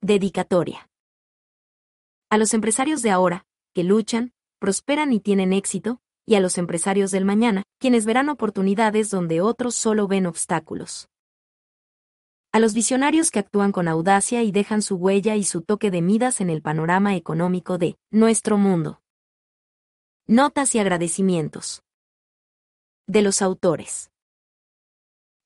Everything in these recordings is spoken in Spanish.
Dedicatoria. A los empresarios de ahora, que luchan, prosperan y tienen éxito, y a los empresarios del mañana, quienes verán oportunidades donde otros solo ven obstáculos. A los visionarios que actúan con audacia y dejan su huella y su toque de midas en el panorama económico de nuestro mundo. Notas y agradecimientos. De los autores.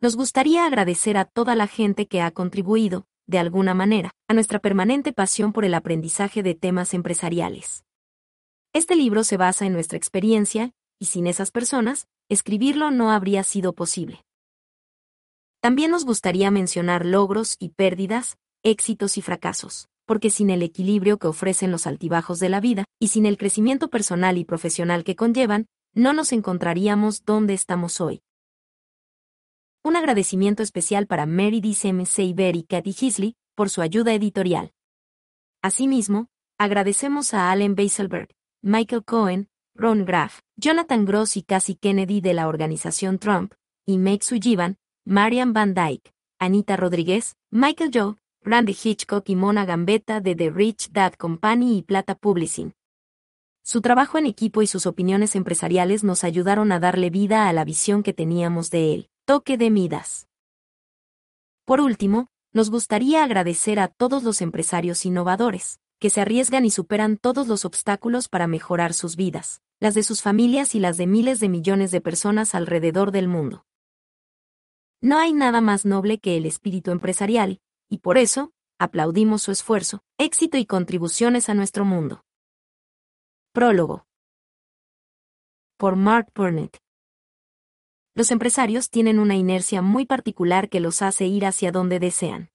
Nos gustaría agradecer a toda la gente que ha contribuido, de alguna manera, a nuestra permanente pasión por el aprendizaje de temas empresariales. Este libro se basa en nuestra experiencia, y sin esas personas, escribirlo no habría sido posible. También nos gustaría mencionar logros y pérdidas, éxitos y fracasos, porque sin el equilibrio que ofrecen los altibajos de la vida, y sin el crecimiento personal y profesional que conllevan, no nos encontraríamos donde estamos hoy. Un agradecimiento especial para Mary D. Seiber y Kathy Hisley por su ayuda editorial. Asimismo, agradecemos a Allen Beiselberg, Michael Cohen, Ron Graff, Jonathan Gross y Cassie Kennedy de la organización Trump, y Meg Sullivan, Marian Van Dyke, Anita Rodríguez, Michael Joe, Randy Hitchcock y Mona Gambetta de The Rich Dad Company y Plata Publishing. Su trabajo en equipo y sus opiniones empresariales nos ayudaron a darle vida a la visión que teníamos de él. Toque de Midas. Por último, nos gustaría agradecer a todos los empresarios innovadores, que se arriesgan y superan todos los obstáculos para mejorar sus vidas, las de sus familias y las de miles de millones de personas alrededor del mundo. No hay nada más noble que el espíritu empresarial, y por eso, aplaudimos su esfuerzo, éxito y contribuciones a nuestro mundo. Prólogo. Por Mark Burnett. Los empresarios tienen una inercia muy particular que los hace ir hacia donde desean.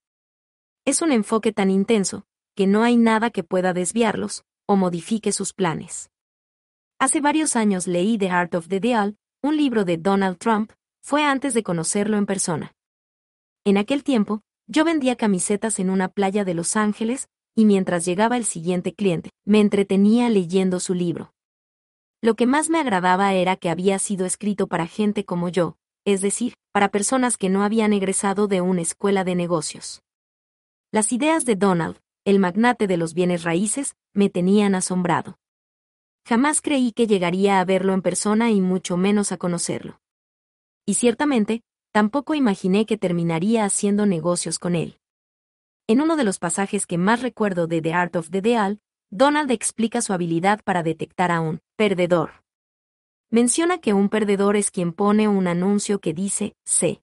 Es un enfoque tan intenso, que no hay nada que pueda desviarlos, o modifique sus planes. Hace varios años leí The Art of the Deal, un libro de Donald Trump, fue antes de conocerlo en persona. En aquel tiempo, yo vendía camisetas en una playa de Los Ángeles, y mientras llegaba el siguiente cliente, me entretenía leyendo su libro. Lo que más me agradaba era que había sido escrito para gente como yo, es decir, para personas que no habían egresado de una escuela de negocios. Las ideas de Donald, el magnate de los bienes raíces, me tenían asombrado. Jamás creí que llegaría a verlo en persona y mucho menos a conocerlo. Y ciertamente, tampoco imaginé que terminaría haciendo negocios con él. En uno de los pasajes que más recuerdo de The Art of the Deal, Donald explica su habilidad para detectar a un perdedor. Menciona que un perdedor es quien pone un anuncio que dice C.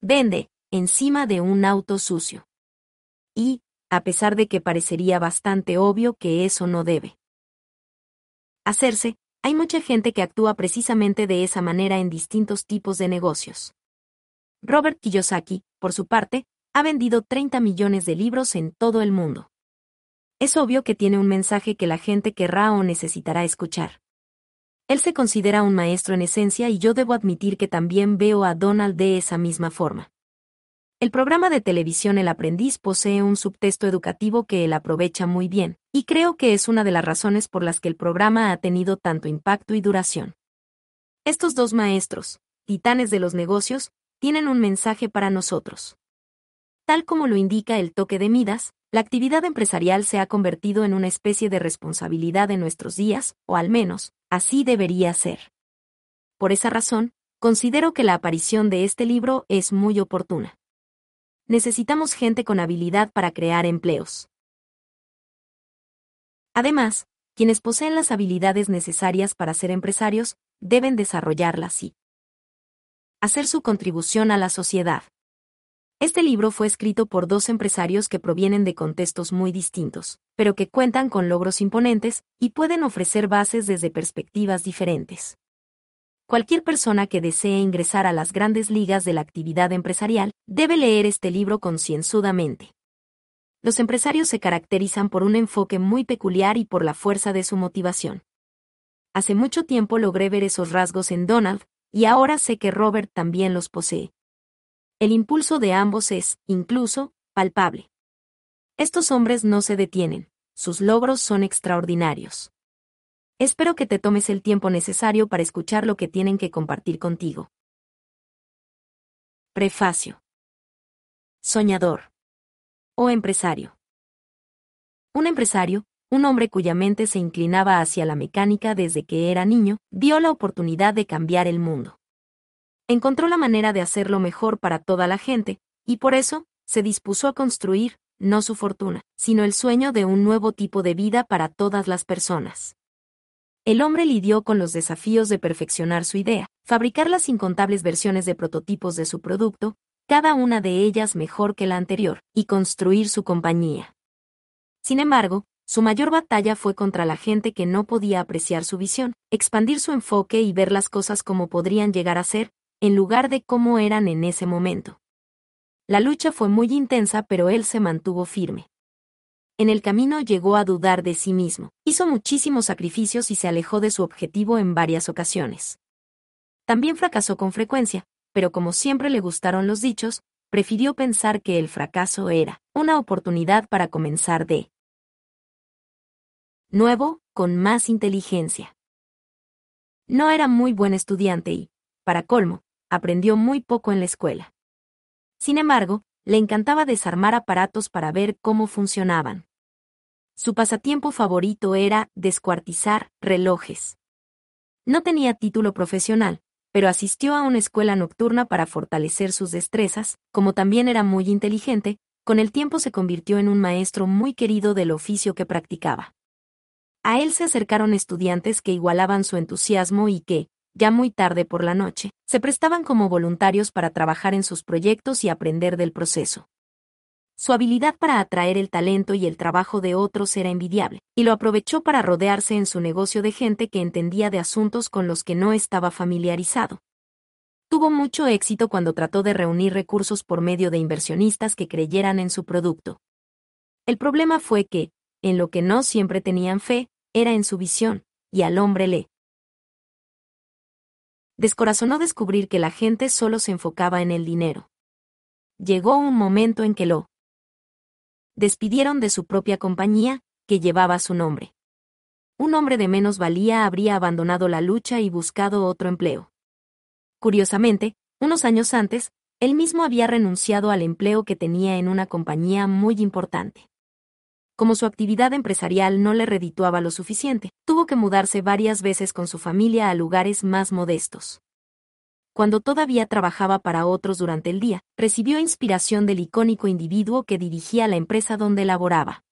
Vende, encima de un auto sucio. Y, a pesar de que parecería bastante obvio que eso no debe hacerse, hay mucha gente que actúa precisamente de esa manera en distintos tipos de negocios. Robert Kiyosaki, por su parte, ha vendido 30 millones de libros en todo el mundo es obvio que tiene un mensaje que la gente querrá o necesitará escuchar. Él se considera un maestro en esencia y yo debo admitir que también veo a Donald de esa misma forma. El programa de televisión El Aprendiz posee un subtexto educativo que él aprovecha muy bien, y creo que es una de las razones por las que el programa ha tenido tanto impacto y duración. Estos dos maestros, titanes de los negocios, tienen un mensaje para nosotros. Tal como lo indica el toque de Midas, la actividad empresarial se ha convertido en una especie de responsabilidad en nuestros días, o al menos, así debería ser. Por esa razón, considero que la aparición de este libro es muy oportuna. Necesitamos gente con habilidad para crear empleos. Además, quienes poseen las habilidades necesarias para ser empresarios, deben desarrollarlas y hacer su contribución a la sociedad. Este libro fue escrito por dos empresarios que provienen de contextos muy distintos, pero que cuentan con logros imponentes y pueden ofrecer bases desde perspectivas diferentes. Cualquier persona que desee ingresar a las grandes ligas de la actividad empresarial debe leer este libro concienzudamente. Los empresarios se caracterizan por un enfoque muy peculiar y por la fuerza de su motivación. Hace mucho tiempo logré ver esos rasgos en Donald, y ahora sé que Robert también los posee. El impulso de ambos es, incluso, palpable. Estos hombres no se detienen, sus logros son extraordinarios. Espero que te tomes el tiempo necesario para escuchar lo que tienen que compartir contigo. Prefacio. Soñador. o empresario. Un empresario, un hombre cuya mente se inclinaba hacia la mecánica desde que era niño, vio la oportunidad de cambiar el mundo. Encontró la manera de hacerlo mejor para toda la gente, y por eso, se dispuso a construir, no su fortuna, sino el sueño de un nuevo tipo de vida para todas las personas. El hombre lidió con los desafíos de perfeccionar su idea, fabricar las incontables versiones de prototipos de su producto, cada una de ellas mejor que la anterior, y construir su compañía. Sin embargo, su mayor batalla fue contra la gente que no podía apreciar su visión, expandir su enfoque y ver las cosas como podrían llegar a ser, en lugar de cómo eran en ese momento. La lucha fue muy intensa, pero él se mantuvo firme. En el camino llegó a dudar de sí mismo, hizo muchísimos sacrificios y se alejó de su objetivo en varias ocasiones. También fracasó con frecuencia, pero como siempre le gustaron los dichos, prefirió pensar que el fracaso era una oportunidad para comenzar de nuevo, con más inteligencia. No era muy buen estudiante y, para colmo, aprendió muy poco en la escuela. Sin embargo, le encantaba desarmar aparatos para ver cómo funcionaban. Su pasatiempo favorito era descuartizar relojes. No tenía título profesional, pero asistió a una escuela nocturna para fortalecer sus destrezas, como también era muy inteligente, con el tiempo se convirtió en un maestro muy querido del oficio que practicaba. A él se acercaron estudiantes que igualaban su entusiasmo y que, ya muy tarde por la noche, se prestaban como voluntarios para trabajar en sus proyectos y aprender del proceso. Su habilidad para atraer el talento y el trabajo de otros era envidiable, y lo aprovechó para rodearse en su negocio de gente que entendía de asuntos con los que no estaba familiarizado. Tuvo mucho éxito cuando trató de reunir recursos por medio de inversionistas que creyeran en su producto. El problema fue que, en lo que no siempre tenían fe, era en su visión, y al hombre le descorazonó descubrir que la gente solo se enfocaba en el dinero. Llegó un momento en que lo despidieron de su propia compañía, que llevaba su nombre. Un hombre de menos valía habría abandonado la lucha y buscado otro empleo. Curiosamente, unos años antes, él mismo había renunciado al empleo que tenía en una compañía muy importante como su actividad empresarial no le redituaba lo suficiente, tuvo que mudarse varias veces con su familia a lugares más modestos. Cuando todavía trabajaba para otros durante el día, recibió inspiración del icónico individuo que dirigía la empresa donde laboraba.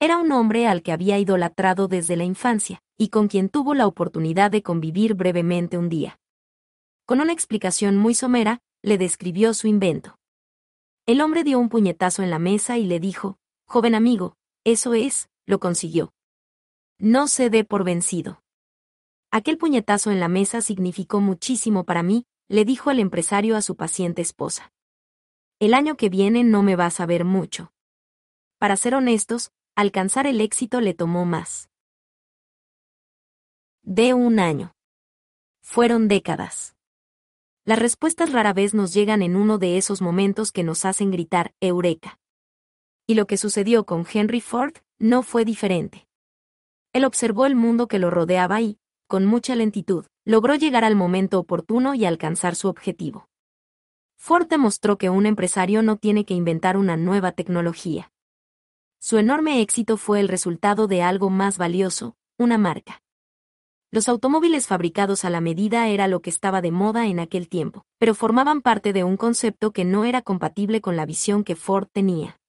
Era un hombre al que había idolatrado desde la infancia, y con quien tuvo la oportunidad de convivir brevemente un día. Con una explicación muy somera, le describió su invento. El hombre dio un puñetazo en la mesa y le dijo, Joven amigo, eso es, lo consiguió. No se dé por vencido. Aquel puñetazo en la mesa significó muchísimo para mí, le dijo el empresario a su paciente esposa. El año que viene no me vas a ver mucho. Para ser honestos, alcanzar el éxito le tomó más. De un año. Fueron décadas. Las respuestas rara vez nos llegan en uno de esos momentos que nos hacen gritar, Eureka y lo que sucedió con Henry Ford no fue diferente. Él observó el mundo que lo rodeaba y, con mucha lentitud, logró llegar al momento oportuno y alcanzar su objetivo. Ford demostró que un empresario no tiene que inventar una nueva tecnología. Su enorme éxito fue el resultado de algo más valioso, una marca. Los automóviles fabricados a la medida era lo que estaba de moda en aquel tiempo, pero formaban parte de un concepto que no era compatible con la visión que Ford tenía.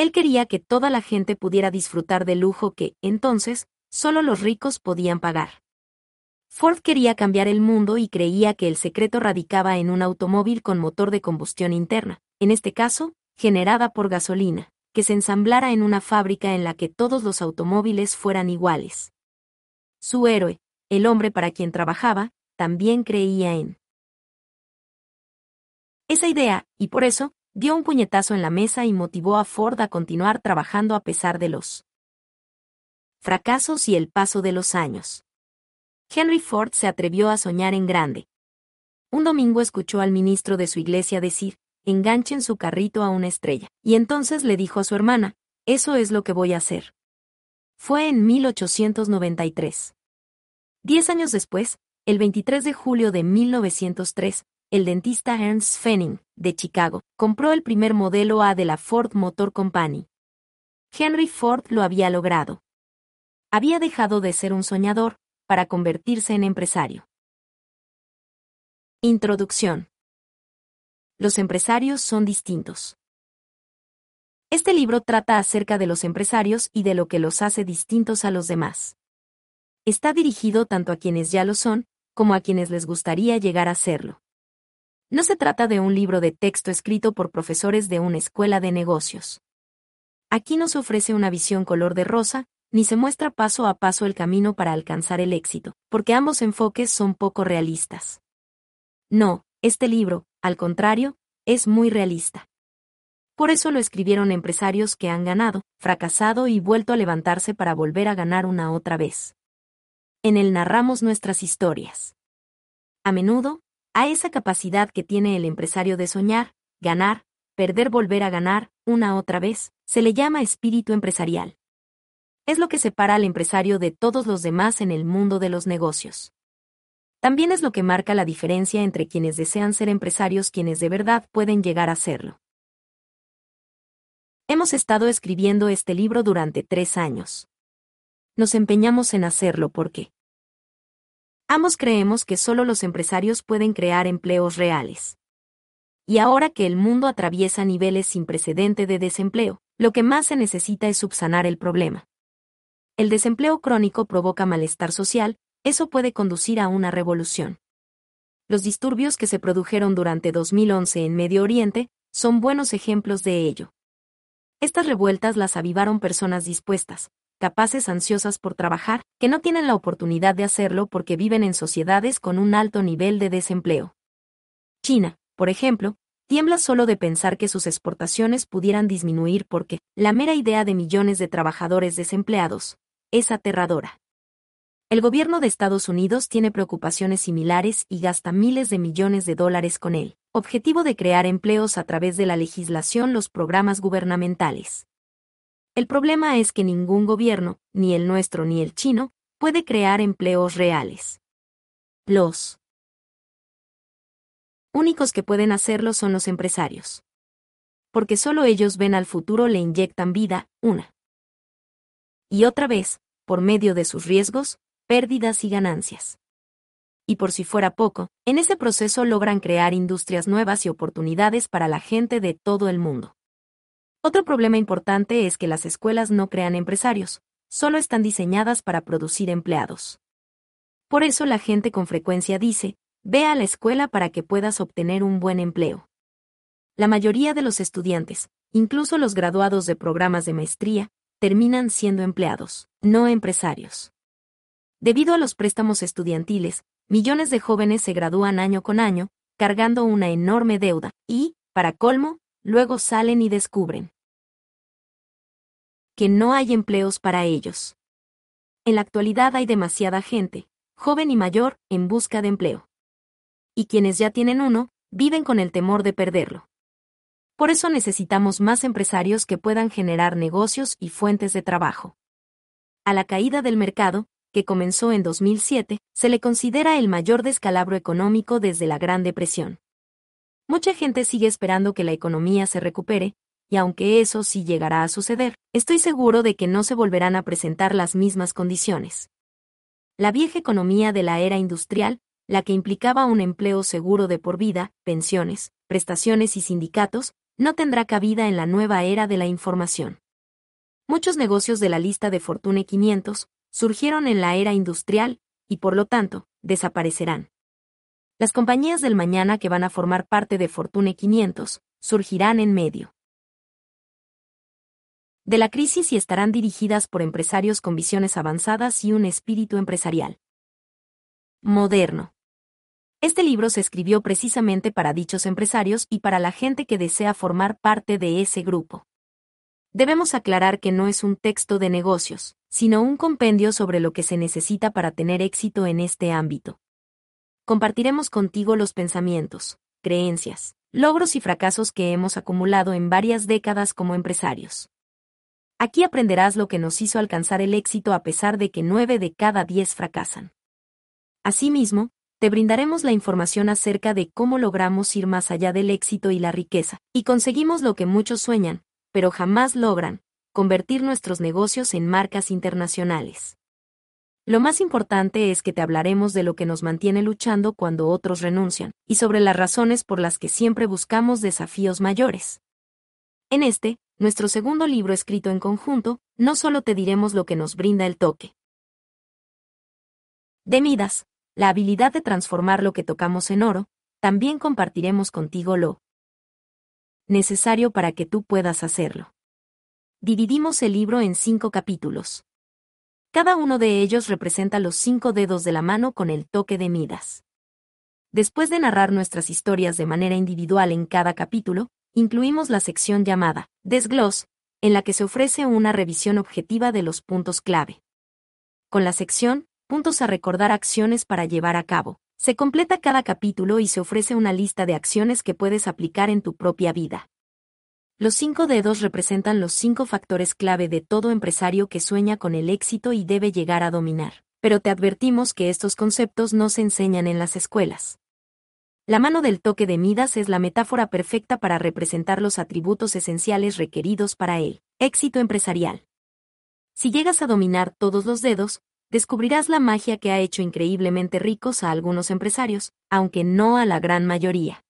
Él quería que toda la gente pudiera disfrutar del lujo que, entonces, solo los ricos podían pagar. Ford quería cambiar el mundo y creía que el secreto radicaba en un automóvil con motor de combustión interna, en este caso, generada por gasolina, que se ensamblara en una fábrica en la que todos los automóviles fueran iguales. Su héroe, el hombre para quien trabajaba, también creía en esa idea, y por eso, dio un puñetazo en la mesa y motivó a Ford a continuar trabajando a pesar de los fracasos y el paso de los años. Henry Ford se atrevió a soñar en grande. Un domingo escuchó al ministro de su iglesia decir, enganchen su carrito a una estrella, y entonces le dijo a su hermana, eso es lo que voy a hacer. Fue en 1893. Diez años después, el 23 de julio de 1903, el dentista Ernst Fenning, de Chicago, compró el primer modelo A de la Ford Motor Company. Henry Ford lo había logrado. Había dejado de ser un soñador, para convertirse en empresario. Introducción. Los empresarios son distintos. Este libro trata acerca de los empresarios y de lo que los hace distintos a los demás. Está dirigido tanto a quienes ya lo son, como a quienes les gustaría llegar a serlo. No se trata de un libro de texto escrito por profesores de una escuela de negocios. Aquí no se ofrece una visión color de rosa, ni se muestra paso a paso el camino para alcanzar el éxito, porque ambos enfoques son poco realistas. No, este libro, al contrario, es muy realista. Por eso lo escribieron empresarios que han ganado, fracasado y vuelto a levantarse para volver a ganar una otra vez. En él narramos nuestras historias. A menudo, a esa capacidad que tiene el empresario de soñar, ganar, perder, volver a ganar, una otra vez, se le llama espíritu empresarial. Es lo que separa al empresario de todos los demás en el mundo de los negocios. También es lo que marca la diferencia entre quienes desean ser empresarios quienes de verdad pueden llegar a serlo. Hemos estado escribiendo este libro durante tres años. Nos empeñamos en hacerlo porque ambos creemos que solo los empresarios pueden crear empleos reales. Y ahora que el mundo atraviesa niveles sin precedente de desempleo, lo que más se necesita es subsanar el problema. El desempleo crónico provoca malestar social, eso puede conducir a una revolución. Los disturbios que se produjeron durante 2011 en Medio Oriente son buenos ejemplos de ello. Estas revueltas las avivaron personas dispuestas, capaces ansiosas por trabajar, que no tienen la oportunidad de hacerlo porque viven en sociedades con un alto nivel de desempleo. China, por ejemplo, tiembla solo de pensar que sus exportaciones pudieran disminuir porque la mera idea de millones de trabajadores desempleados es aterradora. El gobierno de Estados Unidos tiene preocupaciones similares y gasta miles de millones de dólares con él, objetivo de crear empleos a través de la legislación, los programas gubernamentales. El problema es que ningún gobierno, ni el nuestro ni el chino, puede crear empleos reales. Los únicos que pueden hacerlo son los empresarios. Porque solo ellos ven al futuro, le inyectan vida, una y otra vez, por medio de sus riesgos, pérdidas y ganancias. Y por si fuera poco, en ese proceso logran crear industrias nuevas y oportunidades para la gente de todo el mundo. Otro problema importante es que las escuelas no crean empresarios, solo están diseñadas para producir empleados. Por eso la gente con frecuencia dice, ve a la escuela para que puedas obtener un buen empleo. La mayoría de los estudiantes, incluso los graduados de programas de maestría, terminan siendo empleados, no empresarios. Debido a los préstamos estudiantiles, millones de jóvenes se gradúan año con año, cargando una enorme deuda, y, para colmo, luego salen y descubren que no hay empleos para ellos. En la actualidad hay demasiada gente, joven y mayor, en busca de empleo. Y quienes ya tienen uno, viven con el temor de perderlo. Por eso necesitamos más empresarios que puedan generar negocios y fuentes de trabajo. A la caída del mercado, que comenzó en 2007, se le considera el mayor descalabro económico desde la Gran Depresión. Mucha gente sigue esperando que la economía se recupere, y aunque eso sí llegará a suceder, estoy seguro de que no se volverán a presentar las mismas condiciones. La vieja economía de la era industrial, la que implicaba un empleo seguro de por vida, pensiones, prestaciones y sindicatos, no tendrá cabida en la nueva era de la información. Muchos negocios de la lista de Fortune 500 surgieron en la era industrial y por lo tanto, desaparecerán. Las compañías del mañana que van a formar parte de Fortune 500 surgirán en medio de la crisis y estarán dirigidas por empresarios con visiones avanzadas y un espíritu empresarial moderno. Este libro se escribió precisamente para dichos empresarios y para la gente que desea formar parte de ese grupo. Debemos aclarar que no es un texto de negocios, sino un compendio sobre lo que se necesita para tener éxito en este ámbito. Compartiremos contigo los pensamientos, creencias, logros y fracasos que hemos acumulado en varias décadas como empresarios. Aquí aprenderás lo que nos hizo alcanzar el éxito a pesar de que nueve de cada diez fracasan. Asimismo, te brindaremos la información acerca de cómo logramos ir más allá del éxito y la riqueza, y conseguimos lo que muchos sueñan, pero jamás logran, convertir nuestros negocios en marcas internacionales. Lo más importante es que te hablaremos de lo que nos mantiene luchando cuando otros renuncian, y sobre las razones por las que siempre buscamos desafíos mayores. En este, nuestro segundo libro escrito en conjunto, no solo te diremos lo que nos brinda el toque. De Midas, la habilidad de transformar lo que tocamos en oro, también compartiremos contigo lo necesario para que tú puedas hacerlo. Dividimos el libro en cinco capítulos. Cada uno de ellos representa los cinco dedos de la mano con el toque de Midas. Después de narrar nuestras historias de manera individual en cada capítulo, incluimos la sección llamada Desgloss, en la que se ofrece una revisión objetiva de los puntos clave. Con la sección Puntos a recordar acciones para llevar a cabo, se completa cada capítulo y se ofrece una lista de acciones que puedes aplicar en tu propia vida. Los cinco dedos representan los cinco factores clave de todo empresario que sueña con el éxito y debe llegar a dominar. Pero te advertimos que estos conceptos no se enseñan en las escuelas. La mano del toque de Midas es la metáfora perfecta para representar los atributos esenciales requeridos para el éxito empresarial. Si llegas a dominar todos los dedos, descubrirás la magia que ha hecho increíblemente ricos a algunos empresarios, aunque no a la gran mayoría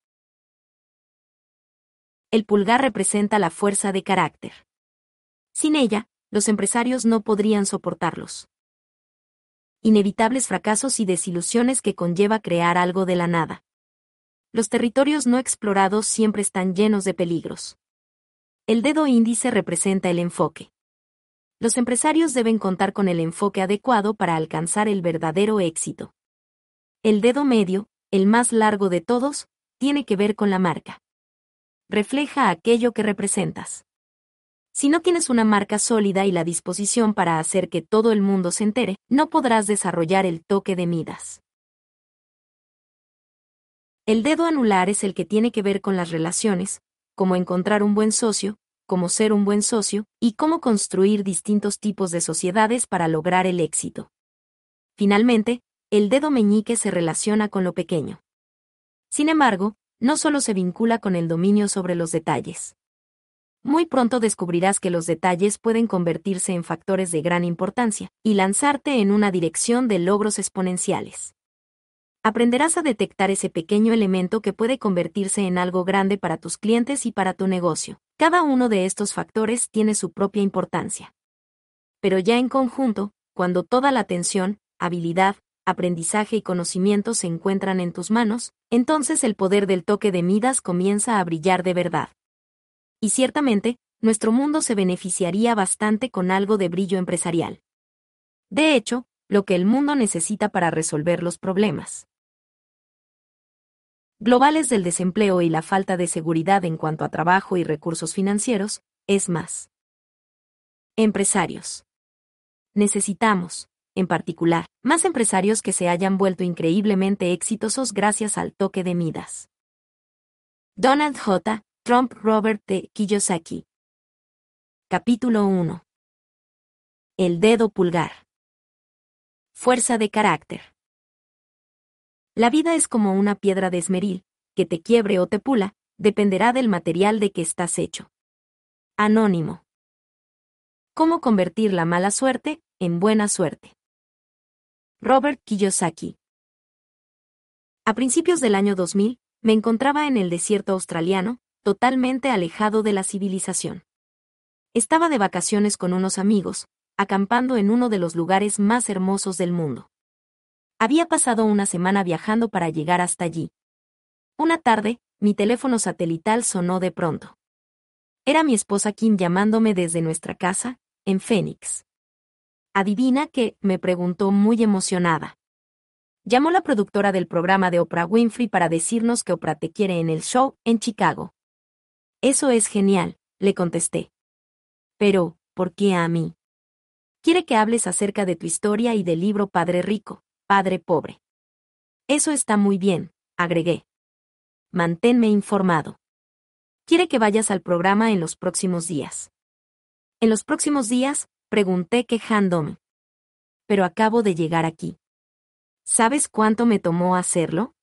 el pulgar representa la fuerza de carácter. Sin ella, los empresarios no podrían soportarlos. Inevitables fracasos y desilusiones que conlleva crear algo de la nada. Los territorios no explorados siempre están llenos de peligros. El dedo índice representa el enfoque. Los empresarios deben contar con el enfoque adecuado para alcanzar el verdadero éxito. El dedo medio, el más largo de todos, tiene que ver con la marca refleja aquello que representas. Si no tienes una marca sólida y la disposición para hacer que todo el mundo se entere, no podrás desarrollar el toque de Midas. El dedo anular es el que tiene que ver con las relaciones, cómo encontrar un buen socio, cómo ser un buen socio, y cómo construir distintos tipos de sociedades para lograr el éxito. Finalmente, el dedo meñique se relaciona con lo pequeño. Sin embargo, no solo se vincula con el dominio sobre los detalles. Muy pronto descubrirás que los detalles pueden convertirse en factores de gran importancia y lanzarte en una dirección de logros exponenciales. Aprenderás a detectar ese pequeño elemento que puede convertirse en algo grande para tus clientes y para tu negocio. Cada uno de estos factores tiene su propia importancia. Pero ya en conjunto, cuando toda la atención, habilidad, aprendizaje y conocimiento se encuentran en tus manos, entonces el poder del toque de Midas comienza a brillar de verdad. Y ciertamente, nuestro mundo se beneficiaría bastante con algo de brillo empresarial. De hecho, lo que el mundo necesita para resolver los problemas globales del desempleo y la falta de seguridad en cuanto a trabajo y recursos financieros, es más. Empresarios. Necesitamos, en particular, más empresarios que se hayan vuelto increíblemente exitosos gracias al toque de Midas. Donald J. Trump Robert T. Kiyosaki. Capítulo 1. El dedo pulgar. Fuerza de carácter. La vida es como una piedra de esmeril, que te quiebre o te pula, dependerá del material de que estás hecho. Anónimo. ¿Cómo convertir la mala suerte en buena suerte? Robert Kiyosaki. A principios del año 2000, me encontraba en el desierto australiano, totalmente alejado de la civilización. Estaba de vacaciones con unos amigos, acampando en uno de los lugares más hermosos del mundo. Había pasado una semana viajando para llegar hasta allí. Una tarde, mi teléfono satelital sonó de pronto. Era mi esposa Kim llamándome desde nuestra casa, en Phoenix. Adivina qué, me preguntó muy emocionada. Llamó la productora del programa de Oprah Winfrey para decirnos que Oprah te quiere en el show en Chicago. Eso es genial, le contesté. Pero, ¿por qué a mí? Quiere que hables acerca de tu historia y del libro Padre Rico, Padre Pobre. Eso está muy bien, agregué. Manténme informado. Quiere que vayas al programa en los próximos días. En los próximos días, Pregunté quejándome. Pero acabo de llegar aquí. ¿Sabes cuánto me tomó hacerlo?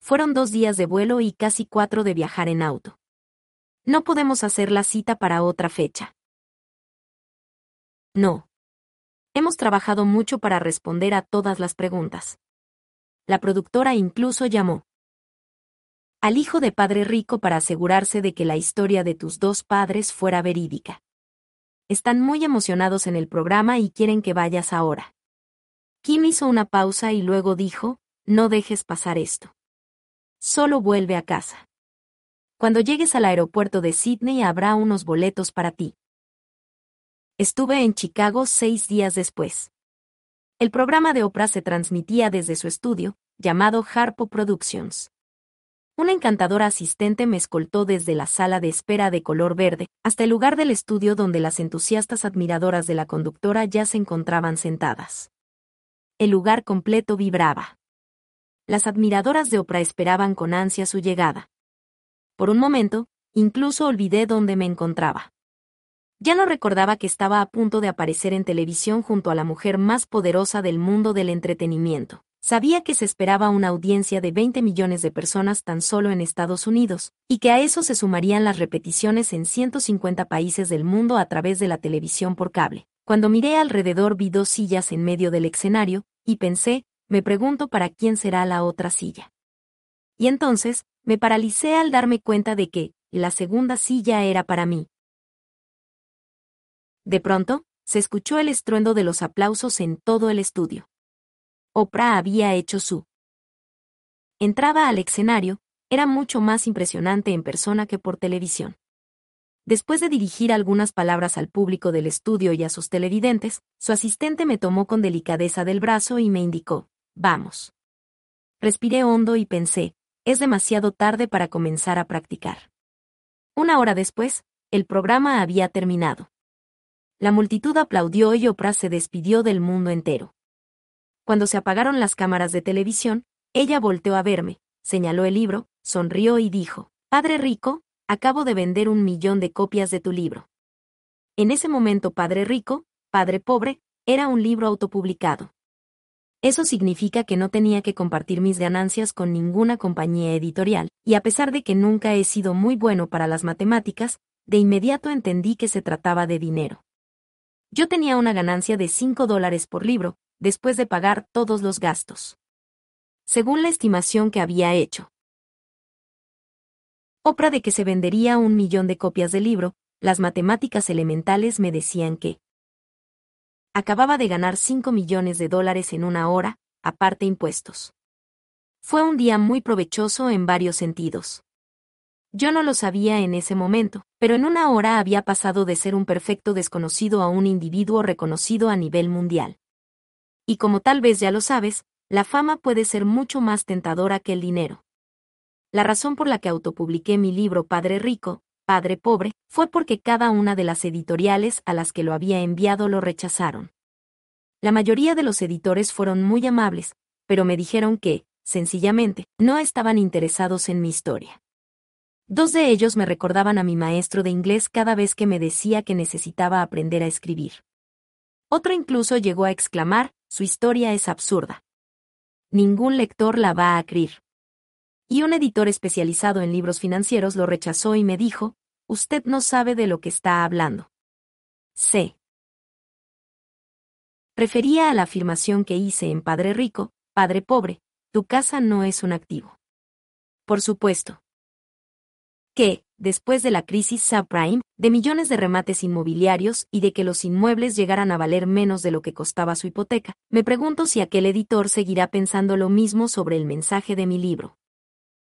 Fueron dos días de vuelo y casi cuatro de viajar en auto. No podemos hacer la cita para otra fecha. No. Hemos trabajado mucho para responder a todas las preguntas. La productora incluso llamó al hijo de padre rico para asegurarse de que la historia de tus dos padres fuera verídica. Están muy emocionados en el programa y quieren que vayas ahora. Kim hizo una pausa y luego dijo, no dejes pasar esto. Solo vuelve a casa. Cuando llegues al aeropuerto de Sydney habrá unos boletos para ti. Estuve en Chicago seis días después. El programa de Oprah se transmitía desde su estudio, llamado Harpo Productions. Una encantadora asistente me escoltó desde la sala de espera de color verde hasta el lugar del estudio donde las entusiastas admiradoras de la conductora ya se encontraban sentadas. El lugar completo vibraba. Las admiradoras de Oprah esperaban con ansia su llegada. Por un momento, incluso olvidé dónde me encontraba. Ya no recordaba que estaba a punto de aparecer en televisión junto a la mujer más poderosa del mundo del entretenimiento. Sabía que se esperaba una audiencia de 20 millones de personas tan solo en Estados Unidos, y que a eso se sumarían las repeticiones en 150 países del mundo a través de la televisión por cable. Cuando miré alrededor vi dos sillas en medio del escenario, y pensé, me pregunto para quién será la otra silla. Y entonces, me paralicé al darme cuenta de que, la segunda silla era para mí, de pronto, se escuchó el estruendo de los aplausos en todo el estudio. Oprah había hecho su. Entrada al escenario, era mucho más impresionante en persona que por televisión. Después de dirigir algunas palabras al público del estudio y a sus televidentes, su asistente me tomó con delicadeza del brazo y me indicó, vamos. Respiré hondo y pensé, es demasiado tarde para comenzar a practicar. Una hora después, el programa había terminado. La multitud aplaudió y Oprah se despidió del mundo entero. Cuando se apagaron las cámaras de televisión, ella volteó a verme, señaló el libro, sonrió y dijo, Padre Rico, acabo de vender un millón de copias de tu libro. En ese momento Padre Rico, Padre Pobre, era un libro autopublicado. Eso significa que no tenía que compartir mis ganancias con ninguna compañía editorial, y a pesar de que nunca he sido muy bueno para las matemáticas, de inmediato entendí que se trataba de dinero. Yo tenía una ganancia de 5 dólares por libro, después de pagar todos los gastos. Según la estimación que había hecho. Oprah de que se vendería un millón de copias del libro, las matemáticas elementales me decían que acababa de ganar 5 millones de dólares en una hora, aparte impuestos. Fue un día muy provechoso en varios sentidos. Yo no lo sabía en ese momento, pero en una hora había pasado de ser un perfecto desconocido a un individuo reconocido a nivel mundial. Y como tal vez ya lo sabes, la fama puede ser mucho más tentadora que el dinero. La razón por la que autopubliqué mi libro Padre Rico, Padre Pobre, fue porque cada una de las editoriales a las que lo había enviado lo rechazaron. La mayoría de los editores fueron muy amables, pero me dijeron que, sencillamente, no estaban interesados en mi historia. Dos de ellos me recordaban a mi maestro de inglés cada vez que me decía que necesitaba aprender a escribir. Otro incluso llegó a exclamar, su historia es absurda. Ningún lector la va a creer. Y un editor especializado en libros financieros lo rechazó y me dijo, usted no sabe de lo que está hablando. C. Refería a la afirmación que hice en Padre Rico, Padre Pobre, tu casa no es un activo. Por supuesto, que, después de la crisis subprime, de millones de remates inmobiliarios y de que los inmuebles llegaran a valer menos de lo que costaba su hipoteca, me pregunto si aquel editor seguirá pensando lo mismo sobre el mensaje de mi libro.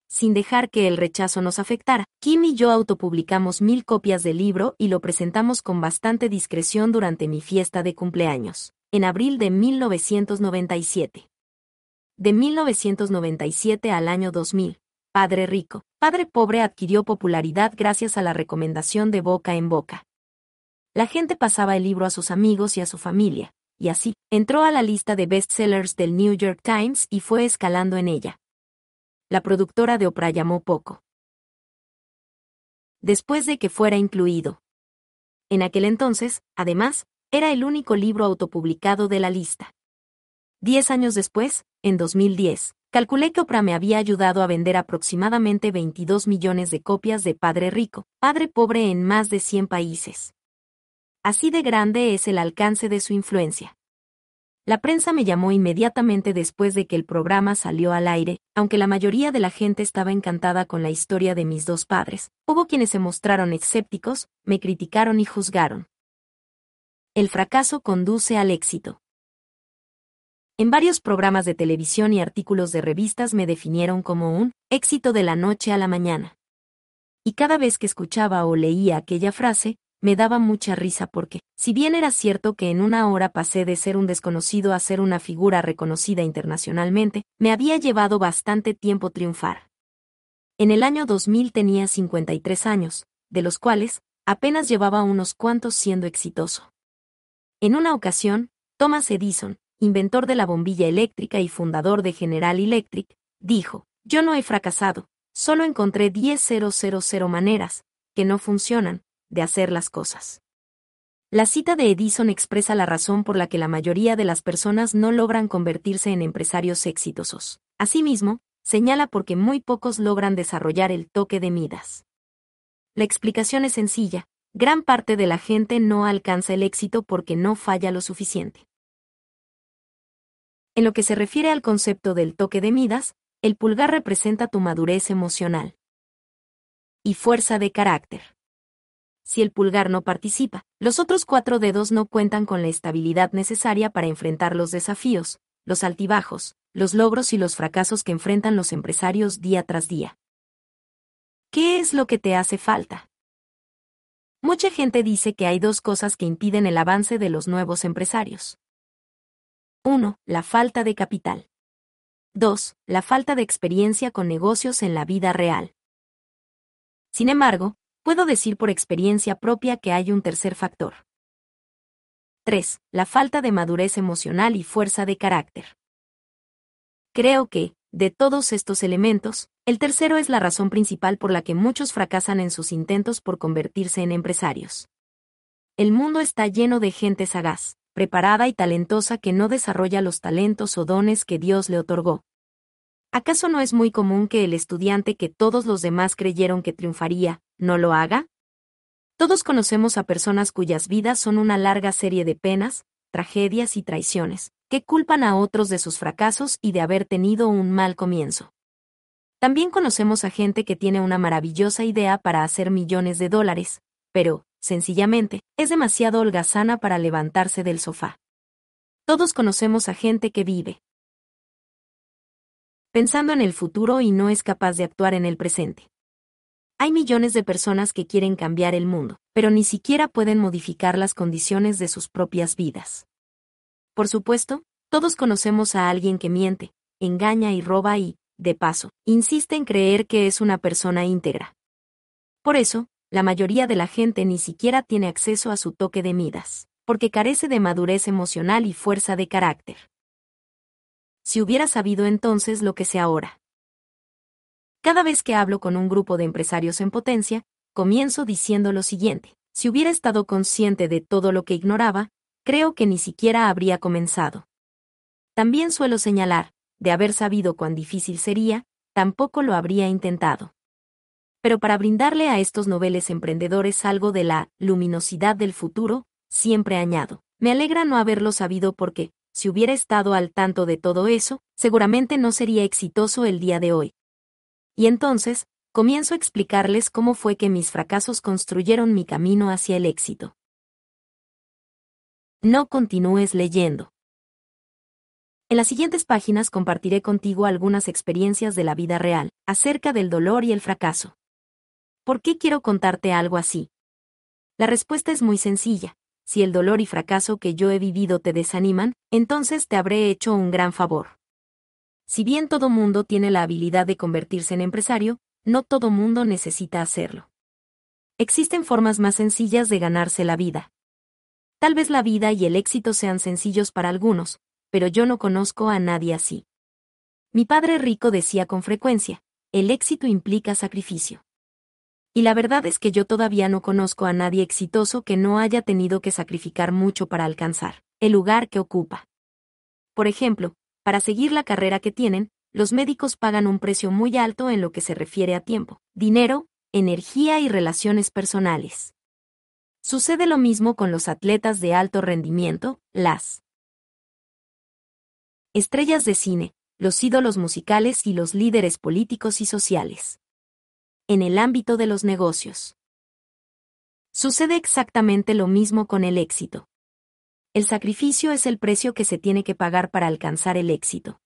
Sin dejar que el rechazo nos afectara, Kim y yo autopublicamos mil copias del libro y lo presentamos con bastante discreción durante mi fiesta de cumpleaños, en abril de 1997. De 1997 al año 2000, Padre Rico, Padre Pobre adquirió popularidad gracias a la recomendación de boca en boca. La gente pasaba el libro a sus amigos y a su familia, y así, entró a la lista de bestsellers del New York Times y fue escalando en ella. La productora de Oprah llamó poco. Después de que fuera incluido. En aquel entonces, además, era el único libro autopublicado de la lista. Diez años después, en 2010, calculé que Oprah me había ayudado a vender aproximadamente 22 millones de copias de Padre Rico, Padre Pobre en más de 100 países. Así de grande es el alcance de su influencia. La prensa me llamó inmediatamente después de que el programa salió al aire, aunque la mayoría de la gente estaba encantada con la historia de mis dos padres. Hubo quienes se mostraron escépticos, me criticaron y juzgaron. El fracaso conduce al éxito. En varios programas de televisión y artículos de revistas me definieron como un éxito de la noche a la mañana. Y cada vez que escuchaba o leía aquella frase, me daba mucha risa porque, si bien era cierto que en una hora pasé de ser un desconocido a ser una figura reconocida internacionalmente, me había llevado bastante tiempo triunfar. En el año 2000 tenía 53 años, de los cuales, apenas llevaba unos cuantos siendo exitoso. En una ocasión, Thomas Edison, inventor de la bombilla eléctrica y fundador de General Electric, dijo, yo no he fracasado, solo encontré 10.000 maneras, que no funcionan, de hacer las cosas. La cita de Edison expresa la razón por la que la mayoría de las personas no logran convertirse en empresarios exitosos. Asimismo, señala porque muy pocos logran desarrollar el toque de Midas. La explicación es sencilla, gran parte de la gente no alcanza el éxito porque no falla lo suficiente. En lo que se refiere al concepto del toque de Midas, el pulgar representa tu madurez emocional y fuerza de carácter si el pulgar no participa. Los otros cuatro dedos no cuentan con la estabilidad necesaria para enfrentar los desafíos, los altibajos, los logros y los fracasos que enfrentan los empresarios día tras día. ¿Qué es lo que te hace falta? Mucha gente dice que hay dos cosas que impiden el avance de los nuevos empresarios. 1. La falta de capital. 2. La falta de experiencia con negocios en la vida real. Sin embargo, puedo decir por experiencia propia que hay un tercer factor. 3. La falta de madurez emocional y fuerza de carácter. Creo que, de todos estos elementos, el tercero es la razón principal por la que muchos fracasan en sus intentos por convertirse en empresarios. El mundo está lleno de gente sagaz, preparada y talentosa que no desarrolla los talentos o dones que Dios le otorgó. ¿Acaso no es muy común que el estudiante que todos los demás creyeron que triunfaría, no lo haga? Todos conocemos a personas cuyas vidas son una larga serie de penas, tragedias y traiciones, que culpan a otros de sus fracasos y de haber tenido un mal comienzo. También conocemos a gente que tiene una maravillosa idea para hacer millones de dólares, pero, sencillamente, es demasiado holgazana para levantarse del sofá. Todos conocemos a gente que vive pensando en el futuro y no es capaz de actuar en el presente. Hay millones de personas que quieren cambiar el mundo, pero ni siquiera pueden modificar las condiciones de sus propias vidas. Por supuesto, todos conocemos a alguien que miente, engaña y roba y, de paso, insiste en creer que es una persona íntegra. Por eso, la mayoría de la gente ni siquiera tiene acceso a su toque de Midas, porque carece de madurez emocional y fuerza de carácter. Si hubiera sabido entonces lo que sé ahora. Cada vez que hablo con un grupo de empresarios en potencia, comienzo diciendo lo siguiente. Si hubiera estado consciente de todo lo que ignoraba, creo que ni siquiera habría comenzado. También suelo señalar, de haber sabido cuán difícil sería, tampoco lo habría intentado. Pero para brindarle a estos noveles emprendedores algo de la luminosidad del futuro, siempre añado, me alegra no haberlo sabido porque, si hubiera estado al tanto de todo eso, seguramente no sería exitoso el día de hoy. Y entonces, comienzo a explicarles cómo fue que mis fracasos construyeron mi camino hacia el éxito. No continúes leyendo. En las siguientes páginas compartiré contigo algunas experiencias de la vida real, acerca del dolor y el fracaso. ¿Por qué quiero contarte algo así? La respuesta es muy sencilla. Si el dolor y fracaso que yo he vivido te desaniman, entonces te habré hecho un gran favor. Si bien todo mundo tiene la habilidad de convertirse en empresario, no todo mundo necesita hacerlo. Existen formas más sencillas de ganarse la vida. Tal vez la vida y el éxito sean sencillos para algunos, pero yo no conozco a nadie así. Mi padre rico decía con frecuencia, el éxito implica sacrificio. Y la verdad es que yo todavía no conozco a nadie exitoso que no haya tenido que sacrificar mucho para alcanzar el lugar que ocupa. Por ejemplo, para seguir la carrera que tienen, los médicos pagan un precio muy alto en lo que se refiere a tiempo, dinero, energía y relaciones personales. Sucede lo mismo con los atletas de alto rendimiento, las estrellas de cine, los ídolos musicales y los líderes políticos y sociales. En el ámbito de los negocios. Sucede exactamente lo mismo con el éxito. El sacrificio es el precio que se tiene que pagar para alcanzar el éxito.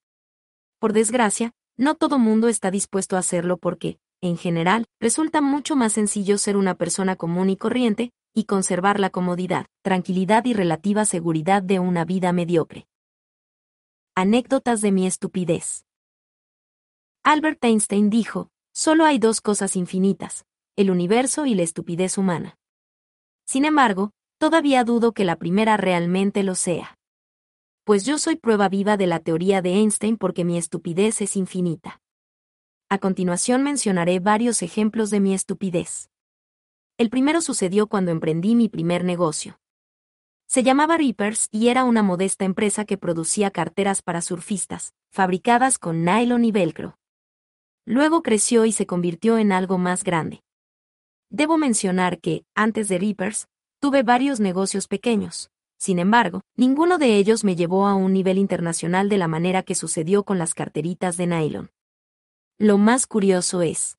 Por desgracia, no todo mundo está dispuesto a hacerlo porque, en general, resulta mucho más sencillo ser una persona común y corriente, y conservar la comodidad, tranquilidad y relativa seguridad de una vida mediocre. Anécdotas de mi estupidez. Albert Einstein dijo, solo hay dos cosas infinitas, el universo y la estupidez humana. Sin embargo, todavía dudo que la primera realmente lo sea. Pues yo soy prueba viva de la teoría de Einstein porque mi estupidez es infinita. A continuación mencionaré varios ejemplos de mi estupidez. El primero sucedió cuando emprendí mi primer negocio. Se llamaba Reapers y era una modesta empresa que producía carteras para surfistas, fabricadas con nylon y velcro. Luego creció y se convirtió en algo más grande. Debo mencionar que, antes de Reapers, tuve varios negocios pequeños. Sin embargo, ninguno de ellos me llevó a un nivel internacional de la manera que sucedió con las carteritas de nylon. Lo más curioso es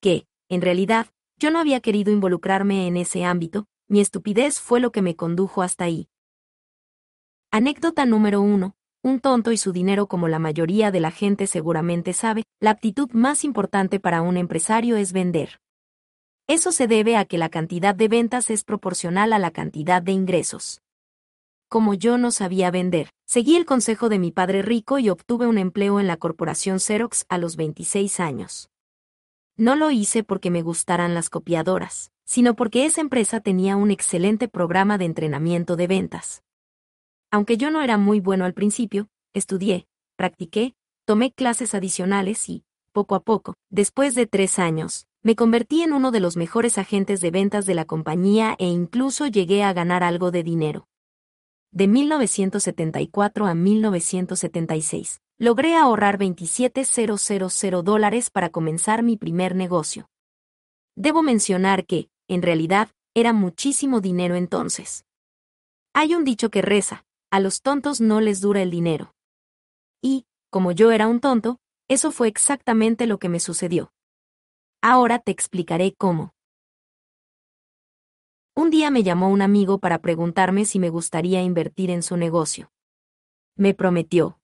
que, en realidad, yo no había querido involucrarme en ese ámbito, mi estupidez fue lo que me condujo hasta ahí. Anécdota número uno. Un tonto y su dinero como la mayoría de la gente seguramente sabe, la aptitud más importante para un empresario es vender. Eso se debe a que la cantidad de ventas es proporcional a la cantidad de ingresos como yo no sabía vender. Seguí el consejo de mi padre rico y obtuve un empleo en la corporación Xerox a los 26 años. No lo hice porque me gustaran las copiadoras, sino porque esa empresa tenía un excelente programa de entrenamiento de ventas. Aunque yo no era muy bueno al principio, estudié, practiqué, tomé clases adicionales y, poco a poco, después de tres años, me convertí en uno de los mejores agentes de ventas de la compañía e incluso llegué a ganar algo de dinero de 1974 a 1976. Logré ahorrar 27.000 dólares para comenzar mi primer negocio. Debo mencionar que, en realidad, era muchísimo dinero entonces. Hay un dicho que reza, a los tontos no les dura el dinero. Y, como yo era un tonto, eso fue exactamente lo que me sucedió. Ahora te explicaré cómo. Un día me llamó un amigo para preguntarme si me gustaría invertir en su negocio. Me prometió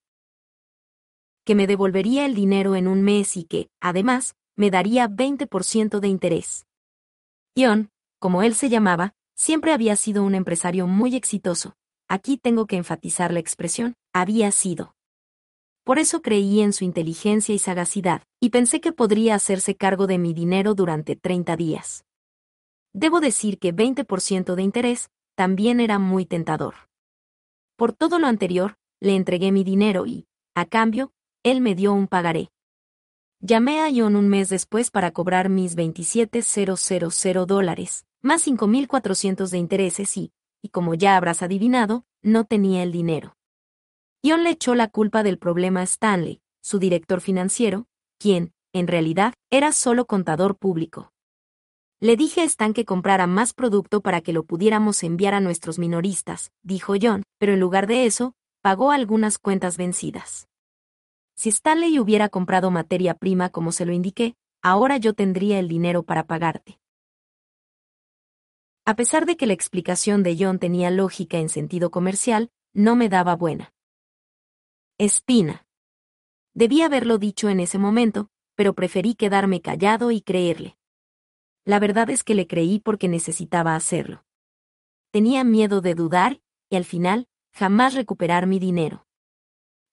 que me devolvería el dinero en un mes y que, además, me daría 20% de interés. John, como él se llamaba, siempre había sido un empresario muy exitoso. Aquí tengo que enfatizar la expresión, había sido. Por eso creí en su inteligencia y sagacidad, y pensé que podría hacerse cargo de mi dinero durante 30 días. Debo decir que 20% de interés también era muy tentador. Por todo lo anterior, le entregué mi dinero y, a cambio, él me dio un pagaré. Llamé a John un mes después para cobrar mis 27.000 dólares, más 5.400 de intereses y, y como ya habrás adivinado, no tenía el dinero. John le echó la culpa del problema a Stanley, su director financiero, quien, en realidad, era solo contador público. Le dije a Stan que comprara más producto para que lo pudiéramos enviar a nuestros minoristas, dijo John, pero en lugar de eso, pagó algunas cuentas vencidas. Si Stanley hubiera comprado materia prima como se lo indiqué, ahora yo tendría el dinero para pagarte. A pesar de que la explicación de John tenía lógica en sentido comercial, no me daba buena. Espina. Debí haberlo dicho en ese momento, pero preferí quedarme callado y creerle. La verdad es que le creí porque necesitaba hacerlo. Tenía miedo de dudar, y al final, jamás recuperar mi dinero.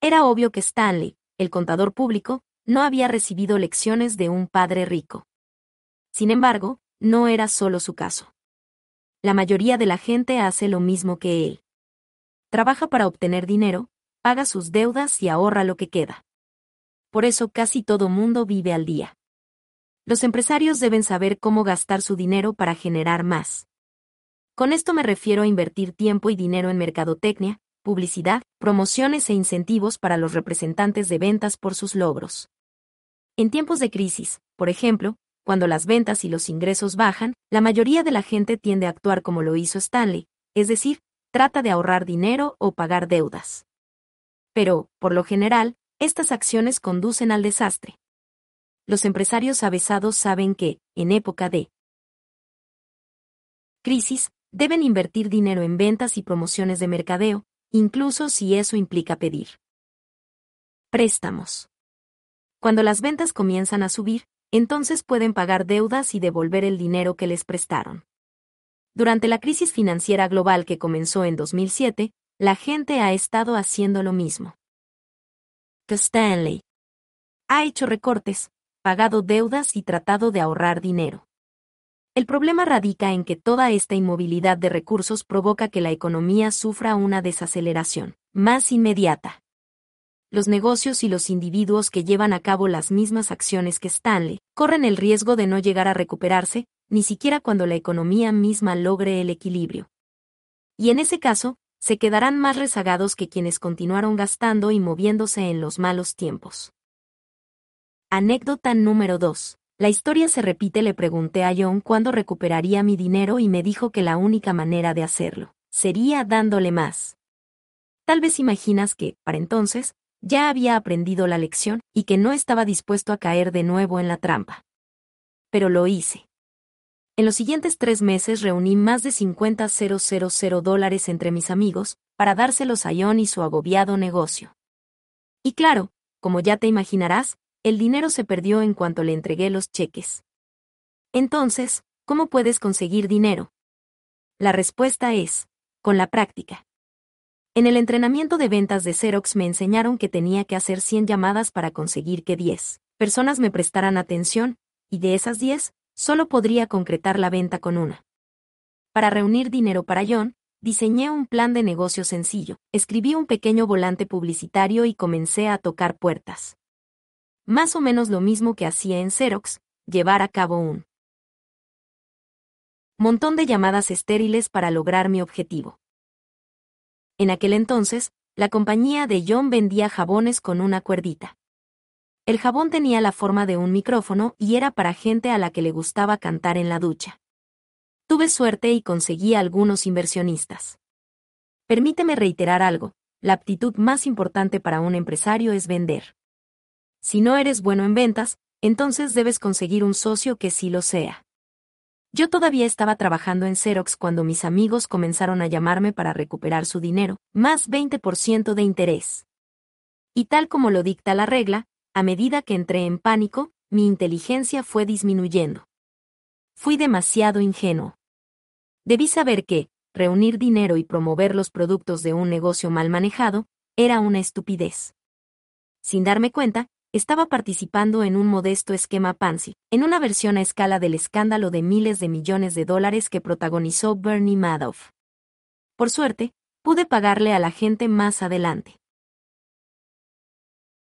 Era obvio que Stanley, el contador público, no había recibido lecciones de un padre rico. Sin embargo, no era solo su caso. La mayoría de la gente hace lo mismo que él. Trabaja para obtener dinero, paga sus deudas y ahorra lo que queda. Por eso casi todo mundo vive al día. Los empresarios deben saber cómo gastar su dinero para generar más. Con esto me refiero a invertir tiempo y dinero en mercadotecnia, publicidad, promociones e incentivos para los representantes de ventas por sus logros. En tiempos de crisis, por ejemplo, cuando las ventas y los ingresos bajan, la mayoría de la gente tiende a actuar como lo hizo Stanley, es decir, trata de ahorrar dinero o pagar deudas. Pero, por lo general, estas acciones conducen al desastre. Los empresarios avesados saben que, en época de crisis, deben invertir dinero en ventas y promociones de mercadeo, incluso si eso implica pedir préstamos. Cuando las ventas comienzan a subir, entonces pueden pagar deudas y devolver el dinero que les prestaron. Durante la crisis financiera global que comenzó en 2007, la gente ha estado haciendo lo mismo. Stanley ha hecho recortes, pagado deudas y tratado de ahorrar dinero. El problema radica en que toda esta inmovilidad de recursos provoca que la economía sufra una desaceleración más inmediata los negocios y los individuos que llevan a cabo las mismas acciones que Stanley corren el riesgo de no llegar a recuperarse, ni siquiera cuando la economía misma logre el equilibrio. Y en ese caso, se quedarán más rezagados que quienes continuaron gastando y moviéndose en los malos tiempos. Anécdota número 2. La historia se repite, le pregunté a John cuándo recuperaría mi dinero y me dijo que la única manera de hacerlo sería dándole más. Tal vez imaginas que, para entonces, ya había aprendido la lección y que no estaba dispuesto a caer de nuevo en la trampa. Pero lo hice. En los siguientes tres meses reuní más de 50,000 dólares entre mis amigos para dárselos a John y su agobiado negocio. Y claro, como ya te imaginarás, el dinero se perdió en cuanto le entregué los cheques. Entonces, ¿cómo puedes conseguir dinero? La respuesta es, con la práctica. En el entrenamiento de ventas de Xerox me enseñaron que tenía que hacer 100 llamadas para conseguir que 10 personas me prestaran atención, y de esas 10, solo podría concretar la venta con una. Para reunir dinero para John, diseñé un plan de negocio sencillo, escribí un pequeño volante publicitario y comencé a tocar puertas. Más o menos lo mismo que hacía en Xerox, llevar a cabo un montón de llamadas estériles para lograr mi objetivo. En aquel entonces, la compañía de John vendía jabones con una cuerdita. El jabón tenía la forma de un micrófono y era para gente a la que le gustaba cantar en la ducha. Tuve suerte y conseguí algunos inversionistas. Permíteme reiterar algo, la aptitud más importante para un empresario es vender. Si no eres bueno en ventas, entonces debes conseguir un socio que sí lo sea. Yo todavía estaba trabajando en Xerox cuando mis amigos comenzaron a llamarme para recuperar su dinero, más 20% de interés. Y tal como lo dicta la regla, a medida que entré en pánico, mi inteligencia fue disminuyendo. Fui demasiado ingenuo. Debí saber que, reunir dinero y promover los productos de un negocio mal manejado, era una estupidez. Sin darme cuenta, estaba participando en un modesto esquema Pansy, en una versión a escala del escándalo de miles de millones de dólares que protagonizó Bernie Madoff. Por suerte, pude pagarle a la gente más adelante.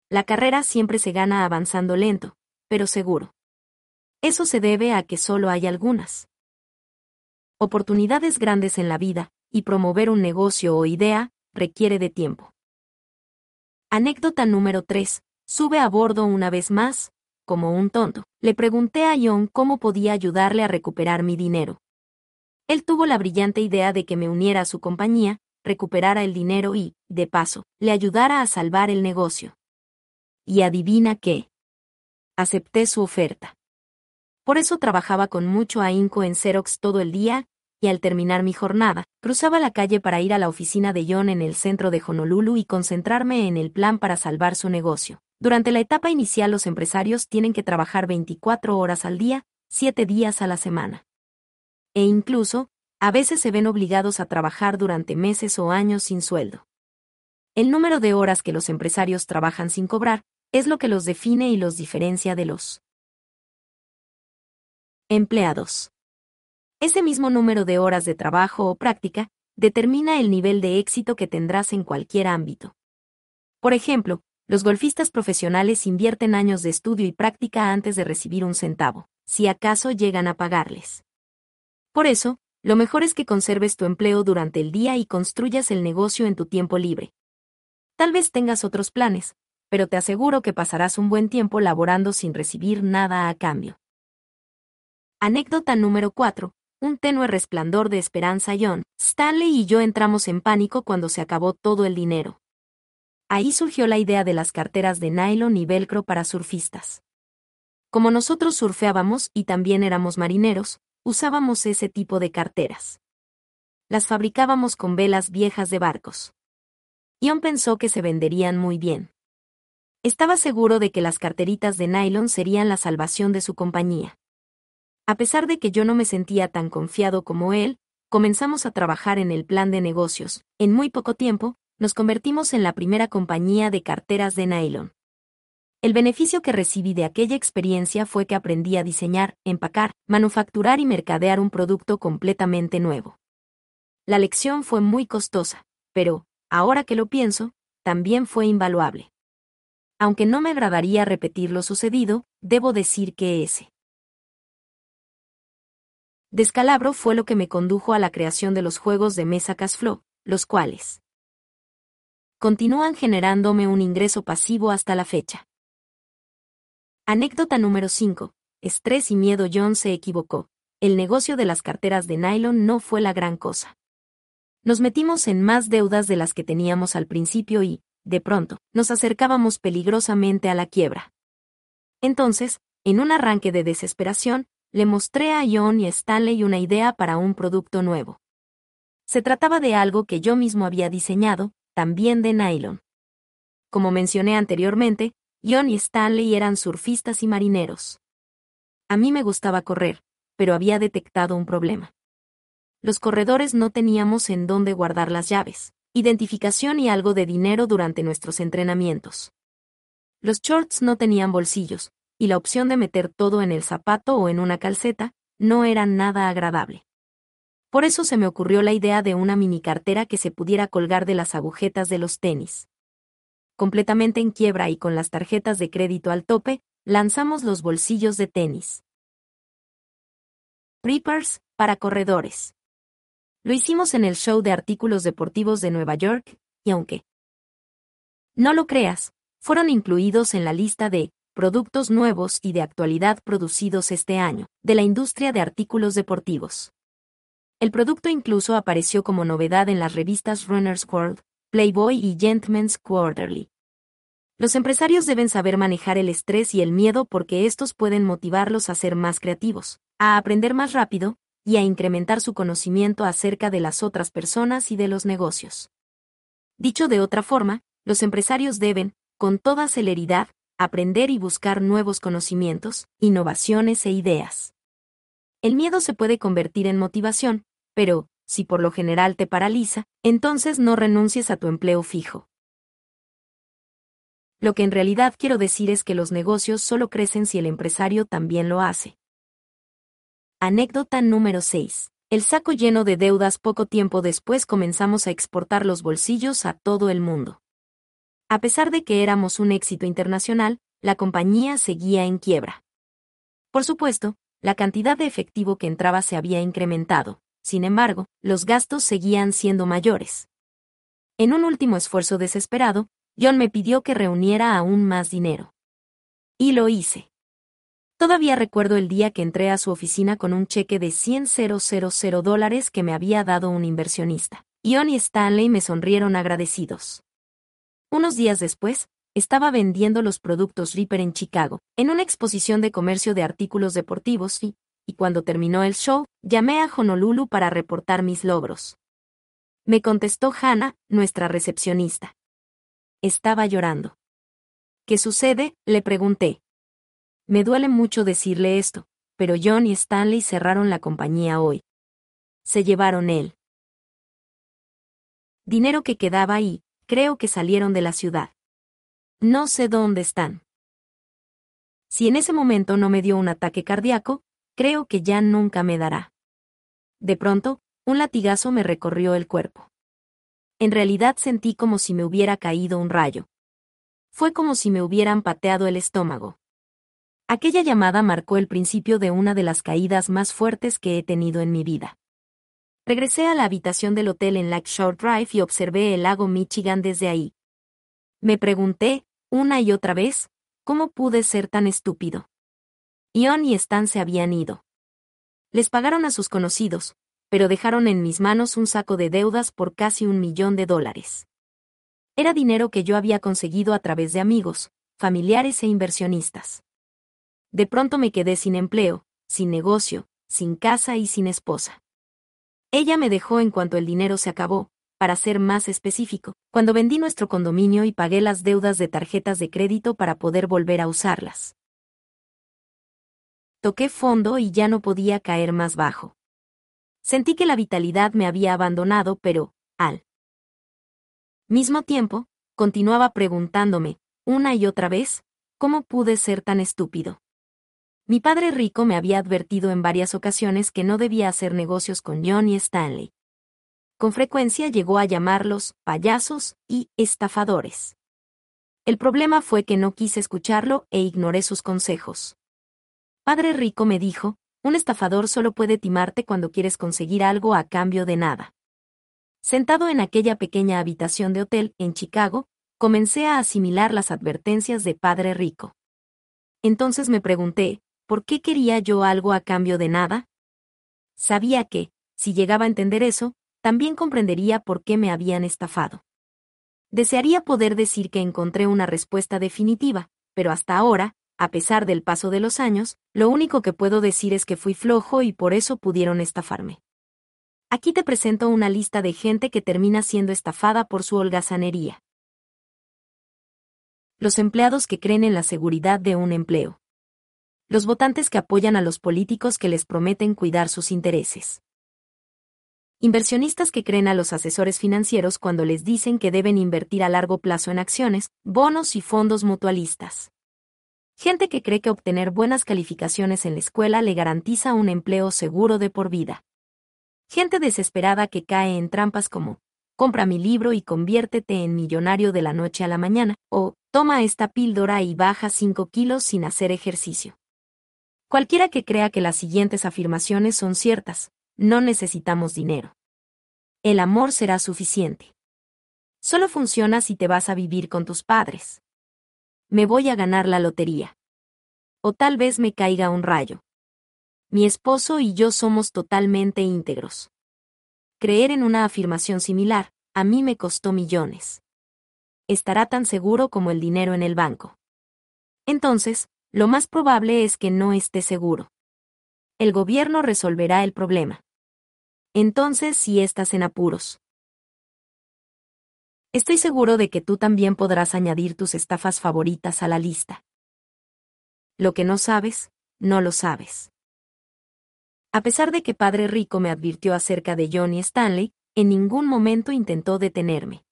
La carrera siempre se gana avanzando lento, pero seguro. Eso se debe a que solo hay algunas oportunidades grandes en la vida, y promover un negocio o idea requiere de tiempo. Anécdota número 3 Sube a bordo una vez más, como un tonto. Le pregunté a John cómo podía ayudarle a recuperar mi dinero. Él tuvo la brillante idea de que me uniera a su compañía, recuperara el dinero y, de paso, le ayudara a salvar el negocio. Y adivina qué. Acepté su oferta. Por eso trabajaba con mucho ahínco en Xerox todo el día, y al terminar mi jornada, cruzaba la calle para ir a la oficina de John en el centro de Honolulu y concentrarme en el plan para salvar su negocio. Durante la etapa inicial los empresarios tienen que trabajar 24 horas al día, 7 días a la semana. E incluso, a veces se ven obligados a trabajar durante meses o años sin sueldo. El número de horas que los empresarios trabajan sin cobrar es lo que los define y los diferencia de los empleados. Ese mismo número de horas de trabajo o práctica determina el nivel de éxito que tendrás en cualquier ámbito. Por ejemplo, los golfistas profesionales invierten años de estudio y práctica antes de recibir un centavo, si acaso llegan a pagarles. Por eso, lo mejor es que conserves tu empleo durante el día y construyas el negocio en tu tiempo libre. Tal vez tengas otros planes, pero te aseguro que pasarás un buen tiempo laborando sin recibir nada a cambio. Anécdota número 4. Un tenue resplandor de esperanza John. Stanley y yo entramos en pánico cuando se acabó todo el dinero. Ahí surgió la idea de las carteras de nylon y velcro para surfistas. Como nosotros surfeábamos y también éramos marineros, usábamos ese tipo de carteras. Las fabricábamos con velas viejas de barcos. Ion pensó que se venderían muy bien. Estaba seguro de que las carteritas de nylon serían la salvación de su compañía. A pesar de que yo no me sentía tan confiado como él, comenzamos a trabajar en el plan de negocios. En muy poco tiempo, nos convertimos en la primera compañía de carteras de nylon. El beneficio que recibí de aquella experiencia fue que aprendí a diseñar, empacar, manufacturar y mercadear un producto completamente nuevo. La lección fue muy costosa, pero, ahora que lo pienso, también fue invaluable. Aunque no me agradaría repetir lo sucedido, debo decir que ese descalabro fue lo que me condujo a la creación de los juegos de mesa Casflow, los cuales continúan generándome un ingreso pasivo hasta la fecha. Anécdota número 5. Estrés y miedo John se equivocó. El negocio de las carteras de nylon no fue la gran cosa. Nos metimos en más deudas de las que teníamos al principio y, de pronto, nos acercábamos peligrosamente a la quiebra. Entonces, en un arranque de desesperación, le mostré a John y Stanley una idea para un producto nuevo. Se trataba de algo que yo mismo había diseñado, también de nylon. Como mencioné anteriormente, John y Stanley eran surfistas y marineros. A mí me gustaba correr, pero había detectado un problema. Los corredores no teníamos en dónde guardar las llaves, identificación y algo de dinero durante nuestros entrenamientos. Los shorts no tenían bolsillos, y la opción de meter todo en el zapato o en una calceta no era nada agradable. Por eso se me ocurrió la idea de una mini cartera que se pudiera colgar de las agujetas de los tenis completamente en quiebra y con las tarjetas de crédito al tope, lanzamos los bolsillos de tenis. Preppers para corredores. Lo hicimos en el show de artículos deportivos de Nueva York, y aunque no lo creas, fueron incluidos en la lista de productos nuevos y de actualidad producidos este año, de la industria de artículos deportivos. El producto incluso apareció como novedad en las revistas Runner's World, Playboy y Gentleman's Quarterly. Los empresarios deben saber manejar el estrés y el miedo porque estos pueden motivarlos a ser más creativos, a aprender más rápido y a incrementar su conocimiento acerca de las otras personas y de los negocios. Dicho de otra forma, los empresarios deben, con toda celeridad, aprender y buscar nuevos conocimientos, innovaciones e ideas. El miedo se puede convertir en motivación, pero, si por lo general te paraliza, entonces no renuncies a tu empleo fijo. Lo que en realidad quiero decir es que los negocios solo crecen si el empresario también lo hace. Anécdota número 6. El saco lleno de deudas poco tiempo después comenzamos a exportar los bolsillos a todo el mundo. A pesar de que éramos un éxito internacional, la compañía seguía en quiebra. Por supuesto, la cantidad de efectivo que entraba se había incrementado, sin embargo, los gastos seguían siendo mayores. En un último esfuerzo desesperado, John me pidió que reuniera aún más dinero. Y lo hice. Todavía recuerdo el día que entré a su oficina con un cheque de 100,000 dólares que me había dado un inversionista. John y Stanley me sonrieron agradecidos. Unos días después, estaba vendiendo los productos Reaper en Chicago, en una exposición de comercio de artículos deportivos y, y cuando terminó el show, llamé a Honolulu para reportar mis logros. Me contestó Hannah, nuestra recepcionista. Estaba llorando. ¿Qué sucede? le pregunté. Me duele mucho decirle esto, pero John y Stanley cerraron la compañía hoy. Se llevaron él. Dinero que quedaba ahí, creo que salieron de la ciudad. No sé dónde están. Si en ese momento no me dio un ataque cardíaco, creo que ya nunca me dará. De pronto, un latigazo me recorrió el cuerpo. En realidad sentí como si me hubiera caído un rayo. Fue como si me hubieran pateado el estómago. Aquella llamada marcó el principio de una de las caídas más fuertes que he tenido en mi vida. Regresé a la habitación del hotel en Lakeshore Drive y observé el lago Michigan desde ahí. Me pregunté, una y otra vez, ¿cómo pude ser tan estúpido? Ion y Stan se habían ido. Les pagaron a sus conocidos, pero dejaron en mis manos un saco de deudas por casi un millón de dólares. Era dinero que yo había conseguido a través de amigos, familiares e inversionistas. De pronto me quedé sin empleo, sin negocio, sin casa y sin esposa. Ella me dejó en cuanto el dinero se acabó, para ser más específico, cuando vendí nuestro condominio y pagué las deudas de tarjetas de crédito para poder volver a usarlas. Toqué fondo y ya no podía caer más bajo. Sentí que la vitalidad me había abandonado, pero, al mismo tiempo, continuaba preguntándome, una y otra vez, ¿cómo pude ser tan estúpido? Mi padre rico me había advertido en varias ocasiones que no debía hacer negocios con John y Stanley. Con frecuencia llegó a llamarlos payasos y estafadores. El problema fue que no quise escucharlo e ignoré sus consejos. Padre rico me dijo, un estafador solo puede timarte cuando quieres conseguir algo a cambio de nada. Sentado en aquella pequeña habitación de hotel en Chicago, comencé a asimilar las advertencias de Padre Rico. Entonces me pregunté, ¿por qué quería yo algo a cambio de nada? Sabía que, si llegaba a entender eso, también comprendería por qué me habían estafado. Desearía poder decir que encontré una respuesta definitiva, pero hasta ahora, a pesar del paso de los años, lo único que puedo decir es que fui flojo y por eso pudieron estafarme. Aquí te presento una lista de gente que termina siendo estafada por su holgazanería. Los empleados que creen en la seguridad de un empleo los votantes que apoyan a los políticos que les prometen cuidar sus intereses. Inversionistas que creen a los asesores financieros cuando les dicen que deben invertir a largo plazo en acciones, bonos y fondos mutualistas. Gente que cree que obtener buenas calificaciones en la escuela le garantiza un empleo seguro de por vida. Gente desesperada que cae en trampas como, compra mi libro y conviértete en millonario de la noche a la mañana, o, toma esta píldora y baja 5 kilos sin hacer ejercicio. Cualquiera que crea que las siguientes afirmaciones son ciertas, no necesitamos dinero. El amor será suficiente. Solo funciona si te vas a vivir con tus padres. Me voy a ganar la lotería. O tal vez me caiga un rayo. Mi esposo y yo somos totalmente íntegros. Creer en una afirmación similar, a mí me costó millones. Estará tan seguro como el dinero en el banco. Entonces, lo más probable es que no esté seguro. El gobierno resolverá el problema. Entonces si estás en apuros. Estoy seguro de que tú también podrás añadir tus estafas favoritas a la lista. Lo que no sabes, no lo sabes. A pesar de que Padre Rico me advirtió acerca de Johnny Stanley, en ningún momento intentó detenerme.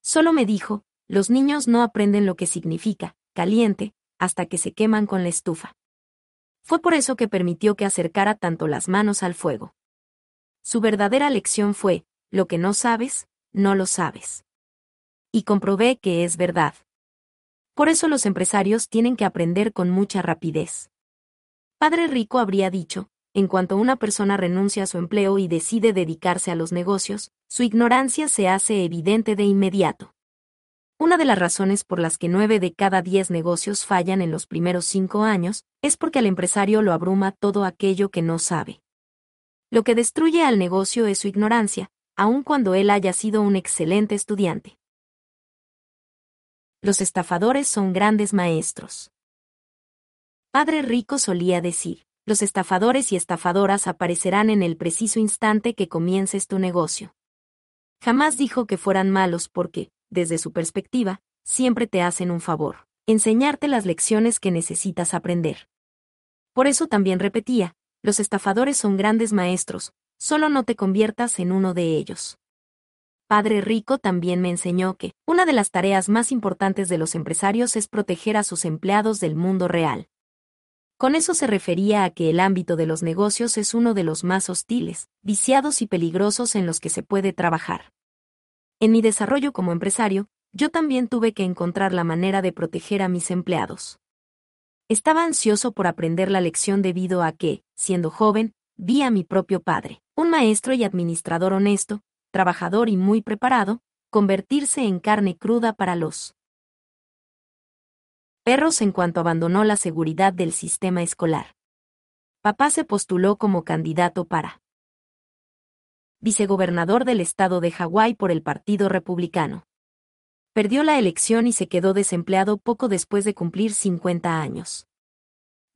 Solo me dijo, los niños no aprenden lo que significa, caliente, hasta que se queman con la estufa. Fue por eso que permitió que acercara tanto las manos al fuego. Su verdadera lección fue, lo que no sabes, no lo sabes. Y comprobé que es verdad. Por eso los empresarios tienen que aprender con mucha rapidez. Padre Rico habría dicho, en cuanto una persona renuncia a su empleo y decide dedicarse a los negocios, su ignorancia se hace evidente de inmediato. Una de las razones por las que nueve de cada diez negocios fallan en los primeros cinco años es porque al empresario lo abruma todo aquello que no sabe. Lo que destruye al negocio es su ignorancia, aun cuando él haya sido un excelente estudiante. Los estafadores son grandes maestros. Padre Rico solía decir, los estafadores y estafadoras aparecerán en el preciso instante que comiences tu negocio. Jamás dijo que fueran malos porque, desde su perspectiva, siempre te hacen un favor, enseñarte las lecciones que necesitas aprender. Por eso también repetía, los estafadores son grandes maestros, solo no te conviertas en uno de ellos. Padre Rico también me enseñó que una de las tareas más importantes de los empresarios es proteger a sus empleados del mundo real. Con eso se refería a que el ámbito de los negocios es uno de los más hostiles, viciados y peligrosos en los que se puede trabajar. En mi desarrollo como empresario, yo también tuve que encontrar la manera de proteger a mis empleados. Estaba ansioso por aprender la lección debido a que, siendo joven, vi a mi propio padre, un maestro y administrador honesto, trabajador y muy preparado, convertirse en carne cruda para los perros en cuanto abandonó la seguridad del sistema escolar. Papá se postuló como candidato para vicegobernador del estado de Hawái por el Partido Republicano. Perdió la elección y se quedó desempleado poco después de cumplir 50 años.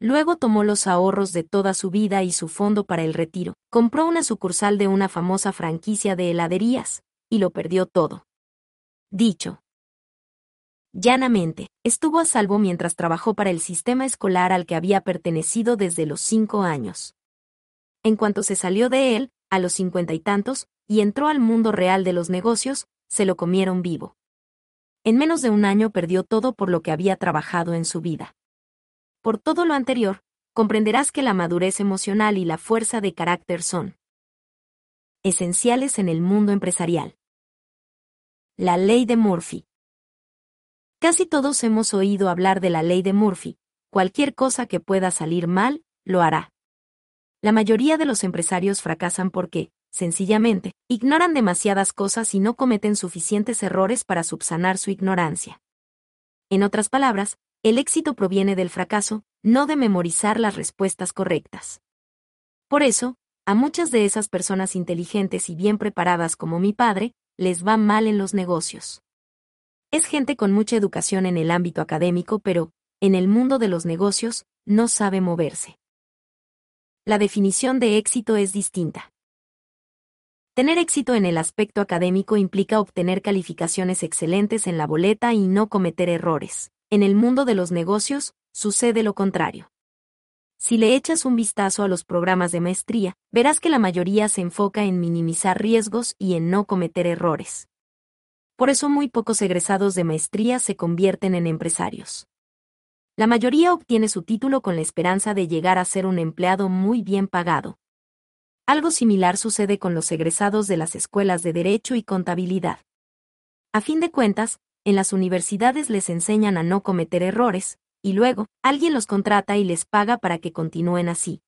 Luego tomó los ahorros de toda su vida y su fondo para el retiro, compró una sucursal de una famosa franquicia de heladerías, y lo perdió todo. Dicho. Llanamente, estuvo a salvo mientras trabajó para el sistema escolar al que había pertenecido desde los cinco años. En cuanto se salió de él, a los cincuenta y tantos, y entró al mundo real de los negocios, se lo comieron vivo. En menos de un año perdió todo por lo que había trabajado en su vida. Por todo lo anterior, comprenderás que la madurez emocional y la fuerza de carácter son esenciales en el mundo empresarial. La ley de Murphy. Casi todos hemos oído hablar de la ley de Murphy. Cualquier cosa que pueda salir mal, lo hará. La mayoría de los empresarios fracasan porque, sencillamente, ignoran demasiadas cosas y no cometen suficientes errores para subsanar su ignorancia. En otras palabras, el éxito proviene del fracaso, no de memorizar las respuestas correctas. Por eso, a muchas de esas personas inteligentes y bien preparadas como mi padre, les va mal en los negocios. Es gente con mucha educación en el ámbito académico, pero, en el mundo de los negocios, no sabe moverse la definición de éxito es distinta. Tener éxito en el aspecto académico implica obtener calificaciones excelentes en la boleta y no cometer errores. En el mundo de los negocios, sucede lo contrario. Si le echas un vistazo a los programas de maestría, verás que la mayoría se enfoca en minimizar riesgos y en no cometer errores. Por eso muy pocos egresados de maestría se convierten en empresarios. La mayoría obtiene su título con la esperanza de llegar a ser un empleado muy bien pagado. Algo similar sucede con los egresados de las escuelas de Derecho y Contabilidad. A fin de cuentas, en las universidades les enseñan a no cometer errores, y luego, alguien los contrata y les paga para que continúen así.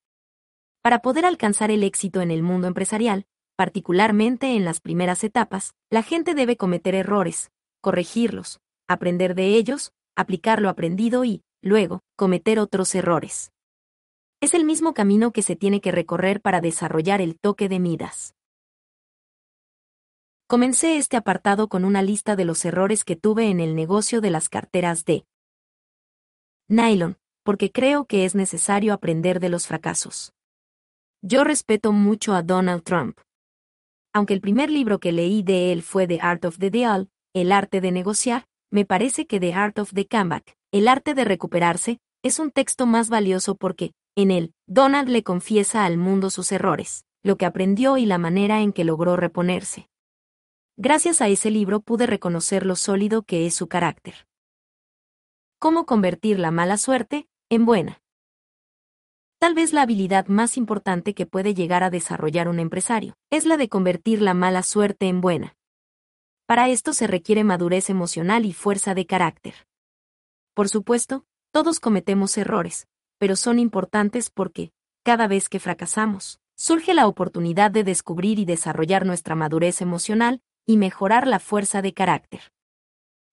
Para poder alcanzar el éxito en el mundo empresarial, particularmente en las primeras etapas, la gente debe cometer errores, corregirlos, aprender de ellos, aplicar lo aprendido y, luego, cometer otros errores. Es el mismo camino que se tiene que recorrer para desarrollar el toque de Midas. Comencé este apartado con una lista de los errores que tuve en el negocio de las carteras de nylon, porque creo que es necesario aprender de los fracasos. Yo respeto mucho a Donald Trump. Aunque el primer libro que leí de él fue The Art of the Deal, El arte de negociar, me parece que The Art of the Comeback, El arte de recuperarse, es un texto más valioso porque, en él, Donald le confiesa al mundo sus errores, lo que aprendió y la manera en que logró reponerse. Gracias a ese libro pude reconocer lo sólido que es su carácter. ¿Cómo convertir la mala suerte en buena? Tal vez la habilidad más importante que puede llegar a desarrollar un empresario es la de convertir la mala suerte en buena. Para esto se requiere madurez emocional y fuerza de carácter. Por supuesto, todos cometemos errores, pero son importantes porque, cada vez que fracasamos, surge la oportunidad de descubrir y desarrollar nuestra madurez emocional y mejorar la fuerza de carácter.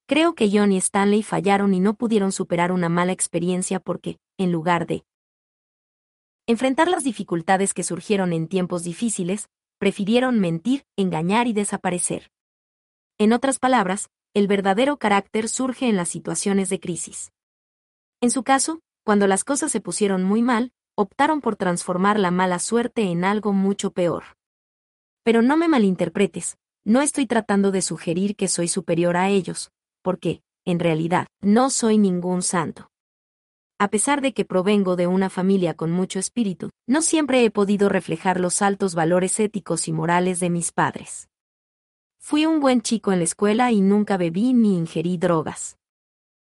Creo que John y Stanley fallaron y no pudieron superar una mala experiencia porque, en lugar de enfrentar las dificultades que surgieron en tiempos difíciles, prefirieron mentir, engañar y desaparecer. En otras palabras, el verdadero carácter surge en las situaciones de crisis. En su caso, cuando las cosas se pusieron muy mal, optaron por transformar la mala suerte en algo mucho peor. Pero no me malinterpretes, no estoy tratando de sugerir que soy superior a ellos, porque, en realidad, no soy ningún santo. A pesar de que provengo de una familia con mucho espíritu, no siempre he podido reflejar los altos valores éticos y morales de mis padres. Fui un buen chico en la escuela y nunca bebí ni ingerí drogas.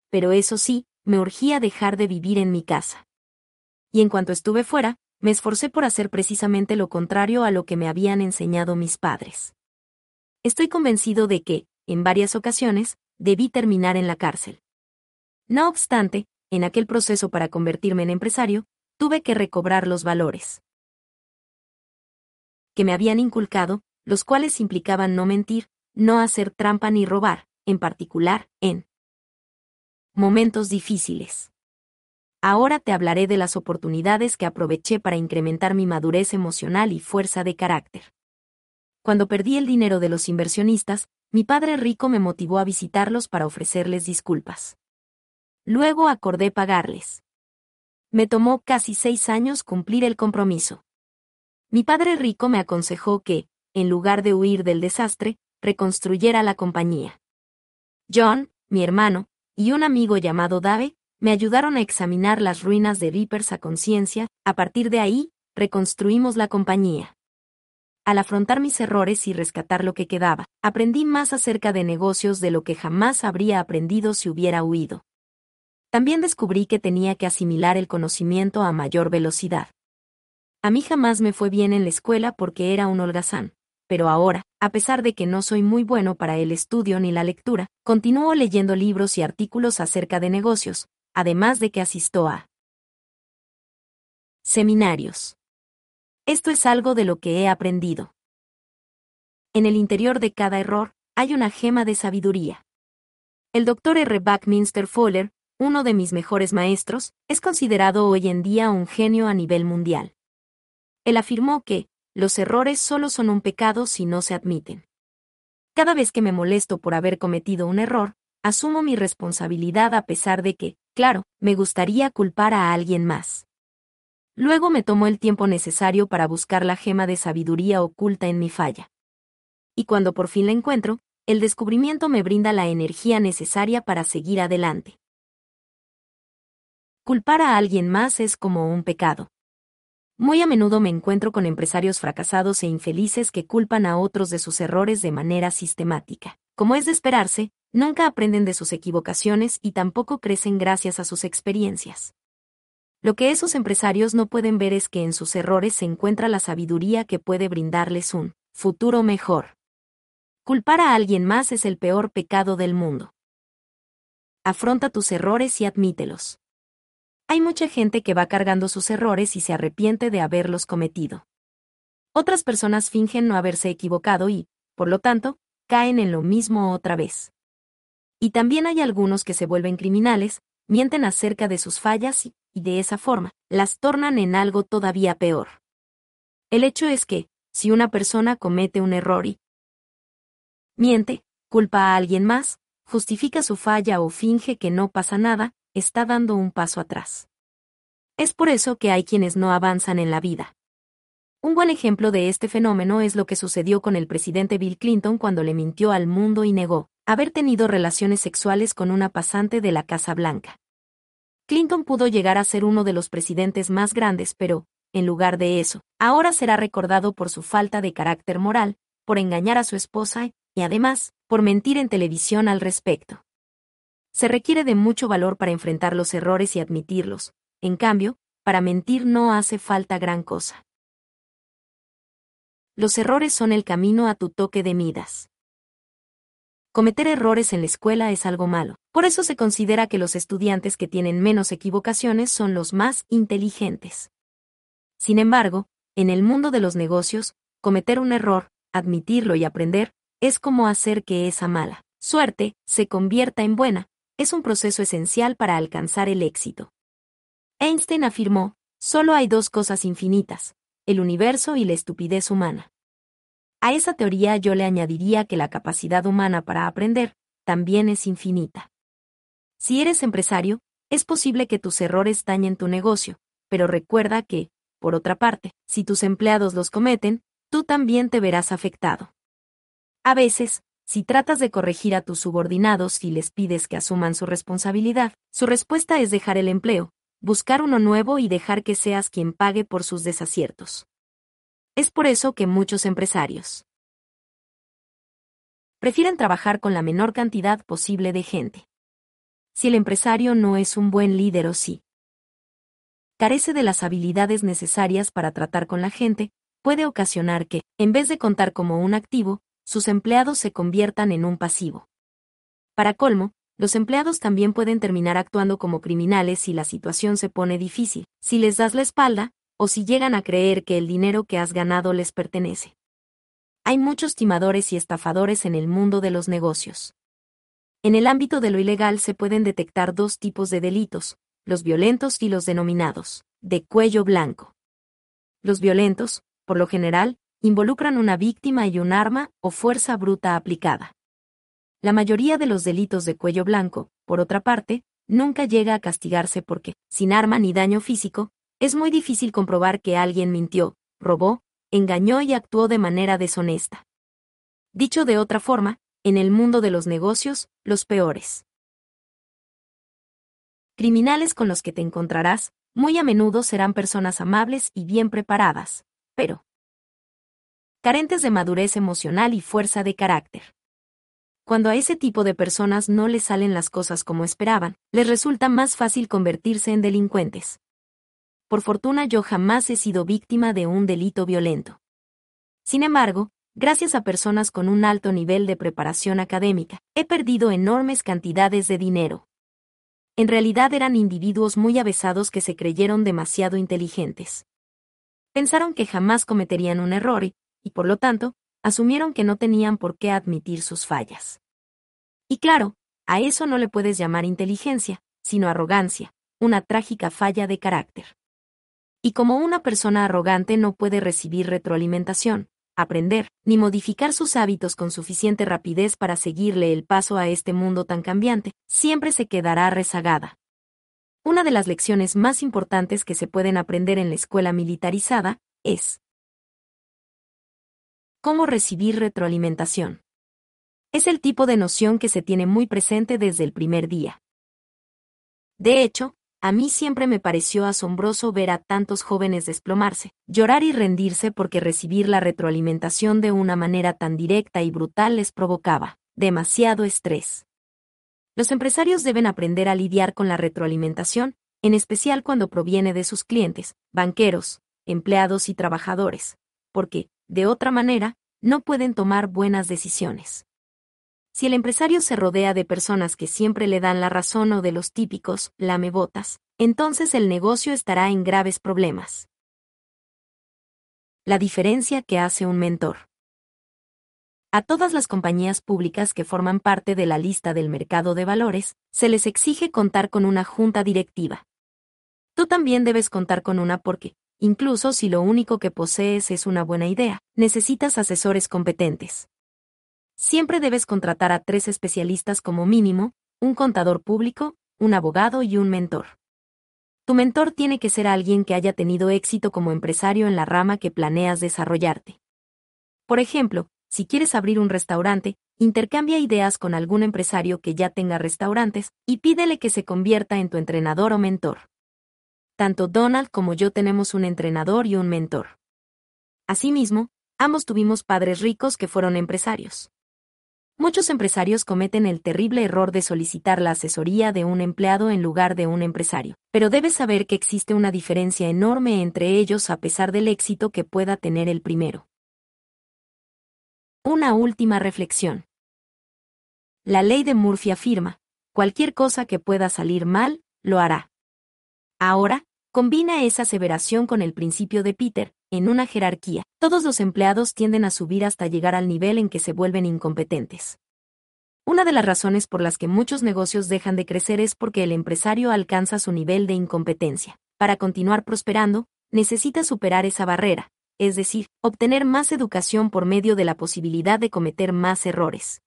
Pero eso sí, me urgía dejar de vivir en mi casa. Y en cuanto estuve fuera, me esforcé por hacer precisamente lo contrario a lo que me habían enseñado mis padres. Estoy convencido de que, en varias ocasiones, debí terminar en la cárcel. No obstante, en aquel proceso para convertirme en empresario, tuve que recobrar los valores. que me habían inculcado, los cuales implicaban no mentir, no hacer trampa ni robar, en particular, en momentos difíciles. Ahora te hablaré de las oportunidades que aproveché para incrementar mi madurez emocional y fuerza de carácter. Cuando perdí el dinero de los inversionistas, mi padre rico me motivó a visitarlos para ofrecerles disculpas. Luego acordé pagarles. Me tomó casi seis años cumplir el compromiso. Mi padre rico me aconsejó que, en lugar de huir del desastre, reconstruyera la compañía. John, mi hermano, y un amigo llamado Dave, me ayudaron a examinar las ruinas de Reapers a conciencia, a partir de ahí, reconstruimos la compañía. Al afrontar mis errores y rescatar lo que quedaba, aprendí más acerca de negocios de lo que jamás habría aprendido si hubiera huido. También descubrí que tenía que asimilar el conocimiento a mayor velocidad. A mí jamás me fue bien en la escuela porque era un holgazán, pero ahora, a pesar de que no soy muy bueno para el estudio ni la lectura, continúo leyendo libros y artículos acerca de negocios, además de que asisto a seminarios. Esto es algo de lo que he aprendido. En el interior de cada error, hay una gema de sabiduría. El Dr. R. Buckminster Fuller, uno de mis mejores maestros, es considerado hoy en día un genio a nivel mundial. Él afirmó que, los errores solo son un pecado si no se admiten. Cada vez que me molesto por haber cometido un error, asumo mi responsabilidad a pesar de que, claro, me gustaría culpar a alguien más. Luego me tomo el tiempo necesario para buscar la gema de sabiduría oculta en mi falla. Y cuando por fin la encuentro, el descubrimiento me brinda la energía necesaria para seguir adelante. Culpar a alguien más es como un pecado. Muy a menudo me encuentro con empresarios fracasados e infelices que culpan a otros de sus errores de manera sistemática. Como es de esperarse, nunca aprenden de sus equivocaciones y tampoco crecen gracias a sus experiencias. Lo que esos empresarios no pueden ver es que en sus errores se encuentra la sabiduría que puede brindarles un futuro mejor. Culpar a alguien más es el peor pecado del mundo. Afronta tus errores y admítelos. Hay mucha gente que va cargando sus errores y se arrepiente de haberlos cometido. Otras personas fingen no haberse equivocado y, por lo tanto, caen en lo mismo otra vez. Y también hay algunos que se vuelven criminales, mienten acerca de sus fallas y, y de esa forma, las tornan en algo todavía peor. El hecho es que, si una persona comete un error y miente, culpa a alguien más, justifica su falla o finge que no pasa nada, está dando un paso atrás. Es por eso que hay quienes no avanzan en la vida. Un buen ejemplo de este fenómeno es lo que sucedió con el presidente Bill Clinton cuando le mintió al mundo y negó haber tenido relaciones sexuales con una pasante de la Casa Blanca. Clinton pudo llegar a ser uno de los presidentes más grandes, pero, en lugar de eso, ahora será recordado por su falta de carácter moral, por engañar a su esposa y, además, por mentir en televisión al respecto. Se requiere de mucho valor para enfrentar los errores y admitirlos, en cambio, para mentir no hace falta gran cosa. Los errores son el camino a tu toque de Midas. Cometer errores en la escuela es algo malo. Por eso se considera que los estudiantes que tienen menos equivocaciones son los más inteligentes. Sin embargo, en el mundo de los negocios, cometer un error, admitirlo y aprender, es como hacer que esa mala suerte se convierta en buena. Es un proceso esencial para alcanzar el éxito. Einstein afirmó, solo hay dos cosas infinitas, el universo y la estupidez humana. A esa teoría yo le añadiría que la capacidad humana para aprender también es infinita. Si eres empresario, es posible que tus errores dañen tu negocio, pero recuerda que, por otra parte, si tus empleados los cometen, tú también te verás afectado. A veces, si tratas de corregir a tus subordinados y les pides que asuman su responsabilidad, su respuesta es dejar el empleo, buscar uno nuevo y dejar que seas quien pague por sus desaciertos. Es por eso que muchos empresarios prefieren trabajar con la menor cantidad posible de gente. Si el empresario no es un buen líder o sí carece de las habilidades necesarias para tratar con la gente, puede ocasionar que, en vez de contar como un activo, sus empleados se conviertan en un pasivo. Para colmo, los empleados también pueden terminar actuando como criminales si la situación se pone difícil. Si les das la espalda, o si llegan a creer que el dinero que has ganado les pertenece. Hay muchos timadores y estafadores en el mundo de los negocios. En el ámbito de lo ilegal se pueden detectar dos tipos de delitos, los violentos y los denominados, de cuello blanco. Los violentos, por lo general, involucran una víctima y un arma o fuerza bruta aplicada. La mayoría de los delitos de cuello blanco, por otra parte, nunca llega a castigarse porque, sin arma ni daño físico, es muy difícil comprobar que alguien mintió, robó, engañó y actuó de manera deshonesta. Dicho de otra forma, en el mundo de los negocios, los peores. Criminales con los que te encontrarás, muy a menudo serán personas amables y bien preparadas, pero carentes de madurez emocional y fuerza de carácter. Cuando a ese tipo de personas no les salen las cosas como esperaban, les resulta más fácil convertirse en delincuentes. Por fortuna yo jamás he sido víctima de un delito violento. Sin embargo, gracias a personas con un alto nivel de preparación académica, he perdido enormes cantidades de dinero. En realidad eran individuos muy avesados que se creyeron demasiado inteligentes. Pensaron que jamás cometerían un error y, y por lo tanto, asumieron que no tenían por qué admitir sus fallas. Y claro, a eso no le puedes llamar inteligencia, sino arrogancia, una trágica falla de carácter. Y como una persona arrogante no puede recibir retroalimentación, aprender, ni modificar sus hábitos con suficiente rapidez para seguirle el paso a este mundo tan cambiante, siempre se quedará rezagada. Una de las lecciones más importantes que se pueden aprender en la escuela militarizada es cómo recibir retroalimentación. Es el tipo de noción que se tiene muy presente desde el primer día. De hecho, a mí siempre me pareció asombroso ver a tantos jóvenes desplomarse, llorar y rendirse porque recibir la retroalimentación de una manera tan directa y brutal les provocaba demasiado estrés. Los empresarios deben aprender a lidiar con la retroalimentación, en especial cuando proviene de sus clientes, banqueros, empleados y trabajadores, porque, de otra manera, no pueden tomar buenas decisiones. Si el empresario se rodea de personas que siempre le dan la razón o de los típicos lamebotas, entonces el negocio estará en graves problemas. La diferencia que hace un mentor. A todas las compañías públicas que forman parte de la lista del mercado de valores, se les exige contar con una junta directiva. Tú también debes contar con una porque, incluso si lo único que posees es una buena idea, necesitas asesores competentes. Siempre debes contratar a tres especialistas como mínimo, un contador público, un abogado y un mentor. Tu mentor tiene que ser alguien que haya tenido éxito como empresario en la rama que planeas desarrollarte. Por ejemplo, si quieres abrir un restaurante, intercambia ideas con algún empresario que ya tenga restaurantes y pídele que se convierta en tu entrenador o mentor tanto Donald como yo tenemos un entrenador y un mentor. Asimismo, ambos tuvimos padres ricos que fueron empresarios. Muchos empresarios cometen el terrible error de solicitar la asesoría de un empleado en lugar de un empresario, pero debes saber que existe una diferencia enorme entre ellos a pesar del éxito que pueda tener el primero. Una última reflexión. La ley de Murphy afirma, cualquier cosa que pueda salir mal, lo hará. Ahora, Combina esa aseveración con el principio de Peter, en una jerarquía. Todos los empleados tienden a subir hasta llegar al nivel en que se vuelven incompetentes. Una de las razones por las que muchos negocios dejan de crecer es porque el empresario alcanza su nivel de incompetencia. Para continuar prosperando, necesita superar esa barrera, es decir, obtener más educación por medio de la posibilidad de cometer más errores.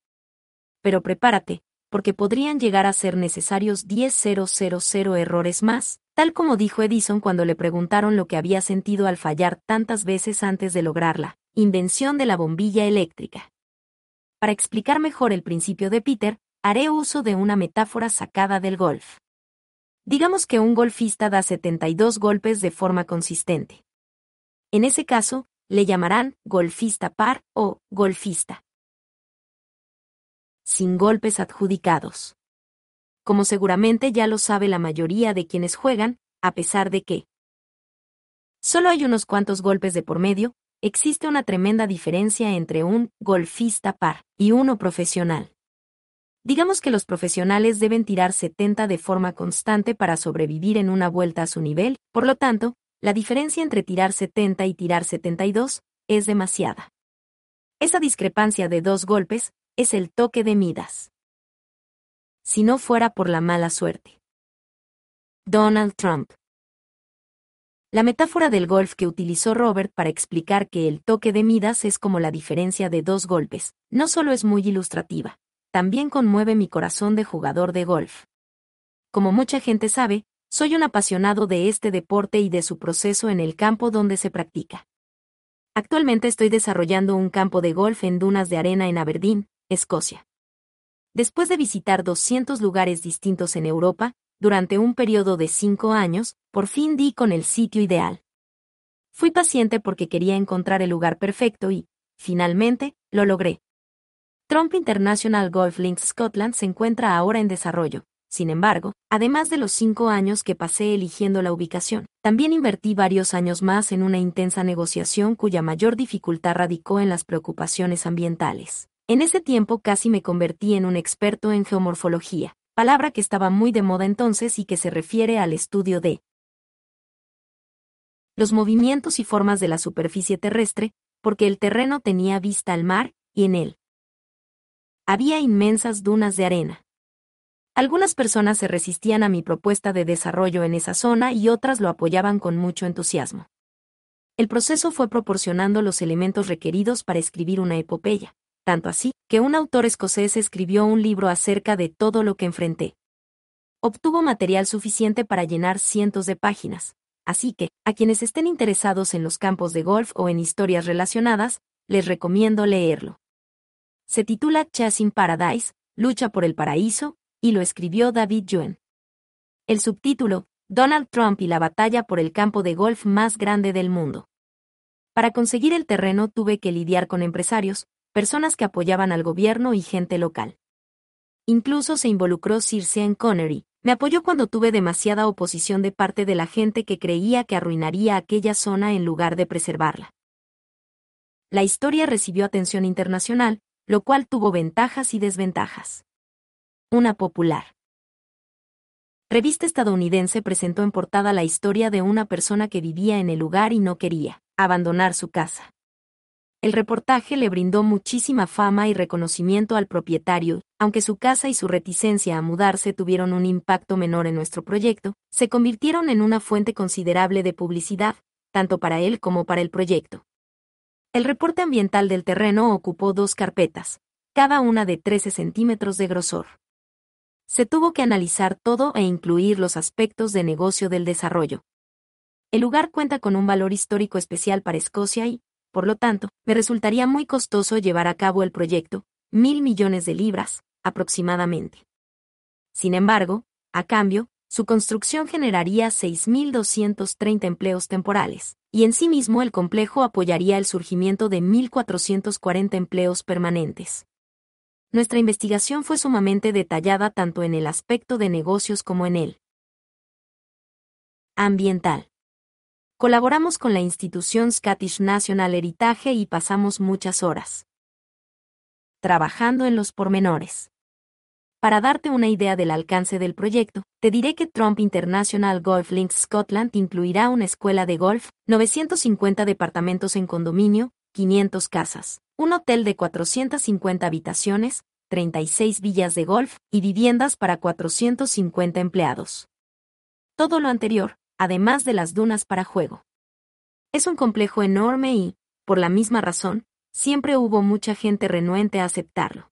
Pero prepárate, porque podrían llegar a ser necesarios 10.000 errores más, tal como dijo Edison cuando le preguntaron lo que había sentido al fallar tantas veces antes de lograrla, invención de la bombilla eléctrica. Para explicar mejor el principio de Peter, haré uso de una metáfora sacada del golf. Digamos que un golfista da 72 golpes de forma consistente. En ese caso, le llamarán golfista par o golfista. Sin golpes adjudicados como seguramente ya lo sabe la mayoría de quienes juegan, a pesar de que solo hay unos cuantos golpes de por medio, existe una tremenda diferencia entre un golfista par y uno profesional. Digamos que los profesionales deben tirar 70 de forma constante para sobrevivir en una vuelta a su nivel, por lo tanto, la diferencia entre tirar 70 y tirar 72 es demasiada. Esa discrepancia de dos golpes es el toque de Midas. Si no fuera por la mala suerte. Donald Trump. La metáfora del golf que utilizó Robert para explicar que el toque de Midas es como la diferencia de dos golpes, no solo es muy ilustrativa, también conmueve mi corazón de jugador de golf. Como mucha gente sabe, soy un apasionado de este deporte y de su proceso en el campo donde se practica. Actualmente estoy desarrollando un campo de golf en dunas de arena en Aberdeen, Escocia. Después de visitar 200 lugares distintos en Europa, durante un periodo de cinco años, por fin di con el sitio ideal. Fui paciente porque quería encontrar el lugar perfecto y, finalmente, lo logré. Trump International Golf Links Scotland se encuentra ahora en desarrollo, sin embargo, además de los cinco años que pasé eligiendo la ubicación, también invertí varios años más en una intensa negociación cuya mayor dificultad radicó en las preocupaciones ambientales. En ese tiempo casi me convertí en un experto en geomorfología, palabra que estaba muy de moda entonces y que se refiere al estudio de los movimientos y formas de la superficie terrestre, porque el terreno tenía vista al mar, y en él había inmensas dunas de arena. Algunas personas se resistían a mi propuesta de desarrollo en esa zona y otras lo apoyaban con mucho entusiasmo. El proceso fue proporcionando los elementos requeridos para escribir una epopeya, tanto así que un autor escocés escribió un libro acerca de todo lo que enfrenté. Obtuvo material suficiente para llenar cientos de páginas, así que, a quienes estén interesados en los campos de golf o en historias relacionadas, les recomiendo leerlo. Se titula Chasing Paradise, Lucha por el Paraíso, y lo escribió David Yuen. El subtítulo, Donald Trump y la batalla por el campo de golf más grande del mundo. Para conseguir el terreno tuve que lidiar con empresarios, personas que apoyaban al gobierno y gente local. Incluso se involucró Sir Sean Connery, me apoyó cuando tuve demasiada oposición de parte de la gente que creía que arruinaría aquella zona en lugar de preservarla. La historia recibió atención internacional, lo cual tuvo ventajas y desventajas una popular. Revista estadounidense presentó en portada la historia de una persona que vivía en el lugar y no quería abandonar su casa. El reportaje le brindó muchísima fama y reconocimiento al propietario, aunque su casa y su reticencia a mudarse tuvieron un impacto menor en nuestro proyecto, se convirtieron en una fuente considerable de publicidad, tanto para él como para el proyecto. El reporte ambiental del terreno ocupó dos carpetas, cada una de 13 centímetros de grosor se tuvo que analizar todo e incluir los aspectos de negocio del desarrollo. El lugar cuenta con un valor histórico especial para Escocia y, por lo tanto, me resultaría muy costoso llevar a cabo el proyecto, mil millones de libras, aproximadamente. Sin embargo, a cambio, su construcción generaría 6.230 empleos temporales, y en sí mismo el complejo apoyaría el surgimiento de 1.440 empleos permanentes nuestra investigación fue sumamente detallada tanto en el aspecto de negocios como en el ambiental. Colaboramos con la institución Scottish National Heritage y pasamos muchas horas trabajando en los pormenores. Para darte una idea del alcance del proyecto, te diré que Trump International Golf Links Scotland incluirá una escuela de golf, 950 departamentos en condominio, 500 casas, un hotel de 450 habitaciones, 36 villas de golf y viviendas para 450 empleados. Todo lo anterior, además de las dunas para juego. Es un complejo enorme y, por la misma razón, siempre hubo mucha gente renuente a aceptarlo.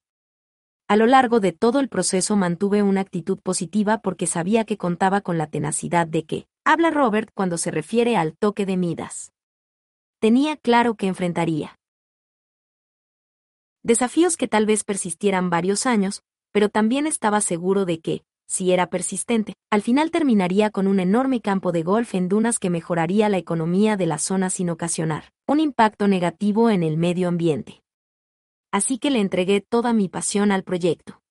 A lo largo de todo el proceso mantuve una actitud positiva porque sabía que contaba con la tenacidad de que, habla Robert cuando se refiere al toque de Midas. Tenía claro que enfrentaría desafíos que tal vez persistieran varios años, pero también estaba seguro de que, si era persistente, al final terminaría con un enorme campo de golf en dunas que mejoraría la economía de la zona sin ocasionar un impacto negativo en el medio ambiente. Así que le entregué toda mi pasión al proyecto.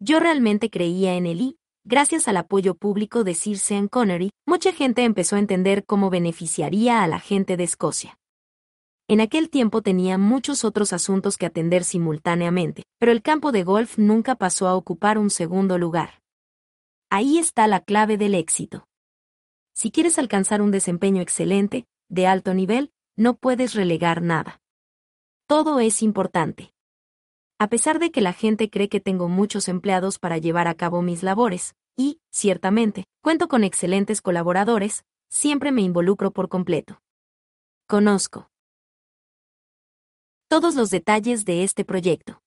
Yo realmente creía en él y, gracias al apoyo público de Sir Sean Connery, mucha gente empezó a entender cómo beneficiaría a la gente de Escocia. En aquel tiempo tenía muchos otros asuntos que atender simultáneamente, pero el campo de golf nunca pasó a ocupar un segundo lugar. Ahí está la clave del éxito. Si quieres alcanzar un desempeño excelente, de alto nivel, no puedes relegar nada. Todo es importante. A pesar de que la gente cree que tengo muchos empleados para llevar a cabo mis labores, y, ciertamente, cuento con excelentes colaboradores, siempre me involucro por completo. Conozco todos los detalles de este proyecto.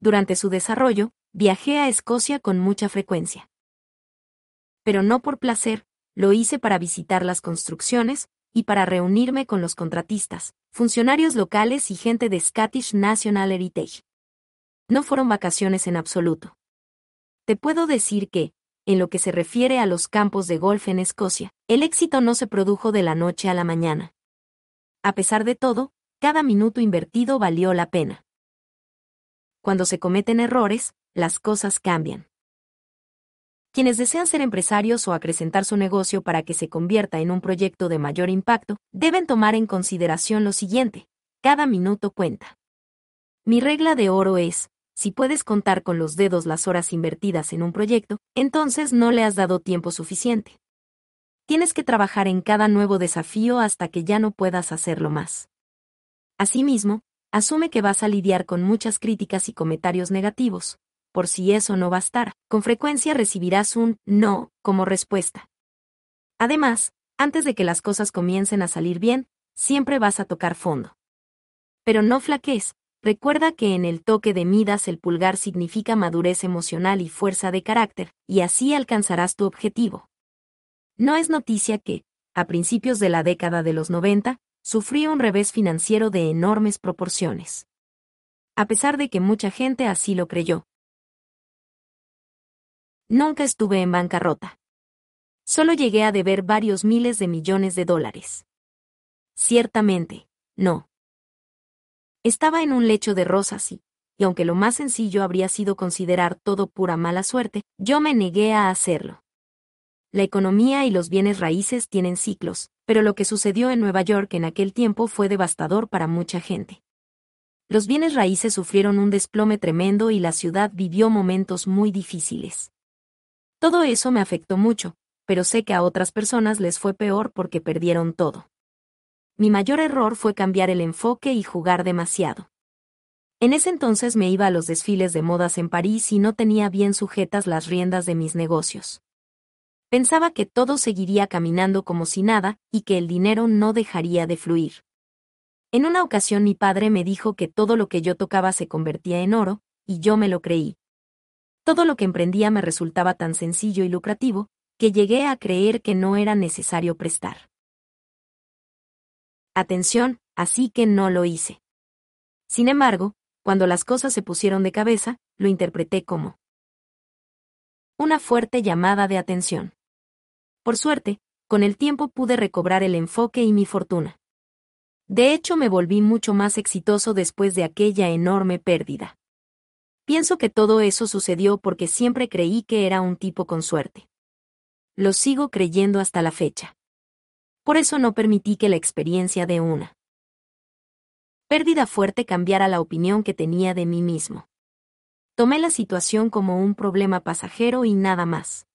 Durante su desarrollo, viajé a Escocia con mucha frecuencia. Pero no por placer, lo hice para visitar las construcciones y para reunirme con los contratistas, funcionarios locales y gente de Scottish National Heritage. No fueron vacaciones en absoluto. Te puedo decir que, en lo que se refiere a los campos de golf en Escocia, el éxito no se produjo de la noche a la mañana. A pesar de todo, cada minuto invertido valió la pena. Cuando se cometen errores, las cosas cambian. Quienes desean ser empresarios o acrecentar su negocio para que se convierta en un proyecto de mayor impacto, deben tomar en consideración lo siguiente. Cada minuto cuenta. Mi regla de oro es, si puedes contar con los dedos las horas invertidas en un proyecto, entonces no le has dado tiempo suficiente. Tienes que trabajar en cada nuevo desafío hasta que ya no puedas hacerlo más. Asimismo, asume que vas a lidiar con muchas críticas y comentarios negativos, por si eso no bastara, con frecuencia recibirás un no como respuesta. Además, antes de que las cosas comiencen a salir bien, siempre vas a tocar fondo. Pero no flaquees, recuerda que en el toque de Midas el pulgar significa madurez emocional y fuerza de carácter, y así alcanzarás tu objetivo. No es noticia que, a principios de la década de los 90, sufrí un revés financiero de enormes proporciones. A pesar de que mucha gente así lo creyó, Nunca estuve en bancarrota. Solo llegué a deber varios miles de millones de dólares. Ciertamente, no. Estaba en un lecho de rosas y, y aunque lo más sencillo habría sido considerar todo pura mala suerte, yo me negué a hacerlo. La economía y los bienes raíces tienen ciclos, pero lo que sucedió en Nueva York en aquel tiempo fue devastador para mucha gente. Los bienes raíces sufrieron un desplome tremendo y la ciudad vivió momentos muy difíciles. Todo eso me afectó mucho, pero sé que a otras personas les fue peor porque perdieron todo. Mi mayor error fue cambiar el enfoque y jugar demasiado. En ese entonces me iba a los desfiles de modas en París y no tenía bien sujetas las riendas de mis negocios. Pensaba que todo seguiría caminando como si nada y que el dinero no dejaría de fluir. En una ocasión mi padre me dijo que todo lo que yo tocaba se convertía en oro, y yo me lo creí. Todo lo que emprendía me resultaba tan sencillo y lucrativo, que llegué a creer que no era necesario prestar. Atención, así que no lo hice. Sin embargo, cuando las cosas se pusieron de cabeza, lo interpreté como una fuerte llamada de atención. Por suerte, con el tiempo pude recobrar el enfoque y mi fortuna. De hecho, me volví mucho más exitoso después de aquella enorme pérdida. Pienso que todo eso sucedió porque siempre creí que era un tipo con suerte. Lo sigo creyendo hasta la fecha. Por eso no permití que la experiencia de una pérdida fuerte cambiara la opinión que tenía de mí mismo. Tomé la situación como un problema pasajero y nada más.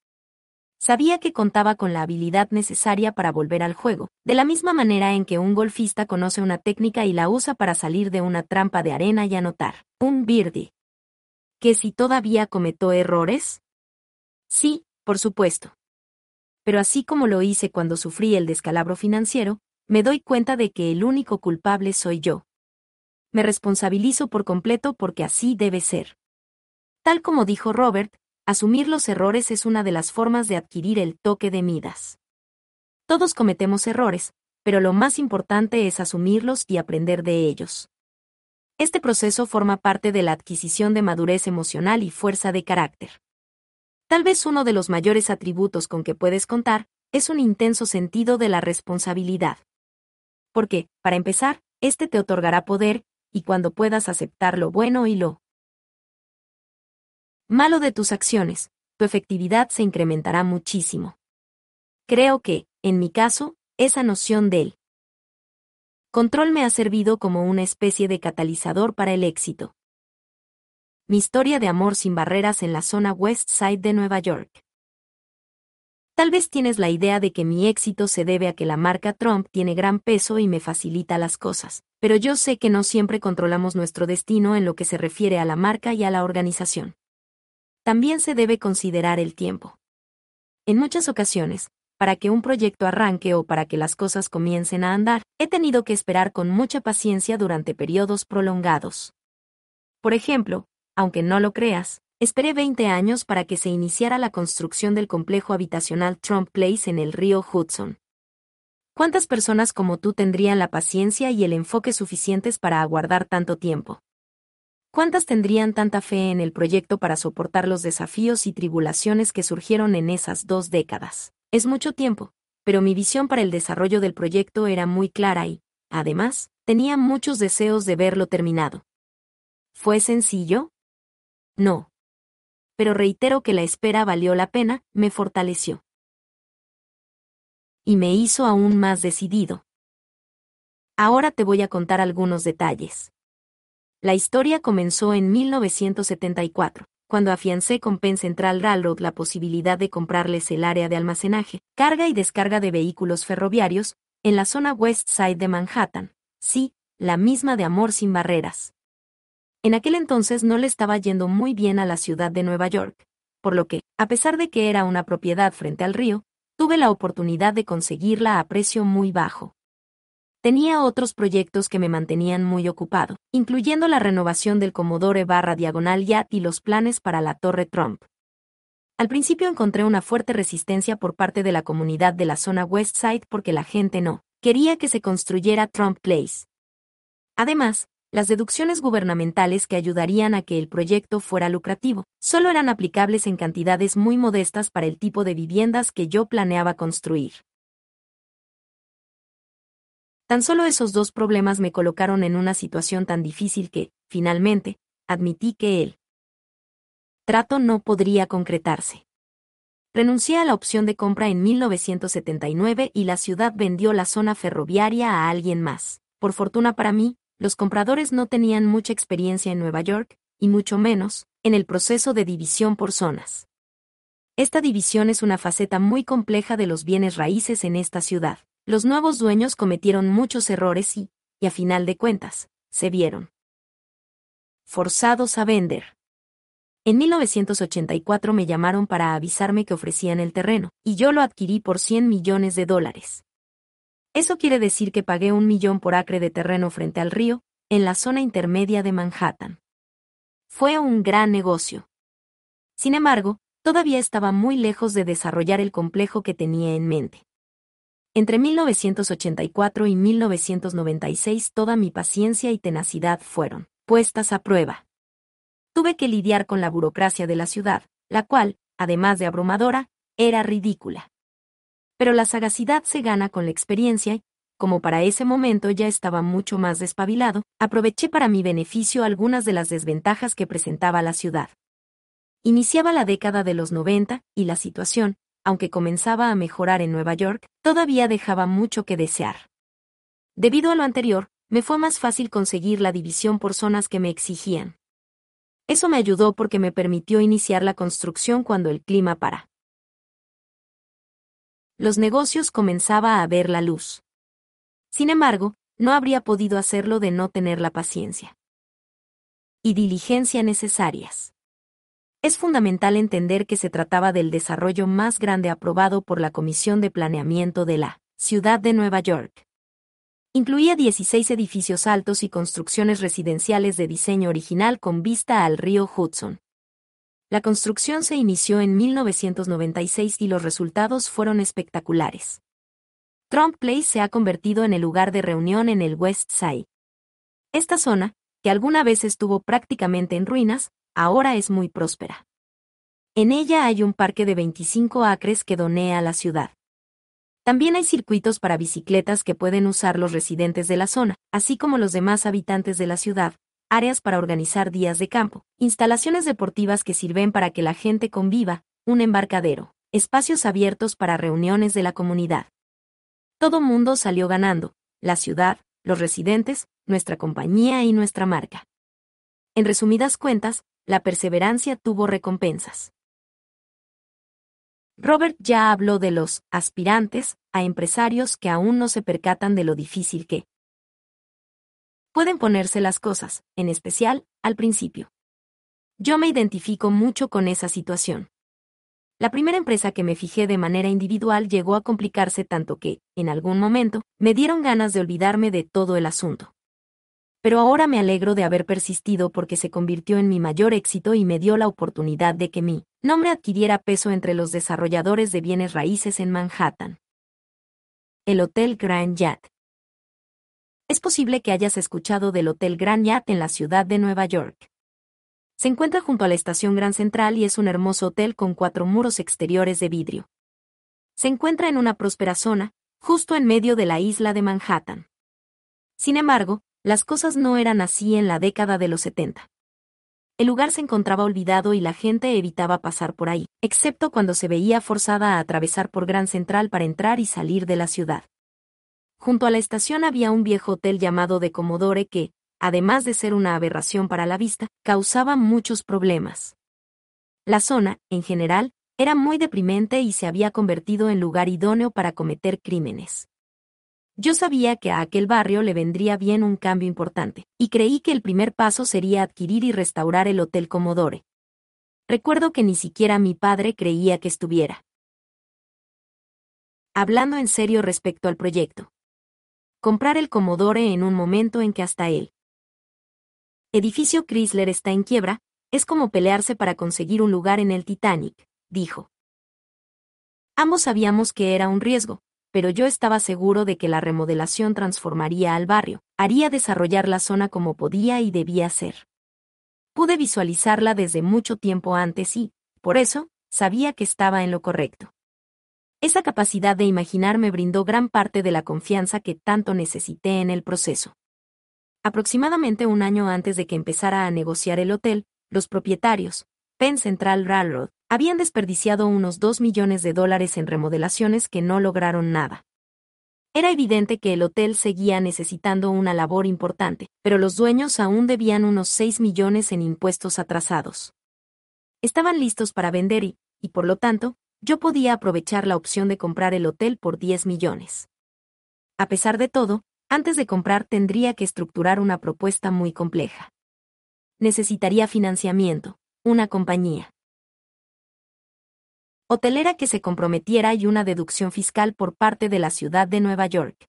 Sabía que contaba con la habilidad necesaria para volver al juego, de la misma manera en que un golfista conoce una técnica y la usa para salir de una trampa de arena y anotar un birdie que si todavía cometó errores? Sí, por supuesto. Pero así como lo hice cuando sufrí el descalabro financiero, me doy cuenta de que el único culpable soy yo. Me responsabilizo por completo porque así debe ser. Tal como dijo Robert, asumir los errores es una de las formas de adquirir el toque de Midas. Todos cometemos errores, pero lo más importante es asumirlos y aprender de ellos. Este proceso forma parte de la adquisición de madurez emocional y fuerza de carácter. Tal vez uno de los mayores atributos con que puedes contar es un intenso sentido de la responsabilidad. Porque, para empezar, este te otorgará poder, y cuando puedas aceptar lo bueno y lo malo de tus acciones, tu efectividad se incrementará muchísimo. Creo que, en mi caso, esa noción del Control me ha servido como una especie de catalizador para el éxito. Mi historia de amor sin barreras en la zona West Side de Nueva York. Tal vez tienes la idea de que mi éxito se debe a que la marca Trump tiene gran peso y me facilita las cosas, pero yo sé que no siempre controlamos nuestro destino en lo que se refiere a la marca y a la organización. También se debe considerar el tiempo. En muchas ocasiones, para que un proyecto arranque o para que las cosas comiencen a andar, he tenido que esperar con mucha paciencia durante periodos prolongados. Por ejemplo, aunque no lo creas, Esperé 20 años para que se iniciara la construcción del complejo habitacional Trump Place en el río Hudson. ¿Cuántas personas como tú tendrían la paciencia y el enfoque suficientes para aguardar tanto tiempo? ¿Cuántas tendrían tanta fe en el proyecto para soportar los desafíos y tribulaciones que surgieron en esas dos décadas? Es mucho tiempo, pero mi visión para el desarrollo del proyecto era muy clara y, además, tenía muchos deseos de verlo terminado. ¿Fue sencillo? No, pero reitero que la espera valió la pena, me fortaleció. Y me hizo aún más decidido. Ahora te voy a contar algunos detalles. La historia comenzó en 1974, cuando afiancé con Penn Central Railroad la posibilidad de comprarles el área de almacenaje, carga y descarga de vehículos ferroviarios, en la zona West Side de Manhattan. Sí, la misma de amor sin barreras. En aquel entonces no le estaba yendo muy bien a la ciudad de Nueva York, por lo que, a pesar de que era una propiedad frente al río, tuve la oportunidad de conseguirla a precio muy bajo. Tenía otros proyectos que me mantenían muy ocupado, incluyendo la renovación del Commodore barra diagonal Yacht y los planes para la Torre Trump. Al principio encontré una fuerte resistencia por parte de la comunidad de la zona West Side porque la gente no quería que se construyera Trump Place. Además, las deducciones gubernamentales que ayudarían a que el proyecto fuera lucrativo, solo eran aplicables en cantidades muy modestas para el tipo de viviendas que yo planeaba construir. Tan solo esos dos problemas me colocaron en una situación tan difícil que, finalmente, admití que el trato no podría concretarse. Renuncié a la opción de compra en 1979 y la ciudad vendió la zona ferroviaria a alguien más. Por fortuna para mí, los compradores no tenían mucha experiencia en Nueva York, y mucho menos, en el proceso de división por zonas. Esta división es una faceta muy compleja de los bienes raíces en esta ciudad. Los nuevos dueños cometieron muchos errores y, y a final de cuentas, se vieron forzados a vender. En 1984 me llamaron para avisarme que ofrecían el terreno, y yo lo adquirí por 100 millones de dólares. Eso quiere decir que pagué un millón por acre de terreno frente al río, en la zona intermedia de Manhattan. Fue un gran negocio. Sin embargo, todavía estaba muy lejos de desarrollar el complejo que tenía en mente. Entre 1984 y 1996 toda mi paciencia y tenacidad fueron puestas a prueba. Tuve que lidiar con la burocracia de la ciudad, la cual, además de abrumadora, era ridícula pero la sagacidad se gana con la experiencia y, como para ese momento ya estaba mucho más despabilado, aproveché para mi beneficio algunas de las desventajas que presentaba la ciudad. Iniciaba la década de los 90 y la situación, aunque comenzaba a mejorar en Nueva York, todavía dejaba mucho que desear. Debido a lo anterior, me fue más fácil conseguir la división por zonas que me exigían. Eso me ayudó porque me permitió iniciar la construcción cuando el clima para los negocios comenzaba a ver la luz. Sin embargo, no habría podido hacerlo de no tener la paciencia y diligencia necesarias. Es fundamental entender que se trataba del desarrollo más grande aprobado por la Comisión de Planeamiento de la Ciudad de Nueva York. Incluía 16 edificios altos y construcciones residenciales de diseño original con vista al río Hudson. La construcción se inició en 1996 y los resultados fueron espectaculares. Trump Place se ha convertido en el lugar de reunión en el West Side. Esta zona, que alguna vez estuvo prácticamente en ruinas, ahora es muy próspera. En ella hay un parque de 25 acres que donea a la ciudad. También hay circuitos para bicicletas que pueden usar los residentes de la zona, así como los demás habitantes de la ciudad, áreas para organizar días de campo, instalaciones deportivas que sirven para que la gente conviva, un embarcadero, espacios abiertos para reuniones de la comunidad. Todo mundo salió ganando, la ciudad, los residentes, nuestra compañía y nuestra marca. En resumidas cuentas, la perseverancia tuvo recompensas. Robert ya habló de los aspirantes a empresarios que aún no se percatan de lo difícil que pueden ponerse las cosas, en especial, al principio. Yo me identifico mucho con esa situación. La primera empresa que me fijé de manera individual llegó a complicarse tanto que, en algún momento, me dieron ganas de olvidarme de todo el asunto. Pero ahora me alegro de haber persistido porque se convirtió en mi mayor éxito y me dio la oportunidad de que mi nombre adquiriera peso entre los desarrolladores de bienes raíces en Manhattan. El Hotel Grand Yacht. Es posible que hayas escuchado del Hotel Grand Yacht en la ciudad de Nueva York. Se encuentra junto a la estación Gran Central y es un hermoso hotel con cuatro muros exteriores de vidrio. Se encuentra en una próspera zona, justo en medio de la isla de Manhattan. Sin embargo, las cosas no eran así en la década de los 70. El lugar se encontraba olvidado y la gente evitaba pasar por ahí, excepto cuando se veía forzada a atravesar por Gran Central para entrar y salir de la ciudad. Junto a la estación había un viejo hotel llamado de Comodore que, además de ser una aberración para la vista, causaba muchos problemas. La zona, en general, era muy deprimente y se había convertido en lugar idóneo para cometer crímenes. Yo sabía que a aquel barrio le vendría bien un cambio importante, y creí que el primer paso sería adquirir y restaurar el Hotel Comodore. Recuerdo que ni siquiera mi padre creía que estuviera. Hablando en serio respecto al proyecto. Comprar el Comodore en un momento en que hasta él, edificio Chrysler está en quiebra, es como pelearse para conseguir un lugar en el Titanic, dijo. Ambos sabíamos que era un riesgo, pero yo estaba seguro de que la remodelación transformaría al barrio, haría desarrollar la zona como podía y debía ser. Pude visualizarla desde mucho tiempo antes y, por eso, sabía que estaba en lo correcto. Esa capacidad de imaginar me brindó gran parte de la confianza que tanto necesité en el proceso. Aproximadamente un año antes de que empezara a negociar el hotel, los propietarios, Penn Central Railroad, habían desperdiciado unos 2 millones de dólares en remodelaciones que no lograron nada. Era evidente que el hotel seguía necesitando una labor importante, pero los dueños aún debían unos 6 millones en impuestos atrasados. Estaban listos para vender y, y por lo tanto, yo podía aprovechar la opción de comprar el hotel por 10 millones. A pesar de todo, antes de comprar tendría que estructurar una propuesta muy compleja. Necesitaría financiamiento, una compañía hotelera que se comprometiera y una deducción fiscal por parte de la ciudad de Nueva York.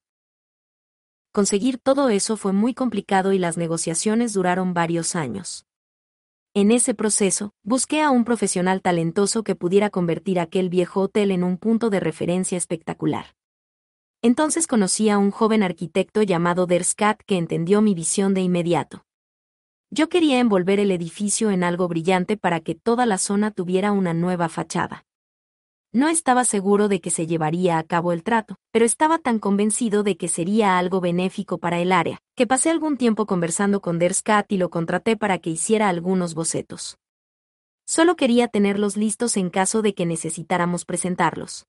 Conseguir todo eso fue muy complicado y las negociaciones duraron varios años. En ese proceso, busqué a un profesional talentoso que pudiera convertir aquel viejo hotel en un punto de referencia espectacular. Entonces conocí a un joven arquitecto llamado Derskat que entendió mi visión de inmediato. Yo quería envolver el edificio en algo brillante para que toda la zona tuviera una nueva fachada. No estaba seguro de que se llevaría a cabo el trato, pero estaba tan convencido de que sería algo benéfico para el área, que pasé algún tiempo conversando con Derskat y lo contraté para que hiciera algunos bocetos. Solo quería tenerlos listos en caso de que necesitáramos presentarlos.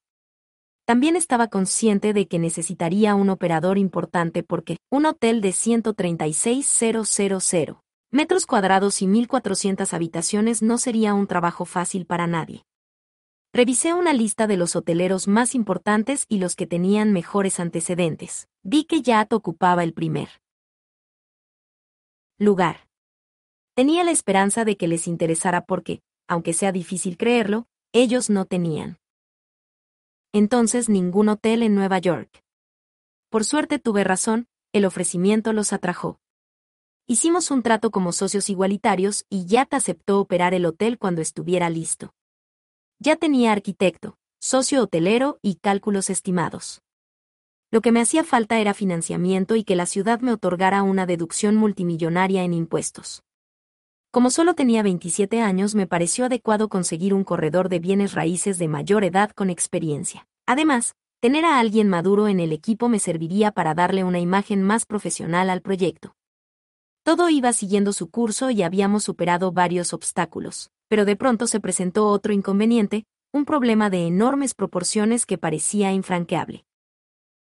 También estaba consciente de que necesitaría un operador importante porque un hotel de 136.000 metros cuadrados y 1.400 habitaciones no sería un trabajo fácil para nadie. Revisé una lista de los hoteleros más importantes y los que tenían mejores antecedentes. Vi que Yat ocupaba el primer lugar. Tenía la esperanza de que les interesara porque, aunque sea difícil creerlo, ellos no tenían entonces ningún hotel en Nueva York. Por suerte tuve razón, el ofrecimiento los atrajo. Hicimos un trato como socios igualitarios y Yat aceptó operar el hotel cuando estuviera listo. Ya tenía arquitecto, socio hotelero y cálculos estimados. Lo que me hacía falta era financiamiento y que la ciudad me otorgara una deducción multimillonaria en impuestos. Como solo tenía 27 años, me pareció adecuado conseguir un corredor de bienes raíces de mayor edad con experiencia. Además, tener a alguien maduro en el equipo me serviría para darle una imagen más profesional al proyecto. Todo iba siguiendo su curso y habíamos superado varios obstáculos, pero de pronto se presentó otro inconveniente, un problema de enormes proporciones que parecía infranqueable.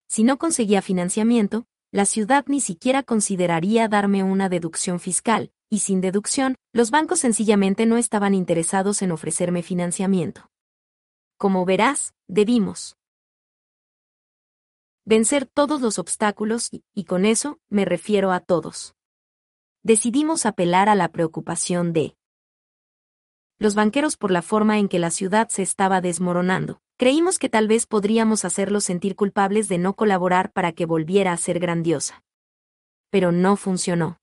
Si no conseguía financiamiento, la ciudad ni siquiera consideraría darme una deducción fiscal, y sin deducción, los bancos sencillamente no estaban interesados en ofrecerme financiamiento. como verás, debimos vencer todos los obstáculos y, y con eso me refiero a todos. Decidimos apelar a la preocupación de los banqueros por la forma en que la ciudad se estaba desmoronando. Creímos que tal vez podríamos hacerlos sentir culpables de no colaborar para que volviera a ser grandiosa. Pero no funcionó.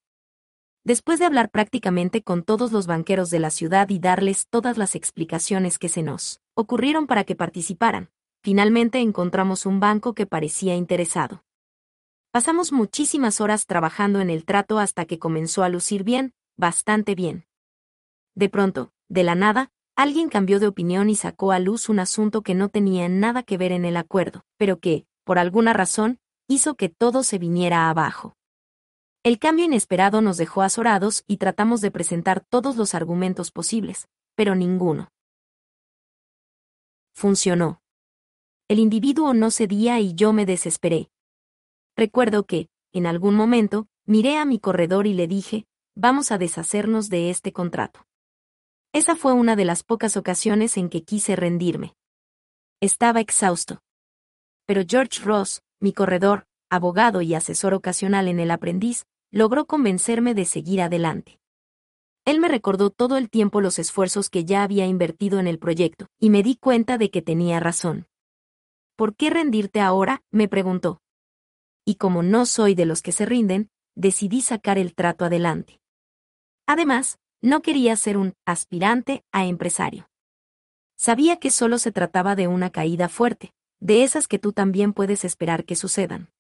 Después de hablar prácticamente con todos los banqueros de la ciudad y darles todas las explicaciones que se nos ocurrieron para que participaran, finalmente encontramos un banco que parecía interesado. Pasamos muchísimas horas trabajando en el trato hasta que comenzó a lucir bien, bastante bien. De pronto, de la nada, alguien cambió de opinión y sacó a luz un asunto que no tenía nada que ver en el acuerdo, pero que, por alguna razón, hizo que todo se viniera abajo. El cambio inesperado nos dejó azorados y tratamos de presentar todos los argumentos posibles, pero ninguno. Funcionó. El individuo no cedía y yo me desesperé. Recuerdo que, en algún momento, miré a mi corredor y le dije, vamos a deshacernos de este contrato. Esa fue una de las pocas ocasiones en que quise rendirme. Estaba exhausto. Pero George Ross, mi corredor, abogado y asesor ocasional en el aprendiz, logró convencerme de seguir adelante. Él me recordó todo el tiempo los esfuerzos que ya había invertido en el proyecto, y me di cuenta de que tenía razón. ¿Por qué rendirte ahora? me preguntó. Y como no soy de los que se rinden, decidí sacar el trato adelante. Además, no quería ser un aspirante a empresario. Sabía que solo se trataba de una caída fuerte, de esas que tú también puedes esperar que sucedan.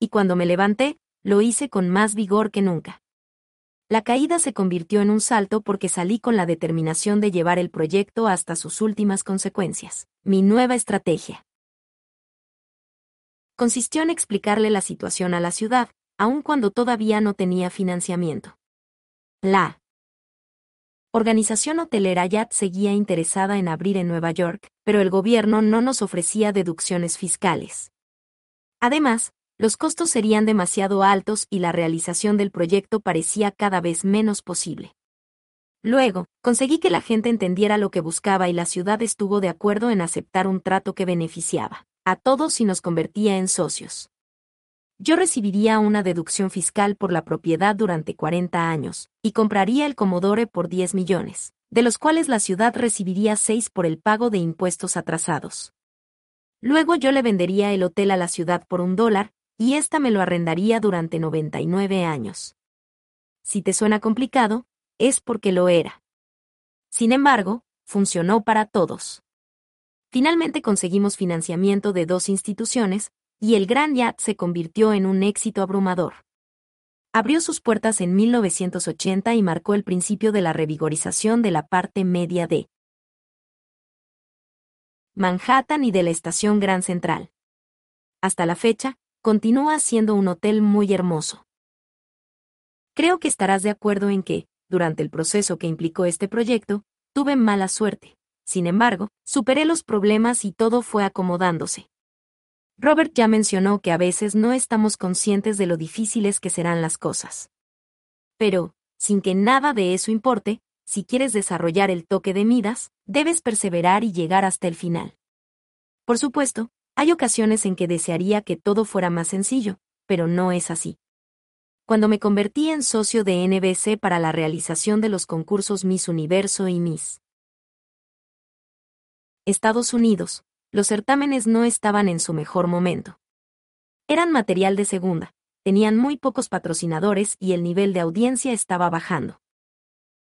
Y cuando me levanté, lo hice con más vigor que nunca. La caída se convirtió en un salto porque salí con la determinación de llevar el proyecto hasta sus últimas consecuencias. Mi nueva estrategia consistió en explicarle la situación a la ciudad, aun cuando todavía no tenía financiamiento. La organización hotelera YAT seguía interesada en abrir en Nueva York, pero el gobierno no nos ofrecía deducciones fiscales. Además, los costos serían demasiado altos y la realización del proyecto parecía cada vez menos posible. Luego, conseguí que la gente entendiera lo que buscaba y la ciudad estuvo de acuerdo en aceptar un trato que beneficiaba a todos si nos convertía en socios. Yo recibiría una deducción fiscal por la propiedad durante 40 años, y compraría el Commodore por 10 millones, de los cuales la ciudad recibiría 6 por el pago de impuestos atrasados. Luego yo le vendería el hotel a la ciudad por un dólar, y ésta me lo arrendaría durante 99 años. Si te suena complicado, es porque lo era. Sin embargo, funcionó para todos. Finalmente conseguimos financiamiento de dos instituciones, y el Gran Yacht se convirtió en un éxito abrumador. Abrió sus puertas en 1980 y marcó el principio de la revigorización de la parte media de Manhattan y de la estación Gran Central. Hasta la fecha, continúa siendo un hotel muy hermoso. Creo que estarás de acuerdo en que, durante el proceso que implicó este proyecto, tuve mala suerte. Sin embargo, superé los problemas y todo fue acomodándose. Robert ya mencionó que a veces no estamos conscientes de lo difíciles que serán las cosas. Pero, sin que nada de eso importe, si quieres desarrollar el toque de Midas, debes perseverar y llegar hasta el final. Por supuesto, hay ocasiones en que desearía que todo fuera más sencillo, pero no es así. Cuando me convertí en socio de NBC para la realización de los concursos Miss Universo y Miss Estados Unidos, los certámenes no estaban en su mejor momento. Eran material de segunda, tenían muy pocos patrocinadores y el nivel de audiencia estaba bajando.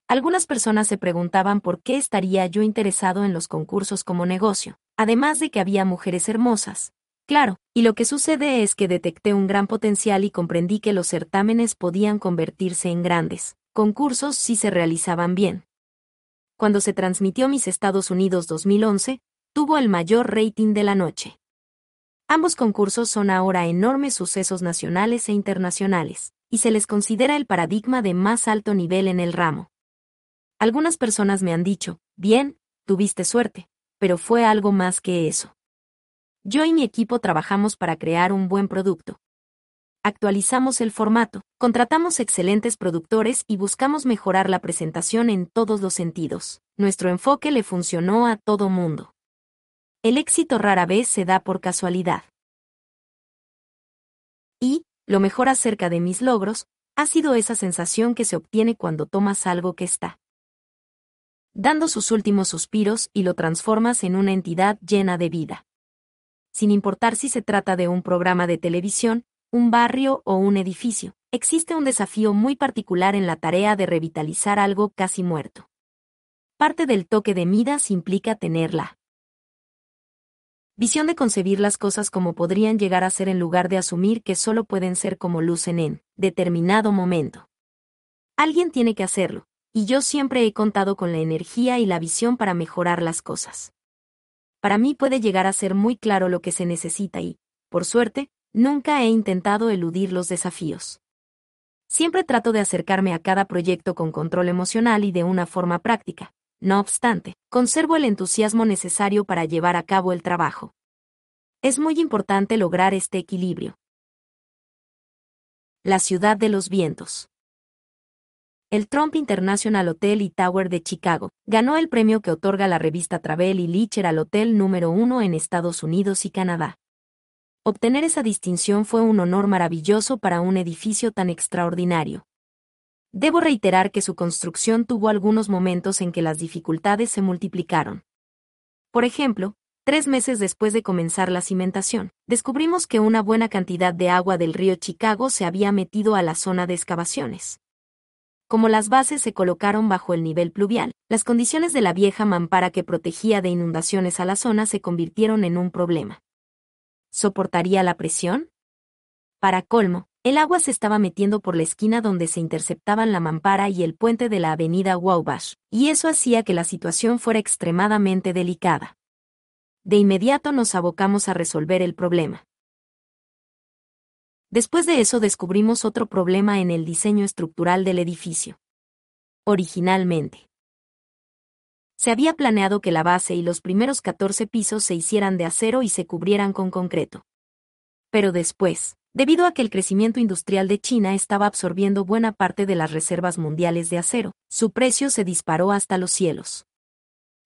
Algunas personas se preguntaban por qué estaría yo interesado en los concursos como negocio, además de que había mujeres hermosas. Claro, y lo que sucede es que detecté un gran potencial y comprendí que los certámenes podían convertirse en grandes concursos si se realizaban bien. Cuando se transmitió Mis Estados Unidos 2011, tuvo el mayor rating de la noche. Ambos concursos son ahora enormes sucesos nacionales e internacionales, y se les considera el paradigma de más alto nivel en el ramo. Algunas personas me han dicho, bien, tuviste suerte, pero fue algo más que eso. Yo y mi equipo trabajamos para crear un buen producto. Actualizamos el formato, contratamos excelentes productores y buscamos mejorar la presentación en todos los sentidos. Nuestro enfoque le funcionó a todo mundo. el éxito rara vez se da por casualidad. Y, lo mejor acerca de mis logros, ha sido esa sensación que se obtiene cuando tomas algo que está dando sus últimos suspiros y lo transformas en una entidad llena de vida. Sin importar si se trata de un programa de televisión, un barrio o un edificio, existe un desafío muy particular en la tarea de revitalizar algo casi muerto. Parte del toque de Midas implica tenerla. Visión de concebir las cosas como podrían llegar a ser en lugar de asumir que solo pueden ser como lucen en determinado momento. Alguien tiene que hacerlo, y yo siempre he contado con la energía y la visión para mejorar las cosas. Para mí puede llegar a ser muy claro lo que se necesita y, por suerte, Nunca he intentado eludir los desafíos. Siempre trato de acercarme a cada proyecto con control emocional y de una forma práctica. No obstante, conservo el entusiasmo necesario para llevar a cabo el trabajo. Es muy importante lograr este equilibrio. La ciudad de los vientos. El Trump International Hotel y Tower de Chicago ganó el premio que otorga la revista Travel y Leisure al hotel número uno en Estados Unidos y Canadá. Obtener esa distinción fue un honor maravilloso para un edificio tan extraordinario. Debo reiterar que su construcción tuvo algunos momentos en que las dificultades se multiplicaron. Por ejemplo, tres meses después de comenzar la cimentación, descubrimos que una buena cantidad de agua del río Chicago se había metido a la zona de excavaciones. Como las bases se colocaron bajo el nivel pluvial, las condiciones de la vieja mampara que protegía de inundaciones a la zona se convirtieron en un problema. ¿Soportaría la presión? Para colmo, el agua se estaba metiendo por la esquina donde se interceptaban la mampara y el puente de la avenida Wabash, y eso hacía que la situación fuera extremadamente delicada. De inmediato nos abocamos a resolver el problema. Después de eso descubrimos otro problema en el diseño estructural del edificio. Originalmente, se había planeado que la base y los primeros 14 pisos se hicieran de acero y se cubrieran con concreto. Pero después, debido a que el crecimiento industrial de China estaba absorbiendo buena parte de las reservas mundiales de acero, su precio se disparó hasta los cielos.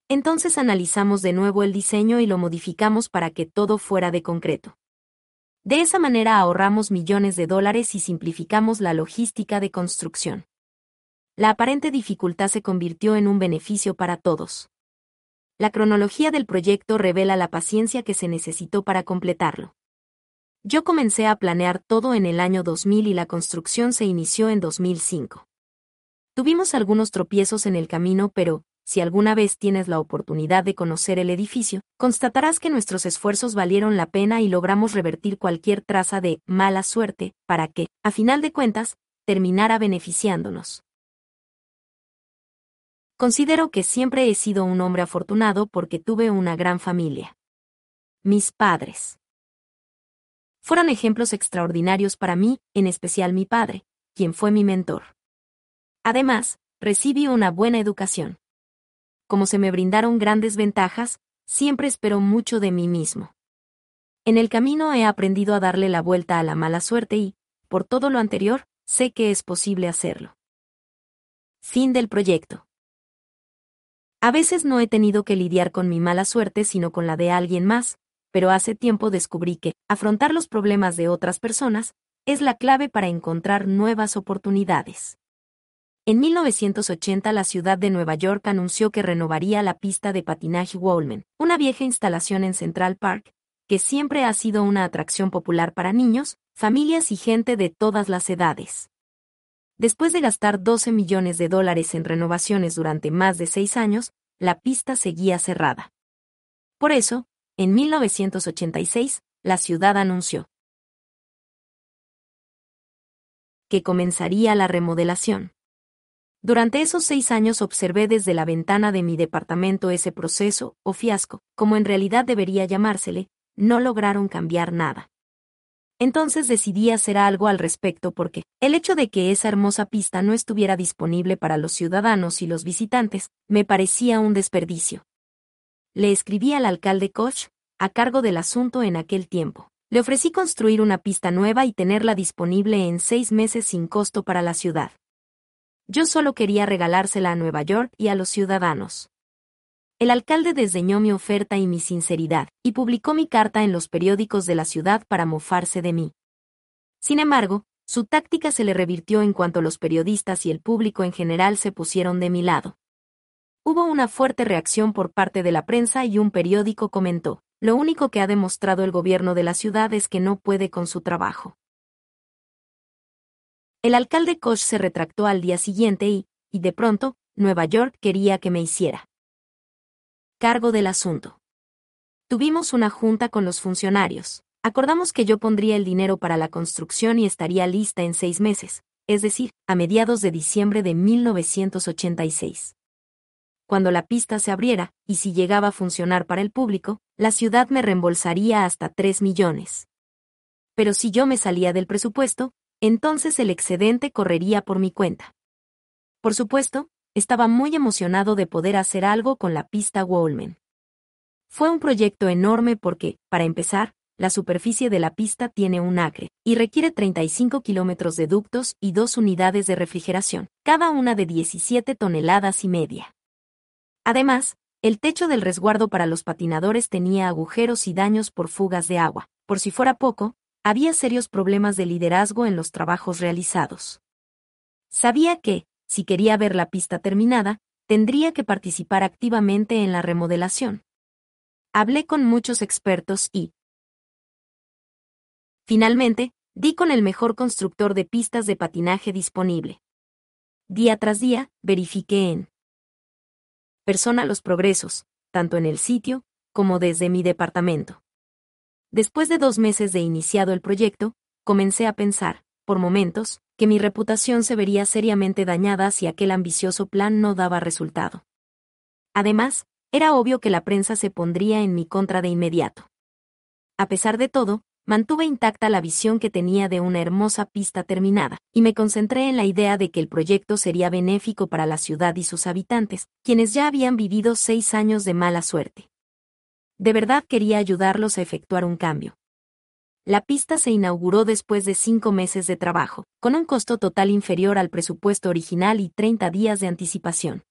Entonces analizamos de nuevo el diseño y lo modificamos para que todo fuera de concreto. De esa manera ahorramos millones de dólares y simplificamos la logística de construcción la aparente dificultad se convirtió en un beneficio para todos. La cronología del proyecto revela la paciencia que se necesitó para completarlo. Yo comencé a planear todo en el año 2000 y la construcción se inició en 2005. Tuvimos algunos tropiezos en el camino, pero, si alguna vez tienes la oportunidad de conocer el edificio, constatarás que nuestros esfuerzos valieron la pena y logramos revertir cualquier traza de mala suerte, para que, a final de cuentas, terminara beneficiándonos. Considero que siempre he sido un hombre afortunado porque tuve una gran familia. Mis padres. Fueron ejemplos extraordinarios para mí, en especial mi padre, quien fue mi mentor. Además, recibí una buena educación. Como se me brindaron grandes ventajas, siempre espero mucho de mí mismo. En el camino he aprendido a darle la vuelta a la mala suerte y, por todo lo anterior, sé que es posible hacerlo. Fin del proyecto. A veces no he tenido que lidiar con mi mala suerte sino con la de alguien más, pero hace tiempo descubrí que, afrontar los problemas de otras personas, es la clave para encontrar nuevas oportunidades. En 1980 la ciudad de Nueva York anunció que renovaría la pista de patinaje Wallman, una vieja instalación en Central Park, que siempre ha sido una atracción popular para niños, familias y gente de todas las edades. Después de gastar 12 millones de dólares en renovaciones durante más de seis años, la pista seguía cerrada. Por eso, en 1986, la ciudad anunció que comenzaría la remodelación. Durante esos seis años observé desde la ventana de mi departamento ese proceso, o fiasco, como en realidad debería llamársele, no lograron cambiar nada. Entonces decidí hacer algo al respecto porque, el hecho de que esa hermosa pista no estuviera disponible para los ciudadanos y los visitantes, me parecía un desperdicio. Le escribí al alcalde Koch, a cargo del asunto en aquel tiempo. Le ofrecí construir una pista nueva y tenerla disponible en seis meses sin costo para la ciudad. Yo solo quería regalársela a Nueva York y a los ciudadanos. El alcalde desdeñó mi oferta y mi sinceridad, y publicó mi carta en los periódicos de la ciudad para mofarse de mí. Sin embargo, su táctica se le revirtió en cuanto los periodistas y el público en general se pusieron de mi lado. Hubo una fuerte reacción por parte de la prensa y un periódico comentó, lo único que ha demostrado el gobierno de la ciudad es que no puede con su trabajo. El alcalde Koch se retractó al día siguiente y, y de pronto, Nueva York quería que me hiciera cargo del asunto. Tuvimos una junta con los funcionarios. Acordamos que yo pondría el dinero para la construcción y estaría lista en seis meses, es decir, a mediados de diciembre de 1986. Cuando la pista se abriera, y si llegaba a funcionar para el público, la ciudad me reembolsaría hasta 3 millones. Pero si yo me salía del presupuesto, entonces el excedente correría por mi cuenta. Por supuesto, estaba muy emocionado de poder hacer algo con la pista Wolmen. Fue un proyecto enorme porque, para empezar, la superficie de la pista tiene un acre, y requiere 35 kilómetros de ductos y dos unidades de refrigeración, cada una de 17 toneladas y media. Además, el techo del resguardo para los patinadores tenía agujeros y daños por fugas de agua. Por si fuera poco, había serios problemas de liderazgo en los trabajos realizados. Sabía que, si quería ver la pista terminada, tendría que participar activamente en la remodelación. Hablé con muchos expertos y, finalmente, di con el mejor constructor de pistas de patinaje disponible. Día tras día, verifiqué en persona los progresos, tanto en el sitio, como desde mi departamento. Después de dos meses de iniciado el proyecto, comencé a pensar, por momentos, que mi reputación se vería seriamente dañada si aquel ambicioso plan no daba resultado. Además, era obvio que la prensa se pondría en mi contra de inmediato. A pesar de todo, mantuve intacta la visión que tenía de una hermosa pista terminada, y me concentré en la idea de que el proyecto sería benéfico para la ciudad y sus habitantes, quienes ya habían vivido seis años de mala suerte. De verdad quería ayudarlos a efectuar un cambio. La pista se inauguró después de cinco meses de trabajo, con un costo total inferior al presupuesto original y 30 días de anticipación.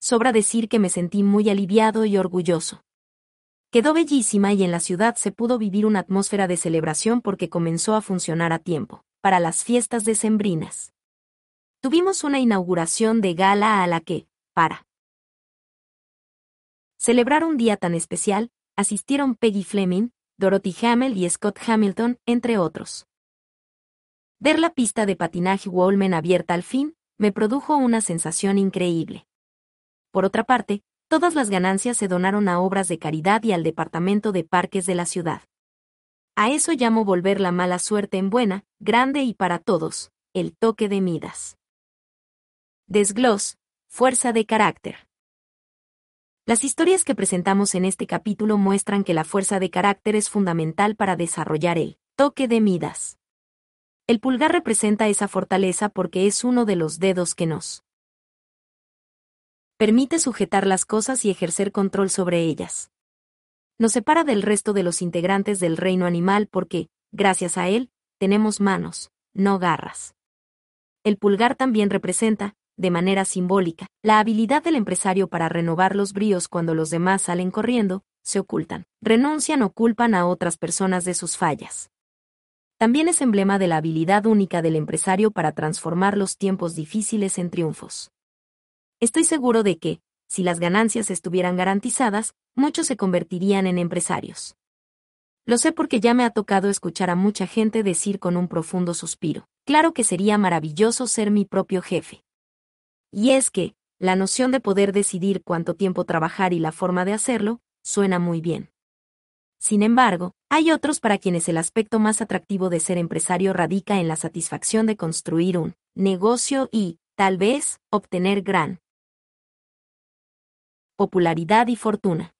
Sobra decir que me sentí muy aliviado y orgulloso. Quedó bellísima y en la ciudad se pudo vivir una atmósfera de celebración porque comenzó a funcionar a tiempo, para las fiestas decembrinas. Tuvimos una inauguración de gala a la que, para celebrar un día tan especial, asistieron Peggy Fleming, Dorothy Hamill y Scott Hamilton, entre otros. Ver la pista de patinaje Wolmen abierta al fin, me produjo una sensación increíble. Por otra parte, todas las ganancias se donaron a obras de caridad y al Departamento de Parques de la ciudad. A eso llamo volver la mala suerte en buena, grande y para todos, el toque de Midas. Desglos, fuerza de carácter. Las historias que presentamos en este capítulo muestran que la fuerza de carácter es fundamental para desarrollar el toque de Midas. El pulgar representa esa fortaleza porque es uno de los dedos que nos permite sujetar las cosas y ejercer control sobre ellas. Nos separa del resto de los integrantes del reino animal porque, gracias a él, tenemos manos, no garras. El pulgar también representa, de manera simbólica, la habilidad del empresario para renovar los bríos cuando los demás salen corriendo, se ocultan, renuncian o culpan a otras personas de sus fallas. También es emblema de la habilidad única del empresario para transformar los tiempos difíciles en triunfos. Estoy seguro de que, si las ganancias estuvieran garantizadas, muchos se convertirían en empresarios. Lo sé porque ya me ha tocado escuchar a mucha gente decir con un profundo suspiro, claro que sería maravilloso ser mi propio jefe. Y es que, la noción de poder decidir cuánto tiempo trabajar y la forma de hacerlo, suena muy bien. Sin embargo, hay otros para quienes el aspecto más atractivo de ser empresario radica en la satisfacción de construir un negocio y, tal vez, obtener gran popularidad y fortuna.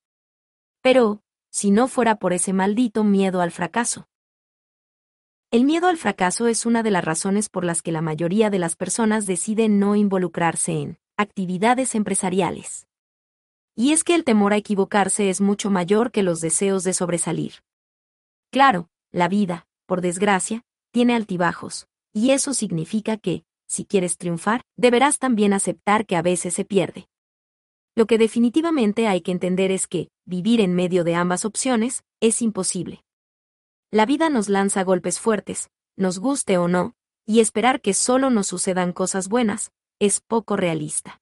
Pero, si no fuera por ese maldito miedo al fracaso. El miedo al fracaso es una de las razones por las que la mayoría de las personas deciden no involucrarse en actividades empresariales. Y es que el temor a equivocarse es mucho mayor que los deseos de sobresalir. Claro, la vida, por desgracia, tiene altibajos, y eso significa que, si quieres triunfar, deberás también aceptar que a veces se pierde. Lo que definitivamente hay que entender es que, vivir en medio de ambas opciones, es imposible. La vida nos lanza golpes fuertes, nos guste o no, y esperar que solo nos sucedan cosas buenas, es poco realista.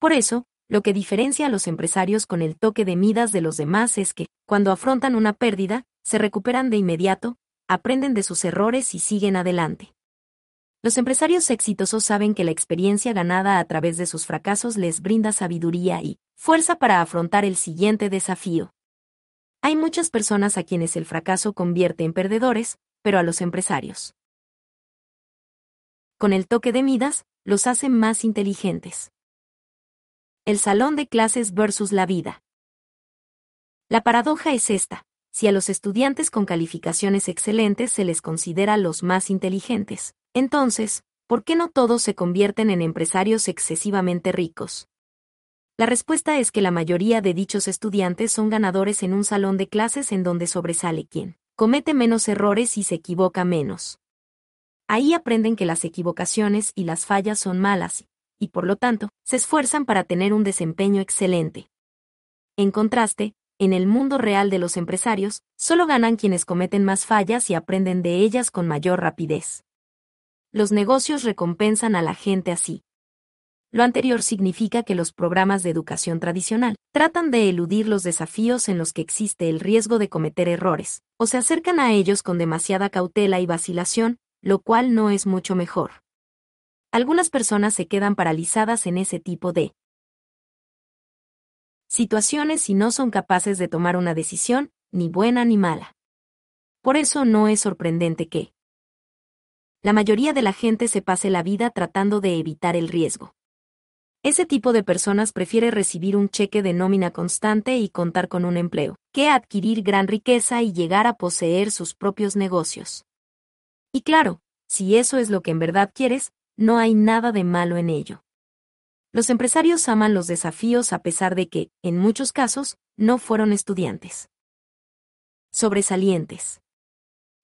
Por eso, lo que diferencia a los empresarios con el toque de midas de los demás es que, cuando afrontan una pérdida, se recuperan de inmediato, aprenden de sus errores y siguen adelante. Los empresarios exitosos saben que la experiencia ganada a través de sus fracasos les brinda sabiduría y fuerza para afrontar el siguiente desafío. Hay muchas personas a quienes el fracaso convierte en perdedores, pero a los empresarios. Con el toque de Midas, los hace más inteligentes. El salón de clases versus la vida. La paradoja es esta. Si a los estudiantes con calificaciones excelentes se les considera los más inteligentes, entonces, ¿por qué no todos se convierten en empresarios excesivamente ricos? La respuesta es que la mayoría de dichos estudiantes son ganadores en un salón de clases en donde sobresale quien comete menos errores y se equivoca menos. Ahí aprenden que las equivocaciones y las fallas son malas, y por lo tanto, se esfuerzan para tener un desempeño excelente. En contraste, en el mundo real de los empresarios, solo ganan quienes cometen más fallas y aprenden de ellas con mayor rapidez los negocios recompensan a la gente así. Lo anterior significa que los programas de educación tradicional tratan de eludir los desafíos en los que existe el riesgo de cometer errores, o se acercan a ellos con demasiada cautela y vacilación, lo cual no es mucho mejor. Algunas personas se quedan paralizadas en ese tipo de situaciones y no son capaces de tomar una decisión, ni buena ni mala. Por eso no es sorprendente que, la mayoría de la gente se pase la vida tratando de evitar el riesgo. Ese tipo de personas prefiere recibir un cheque de nómina constante y contar con un empleo, que adquirir gran riqueza y llegar a poseer sus propios negocios. Y claro, si eso es lo que en verdad quieres, no hay nada de malo en ello. Los empresarios aman los desafíos a pesar de que, en muchos casos, no fueron estudiantes. Sobresalientes.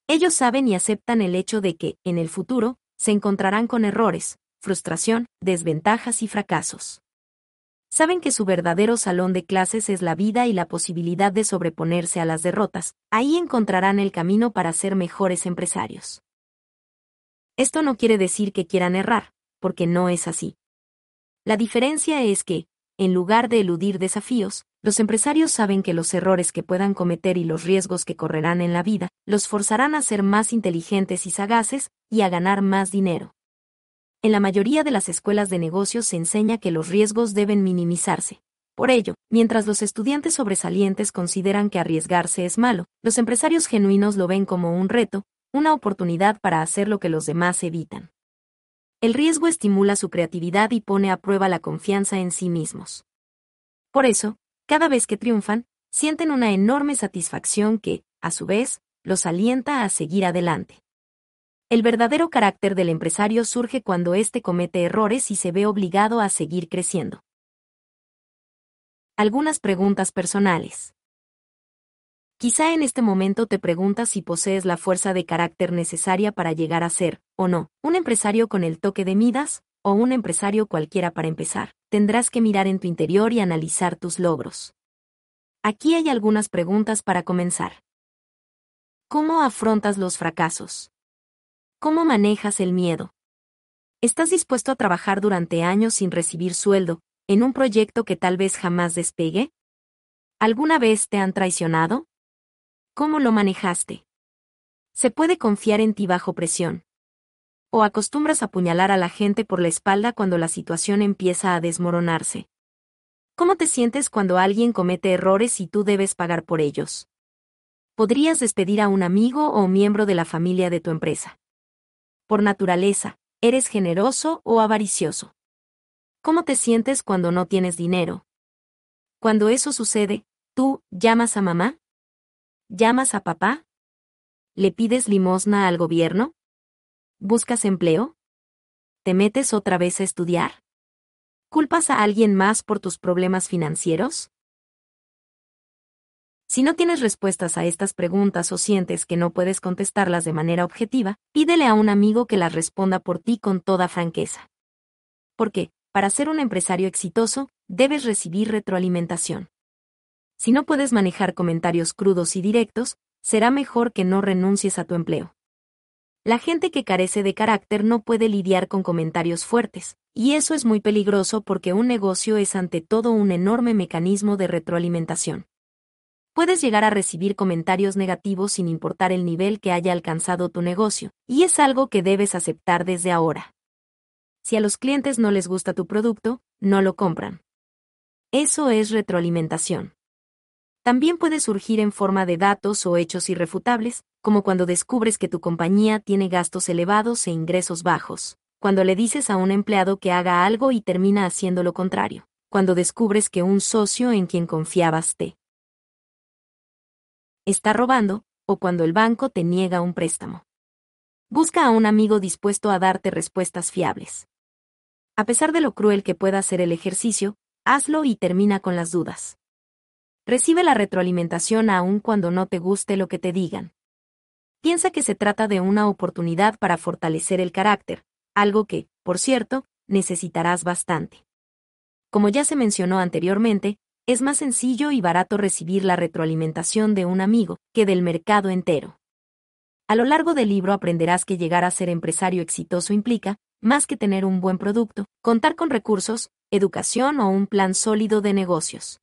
Ellos saben y aceptan el hecho de que, en el futuro, se encontrarán con errores, frustración, desventajas y fracasos. Saben que su verdadero salón de clases es la vida y la posibilidad de sobreponerse a las derrotas, ahí encontrarán el camino para ser mejores empresarios. Esto no quiere decir que quieran errar, porque no es así. La diferencia es que, en lugar de eludir desafíos, los empresarios saben que los errores que puedan cometer y los riesgos que correrán en la vida los forzarán a ser más inteligentes y sagaces y a ganar más dinero. En la mayoría de las escuelas de negocios se enseña que los riesgos deben minimizarse. Por ello, mientras los estudiantes sobresalientes consideran que arriesgarse es malo, los empresarios genuinos lo ven como un reto, una oportunidad para hacer lo que los demás evitan. El riesgo estimula su creatividad y pone a prueba la confianza en sí mismos. Por eso, cada vez que triunfan, sienten una enorme satisfacción que, a su vez, los alienta a seguir adelante. El verdadero carácter del empresario surge cuando éste comete errores y se ve obligado a seguir creciendo. Algunas preguntas personales. Quizá en este momento te preguntas si posees la fuerza de carácter necesaria para llegar a ser, o no, un empresario con el toque de Midas, o un empresario cualquiera para empezar. Tendrás que mirar en tu interior y analizar tus logros. Aquí hay algunas preguntas para comenzar. ¿Cómo afrontas los fracasos? ¿Cómo manejas el miedo? ¿Estás dispuesto a trabajar durante años sin recibir sueldo, en un proyecto que tal vez jamás despegue? ¿Alguna vez te han traicionado? ¿Cómo lo manejaste? ¿Se puede confiar en ti bajo presión? ¿O acostumbras a apuñalar a la gente por la espalda cuando la situación empieza a desmoronarse? ¿Cómo te sientes cuando alguien comete errores y tú debes pagar por ellos? ¿Podrías despedir a un amigo o miembro de la familia de tu empresa? Por naturaleza, ¿eres generoso o avaricioso? ¿Cómo te sientes cuando no tienes dinero? Cuando eso sucede, ¿tú llamas a mamá? ¿Llamas a papá? ¿Le pides limosna al gobierno? ¿Buscas empleo? ¿Te metes otra vez a estudiar? ¿Culpas a alguien más por tus problemas financieros? Si no tienes respuestas a estas preguntas o sientes que no puedes contestarlas de manera objetiva, pídele a un amigo que las responda por ti con toda franqueza. Porque, para ser un empresario exitoso, debes recibir retroalimentación. Si no puedes manejar comentarios crudos y directos, será mejor que no renuncies a tu empleo. La gente que carece de carácter no puede lidiar con comentarios fuertes, y eso es muy peligroso porque un negocio es ante todo un enorme mecanismo de retroalimentación. Puedes llegar a recibir comentarios negativos sin importar el nivel que haya alcanzado tu negocio, y es algo que debes aceptar desde ahora. Si a los clientes no les gusta tu producto, no lo compran. Eso es retroalimentación. También puede surgir en forma de datos o hechos irrefutables, como cuando descubres que tu compañía tiene gastos elevados e ingresos bajos, cuando le dices a un empleado que haga algo y termina haciendo lo contrario, cuando descubres que un socio en quien confiabas te está robando, o cuando el banco te niega un préstamo. Busca a un amigo dispuesto a darte respuestas fiables. A pesar de lo cruel que pueda ser el ejercicio, hazlo y termina con las dudas. Recibe la retroalimentación aun cuando no te guste lo que te digan. Piensa que se trata de una oportunidad para fortalecer el carácter, algo que, por cierto, necesitarás bastante. Como ya se mencionó anteriormente, es más sencillo y barato recibir la retroalimentación de un amigo que del mercado entero. A lo largo del libro aprenderás que llegar a ser empresario exitoso implica, más que tener un buen producto, contar con recursos, educación o un plan sólido de negocios.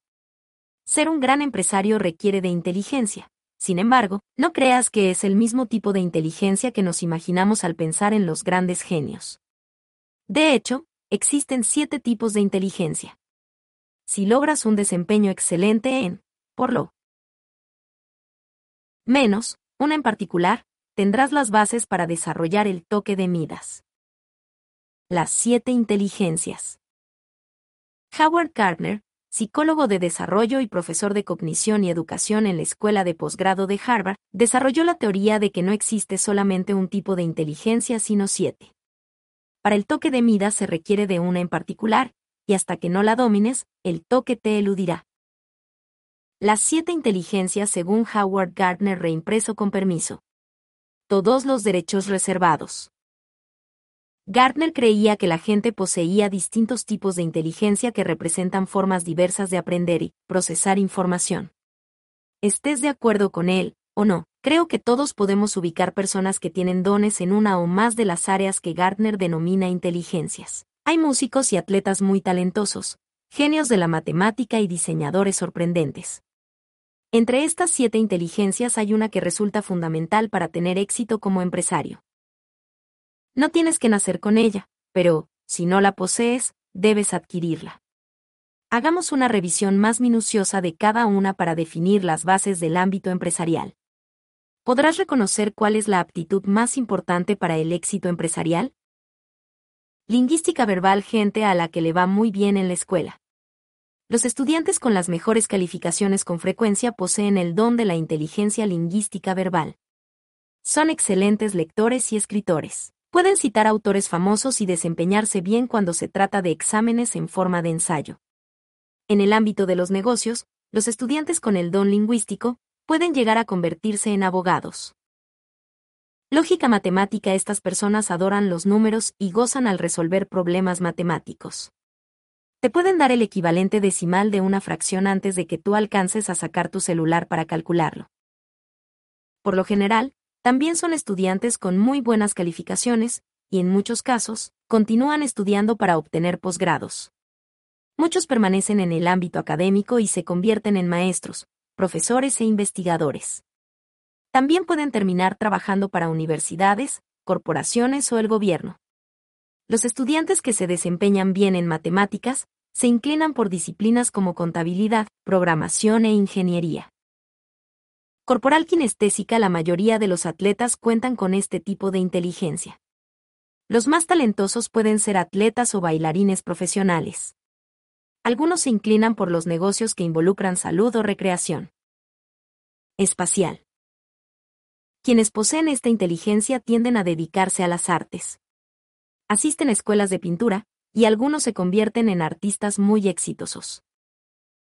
Ser un gran empresario requiere de inteligencia. Sin embargo, no creas que es el mismo tipo de inteligencia que nos imaginamos al pensar en los grandes genios. De hecho, existen siete tipos de inteligencia. Si logras un desempeño excelente en, por lo menos, una en particular, tendrás las bases para desarrollar el toque de Midas. Las siete inteligencias. Howard Gardner, psicólogo de desarrollo y profesor de cognición y educación en la Escuela de Posgrado de Harvard, desarrolló la teoría de que no existe solamente un tipo de inteligencia sino siete. Para el toque de Midas se requiere de una en particular, y hasta que no la domines, el toque te eludirá. Las siete inteligencias según Howard Gardner reimpreso con permiso. Todos los derechos reservados. Gardner creía que la gente poseía distintos tipos de inteligencia que representan formas diversas de aprender y procesar información. Estés de acuerdo con él, o no, creo que todos podemos ubicar personas que tienen dones en una o más de las áreas que Gardner denomina inteligencias. Hay músicos y atletas muy talentosos, genios de la matemática y diseñadores sorprendentes. Entre estas siete inteligencias hay una que resulta fundamental para tener éxito como empresario. No tienes que nacer con ella, pero, si no la posees, debes adquirirla. Hagamos una revisión más minuciosa de cada una para definir las bases del ámbito empresarial. ¿Podrás reconocer cuál es la aptitud más importante para el éxito empresarial? Lingüística verbal gente a la que le va muy bien en la escuela. Los estudiantes con las mejores calificaciones con frecuencia poseen el don de la inteligencia lingüística verbal. Son excelentes lectores y escritores. Pueden citar autores famosos y desempeñarse bien cuando se trata de exámenes en forma de ensayo. En el ámbito de los negocios, los estudiantes con el don lingüístico pueden llegar a convertirse en abogados. Lógica matemática Estas personas adoran los números y gozan al resolver problemas matemáticos. Te pueden dar el equivalente decimal de una fracción antes de que tú alcances a sacar tu celular para calcularlo. Por lo general, también son estudiantes con muy buenas calificaciones, y en muchos casos, continúan estudiando para obtener posgrados. Muchos permanecen en el ámbito académico y se convierten en maestros, profesores e investigadores. También pueden terminar trabajando para universidades, corporaciones o el gobierno. Los estudiantes que se desempeñan bien en matemáticas se inclinan por disciplinas como contabilidad, programación e ingeniería corporal kinestésica la mayoría de los atletas cuentan con este tipo de inteligencia. Los más talentosos pueden ser atletas o bailarines profesionales. Algunos se inclinan por los negocios que involucran salud o recreación. Espacial. Quienes poseen esta inteligencia tienden a dedicarse a las artes. Asisten a escuelas de pintura, y algunos se convierten en artistas muy exitosos.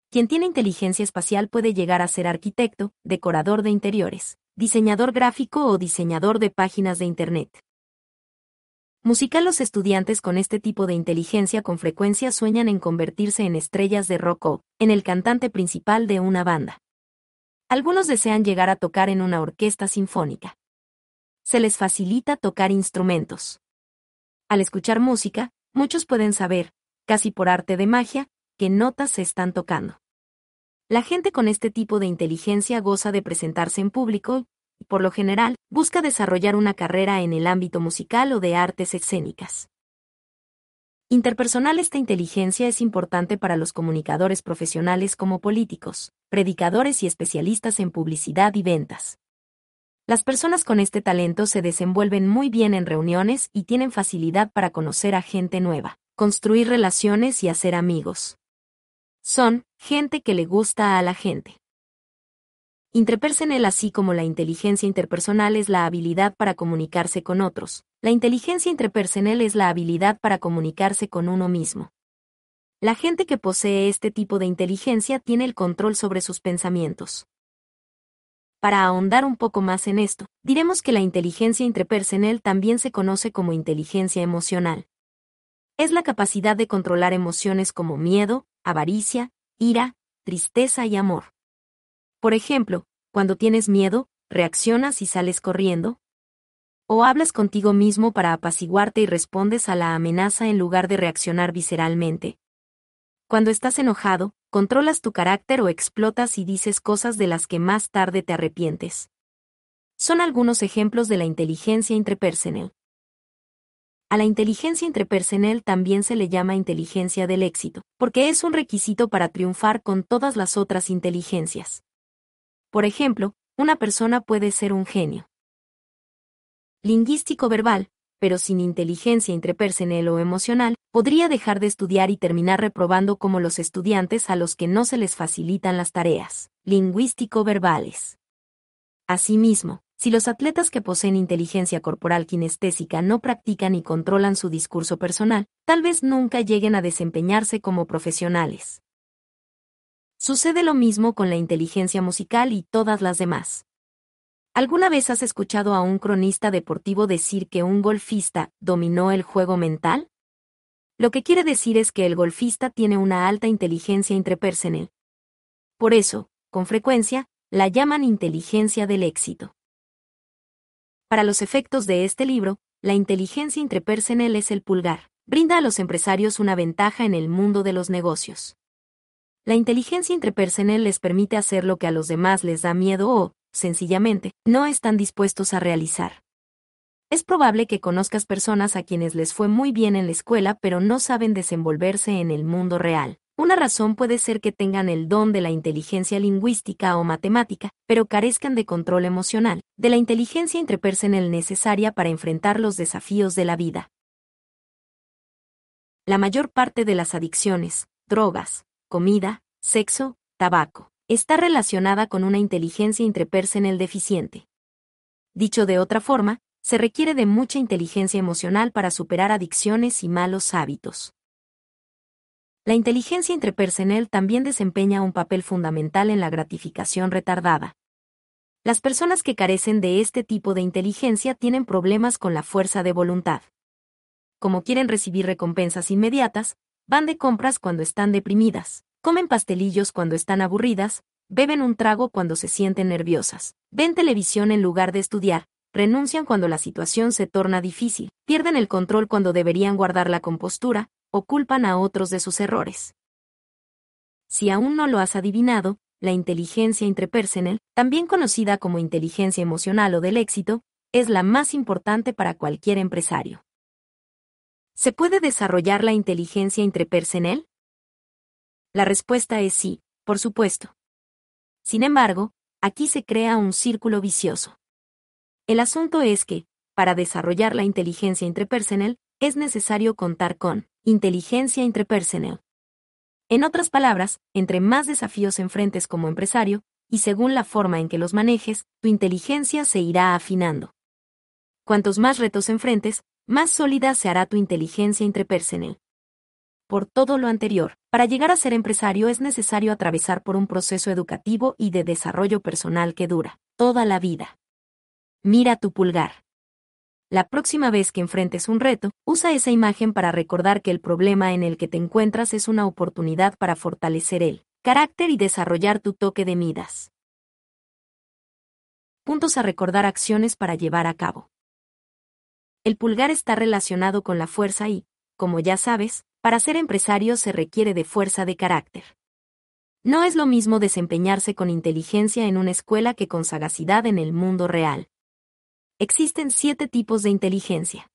Quien tiene inteligencia espacial puede llegar a ser arquitecto, decorador de interiores, diseñador gráfico o diseñador de páginas de Internet. Musical los estudiantes con este tipo de inteligencia con frecuencia sueñan en convertirse en estrellas de rock o en el cantante principal de una banda. Algunos desean llegar a tocar en una orquesta sinfónica. Se les facilita tocar instrumentos. Al escuchar música, muchos pueden saber, casi por arte de magia, qué notas se están tocando. La gente con este tipo de inteligencia goza de presentarse en público y, por lo general, busca desarrollar una carrera en el ámbito musical o de artes escénicas. Interpersonal Esta inteligencia es importante para los comunicadores profesionales como políticos, predicadores y especialistas en publicidad y ventas. Las personas con este talento se desenvuelven muy bien en reuniones y tienen facilidad para conocer a gente nueva, construir relaciones y hacer amigos. Son gente que le gusta a la gente. Interpersonal así como la inteligencia interpersonal es la habilidad para comunicarse con otros. La inteligencia interpersonal es la habilidad para comunicarse con uno mismo. La gente que posee este tipo de inteligencia tiene el control sobre sus pensamientos. Para ahondar un poco más en esto, diremos que la inteligencia intrapersonal también se conoce como inteligencia emocional. Es la capacidad de controlar emociones como miedo, avaricia, ira, tristeza y amor. Por ejemplo, cuando tienes miedo, reaccionas y sales corriendo. O hablas contigo mismo para apaciguarte y respondes a la amenaza en lugar de reaccionar visceralmente. Cuando estás enojado, controlas tu carácter o explotas y dices cosas de las que más tarde te arrepientes. Son algunos ejemplos de la inteligencia intrapersonal. A la inteligencia intrapersonal también se le llama inteligencia del éxito, porque es un requisito para triunfar con todas las otras inteligencias. Por ejemplo, una persona puede ser un genio lingüístico verbal, pero sin inteligencia intrapersonal o emocional, podría dejar de estudiar y terminar reprobando como los estudiantes a los que no se les facilitan las tareas lingüístico-verbales. Asimismo, si los atletas que poseen inteligencia corporal kinestésica no practican y controlan su discurso personal, tal vez nunca lleguen a desempeñarse como profesionales. Sucede lo mismo con la inteligencia musical y todas las demás. ¿Alguna vez has escuchado a un cronista deportivo decir que un golfista dominó el juego mental? Lo que quiere decir es que el golfista tiene una alta inteligencia intrapersonal. Por eso, con frecuencia, la llaman inteligencia del éxito. Para los efectos de este libro, la inteligencia intrapersonal es el pulgar. Brinda a los empresarios una ventaja en el mundo de los negocios. La inteligencia intrapersonal les permite hacer lo que a los demás les da miedo o, sencillamente, no están dispuestos a realizar. Es probable que conozcas personas a quienes les fue muy bien en la escuela pero no saben desenvolverse en el mundo real. Una razón puede ser que tengan el don de la inteligencia lingüística o matemática, pero carezcan de control emocional, de la inteligencia intrapersonal necesaria para enfrentar los desafíos de la vida. La mayor parte de las adicciones, drogas, comida, sexo, tabaco, está relacionada con una inteligencia intrapersonal deficiente. Dicho de otra forma, se requiere de mucha inteligencia emocional para superar adicciones y malos hábitos. La inteligencia intrapersonal también desempeña un papel fundamental en la gratificación retardada. Las personas que carecen de este tipo de inteligencia tienen problemas con la fuerza de voluntad. Como quieren recibir recompensas inmediatas, van de compras cuando están deprimidas, comen pastelillos cuando están aburridas, beben un trago cuando se sienten nerviosas, ven televisión en lugar de estudiar, renuncian cuando la situación se torna difícil, pierden el control cuando deberían guardar la compostura, o culpan a otros de sus errores. Si aún no lo has adivinado, la inteligencia intrapersonal, también conocida como inteligencia emocional o del éxito, es la más importante para cualquier empresario. ¿Se puede desarrollar la inteligencia intrapersonal? La respuesta es sí, por supuesto. Sin embargo, aquí se crea un círculo vicioso. El asunto es que, para desarrollar la inteligencia intrapersonal, es necesario contar con inteligencia intrapersonal. En otras palabras, entre más desafíos enfrentes como empresario, y según la forma en que los manejes, tu inteligencia se irá afinando. Cuantos más retos enfrentes, más sólida se hará tu inteligencia intrapersonal. Por todo lo anterior, para llegar a ser empresario es necesario atravesar por un proceso educativo y de desarrollo personal que dura toda la vida. Mira tu pulgar. la próxima vez que enfrentes un reto, usa esa imagen para recordar que el problema en el que te encuentras es una oportunidad para fortalecer el carácter y desarrollar tu toque de midas. Puntos a recordar acciones para llevar a cabo. El pulgar está relacionado con la fuerza y, como ya sabes, para ser empresario se requiere de fuerza de carácter. No es lo mismo desempeñarse con inteligencia en una escuela que con sagacidad en el mundo real. Existen siete tipos de inteligencia.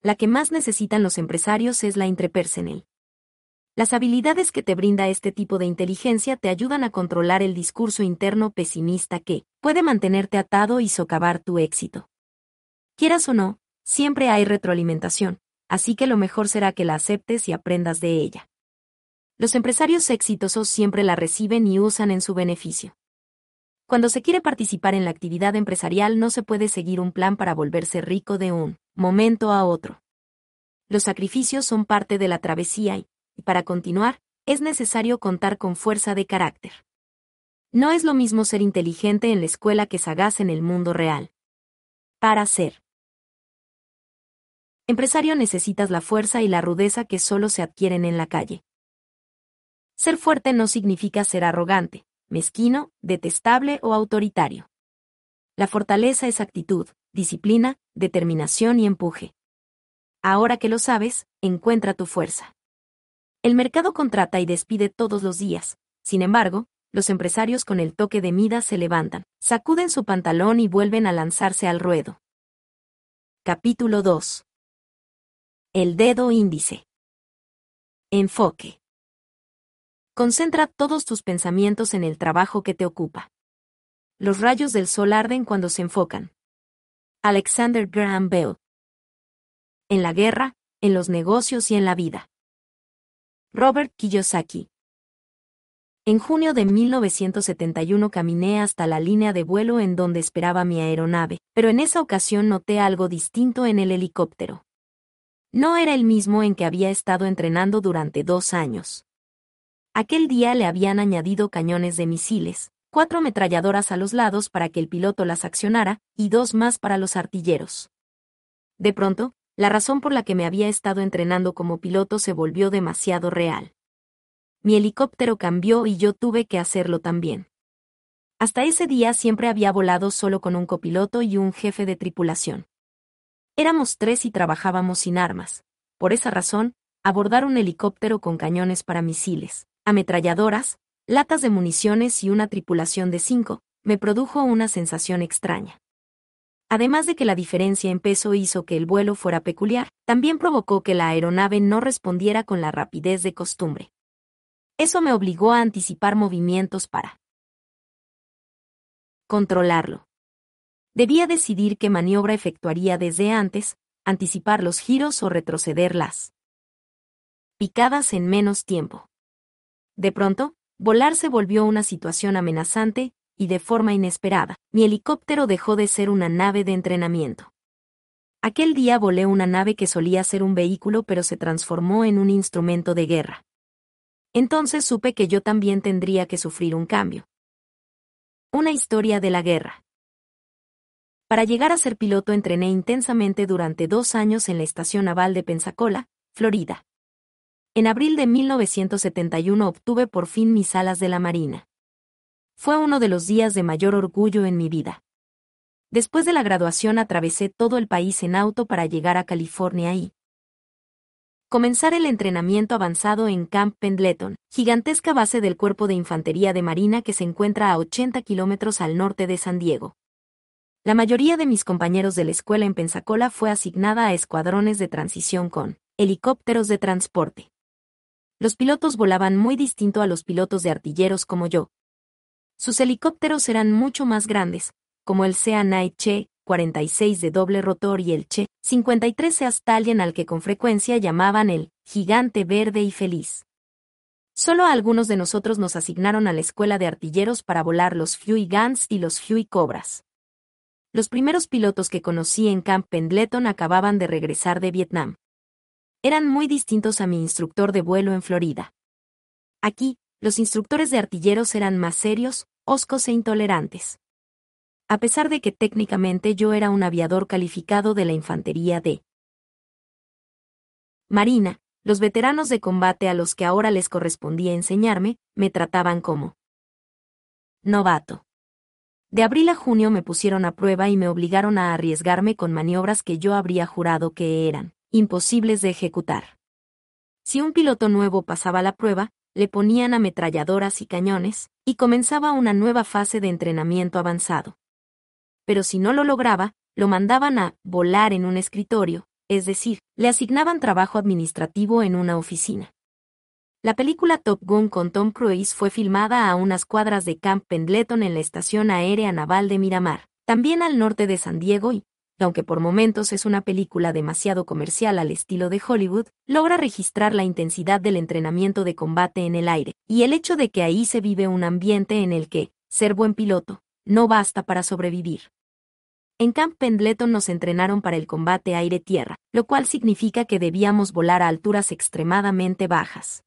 La que más necesitan los empresarios es la interpersonal. Las habilidades que te brinda este tipo de inteligencia te ayudan a controlar el discurso interno pesimista que puede mantenerte atado y socavar tu éxito. Quieras o no, siempre hay retroalimentación, así que lo mejor será que la aceptes y aprendas de ella. Los empresarios exitosos siempre la reciben y usan en su beneficio. Cuando se quiere participar en la actividad empresarial no se puede seguir un plan para volverse rico de un momento a otro. Los sacrificios son parte de la travesía y, para continuar, es necesario contar con fuerza de carácter. No es lo mismo ser inteligente en la escuela que sagaz en el mundo real. Para ser empresario necesitas la fuerza y la rudeza que solo se adquieren en la calle. Ser fuerte no significa ser arrogante, mezquino, detestable o autoritario. La fortaleza es actitud, disciplina, determinación y empuje. Ahora que lo sabes, encuentra tu fuerza. El mercado contrata y despide todos los días. Sin embargo, los empresarios con el toque de Midas se levantan, sacuden su pantalón y vuelven a lanzarse al ruedo. Capítulo 2. El dedo índice. Enfoque. Concentra todos tus pensamientos en el trabajo que te ocupa. Los rayos del sol arden cuando se enfocan. Alexander Graham Bell. En la guerra, en los negocios y en la vida. Robert Kiyosaki. En junio de 1971 caminé hasta la línea de vuelo en donde esperaba mi aeronave, pero en esa ocasión noté algo distinto en el helicóptero. No era el mismo en que había estado entrenando durante dos años. Aquel día le habían añadido cañones de misiles, cuatro ametralladoras a los lados para que el piloto las accionara, y dos más para los artilleros. De pronto, la razón por la que me había estado entrenando como piloto se volvió demasiado real. Mi helicóptero cambió y yo tuve que hacerlo también. Hasta ese día siempre había volado solo con un copiloto y un jefe de tripulación. Éramos tres y trabajábamos sin armas. Por esa razón, abordar un helicóptero con cañones para misiles, ametralladoras, latas de municiones y una tripulación de cinco, me produjo una sensación extraña. Además de que la diferencia en peso hizo que el vuelo fuera peculiar, también provocó que la aeronave no respondiera con la rapidez de costumbre. Eso me obligó a anticipar movimientos para controlarlo. Debía decidir qué maniobra efectuaría desde antes, anticipar los giros o retroceder las picadas en menos tiempo. De pronto, volar se volvió una situación amenazante, y de forma inesperada, mi helicóptero dejó de ser una nave de entrenamiento. Aquel día volé una nave que solía ser un vehículo pero se transformó en un instrumento de guerra. Entonces supe que yo también tendría que sufrir un cambio. Una historia de la guerra. Para llegar a ser piloto entrené intensamente durante dos años en la Estación Naval de Pensacola, Florida. En abril de 1971 obtuve por fin mis alas de la Marina. Fue uno de los días de mayor orgullo en mi vida. Después de la graduación atravesé todo el país en auto para llegar a California y comenzar el entrenamiento avanzado en Camp Pendleton, gigantesca base del Cuerpo de Infantería de Marina que se encuentra a 80 kilómetros al norte de San Diego. La mayoría de mis compañeros de la escuela en Pensacola fue asignada a escuadrones de transición con helicópteros de transporte los pilotos volaban muy distinto a los pilotos de artilleros como yo. Sus helicópteros eran mucho más grandes, como el Sea Night Che 46 de doble rotor y el Che 53 Sea Stallion al que con frecuencia llamaban el gigante verde y feliz. Solo algunos de nosotros nos asignaron a la escuela de artilleros para volar los Huey Guns y los Huey Cobras. Los primeros pilotos que conocí en Camp Pendleton acababan de regresar de Vietnam eran muy distintos a mi instructor de vuelo en Florida. Aquí, los instructores de artilleros eran más serios, oscos e intolerantes. a pesar de que técnicamente yo era un aviador calificado de la infantería de Marina, los veteranos de combate a los que ahora les correspondía enseñarme, me trataban como novato. De abril a junio me pusieron a prueba y me obligaron a arriesgarme con maniobras que yo habría jurado que eran imposibles de ejecutar. Si un piloto nuevo pasaba la prueba, le ponían ametralladoras y cañones, y comenzaba una nueva fase de entrenamiento avanzado. Pero si no lo lograba, lo mandaban a volar en un escritorio, es decir, le asignaban trabajo administrativo en una oficina. La película Top Gun con Tom Cruise fue filmada a unas cuadras de Camp Pendleton en la Estación Aérea Naval de Miramar, también al norte de San Diego y, aunque por momentos es una película demasiado comercial al estilo de Hollywood, logra registrar la intensidad del entrenamiento de combate en el aire, y el hecho de que ahí se vive un ambiente en el que, ser buen piloto, no basta para sobrevivir. En Camp Pendleton nos entrenaron para el combate aire-tierra, lo cual significa que debíamos volar a alturas extremadamente bajas.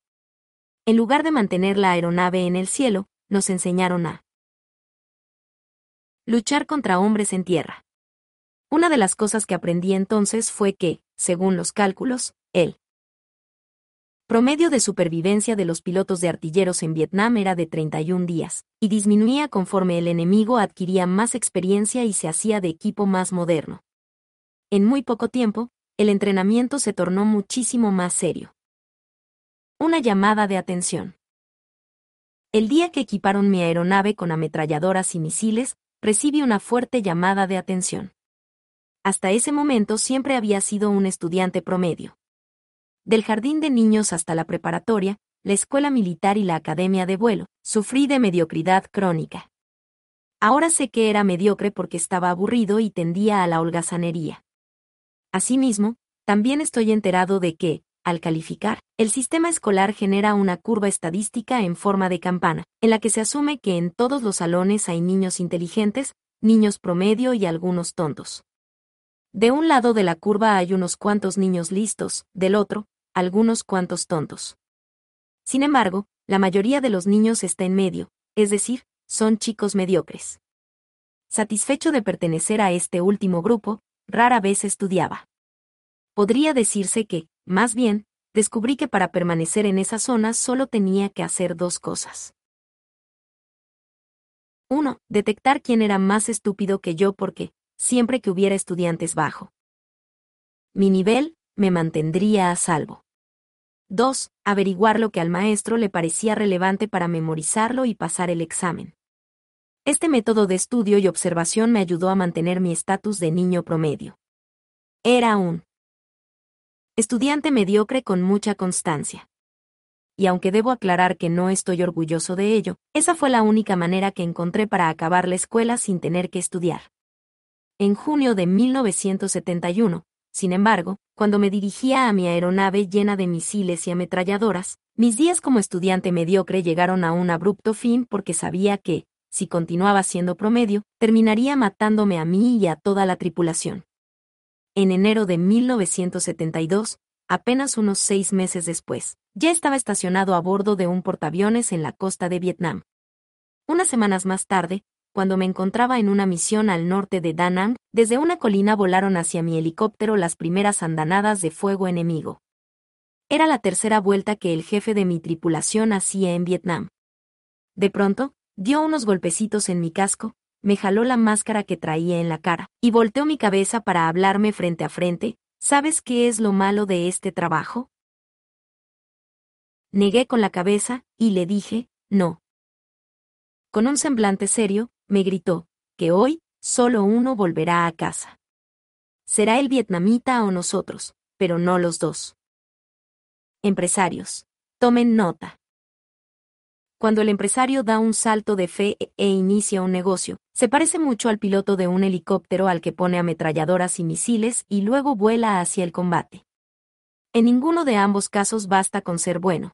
En lugar de mantener la aeronave en el cielo, nos enseñaron a luchar contra hombres en tierra. Una de las cosas que aprendí entonces fue que, según los cálculos, el promedio de supervivencia de los pilotos de artilleros en Vietnam era de 31 días, y disminuía conforme el enemigo adquiría más experiencia y se hacía de equipo más moderno. En muy poco tiempo, el entrenamiento se tornó muchísimo más serio. Una llamada de atención. El día que equiparon mi aeronave con ametralladoras y misiles, recibí una fuerte llamada de atención. Hasta ese momento siempre había sido un estudiante promedio. Del jardín de niños hasta la preparatoria, la escuela militar y la academia de vuelo, sufrí de mediocridad crónica. Ahora sé que era mediocre porque estaba aburrido y tendía a la holgazanería. Asimismo, también estoy enterado de que, al calificar, el sistema escolar genera una curva estadística en forma de campana, en la que se asume que en todos los salones hay niños inteligentes, niños promedio y algunos tontos. De un lado de la curva hay unos cuantos niños listos, del otro, algunos cuantos tontos. Sin embargo, la mayoría de los niños está en medio, es decir, son chicos mediocres. Satisfecho de pertenecer a este último grupo, rara vez estudiaba. Podría decirse que, más bien, descubrí que para permanecer en esa zona solo tenía que hacer dos cosas. 1. Detectar quién era más estúpido que yo porque, siempre que hubiera estudiantes bajo. Mi nivel me mantendría a salvo. 2. Averiguar lo que al maestro le parecía relevante para memorizarlo y pasar el examen. Este método de estudio y observación me ayudó a mantener mi estatus de niño promedio. Era un estudiante mediocre con mucha constancia. Y aunque debo aclarar que no estoy orgulloso de ello, esa fue la única manera que encontré para acabar la escuela sin tener que estudiar en junio de 1971. Sin embargo, cuando me dirigía a mi aeronave llena de misiles y ametralladoras, mis días como estudiante mediocre llegaron a un abrupto fin porque sabía que, si continuaba siendo promedio, terminaría matándome a mí y a toda la tripulación. En enero de 1972, apenas unos seis meses después, ya estaba estacionado a bordo de un portaaviones en la costa de Vietnam. Unas semanas más tarde, cuando me encontraba en una misión al norte de Da Nang, desde una colina volaron hacia mi helicóptero las primeras andanadas de fuego enemigo. Era la tercera vuelta que el jefe de mi tripulación hacía en Vietnam. De pronto, dio unos golpecitos en mi casco, me jaló la máscara que traía en la cara, y volteó mi cabeza para hablarme frente a frente, ¿sabes qué es lo malo de este trabajo? Negué con la cabeza, y le dije, no. Con un semblante serio, me gritó, que hoy, solo uno volverá a casa. Será el vietnamita o nosotros, pero no los dos. Empresarios, tomen nota. Cuando el empresario da un salto de fe e inicia un negocio, se parece mucho al piloto de un helicóptero al que pone ametralladoras y misiles y luego vuela hacia el combate. En ninguno de ambos casos basta con ser bueno.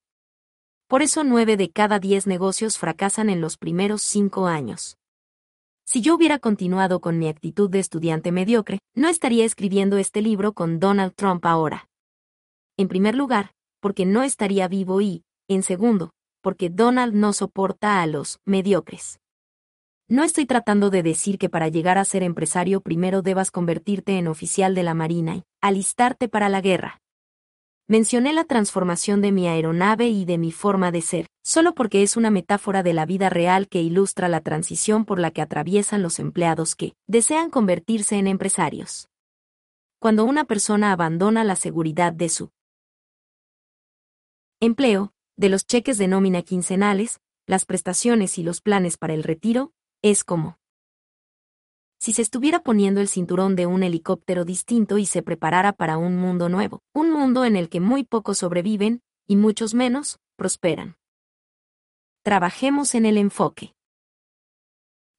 Por eso nueve de cada diez negocios fracasan en los primeros cinco años. Si yo hubiera continuado con mi actitud de estudiante mediocre, no estaría escribiendo este libro con Donald Trump ahora. En primer lugar, porque no estaría vivo y, en segundo, porque Donald no soporta a los mediocres. No estoy tratando de decir que para llegar a ser empresario primero debas convertirte en oficial de la Marina y alistarte para la guerra. Mencioné la transformación de mi aeronave y de mi forma de ser, solo porque es una metáfora de la vida real que ilustra la transición por la que atraviesan los empleados que desean convertirse en empresarios. Cuando una persona abandona la seguridad de su empleo, de los cheques de nómina quincenales, las prestaciones y los planes para el retiro, es como si se estuviera poniendo el cinturón de un helicóptero distinto y se preparara para un mundo nuevo, un mundo en el que muy pocos sobreviven, y muchos menos, prosperan. Trabajemos en el enfoque.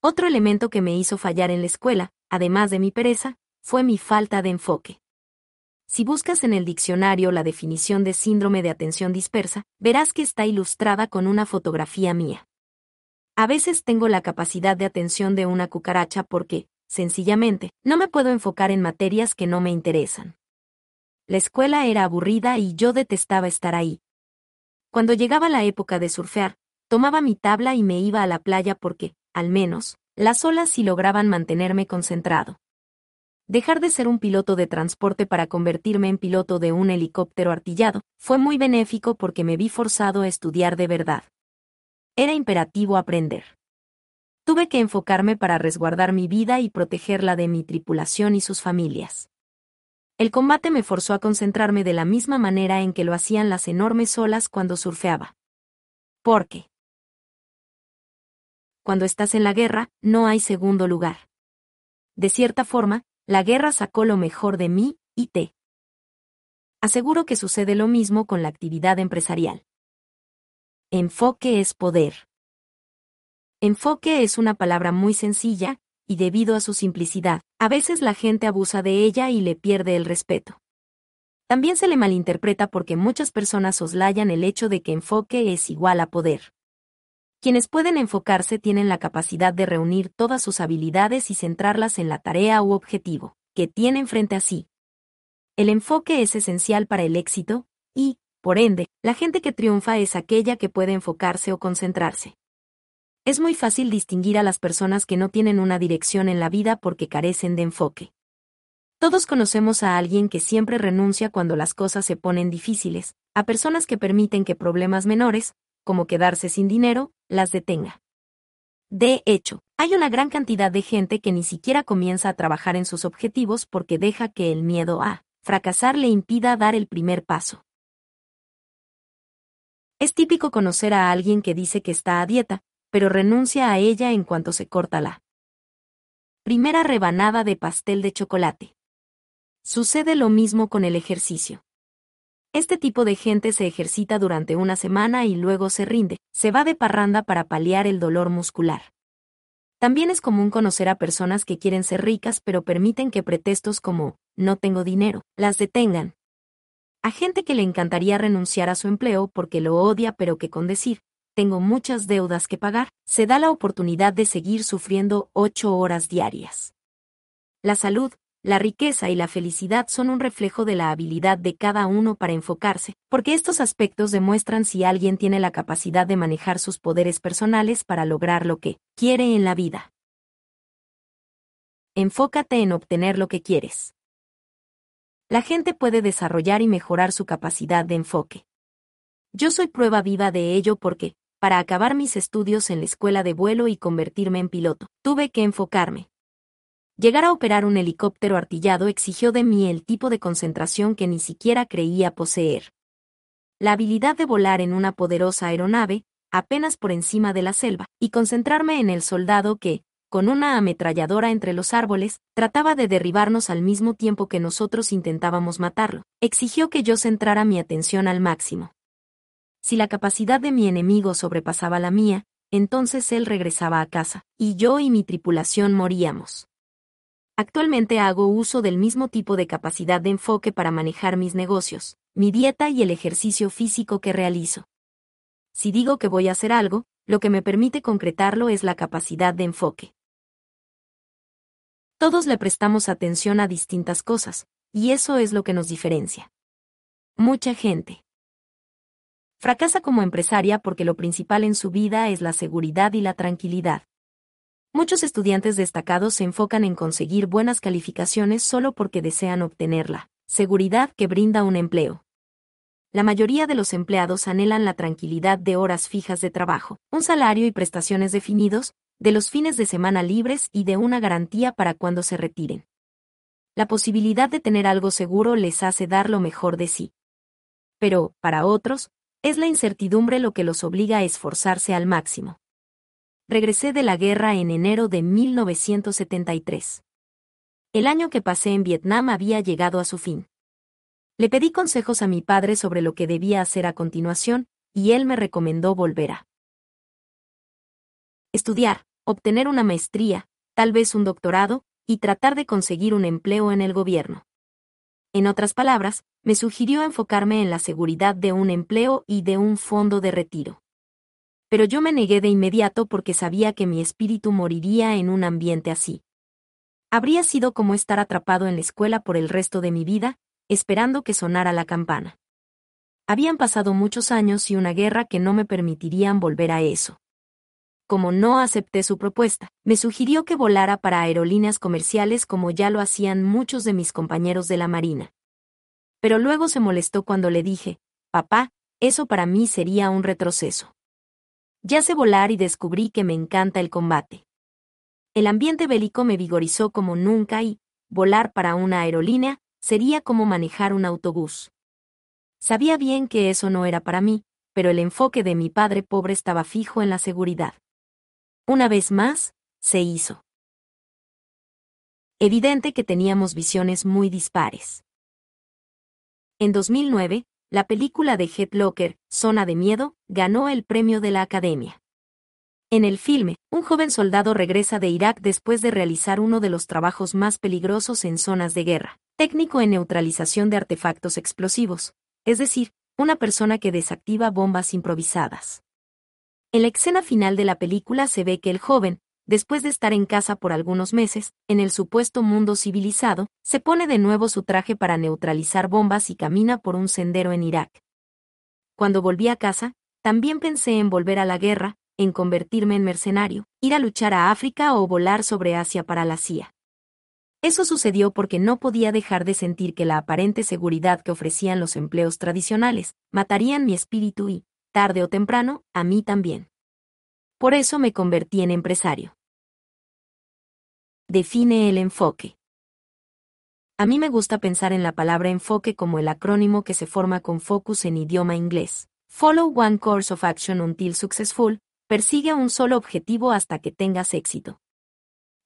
Otro elemento que me hizo fallar en la escuela, además de mi pereza, fue mi falta de enfoque. Si buscas en el diccionario la definición de síndrome de atención dispersa, verás que está ilustrada con una fotografía mía. A veces tengo la capacidad de atención de una cucaracha porque, sencillamente, no me puedo enfocar en materias que no me interesan. La escuela era aburrida y yo detestaba estar ahí. Cuando llegaba la época de surfear, tomaba mi tabla y me iba a la playa porque, al menos, las olas sí lograban mantenerme concentrado. Dejar de ser un piloto de transporte para convertirme en piloto de un helicóptero artillado fue muy benéfico porque me vi forzado a estudiar de verdad. Era imperativo aprender. Tuve que enfocarme para resguardar mi vida y protegerla de mi tripulación y sus familias. El combate me forzó a concentrarme de la misma manera en que lo hacían las enormes olas cuando surfeaba. ¿Por qué? Cuando estás en la guerra, no hay segundo lugar. De cierta forma, la guerra sacó lo mejor de mí y te. Aseguro que sucede lo mismo con la actividad empresarial. Enfoque es poder. Enfoque es una palabra muy sencilla, y debido a su simplicidad, a veces la gente abusa de ella y le pierde el respeto. También se le malinterpreta porque muchas personas soslayan el hecho de que enfoque es igual a poder. Quienes pueden enfocarse tienen la capacidad de reunir todas sus habilidades y centrarlas en la tarea u objetivo que tienen frente a sí. El enfoque es esencial para el éxito, y, por ende, la gente que triunfa es aquella que puede enfocarse o concentrarse. Es muy fácil distinguir a las personas que no tienen una dirección en la vida porque carecen de enfoque. Todos conocemos a alguien que siempre renuncia cuando las cosas se ponen difíciles, a personas que permiten que problemas menores, como quedarse sin dinero, las detenga. De hecho, hay una gran cantidad de gente que ni siquiera comienza a trabajar en sus objetivos porque deja que el miedo a fracasar le impida dar el primer paso. Es típico conocer a alguien que dice que está a dieta, pero renuncia a ella en cuanto se corta la primera rebanada de pastel de chocolate. Sucede lo mismo con el ejercicio. Este tipo de gente se ejercita durante una semana y luego se rinde, se va de parranda para paliar el dolor muscular. También es común conocer a personas que quieren ser ricas pero permiten que pretextos como no tengo dinero las detengan. A gente que le encantaría renunciar a su empleo porque lo odia pero que con decir tengo muchas deudas que pagar, se da la oportunidad de seguir sufriendo ocho horas diarias. La salud, la riqueza y la felicidad son un reflejo de la habilidad de cada uno para enfocarse, porque estos aspectos demuestran si alguien tiene la capacidad de manejar sus poderes personales para lograr lo que quiere en la vida. Enfócate en obtener lo que quieres. La gente puede desarrollar y mejorar su capacidad de enfoque. Yo soy prueba viva de ello porque, para acabar mis estudios en la escuela de vuelo y convertirme en piloto, tuve que enfocarme. Llegar a operar un helicóptero artillado exigió de mí el tipo de concentración que ni siquiera creía poseer. La habilidad de volar en una poderosa aeronave, apenas por encima de la selva, y concentrarme en el soldado que, con una ametralladora entre los árboles, trataba de derribarnos al mismo tiempo que nosotros intentábamos matarlo, exigió que yo centrara mi atención al máximo. Si la capacidad de mi enemigo sobrepasaba la mía, entonces él regresaba a casa, y yo y mi tripulación moríamos. Actualmente hago uso del mismo tipo de capacidad de enfoque para manejar mis negocios, mi dieta y el ejercicio físico que realizo. Si digo que voy a hacer algo, lo que me permite concretarlo es la capacidad de enfoque. Todos le prestamos atención a distintas cosas, y eso es lo que nos diferencia. Mucha gente Fracasa como empresaria porque lo principal en su vida es la seguridad y la tranquilidad. Muchos estudiantes destacados se enfocan en conseguir buenas calificaciones solo porque desean obtener la seguridad que brinda un empleo. La mayoría de los empleados anhelan la tranquilidad de horas fijas de trabajo, un salario y prestaciones definidos, de los fines de semana libres y de una garantía para cuando se retiren. La posibilidad de tener algo seguro les hace dar lo mejor de sí. Pero, para otros, es la incertidumbre lo que los obliga a esforzarse al máximo regresé de la guerra en enero de 1973. El año que pasé en Vietnam había llegado a su fin. Le pedí consejos a mi padre sobre lo que debía hacer a continuación, y él me recomendó volver a estudiar, obtener una maestría, tal vez un doctorado, y tratar de conseguir un empleo en el gobierno. En otras palabras, me sugirió enfocarme en la seguridad de un empleo y de un fondo de retiro pero yo me negué de inmediato porque sabía que mi espíritu moriría en un ambiente así. Habría sido como estar atrapado en la escuela por el resto de mi vida, esperando que sonara la campana. Habían pasado muchos años y una guerra que no me permitirían volver a eso. Como no acepté su propuesta, me sugirió que volara para aerolíneas comerciales como ya lo hacían muchos de mis compañeros de la Marina. Pero luego se molestó cuando le dije, papá, eso para mí sería un retroceso. Ya sé volar y descubrí que me encanta el combate. El ambiente bélico me vigorizó como nunca y, volar para una aerolínea, sería como manejar un autobús. Sabía bien que eso no era para mí, pero el enfoque de mi padre pobre estaba fijo en la seguridad. Una vez más, se hizo. Evidente que teníamos visiones muy dispares. En 2009, la película de Heath Locker, Zona de Miedo, ganó el premio de la Academia. En el filme, un joven soldado regresa de Irak después de realizar uno de los trabajos más peligrosos en zonas de guerra, técnico en neutralización de artefactos explosivos, es decir, una persona que desactiva bombas improvisadas. En la escena final de la película se ve que el joven, después de estar en casa por algunos meses, en el supuesto mundo civilizado, se pone de nuevo su traje para neutralizar bombas y camina por un sendero en Irak. Cuando volví a casa, también pensé en volver a la guerra, en convertirme en mercenario, ir a luchar a África o volar sobre Asia para la CIA. Eso sucedió porque no podía dejar de sentir que la aparente seguridad que ofrecían los empleos tradicionales matarían mi espíritu y, tarde o temprano, a mí también. Por eso me convertí en empresario. Define el enfoque. A mí me gusta pensar en la palabra enfoque como el acrónimo que se forma con focus en idioma inglés. Follow one course of action until successful, persigue un solo objetivo hasta que tengas éxito.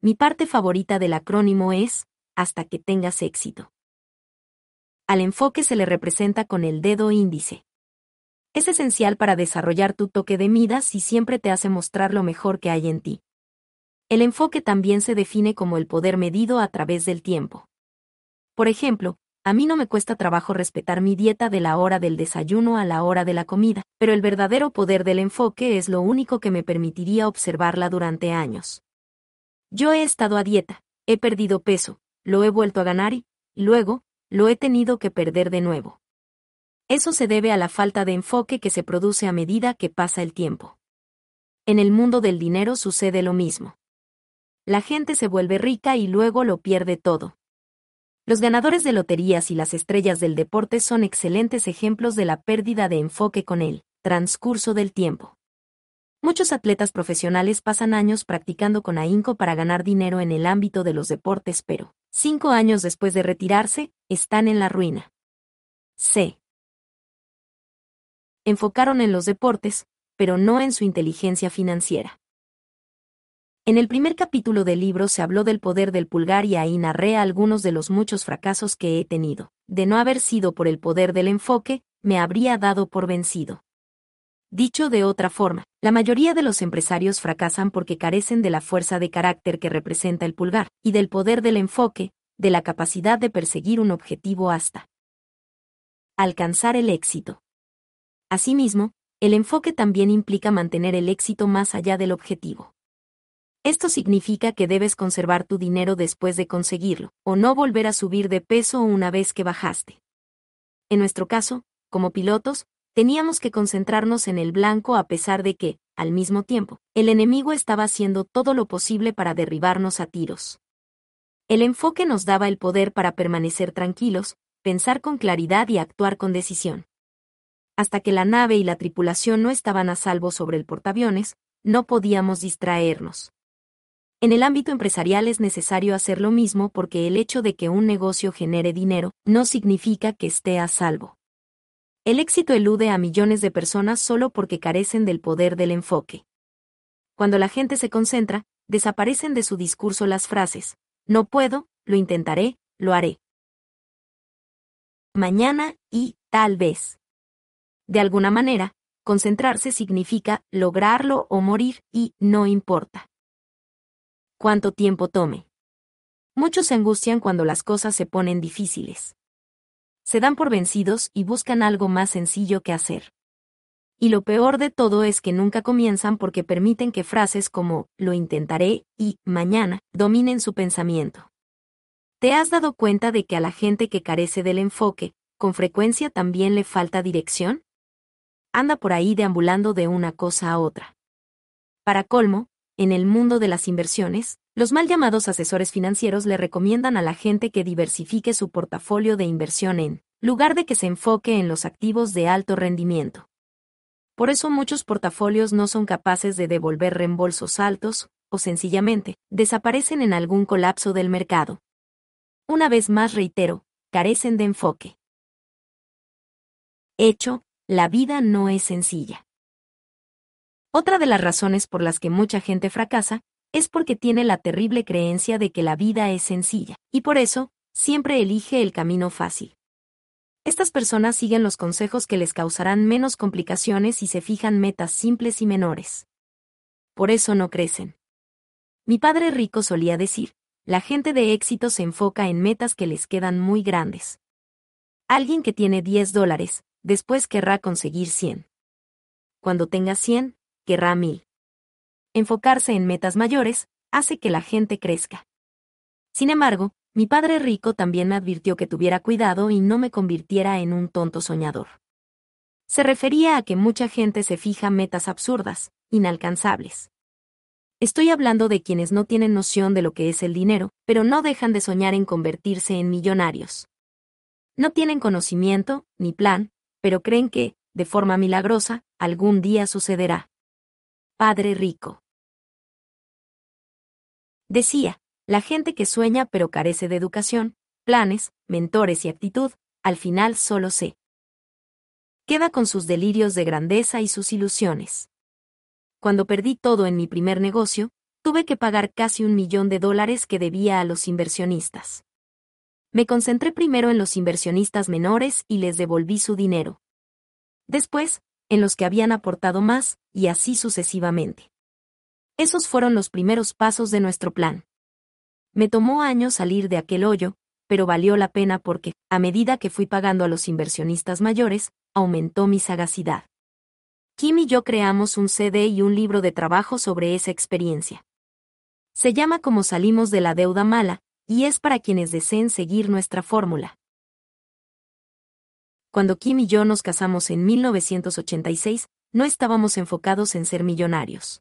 Mi parte favorita del acrónimo es, hasta que tengas éxito. Al enfoque se le representa con el dedo índice es esencial para desarrollar tu toque de Midas y siempre te hace mostrar lo mejor que hay en ti. El enfoque también se define como el poder medido a través del tiempo. Por ejemplo, a mí no me cuesta trabajo respetar mi dieta de la hora del desayuno a la hora de la comida, pero el verdadero poder del enfoque es lo único que me permitiría observarla durante años. Yo he estado a dieta, he perdido peso, lo he vuelto a ganar y, luego, lo he tenido que perder de nuevo. Eso se debe a la falta de enfoque que se produce a medida que pasa el tiempo. En el mundo del dinero sucede lo mismo. La gente se vuelve rica y luego lo pierde todo. Los ganadores de loterías y las estrellas del deporte son excelentes ejemplos de la pérdida de enfoque con el transcurso del tiempo. Muchos atletas profesionales pasan años practicando con ahínco para ganar dinero en el ámbito de los deportes, pero, cinco años después de retirarse, están en la ruina. C enfocaron en los deportes, pero no en su inteligencia financiera. En el primer capítulo del libro se habló del poder del pulgar y ahí narré algunos de los muchos fracasos que he tenido. De no haber sido por el poder del enfoque, me habría dado por vencido. Dicho de otra forma, la mayoría de los empresarios fracasan porque carecen de la fuerza de carácter que representa el pulgar, y del poder del enfoque, de la capacidad de perseguir un objetivo hasta alcanzar el éxito. Asimismo, el enfoque también implica mantener el éxito más allá del objetivo. Esto significa que debes conservar tu dinero después de conseguirlo, o no volver a subir de peso una vez que bajaste. En nuestro caso, como pilotos, teníamos que concentrarnos en el blanco a pesar de que, al mismo tiempo, el enemigo estaba haciendo todo lo posible para derribarnos a tiros. El enfoque nos daba el poder para permanecer tranquilos, pensar con claridad y actuar con decisión. Hasta que la nave y la tripulación no estaban a salvo sobre el portaaviones, no podíamos distraernos. En el ámbito empresarial es necesario hacer lo mismo porque el hecho de que un negocio genere dinero no significa que esté a salvo. El éxito elude a millones de personas solo porque carecen del poder del enfoque. Cuando la gente se concentra, desaparecen de su discurso las frases, no puedo, lo intentaré, lo haré. Mañana y, tal vez. De alguna manera, concentrarse significa lograrlo o morir y no importa. ¿Cuánto tiempo tome? Muchos se angustian cuando las cosas se ponen difíciles se dan por vencidos y buscan algo más sencillo que hacer. Y lo peor de todo es que nunca comienzan porque permiten que frases como lo intentaré y mañana dominen su pensamiento. ¿Te has dado cuenta de que a la gente que carece del enfoque, con frecuencia también le falta dirección? Anda por ahí deambulando de una cosa a otra. Para colmo, en el mundo de las inversiones, los mal llamados asesores financieros le recomiendan a la gente que diversifique su portafolio de inversión en lugar de que se enfoque en los activos de alto rendimiento. Por eso muchos portafolios no son capaces de devolver reembolsos altos, o sencillamente, desaparecen en algún colapso del mercado. Una vez más reitero, carecen de enfoque. Hecho, la vida no es sencilla. Otra de las razones por las que mucha gente fracasa es porque tiene la terrible creencia de que la vida es sencilla, y por eso, siempre elige el camino fácil. Estas personas siguen los consejos que les causarán menos complicaciones y se fijan metas simples y menores. Por eso no crecen. Mi padre rico solía decir, la gente de éxito se enfoca en metas que les quedan muy grandes. Alguien que tiene 10 dólares, después querrá conseguir 100. Cuando tenga 100, querrá 1000 enfocarse en metas mayores, hace que la gente crezca. Sin embargo, mi padre rico también me advirtió que tuviera cuidado y no me convirtiera en un tonto soñador. Se refería a que mucha gente se fija metas absurdas, inalcanzables. Estoy hablando de quienes no tienen noción de lo que es el dinero, pero no dejan de soñar en convertirse en millonarios. No tienen conocimiento, ni plan, pero creen que, de forma milagrosa, algún día sucederá. Padre rico. Decía, la gente que sueña pero carece de educación, planes, mentores y actitud, al final solo se queda con sus delirios de grandeza y sus ilusiones. Cuando perdí todo en mi primer negocio, tuve que pagar casi un millón de dólares que debía a los inversionistas. Me concentré primero en los inversionistas menores y les devolví su dinero. Después, en los que habían aportado más, y así sucesivamente. Esos fueron los primeros pasos de nuestro plan. Me tomó años salir de aquel hoyo, pero valió la pena porque, a medida que fui pagando a los inversionistas mayores, aumentó mi sagacidad. Kim y yo creamos un CD y un libro de trabajo sobre esa experiencia. Se llama Como salimos de la deuda mala, y es para quienes deseen seguir nuestra fórmula. Cuando Kim y yo nos casamos en 1986, no estábamos enfocados en ser millonarios.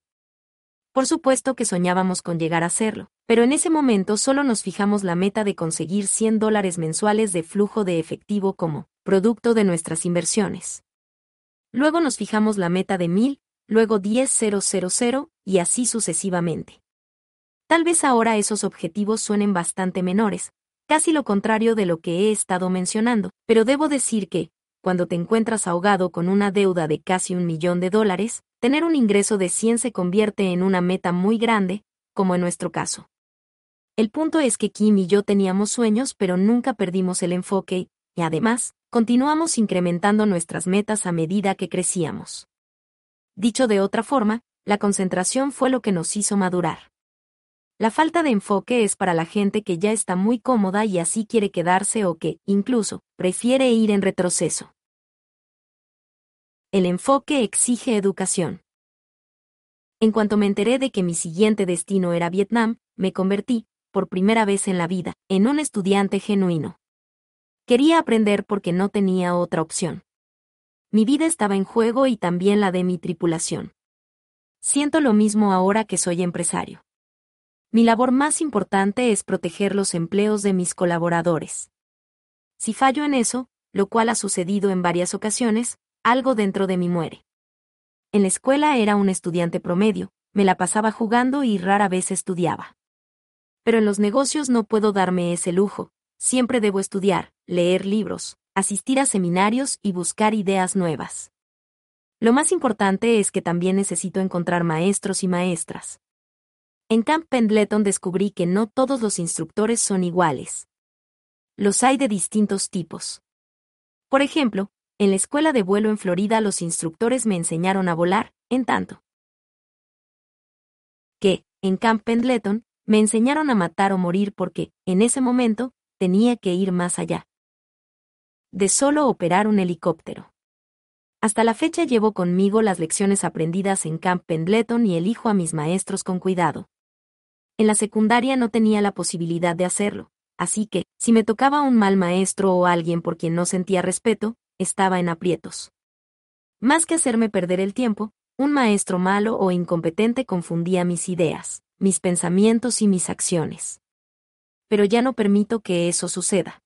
Por supuesto que soñábamos con llegar a serlo, pero en ese momento solo nos fijamos la meta de conseguir 100 dólares mensuales de flujo de efectivo como producto de nuestras inversiones. Luego nos fijamos la meta de 1000, luego 10.000 y así sucesivamente. Tal vez ahora esos objetivos suenen bastante menores, casi lo contrario de lo que he estado mencionando, pero debo decir que, cuando te encuentras ahogado con una deuda de casi un millón de dólares, tener un ingreso de 100 se convierte en una meta muy grande, como en nuestro caso. El punto es que Kim y yo teníamos sueños pero nunca perdimos el enfoque, y además, continuamos incrementando nuestras metas a medida que crecíamos. Dicho de otra forma, la concentración fue lo que nos hizo madurar. La falta de enfoque es para la gente que ya está muy cómoda y así quiere quedarse o que, incluso, prefiere ir en retroceso. El enfoque exige educación. En cuanto me enteré de que mi siguiente destino era Vietnam, me convertí, por primera vez en la vida, en un estudiante genuino. Quería aprender porque no tenía otra opción. Mi vida estaba en juego y también la de mi tripulación. Siento lo mismo ahora que soy empresario. Mi labor más importante es proteger los empleos de mis colaboradores. Si fallo en eso, lo cual ha sucedido en varias ocasiones, algo dentro de mí muere. En la escuela era un estudiante promedio, me la pasaba jugando y rara vez estudiaba. Pero en los negocios no puedo darme ese lujo, siempre debo estudiar, leer libros, asistir a seminarios y buscar ideas nuevas. Lo más importante es que también necesito encontrar maestros y maestras. En Camp Pendleton descubrí que no todos los instructores son iguales. Los hay de distintos tipos. Por ejemplo, en la escuela de vuelo en Florida los instructores me enseñaron a volar, en tanto que, en Camp Pendleton, me enseñaron a matar o morir porque, en ese momento, tenía que ir más allá de solo operar un helicóptero. Hasta la fecha llevo conmigo las lecciones aprendidas en Camp Pendleton y elijo a mis maestros con cuidado. En la secundaria no tenía la posibilidad de hacerlo, así que, si me tocaba un mal maestro o alguien por quien no sentía respeto, estaba en aprietos. Más que hacerme perder el tiempo, un maestro malo o incompetente confundía mis ideas, mis pensamientos y mis acciones. Pero ya no permito que eso suceda.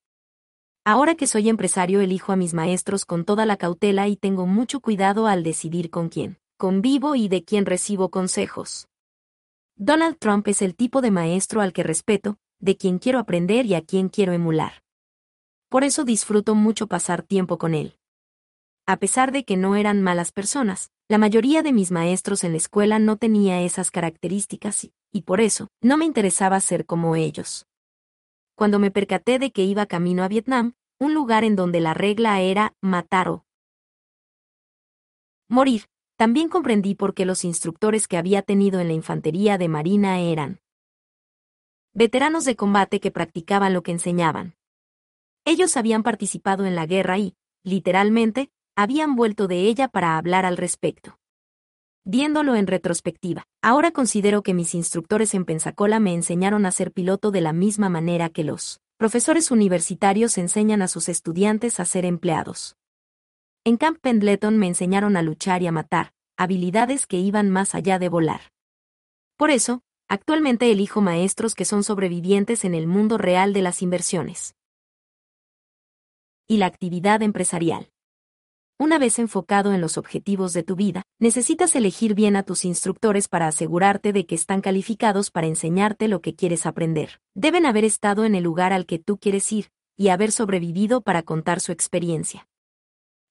Ahora que soy empresario elijo a mis maestros con toda la cautela y tengo mucho cuidado al decidir con quién convivo y de quién recibo consejos. Donald Trump es el tipo de maestro al que respeto, de quien quiero aprender y a quien quiero emular. Por eso disfruto mucho pasar tiempo con él. A pesar de que no eran malas personas, la mayoría de mis maestros en la escuela no tenía esas características y, por eso, no me interesaba ser como ellos. Cuando me percaté de que iba camino a Vietnam, un lugar en donde la regla era matar o morir. También comprendí por qué los instructores que había tenido en la infantería de Marina eran veteranos de combate que practicaban lo que enseñaban. Ellos habían participado en la guerra y, literalmente, habían vuelto de ella para hablar al respecto. Viéndolo en retrospectiva, ahora considero que mis instructores en Pensacola me enseñaron a ser piloto de la misma manera que los profesores universitarios enseñan a sus estudiantes a ser empleados. En Camp Pendleton me enseñaron a luchar y a matar, habilidades que iban más allá de volar. Por eso, actualmente elijo maestros que son sobrevivientes en el mundo real de las inversiones y la actividad empresarial. Una vez enfocado en los objetivos de tu vida, necesitas elegir bien a tus instructores para asegurarte de que están calificados para enseñarte lo que quieres aprender. Deben haber estado en el lugar al que tú quieres ir, y haber sobrevivido para contar su experiencia.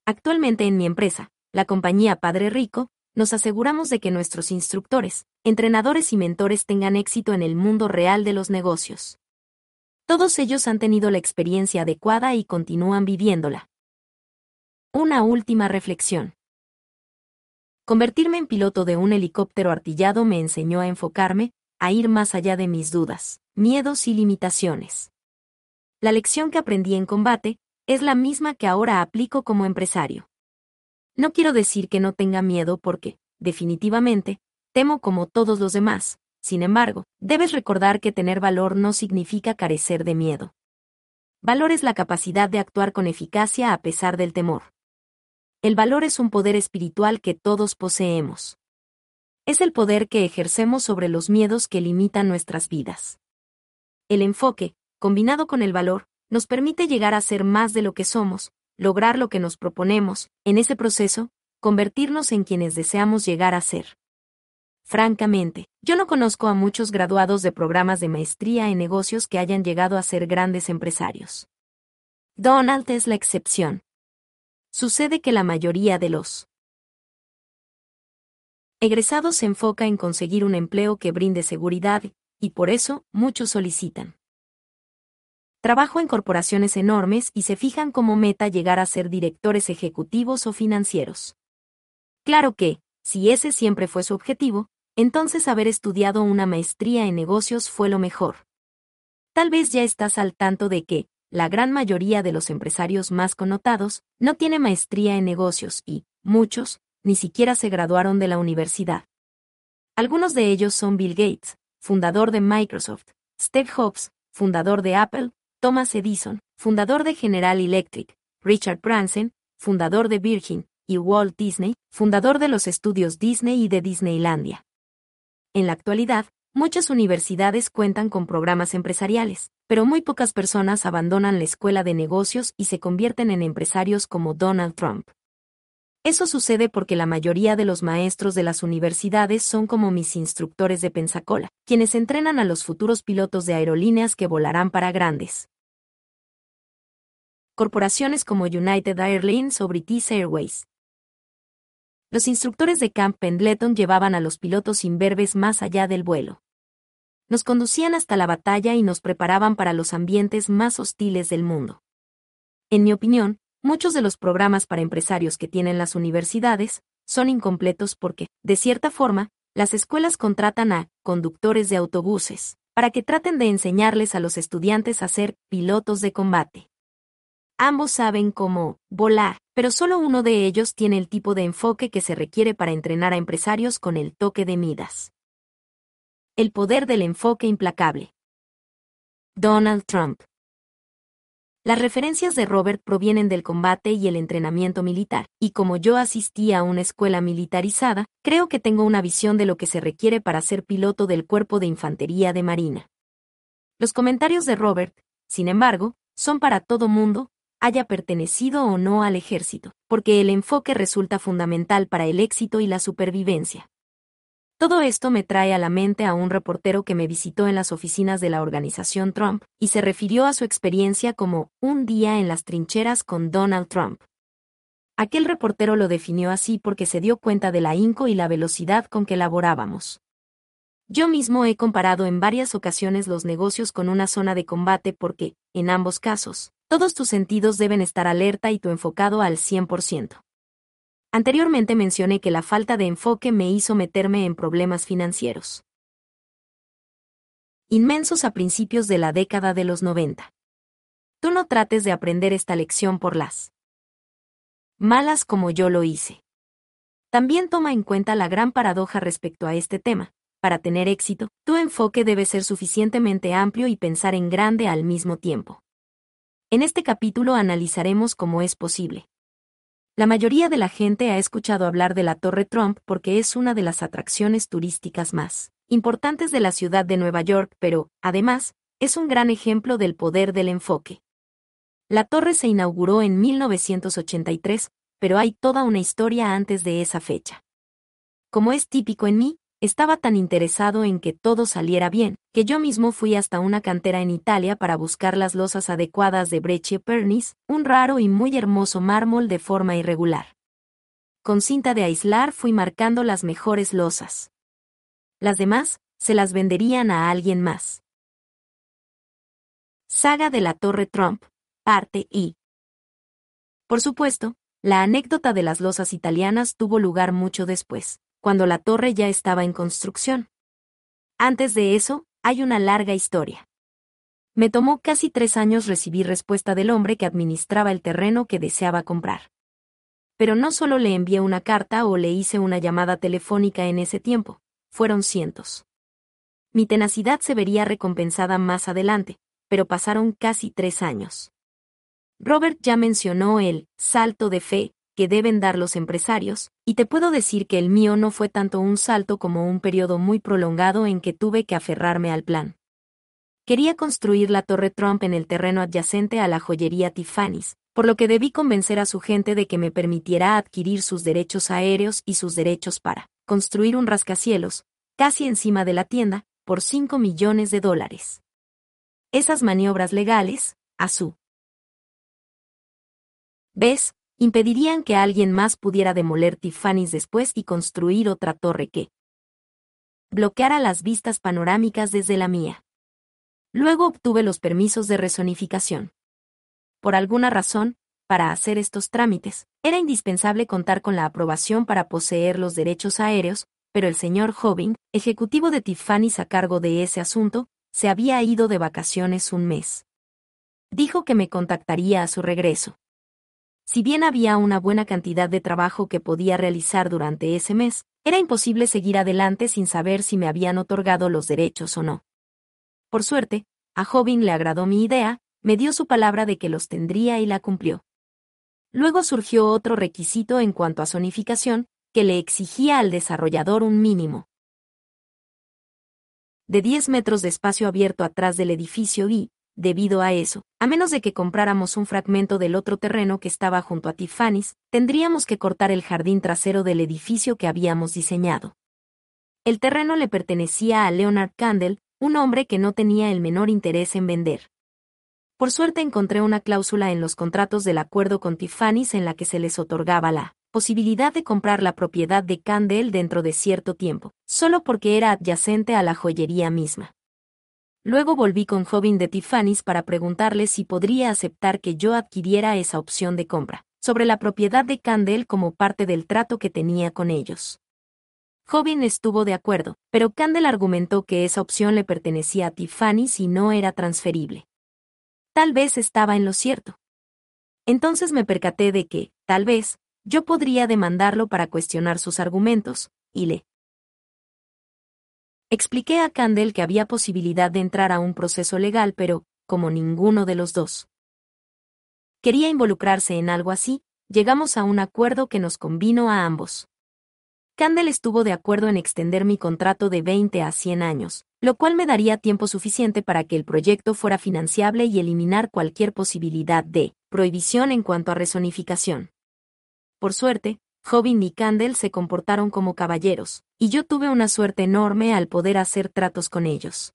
Actualmente en mi empresa, la compañía Padre Rico, nos aseguramos de que nuestros instructores, entrenadores y mentores tengan éxito en el mundo real de los negocios. Todos ellos han tenido la experiencia adecuada y continúan viviéndola. Una última reflexión. Convertirme en piloto de un helicóptero artillado me enseñó a enfocarme, a ir más allá de mis dudas, miedos y limitaciones. La lección que aprendí en combate es la misma que ahora aplico como empresario. No quiero decir que no tenga miedo porque, definitivamente, temo como todos los demás, sin embargo, debes recordar que tener valor no significa carecer de miedo. Valor es la capacidad de actuar con eficacia a pesar del temor. El valor es un poder espiritual que todos poseemos. Es el poder que ejercemos sobre los miedos que limitan nuestras vidas. El enfoque, combinado con el valor, nos permite llegar a ser más de lo que somos, lograr lo que nos proponemos, en ese proceso, convertirnos en quienes deseamos llegar a ser. Francamente, yo no conozco a muchos graduados de programas de maestría en negocios que hayan llegado a ser grandes empresarios. Donald es la excepción. Sucede que la mayoría de los egresados se enfoca en conseguir un empleo que brinde seguridad, y por eso muchos solicitan. Trabajo en corporaciones enormes y se fijan como meta llegar a ser directores ejecutivos o financieros. Claro que, si ese siempre fue su objetivo, entonces haber estudiado una maestría en negocios fue lo mejor. Tal vez ya estás al tanto de que, la gran mayoría de los empresarios más connotados no tiene maestría en negocios y, muchos, ni siquiera se graduaron de la universidad. Algunos de ellos son Bill Gates, fundador de Microsoft, Steve Jobs, fundador de Apple, Thomas Edison, fundador de General Electric, Richard Branson, fundador de Virgin, y Walt Disney, fundador de los estudios Disney y de Disneylandia. En la actualidad, muchas universidades cuentan con programas empresariales, pero muy pocas personas abandonan la escuela de negocios y se convierten en empresarios como Donald Trump. Eso sucede porque la mayoría de los maestros de las universidades son como mis instructores de Pensacola, quienes entrenan a los futuros pilotos de aerolíneas que volarán para grandes. Corporaciones como United Airlines o British Airways. Los instructores de Camp Pendleton llevaban a los pilotos imberbes más allá del vuelo. Nos conducían hasta la batalla y nos preparaban para los ambientes más hostiles del mundo. En mi opinión, Muchos de los programas para empresarios que tienen las universidades son incompletos porque, de cierta forma, las escuelas contratan a conductores de autobuses para que traten de enseñarles a los estudiantes a ser pilotos de combate. Ambos saben cómo volar, pero solo uno de ellos tiene el tipo de enfoque que se requiere para entrenar a empresarios con el toque de Midas. El poder del enfoque implacable. Donald Trump. Las referencias de Robert provienen del combate y el entrenamiento militar, y como yo asistí a una escuela militarizada, creo que tengo una visión de lo que se requiere para ser piloto del Cuerpo de Infantería de Marina. Los comentarios de Robert, sin embargo, son para todo mundo, haya pertenecido o no al ejército, porque el enfoque resulta fundamental para el éxito y la supervivencia. Todo esto me trae a la mente a un reportero que me visitó en las oficinas de la organización Trump y se refirió a su experiencia como un día en las trincheras con Donald Trump. Aquel reportero lo definió así porque se dio cuenta de la inco y la velocidad con que laborábamos. Yo mismo he comparado en varias ocasiones los negocios con una zona de combate porque, en ambos casos, todos tus sentidos deben estar alerta y tu enfocado al 100%. Anteriormente mencioné que la falta de enfoque me hizo meterme en problemas financieros. Inmensos a principios de la década de los 90. Tú no trates de aprender esta lección por las malas como yo lo hice. También toma en cuenta la gran paradoja respecto a este tema. Para tener éxito, tu enfoque debe ser suficientemente amplio y pensar en grande al mismo tiempo. En este capítulo analizaremos cómo es posible. La mayoría de la gente ha escuchado hablar de la Torre Trump porque es una de las atracciones turísticas más importantes de la ciudad de Nueva York, pero, además, es un gran ejemplo del poder del enfoque. La torre se inauguró en 1983, pero hay toda una historia antes de esa fecha. Como es típico en mí, estaba tan interesado en que todo saliera bien, que yo mismo fui hasta una cantera en Italia para buscar las losas adecuadas de Breccia Pernis, un raro y muy hermoso mármol de forma irregular. Con cinta de aislar fui marcando las mejores losas. Las demás, se las venderían a alguien más. Saga de la Torre Trump, parte I. Por supuesto, la anécdota de las losas italianas tuvo lugar mucho después cuando la torre ya estaba en construcción. Antes de eso, hay una larga historia. Me tomó casi tres años recibir respuesta del hombre que administraba el terreno que deseaba comprar. Pero no solo le envié una carta o le hice una llamada telefónica en ese tiempo, fueron cientos. Mi tenacidad se vería recompensada más adelante, pero pasaron casi tres años. Robert ya mencionó el salto de fe que deben dar los empresarios, y te puedo decir que el mío no fue tanto un salto como un periodo muy prolongado en que tuve que aferrarme al plan. Quería construir la Torre Trump en el terreno adyacente a la joyería Tiffany's, por lo que debí convencer a su gente de que me permitiera adquirir sus derechos aéreos y sus derechos para construir un rascacielos, casi encima de la tienda, por 5 millones de dólares. Esas maniobras legales, a su ¿Ves? Impedirían que alguien más pudiera demoler Tiffany's después y construir otra torre que bloqueara las vistas panorámicas desde la mía. Luego obtuve los permisos de resonificación. Por alguna razón, para hacer estos trámites, era indispensable contar con la aprobación para poseer los derechos aéreos, pero el señor Hobbing, ejecutivo de Tiffany's a cargo de ese asunto, se había ido de vacaciones un mes. Dijo que me contactaría a su regreso. Si bien había una buena cantidad de trabajo que podía realizar durante ese mes, era imposible seguir adelante sin saber si me habían otorgado los derechos o no. Por suerte, a Jobin le agradó mi idea, me dio su palabra de que los tendría y la cumplió. Luego surgió otro requisito en cuanto a zonificación, que le exigía al desarrollador un mínimo de 10 metros de espacio abierto atrás del edificio y, debido a eso, a menos de que compráramos un fragmento del otro terreno que estaba junto a Tiffany's, tendríamos que cortar el jardín trasero del edificio que habíamos diseñado. El terreno le pertenecía a Leonard Candle, un hombre que no tenía el menor interés en vender. Por suerte encontré una cláusula en los contratos del acuerdo con Tiffany's en la que se les otorgaba la posibilidad de comprar la propiedad de Candle dentro de cierto tiempo, solo porque era adyacente a la joyería misma. Luego volví con Jovin de Tiffany's para preguntarle si podría aceptar que yo adquiriera esa opción de compra, sobre la propiedad de Candle como parte del trato que tenía con ellos. Jovin estuvo de acuerdo, pero Candle argumentó que esa opción le pertenecía a Tiffany's y no era transferible. Tal vez estaba en lo cierto. Entonces me percaté de que, tal vez, yo podría demandarlo para cuestionar sus argumentos, y le expliqué a Candel que había posibilidad de entrar a un proceso legal, pero, como ninguno de los dos quería involucrarse en algo así, llegamos a un acuerdo que nos convino a ambos. Candel estuvo de acuerdo en extender mi contrato de 20 a 100 años, lo cual me daría tiempo suficiente para que el proyecto fuera financiable y eliminar cualquier posibilidad de prohibición en cuanto a resonificación. Por suerte, Jobin y Candle se comportaron como caballeros, y yo tuve una suerte enorme al poder hacer tratos con ellos.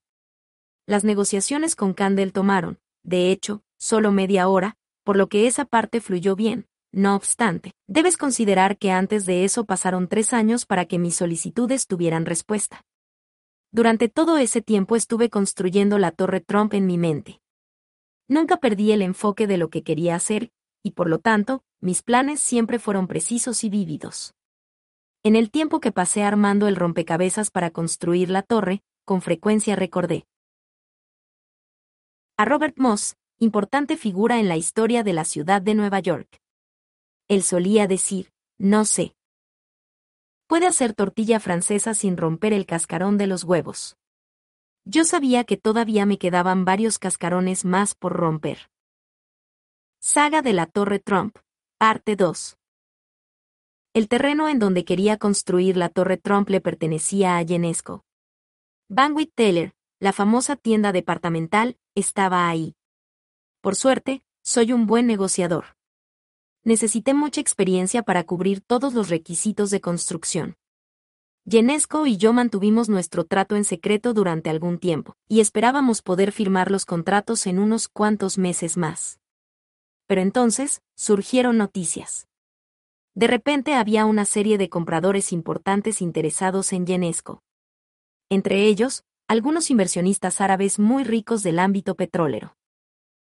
Las negociaciones con Candle tomaron, de hecho, solo media hora, por lo que esa parte fluyó bien. No obstante, debes considerar que antes de eso pasaron tres años para que mis solicitudes tuvieran respuesta. Durante todo ese tiempo estuve construyendo la Torre Trump en mi mente. Nunca perdí el enfoque de lo que quería hacer, y por lo tanto, mis planes siempre fueron precisos y vívidos. En el tiempo que pasé armando el rompecabezas para construir la torre, con frecuencia recordé a Robert Moss, importante figura en la historia de la ciudad de Nueva York. Él solía decir, no sé. Puede hacer tortilla francesa sin romper el cascarón de los huevos. Yo sabía que todavía me quedaban varios cascarones más por romper. Saga de la Torre Trump, parte 2. El terreno en donde quería construir la Torre Trump le pertenecía a Yenesco. Banwit Taylor, la famosa tienda departamental, estaba ahí. Por suerte, soy un buen negociador. Necesité mucha experiencia para cubrir todos los requisitos de construcción. Yenesco y yo mantuvimos nuestro trato en secreto durante algún tiempo, y esperábamos poder firmar los contratos en unos cuantos meses más pero entonces, surgieron noticias. De repente había una serie de compradores importantes interesados en Yenesco. Entre ellos, algunos inversionistas árabes muy ricos del ámbito petrolero.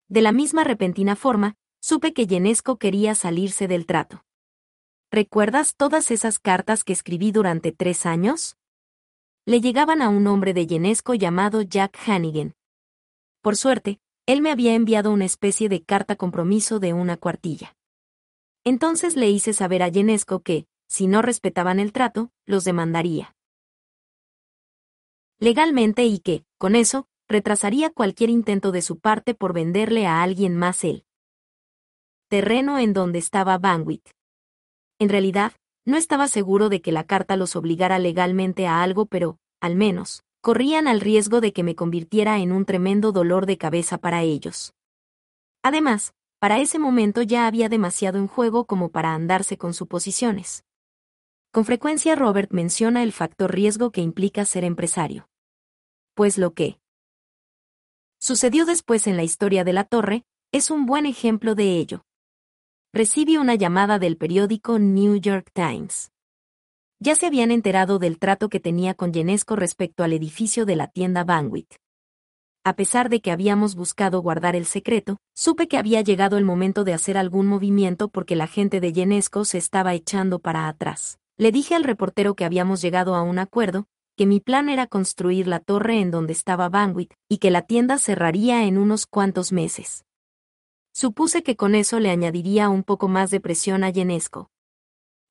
De la misma repentina forma, supe que Yenesco quería salirse del trato. ¿Recuerdas todas esas cartas que escribí durante tres años? Le llegaban a un hombre de Yenesco llamado Jack Hannigan. Por suerte, él me había enviado una especie de carta compromiso de una cuartilla. Entonces le hice saber a Yenesco que, si no respetaban el trato, los demandaría. Legalmente y que, con eso, retrasaría cualquier intento de su parte por venderle a alguien más él. Terreno en donde estaba Banwit. En realidad, no estaba seguro de que la carta los obligara legalmente a algo, pero, al menos, corrían al riesgo de que me convirtiera en un tremendo dolor de cabeza para ellos. Además, para ese momento ya había demasiado en juego como para andarse con suposiciones. Con frecuencia Robert menciona el factor riesgo que implica ser empresario. Pues lo que sucedió después en la historia de la torre es un buen ejemplo de ello. Recibí una llamada del periódico New York Times ya se habían enterado del trato que tenía con Yenesco respecto al edificio de la tienda Banwit. A pesar de que habíamos buscado guardar el secreto, supe que había llegado el momento de hacer algún movimiento porque la gente de Yenesco se estaba echando para atrás. Le dije al reportero que habíamos llegado a un acuerdo, que mi plan era construir la torre en donde estaba Banwit y que la tienda cerraría en unos cuantos meses. Supuse que con eso le añadiría un poco más de presión a Yenesco.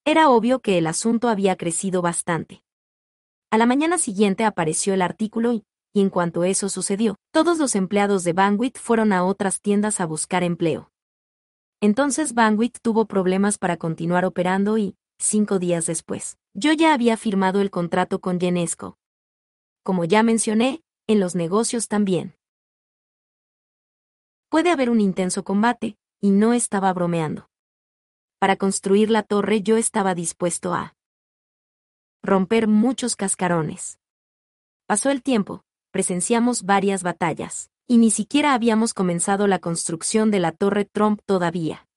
Era obvio que el asunto había crecido bastante. A la mañana siguiente apareció el artículo y, en cuanto eso sucedió, todos los empleados de Banwit fueron a otras tiendas a buscar empleo. Entonces Banwick tuvo problemas para continuar operando y, cinco días después, yo ya había firmado el contrato con Genesco. Como ya mencioné, en los negocios también. Puede haber un intenso combate, y no estaba bromeando. Para construir la torre yo estaba dispuesto a romper muchos cascarones. Pasó el tiempo, presenciamos varias batallas, y ni siquiera habíamos comenzado la construcción de la torre Trump todavía.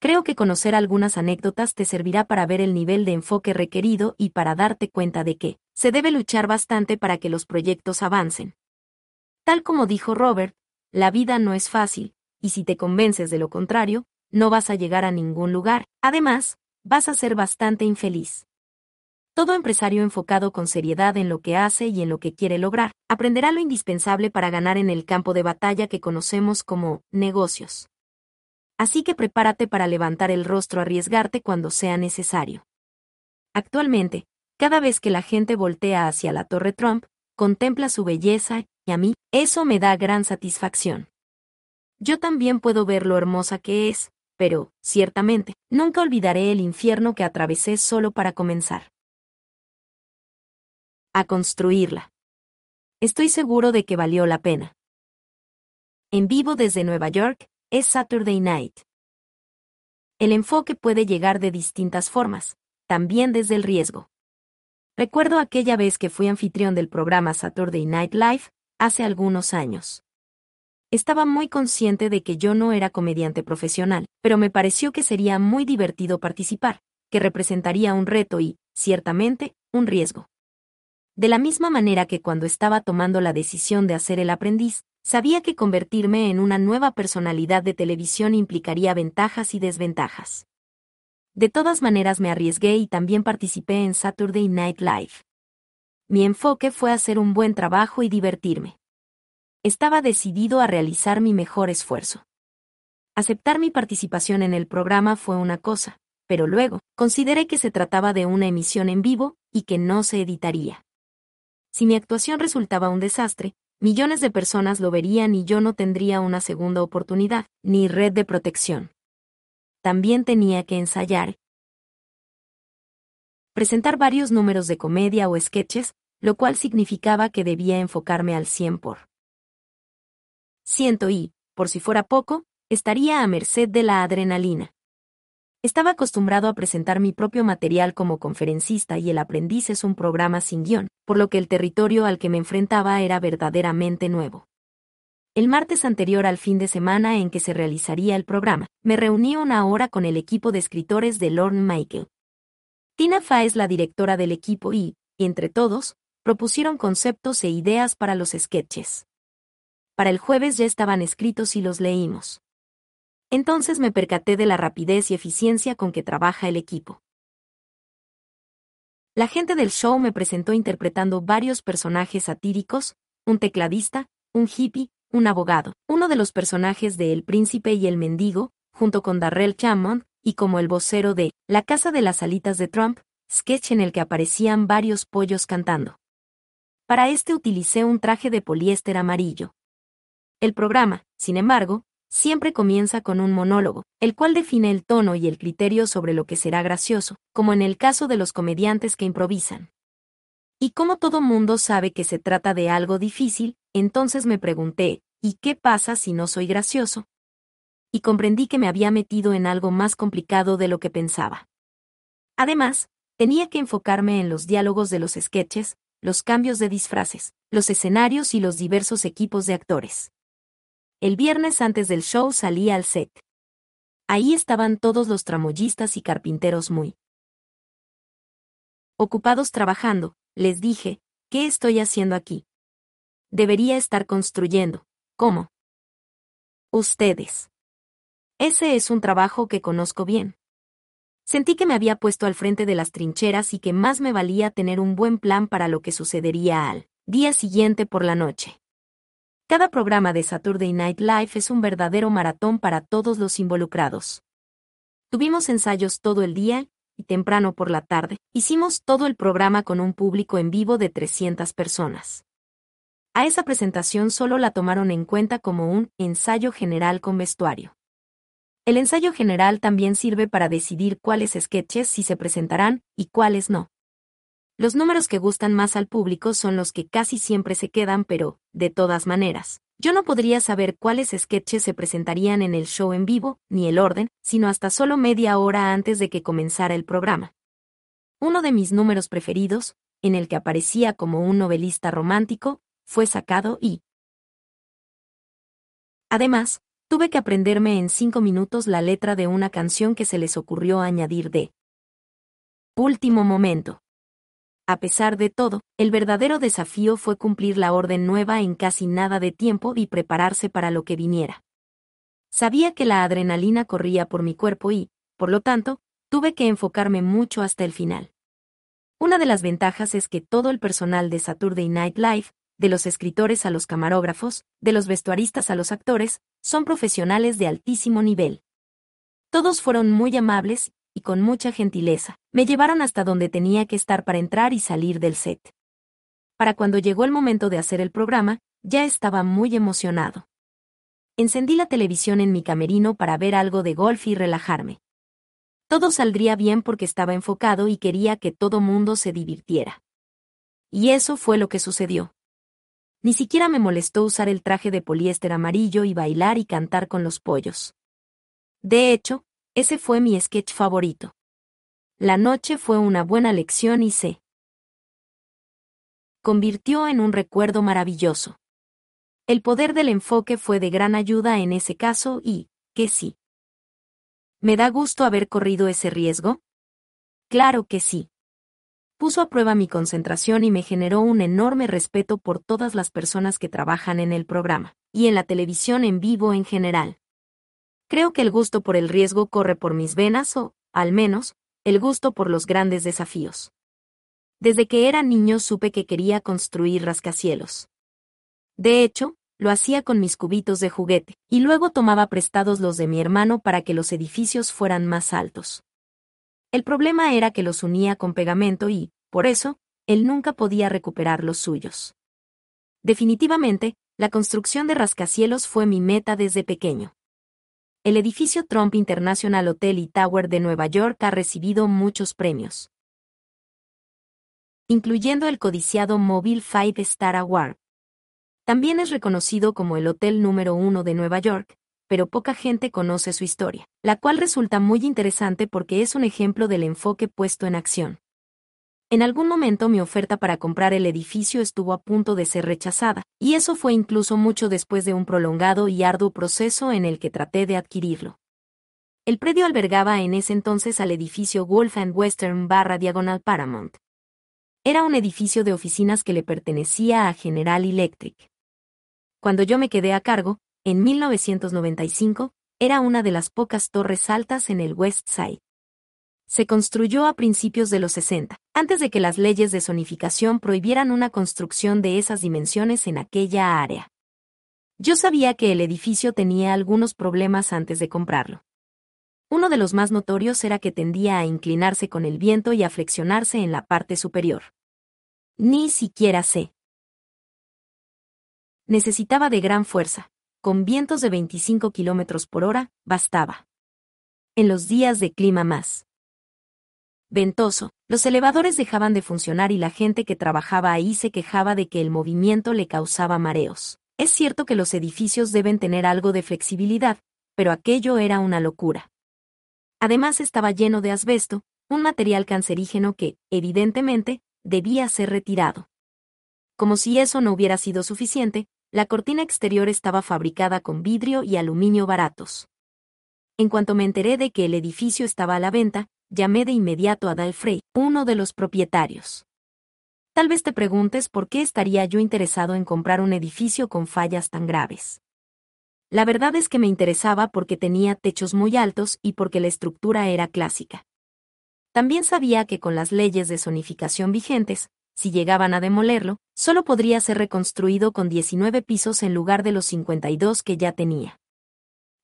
Creo que conocer algunas anécdotas te servirá para ver el nivel de enfoque requerido y para darte cuenta de que se debe luchar bastante para que los proyectos avancen. Tal como dijo Robert, la vida no es fácil, y si te convences de lo contrario, no vas a llegar a ningún lugar. Además, vas a ser bastante infeliz. Todo empresario enfocado con seriedad en lo que hace y en lo que quiere lograr, aprenderá lo indispensable para ganar en el campo de batalla que conocemos como negocios así que prepárate para levantar el rostro arriesgarte cuando sea necesario. Actualmente, cada vez que la gente voltea hacia la Torre Trump, contempla su belleza, y a mí, eso me da gran satisfacción. Yo también puedo ver lo hermosa que es, pero, ciertamente, nunca olvidaré el infierno que atravesé solo para comenzar. A construirla. Estoy seguro de que valió la pena. En vivo desde Nueva York, es Saturday Night. El enfoque puede llegar de distintas formas, también desde el riesgo. Recuerdo aquella vez que fui anfitrión del programa Saturday Night Live, hace algunos años. Estaba muy consciente de que yo no era comediante profesional, pero me pareció que sería muy divertido participar, que representaría un reto y, ciertamente, un riesgo. De la misma manera que cuando estaba tomando la decisión de hacer el aprendiz, Sabía que convertirme en una nueva personalidad de televisión implicaría ventajas y desventajas. De todas maneras me arriesgué y también participé en Saturday Night Live. Mi enfoque fue hacer un buen trabajo y divertirme. Estaba decidido a realizar mi mejor esfuerzo. Aceptar mi participación en el programa fue una cosa, pero luego, consideré que se trataba de una emisión en vivo y que no se editaría. Si mi actuación resultaba un desastre, millones de personas lo verían y yo no tendría una segunda oportunidad, ni red de protección. También tenía que ensayar. Presentar varios números de comedia o sketches, lo cual significaba que debía enfocarme al 100 por ciento y, por si fuera poco, estaría a merced de la adrenalina. Estaba acostumbrado a presentar mi propio material como conferencista y El aprendiz es un programa sin guion, por lo que el territorio al que me enfrentaba era verdaderamente nuevo. El martes anterior al fin de semana en que se realizaría el programa, me reuní una hora con el equipo de escritores de Lorne Michael. Tina Fa es la directora del equipo y, entre todos, propusieron conceptos e ideas para los sketches. Para el jueves ya estaban escritos y los leímos. Entonces me percaté de la rapidez y eficiencia con que trabaja el equipo. La gente del show me presentó interpretando varios personajes satíricos, un tecladista, un hippie, un abogado, uno de los personajes de El Príncipe y el Mendigo, junto con Darrell Chammond, y como el vocero de La Casa de las Alitas de Trump, sketch en el que aparecían varios pollos cantando. Para este utilicé un traje de poliéster amarillo. El programa, sin embargo, siempre comienza con un monólogo, el cual define el tono y el criterio sobre lo que será gracioso, como en el caso de los comediantes que improvisan. Y como todo mundo sabe que se trata de algo difícil, entonces me pregunté, ¿y qué pasa si no soy gracioso? Y comprendí que me había metido en algo más complicado de lo que pensaba. Además, tenía que enfocarme en los diálogos de los sketches, los cambios de disfraces, los escenarios y los diversos equipos de actores. El viernes antes del show salí al set. Ahí estaban todos los tramoyistas y carpinteros muy ocupados trabajando, les dije, ¿qué estoy haciendo aquí? Debería estar construyendo. ¿Cómo? Ustedes. Ese es un trabajo que conozco bien. Sentí que me había puesto al frente de las trincheras y que más me valía tener un buen plan para lo que sucedería al día siguiente por la noche. Cada programa de Saturday Night Live es un verdadero maratón para todos los involucrados. Tuvimos ensayos todo el día, y temprano por la tarde, hicimos todo el programa con un público en vivo de 300 personas. A esa presentación solo la tomaron en cuenta como un ensayo general con vestuario. El ensayo general también sirve para decidir cuáles sketches sí se presentarán y cuáles no. Los números que gustan más al público son los que casi siempre se quedan, pero, de todas maneras, yo no podría saber cuáles sketches se presentarían en el show en vivo, ni el orden, sino hasta solo media hora antes de que comenzara el programa. Uno de mis números preferidos, en el que aparecía como un novelista romántico, fue sacado y... Además, tuve que aprenderme en cinco minutos la letra de una canción que se les ocurrió añadir de último momento. A pesar de todo, el verdadero desafío fue cumplir la orden nueva en casi nada de tiempo y prepararse para lo que viniera. Sabía que la adrenalina corría por mi cuerpo y, por lo tanto, tuve que enfocarme mucho hasta el final. Una de las ventajas es que todo el personal de Saturday Night Live, de los escritores a los camarógrafos, de los vestuaristas a los actores, son profesionales de altísimo nivel. Todos fueron muy amables y con mucha gentileza, me llevaron hasta donde tenía que estar para entrar y salir del set. Para cuando llegó el momento de hacer el programa, ya estaba muy emocionado. Encendí la televisión en mi camerino para ver algo de golf y relajarme. Todo saldría bien porque estaba enfocado y quería que todo mundo se divirtiera. Y eso fue lo que sucedió. Ni siquiera me molestó usar el traje de poliéster amarillo y bailar y cantar con los pollos. De hecho, ese fue mi sketch favorito. La noche fue una buena lección y se convirtió en un recuerdo maravilloso. El poder del enfoque fue de gran ayuda en ese caso y, que sí. ¿Me da gusto haber corrido ese riesgo? Claro que sí. Puso a prueba mi concentración y me generó un enorme respeto por todas las personas que trabajan en el programa, y en la televisión en vivo en general. Creo que el gusto por el riesgo corre por mis venas o, al menos, el gusto por los grandes desafíos. Desde que era niño supe que quería construir rascacielos. De hecho, lo hacía con mis cubitos de juguete, y luego tomaba prestados los de mi hermano para que los edificios fueran más altos. El problema era que los unía con pegamento y, por eso, él nunca podía recuperar los suyos. Definitivamente, la construcción de rascacielos fue mi meta desde pequeño. El edificio Trump International Hotel y Tower de Nueva York ha recibido muchos premios, incluyendo el codiciado Mobile Five Star Award, también es reconocido como el hotel número uno de Nueva York, pero poca gente conoce su historia, la cual resulta muy interesante porque es un ejemplo del enfoque puesto en acción. En algún momento mi oferta para comprar el edificio estuvo a punto de ser rechazada, y eso fue incluso mucho después de un prolongado y arduo proceso en el que traté de adquirirlo. El predio albergaba en ese entonces al edificio Wolf and Western barra Diagonal Paramount. Era un edificio de oficinas que le pertenecía a General Electric. Cuando yo me quedé a cargo, en 1995, era una de las pocas torres altas en el West Side. Se construyó a principios de los 60, antes de que las leyes de zonificación prohibieran una construcción de esas dimensiones en aquella área. Yo sabía que el edificio tenía algunos problemas antes de comprarlo. Uno de los más notorios era que tendía a inclinarse con el viento y a flexionarse en la parte superior. Ni siquiera sé, necesitaba de gran fuerza. Con vientos de 25 kilómetros por hora, bastaba. En los días de clima más ventoso, los elevadores dejaban de funcionar y la gente que trabajaba ahí se quejaba de que el movimiento le causaba mareos. Es cierto que los edificios deben tener algo de flexibilidad, pero aquello era una locura. Además estaba lleno de asbesto, un material cancerígeno que, evidentemente, debía ser retirado. Como si eso no hubiera sido suficiente, la cortina exterior estaba fabricada con vidrio y aluminio baratos. En cuanto me enteré de que el edificio estaba a la venta, llamé de inmediato a Dalfrey, uno de los propietarios. Tal vez te preguntes por qué estaría yo interesado en comprar un edificio con fallas tan graves. La verdad es que me interesaba porque tenía techos muy altos y porque la estructura era clásica. También sabía que con las leyes de zonificación vigentes, si llegaban a demolerlo, solo podría ser reconstruido con 19 pisos en lugar de los 52 que ya tenía.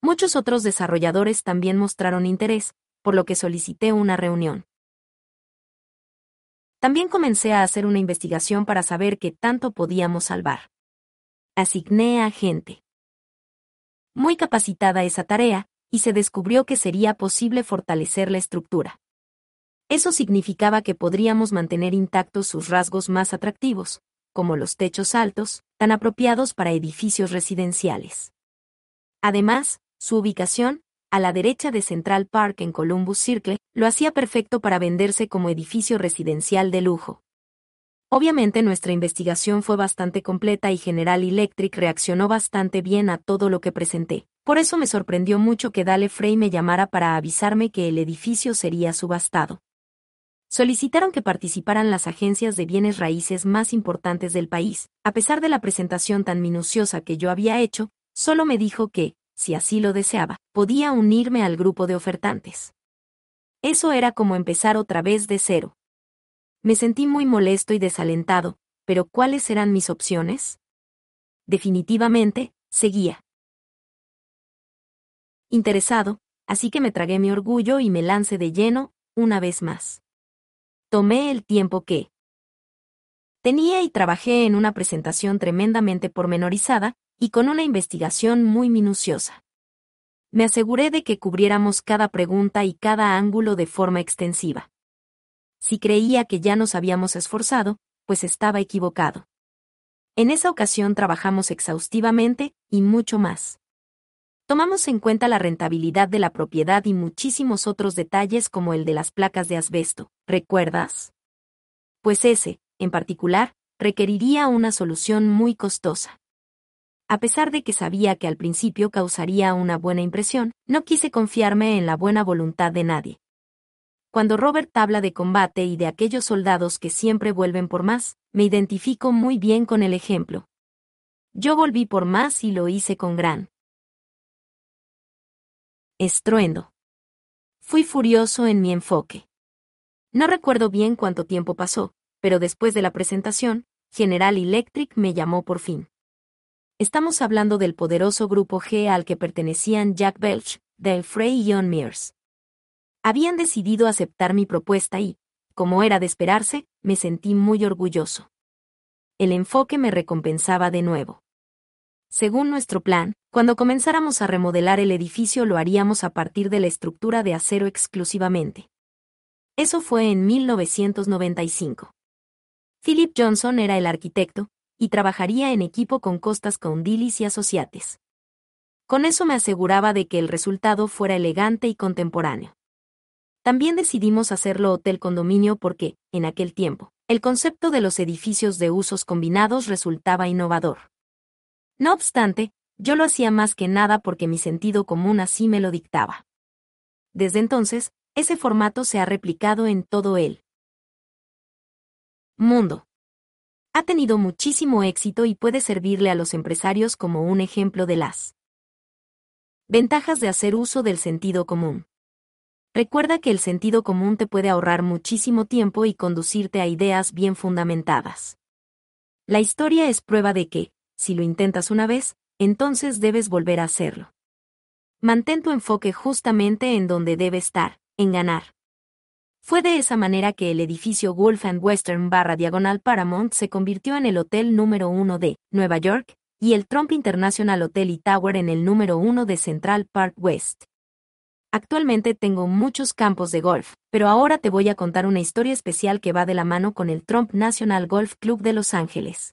Muchos otros desarrolladores también mostraron interés, por lo que solicité una reunión. También comencé a hacer una investigación para saber qué tanto podíamos salvar. Asigné a gente muy capacitada esa tarea, y se descubrió que sería posible fortalecer la estructura. Eso significaba que podríamos mantener intactos sus rasgos más atractivos, como los techos altos, tan apropiados para edificios residenciales. Además, su ubicación, a la derecha de Central Park en Columbus Circle, lo hacía perfecto para venderse como edificio residencial de lujo. Obviamente nuestra investigación fue bastante completa y General Electric reaccionó bastante bien a todo lo que presenté. Por eso me sorprendió mucho que Dale Frey me llamara para avisarme que el edificio sería subastado solicitaron que participaran las agencias de bienes raíces más importantes del país. A pesar de la presentación tan minuciosa que yo había hecho, solo me dijo que, si así lo deseaba, podía unirme al grupo de ofertantes. Eso era como empezar otra vez de cero. Me sentí muy molesto y desalentado, pero ¿cuáles eran mis opciones? Definitivamente, seguía. Interesado, así que me tragué mi orgullo y me lancé de lleno, una vez más. Tomé el tiempo que tenía y trabajé en una presentación tremendamente pormenorizada y con una investigación muy minuciosa. Me aseguré de que cubriéramos cada pregunta y cada ángulo de forma extensiva. Si creía que ya nos habíamos esforzado, pues estaba equivocado. En esa ocasión trabajamos exhaustivamente y mucho más. Tomamos en cuenta la rentabilidad de la propiedad y muchísimos otros detalles como el de las placas de asbesto, ¿recuerdas? Pues ese, en particular, requeriría una solución muy costosa. A pesar de que sabía que al principio causaría una buena impresión, no quise confiarme en la buena voluntad de nadie. Cuando Robert habla de combate y de aquellos soldados que siempre vuelven por más, me identifico muy bien con el ejemplo. Yo volví por más y lo hice con gran Estruendo. Fui furioso en mi enfoque. No recuerdo bien cuánto tiempo pasó, pero después de la presentación, General Electric me llamó por fin. Estamos hablando del poderoso grupo G al que pertenecían Jack Belch, Del Frey y John Mears. Habían decidido aceptar mi propuesta y, como era de esperarse, me sentí muy orgulloso. El enfoque me recompensaba de nuevo. Según nuestro plan, cuando comenzáramos a remodelar el edificio lo haríamos a partir de la estructura de acero exclusivamente. Eso fue en 1995. Philip Johnson era el arquitecto, y trabajaría en equipo con Costas Condilis y Asociates. Con eso me aseguraba de que el resultado fuera elegante y contemporáneo. También decidimos hacerlo hotel condominio porque, en aquel tiempo, el concepto de los edificios de usos combinados resultaba innovador. No obstante, yo lo hacía más que nada porque mi sentido común así me lo dictaba. Desde entonces, ese formato se ha replicado en todo el mundo. Ha tenido muchísimo éxito y puede servirle a los empresarios como un ejemplo de las ventajas de hacer uso del sentido común. Recuerda que el sentido común te puede ahorrar muchísimo tiempo y conducirte a ideas bien fundamentadas. La historia es prueba de que, si lo intentas una vez, entonces debes volver a hacerlo. Mantén tu enfoque justamente en donde debe estar, en ganar. Fue de esa manera que el edificio Wolf and Western barra diagonal Paramount se convirtió en el hotel número uno de Nueva York y el Trump International Hotel y Tower en el número uno de Central Park West. Actualmente tengo muchos campos de golf, pero ahora te voy a contar una historia especial que va de la mano con el Trump National Golf Club de Los Ángeles.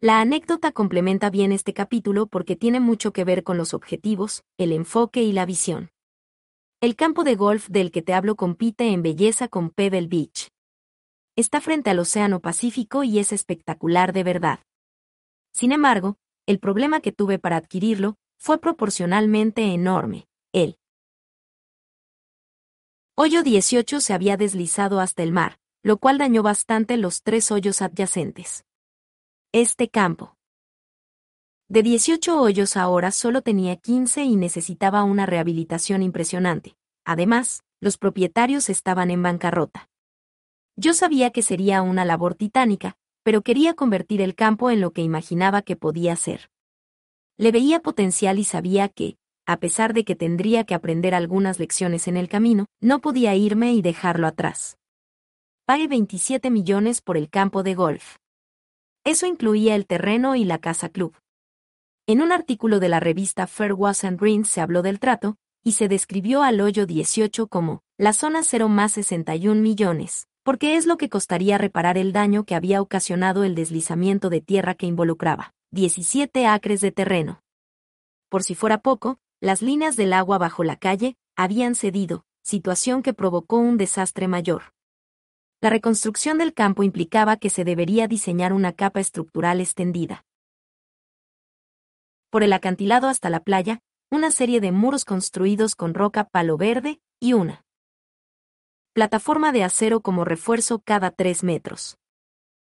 La anécdota complementa bien este capítulo porque tiene mucho que ver con los objetivos, el enfoque y la visión. El campo de golf del que te hablo compite en belleza con Pebble Beach. Está frente al Océano Pacífico y es espectacular de verdad. Sin embargo, el problema que tuve para adquirirlo fue proporcionalmente enorme. El hoyo 18 se había deslizado hasta el mar, lo cual dañó bastante los tres hoyos adyacentes este campo. De 18 hoyos ahora solo tenía 15 y necesitaba una rehabilitación impresionante. Además, los propietarios estaban en bancarrota. Yo sabía que sería una labor titánica, pero quería convertir el campo en lo que imaginaba que podía ser. Le veía potencial y sabía que, a pesar de que tendría que aprender algunas lecciones en el camino, no podía irme y dejarlo atrás. Pagué 27 millones por el campo de golf. Eso incluía el terreno y la casa club. En un artículo de la revista Fair Was and Greens se habló del trato, y se describió al hoyo 18 como la zona 0 más 61 millones, porque es lo que costaría reparar el daño que había ocasionado el deslizamiento de tierra que involucraba 17 acres de terreno. Por si fuera poco, las líneas del agua bajo la calle habían cedido, situación que provocó un desastre mayor. La reconstrucción del campo implicaba que se debería diseñar una capa estructural extendida. Por el acantilado hasta la playa, una serie de muros construidos con roca palo verde y una plataforma de acero como refuerzo cada tres metros.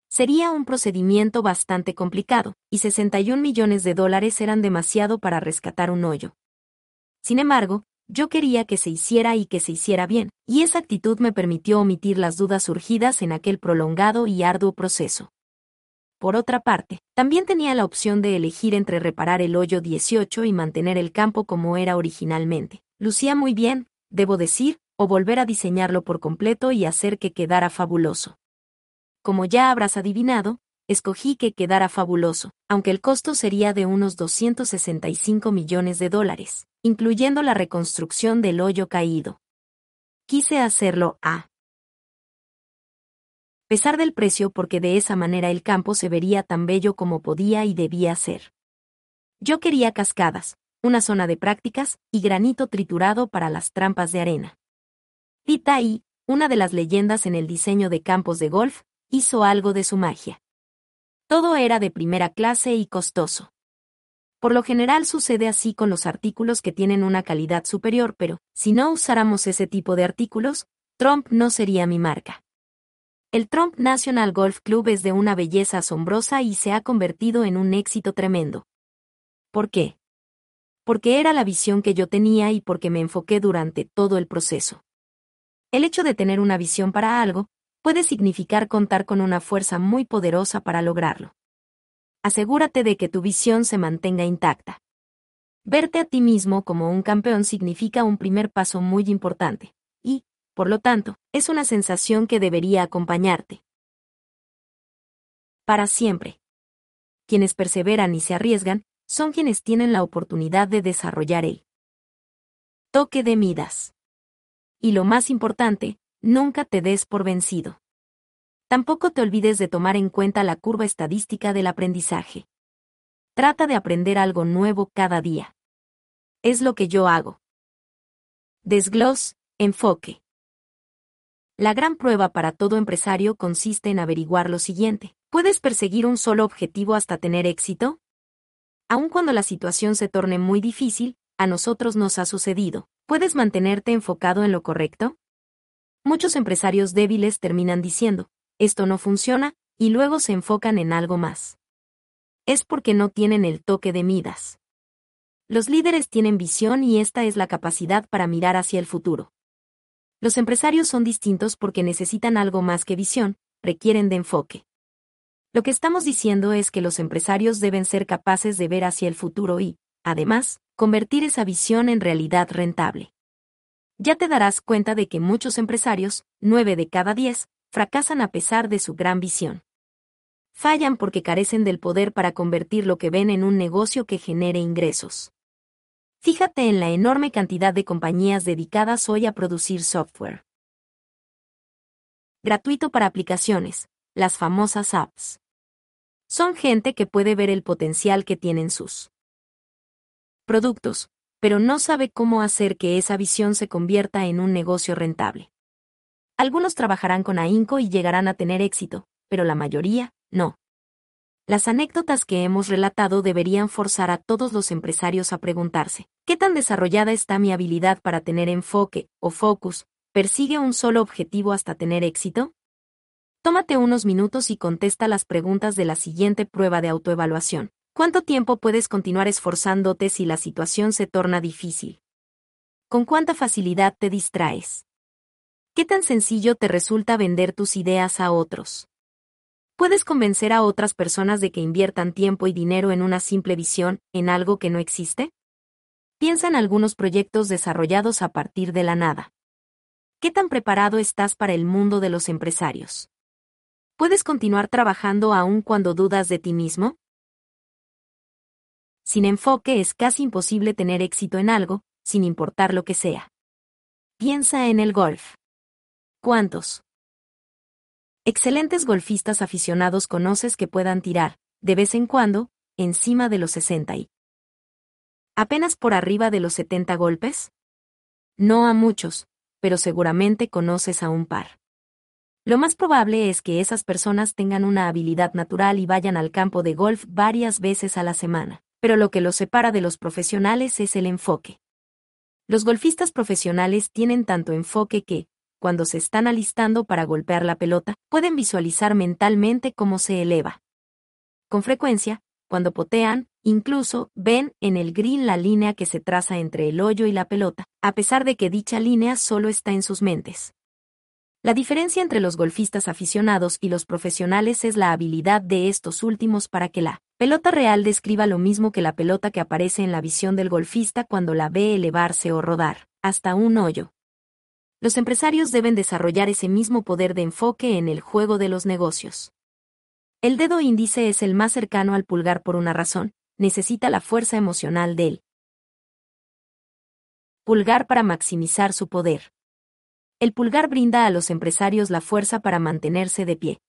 Sería un procedimiento bastante complicado, y 61 millones de dólares eran demasiado para rescatar un hoyo. Sin embargo, yo quería que se hiciera y que se hiciera bien, y esa actitud me permitió omitir las dudas surgidas en aquel prolongado y arduo proceso. Por otra parte, también tenía la opción de elegir entre reparar el hoyo 18 y mantener el campo como era originalmente. Lucía muy bien, debo decir, o volver a diseñarlo por completo y hacer que quedara fabuloso. Como ya habrás adivinado, escogí que quedara fabuloso, aunque el costo sería de unos 265 millones de dólares, incluyendo la reconstrucción del hoyo caído. Quise hacerlo a pesar del precio porque de esa manera el campo se vería tan bello como podía y debía ser. Yo quería cascadas, una zona de prácticas y granito triturado para las trampas de arena. Tita y, una de las leyendas en el diseño de campos de golf, hizo algo de su magia. Todo era de primera clase y costoso. Por lo general sucede así con los artículos que tienen una calidad superior, pero, si no usáramos ese tipo de artículos, Trump no sería mi marca. El Trump National Golf Club es de una belleza asombrosa y se ha convertido en un éxito tremendo. ¿Por qué? Porque era la visión que yo tenía y porque me enfoqué durante todo el proceso. El hecho de tener una visión para algo puede significar contar con una fuerza muy poderosa para lograrlo. Asegúrate de que tu visión se mantenga intacta. Verte a ti mismo como un campeón significa un primer paso muy importante, por lo tanto, es una sensación que debería acompañarte. Para siempre. Quienes perseveran y se arriesgan, son quienes tienen la oportunidad de desarrollar el toque de Midas. Y lo más importante, nunca te des por vencido. Tampoco te olvides de tomar en cuenta la curva estadística del aprendizaje. Trata de aprender algo nuevo cada día. Es lo que yo hago. Desglos, enfoque. La gran prueba para todo empresario consiste en averiguar lo siguiente. ¿Puedes perseguir un solo objetivo hasta tener éxito? Aun cuando la situación se torne muy difícil, a nosotros nos ha sucedido. ¿Puedes mantenerte enfocado en lo correcto? Muchos empresarios débiles terminan diciendo, esto no funciona, y luego se enfocan en algo más. Es porque no tienen el toque de Midas. Los líderes tienen visión y esta es la capacidad para mirar hacia el futuro. Los empresarios son distintos porque necesitan algo más que visión, requieren de enfoque. Lo que estamos diciendo es que los empresarios deben ser capaces de ver hacia el futuro y, además, convertir esa visión en realidad rentable. Ya te darás cuenta de que muchos empresarios, nueve de cada diez, fracasan a pesar de su gran visión. Fallan porque carecen del poder para convertir lo que ven en un negocio que genere ingresos. Fíjate en la enorme cantidad de compañías dedicadas hoy a producir software. Gratuito para aplicaciones, las famosas apps. Son gente que puede ver el potencial que tienen sus productos, pero no sabe cómo hacer que esa visión se convierta en un negocio rentable. Algunos trabajarán con ahínco y llegarán a tener éxito, pero la mayoría, no. Las anécdotas que hemos relatado deberían forzar a todos los empresarios a preguntarse, ¿qué tan desarrollada está mi habilidad para tener enfoque, o focus, persigue un solo objetivo hasta tener éxito? Tómate unos minutos y contesta las preguntas de la siguiente prueba de autoevaluación. ¿Cuánto tiempo puedes continuar esforzándote si la situación se torna difícil? ¿Con cuánta facilidad te distraes? ¿Qué tan sencillo te resulta vender tus ideas a otros? Puedes convencer a otras personas de que inviertan tiempo y dinero en una simple visión, en algo que no existe? Piensa en algunos proyectos desarrollados a partir de la nada. ¿Qué tan preparado estás para el mundo de los empresarios? ¿Puedes continuar trabajando aún cuando dudas de ti mismo? Sin enfoque es casi imposible tener éxito en algo, sin importar lo que sea. Piensa en el golf. ¿Cuántos? Excelentes golfistas aficionados conoces que puedan tirar, de vez en cuando, encima de los 60 y apenas por arriba de los 70 golpes? No a muchos, pero seguramente conoces a un par. Lo más probable es que esas personas tengan una habilidad natural y vayan al campo de golf varias veces a la semana, pero lo que los separa de los profesionales es el enfoque. Los golfistas profesionales tienen tanto enfoque que, cuando se están alistando para golpear la pelota, pueden visualizar mentalmente cómo se eleva. Con frecuencia, cuando potean, incluso ven en el green la línea que se traza entre el hoyo y la pelota, a pesar de que dicha línea solo está en sus mentes. La diferencia entre los golfistas aficionados y los profesionales es la habilidad de estos últimos para que la pelota real describa lo mismo que la pelota que aparece en la visión del golfista cuando la ve elevarse o rodar, hasta un hoyo. Los empresarios deben desarrollar ese mismo poder de enfoque en el juego de los negocios. El dedo índice es el más cercano al pulgar por una razón, necesita la fuerza emocional del pulgar para maximizar su poder. El pulgar brinda a los empresarios la fuerza para mantenerse de pie.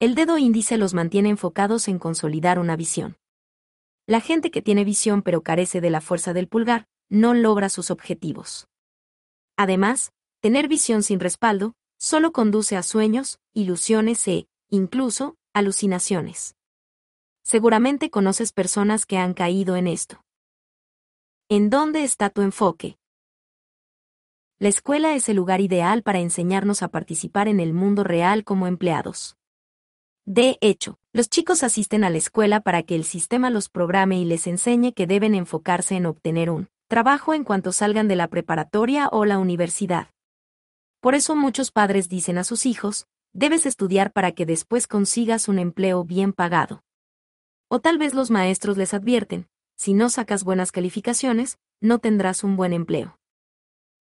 El dedo índice los mantiene enfocados en consolidar una visión. La gente que tiene visión pero carece de la fuerza del pulgar, no logra sus objetivos. Además, tener visión sin respaldo, solo conduce a sueños, ilusiones e, incluso, alucinaciones. Seguramente conoces personas que han caído en esto. ¿En dónde está tu enfoque? La escuela es el lugar ideal para enseñarnos a participar en el mundo real como empleados. De hecho, los chicos asisten a la escuela para que el sistema los programe y les enseñe que deben enfocarse en obtener un trabajo en cuanto salgan de la preparatoria o la universidad. Por eso muchos padres dicen a sus hijos, debes estudiar para que después consigas un empleo bien pagado. O tal vez los maestros les advierten, si no sacas buenas calificaciones, no tendrás un buen empleo.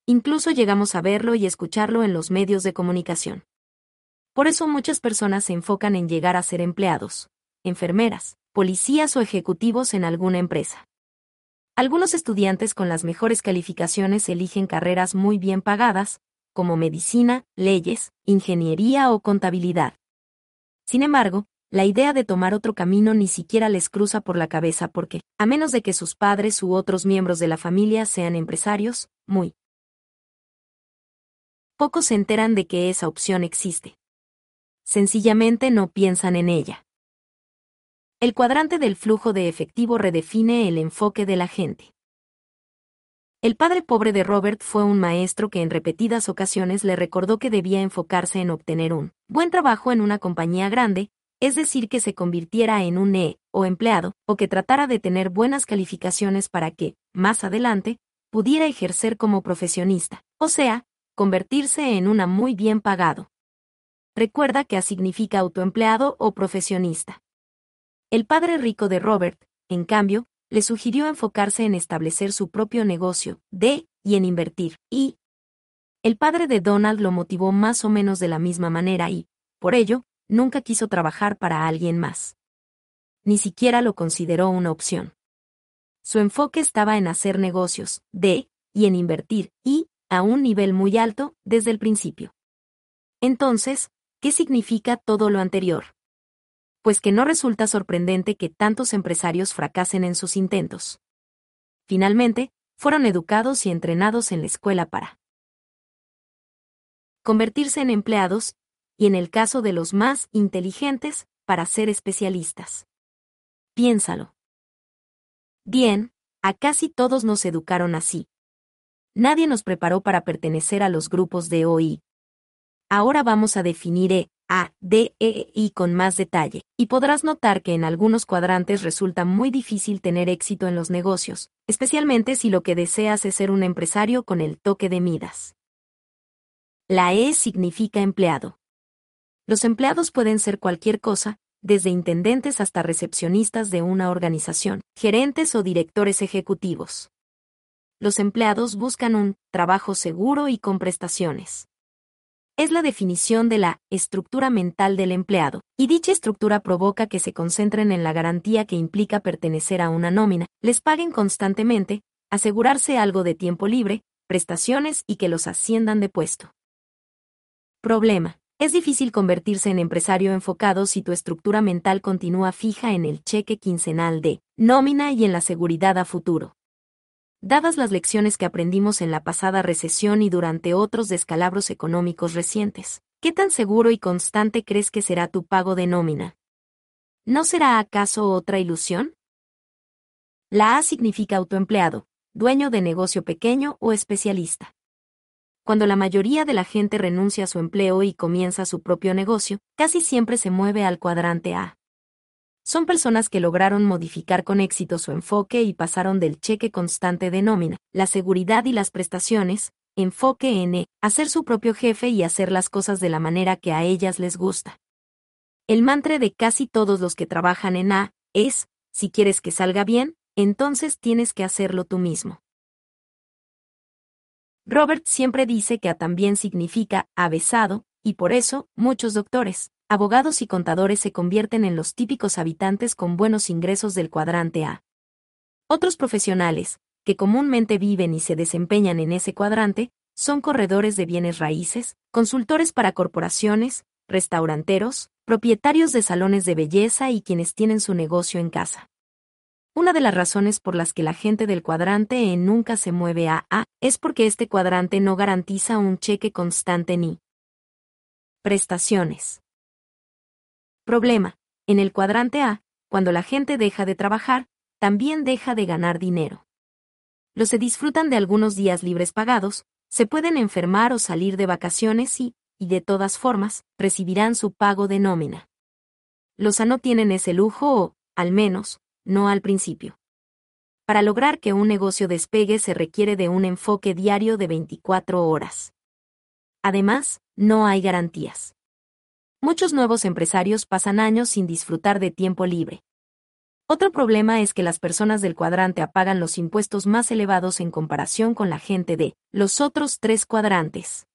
Incluso llegamos a verlo y escucharlo en los medios de comunicación. Por eso muchas personas se enfocan en llegar a ser empleados, enfermeras, policías o ejecutivos en alguna empresa. Algunos estudiantes con las mejores calificaciones eligen carreras muy bien pagadas, como medicina, leyes, ingeniería o contabilidad. Sin embargo, la idea de tomar otro camino ni siquiera les cruza por la cabeza porque, a menos de que sus padres u otros miembros de la familia sean empresarios, muy pocos se enteran de que esa opción existe. Sencillamente no piensan en ella. El cuadrante del flujo de efectivo redefine el enfoque de la gente. El padre pobre de Robert fue un maestro que en repetidas ocasiones le recordó que debía enfocarse en obtener un buen trabajo en una compañía grande, es decir, que se convirtiera en un E o empleado, o que tratara de tener buenas calificaciones para que, más adelante, pudiera ejercer como profesionista, o sea, convertirse en una muy bien pagado. Recuerda que A significa autoempleado o profesionista. El padre rico de Robert, en cambio, le sugirió enfocarse en establecer su propio negocio, de, y en invertir, y el padre de Donald lo motivó más o menos de la misma manera y, por ello, nunca quiso trabajar para alguien más. Ni siquiera lo consideró una opción. Su enfoque estaba en hacer negocios, de, y en invertir, y, a un nivel muy alto, desde el principio. Entonces, ¿qué significa todo lo anterior? Pues que no resulta sorprendente que tantos empresarios fracasen en sus intentos. Finalmente, fueron educados y entrenados en la escuela para convertirse en empleados, y en el caso de los más inteligentes, para ser especialistas. Piénsalo. Bien, a casi todos nos educaron así. Nadie nos preparó para pertenecer a los grupos de OI. Ahora vamos a definir E, a, D, E, I con más detalle, y podrás notar que en algunos cuadrantes resulta muy difícil tener éxito en los negocios, especialmente si lo que deseas es ser un empresario con el toque de Midas. La E significa empleado. Los empleados pueden ser cualquier cosa, desde intendentes hasta recepcionistas de una organización, gerentes o directores ejecutivos. Los empleados buscan un trabajo seguro y con prestaciones es la definición de la estructura mental del empleado, y dicha estructura provoca que se concentren en la garantía que implica pertenecer a una nómina, les paguen constantemente, asegurarse algo de tiempo libre, prestaciones y que los asciendan de puesto. Problema. Es difícil convertirse en empresario enfocado si tu estructura mental continúa fija en el cheque quincenal de nómina y en la seguridad a futuro. Dadas las lecciones que aprendimos en la pasada recesión y durante otros descalabros económicos recientes, ¿qué tan seguro y constante crees que será tu pago de nómina? ¿No será acaso otra ilusión? La A significa autoempleado, dueño de negocio pequeño o especialista. Cuando la mayoría de la gente renuncia a su empleo y comienza su propio negocio, casi siempre se mueve al cuadrante A. Son personas que lograron modificar con éxito su enfoque y pasaron del cheque constante de nómina, la seguridad y las prestaciones, enfoque en E, hacer su propio jefe y hacer las cosas de la manera que a ellas les gusta. El mantra de casi todos los que trabajan en A es, si quieres que salga bien, entonces tienes que hacerlo tú mismo. Robert siempre dice que A también significa avesado, y por eso, muchos doctores, abogados y contadores se convierten en los típicos habitantes con buenos ingresos del cuadrante A. Otros profesionales, que comúnmente viven y se desempeñan en ese cuadrante, son corredores de bienes raíces, consultores para corporaciones, restauranteros, propietarios de salones de belleza y quienes tienen su negocio en casa. Una de las razones por las que la gente del cuadrante E nunca se mueve a A es porque este cuadrante no garantiza un cheque constante ni prestaciones. Problema. En el cuadrante A, cuando la gente deja de trabajar, también deja de ganar dinero. Los se disfrutan de algunos días libres pagados, se pueden enfermar o salir de vacaciones y, y de todas formas, recibirán su pago de nómina. Los A no tienen ese lujo o, al menos, no al principio. Para lograr que un negocio despegue se requiere de un enfoque diario de 24 horas. Además, no hay garantías. Muchos nuevos empresarios pasan años sin disfrutar de tiempo libre. Otro problema es que las personas del cuadrante apagan los impuestos más elevados en comparación con la gente de los otros tres cuadrantes.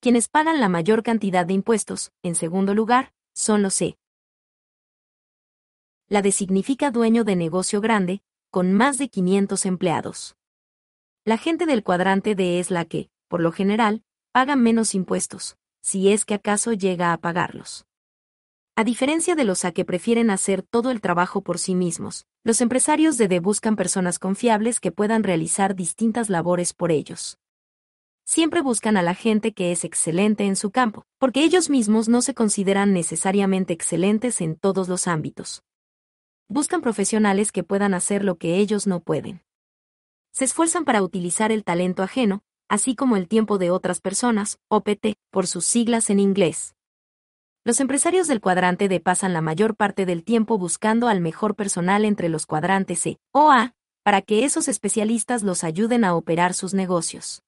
Quienes pagan la mayor cantidad de impuestos, en segundo lugar, son los C la de significa dueño de negocio grande, con más de 500 empleados. La gente del cuadrante D es la que, por lo general, paga menos impuestos, si es que acaso llega a pagarlos. A diferencia de los A que prefieren hacer todo el trabajo por sí mismos, los empresarios de D buscan personas confiables que puedan realizar distintas labores por ellos. Siempre buscan a la gente que es excelente en su campo, porque ellos mismos no se consideran necesariamente excelentes en todos los ámbitos buscan profesionales que puedan hacer lo que ellos no pueden. Se esfuerzan para utilizar el talento ajeno, así como el tiempo de otras personas, OPT, por sus siglas en inglés. Los empresarios del cuadrante D pasan la mayor parte del tiempo buscando al mejor personal entre los cuadrantes C o A, para que esos especialistas los ayuden a operar sus negocios.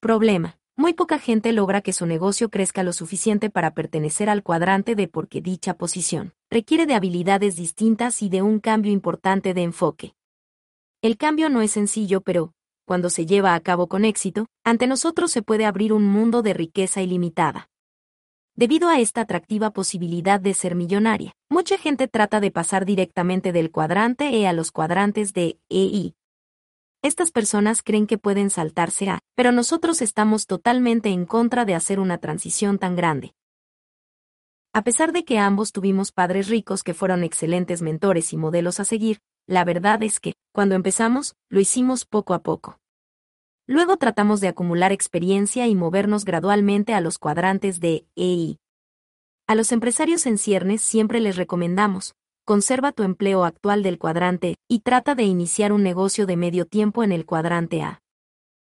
Problema. Muy poca gente logra que su negocio crezca lo suficiente para pertenecer al cuadrante de porque dicha posición requiere de habilidades distintas y de un cambio importante de enfoque. El cambio no es sencillo, pero, cuando se lleva a cabo con éxito, ante nosotros se puede abrir un mundo de riqueza ilimitada. Debido a esta atractiva posibilidad de ser millonaria, mucha gente trata de pasar directamente del cuadrante E a los cuadrantes de EI, estas personas creen que pueden saltarse a, pero nosotros estamos totalmente en contra de hacer una transición tan grande. A pesar de que ambos tuvimos padres ricos que fueron excelentes mentores y modelos a seguir, la verdad es que, cuando empezamos, lo hicimos poco a poco. Luego tratamos de acumular experiencia y movernos gradualmente a los cuadrantes de EI. A los empresarios en ciernes siempre les recomendamos, conserva tu empleo actual del cuadrante y trata de iniciar un negocio de medio tiempo en el cuadrante A.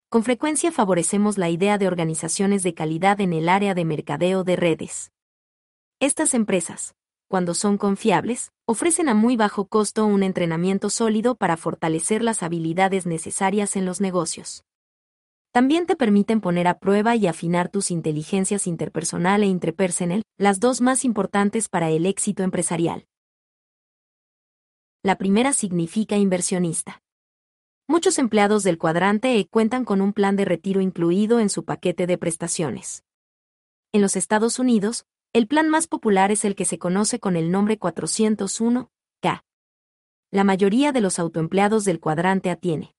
Con frecuencia favorecemos la idea de organizaciones de calidad en el área de mercadeo de redes. Estas empresas, cuando son confiables, ofrecen a muy bajo costo un entrenamiento sólido para fortalecer las habilidades necesarias en los negocios. También te permiten poner a prueba y afinar tus inteligencias interpersonal e interpersonal, las dos más importantes para el éxito empresarial. La primera significa inversionista. Muchos empleados del cuadrante E cuentan con un plan de retiro incluido en su paquete de prestaciones. En los Estados Unidos, el plan más popular es el que se conoce con el nombre 401K. la mayoría de los autoempleados del cuadrante A tiene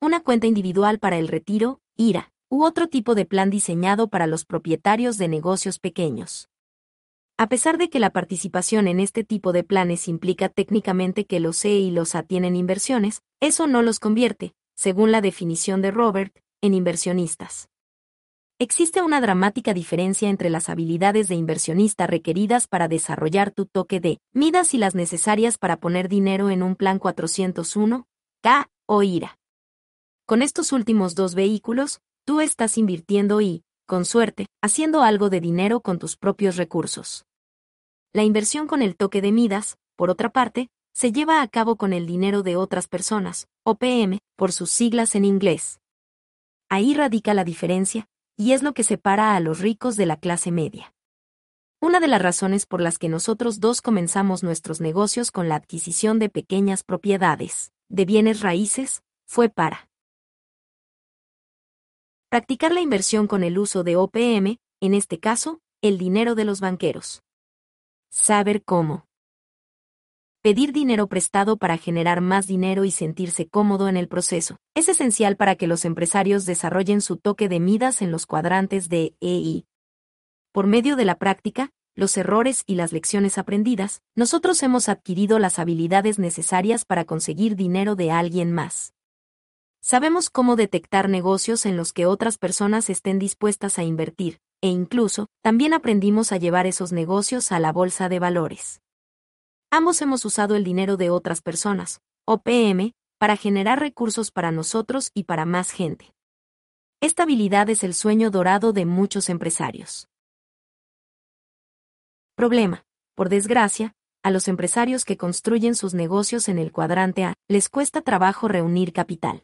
una cuenta individual para el retiro, IRA, u otro tipo de plan diseñado para los propietarios de negocios pequeños. A pesar de que la participación en este tipo de planes implica técnicamente que los E y los A tienen inversiones, eso no los convierte, según la definición de Robert, en inversionistas. Existe una dramática diferencia entre las habilidades de inversionista requeridas para desarrollar tu toque de midas y las necesarias para poner dinero en un plan 401, K o IRA. Con estos últimos dos vehículos, tú estás invirtiendo y, con suerte, haciendo algo de dinero con tus propios recursos. La inversión con el toque de Midas, por otra parte, se lleva a cabo con el dinero de otras personas, OPM, por sus siglas en inglés. Ahí radica la diferencia, y es lo que separa a los ricos de la clase media. Una de las razones por las que nosotros dos comenzamos nuestros negocios con la adquisición de pequeñas propiedades, de bienes raíces, fue para Practicar la inversión con el uso de OPM, en este caso, el dinero de los banqueros. Saber cómo. Pedir dinero prestado para generar más dinero y sentirse cómodo en el proceso. Es esencial para que los empresarios desarrollen su toque de midas en los cuadrantes de EI. Por medio de la práctica, los errores y las lecciones aprendidas, nosotros hemos adquirido las habilidades necesarias para conseguir dinero de alguien más. Sabemos cómo detectar negocios en los que otras personas estén dispuestas a invertir, e incluso, también aprendimos a llevar esos negocios a la bolsa de valores. Ambos hemos usado el dinero de otras personas, OPM, para generar recursos para nosotros y para más gente. Esta habilidad es el sueño dorado de muchos empresarios. Problema. Por desgracia, a los empresarios que construyen sus negocios en el cuadrante A, les cuesta trabajo reunir capital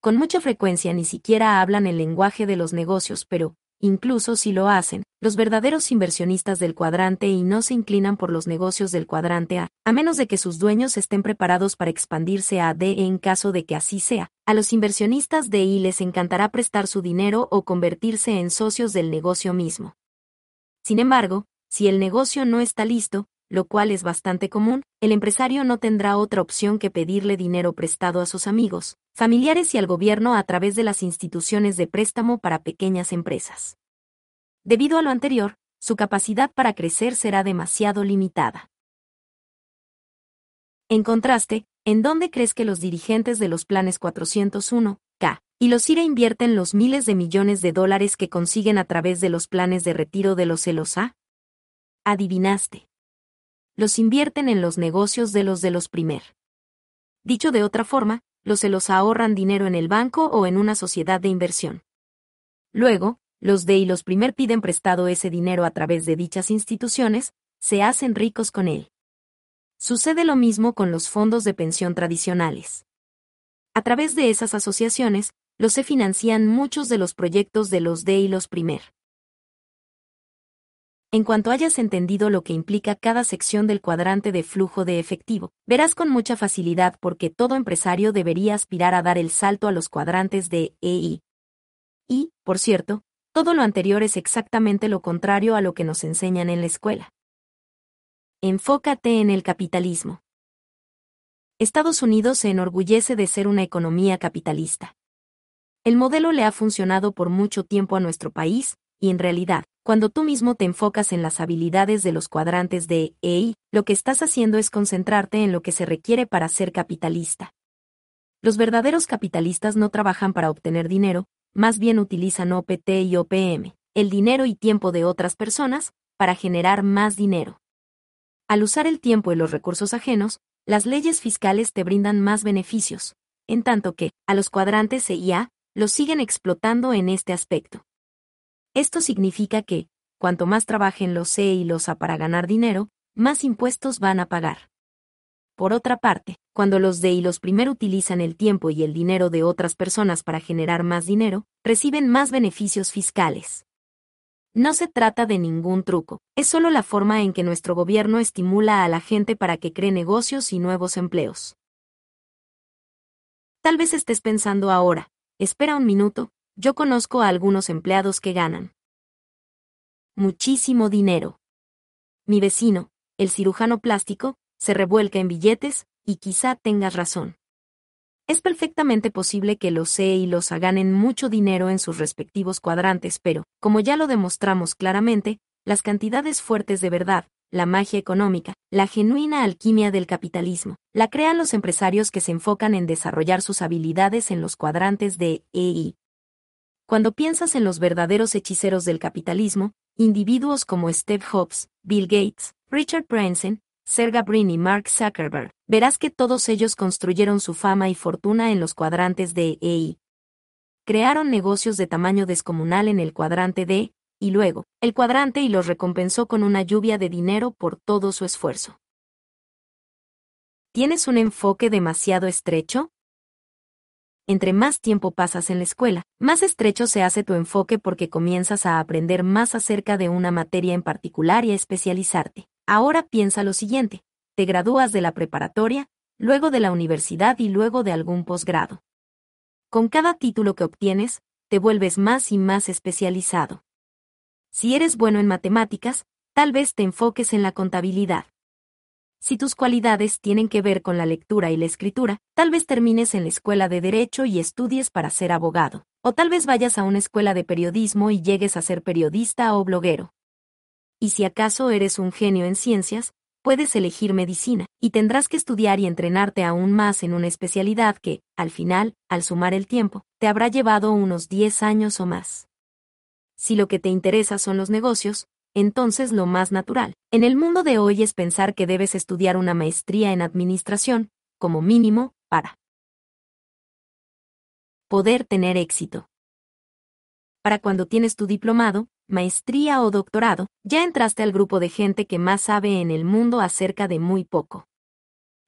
con mucha frecuencia ni siquiera hablan el lenguaje de los negocios, pero, incluso si lo hacen, los verdaderos inversionistas del cuadrante y no se inclinan por los negocios del cuadrante A, a menos de que sus dueños estén preparados para expandirse a D en caso de que así sea. A los inversionistas de I les encantará prestar su dinero o convertirse en socios del negocio mismo. Sin embargo, si el negocio no está listo, lo cual es bastante común, el empresario no tendrá otra opción que pedirle dinero prestado a sus amigos, familiares y al gobierno a través de las instituciones de préstamo para pequeñas empresas. Debido a lo anterior, su capacidad para crecer será demasiado limitada. En contraste, ¿en dónde crees que los dirigentes de los planes 401, K, y los IRA invierten los miles de millones de dólares que consiguen a través de los planes de retiro de los celos A? Adivinaste los invierten en los negocios de los de los primer. Dicho de otra forma, los se los ahorran dinero en el banco o en una sociedad de inversión. Luego, los de y los primer piden prestado ese dinero a través de dichas instituciones, se hacen ricos con él. Sucede lo mismo con los fondos de pensión tradicionales. A través de esas asociaciones, los se financian muchos de los proyectos de los de y los primer. En cuanto hayas entendido lo que implica cada sección del cuadrante de flujo de efectivo, verás con mucha facilidad por qué todo empresario debería aspirar a dar el salto a los cuadrantes de EI. Y, por cierto, todo lo anterior es exactamente lo contrario a lo que nos enseñan en la escuela. Enfócate en el capitalismo. Estados Unidos se enorgullece de ser una economía capitalista. El modelo le ha funcionado por mucho tiempo a nuestro país, y en realidad, cuando tú mismo te enfocas en las habilidades de los cuadrantes de EI, lo que estás haciendo es concentrarte en lo que se requiere para ser capitalista. Los verdaderos capitalistas no trabajan para obtener dinero, más bien utilizan OPT y OPM, el dinero y tiempo de otras personas, para generar más dinero. Al usar el tiempo y los recursos ajenos, las leyes fiscales te brindan más beneficios, en tanto que, a los cuadrantes E y A, los siguen explotando en este aspecto. Esto significa que, cuanto más trabajen los C y los A para ganar dinero, más impuestos van a pagar. Por otra parte, cuando los D y los primero utilizan el tiempo y el dinero de otras personas para generar más dinero, reciben más beneficios fiscales. No se trata de ningún truco, es solo la forma en que nuestro gobierno estimula a la gente para que cree negocios y nuevos empleos. Tal vez estés pensando ahora, espera un minuto, yo conozco a algunos empleados que ganan muchísimo dinero. Mi vecino, el cirujano plástico, se revuelca en billetes, y quizá tengas razón. Es perfectamente posible que los C y los A ganen mucho dinero en sus respectivos cuadrantes, pero, como ya lo demostramos claramente, las cantidades fuertes de verdad, la magia económica, la genuina alquimia del capitalismo, la crean los empresarios que se enfocan en desarrollar sus habilidades en los cuadrantes de EI. Cuando piensas en los verdaderos hechiceros del capitalismo, individuos como Steve Jobs, Bill Gates, Richard Branson, Sergey Brin y Mark Zuckerberg, verás que todos ellos construyeron su fama y fortuna en los cuadrantes de EI. Crearon negocios de tamaño descomunal en el cuadrante D, y luego, el cuadrante y los recompensó con una lluvia de dinero por todo su esfuerzo. ¿Tienes un enfoque demasiado estrecho? Entre más tiempo pasas en la escuela, más estrecho se hace tu enfoque porque comienzas a aprender más acerca de una materia en particular y a especializarte. Ahora piensa lo siguiente, te gradúas de la preparatoria, luego de la universidad y luego de algún posgrado. Con cada título que obtienes, te vuelves más y más especializado. Si eres bueno en matemáticas, tal vez te enfoques en la contabilidad. Si tus cualidades tienen que ver con la lectura y la escritura, tal vez termines en la escuela de derecho y estudies para ser abogado, o tal vez vayas a una escuela de periodismo y llegues a ser periodista o bloguero y si acaso eres un genio en ciencias, puedes elegir medicina, y tendrás que estudiar y entrenarte aún más en una especialidad que, al final, al sumar el tiempo, te habrá llevado unos 10 años o más. Si lo que te interesa son los negocios, entonces lo más natural, en el mundo de hoy es pensar que debes estudiar una maestría en administración, como mínimo, para poder tener éxito. Para cuando tienes tu diplomado, maestría o doctorado, ya entraste al grupo de gente que más sabe en el mundo acerca de muy poco.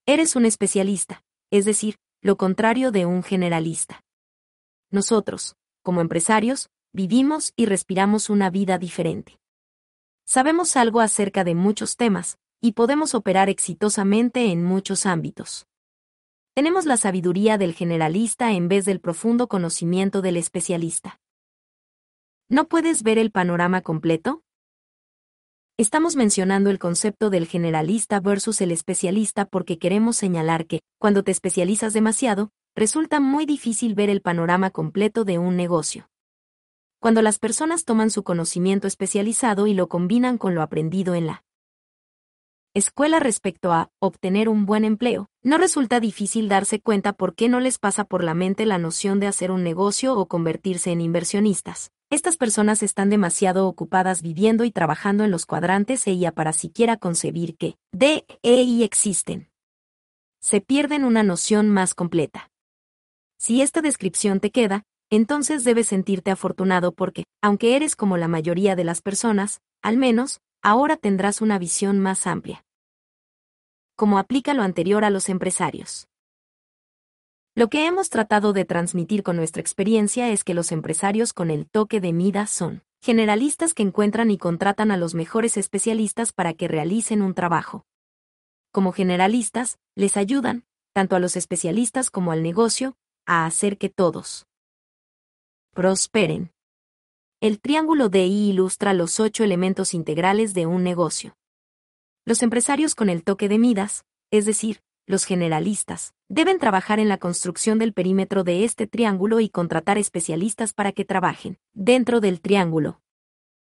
Eres un especialista, es decir, lo contrario de un generalista. Nosotros, como empresarios, vivimos y respiramos una vida diferente. Sabemos algo acerca de muchos temas, y podemos operar exitosamente en muchos ámbitos. Tenemos la sabiduría del generalista en vez del profundo conocimiento del especialista. ¿No puedes ver el panorama completo? Estamos mencionando el concepto del generalista versus el especialista porque queremos señalar que, cuando te especializas demasiado, resulta muy difícil ver el panorama completo de un negocio. Cuando las personas toman su conocimiento especializado y lo combinan con lo aprendido en la escuela respecto a obtener un buen empleo, no resulta difícil darse cuenta por qué no les pasa por la mente la noción de hacer un negocio o convertirse en inversionistas. Estas personas están demasiado ocupadas viviendo y trabajando en los cuadrantes EIA para siquiera concebir que D e I existen. Se pierden una noción más completa. Si esta descripción te queda, entonces debes sentirte afortunado porque, aunque eres como la mayoría de las personas, al menos, ahora tendrás una visión más amplia. Como aplica lo anterior a los empresarios. Lo que hemos tratado de transmitir con nuestra experiencia es que los empresarios con el toque de mida son generalistas que encuentran y contratan a los mejores especialistas para que realicen un trabajo. Como generalistas, les ayudan, tanto a los especialistas como al negocio, a hacer que todos prosperen. El triángulo de I ilustra los ocho elementos integrales de un negocio. Los empresarios con el toque de Midas, es decir, los generalistas, deben trabajar en la construcción del perímetro de este triángulo y contratar especialistas para que trabajen dentro del triángulo.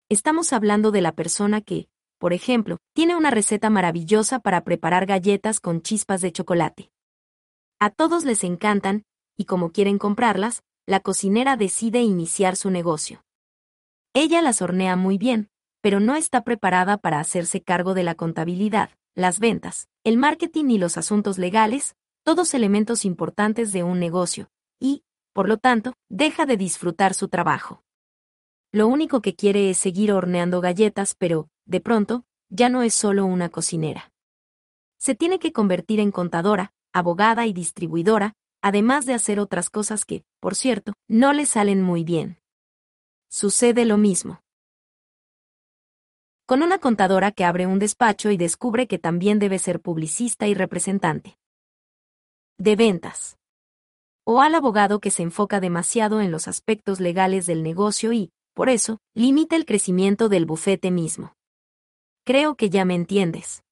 Estamos hablando de la persona que, por ejemplo, tiene una receta maravillosa para preparar galletas con chispas de chocolate. A todos les encantan, y como quieren comprarlas, la cocinera decide iniciar su negocio. Ella las hornea muy bien, pero no está preparada para hacerse cargo de la contabilidad, las ventas, el marketing y los asuntos legales, todos elementos importantes de un negocio, y, por lo tanto, deja de disfrutar su trabajo. Lo único que quiere es seguir horneando galletas, pero, de pronto, ya no es solo una cocinera. Se tiene que convertir en contadora, abogada y distribuidora, además de hacer otras cosas que, por cierto, no le salen muy bien. Sucede lo mismo con una contadora que abre un despacho y descubre que también debe ser publicista y representante. De ventas. O al abogado que se enfoca demasiado en los aspectos legales del negocio y, por eso, limita el crecimiento del bufete mismo. Creo que ya me entiendes.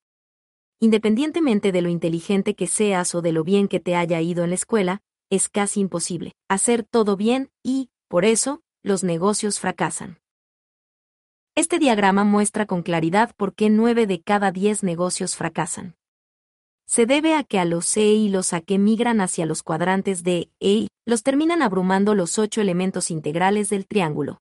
Independientemente de lo inteligente que seas o de lo bien que te haya ido en la escuela, es casi imposible hacer todo bien y, por eso, los negocios fracasan. Este diagrama muestra con claridad por qué 9 de cada 10 negocios fracasan. Se debe a que a los C y los A que migran hacia los cuadrantes de E, los terminan abrumando los ocho elementos integrales del triángulo.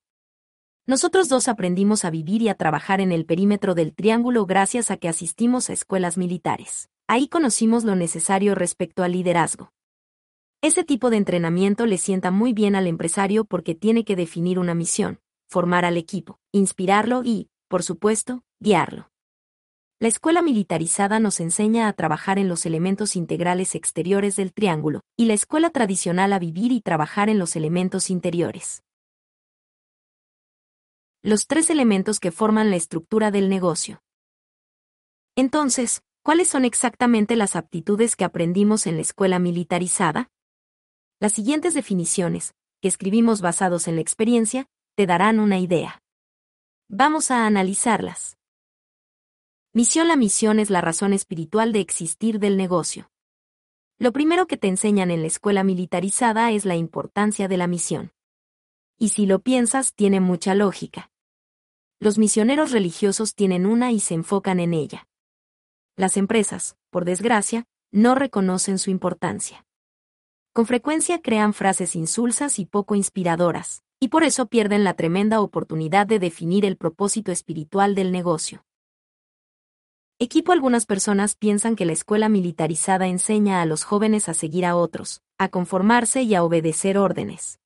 Nosotros dos aprendimos a vivir y a trabajar en el perímetro del triángulo gracias a que asistimos a escuelas militares. Ahí conocimos lo necesario respecto al liderazgo. Ese tipo de entrenamiento le sienta muy bien al empresario porque tiene que definir una misión, formar al equipo, inspirarlo y, por supuesto, guiarlo. La escuela militarizada nos enseña a trabajar en los elementos integrales exteriores del triángulo, y la escuela tradicional a vivir y trabajar en los elementos interiores. Los tres elementos que forman la estructura del negocio. Entonces, ¿cuáles son exactamente las aptitudes que aprendimos en la escuela militarizada? Las siguientes definiciones, que escribimos basados en la experiencia, te darán una idea. Vamos a analizarlas. Misión La misión es la razón espiritual de existir del negocio. Lo primero que te enseñan en la escuela militarizada es la importancia de la misión. Y si lo piensas, tiene mucha lógica. Los misioneros religiosos tienen una y se enfocan en ella. Las empresas, por desgracia, no reconocen su importancia. Con frecuencia crean frases insulsas y poco inspiradoras, y por eso pierden la tremenda oportunidad de definir el propósito espiritual del negocio. Equipo Algunas personas piensan que la escuela militarizada enseña a los jóvenes a seguir a otros, a conformarse y a obedecer órdenes.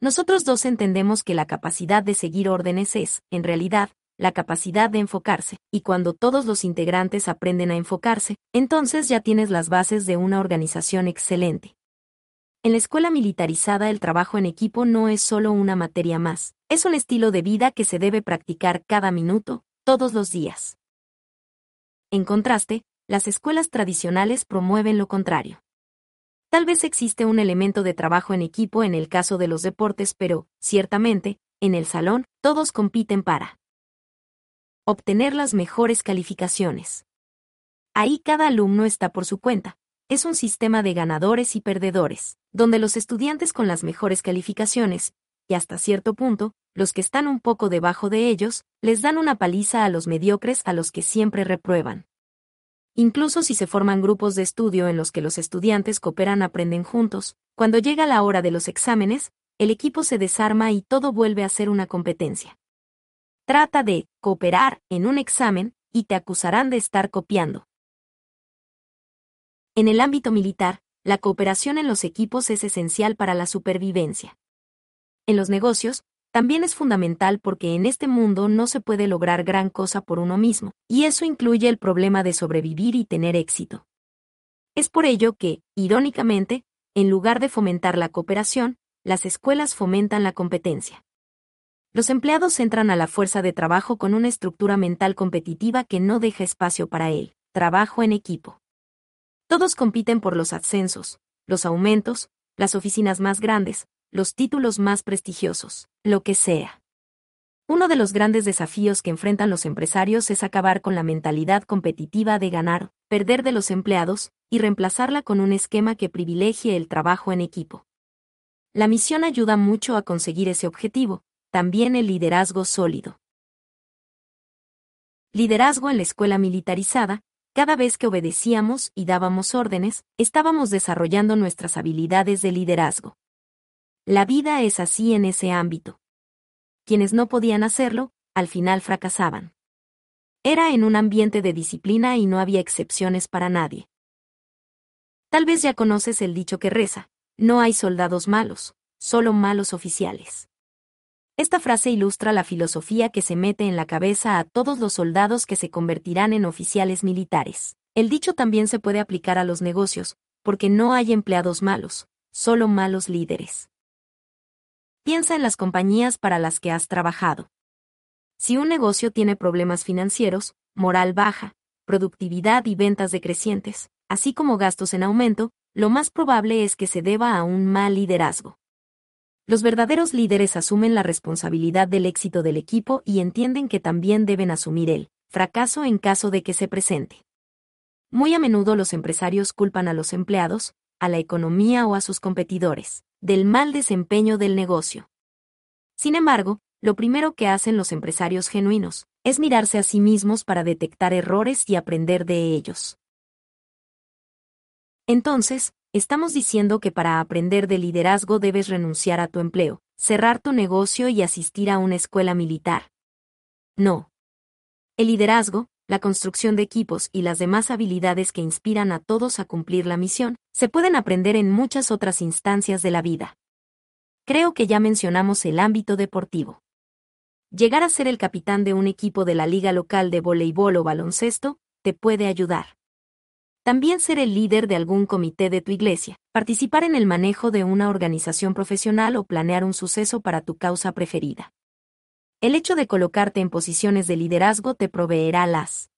Nosotros dos entendemos que la capacidad de seguir órdenes es, en realidad, la capacidad de enfocarse, y cuando todos los integrantes aprenden a enfocarse, entonces ya tienes las bases de una organización excelente. En la escuela militarizada el trabajo en equipo no es solo una materia más, es un estilo de vida que se debe practicar cada minuto, todos los días. En contraste, las escuelas tradicionales promueven lo contrario. Tal vez existe un elemento de trabajo en equipo en el caso de los deportes, pero, ciertamente, en el salón, todos compiten para obtener las mejores calificaciones. Ahí cada alumno está por su cuenta, es un sistema de ganadores y perdedores, donde los estudiantes con las mejores calificaciones, y hasta cierto punto, los que están un poco debajo de ellos, les dan una paliza a los mediocres a los que siempre reprueban. Incluso si se forman grupos de estudio en los que los estudiantes cooperan aprenden juntos, cuando llega la hora de los exámenes, el equipo se desarma y todo vuelve a ser una competencia. Trata de cooperar en un examen y te acusarán de estar copiando. En el ámbito militar, la cooperación en los equipos es esencial para la supervivencia. En los negocios, también es fundamental porque en este mundo no se puede lograr gran cosa por uno mismo, y eso incluye el problema de sobrevivir y tener éxito. Es por ello que, irónicamente, en lugar de fomentar la cooperación, las escuelas fomentan la competencia. Los empleados entran a la fuerza de trabajo con una estructura mental competitiva que no deja espacio para él, trabajo en equipo. Todos compiten por los ascensos, los aumentos, las oficinas más grandes, los títulos más prestigiosos, lo que sea. Uno de los grandes desafíos que enfrentan los empresarios es acabar con la mentalidad competitiva de ganar, perder de los empleados, y reemplazarla con un esquema que privilegie el trabajo en equipo. La misión ayuda mucho a conseguir ese objetivo, también el liderazgo sólido. Liderazgo en la escuela militarizada, cada vez que obedecíamos y dábamos órdenes, estábamos desarrollando nuestras habilidades de liderazgo. La vida es así en ese ámbito. Quienes no podían hacerlo, al final fracasaban. Era en un ambiente de disciplina y no había excepciones para nadie. Tal vez ya conoces el dicho que reza, no hay soldados malos, solo malos oficiales. Esta frase ilustra la filosofía que se mete en la cabeza a todos los soldados que se convertirán en oficiales militares. El dicho también se puede aplicar a los negocios, porque no hay empleados malos, solo malos líderes. Piensa en las compañías para las que has trabajado. Si un negocio tiene problemas financieros, moral baja, productividad y ventas decrecientes, así como gastos en aumento, lo más probable es que se deba a un mal liderazgo. Los verdaderos líderes asumen la responsabilidad del éxito del equipo y entienden que también deben asumir el fracaso en caso de que se presente. Muy a menudo los empresarios culpan a los empleados, a la economía o a sus competidores, del mal desempeño del negocio. Sin embargo, lo primero que hacen los empresarios genuinos es mirarse a sí mismos para detectar errores y aprender de ellos. Entonces, estamos diciendo que para aprender de liderazgo debes renunciar a tu empleo, cerrar tu negocio y asistir a una escuela militar. No. El liderazgo, la construcción de equipos y las demás habilidades que inspiran a todos a cumplir la misión, se pueden aprender en muchas otras instancias de la vida. Creo que ya mencionamos el ámbito deportivo. Llegar a ser el capitán de un equipo de la liga local de voleibol o baloncesto te puede ayudar. También ser el líder de algún comité de tu iglesia, participar en el manejo de una organización profesional o planear un suceso para tu causa preferida. El hecho de colocarte en posiciones de liderazgo te proveerá las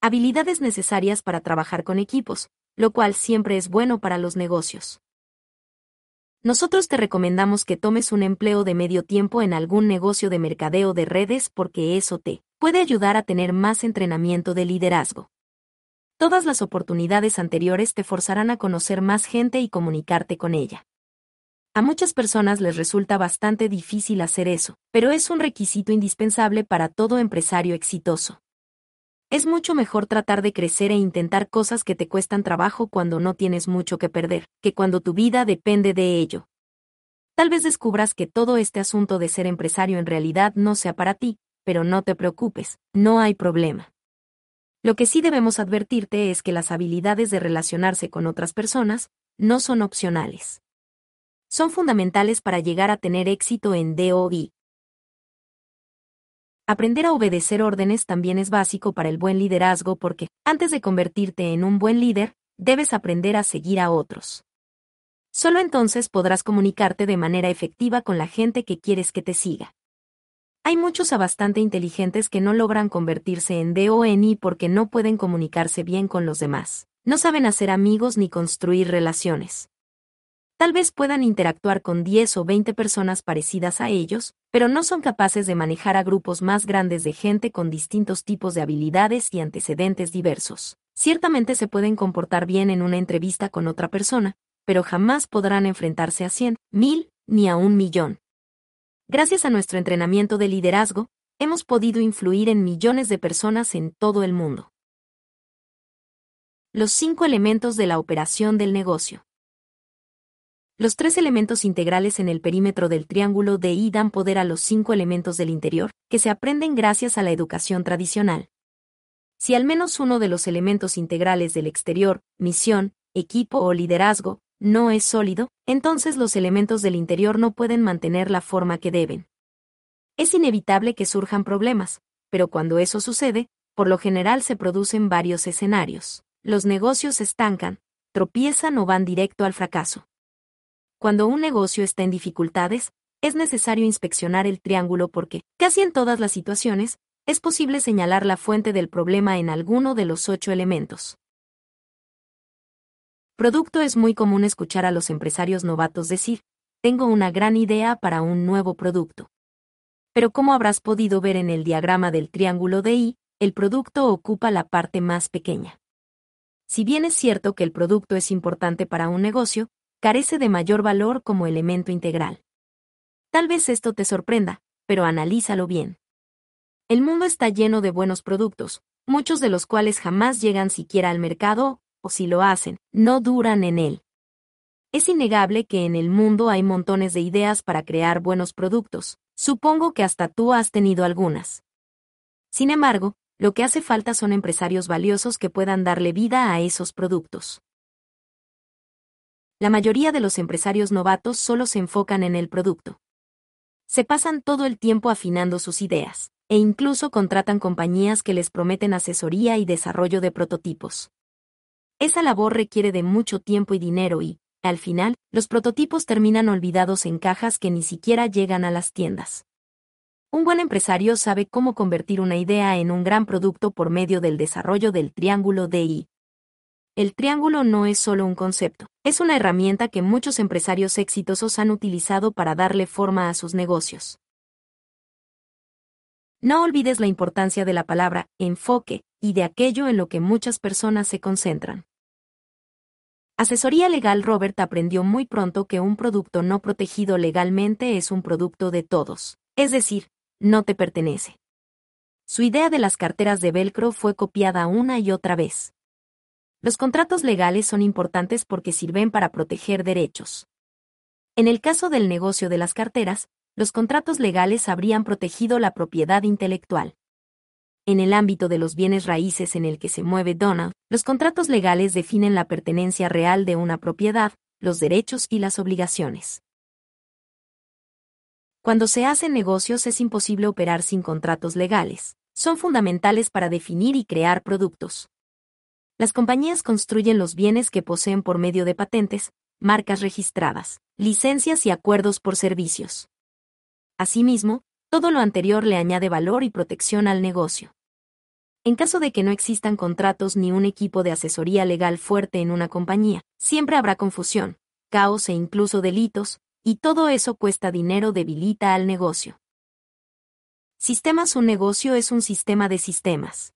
habilidades necesarias para trabajar con equipos, lo cual siempre es bueno para los negocios. Nosotros te recomendamos que tomes un empleo de medio tiempo en algún negocio de mercadeo de redes porque eso te puede ayudar a tener más entrenamiento de liderazgo. Todas las oportunidades anteriores te forzarán a conocer más gente y comunicarte con ella. A muchas personas les resulta bastante difícil hacer eso, pero es un requisito indispensable para todo empresario exitoso. Es mucho mejor tratar de crecer e intentar cosas que te cuestan trabajo cuando no tienes mucho que perder, que cuando tu vida depende de ello. Tal vez descubras que todo este asunto de ser empresario en realidad no sea para ti, pero no te preocupes, no hay problema. Lo que sí debemos advertirte es que las habilidades de relacionarse con otras personas no son opcionales son fundamentales para llegar a tener éxito en DOI. Aprender a obedecer órdenes también es básico para el buen liderazgo porque, antes de convertirte en un buen líder, debes aprender a seguir a otros. Solo entonces podrás comunicarte de manera efectiva con la gente que quieres que te siga. Hay muchos a bastante inteligentes que no logran convertirse en DONI porque no pueden comunicarse bien con los demás. No saben hacer amigos ni construir relaciones. Tal vez puedan interactuar con 10 o 20 personas parecidas a ellos, pero no son capaces de manejar a grupos más grandes de gente con distintos tipos de habilidades y antecedentes diversos. Ciertamente se pueden comportar bien en una entrevista con otra persona, pero jamás podrán enfrentarse a 100, 1000 ni a un millón. Gracias a nuestro entrenamiento de liderazgo, hemos podido influir en millones de personas en todo el mundo. Los cinco elementos de la operación del negocio. Los tres elementos integrales en el perímetro del triángulo de I dan poder a los cinco elementos del interior, que se aprenden gracias a la educación tradicional. Si al menos uno de los elementos integrales del exterior, misión, equipo o liderazgo, no es sólido, entonces los elementos del interior no pueden mantener la forma que deben. Es inevitable que surjan problemas, pero cuando eso sucede, por lo general se producen varios escenarios. Los negocios estancan, tropiezan o van directo al fracaso. Cuando un negocio está en dificultades, es necesario inspeccionar el triángulo porque, casi en todas las situaciones, es posible señalar la fuente del problema en alguno de los ocho elementos. Producto es muy común escuchar a los empresarios novatos decir, tengo una gran idea para un nuevo producto. Pero como habrás podido ver en el diagrama del triángulo de I, el producto ocupa la parte más pequeña. Si bien es cierto que el producto es importante para un negocio, carece de mayor valor como elemento integral. Tal vez esto te sorprenda, pero analízalo bien. El mundo está lleno de buenos productos, muchos de los cuales jamás llegan siquiera al mercado, o si lo hacen, no duran en él. Es innegable que en el mundo hay montones de ideas para crear buenos productos, supongo que hasta tú has tenido algunas. Sin embargo, lo que hace falta son empresarios valiosos que puedan darle vida a esos productos la mayoría de los empresarios novatos solo se enfocan en el producto. Se pasan todo el tiempo afinando sus ideas, e incluso contratan compañías que les prometen asesoría y desarrollo de prototipos. Esa labor requiere de mucho tiempo y dinero y, al final, los prototipos terminan olvidados en cajas que ni siquiera llegan a las tiendas. Un buen empresario sabe cómo convertir una idea en un gran producto por medio del desarrollo del triángulo DI, el triángulo no es solo un concepto, es una herramienta que muchos empresarios exitosos han utilizado para darle forma a sus negocios. No olvides la importancia de la palabra enfoque y de aquello en lo que muchas personas se concentran. Asesoría legal Robert aprendió muy pronto que un producto no protegido legalmente es un producto de todos, es decir, no te pertenece. Su idea de las carteras de velcro fue copiada una y otra vez. Los contratos legales son importantes porque sirven para proteger derechos. En el caso del negocio de las carteras, los contratos legales habrían protegido la propiedad intelectual. En el ámbito de los bienes raíces en el que se mueve Donald, los contratos legales definen la pertenencia real de una propiedad, los derechos y las obligaciones. Cuando se hacen negocios es imposible operar sin contratos legales. Son fundamentales para definir y crear productos. Las compañías construyen los bienes que poseen por medio de patentes, marcas registradas, licencias y acuerdos por servicios. Asimismo, todo lo anterior le añade valor y protección al negocio. En caso de que no existan contratos ni un equipo de asesoría legal fuerte en una compañía, siempre habrá confusión, caos e incluso delitos, y todo eso cuesta dinero debilita al negocio. Sistemas Un negocio es un sistema de sistemas.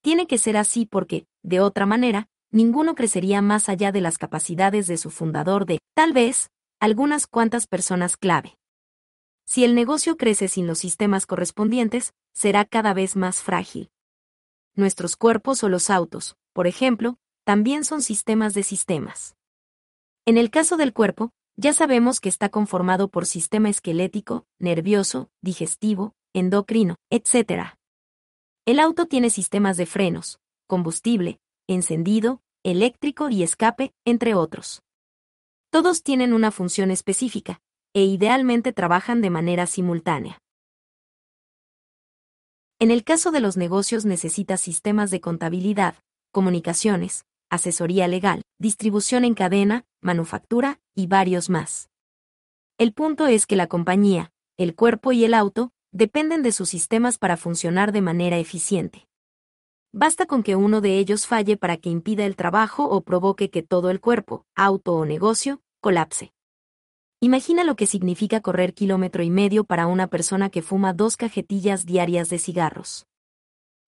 Tiene que ser así porque, de otra manera, ninguno crecería más allá de las capacidades de su fundador de, tal vez, algunas cuantas personas clave. Si el negocio crece sin los sistemas correspondientes, será cada vez más frágil nuestros cuerpos o los autos, por ejemplo, también son sistemas de sistemas. En el caso del cuerpo, ya sabemos que está conformado por sistema esquelético, nervioso, digestivo, endocrino, etc. El auto tiene sistemas de frenos, combustible, encendido, eléctrico y escape, entre otros. Todos tienen una función específica, e idealmente trabajan de manera simultánea. En el caso de los negocios necesita sistemas de contabilidad, comunicaciones, asesoría legal, distribución en cadena, manufactura y varios más. El punto es que la compañía, el cuerpo y el auto dependen de sus sistemas para funcionar de manera eficiente. Basta con que uno de ellos falle para que impida el trabajo o provoque que todo el cuerpo, auto o negocio, colapse. Imagina lo que significa correr kilómetro y medio para una persona que fuma dos cajetillas diarias de cigarros.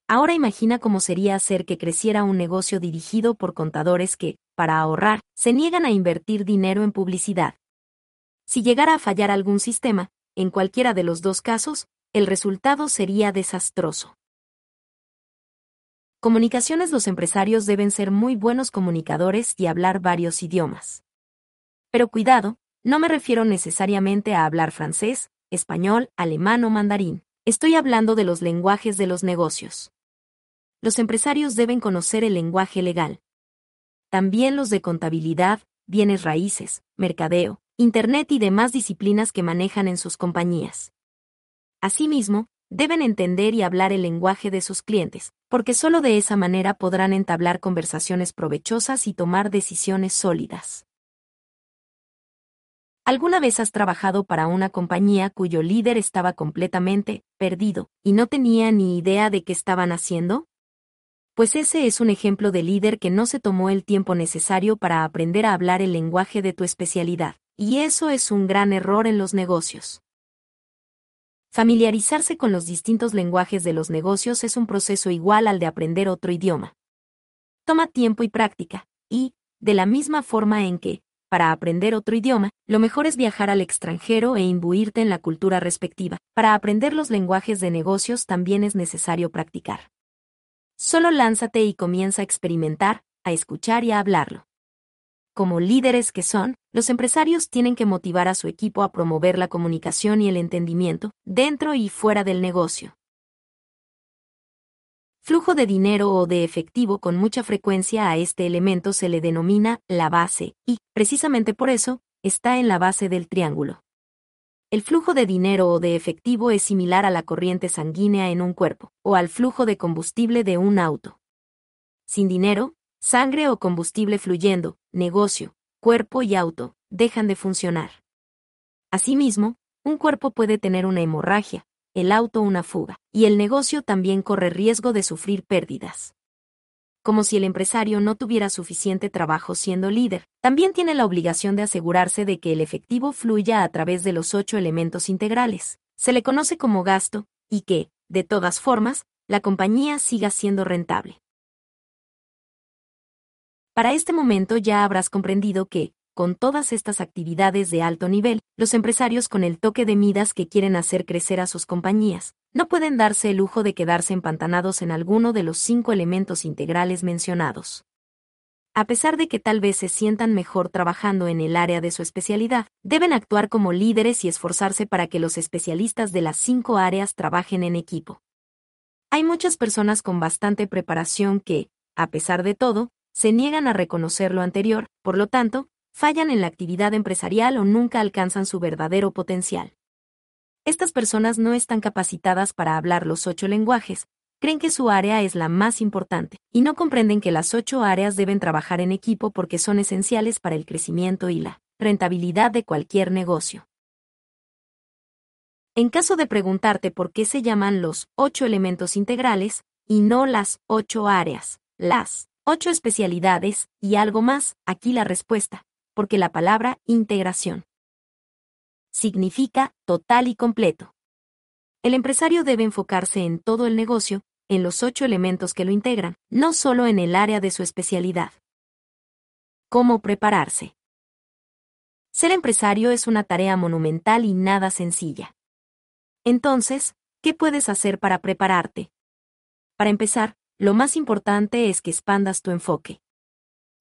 Ahora imagina cómo sería hacer que creciera un negocio dirigido por contadores que, para ahorrar, se niegan a invertir dinero en publicidad. Si llegara a fallar algún sistema, en cualquiera de los dos casos, el resultado sería desastroso. Comunicaciones Los empresarios deben ser muy buenos comunicadores y hablar varios idiomas. Pero cuidado, no me refiero necesariamente a hablar francés, español, alemán o mandarín. Estoy hablando de los lenguajes de los negocios. Los empresarios deben conocer el lenguaje legal. También los de contabilidad, bienes raíces, mercadeo, Internet y demás disciplinas que manejan en sus compañías. Asimismo, deben entender y hablar el lenguaje de sus clientes, porque solo de esa manera podrán entablar conversaciones provechosas y tomar decisiones sólidas. ¿Alguna vez has trabajado para una compañía cuyo líder estaba completamente perdido y no tenía ni idea de qué estaban haciendo? Pues ese es un ejemplo de líder que no se tomó el tiempo necesario para aprender a hablar el lenguaje de tu especialidad, y eso es un gran error en los negocios. Familiarizarse con los distintos lenguajes de los negocios es un proceso igual al de aprender otro idioma. Toma tiempo y práctica, y, de la misma forma en que, para aprender otro idioma, lo mejor es viajar al extranjero e imbuirte en la cultura respectiva. Para aprender los lenguajes de negocios también es necesario practicar. Solo lánzate y comienza a experimentar, a escuchar y a hablarlo. Como líderes que son, los empresarios tienen que motivar a su equipo a promover la comunicación y el entendimiento, dentro y fuera del negocio. Flujo de dinero o de efectivo con mucha frecuencia a este elemento se le denomina la base, y, precisamente por eso, está en la base del triángulo. El flujo de dinero o de efectivo es similar a la corriente sanguínea en un cuerpo, o al flujo de combustible de un auto. Sin dinero, sangre o combustible fluyendo, negocio, cuerpo y auto, dejan de funcionar. Asimismo, un cuerpo puede tener una hemorragia, el auto una fuga, y el negocio también corre riesgo de sufrir pérdidas. Como si el empresario no tuviera suficiente trabajo siendo líder, también tiene la obligación de asegurarse de que el efectivo fluya a través de los ocho elementos integrales. Se le conoce como gasto, y que, de todas formas, la compañía siga siendo rentable. Para este momento ya habrás comprendido que, con todas estas actividades de alto nivel, los empresarios con el toque de midas que quieren hacer crecer a sus compañías, no pueden darse el lujo de quedarse empantanados en alguno de los cinco elementos integrales mencionados. A pesar de que tal vez se sientan mejor trabajando en el área de su especialidad, deben actuar como líderes y esforzarse para que los especialistas de las cinco áreas trabajen en equipo. Hay muchas personas con bastante preparación que, a pesar de todo, se niegan a reconocer lo anterior, por lo tanto, fallan en la actividad empresarial o nunca alcanzan su verdadero potencial. Estas personas no están capacitadas para hablar los ocho lenguajes, creen que su área es la más importante, y no comprenden que las ocho áreas deben trabajar en equipo porque son esenciales para el crecimiento y la rentabilidad de cualquier negocio. En caso de preguntarte por qué se llaman los ocho elementos integrales, y no las ocho áreas, las ocho especialidades y algo más, aquí la respuesta, porque la palabra integración significa total y completo. El empresario debe enfocarse en todo el negocio, en los ocho elementos que lo integran, no solo en el área de su especialidad. ¿Cómo prepararse? Ser empresario es una tarea monumental y nada sencilla. Entonces, ¿qué puedes hacer para prepararte? Para empezar, lo más importante es que expandas tu enfoque.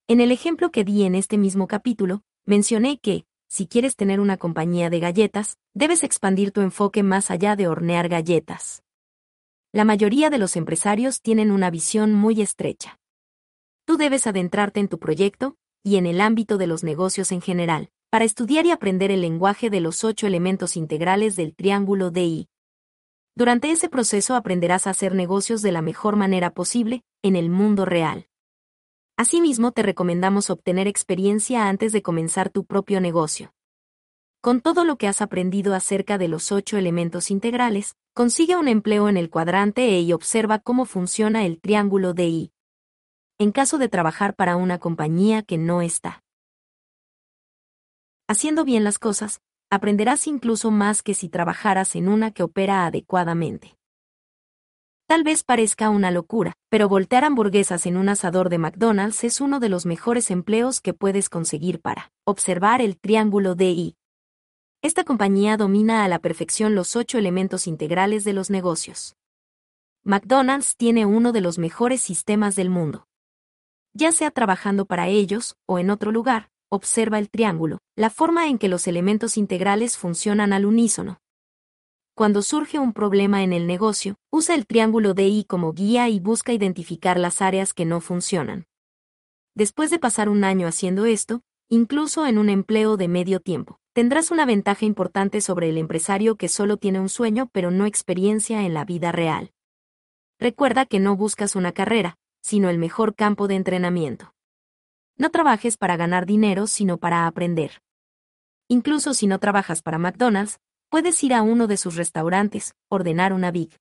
En el ejemplo que di en este mismo capítulo, mencioné que, si quieres tener una compañía de galletas, debes expandir tu enfoque más allá de hornear galletas. La mayoría de los empresarios tienen una visión muy estrecha. Tú debes adentrarte en tu proyecto, y en el ámbito de los negocios en general, para estudiar y aprender el lenguaje de los ocho elementos integrales del triángulo DI. Durante ese proceso aprenderás a hacer negocios de la mejor manera posible, en el mundo real. Asimismo, te recomendamos obtener experiencia antes de comenzar tu propio negocio. Con todo lo que has aprendido acerca de los ocho elementos integrales, consigue un empleo en el cuadrante E y observa cómo funciona el triángulo de I. En caso de trabajar para una compañía que no está haciendo bien las cosas, aprenderás incluso más que si trabajaras en una que opera adecuadamente. Tal vez parezca una locura, pero voltear hamburguesas en un asador de McDonald's es uno de los mejores empleos que puedes conseguir para observar el triángulo DI. Esta compañía domina a la perfección los ocho elementos integrales de los negocios. McDonald's tiene uno de los mejores sistemas del mundo. Ya sea trabajando para ellos o en otro lugar, observa el triángulo, la forma en que los elementos integrales funcionan al unísono, cuando surge un problema en el negocio, usa el triángulo DI como guía y busca identificar las áreas que no funcionan. Después de pasar un año haciendo esto, incluso en un empleo de medio tiempo, tendrás una ventaja importante sobre el empresario que solo tiene un sueño pero no experiencia en la vida real. Recuerda que no buscas una carrera, sino el mejor campo de entrenamiento. No trabajes para ganar dinero, sino para aprender. Incluso si no trabajas para McDonald's, puedes ir a uno de sus restaurantes, ordenar una Big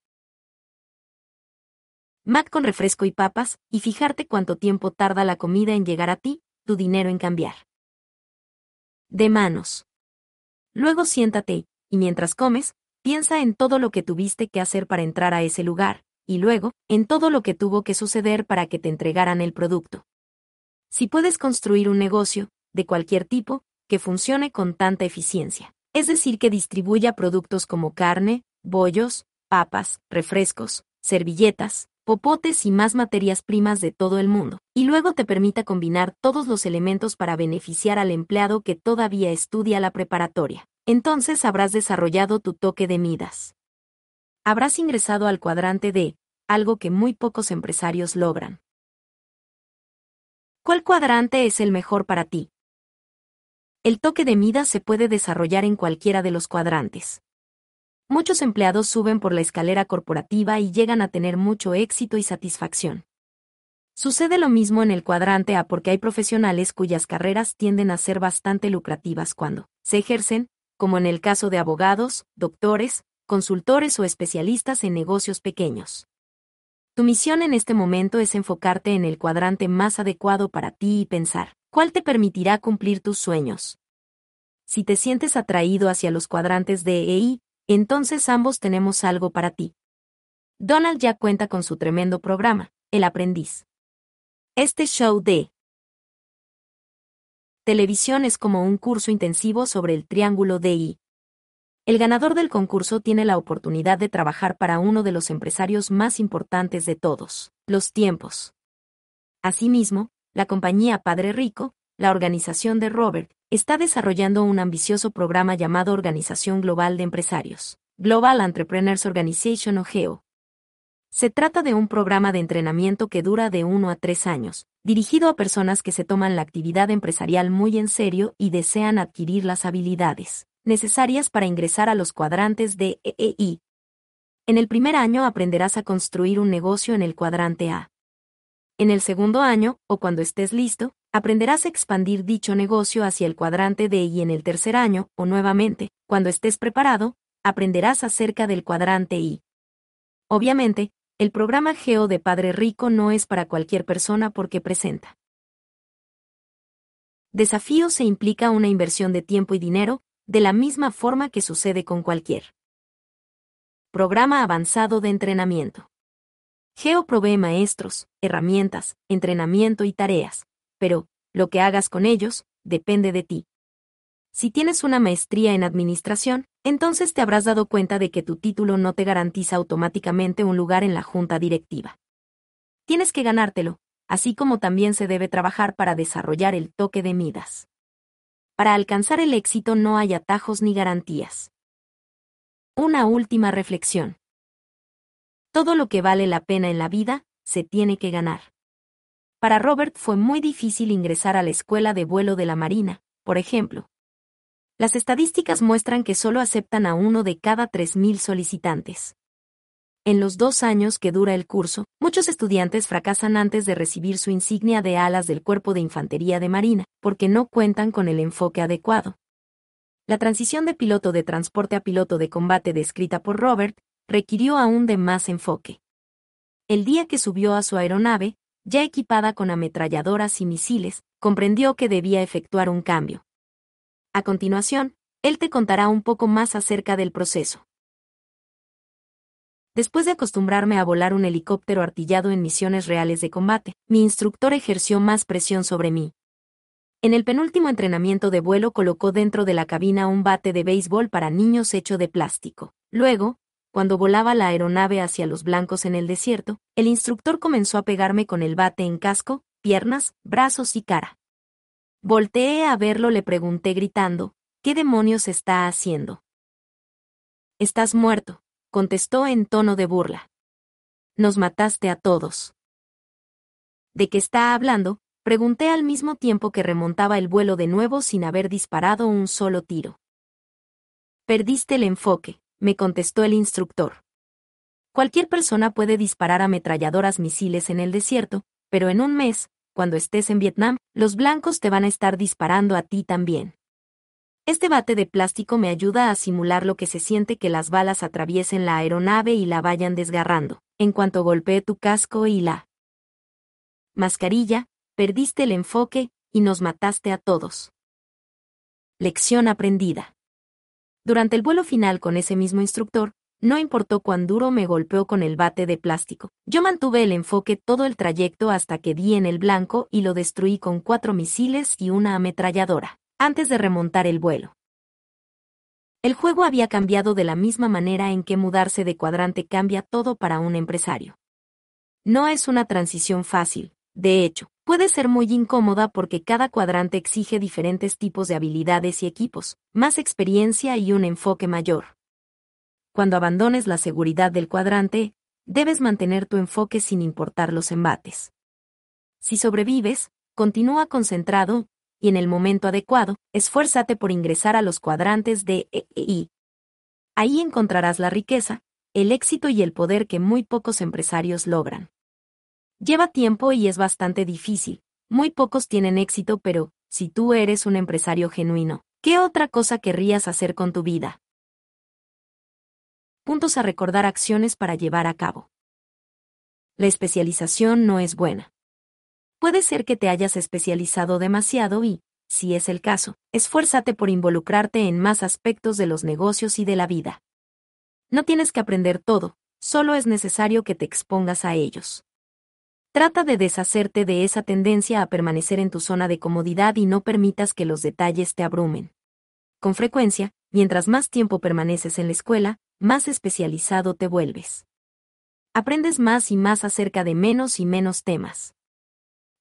Mac con refresco y papas, y fijarte cuánto tiempo tarda la comida en llegar a ti, tu dinero en cambiar. De manos. Luego siéntate, y mientras comes, piensa en todo lo que tuviste que hacer para entrar a ese lugar, y luego, en todo lo que tuvo que suceder para que te entregaran el producto. Si puedes construir un negocio, de cualquier tipo, que funcione con tanta eficiencia es decir, que distribuya productos como carne, bollos, papas, refrescos, servilletas, popotes y más materias primas de todo el mundo, y luego te permita combinar todos los elementos para beneficiar al empleado que todavía estudia la preparatoria. Entonces habrás desarrollado tu toque de Midas. Habrás ingresado al cuadrante D, algo que muy pocos empresarios logran. ¿Cuál cuadrante es el mejor para ti? El toque de Midas se puede desarrollar en cualquiera de los cuadrantes. Muchos empleados suben por la escalera corporativa y llegan a tener mucho éxito y satisfacción. Sucede lo mismo en el cuadrante A porque hay profesionales cuyas carreras tienden a ser bastante lucrativas cuando se ejercen, como en el caso de abogados, doctores, consultores o especialistas en negocios pequeños. Tu misión en este momento es enfocarte en el cuadrante más adecuado para ti y pensar, ¿Cuál te permitirá cumplir tus sueños? Si te sientes atraído hacia los cuadrantes de EI, entonces ambos tenemos algo para ti. Donald ya cuenta con su tremendo programa, El Aprendiz. Este show de televisión es como un curso intensivo sobre el triángulo DI. El ganador del concurso tiene la oportunidad de trabajar para uno de los empresarios más importantes de todos, los tiempos. Asimismo, la compañía Padre Rico, la organización de Robert, está desarrollando un ambicioso programa llamado Organización Global de Empresarios, Global Entrepreneurs Organization o GEO. Se trata de un programa de entrenamiento que dura de uno a tres años, dirigido a personas que se toman la actividad empresarial muy en serio y desean adquirir las habilidades necesarias para ingresar a los cuadrantes de EEI. En el primer año aprenderás a construir un negocio en el cuadrante A. En el segundo año, o cuando estés listo, aprenderás a expandir dicho negocio hacia el cuadrante D y en el tercer año, o nuevamente, cuando estés preparado, aprenderás acerca del cuadrante I. Obviamente, el programa Geo de Padre Rico no es para cualquier persona porque presenta desafíos se implica una inversión de tiempo y dinero, de la misma forma que sucede con cualquier programa avanzado de entrenamiento. Geo provee maestros, herramientas, entrenamiento y tareas, pero, lo que hagas con ellos, depende de ti. Si tienes una maestría en administración, entonces te habrás dado cuenta de que tu título no te garantiza automáticamente un lugar en la junta directiva. Tienes que ganártelo, así como también se debe trabajar para desarrollar el toque de Midas. Para alcanzar el éxito no hay atajos ni garantías. Una última reflexión. Todo lo que vale la pena en la vida, se tiene que ganar. Para Robert fue muy difícil ingresar a la escuela de vuelo de la Marina, por ejemplo. Las estadísticas muestran que solo aceptan a uno de cada 3.000 solicitantes. En los dos años que dura el curso, muchos estudiantes fracasan antes de recibir su insignia de alas del Cuerpo de Infantería de Marina, porque no cuentan con el enfoque adecuado. La transición de piloto de transporte a piloto de combate descrita por Robert requirió aún de más enfoque. El día que subió a su aeronave, ya equipada con ametralladoras y misiles, comprendió que debía efectuar un cambio. A continuación, él te contará un poco más acerca del proceso. Después de acostumbrarme a volar un helicóptero artillado en misiones reales de combate, mi instructor ejerció más presión sobre mí. En el penúltimo entrenamiento de vuelo colocó dentro de la cabina un bate de béisbol para niños hecho de plástico. Luego, cuando volaba la aeronave hacia los blancos en el desierto, el instructor comenzó a pegarme con el bate en casco, piernas, brazos y cara. Volteé a verlo, le pregunté gritando, ¿qué demonios está haciendo? Estás muerto, contestó en tono de burla. Nos mataste a todos. ¿De qué está hablando? Pregunté al mismo tiempo que remontaba el vuelo de nuevo sin haber disparado un solo tiro. Perdiste el enfoque, me contestó el instructor. Cualquier persona puede disparar ametralladoras misiles en el desierto, pero en un mes, cuando estés en Vietnam, los blancos te van a estar disparando a ti también. Este bate de plástico me ayuda a simular lo que se siente que las balas atraviesen la aeronave y la vayan desgarrando. En cuanto golpee tu casco y la mascarilla, perdiste el enfoque y nos mataste a todos. Lección aprendida. Durante el vuelo final con ese mismo instructor, no importó cuán duro me golpeó con el bate de plástico. Yo mantuve el enfoque todo el trayecto hasta que di en el blanco y lo destruí con cuatro misiles y una ametralladora, antes de remontar el vuelo. El juego había cambiado de la misma manera en que mudarse de cuadrante cambia todo para un empresario. No es una transición fácil, de hecho, puede ser muy incómoda porque cada cuadrante exige diferentes tipos de habilidades y equipos, más experiencia y un enfoque mayor. Cuando abandones la seguridad del cuadrante, debes mantener tu enfoque sin importar los embates. Si sobrevives, continúa concentrado, y en el momento adecuado, esfuérzate por ingresar a los cuadrantes de EEI. Ahí encontrarás la riqueza, el éxito y el poder que muy pocos empresarios logran. Lleva tiempo y es bastante difícil. Muy pocos tienen éxito, pero, si tú eres un empresario genuino, ¿qué otra cosa querrías hacer con tu vida? Puntos a recordar acciones para llevar a cabo. La especialización no es buena. Puede ser que te hayas especializado demasiado y, si es el caso, esfuérzate por involucrarte en más aspectos de los negocios y de la vida. No tienes que aprender todo, solo es necesario que te expongas a ellos. Trata de deshacerte de esa tendencia a permanecer en tu zona de comodidad y no permitas que los detalles te abrumen. Con frecuencia, mientras más tiempo permaneces en la escuela, más especializado te vuelves. Aprendes más y más acerca de menos y menos temas.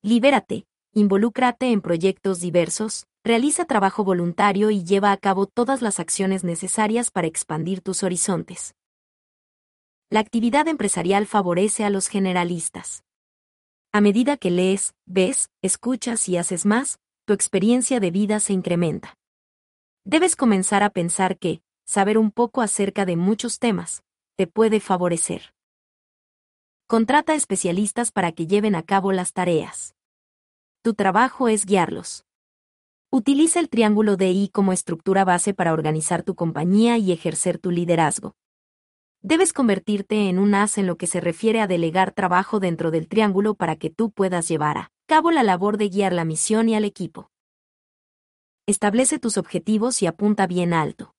Libérate, involúcrate en proyectos diversos, realiza trabajo voluntario y lleva a cabo todas las acciones necesarias para expandir tus horizontes. La actividad empresarial favorece a los generalistas. A medida que lees, ves, escuchas y haces más, tu experiencia de vida se incrementa. Debes comenzar a pensar que, saber un poco acerca de muchos temas, te puede favorecer. Contrata especialistas para que lleven a cabo las tareas. Tu trabajo es guiarlos. Utiliza el triángulo de I como estructura base para organizar tu compañía y ejercer tu liderazgo. Debes convertirte en un as en lo que se refiere a delegar trabajo dentro del triángulo para que tú puedas llevar a cabo la labor de guiar la misión y al equipo. Establece tus objetivos y apunta bien alto.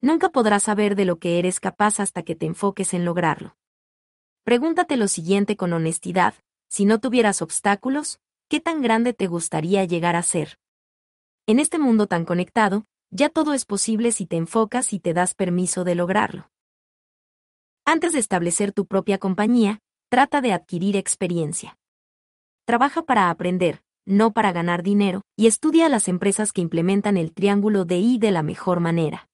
Nunca podrás saber de lo que eres capaz hasta que te enfoques en lograrlo. Pregúntate lo siguiente con honestidad, si no tuvieras obstáculos, ¿qué tan grande te gustaría llegar a ser? En este mundo tan conectado, ya todo es posible si te enfocas y te das permiso de lograrlo. Antes de establecer tu propia compañía, trata de adquirir experiencia. Trabaja para aprender, no para ganar dinero, y estudia las empresas que implementan el triángulo de I de la mejor manera.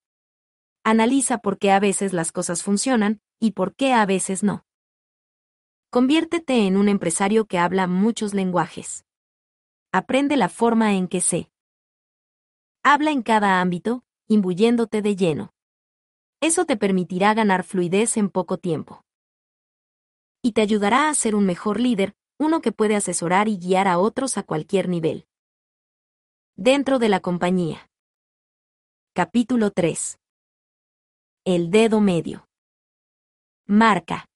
Analiza por qué a veces las cosas funcionan y por qué a veces no. Conviértete en un empresario que habla muchos lenguajes. Aprende la forma en que sé. Habla en cada ámbito, imbuyéndote de lleno. Eso te permitirá ganar fluidez en poco tiempo. Y te ayudará a ser un mejor líder, uno que puede asesorar y guiar a otros a cualquier nivel. Dentro de la compañía. Capítulo 3. El dedo medio. Marca.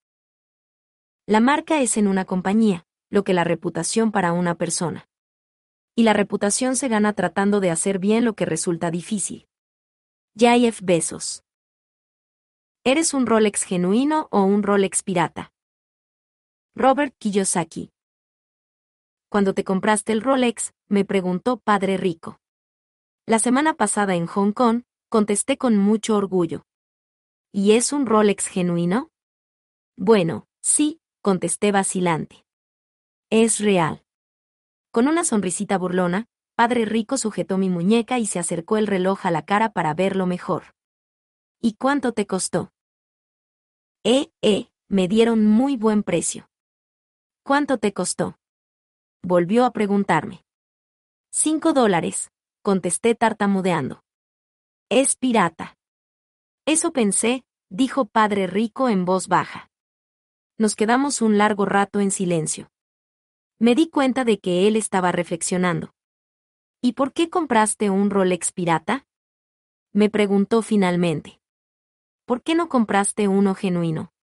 La marca es en una compañía, lo que la reputación para una persona. Y la reputación se gana tratando de hacer bien lo que resulta difícil. Jeff Besos. ¿Eres un Rolex genuino o un Rolex pirata? Robert Kiyosaki. Cuando te compraste el Rolex, me preguntó Padre Rico. La semana pasada en Hong Kong, contesté con mucho orgullo. ¿Y es un Rolex genuino? Bueno, sí, contesté vacilante. Es real. Con una sonrisita burlona, Padre Rico sujetó mi muñeca y se acercó el reloj a la cara para verlo mejor. ¿Y cuánto te costó? Eh, eh, me dieron muy buen precio. ¿Cuánto te costó? Volvió a preguntarme. Cinco dólares, contesté tartamudeando. Es pirata. Eso pensé, dijo Padre Rico en voz baja. Nos quedamos un largo rato en silencio. Me di cuenta de que él estaba reflexionando. ¿Y por qué compraste un Rolex pirata? Me preguntó finalmente. ¿Por qué no compraste uno genuino?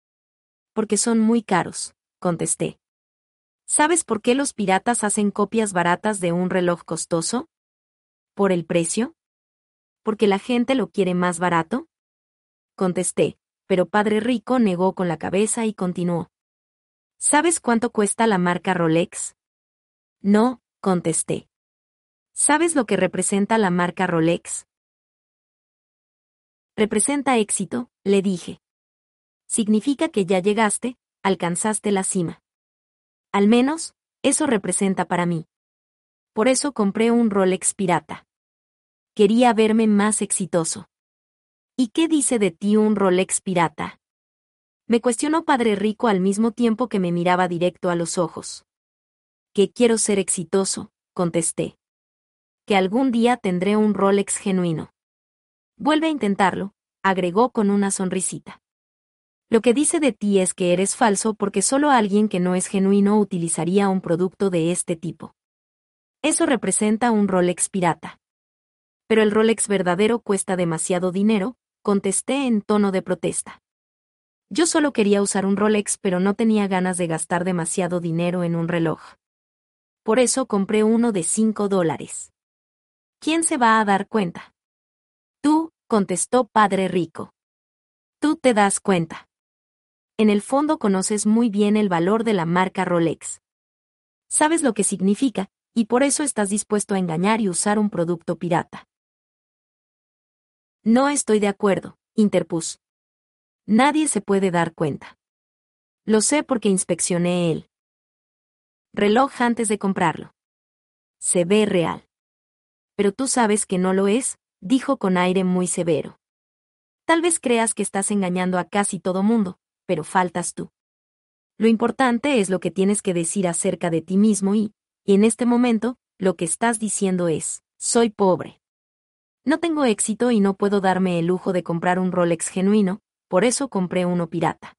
Porque son muy caros, contesté. ¿Sabes por qué los piratas hacen copias baratas de un reloj costoso? ¿Por el precio? ¿Porque la gente lo quiere más barato? Contesté, pero Padre Rico negó con la cabeza y continuó. ¿Sabes cuánto cuesta la marca Rolex? No, contesté. ¿Sabes lo que representa la marca Rolex? Representa éxito, le dije. Significa que ya llegaste, alcanzaste la cima. Al menos, eso representa para mí. Por eso compré un Rolex pirata. Quería verme más exitoso. ¿Y qué dice de ti un Rolex pirata? Me cuestionó Padre Rico al mismo tiempo que me miraba directo a los ojos. Que quiero ser exitoso, contesté. Que algún día tendré un Rolex genuino. Vuelve a intentarlo, agregó con una sonrisita. Lo que dice de ti es que eres falso porque solo alguien que no es genuino utilizaría un producto de este tipo. Eso representa un Rolex pirata. Pero el Rolex verdadero cuesta demasiado dinero, contesté en tono de protesta. Yo solo quería usar un Rolex pero no tenía ganas de gastar demasiado dinero en un reloj. Por eso compré uno de 5 dólares. ¿Quién se va a dar cuenta? Tú, contestó Padre Rico. Tú te das cuenta. En el fondo conoces muy bien el valor de la marca Rolex. Sabes lo que significa, y por eso estás dispuesto a engañar y usar un producto pirata. No estoy de acuerdo, interpuso. Nadie se puede dar cuenta. Lo sé porque inspeccioné el reloj antes de comprarlo. Se ve real. Pero tú sabes que no lo es, dijo con aire muy severo. Tal vez creas que estás engañando a casi todo mundo, pero faltas tú. Lo importante es lo que tienes que decir acerca de ti mismo y, y en este momento, lo que estás diciendo es, soy pobre. No tengo éxito y no puedo darme el lujo de comprar un Rolex genuino, por eso compré uno pirata.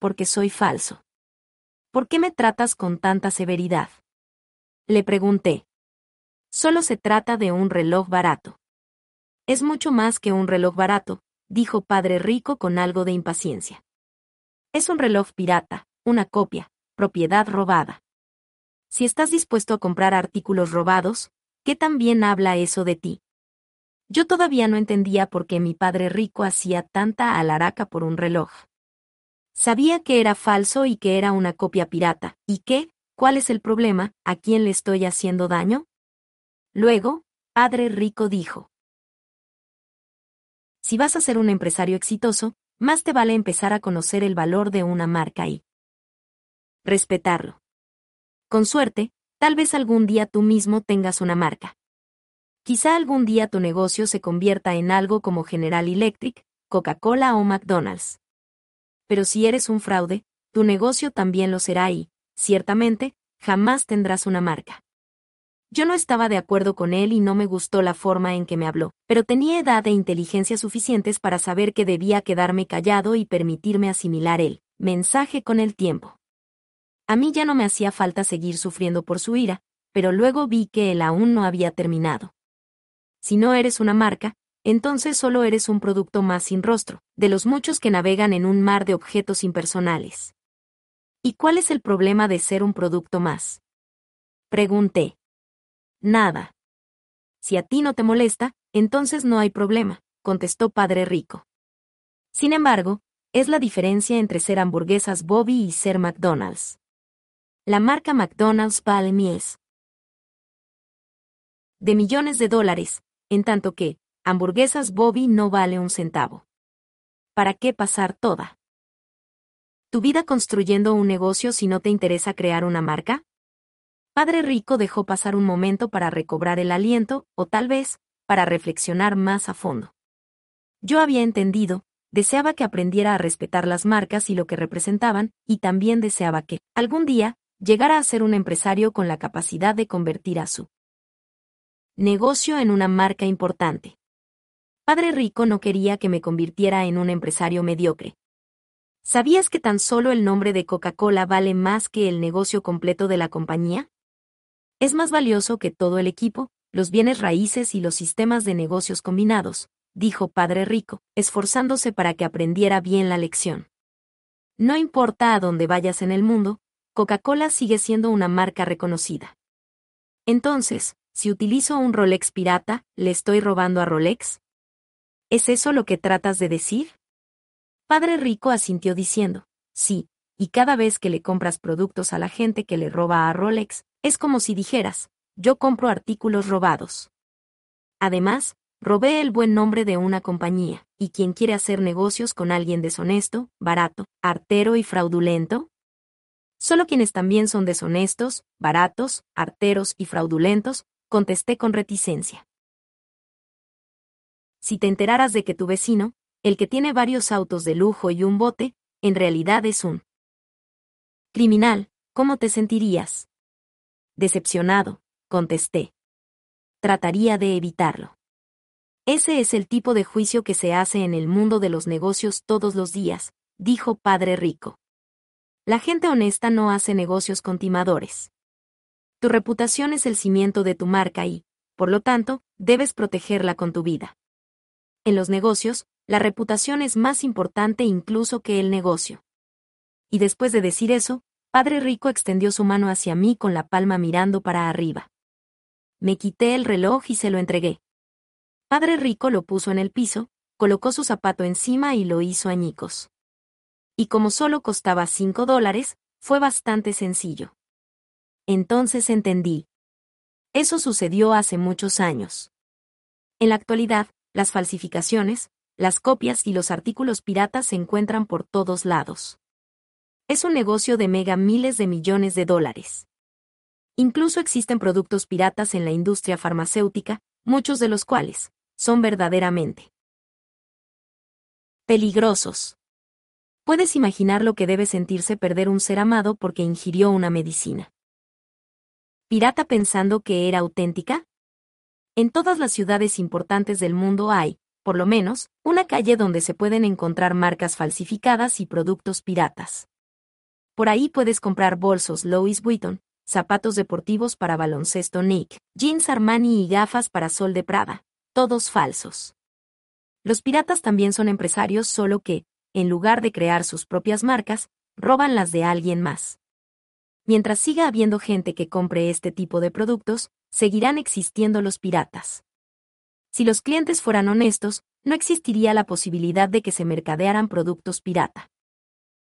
Porque soy falso. ¿Por qué me tratas con tanta severidad? Le pregunté. Solo se trata de un reloj barato. Es mucho más que un reloj barato, dijo Padre Rico con algo de impaciencia. Es un reloj pirata, una copia, propiedad robada. Si estás dispuesto a comprar artículos robados, ¿qué tan bien habla eso de ti? Yo todavía no entendía por qué mi padre rico hacía tanta alaraca por un reloj. Sabía que era falso y que era una copia pirata, y qué, ¿cuál es el problema? ¿A quién le estoy haciendo daño? Luego, padre rico dijo. Si vas a ser un empresario exitoso, más te vale empezar a conocer el valor de una marca y respetarlo. Con suerte, tal vez algún día tú mismo tengas una marca. Quizá algún día tu negocio se convierta en algo como General Electric, Coca-Cola o McDonald's. Pero si eres un fraude, tu negocio también lo será y, ciertamente, jamás tendrás una marca. Yo no estaba de acuerdo con él y no me gustó la forma en que me habló, pero tenía edad e inteligencia suficientes para saber que debía quedarme callado y permitirme asimilar el mensaje con el tiempo. A mí ya no me hacía falta seguir sufriendo por su ira, pero luego vi que él aún no había terminado. Si no eres una marca, entonces solo eres un producto más sin rostro, de los muchos que navegan en un mar de objetos impersonales. ¿Y cuál es el problema de ser un producto más? Pregunté. Nada. Si a ti no te molesta, entonces no hay problema, contestó Padre Rico. Sin embargo, es la diferencia entre ser hamburguesas Bobby y ser McDonald's. La marca McDonald's vale mies de millones de dólares, en tanto que, hamburguesas Bobby no vale un centavo. ¿Para qué pasar toda? ¿Tu vida construyendo un negocio si no te interesa crear una marca? Padre Rico dejó pasar un momento para recobrar el aliento, o tal vez, para reflexionar más a fondo. Yo había entendido, deseaba que aprendiera a respetar las marcas y lo que representaban, y también deseaba que, algún día, llegara a ser un empresario con la capacidad de convertir a su negocio en una marca importante. Padre Rico no quería que me convirtiera en un empresario mediocre. ¿Sabías que tan solo el nombre de Coca-Cola vale más que el negocio completo de la compañía? Es más valioso que todo el equipo, los bienes raíces y los sistemas de negocios combinados, dijo Padre Rico, esforzándose para que aprendiera bien la lección. No importa a dónde vayas en el mundo, Coca-Cola sigue siendo una marca reconocida. Entonces, si utilizo un Rolex pirata, ¿le estoy robando a Rolex? ¿Es eso lo que tratas de decir? Padre Rico asintió diciendo, sí, y cada vez que le compras productos a la gente que le roba a Rolex, es como si dijeras, yo compro artículos robados. Además, robé el buen nombre de una compañía, y quien quiere hacer negocios con alguien deshonesto, barato, artero y fraudulento, Solo quienes también son deshonestos, baratos, arteros y fraudulentos contesté con reticencia. Si te enteraras de que tu vecino, el que tiene varios autos de lujo y un bote, en realidad es un criminal, ¿cómo te sentirías? Decepcionado, contesté. Trataría de evitarlo. Ese es el tipo de juicio que se hace en el mundo de los negocios todos los días, dijo Padre Rico. La gente honesta no hace negocios con timadores. Tu reputación es el cimiento de tu marca y, por lo tanto, debes protegerla con tu vida. En los negocios, la reputación es más importante incluso que el negocio. Y después de decir eso, Padre Rico extendió su mano hacia mí con la palma mirando para arriba. Me quité el reloj y se lo entregué. Padre Rico lo puso en el piso, colocó su zapato encima y lo hizo añicos. Y como solo costaba 5 dólares, fue bastante sencillo. Entonces entendí. Eso sucedió hace muchos años. En la actualidad, las falsificaciones, las copias y los artículos piratas se encuentran por todos lados. Es un negocio de mega miles de millones de dólares. Incluso existen productos piratas en la industria farmacéutica, muchos de los cuales son verdaderamente peligrosos. Puedes imaginar lo que debe sentirse perder un ser amado porque ingirió una medicina. ¿Pirata pensando que era auténtica? En todas las ciudades importantes del mundo hay, por lo menos, una calle donde se pueden encontrar marcas falsificadas y productos piratas. Por ahí puedes comprar bolsos Louis Vuitton, zapatos deportivos para baloncesto Nick, jeans Armani y gafas para Sol de Prada, todos falsos. Los piratas también son empresarios solo que, en lugar de crear sus propias marcas, roban las de alguien más. Mientras siga habiendo gente que compre este tipo de productos, seguirán existiendo los piratas. Si los clientes fueran honestos, no existiría la posibilidad de que se mercadearan productos pirata.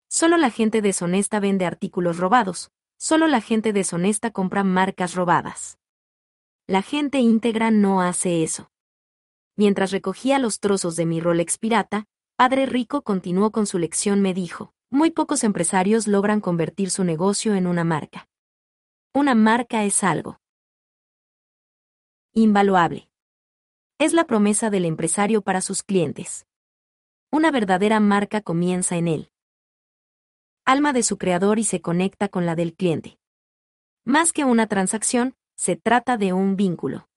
Solo la gente deshonesta vende artículos robados, solo la gente deshonesta compra marcas robadas. La gente íntegra no hace eso. Mientras recogía los trozos de mi Rolex pirata, Padre Rico continuó con su lección me dijo, muy pocos empresarios logran convertir su negocio en una marca. Una marca es algo invaluable. Es la promesa del empresario para sus clientes. Una verdadera marca comienza en él. Alma de su creador y se conecta con la del cliente. Más que una transacción, se trata de un vínculo.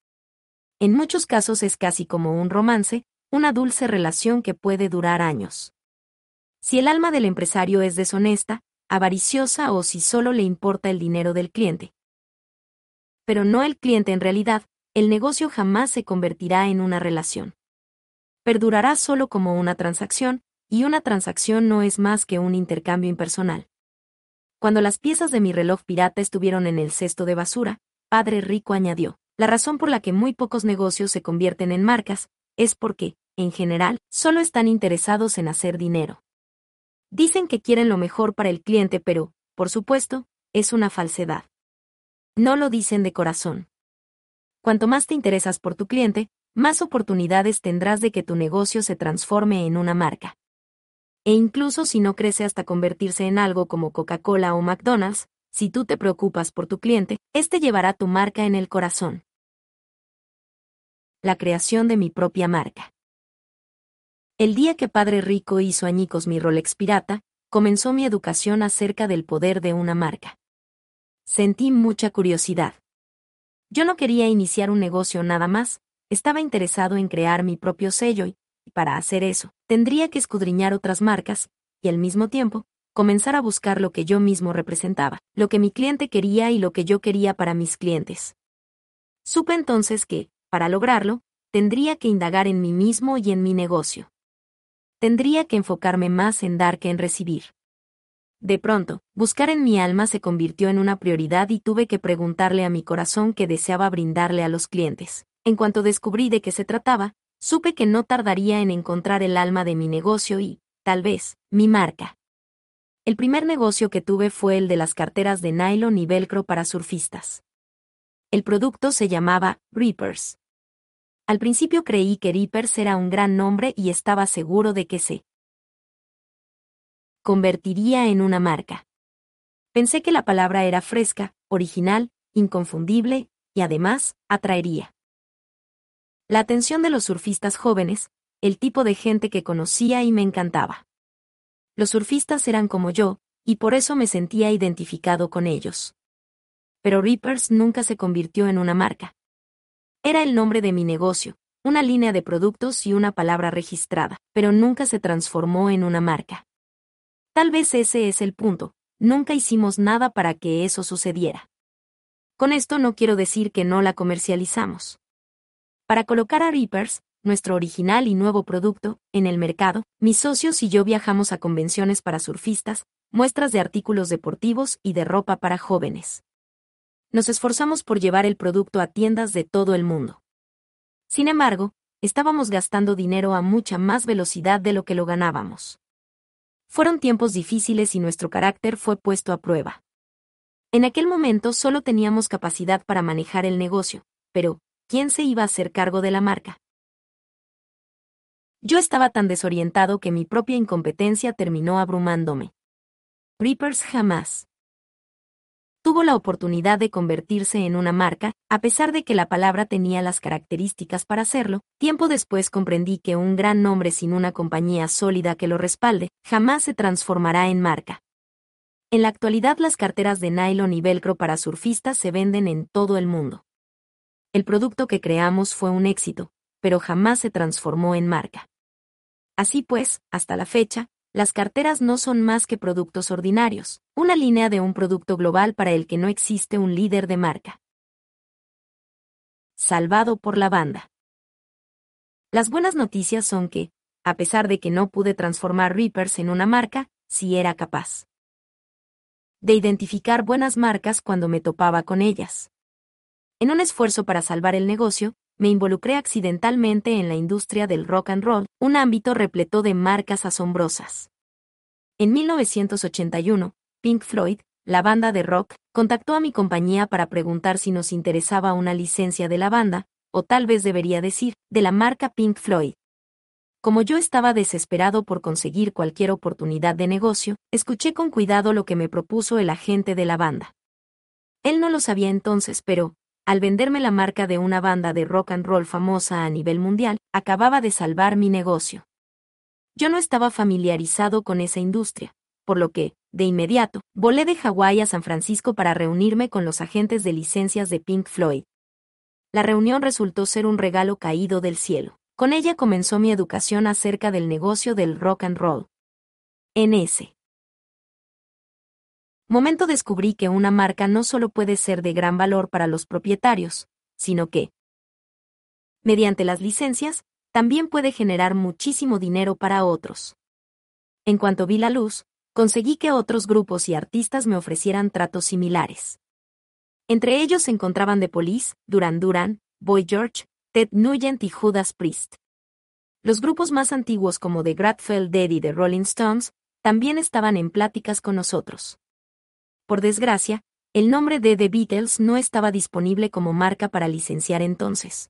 En muchos casos es casi como un romance, una dulce relación que puede durar años. Si el alma del empresario es deshonesta, avariciosa o si solo le importa el dinero del cliente. Pero no el cliente en realidad, el negocio jamás se convertirá en una relación. Perdurará solo como una transacción, y una transacción no es más que un intercambio impersonal. Cuando las piezas de mi reloj pirata estuvieron en el cesto de basura, Padre Rico añadió, la razón por la que muy pocos negocios se convierten en marcas, es porque, en general, solo están interesados en hacer dinero. Dicen que quieren lo mejor para el cliente, pero, por supuesto, es una falsedad. No lo dicen de corazón. Cuanto más te interesas por tu cliente, más oportunidades tendrás de que tu negocio se transforme en una marca. E incluso si no crece hasta convertirse en algo como Coca-Cola o McDonald's, si tú te preocupas por tu cliente, este llevará tu marca en el corazón. La creación de mi propia marca. El día que Padre Rico hizo añicos mi Rolex pirata, comenzó mi educación acerca del poder de una marca. Sentí mucha curiosidad. Yo no quería iniciar un negocio nada más, estaba interesado en crear mi propio sello y, para hacer eso, tendría que escudriñar otras marcas, y al mismo tiempo, comenzar a buscar lo que yo mismo representaba, lo que mi cliente quería y lo que yo quería para mis clientes. Supe entonces que, para lograrlo, tendría que indagar en mí mismo y en mi negocio tendría que enfocarme más en dar que en recibir. De pronto, buscar en mi alma se convirtió en una prioridad y tuve que preguntarle a mi corazón qué deseaba brindarle a los clientes. En cuanto descubrí de qué se trataba, supe que no tardaría en encontrar el alma de mi negocio y, tal vez, mi marca. El primer negocio que tuve fue el de las carteras de nylon y velcro para surfistas. El producto se llamaba Reapers. Al principio creí que Reapers era un gran nombre y estaba seguro de que se convertiría en una marca. Pensé que la palabra era fresca, original, inconfundible, y además, atraería la atención de los surfistas jóvenes, el tipo de gente que conocía y me encantaba. Los surfistas eran como yo, y por eso me sentía identificado con ellos. Pero Reapers nunca se convirtió en una marca. Era el nombre de mi negocio, una línea de productos y una palabra registrada, pero nunca se transformó en una marca. Tal vez ese es el punto, nunca hicimos nada para que eso sucediera. Con esto no quiero decir que no la comercializamos. Para colocar a Reapers, nuestro original y nuevo producto, en el mercado, mis socios y yo viajamos a convenciones para surfistas, muestras de artículos deportivos y de ropa para jóvenes nos esforzamos por llevar el producto a tiendas de todo el mundo. Sin embargo, estábamos gastando dinero a mucha más velocidad de lo que lo ganábamos. fueron tiempos difíciles y nuestro carácter fue puesto a prueba. En aquel momento solo teníamos capacidad para manejar el negocio, pero, ¿quién se iba a hacer cargo de la marca? Yo estaba tan desorientado que mi propia incompetencia terminó abrumándome. Reapers jamás tuvo la oportunidad de convertirse en una marca, a pesar de que la palabra tenía las características para hacerlo, tiempo después comprendí que un gran nombre sin una compañía sólida que lo respalde, jamás se transformará en marca. En la actualidad las carteras de nylon y velcro para surfistas se venden en todo el mundo. El producto que creamos fue un éxito, pero jamás se transformó en marca. Así pues, hasta la fecha, las carteras no son más que productos ordinarios, una línea de un producto global para el que no existe un líder de marca. Salvado por la banda. Las buenas noticias son que, a pesar de que no pude transformar Reapers en una marca, sí era capaz de identificar buenas marcas cuando me topaba con ellas. En un esfuerzo para salvar el negocio, me involucré accidentalmente en la industria del rock and roll, un ámbito repleto de marcas asombrosas. En 1981, Pink Floyd, la banda de rock, contactó a mi compañía para preguntar si nos interesaba una licencia de la banda, o tal vez debería decir, de la marca Pink Floyd. Como yo estaba desesperado por conseguir cualquier oportunidad de negocio, escuché con cuidado lo que me propuso el agente de la banda. Él no lo sabía entonces, pero, al venderme la marca de una banda de rock and roll famosa a nivel mundial, acababa de salvar mi negocio. Yo no estaba familiarizado con esa industria, por lo que, de inmediato, volé de Hawái a San Francisco para reunirme con los agentes de licencias de Pink Floyd. La reunión resultó ser un regalo caído del cielo. Con ella comenzó mi educación acerca del negocio del rock and roll. En ese momento descubrí que una marca no solo puede ser de gran valor para los propietarios, sino que, mediante las licencias, también puede generar muchísimo dinero para otros. En cuanto vi la luz, conseguí que otros grupos y artistas me ofrecieran tratos similares. Entre ellos se encontraban The Police, Duran Duran, Boy George, Ted Nugent y Judas Priest. Los grupos más antiguos como The Grateful Dead y The Rolling Stones también estaban en pláticas con nosotros. Por desgracia, el nombre de The Beatles no estaba disponible como marca para licenciar entonces.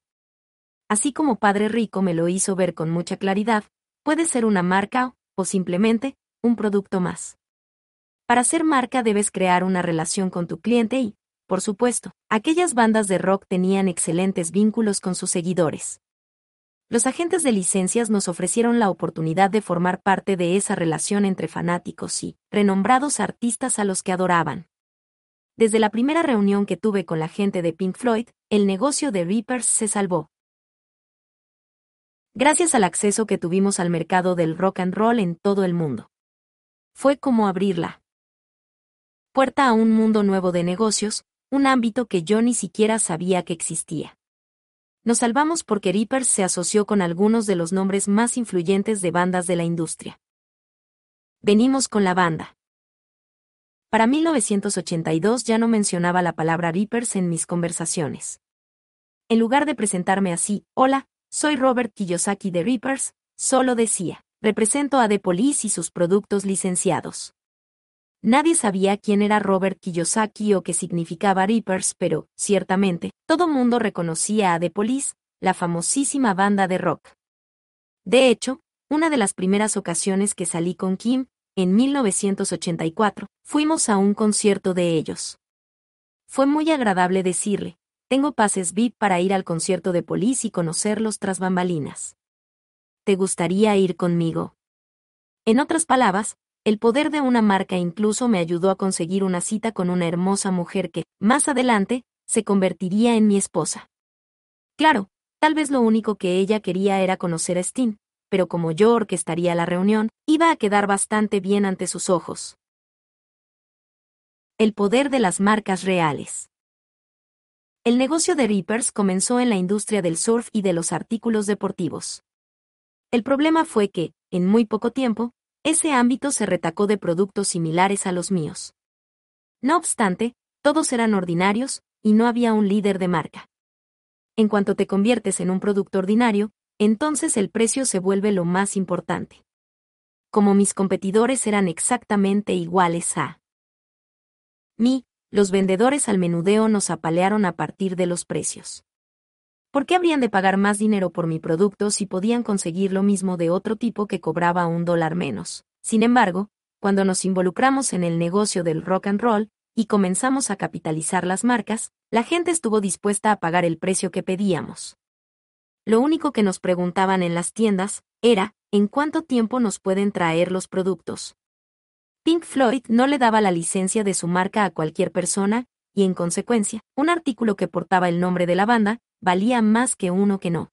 Así como Padre Rico me lo hizo ver con mucha claridad, puede ser una marca o, simplemente, un producto más. Para ser marca debes crear una relación con tu cliente y, por supuesto, aquellas bandas de rock tenían excelentes vínculos con sus seguidores. Los agentes de licencias nos ofrecieron la oportunidad de formar parte de esa relación entre fanáticos y renombrados artistas a los que adoraban. Desde la primera reunión que tuve con la gente de Pink Floyd, el negocio de Reapers se salvó. Gracias al acceso que tuvimos al mercado del rock and roll en todo el mundo. Fue como abrirla. Puerta a un mundo nuevo de negocios, un ámbito que yo ni siquiera sabía que existía. Nos salvamos porque Reapers se asoció con algunos de los nombres más influyentes de bandas de la industria. Venimos con la banda. Para 1982 ya no mencionaba la palabra Reapers en mis conversaciones. En lugar de presentarme así, hola, soy Robert Kiyosaki de Reapers, solo decía, represento a The Police y sus productos licenciados. Nadie sabía quién era Robert Kiyosaki o qué significaba Reapers, pero, ciertamente, todo mundo reconocía a The Police, la famosísima banda de rock. De hecho, una de las primeras ocasiones que salí con Kim, en 1984, fuimos a un concierto de ellos. Fue muy agradable decirle, tengo pases VIP para ir al concierto de Police y conocerlos tras bambalinas. ¿Te gustaría ir conmigo? En otras palabras, el poder de una marca incluso me ayudó a conseguir una cita con una hermosa mujer que, más adelante, se convertiría en mi esposa. Claro, tal vez lo único que ella quería era conocer a Steen, pero como yo orquestaría la reunión, iba a quedar bastante bien ante sus ojos. El poder de las marcas reales. El negocio de Reapers comenzó en la industria del surf y de los artículos deportivos. El problema fue que, en muy poco tiempo, ese ámbito se retacó de productos similares a los míos. No obstante, todos eran ordinarios, y no había un líder de marca. En cuanto te conviertes en un producto ordinario, entonces el precio se vuelve lo más importante. como mis competidores eran exactamente iguales a mí, los vendedores al menudeo nos apalearon a partir de los precios. ¿Por qué habrían de pagar más dinero por mi producto si podían conseguir lo mismo de otro tipo que cobraba un dólar menos? Sin embargo, cuando nos involucramos en el negocio del rock and roll y comenzamos a capitalizar las marcas, la gente estuvo dispuesta a pagar el precio que pedíamos. Lo único que nos preguntaban en las tiendas era, ¿en cuánto tiempo nos pueden traer los productos? Pink Floyd no le daba la licencia de su marca a cualquier persona, y en consecuencia, un artículo que portaba el nombre de la banda, valía más que uno que no.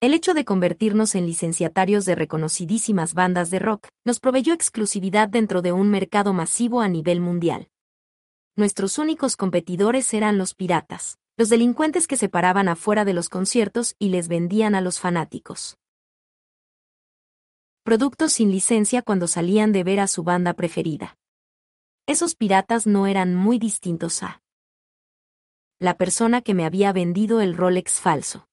El hecho de convertirnos en licenciatarios de reconocidísimas bandas de rock nos proveyó exclusividad dentro de un mercado masivo a nivel mundial. Nuestros únicos competidores eran los piratas, los delincuentes que se paraban afuera de los conciertos y les vendían a los fanáticos. Productos sin licencia cuando salían de ver a su banda preferida. Esos piratas no eran muy distintos a la persona que me había vendido el Rolex falso.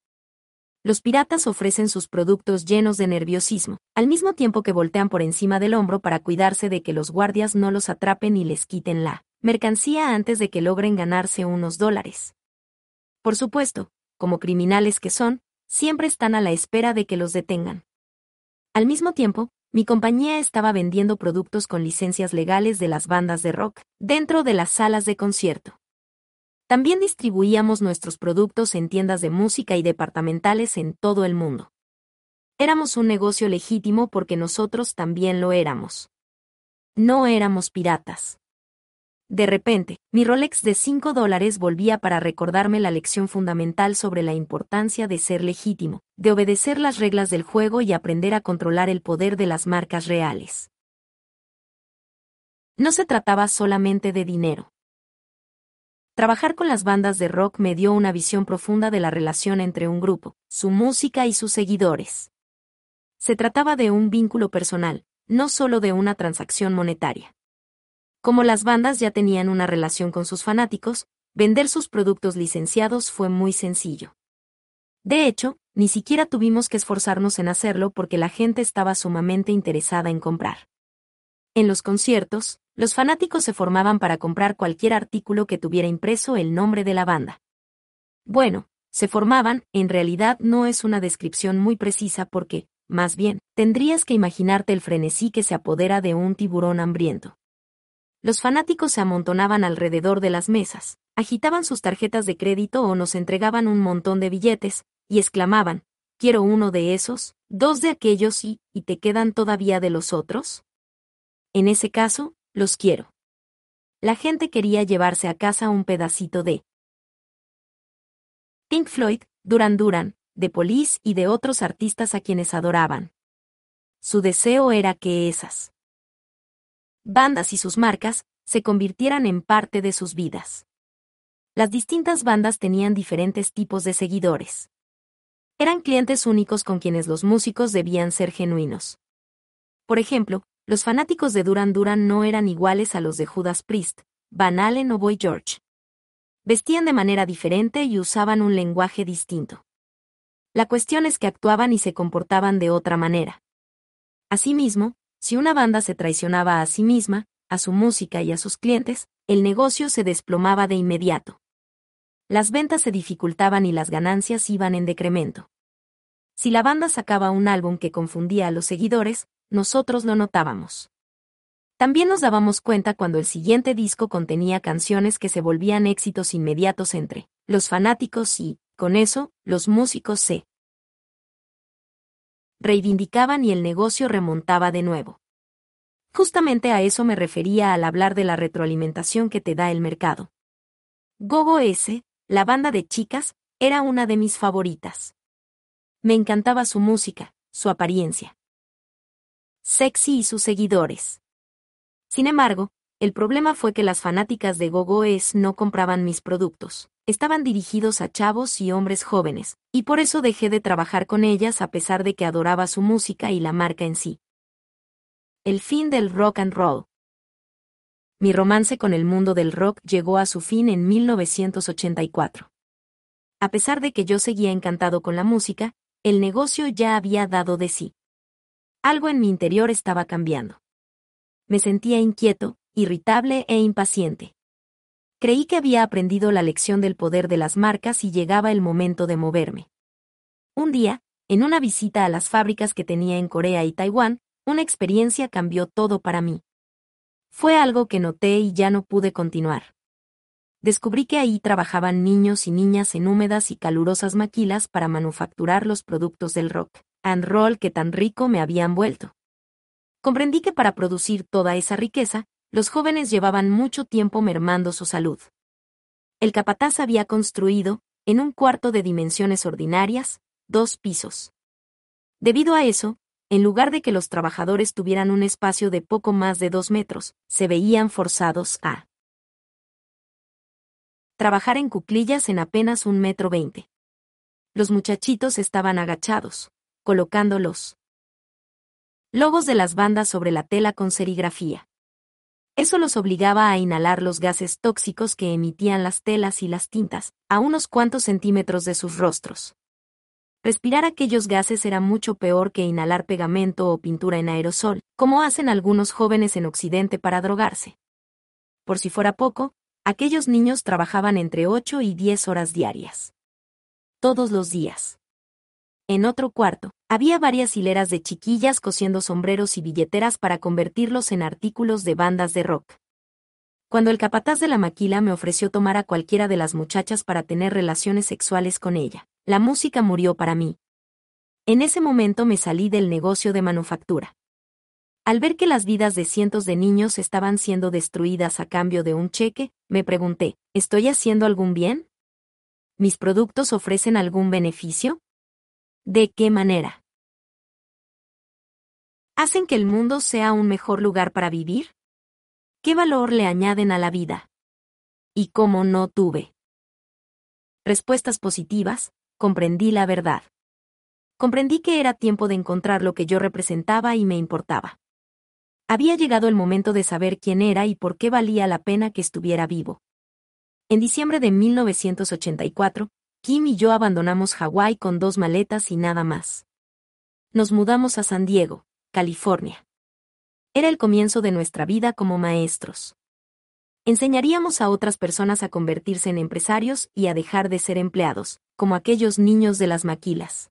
Los piratas ofrecen sus productos llenos de nerviosismo, al mismo tiempo que voltean por encima del hombro para cuidarse de que los guardias no los atrapen y les quiten la mercancía antes de que logren ganarse unos dólares. Por supuesto, como criminales que son, siempre están a la espera de que los detengan. Al mismo tiempo, mi compañía estaba vendiendo productos con licencias legales de las bandas de rock dentro de las salas de concierto. También distribuíamos nuestros productos en tiendas de música y departamentales en todo el mundo. Éramos un negocio legítimo porque nosotros también lo éramos. No éramos piratas. De repente, mi Rolex de 5 dólares volvía para recordarme la lección fundamental sobre la importancia de ser legítimo, de obedecer las reglas del juego y aprender a controlar el poder de las marcas reales. No se trataba solamente de dinero. Trabajar con las bandas de rock me dio una visión profunda de la relación entre un grupo, su música y sus seguidores. Se trataba de un vínculo personal, no solo de una transacción monetaria. Como las bandas ya tenían una relación con sus fanáticos, vender sus productos licenciados fue muy sencillo. De hecho, ni siquiera tuvimos que esforzarnos en hacerlo porque la gente estaba sumamente interesada en comprar. En los conciertos, los fanáticos se formaban para comprar cualquier artículo que tuviera impreso el nombre de la banda. Bueno, se formaban, en realidad no es una descripción muy precisa porque, más bien, tendrías que imaginarte el frenesí que se apodera de un tiburón hambriento. Los fanáticos se amontonaban alrededor de las mesas, agitaban sus tarjetas de crédito o nos entregaban un montón de billetes, y exclamaban, quiero uno de esos, dos de aquellos y, ¿y te quedan todavía de los otros? En ese caso, los quiero. La gente quería llevarse a casa un pedacito de Pink Floyd, Duran Duran, de Police y de otros artistas a quienes adoraban. Su deseo era que esas bandas y sus marcas se convirtieran en parte de sus vidas. Las distintas bandas tenían diferentes tipos de seguidores. Eran clientes únicos con quienes los músicos debían ser genuinos. Por ejemplo, los fanáticos de Duran Duran no eran iguales a los de Judas Priest, Van Allen o Boy George. Vestían de manera diferente y usaban un lenguaje distinto. La cuestión es que actuaban y se comportaban de otra manera. Asimismo, si una banda se traicionaba a sí misma, a su música y a sus clientes, el negocio se desplomaba de inmediato. Las ventas se dificultaban y las ganancias iban en decremento. Si la banda sacaba un álbum que confundía a los seguidores, nosotros lo notábamos. También nos dábamos cuenta cuando el siguiente disco contenía canciones que se volvían éxitos inmediatos entre los fanáticos y, con eso, los músicos se reivindicaban y el negocio remontaba de nuevo. Justamente a eso me refería al hablar de la retroalimentación que te da el mercado. Gogo S, la banda de chicas, era una de mis favoritas. Me encantaba su música, su apariencia sexy y sus seguidores. Sin embargo, el problema fue que las fanáticas de Gogo Es no compraban mis productos. Estaban dirigidos a chavos y hombres jóvenes, y por eso dejé de trabajar con ellas a pesar de que adoraba su música y la marca en sí. El fin del rock and roll. Mi romance con el mundo del rock llegó a su fin en 1984. A pesar de que yo seguía encantado con la música, el negocio ya había dado de sí. Algo en mi interior estaba cambiando. Me sentía inquieto, irritable e impaciente. Creí que había aprendido la lección del poder de las marcas y llegaba el momento de moverme. Un día, en una visita a las fábricas que tenía en Corea y Taiwán, una experiencia cambió todo para mí. Fue algo que noté y ya no pude continuar. Descubrí que ahí trabajaban niños y niñas en húmedas y calurosas maquilas para manufacturar los productos del rock and roll que tan rico me habían vuelto. Comprendí que para producir toda esa riqueza, los jóvenes llevaban mucho tiempo mermando su salud. El capataz había construido, en un cuarto de dimensiones ordinarias, dos pisos. Debido a eso, en lugar de que los trabajadores tuvieran un espacio de poco más de dos metros, se veían forzados a trabajar en cuclillas en apenas un metro veinte. Los muchachitos estaban agachados, colocando los logos de las bandas sobre la tela con serigrafía. Eso los obligaba a inhalar los gases tóxicos que emitían las telas y las tintas, a unos cuantos centímetros de sus rostros. Respirar aquellos gases era mucho peor que inhalar pegamento o pintura en aerosol, como hacen algunos jóvenes en Occidente para drogarse. Por si fuera poco, aquellos niños trabajaban entre 8 y 10 horas diarias. Todos los días. En otro cuarto, había varias hileras de chiquillas cosiendo sombreros y billeteras para convertirlos en artículos de bandas de rock. Cuando el capataz de la maquila me ofreció tomar a cualquiera de las muchachas para tener relaciones sexuales con ella, la música murió para mí. En ese momento me salí del negocio de manufactura. Al ver que las vidas de cientos de niños estaban siendo destruidas a cambio de un cheque, me pregunté, ¿estoy haciendo algún bien? ¿Mis productos ofrecen algún beneficio? ¿De qué manera? ¿Hacen que el mundo sea un mejor lugar para vivir? ¿Qué valor le añaden a la vida? ¿Y cómo no tuve? Respuestas positivas, comprendí la verdad. Comprendí que era tiempo de encontrar lo que yo representaba y me importaba. Había llegado el momento de saber quién era y por qué valía la pena que estuviera vivo. En diciembre de 1984, Kim y yo abandonamos Hawái con dos maletas y nada más. Nos mudamos a San Diego, California. Era el comienzo de nuestra vida como maestros. Enseñaríamos a otras personas a convertirse en empresarios y a dejar de ser empleados, como aquellos niños de las maquilas.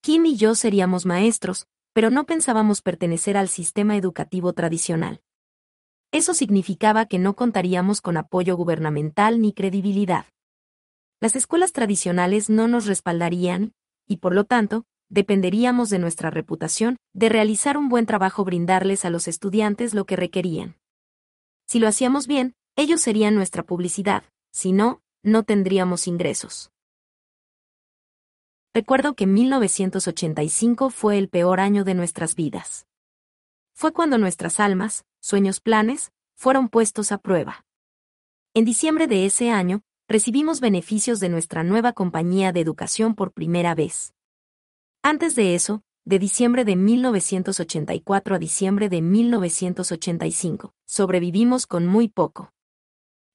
Kim y yo seríamos maestros, pero no pensábamos pertenecer al sistema educativo tradicional. Eso significaba que no contaríamos con apoyo gubernamental ni credibilidad. Las escuelas tradicionales no nos respaldarían, y por lo tanto, dependeríamos de nuestra reputación, de realizar un buen trabajo brindarles a los estudiantes lo que requerían. Si lo hacíamos bien, ellos serían nuestra publicidad, si no, no tendríamos ingresos. Recuerdo que 1985 fue el peor año de nuestras vidas. Fue cuando nuestras almas, sueños, planes, fueron puestos a prueba. En diciembre de ese año, recibimos beneficios de nuestra nueva compañía de educación por primera vez. Antes de eso, de diciembre de 1984 a diciembre de 1985, sobrevivimos con muy poco.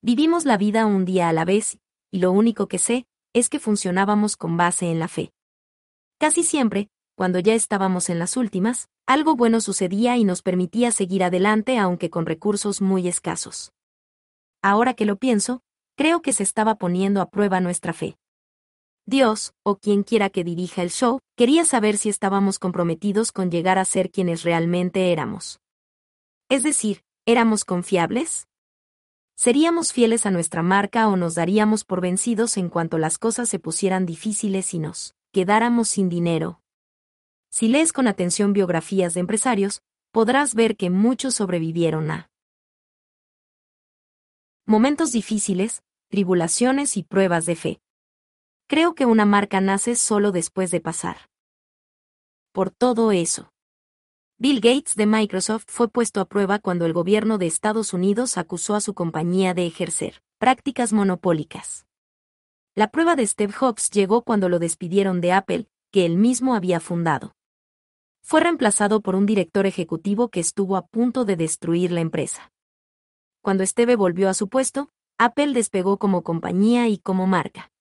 Vivimos la vida un día a la vez, y lo único que sé, es que funcionábamos con base en la fe. Casi siempre, cuando ya estábamos en las últimas, algo bueno sucedía y nos permitía seguir adelante aunque con recursos muy escasos. Ahora que lo pienso, creo que se estaba poniendo a prueba nuestra fe. Dios, o quien quiera que dirija el show, quería saber si estábamos comprometidos con llegar a ser quienes realmente éramos. Es decir, ¿éramos confiables? ¿Seríamos fieles a nuestra marca o nos daríamos por vencidos en cuanto las cosas se pusieran difíciles y nos quedáramos sin dinero? Si lees con atención biografías de empresarios, podrás ver que muchos sobrevivieron a momentos difíciles, tribulaciones y pruebas de fe. Creo que una marca nace solo después de pasar. Por todo eso. Bill Gates de Microsoft fue puesto a prueba cuando el gobierno de Estados Unidos acusó a su compañía de ejercer prácticas monopólicas. La prueba de Steve Jobs llegó cuando lo despidieron de Apple, que él mismo había fundado. Fue reemplazado por un director ejecutivo que estuvo a punto de destruir la empresa. Cuando Steve volvió a su puesto, Apple despegó como compañía y como marca.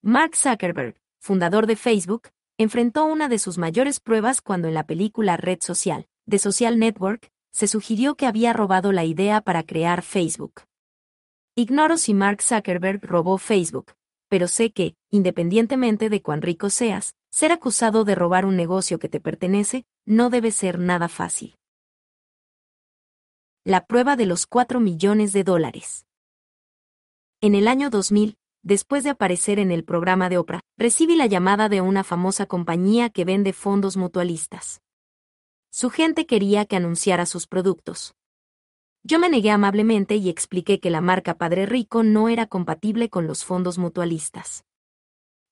Mark Zuckerberg, fundador de Facebook, enfrentó una de sus mayores pruebas cuando en la película Red Social, de Social Network, se sugirió que había robado la idea para crear Facebook. Ignoro si Mark Zuckerberg robó Facebook, pero sé que, independientemente de cuán rico seas, ser acusado de robar un negocio que te pertenece no debe ser nada fácil. La prueba de los 4 millones de dólares. En el año 2000, después de aparecer en el programa de Oprah, recibí la llamada de una famosa compañía que vende fondos mutualistas. Su gente quería que anunciara sus productos. Yo me negué amablemente y expliqué que la marca Padre Rico no era compatible con los fondos mutualistas.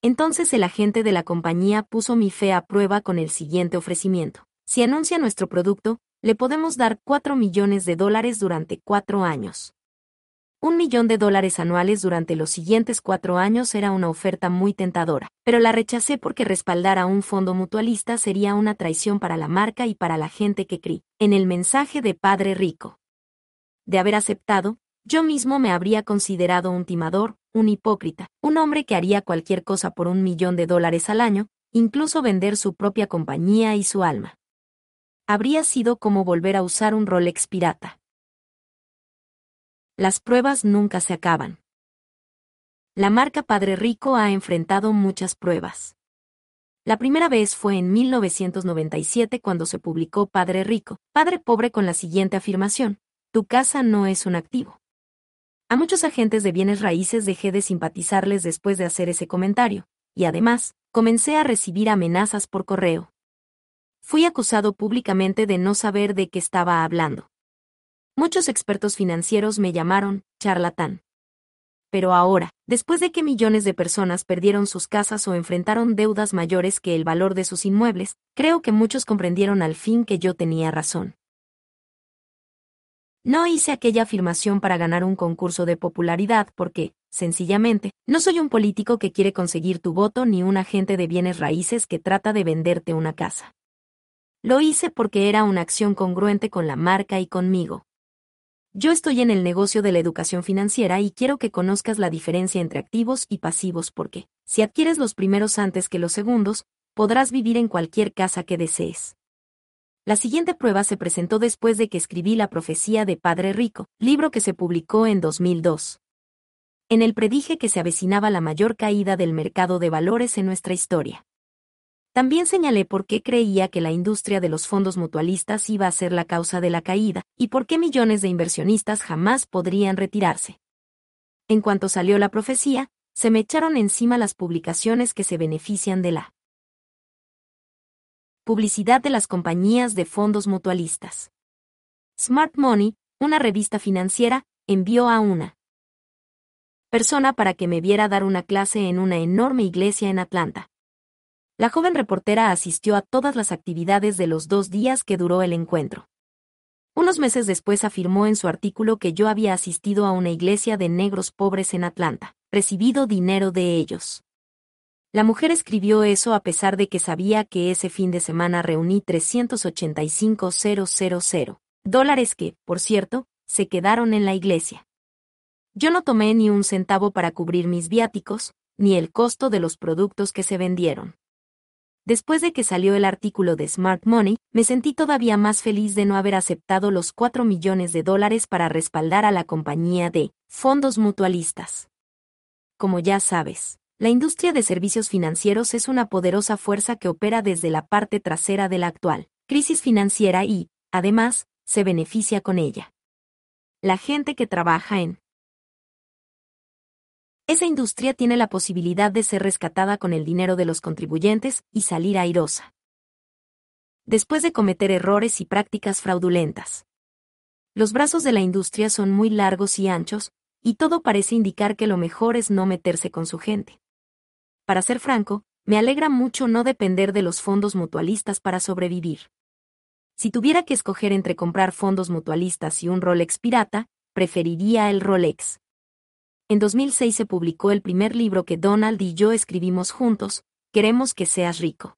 Entonces el agente de la compañía puso mi fe a prueba con el siguiente ofrecimiento. Si anuncia nuestro producto, le podemos dar 4 millones de dólares durante cuatro años. Un millón de dólares anuales durante los siguientes cuatro años era una oferta muy tentadora, pero la rechacé porque respaldar a un fondo mutualista sería una traición para la marca y para la gente que crí. En el mensaje de Padre Rico. De haber aceptado, yo mismo me habría considerado un timador, un hipócrita, un hombre que haría cualquier cosa por un millón de dólares al año, incluso vender su propia compañía y su alma. Habría sido como volver a usar un Rolex pirata las pruebas nunca se acaban. La marca Padre Rico ha enfrentado muchas pruebas. La primera vez fue en 1997 cuando se publicó Padre Rico, Padre Pobre con la siguiente afirmación, tu casa no es un activo. A muchos agentes de bienes raíces dejé de simpatizarles después de hacer ese comentario, y además, comencé a recibir amenazas por correo. Fui acusado públicamente de no saber de qué estaba hablando. Muchos expertos financieros me llamaron charlatán. Pero ahora, después de que millones de personas perdieron sus casas o enfrentaron deudas mayores que el valor de sus inmuebles, creo que muchos comprendieron al fin que yo tenía razón. No hice aquella afirmación para ganar un concurso de popularidad porque, sencillamente, no soy un político que quiere conseguir tu voto ni un agente de bienes raíces que trata de venderte una casa. Lo hice porque era una acción congruente con la marca y conmigo. Yo estoy en el negocio de la educación financiera y quiero que conozcas la diferencia entre activos y pasivos porque, si adquieres los primeros antes que los segundos, podrás vivir en cualquier casa que desees. La siguiente prueba se presentó después de que escribí La profecía de Padre Rico, libro que se publicó en 2002. En él predije que se avecinaba la mayor caída del mercado de valores en nuestra historia. También señalé por qué creía que la industria de los fondos mutualistas iba a ser la causa de la caída, y por qué millones de inversionistas jamás podrían retirarse. En cuanto salió la profecía, se me echaron encima las publicaciones que se benefician de la publicidad de las compañías de fondos mutualistas. Smart Money, una revista financiera, envió a una persona para que me viera dar una clase en una enorme iglesia en Atlanta. La joven reportera asistió a todas las actividades de los dos días que duró el encuentro. Unos meses después afirmó en su artículo que yo había asistido a una iglesia de negros pobres en Atlanta, recibido dinero de ellos. La mujer escribió eso a pesar de que sabía que ese fin de semana reuní 385.000 dólares que, por cierto, se quedaron en la iglesia. Yo no tomé ni un centavo para cubrir mis viáticos, ni el costo de los productos que se vendieron. Después de que salió el artículo de Smart Money, me sentí todavía más feliz de no haber aceptado los 4 millones de dólares para respaldar a la compañía de fondos mutualistas. Como ya sabes, la industria de servicios financieros es una poderosa fuerza que opera desde la parte trasera de la actual crisis financiera y, además, se beneficia con ella. La gente que trabaja en esa industria tiene la posibilidad de ser rescatada con el dinero de los contribuyentes y salir airosa. Después de cometer errores y prácticas fraudulentas. Los brazos de la industria son muy largos y anchos, y todo parece indicar que lo mejor es no meterse con su gente. Para ser franco, me alegra mucho no depender de los fondos mutualistas para sobrevivir. Si tuviera que escoger entre comprar fondos mutualistas y un Rolex pirata, preferiría el Rolex. En 2006 se publicó el primer libro que Donald y yo escribimos juntos, Queremos que seas rico.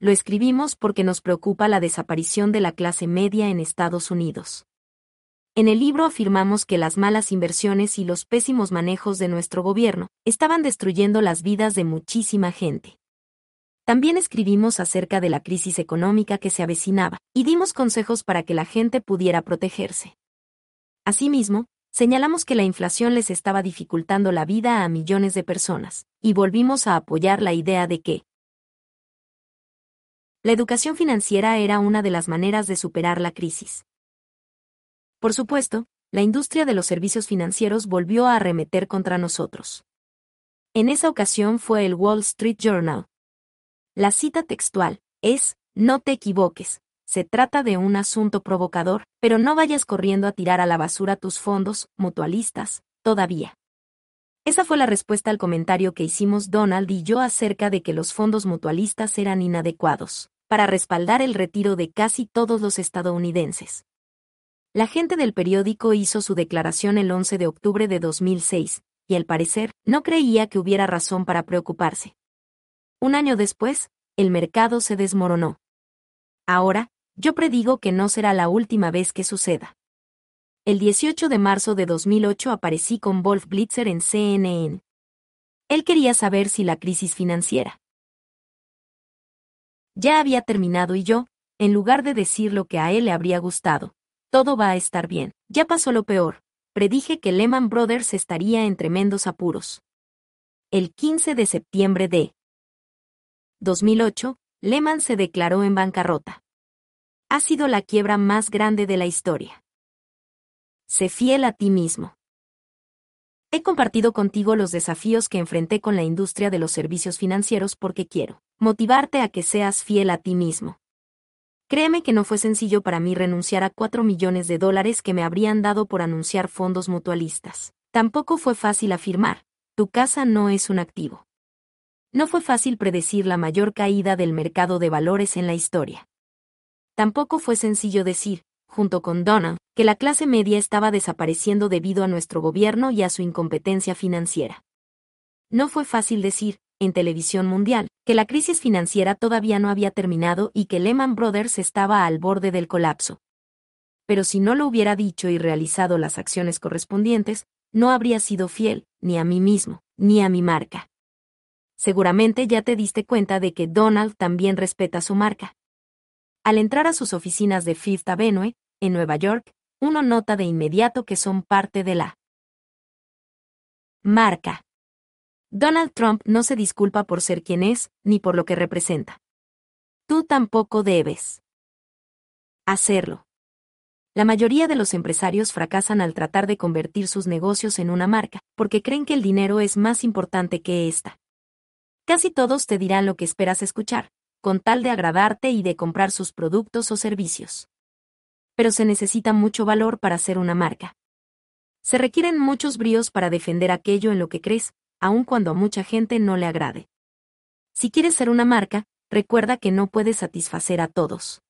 Lo escribimos porque nos preocupa la desaparición de la clase media en Estados Unidos. En el libro afirmamos que las malas inversiones y los pésimos manejos de nuestro gobierno estaban destruyendo las vidas de muchísima gente. También escribimos acerca de la crisis económica que se avecinaba, y dimos consejos para que la gente pudiera protegerse. Asimismo, señalamos que la inflación les estaba dificultando la vida a millones de personas, y volvimos a apoyar la idea de que la educación financiera era una de las maneras de superar la crisis. Por supuesto, la industria de los servicios financieros volvió a arremeter contra nosotros. En esa ocasión fue el Wall Street Journal, la cita textual es, no te equivoques, se trata de un asunto provocador, pero no vayas corriendo a tirar a la basura tus fondos, mutualistas, todavía. Esa fue la respuesta al comentario que hicimos Donald y yo acerca de que los fondos mutualistas eran inadecuados, para respaldar el retiro de casi todos los estadounidenses. La gente del periódico hizo su declaración el 11 de octubre de 2006, y al parecer, no creía que hubiera razón para preocuparse. Un año después, el mercado se desmoronó. Ahora, yo predigo que no será la última vez que suceda. El 18 de marzo de 2008 aparecí con Wolf Blitzer en CNN. Él quería saber si la crisis financiera ya había terminado y yo, en lugar de decir lo que a él le habría gustado, todo va a estar bien, ya pasó lo peor, predije que Lehman Brothers estaría en tremendos apuros. El 15 de septiembre de 2008, Lehman se declaró en bancarrota. Ha sido la quiebra más grande de la historia. Sé fiel a ti mismo. He compartido contigo los desafíos que enfrenté con la industria de los servicios financieros porque quiero motivarte a que seas fiel a ti mismo. Créeme que no fue sencillo para mí renunciar a 4 millones de dólares que me habrían dado por anunciar fondos mutualistas. Tampoco fue fácil afirmar, tu casa no es un activo no fue fácil predecir la mayor caída del mercado de valores en la historia. Tampoco fue sencillo decir, junto con Donald, que la clase media estaba desapareciendo debido a nuestro gobierno y a su incompetencia financiera. No fue fácil decir, en televisión mundial, que la crisis financiera todavía no había terminado y que Lehman Brothers estaba al borde del colapso. Pero si no lo hubiera dicho y realizado las acciones correspondientes, no habría sido fiel, ni a mí mismo, ni a mi marca seguramente ya te diste cuenta de que Donald también respeta su marca. Al entrar a sus oficinas de Fifth Avenue, en Nueva York, uno nota de inmediato que son parte de la marca. Donald Trump no se disculpa por ser quien es, ni por lo que representa. Tú tampoco debes hacerlo. La mayoría de los empresarios fracasan al tratar de convertir sus negocios en una marca, porque creen que el dinero es más importante que esta. Casi todos te dirán lo que esperas escuchar, con tal de agradarte y de comprar sus productos o servicios. Pero se necesita mucho valor para ser una marca. Se requieren muchos bríos para defender aquello en lo que crees, aun cuando a mucha gente no le agrade. Si quieres ser una marca, recuerda que no puedes satisfacer a todos.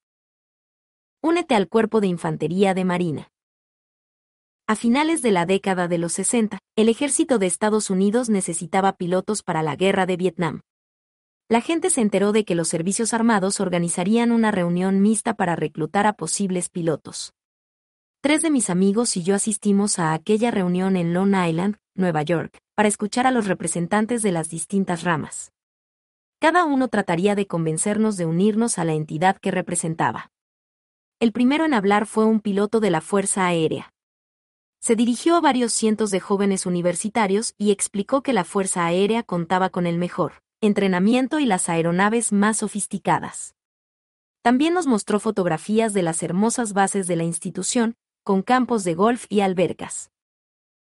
Únete al cuerpo de infantería de Marina. A finales de la década de los 60, el ejército de Estados Unidos necesitaba pilotos para la guerra de Vietnam. La gente se enteró de que los servicios armados organizarían una reunión mixta para reclutar a posibles pilotos. Tres de mis amigos y yo asistimos a aquella reunión en Long Island, Nueva York, para escuchar a los representantes de las distintas ramas. Cada uno trataría de convencernos de unirnos a la entidad que representaba. El primero en hablar fue un piloto de la Fuerza Aérea se dirigió a varios cientos de jóvenes universitarios y explicó que la Fuerza Aérea contaba con el mejor entrenamiento y las aeronaves más sofisticadas. También nos mostró fotografías de las hermosas bases de la institución, con campos de golf y albercas.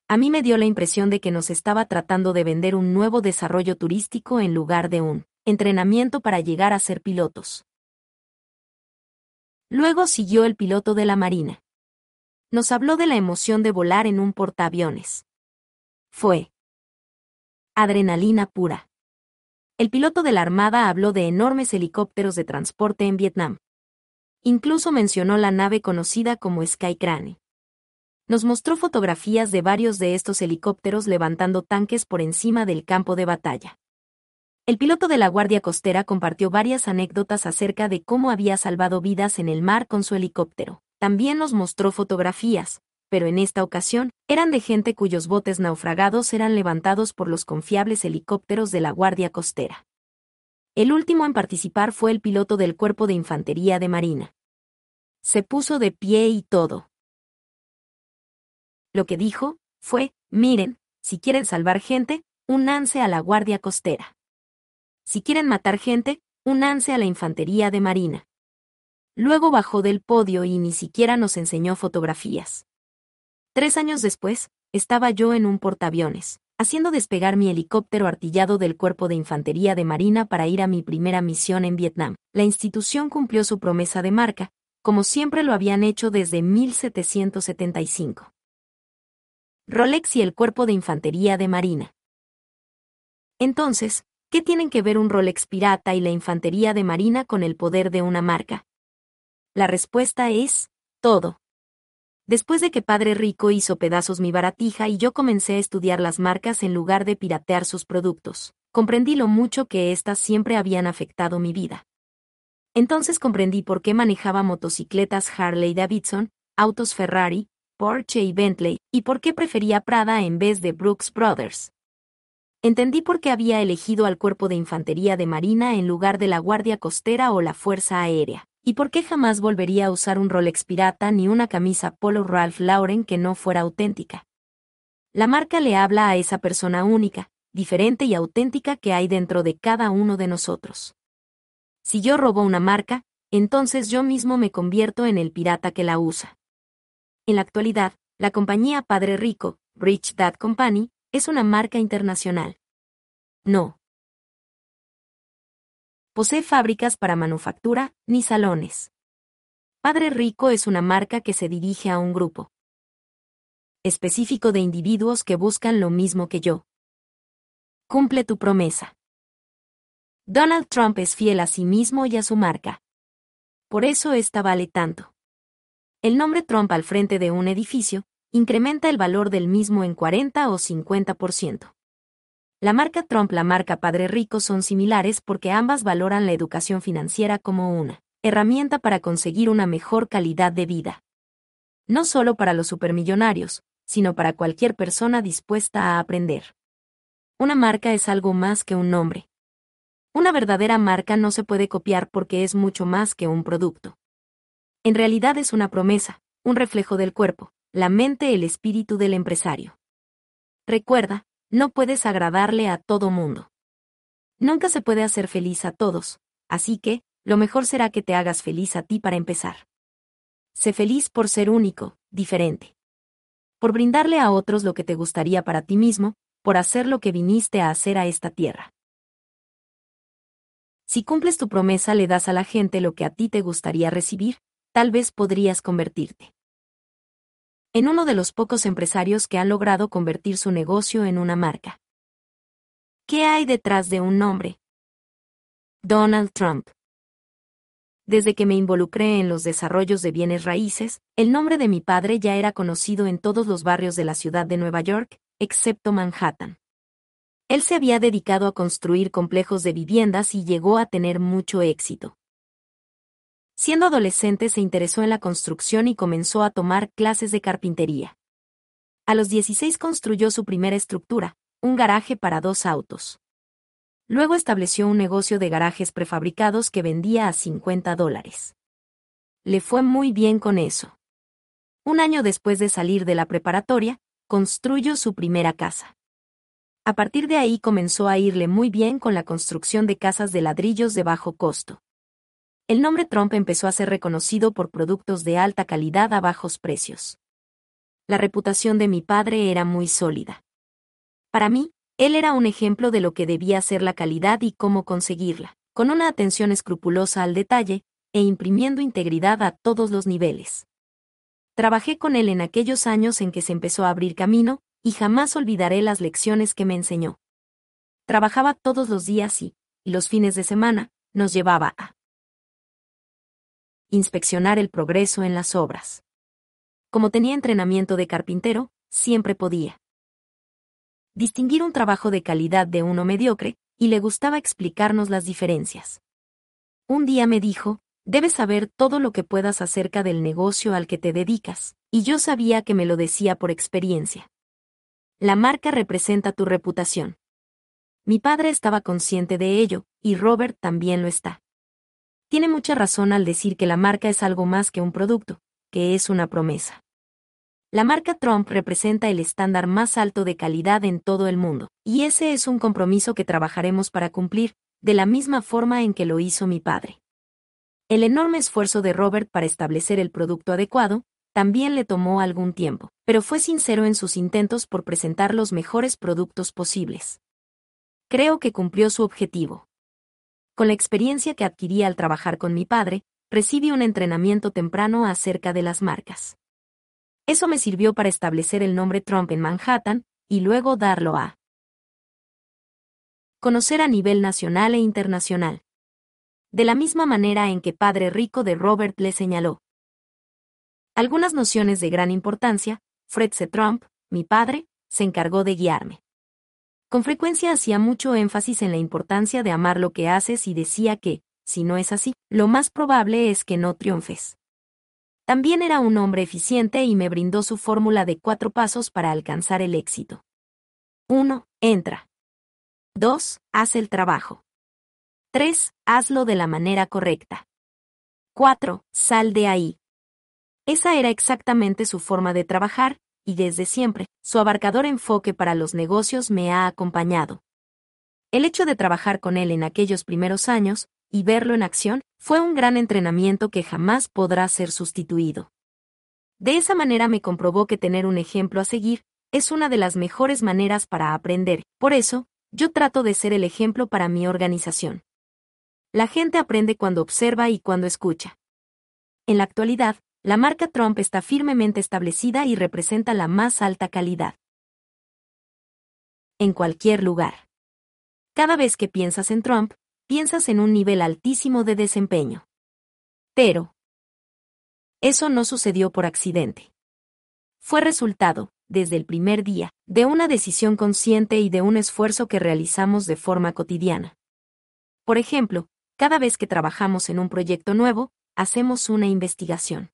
A mí me dio la impresión de que nos estaba tratando de vender un nuevo desarrollo turístico en lugar de un entrenamiento para llegar a ser pilotos. Luego siguió el piloto de la Marina nos habló de la emoción de volar en un portaaviones. Fue adrenalina pura. El piloto de la Armada habló de enormes helicópteros de transporte en Vietnam. Incluso mencionó la nave conocida como Sky Crane. Nos mostró fotografías de varios de estos helicópteros levantando tanques por encima del campo de batalla. El piloto de la Guardia Costera compartió varias anécdotas acerca de cómo había salvado vidas en el mar con su helicóptero. También nos mostró fotografías, pero en esta ocasión, eran de gente cuyos botes naufragados eran levantados por los confiables helicópteros de la Guardia Costera. El último en participar fue el piloto del Cuerpo de Infantería de Marina. Se puso de pie y todo. Lo que dijo fue, miren, si quieren salvar gente, únanse a la Guardia Costera. Si quieren matar gente, únanse a la Infantería de Marina. Luego bajó del podio y ni siquiera nos enseñó fotografías. Tres años después, estaba yo en un portaaviones, haciendo despegar mi helicóptero artillado del Cuerpo de Infantería de Marina para ir a mi primera misión en Vietnam. La institución cumplió su promesa de marca, como siempre lo habían hecho desde 1775. Rolex y el Cuerpo de Infantería de Marina. Entonces, ¿qué tienen que ver un Rolex pirata y la Infantería de Marina con el poder de una marca? La respuesta es, todo. Después de que Padre Rico hizo pedazos mi baratija y yo comencé a estudiar las marcas en lugar de piratear sus productos, comprendí lo mucho que éstas siempre habían afectado mi vida. Entonces comprendí por qué manejaba motocicletas Harley Davidson, autos Ferrari, Porsche y Bentley, y por qué prefería Prada en vez de Brooks Brothers. Entendí por qué había elegido al Cuerpo de Infantería de Marina en lugar de la Guardia Costera o la Fuerza Aérea. ¿Y por qué jamás volvería a usar un Rolex pirata ni una camisa Polo Ralph Lauren que no fuera auténtica? La marca le habla a esa persona única, diferente y auténtica que hay dentro de cada uno de nosotros. Si yo robo una marca, entonces yo mismo me convierto en el pirata que la usa. En la actualidad, la compañía Padre Rico, Rich Dad Company, es una marca internacional. No, posee fábricas para manufactura, ni salones. Padre Rico es una marca que se dirige a un grupo específico de individuos que buscan lo mismo que yo. Cumple tu promesa. Donald Trump es fiel a sí mismo y a su marca. Por eso esta vale tanto. El nombre Trump al frente de un edificio incrementa el valor del mismo en 40 o 50%. La marca Trump y la marca Padre Rico son similares porque ambas valoran la educación financiera como una herramienta para conseguir una mejor calidad de vida. No solo para los supermillonarios, sino para cualquier persona dispuesta a aprender. Una marca es algo más que un nombre. Una verdadera marca no se puede copiar porque es mucho más que un producto. En realidad es una promesa, un reflejo del cuerpo, la mente, el espíritu del empresario. Recuerda, no puedes agradarle a todo mundo. Nunca se puede hacer feliz a todos, así que, lo mejor será que te hagas feliz a ti para empezar. Sé feliz por ser único, diferente. Por brindarle a otros lo que te gustaría para ti mismo, por hacer lo que viniste a hacer a esta tierra. Si cumples tu promesa le das a la gente lo que a ti te gustaría recibir, tal vez podrías convertirte en uno de los pocos empresarios que han logrado convertir su negocio en una marca. ¿Qué hay detrás de un nombre? Donald Trump. Desde que me involucré en los desarrollos de bienes raíces, el nombre de mi padre ya era conocido en todos los barrios de la ciudad de Nueva York, excepto Manhattan. Él se había dedicado a construir complejos de viviendas y llegó a tener mucho éxito. Siendo adolescente se interesó en la construcción y comenzó a tomar clases de carpintería. A los 16 construyó su primera estructura, un garaje para dos autos. Luego estableció un negocio de garajes prefabricados que vendía a 50 dólares. Le fue muy bien con eso. Un año después de salir de la preparatoria, construyó su primera casa. A partir de ahí comenzó a irle muy bien con la construcción de casas de ladrillos de bajo costo el nombre Trump empezó a ser reconocido por productos de alta calidad a bajos precios. La reputación de mi padre era muy sólida. Para mí, él era un ejemplo de lo que debía ser la calidad y cómo conseguirla, con una atención escrupulosa al detalle, e imprimiendo integridad a todos los niveles. Trabajé con él en aquellos años en que se empezó a abrir camino, y jamás olvidaré las lecciones que me enseñó. Trabajaba todos los días y, los fines de semana, nos llevaba a inspeccionar el progreso en las obras. Como tenía entrenamiento de carpintero, siempre podía distinguir un trabajo de calidad de uno mediocre, y le gustaba explicarnos las diferencias. Un día me dijo, debes saber todo lo que puedas acerca del negocio al que te dedicas, y yo sabía que me lo decía por experiencia. La marca representa tu reputación. mi padre estaba consciente de ello, y Robert también lo está. Tiene mucha razón al decir que la marca es algo más que un producto, que es una promesa. La marca Trump representa el estándar más alto de calidad en todo el mundo, y ese es un compromiso que trabajaremos para cumplir, de la misma forma en que lo hizo mi padre. El enorme esfuerzo de Robert para establecer el producto adecuado, también le tomó algún tiempo, pero fue sincero en sus intentos por presentar los mejores productos posibles. Creo que cumplió su objetivo. Con la experiencia que adquirí al trabajar con mi padre, recibí un entrenamiento temprano acerca de las marcas. Eso me sirvió para establecer el nombre Trump en Manhattan, y luego darlo a conocer a nivel nacional e internacional de la misma manera en que Padre Rico de Robert le señaló. Algunas nociones de gran importancia, Fred C. Trump, mi padre, se encargó de guiarme. Con frecuencia hacía mucho énfasis en la importancia de amar lo que haces y decía que, si no es así, lo más probable es que no triunfes. También era un hombre eficiente y me brindó su fórmula de cuatro pasos para alcanzar el éxito. 1. Entra. 2. Haz el trabajo. 3. Hazlo de la manera correcta. 4. Sal de ahí. Esa era exactamente su forma de trabajar, y desde siempre, su abarcador enfoque para los negocios me ha acompañado. El hecho de trabajar con él en aquellos primeros años, y verlo en acción, fue un gran entrenamiento que jamás podrá ser sustituido. De esa manera me comprobó que tener un ejemplo a seguir es una de las mejores maneras para aprender, por eso, yo trato de ser el ejemplo para mi organización. La gente aprende cuando observa y cuando escucha. En la actualidad, la marca Trump está firmemente establecida y representa la más alta calidad. En cualquier lugar. Cada vez que piensas en Trump, piensas en un nivel altísimo de desempeño. Pero, eso no sucedió por accidente. Fue resultado, desde el primer día, de una decisión consciente y de un esfuerzo que realizamos de forma cotidiana. Por ejemplo, cada vez que trabajamos en un proyecto nuevo, hacemos una investigación.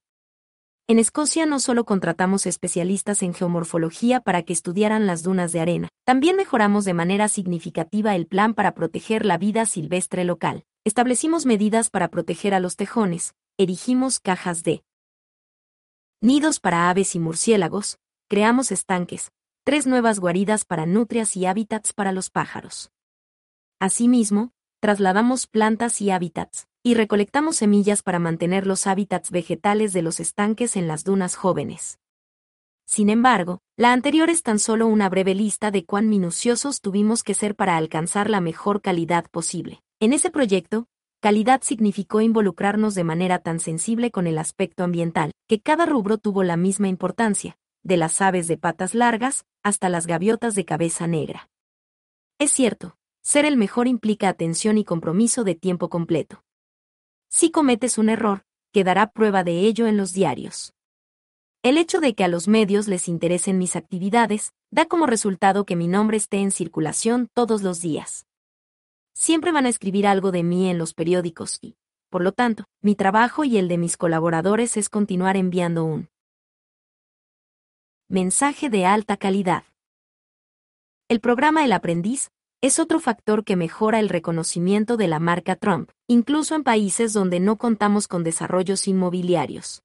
En Escocia no solo contratamos especialistas en geomorfología para que estudiaran las dunas de arena, también mejoramos de manera significativa el plan para proteger la vida silvestre local. Establecimos medidas para proteger a los tejones, erigimos cajas de nidos para aves y murciélagos, creamos estanques, tres nuevas guaridas para nutrias y hábitats para los pájaros. Asimismo, trasladamos plantas y hábitats, y recolectamos semillas para mantener los hábitats vegetales de los estanques en las dunas jóvenes. Sin embargo, la anterior es tan solo una breve lista de cuán minuciosos tuvimos que ser para alcanzar la mejor calidad posible. En ese proyecto, calidad significó involucrarnos de manera tan sensible con el aspecto ambiental, que cada rubro tuvo la misma importancia, de las aves de patas largas hasta las gaviotas de cabeza negra. Es cierto, ser el mejor implica atención y compromiso de tiempo completo. Si cometes un error, quedará prueba de ello en los diarios. El hecho de que a los medios les interesen mis actividades, da como resultado que mi nombre esté en circulación todos los días. Siempre van a escribir algo de mí en los periódicos y, por lo tanto, mi trabajo y el de mis colaboradores es continuar enviando un mensaje de alta calidad. El programa El Aprendiz es otro factor que mejora el reconocimiento de la marca Trump, incluso en países donde no contamos con desarrollos inmobiliarios.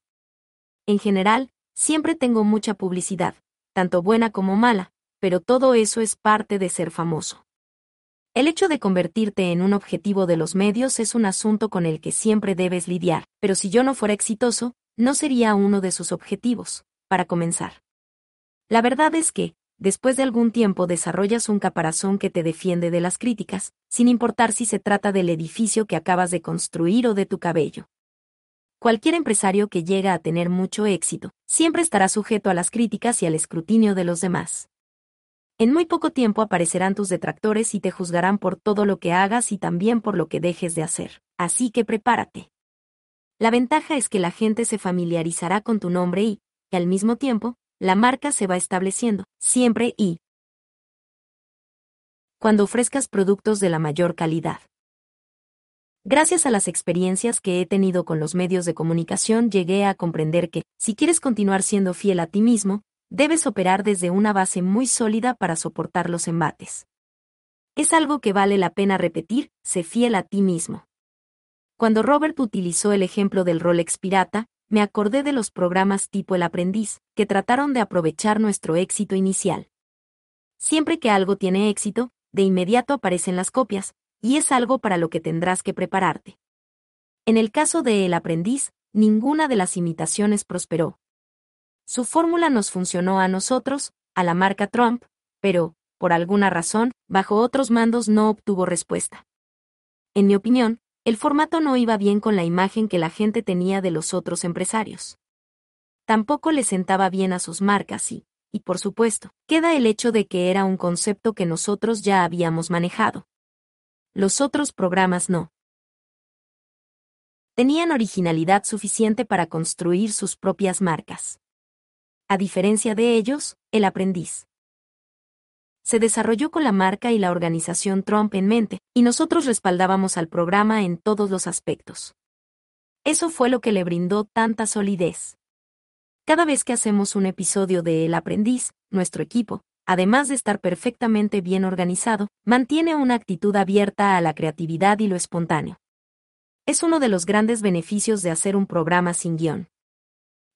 En general, siempre tengo mucha publicidad, tanto buena como mala, pero todo eso es parte de ser famoso. El hecho de convertirte en un objetivo de los medios es un asunto con el que siempre debes lidiar, pero si yo no fuera exitoso, no sería uno de sus objetivos, para comenzar. La verdad es que, después de algún tiempo desarrollas un caparazón que te defiende de las críticas, sin importar si se trata del edificio que acabas de construir o de tu cabello. Cualquier empresario que llega a tener mucho éxito, siempre estará sujeto a las críticas y al escrutinio de los demás. En muy poco tiempo aparecerán tus detractores y te juzgarán por todo lo que hagas y también por lo que dejes de hacer, así que prepárate. La ventaja es que la gente se familiarizará con tu nombre y, al mismo tiempo, la marca se va estableciendo, siempre y cuando ofrezcas productos de la mayor calidad. Gracias a las experiencias que he tenido con los medios de comunicación llegué a comprender que, si quieres continuar siendo fiel a ti mismo, debes operar desde una base muy sólida para soportar los embates. Es algo que vale la pena repetir, sé fiel a ti mismo. Cuando Robert utilizó el ejemplo del Rolex pirata, me acordé de los programas tipo El aprendiz, que trataron de aprovechar nuestro éxito inicial. Siempre que algo tiene éxito, de inmediato aparecen las copias, y es algo para lo que tendrás que prepararte. En el caso de El aprendiz, ninguna de las imitaciones prosperó. Su fórmula nos funcionó a nosotros, a la marca Trump, pero, por alguna razón, bajo otros mandos no obtuvo respuesta. En mi opinión, el formato no iba bien con la imagen que la gente tenía de los otros empresarios. Tampoco le sentaba bien a sus marcas y, y por supuesto, queda el hecho de que era un concepto que nosotros ya habíamos manejado. Los otros programas no tenían originalidad suficiente para construir sus propias marcas. A diferencia de ellos, el aprendiz se desarrolló con la marca y la organización Trump en mente, y nosotros respaldábamos al programa en todos los aspectos. Eso fue lo que le brindó tanta solidez. Cada vez que hacemos un episodio de El aprendiz, nuestro equipo, además de estar perfectamente bien organizado, mantiene una actitud abierta a la creatividad y lo espontáneo es uno de los grandes beneficios de hacer un programa sin guion.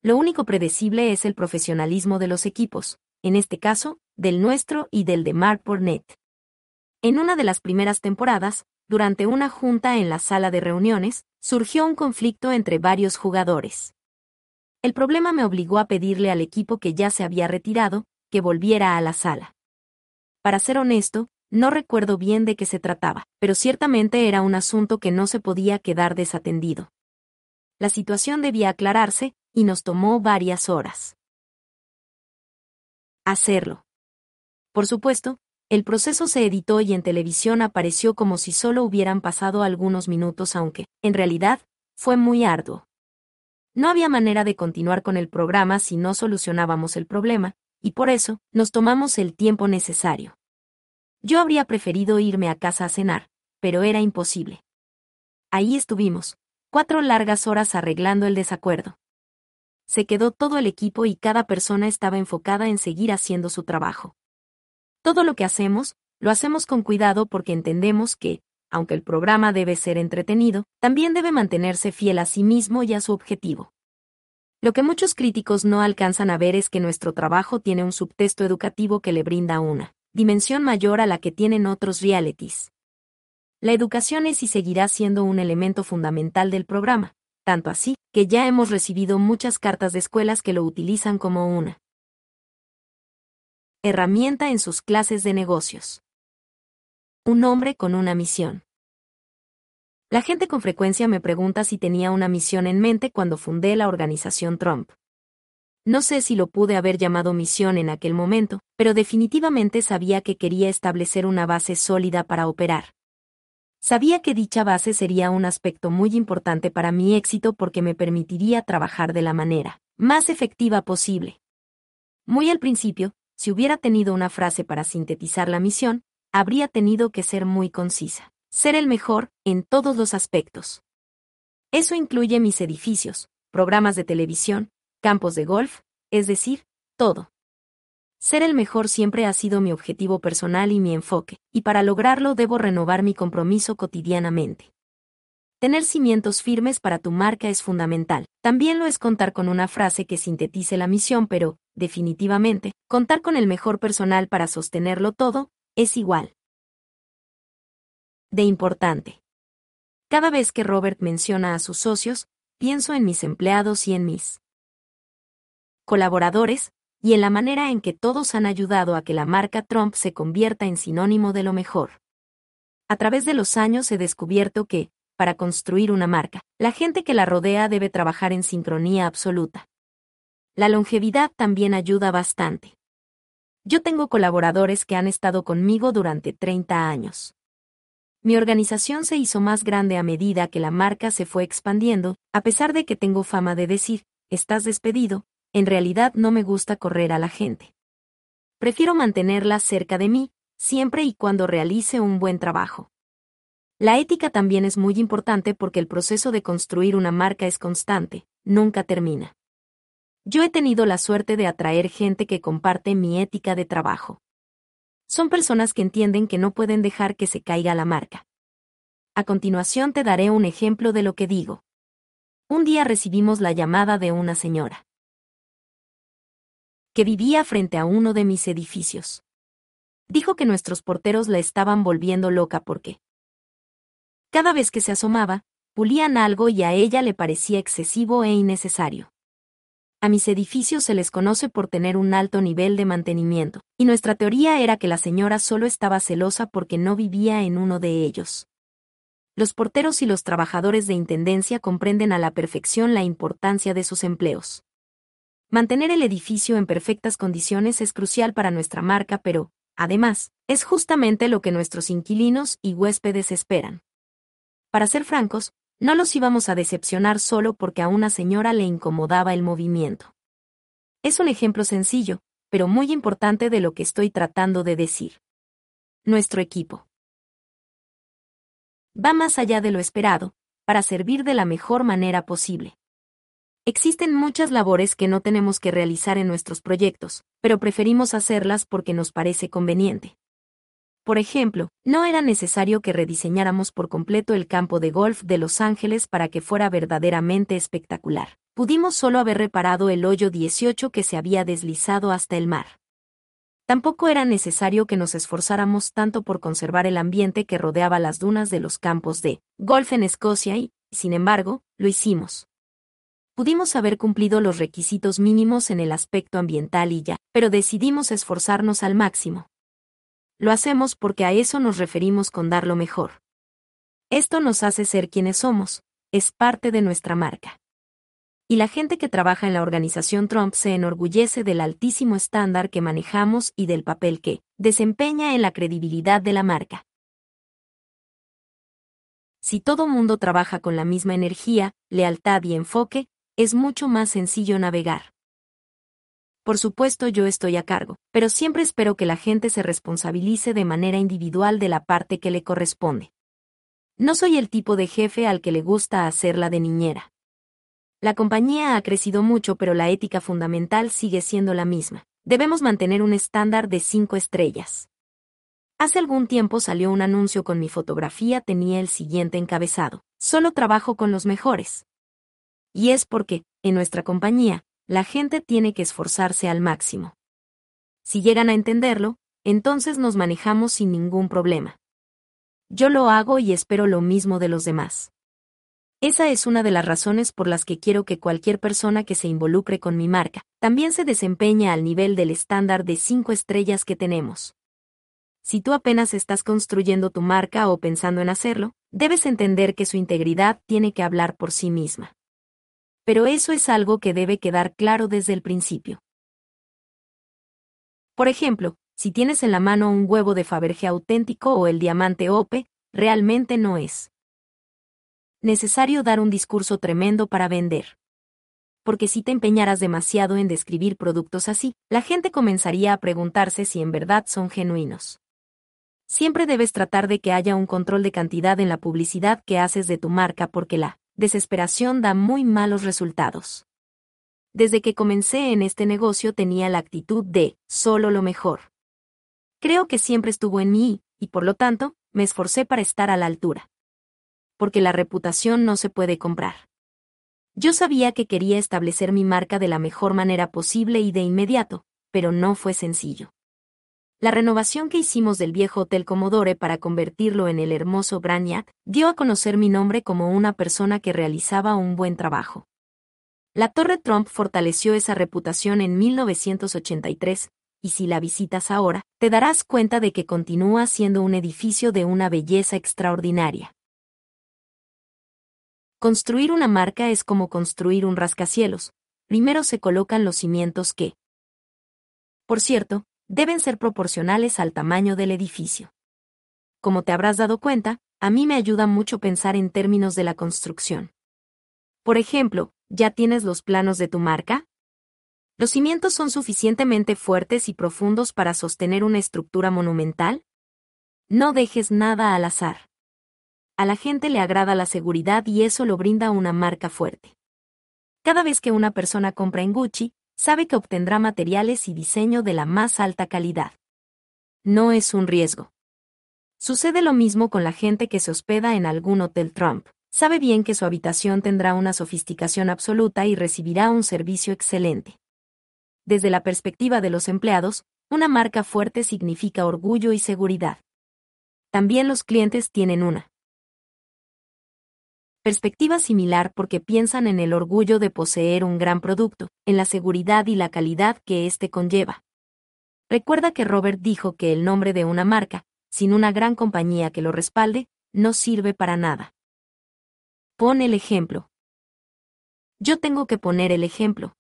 Lo único predecible es el profesionalismo de los equipos, en este caso, del nuestro y del de Mark Burnett. En una de las primeras temporadas, durante una junta en la sala de reuniones, surgió un conflicto entre varios jugadores. El problema me obligó a pedirle al equipo que ya se había retirado, que volviera a la sala. Para ser honesto, no recuerdo bien de qué se trataba, pero ciertamente era un asunto que no se podía quedar desatendido. La situación debía aclararse, y nos tomó varias horas. Hacerlo. Por supuesto, el proceso se editó y en televisión apareció como si solo hubieran pasado algunos minutos, aunque, en realidad, fue muy arduo. No había manera de continuar con el programa si no solucionábamos el problema, y por eso, nos tomamos el tiempo necesario. Yo habría preferido irme a casa a cenar, pero era imposible. Ahí estuvimos, cuatro largas horas arreglando el desacuerdo. Se quedó todo el equipo y cada persona estaba enfocada en seguir haciendo su trabajo. Todo lo que hacemos, lo hacemos con cuidado porque entendemos que, aunque el programa debe ser entretenido, también debe mantenerse fiel a sí mismo y a su objetivo. Lo que muchos críticos no alcanzan a ver es que nuestro trabajo tiene un subtexto educativo que le brinda una dimensión mayor a la que tienen otros realities. La educación es y seguirá siendo un elemento fundamental del programa, tanto así, que ya hemos recibido muchas cartas de escuelas que lo utilizan como una herramienta en sus clases de negocios. Un hombre con una misión. La gente con frecuencia me pregunta si tenía una misión en mente cuando fundé la organización Trump. No sé si lo pude haber llamado misión en aquel momento, pero definitivamente sabía que quería establecer una base sólida para operar. Sabía que dicha base sería un aspecto muy importante para mi éxito porque me permitiría trabajar de la manera más efectiva posible. Muy al principio, si hubiera tenido una frase para sintetizar la misión, habría tenido que ser muy concisa. Ser el mejor, en todos los aspectos. Eso incluye mis edificios, programas de televisión, campos de golf, es decir, todo. Ser el mejor siempre ha sido mi objetivo personal y mi enfoque, y para lograrlo debo renovar mi compromiso cotidianamente. Tener cimientos firmes para tu marca es fundamental. También lo es contar con una frase que sintetice la misión, pero, definitivamente, contar con el mejor personal para sostenerlo todo, es igual. De importante. Cada vez que Robert menciona a sus socios, pienso en mis empleados y en mis colaboradores, y en la manera en que todos han ayudado a que la marca Trump se convierta en sinónimo de lo mejor. A través de los años he descubierto que, para construir una marca, la gente que la rodea debe trabajar en sincronía absoluta. La longevidad también ayuda bastante. Yo tengo colaboradores que han estado conmigo durante 30 años. Mi organización se hizo más grande a medida que la marca se fue expandiendo, a pesar de que tengo fama de decir, estás despedido, en realidad no me gusta correr a la gente. Prefiero mantenerla cerca de mí, siempre y cuando realice un buen trabajo. La ética también es muy importante porque el proceso de construir una marca es constante, nunca termina. Yo he tenido la suerte de atraer gente que comparte mi ética de trabajo. Son personas que entienden que no pueden dejar que se caiga la marca. A continuación te daré un ejemplo de lo que digo. Un día recibimos la llamada de una señora que vivía frente a uno de mis edificios. Dijo que nuestros porteros la estaban volviendo loca porque cada vez que se asomaba, pulían algo y a ella le parecía excesivo e innecesario. A mis edificios se les conoce por tener un alto nivel de mantenimiento, y nuestra teoría era que la señora solo estaba celosa porque no vivía en uno de ellos. Los porteros y los trabajadores de intendencia comprenden a la perfección la importancia de sus empleos. Mantener el edificio en perfectas condiciones es crucial para nuestra marca, pero, además, es justamente lo que nuestros inquilinos y huéspedes esperan. Para ser francos, no los íbamos a decepcionar solo porque a una señora le incomodaba el movimiento. Es un ejemplo sencillo, pero muy importante de lo que estoy tratando de decir. Nuestro equipo va más allá de lo esperado, para servir de la mejor manera posible. Existen muchas labores que no tenemos que realizar en nuestros proyectos, pero preferimos hacerlas porque nos parece conveniente. Por ejemplo, no era necesario que rediseñáramos por completo el campo de golf de Los Ángeles para que fuera verdaderamente espectacular. Pudimos solo haber reparado el hoyo 18 que se había deslizado hasta el mar. Tampoco era necesario que nos esforzáramos tanto por conservar el ambiente que rodeaba las dunas de los campos de golf en Escocia y, sin embargo, lo hicimos. Pudimos haber cumplido los requisitos mínimos en el aspecto ambiental y ya, pero decidimos esforzarnos al máximo. Lo hacemos porque a eso nos referimos con dar lo mejor. Esto nos hace ser quienes somos, es parte de nuestra marca. Y la gente que trabaja en la organización Trump se enorgullece del altísimo estándar que manejamos y del papel que desempeña en la credibilidad de la marca. Si todo mundo trabaja con la misma energía, lealtad y enfoque, es mucho más sencillo navegar. Por supuesto yo estoy a cargo, pero siempre espero que la gente se responsabilice de manera individual de la parte que le corresponde. No soy el tipo de jefe al que le gusta hacerla de niñera. La compañía ha crecido mucho pero la ética fundamental sigue siendo la misma. Debemos mantener un estándar de cinco estrellas. Hace algún tiempo salió un anuncio con mi fotografía tenía el siguiente encabezado. Solo trabajo con los mejores. Y es porque, en nuestra compañía, la gente tiene que esforzarse al máximo. Si llegan a entenderlo, entonces nos manejamos sin ningún problema. Yo lo hago y espero lo mismo de los demás. Esa es una de las razones por las que quiero que cualquier persona que se involucre con mi marca también se desempeñe al nivel del estándar de cinco estrellas que tenemos. Si tú apenas estás construyendo tu marca o pensando en hacerlo, debes entender que su integridad tiene que hablar por sí misma pero eso es algo que debe quedar claro desde el principio. Por ejemplo, si tienes en la mano un huevo de Fabergé auténtico o el diamante OPE, realmente no es necesario dar un discurso tremendo para vender. Porque si te empeñaras demasiado en describir productos así, la gente comenzaría a preguntarse si en verdad son genuinos. Siempre debes tratar de que haya un control de cantidad en la publicidad que haces de tu marca porque la desesperación da muy malos resultados. Desde que comencé en este negocio tenía la actitud de, solo lo mejor. Creo que siempre estuvo en mí, y por lo tanto, me esforcé para estar a la altura. Porque la reputación no se puede comprar. Yo sabía que quería establecer mi marca de la mejor manera posible y de inmediato, pero no fue sencillo. La renovación que hicimos del viejo Hotel Commodore para convertirlo en el hermoso Braniac dio a conocer mi nombre como una persona que realizaba un buen trabajo. La Torre Trump fortaleció esa reputación en 1983, y si la visitas ahora, te darás cuenta de que continúa siendo un edificio de una belleza extraordinaria. Construir una marca es como construir un rascacielos. Primero se colocan los cimientos que, por cierto, deben ser proporcionales al tamaño del edificio. Como te habrás dado cuenta, a mí me ayuda mucho pensar en términos de la construcción. Por ejemplo, ¿ya tienes los planos de tu marca? ¿Los cimientos son suficientemente fuertes y profundos para sostener una estructura monumental? No dejes nada al azar. A la gente le agrada la seguridad y eso lo brinda una marca fuerte. Cada vez que una persona compra en Gucci, sabe que obtendrá materiales y diseño de la más alta calidad. no es un riesgo. Sucede lo mismo con la gente que se hospeda en algún hotel Trump. Sabe bien que su habitación tendrá una sofisticación absoluta y recibirá un servicio excelente. Desde la perspectiva de los empleados, una marca fuerte significa orgullo y seguridad. También los clientes tienen una perspectiva similar porque piensan en el orgullo de poseer un gran producto, en la seguridad y la calidad que éste conlleva. Recuerda que Robert dijo que el nombre de una marca, sin una gran compañía que lo respalde, no sirve para nada. Pon el ejemplo. Yo tengo que poner el ejemplo.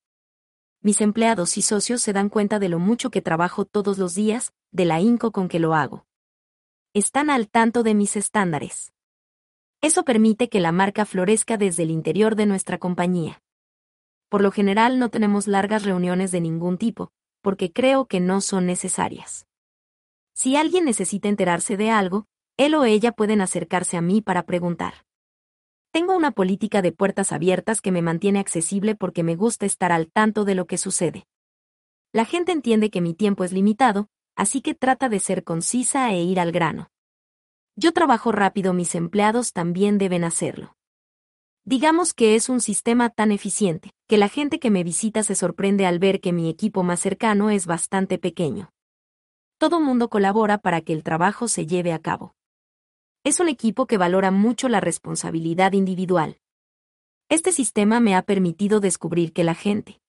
Mis empleados y socios se dan cuenta de lo mucho que trabajo todos los días, de la inco con que lo hago. Están al tanto de mis estándares. Eso permite que la marca florezca desde el interior de nuestra compañía. Por lo general no tenemos largas reuniones de ningún tipo, porque creo que no son necesarias. Si alguien necesita enterarse de algo, él o ella pueden acercarse a mí para preguntar. Tengo una política de puertas abiertas que me mantiene accesible porque me gusta estar al tanto de lo que sucede. La gente entiende que mi tiempo es limitado, así que trata de ser concisa e ir al grano. Yo trabajo rápido, mis empleados también deben hacerlo. Digamos que es un sistema tan eficiente, que la gente que me visita se sorprende al ver que mi equipo más cercano es bastante pequeño. Todo mundo colabora para que el trabajo se lleve a cabo. Es un equipo que valora mucho la responsabilidad individual. Este sistema me ha permitido descubrir que la gente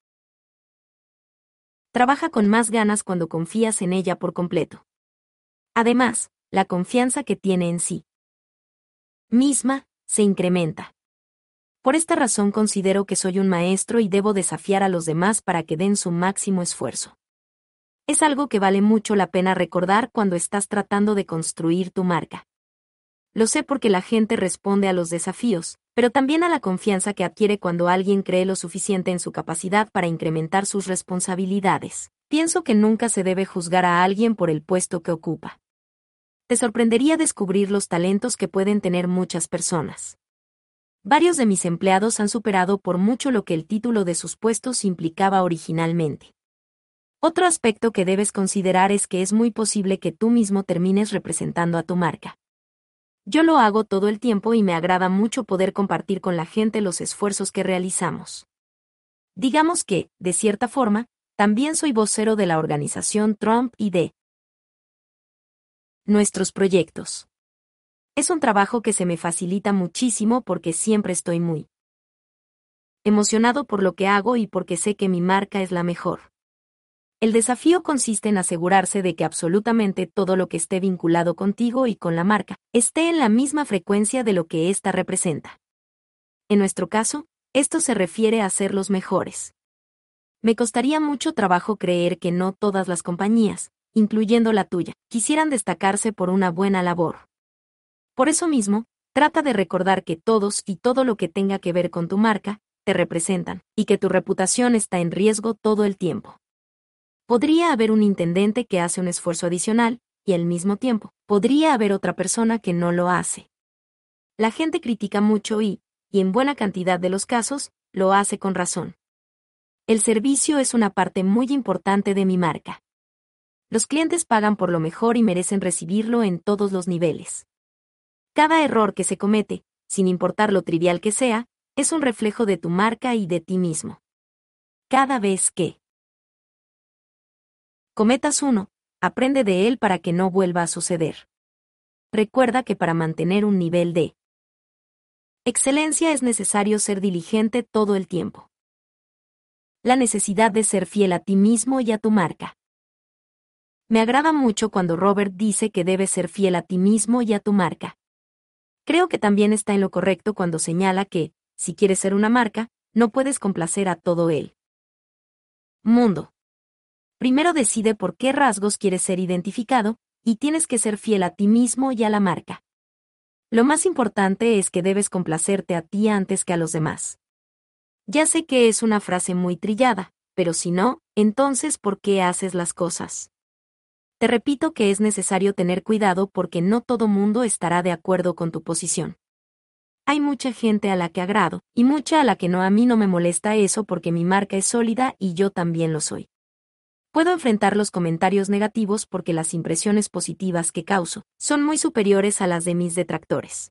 trabaja con más ganas cuando confías en ella por completo. Además, la confianza que tiene en sí misma se incrementa. Por esta razón considero que soy un maestro y debo desafiar a los demás para que den su máximo esfuerzo. Es algo que vale mucho la pena recordar cuando estás tratando de construir tu marca. Lo sé porque la gente responde a los desafíos, pero también a la confianza que adquiere cuando alguien cree lo suficiente en su capacidad para incrementar sus responsabilidades. Pienso que nunca se debe juzgar a alguien por el puesto que ocupa te sorprendería descubrir los talentos que pueden tener muchas personas. Varios de mis empleados han superado por mucho lo que el título de sus puestos implicaba originalmente. Otro aspecto que debes considerar es que es muy posible que tú mismo termines representando a tu marca. Yo lo hago todo el tiempo y me agrada mucho poder compartir con la gente los esfuerzos que realizamos. Digamos que, de cierta forma, también soy vocero de la organización Trump y de nuestros proyectos. Es un trabajo que se me facilita muchísimo porque siempre estoy muy emocionado por lo que hago y porque sé que mi marca es la mejor. El desafío consiste en asegurarse de que absolutamente todo lo que esté vinculado contigo y con la marca esté en la misma frecuencia de lo que ésta representa. En nuestro caso, esto se refiere a ser los mejores. Me costaría mucho trabajo creer que no todas las compañías, incluyendo la tuya, quisieran destacarse por una buena labor. Por eso mismo, trata de recordar que todos y todo lo que tenga que ver con tu marca, te representan, y que tu reputación está en riesgo todo el tiempo. Podría haber un intendente que hace un esfuerzo adicional, y al mismo tiempo, podría haber otra persona que no lo hace. La gente critica mucho y, y en buena cantidad de los casos, lo hace con razón. El servicio es una parte muy importante de mi marca. Los clientes pagan por lo mejor y merecen recibirlo en todos los niveles. Cada error que se comete, sin importar lo trivial que sea, es un reflejo de tu marca y de ti mismo. Cada vez que cometas uno, aprende de él para que no vuelva a suceder. Recuerda que para mantener un nivel de excelencia es necesario ser diligente todo el tiempo. La necesidad de ser fiel a ti mismo y a tu marca. Me agrada mucho cuando Robert dice que debes ser fiel a ti mismo y a tu marca. Creo que también está en lo correcto cuando señala que, si quieres ser una marca, no puedes complacer a todo el mundo. Primero decide por qué rasgos quieres ser identificado, y tienes que ser fiel a ti mismo y a la marca. Lo más importante es que debes complacerte a ti antes que a los demás. Ya sé que es una frase muy trillada, pero si no, entonces ¿por qué haces las cosas? Te repito que es necesario tener cuidado porque no todo mundo estará de acuerdo con tu posición. Hay mucha gente a la que agrado, y mucha a la que no a mí no me molesta eso porque mi marca es sólida y yo también lo soy. Puedo enfrentar los comentarios negativos porque las impresiones positivas que causo son muy superiores a las de mis detractores.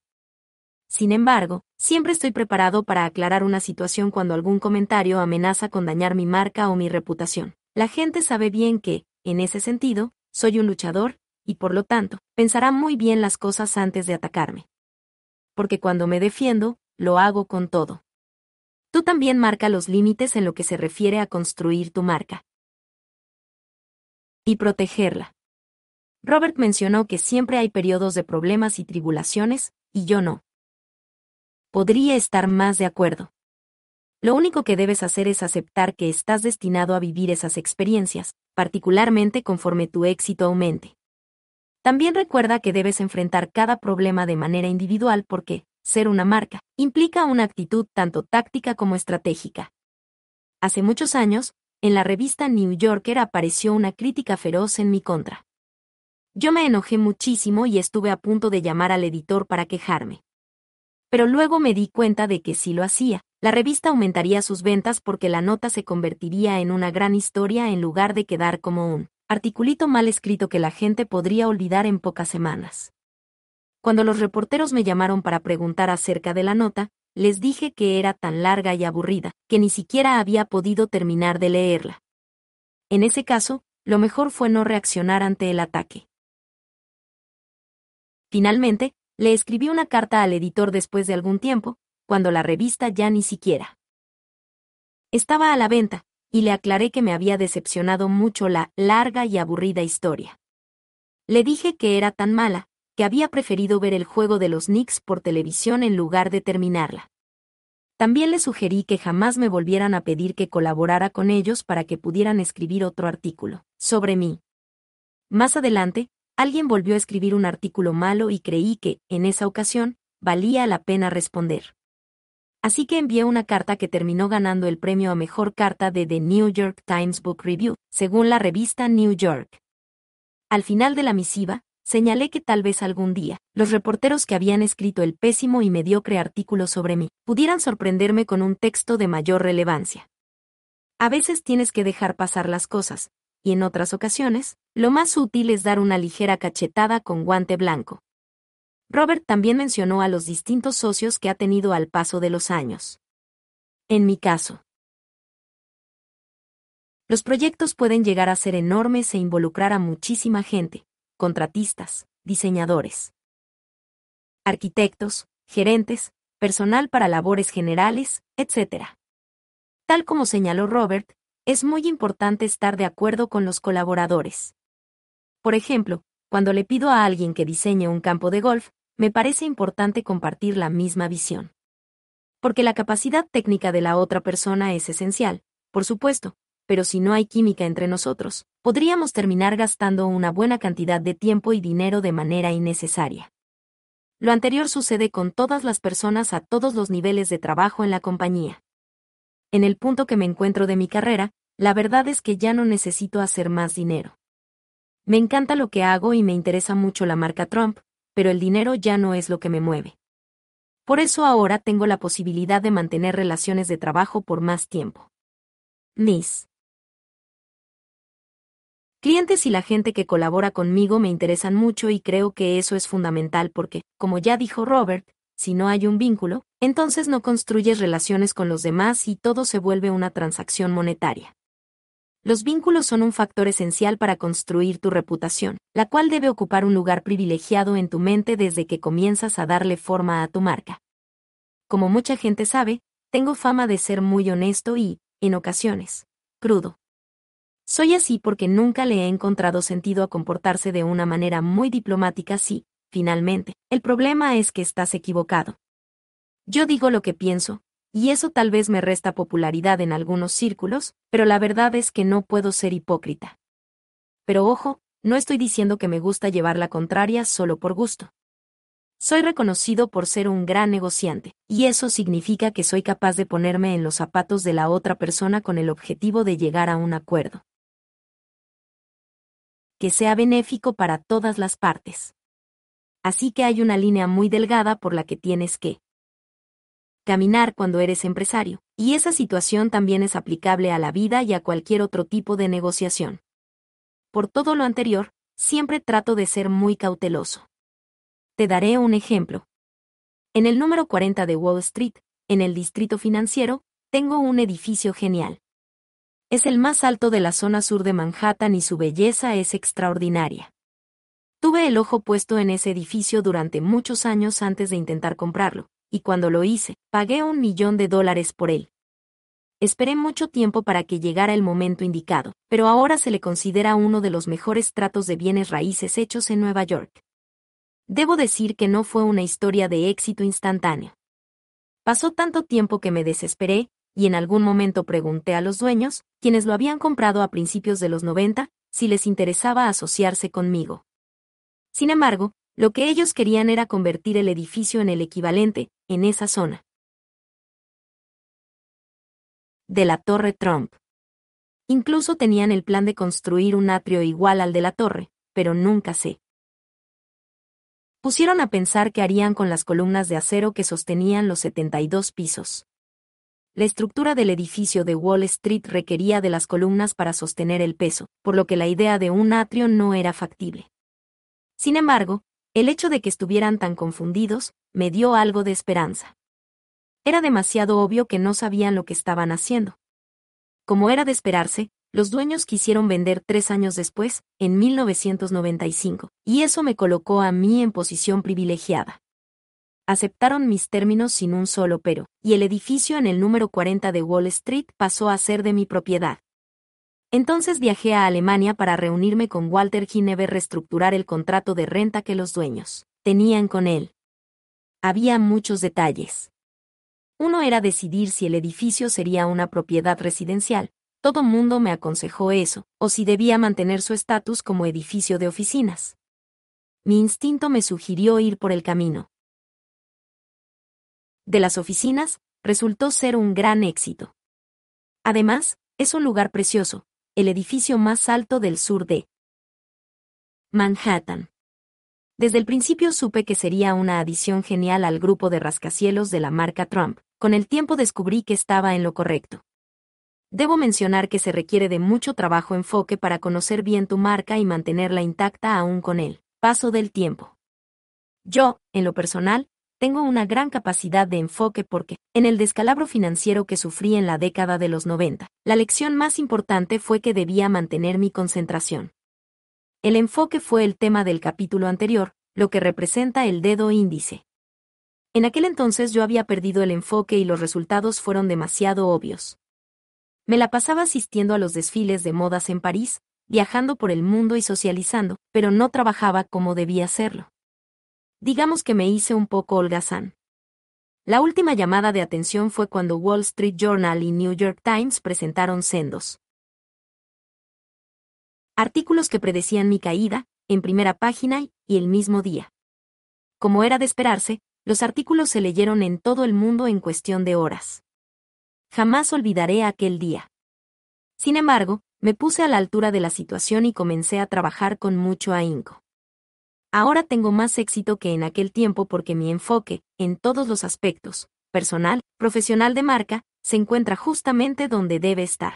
Sin embargo, siempre estoy preparado para aclarar una situación cuando algún comentario amenaza con dañar mi marca o mi reputación. La gente sabe bien que, en ese sentido, soy un luchador, y por lo tanto, pensará muy bien las cosas antes de atacarme. Porque cuando me defiendo, lo hago con todo. Tú también marca los límites en lo que se refiere a construir tu marca. Y protegerla. Robert mencionó que siempre hay periodos de problemas y tribulaciones, y yo no podría estar más de acuerdo. Lo único que debes hacer es aceptar que estás destinado a vivir esas experiencias, particularmente conforme tu éxito aumente. También recuerda que debes enfrentar cada problema de manera individual porque, ser una marca, implica una actitud tanto táctica como estratégica. Hace muchos años, en la revista New Yorker apareció una crítica feroz en mi contra. Yo me enojé muchísimo y estuve a punto de llamar al editor para quejarme pero luego me di cuenta de que si lo hacía, la revista aumentaría sus ventas porque la nota se convertiría en una gran historia en lugar de quedar como un articulito mal escrito que la gente podría olvidar en pocas semanas. Cuando los reporteros me llamaron para preguntar acerca de la nota, les dije que era tan larga y aburrida, que ni siquiera había podido terminar de leerla. En ese caso, lo mejor fue no reaccionar ante el ataque. Finalmente, le escribí una carta al editor después de algún tiempo, cuando la revista ya ni siquiera estaba a la venta, y le aclaré que me había decepcionado mucho la larga y aburrida historia. Le dije que era tan mala, que había preferido ver el juego de los Knicks por televisión en lugar de terminarla. También le sugerí que jamás me volvieran a pedir que colaborara con ellos para que pudieran escribir otro artículo sobre mí. Más adelante, alguien volvió a escribir un artículo malo y creí que, en esa ocasión, valía la pena responder. Así que envié una carta que terminó ganando el premio a mejor carta de The New York Times Book Review, según la revista New York. Al final de la misiva, señalé que tal vez algún día, los reporteros que habían escrito el pésimo y mediocre artículo sobre mí, pudieran sorprenderme con un texto de mayor relevancia. A veces tienes que dejar pasar las cosas, y en otras ocasiones, lo más útil es dar una ligera cachetada con guante blanco. Robert también mencionó a los distintos socios que ha tenido al paso de los años. En mi caso, los proyectos pueden llegar a ser enormes e involucrar a muchísima gente, contratistas, diseñadores, arquitectos, gerentes, personal para labores generales, etc. Tal como señaló Robert, es muy importante estar de acuerdo con los colaboradores. Por ejemplo, cuando le pido a alguien que diseñe un campo de golf, me parece importante compartir la misma visión. Porque la capacidad técnica de la otra persona es esencial, por supuesto, pero si no hay química entre nosotros, podríamos terminar gastando una buena cantidad de tiempo y dinero de manera innecesaria. Lo anterior sucede con todas las personas a todos los niveles de trabajo en la compañía. En el punto que me encuentro de mi carrera, la verdad es que ya no necesito hacer más dinero. Me encanta lo que hago y me interesa mucho la marca Trump, pero el dinero ya no es lo que me mueve. Por eso ahora tengo la posibilidad de mantener relaciones de trabajo por más tiempo. Mis clientes y la gente que colabora conmigo me interesan mucho y creo que eso es fundamental porque, como ya dijo Robert, si no hay un vínculo, entonces no construyes relaciones con los demás y todo se vuelve una transacción monetaria. Los vínculos son un factor esencial para construir tu reputación, la cual debe ocupar un lugar privilegiado en tu mente desde que comienzas a darle forma a tu marca. Como mucha gente sabe, tengo fama de ser muy honesto y, en ocasiones, crudo. Soy así porque nunca le he encontrado sentido a comportarse de una manera muy diplomática si, finalmente, el problema es que estás equivocado. Yo digo lo que pienso, y eso tal vez me resta popularidad en algunos círculos, pero la verdad es que no puedo ser hipócrita. Pero ojo, no estoy diciendo que me gusta llevar la contraria solo por gusto. Soy reconocido por ser un gran negociante, y eso significa que soy capaz de ponerme en los zapatos de la otra persona con el objetivo de llegar a un acuerdo. Que sea benéfico para todas las partes así que hay una línea muy delgada por la que tienes que caminar cuando eres empresario, y esa situación también es aplicable a la vida y a cualquier otro tipo de negociación. Por todo lo anterior, siempre trato de ser muy cauteloso. Te daré un ejemplo. En el número 40 de Wall Street, en el distrito financiero, tengo un edificio genial. Es el más alto de la zona sur de Manhattan y su belleza es extraordinaria. Tuve el ojo puesto en ese edificio durante muchos años antes de intentar comprarlo, y cuando lo hice, pagué un millón de dólares por él. Esperé mucho tiempo para que llegara el momento indicado, pero ahora se le considera uno de los mejores tratos de bienes raíces hechos en Nueva York. Debo decir que no fue una historia de éxito instantáneo. Pasó tanto tiempo que me desesperé, y en algún momento pregunté a los dueños, quienes lo habían comprado a principios de los 90, si les interesaba asociarse conmigo. Sin embargo, lo que ellos querían era convertir el edificio en el equivalente, en esa zona. De la Torre Trump. Incluso tenían el plan de construir un atrio igual al de la torre, pero nunca sé. Pusieron a pensar qué harían con las columnas de acero que sostenían los 72 pisos. La estructura del edificio de Wall Street requería de las columnas para sostener el peso, por lo que la idea de un atrio no era factible. Sin embargo, el hecho de que estuvieran tan confundidos me dio algo de esperanza. Era demasiado obvio que no sabían lo que estaban haciendo. Como era de esperarse, los dueños quisieron vender tres años después, en 1995, y eso me colocó a mí en posición privilegiada. Aceptaron mis términos sin un solo pero, y el edificio en el número 40 de Wall Street pasó a ser de mi propiedad. Entonces viajé a Alemania para reunirme con Walter Gineve reestructurar el contrato de renta que los dueños tenían con él. Había muchos detalles. Uno era decidir si el edificio sería una propiedad residencial, todo mundo me aconsejó eso, o si debía mantener su estatus como edificio de oficinas. Mi instinto me sugirió ir por el camino. De las oficinas, resultó ser un gran éxito. Además, es un lugar precioso, el edificio más alto del sur de Manhattan. Desde el principio supe que sería una adición genial al grupo de rascacielos de la marca Trump. Con el tiempo descubrí que estaba en lo correcto. Debo mencionar que se requiere de mucho trabajo enfoque para conocer bien tu marca y mantenerla intacta aún con el paso del tiempo. Yo, en lo personal, tengo una gran capacidad de enfoque porque, en el descalabro financiero que sufrí en la década de los 90, la lección más importante fue que debía mantener mi concentración. El enfoque fue el tema del capítulo anterior, lo que representa el dedo índice. En aquel entonces yo había perdido el enfoque y los resultados fueron demasiado obvios. Me la pasaba asistiendo a los desfiles de modas en París, viajando por el mundo y socializando, pero no trabajaba como debía hacerlo digamos que me hice un poco holgazán. La última llamada de atención fue cuando Wall Street Journal y New York Times presentaron sendos. Artículos que predecían mi caída, en primera página y el mismo día. Como era de esperarse, los artículos se leyeron en todo el mundo en cuestión de horas. Jamás olvidaré aquel día. Sin embargo, me puse a la altura de la situación y comencé a trabajar con mucho ahínco. Ahora tengo más éxito que en aquel tiempo porque mi enfoque, en todos los aspectos, personal, profesional de marca, se encuentra justamente donde debe estar.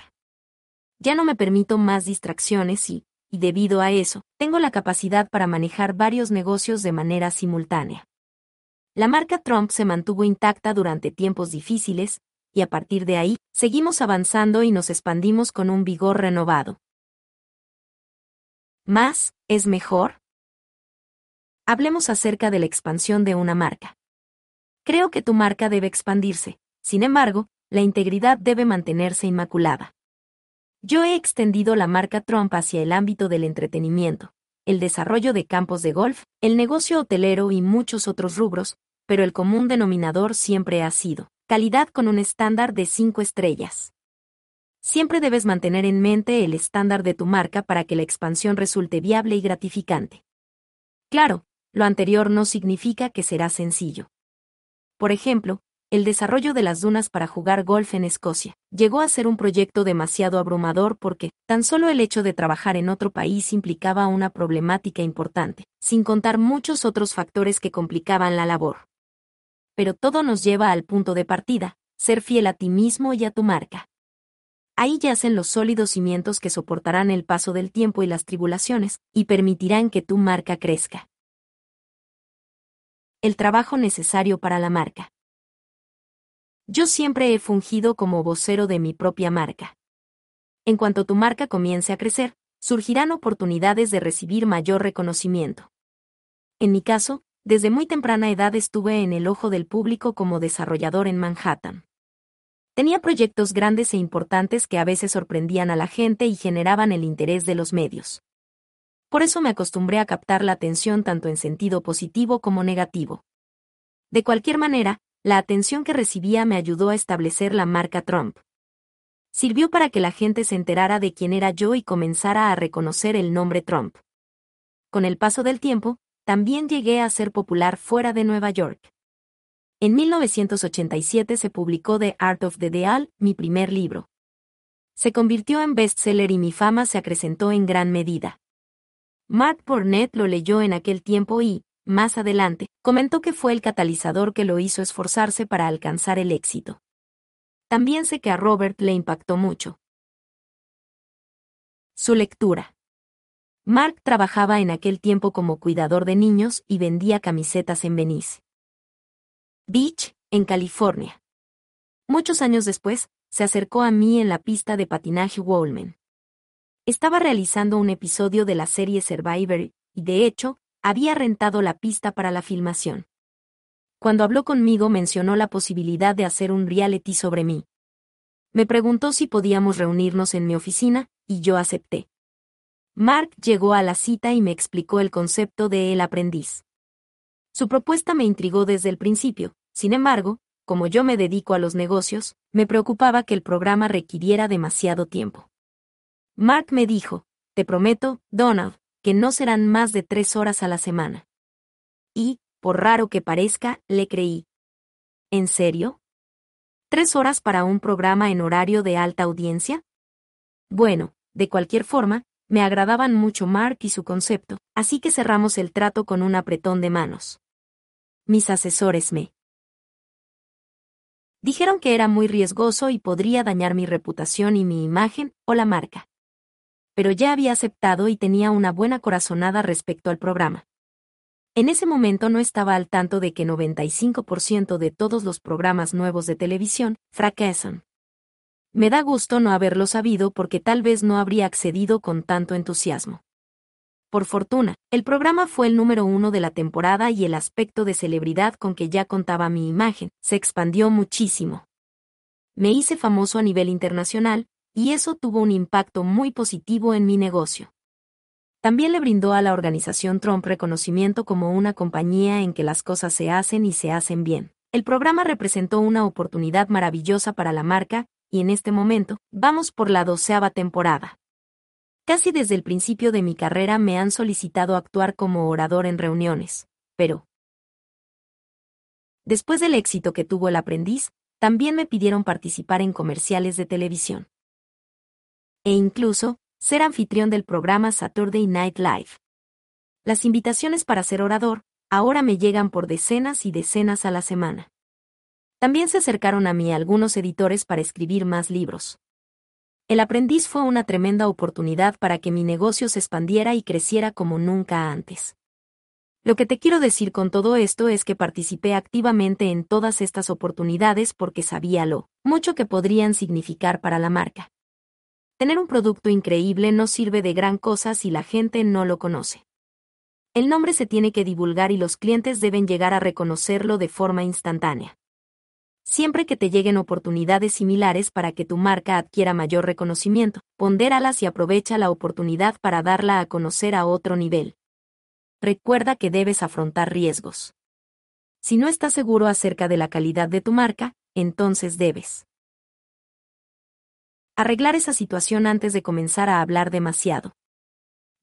Ya no me permito más distracciones y, y debido a eso, tengo la capacidad para manejar varios negocios de manera simultánea. La marca Trump se mantuvo intacta durante tiempos difíciles, y a partir de ahí, seguimos avanzando y nos expandimos con un vigor renovado. ¿Más es mejor? Hablemos acerca de la expansión de una marca. Creo que tu marca debe expandirse, sin embargo, la integridad debe mantenerse inmaculada. Yo he extendido la marca Trump hacia el ámbito del entretenimiento, el desarrollo de campos de golf, el negocio hotelero y muchos otros rubros, pero el común denominador siempre ha sido calidad con un estándar de 5 estrellas. Siempre debes mantener en mente el estándar de tu marca para que la expansión resulte viable y gratificante. Claro, lo anterior no significa que será sencillo. Por ejemplo, el desarrollo de las dunas para jugar golf en Escocia llegó a ser un proyecto demasiado abrumador porque tan solo el hecho de trabajar en otro país implicaba una problemática importante, sin contar muchos otros factores que complicaban la labor. Pero todo nos lleva al punto de partida, ser fiel a ti mismo y a tu marca. Ahí yacen los sólidos cimientos que soportarán el paso del tiempo y las tribulaciones, y permitirán que tu marca crezca. El trabajo necesario para la marca. Yo siempre he fungido como vocero de mi propia marca. En cuanto tu marca comience a crecer, surgirán oportunidades de recibir mayor reconocimiento. En mi caso, desde muy temprana edad estuve en el ojo del público como desarrollador en Manhattan. Tenía proyectos grandes e importantes que a veces sorprendían a la gente y generaban el interés de los medios. Por eso me acostumbré a captar la atención tanto en sentido positivo como negativo. De cualquier manera, la atención que recibía me ayudó a establecer la marca Trump. Sirvió para que la gente se enterara de quién era yo y comenzara a reconocer el nombre Trump. Con el paso del tiempo, también llegué a ser popular fuera de Nueva York. En 1987 se publicó The Art of the Deal, mi primer libro. Se convirtió en bestseller y mi fama se acrecentó en gran medida. Mark Burnett lo leyó en aquel tiempo y, más adelante, comentó que fue el catalizador que lo hizo esforzarse para alcanzar el éxito. También sé que a Robert le impactó mucho. Su lectura. Mark trabajaba en aquel tiempo como cuidador de niños y vendía camisetas en Venice. Beach, en California. Muchos años después, se acercó a mí en la pista de patinaje Wallman. Estaba realizando un episodio de la serie Survivor y, de hecho, había rentado la pista para la filmación. Cuando habló conmigo mencionó la posibilidad de hacer un reality sobre mí. Me preguntó si podíamos reunirnos en mi oficina, y yo acepté. Mark llegó a la cita y me explicó el concepto de el aprendiz. Su propuesta me intrigó desde el principio, sin embargo, como yo me dedico a los negocios, me preocupaba que el programa requiriera demasiado tiempo. Mark me dijo, te prometo, Donald, que no serán más de tres horas a la semana. Y, por raro que parezca, le creí. ¿En serio? ¿Tres horas para un programa en horario de alta audiencia? Bueno, de cualquier forma, me agradaban mucho Mark y su concepto, así que cerramos el trato con un apretón de manos. Mis asesores me dijeron que era muy riesgoso y podría dañar mi reputación y mi imagen o la marca. Pero ya había aceptado y tenía una buena corazonada respecto al programa. En ese momento no estaba al tanto de que 95% de todos los programas nuevos de televisión fracasan. Me da gusto no haberlo sabido porque tal vez no habría accedido con tanto entusiasmo. Por fortuna, el programa fue el número uno de la temporada y el aspecto de celebridad con que ya contaba mi imagen se expandió muchísimo. Me hice famoso a nivel internacional, y eso tuvo un impacto muy positivo en mi negocio. También le brindó a la organización Trump reconocimiento como una compañía en que las cosas se hacen y se hacen bien. El programa representó una oportunidad maravillosa para la marca, y en este momento, vamos por la doceava temporada. Casi desde el principio de mi carrera me han solicitado actuar como orador en reuniones, pero... Después del éxito que tuvo el aprendiz, también me pidieron participar en comerciales de televisión. E incluso, ser anfitrión del programa Saturday Night Live. Las invitaciones para ser orador, ahora me llegan por decenas y decenas a la semana. También se acercaron a mí algunos editores para escribir más libros. El aprendiz fue una tremenda oportunidad para que mi negocio se expandiera y creciera como nunca antes. Lo que te quiero decir con todo esto es que participé activamente en todas estas oportunidades porque sabía lo mucho que podrían significar para la marca. Tener un producto increíble no sirve de gran cosa si la gente no lo conoce. El nombre se tiene que divulgar y los clientes deben llegar a reconocerlo de forma instantánea. Siempre que te lleguen oportunidades similares para que tu marca adquiera mayor reconocimiento, pondéralas y aprovecha la oportunidad para darla a conocer a otro nivel. Recuerda que debes afrontar riesgos. Si no estás seguro acerca de la calidad de tu marca, entonces debes arreglar esa situación antes de comenzar a hablar demasiado.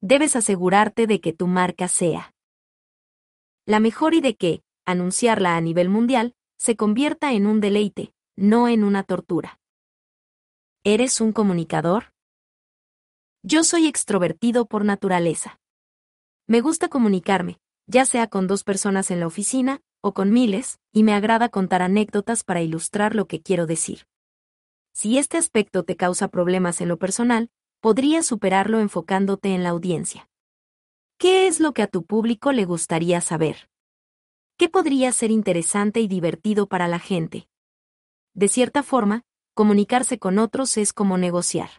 Debes asegurarte de que tu marca sea la mejor y de que, anunciarla a nivel mundial, se convierta en un deleite, no en una tortura. ¿Eres un comunicador? Yo soy extrovertido por naturaleza. Me gusta comunicarme, ya sea con dos personas en la oficina, o con miles, y me agrada contar anécdotas para ilustrar lo que quiero decir. Si este aspecto te causa problemas en lo personal, podrías superarlo enfocándote en la audiencia. ¿Qué es lo que a tu público le gustaría saber? ¿Qué podría ser interesante y divertido para la gente? De cierta forma, comunicarse con otros es como negociar.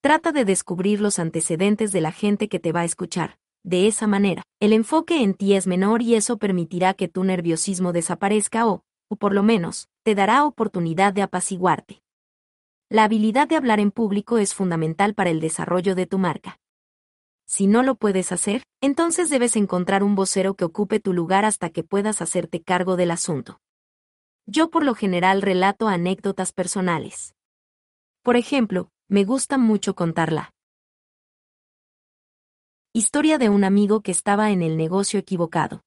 Trata de descubrir los antecedentes de la gente que te va a escuchar. De esa manera, el enfoque en ti es menor y eso permitirá que tu nerviosismo desaparezca o, o por lo menos, te dará oportunidad de apaciguarte. La habilidad de hablar en público es fundamental para el desarrollo de tu marca. Si no lo puedes hacer, entonces debes encontrar un vocero que ocupe tu lugar hasta que puedas hacerte cargo del asunto. Yo por lo general relato anécdotas personales. Por ejemplo, me gusta mucho contarla. Historia de un amigo que estaba en el negocio equivocado.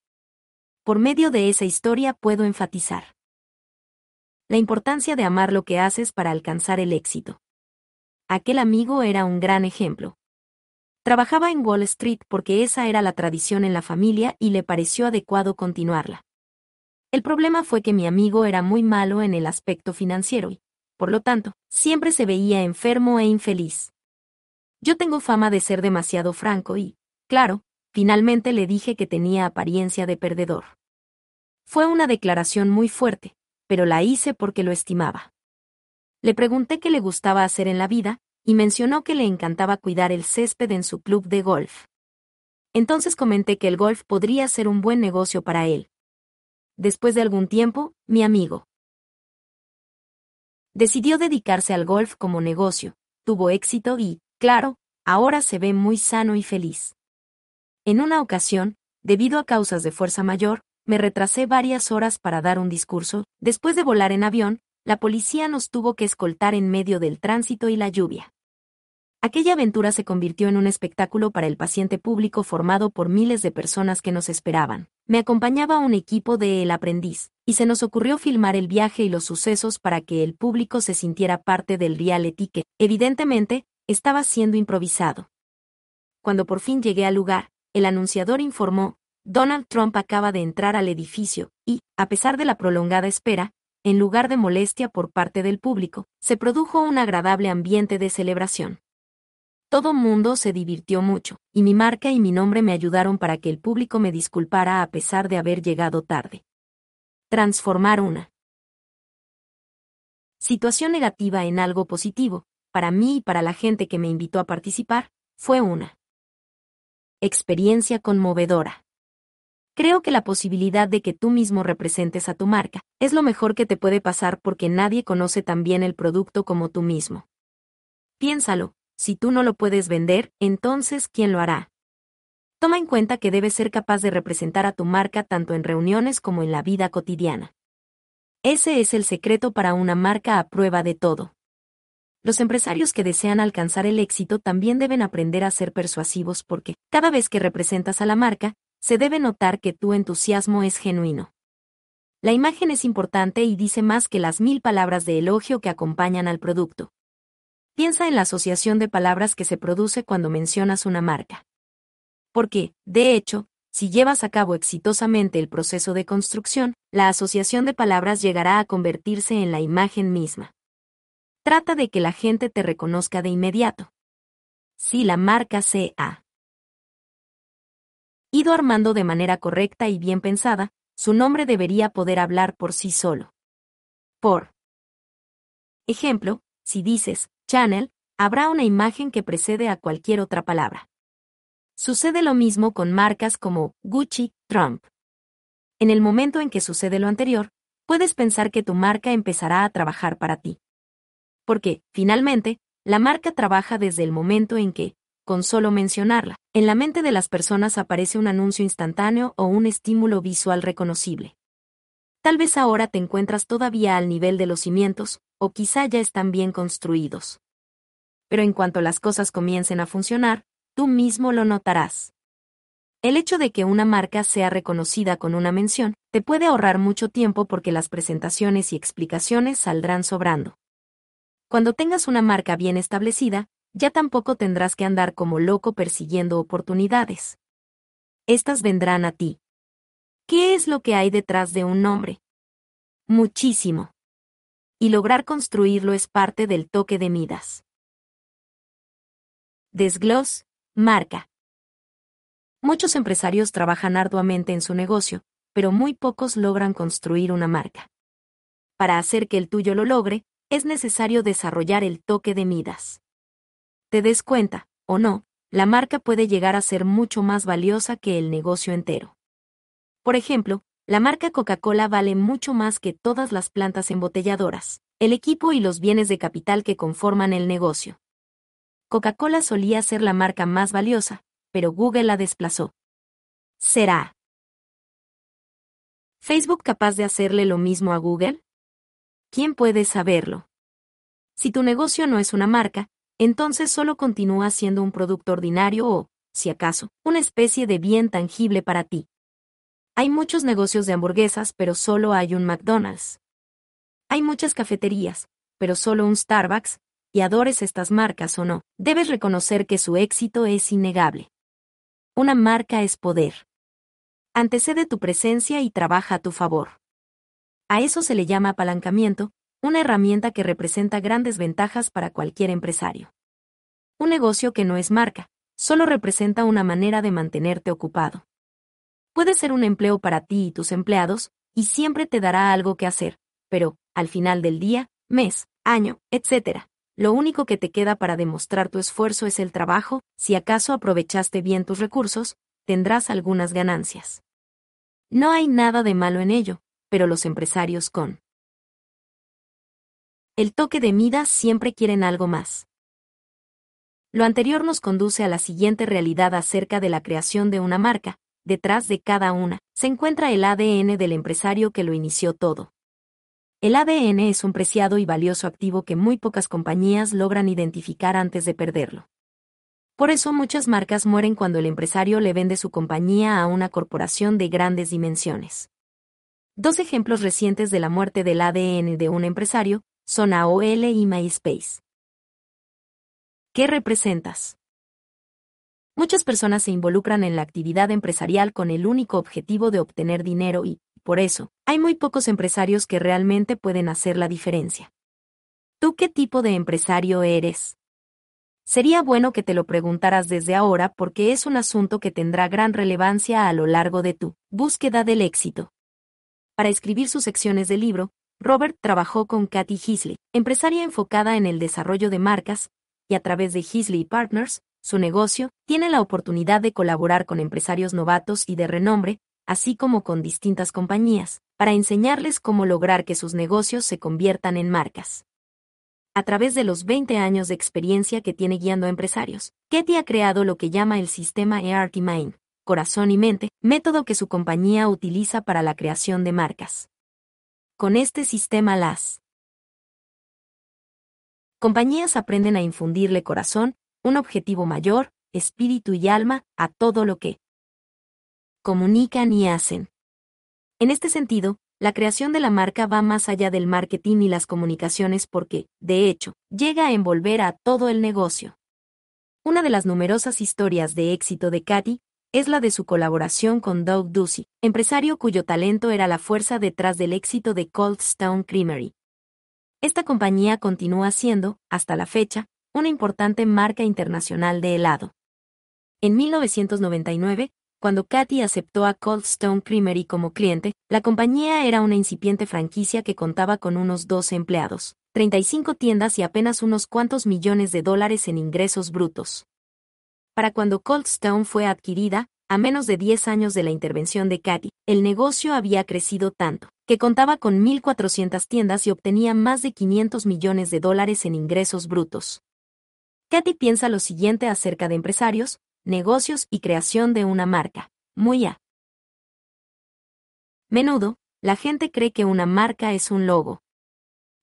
Por medio de esa historia puedo enfatizar la importancia de amar lo que haces para alcanzar el éxito. Aquel amigo era un gran ejemplo. Trabajaba en Wall Street porque esa era la tradición en la familia y le pareció adecuado continuarla. El problema fue que mi amigo era muy malo en el aspecto financiero y, por lo tanto, siempre se veía enfermo e infeliz. Yo tengo fama de ser demasiado franco y, claro, finalmente le dije que tenía apariencia de perdedor. Fue una declaración muy fuerte, pero la hice porque lo estimaba. Le pregunté qué le gustaba hacer en la vida, y mencionó que le encantaba cuidar el césped en su club de golf. Entonces comenté que el golf podría ser un buen negocio para él. Después de algún tiempo, mi amigo decidió dedicarse al golf como negocio, tuvo éxito y, claro, ahora se ve muy sano y feliz. En una ocasión, debido a causas de fuerza mayor, me retrasé varias horas para dar un discurso, después de volar en avión, la policía nos tuvo que escoltar en medio del tránsito y la lluvia. Aquella aventura se convirtió en un espectáculo para el paciente público formado por miles de personas que nos esperaban. Me acompañaba un equipo de El Aprendiz, y se nos ocurrió filmar el viaje y los sucesos para que el público se sintiera parte del reality que, evidentemente, estaba siendo improvisado. Cuando por fin llegué al lugar, el anunciador informó, Donald Trump acaba de entrar al edificio, y, a pesar de la prolongada espera, en lugar de molestia por parte del público, se produjo un agradable ambiente de celebración. Todo mundo se divirtió mucho, y mi marca y mi nombre me ayudaron para que el público me disculpara a pesar de haber llegado tarde. Transformar una situación negativa en algo positivo, para mí y para la gente que me invitó a participar, fue una experiencia conmovedora. Creo que la posibilidad de que tú mismo representes a tu marca es lo mejor que te puede pasar porque nadie conoce tan bien el producto como tú mismo. Piénsalo, si tú no lo puedes vender, entonces ¿quién lo hará? Toma en cuenta que debes ser capaz de representar a tu marca tanto en reuniones como en la vida cotidiana. Ese es el secreto para una marca a prueba de todo. Los empresarios que desean alcanzar el éxito también deben aprender a ser persuasivos porque, cada vez que representas a la marca, se debe notar que tu entusiasmo es genuino. La imagen es importante y dice más que las mil palabras de elogio que acompañan al producto. Piensa en la asociación de palabras que se produce cuando mencionas una marca. Porque, de hecho, si llevas a cabo exitosamente el proceso de construcción, la asociación de palabras llegará a convertirse en la imagen misma. Trata de que la gente te reconozca de inmediato. Si la marca se ha ido armando de manera correcta y bien pensada, su nombre debería poder hablar por sí solo. Por ejemplo, si dices channel, habrá una imagen que precede a cualquier otra palabra. Sucede lo mismo con marcas como Gucci, Trump. En el momento en que sucede lo anterior, puedes pensar que tu marca empezará a trabajar para ti. Porque, finalmente, la marca trabaja desde el momento en que, con solo mencionarla. En la mente de las personas aparece un anuncio instantáneo o un estímulo visual reconocible. Tal vez ahora te encuentras todavía al nivel de los cimientos, o quizá ya están bien construidos. Pero en cuanto las cosas comiencen a funcionar, tú mismo lo notarás. El hecho de que una marca sea reconocida con una mención te puede ahorrar mucho tiempo porque las presentaciones y explicaciones saldrán sobrando. Cuando tengas una marca bien establecida, ya tampoco tendrás que andar como loco persiguiendo oportunidades. Estas vendrán a ti. ¿Qué es lo que hay detrás de un nombre? Muchísimo. y lograr construirlo es parte del toque de Midas. Desgloss, marca. Muchos empresarios trabajan arduamente en su negocio, pero muy pocos logran construir una marca. Para hacer que el tuyo lo logre, es necesario desarrollar el toque de Midas. Te des cuenta, o no, la marca puede llegar a ser mucho más valiosa que el negocio entero. Por ejemplo, la marca Coca-Cola vale mucho más que todas las plantas embotelladoras, el equipo y los bienes de capital que conforman el negocio. Coca-Cola solía ser la marca más valiosa, pero Google la desplazó. ¿Será Facebook capaz de hacerle lo mismo a Google? ¿Quién puede saberlo? Si tu negocio no es una marca, entonces solo continúa siendo un producto ordinario o, si acaso, una especie de bien tangible para ti. Hay muchos negocios de hamburguesas, pero solo hay un McDonald's. Hay muchas cafeterías, pero solo un Starbucks, y adores estas marcas o no, debes reconocer que su éxito es innegable. Una marca es poder. Antecede tu presencia y trabaja a tu favor. A eso se le llama apalancamiento, una herramienta que representa grandes ventajas para cualquier empresario. Un negocio que no es marca, solo representa una manera de mantenerte ocupado. Puede ser un empleo para ti y tus empleados, y siempre te dará algo que hacer, pero, al final del día, mes, año, etc., lo único que te queda para demostrar tu esfuerzo es el trabajo, si acaso aprovechaste bien tus recursos, tendrás algunas ganancias. No hay nada de malo en ello, pero los empresarios con el toque de Midas siempre quieren algo más. Lo anterior nos conduce a la siguiente realidad acerca de la creación de una marca. Detrás de cada una, se encuentra el ADN del empresario que lo inició todo. El ADN es un preciado y valioso activo que muy pocas compañías logran identificar antes de perderlo. Por eso muchas marcas mueren cuando el empresario le vende su compañía a una corporación de grandes dimensiones. Dos ejemplos recientes de la muerte del ADN de un empresario son AOL y MySpace. ¿Qué representas? Muchas personas se involucran en la actividad empresarial con el único objetivo de obtener dinero y, por eso, hay muy pocos empresarios que realmente pueden hacer la diferencia. ¿Tú qué tipo de empresario eres? Sería bueno que te lo preguntaras desde ahora porque es un asunto que tendrá gran relevancia a lo largo de tu búsqueda del éxito. Para escribir sus secciones de libro, Robert trabajó con Kathy Heasley, empresaria enfocada en el desarrollo de marcas, y a través de Heasley Partners, su negocio, tiene la oportunidad de colaborar con empresarios novatos y de renombre, así como con distintas compañías, para enseñarles cómo lograr que sus negocios se conviertan en marcas. A través de los 20 años de experiencia que tiene guiando a empresarios, Ketty ha creado lo que llama el sistema ERT Mind, corazón y mente, método que su compañía utiliza para la creación de marcas. Con este sistema las compañías aprenden a infundirle corazón, un objetivo mayor, espíritu y alma, a todo lo que comunican y hacen. En este sentido, la creación de la marca va más allá del marketing y las comunicaciones porque, de hecho, llega a envolver a todo el negocio. Una de las numerosas historias de éxito de Katy es la de su colaboración con Doug Ducey, empresario cuyo talento era la fuerza detrás del éxito de Cold Stone Creamery. Esta compañía continúa siendo, hasta la fecha, una importante marca internacional de helado. En 1999, cuando Katy aceptó a Cold Stone Creamery como cliente, la compañía era una incipiente franquicia que contaba con unos 12 empleados, 35 tiendas y apenas unos cuantos millones de dólares en ingresos brutos. Para cuando Cold Stone fue adquirida, a menos de 10 años de la intervención de Katy, el negocio había crecido tanto, que contaba con 1.400 tiendas y obtenía más de 500 millones de dólares en ingresos brutos. Katy piensa lo siguiente acerca de empresarios, negocios y creación de una marca. Muy a menudo, la gente cree que una marca es un logo.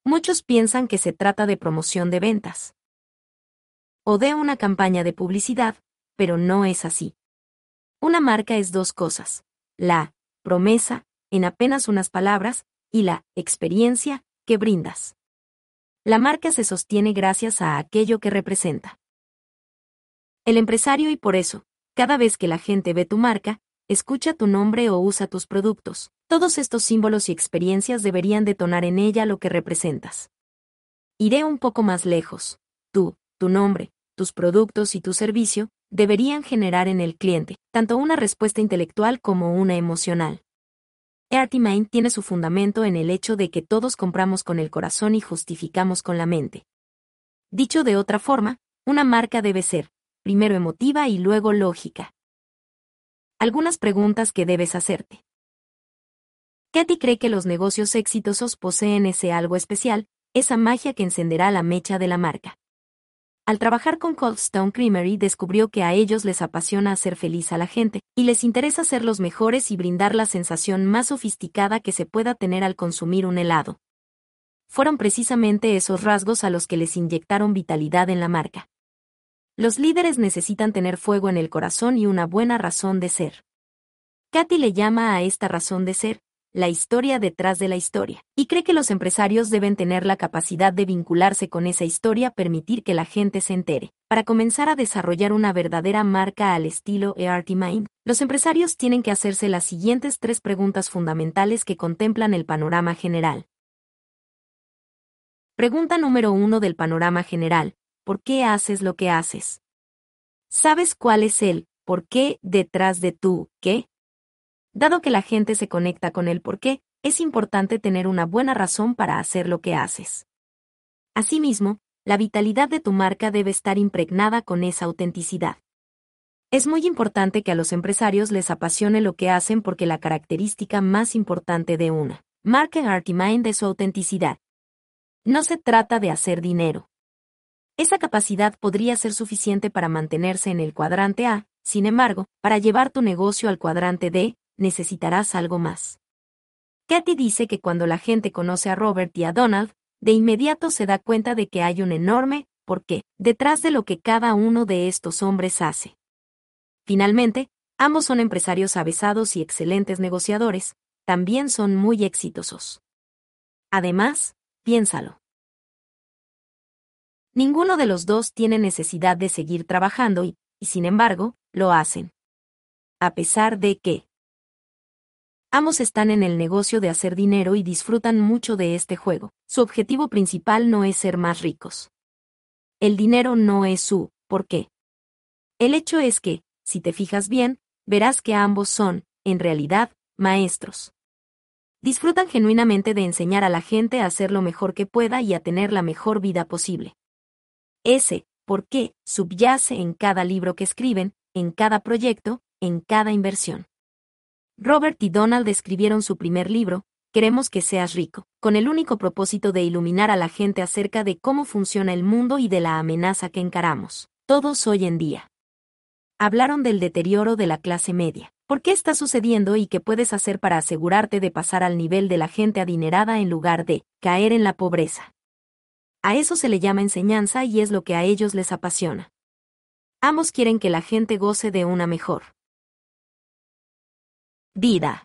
Muchos piensan que se trata de promoción de ventas. O de una campaña de publicidad, pero no es así. Una marca es dos cosas. La promesa, en apenas unas palabras, y la experiencia que brindas. La marca se sostiene gracias a aquello que representa el empresario y por eso, cada vez que la gente ve tu marca, escucha tu nombre o usa tus productos, todos estos símbolos y experiencias deberían detonar en ella lo que representas. Iré un poco más lejos. Tú, tu nombre, tus productos y tu servicio deberían generar en el cliente tanto una respuesta intelectual como una emocional. Mind tiene su fundamento en el hecho de que todos compramos con el corazón y justificamos con la mente. Dicho de otra forma, una marca debe ser, primero emotiva y luego lógica. Algunas preguntas que debes hacerte. Katy cree que los negocios exitosos poseen ese algo especial, esa magia que encenderá la mecha de la marca. Al trabajar con Cold Stone Creamery descubrió que a ellos les apasiona hacer feliz a la gente, y les interesa ser los mejores y brindar la sensación más sofisticada que se pueda tener al consumir un helado. Fueron precisamente esos rasgos a los que les inyectaron vitalidad en la marca. Los líderes necesitan tener fuego en el corazón y una buena razón de ser. Katy le llama a esta razón de ser, la historia detrás de la historia, y cree que los empresarios deben tener la capacidad de vincularse con esa historia, permitir que la gente se entere. Para comenzar a desarrollar una verdadera marca al estilo ERT Mind, los empresarios tienen que hacerse las siguientes tres preguntas fundamentales que contemplan el panorama general. Pregunta número uno del panorama general. ¿Por qué haces lo que haces? ¿Sabes cuál es el por qué detrás de tú qué? Dado que la gente se conecta con el por qué, es importante tener una buena razón para hacer lo que haces. Asimismo, la vitalidad de tu marca debe estar impregnada con esa autenticidad. Es muy importante que a los empresarios les apasione lo que hacen porque la característica más importante de una marca Mind es su autenticidad. No se trata de hacer dinero. Esa capacidad podría ser suficiente para mantenerse en el cuadrante A, sin embargo, para llevar tu negocio al cuadrante D, necesitarás algo más. Katy dice que cuando la gente conoce a Robert y a Donald, de inmediato se da cuenta de que hay un enorme por qué detrás de lo que cada uno de estos hombres hace. Finalmente, ambos son empresarios avesados y excelentes negociadores, también son muy exitosos. Además, piénsalo. Ninguno de los dos tiene necesidad de seguir trabajando y, y sin embargo, lo hacen. A pesar de que, Ambos están en el negocio de hacer dinero y disfrutan mucho de este juego. Su objetivo principal no es ser más ricos. El dinero no es su ¿por qué? El hecho es que, si te fijas bien, verás que ambos son, en realidad, maestros. Disfrutan genuinamente de enseñar a la gente a hacer lo mejor que pueda y a tener la mejor vida posible. Ese, ¿por qué?, subyace en cada libro que escriben, en cada proyecto, en cada inversión. Robert y Donald escribieron su primer libro, Queremos que seas rico, con el único propósito de iluminar a la gente acerca de cómo funciona el mundo y de la amenaza que encaramos, todos hoy en día. Hablaron del deterioro de la clase media, por qué está sucediendo y qué puedes hacer para asegurarte de pasar al nivel de la gente adinerada en lugar de caer en la pobreza. A eso se le llama enseñanza y es lo que a ellos les apasiona. Ambos quieren que la gente goce de una mejor Vida.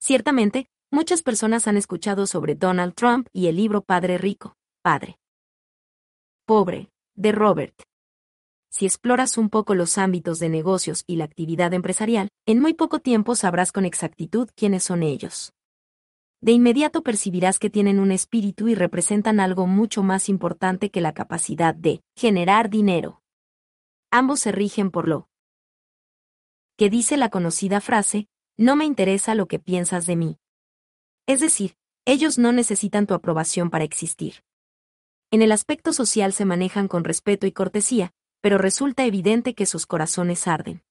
Ciertamente, muchas personas han escuchado sobre Donald Trump y el libro Padre Rico, Padre Pobre, de Robert. Si exploras un poco los ámbitos de negocios y la actividad empresarial, en muy poco tiempo sabrás con exactitud quiénes son ellos. De inmediato percibirás que tienen un espíritu y representan algo mucho más importante que la capacidad de generar dinero. Ambos se rigen por lo que dice la conocida frase, no me interesa lo que piensas de mí. Es decir, ellos no necesitan tu aprobación para existir. En el aspecto social se manejan con respeto y cortesía, pero resulta evidente que sus corazones arden.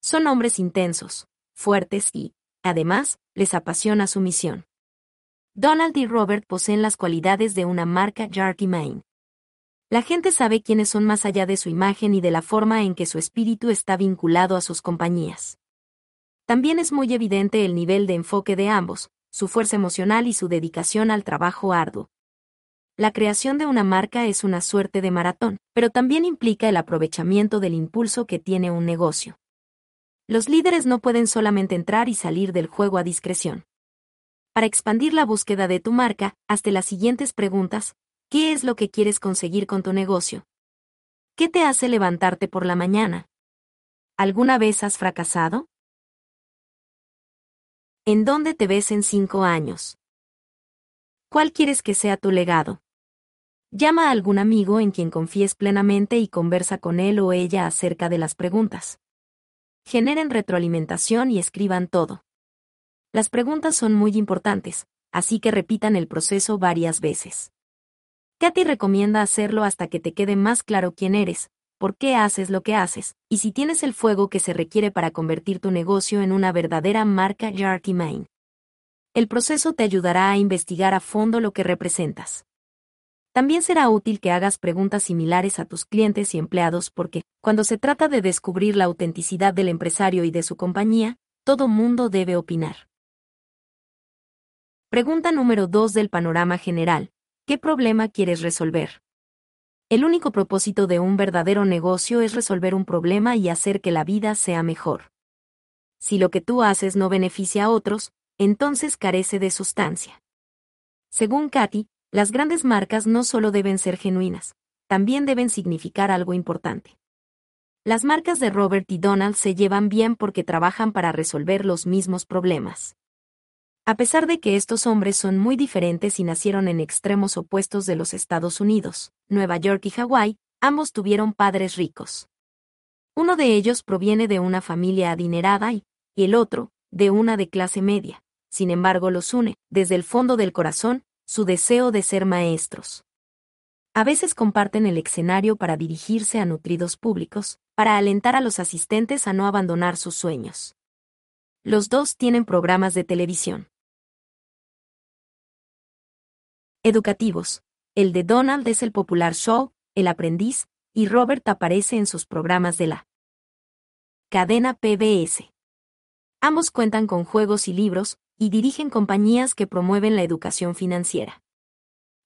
Son hombres intensos, fuertes y, además, les apasiona su misión. Donald y Robert poseen las cualidades de una marca Jarky Main. La gente sabe quiénes son más allá de su imagen y de la forma en que su espíritu está vinculado a sus compañías. También es muy evidente el nivel de enfoque de ambos, su fuerza emocional y su dedicación al trabajo arduo. La creación de una marca es una suerte de maratón, pero también implica el aprovechamiento del impulso que tiene un negocio. Los líderes no pueden solamente entrar y salir del juego a discreción. Para expandir la búsqueda de tu marca, hazte las siguientes preguntas. ¿Qué es lo que quieres conseguir con tu negocio? ¿Qué te hace levantarte por la mañana? ¿Alguna vez has fracasado? ¿En dónde te ves en cinco años? ¿Cuál quieres que sea tu legado? Llama a algún amigo en quien confíes plenamente y conversa con él o ella acerca de las preguntas. Generen retroalimentación y escriban todo. Las preguntas son muy importantes, así que repitan el proceso varias veces. Katy recomienda hacerlo hasta que te quede más claro quién eres, por qué haces lo que haces, y si tienes el fuego que se requiere para convertir tu negocio en una verdadera marca Main. El proceso te ayudará a investigar a fondo lo que representas. También será útil que hagas preguntas similares a tus clientes y empleados porque, cuando se trata de descubrir la autenticidad del empresario y de su compañía, todo mundo debe opinar. Pregunta número 2 del panorama general. ¿Qué problema quieres resolver? El único propósito de un verdadero negocio es resolver un problema y hacer que la vida sea mejor. Si lo que tú haces no beneficia a otros, entonces carece de sustancia. Según Katy, las grandes marcas no solo deben ser genuinas, también deben significar algo importante. Las marcas de Robert y Donald se llevan bien porque trabajan para resolver los mismos problemas. A pesar de que estos hombres son muy diferentes y nacieron en extremos opuestos de los Estados Unidos, Nueva York y Hawái, ambos tuvieron padres ricos. Uno de ellos proviene de una familia adinerada y, el otro, de una de clase media. Sin embargo, los une, desde el fondo del corazón, su deseo de ser maestros. A veces comparten el escenario para dirigirse a nutridos públicos, para alentar a los asistentes a no abandonar sus sueños. Los dos tienen programas de televisión. Educativos. El de Donald es el popular show, El aprendiz, y Robert aparece en sus programas de la cadena PBS. Ambos cuentan con juegos y libros, y dirigen compañías que promueven la educación financiera.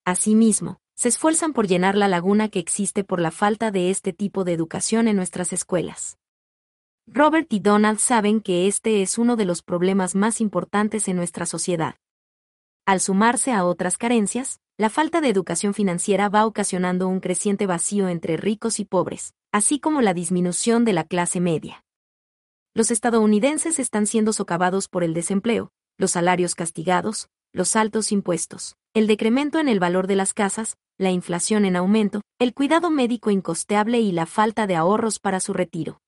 Asimismo, se esfuerzan por llenar la laguna que existe por la falta de este tipo de educación en nuestras escuelas. Robert y Donald saben que este es uno de los problemas más importantes en nuestra sociedad. Al sumarse a otras carencias, la falta de educación financiera va ocasionando un creciente vacío entre ricos y pobres, así como la disminución de la clase media. Los estadounidenses están siendo socavados por el desempleo, los salarios castigados, los altos impuestos, el decremento en el valor de las casas, la inflación en aumento, el cuidado médico incosteable y la falta de ahorros para su retiro.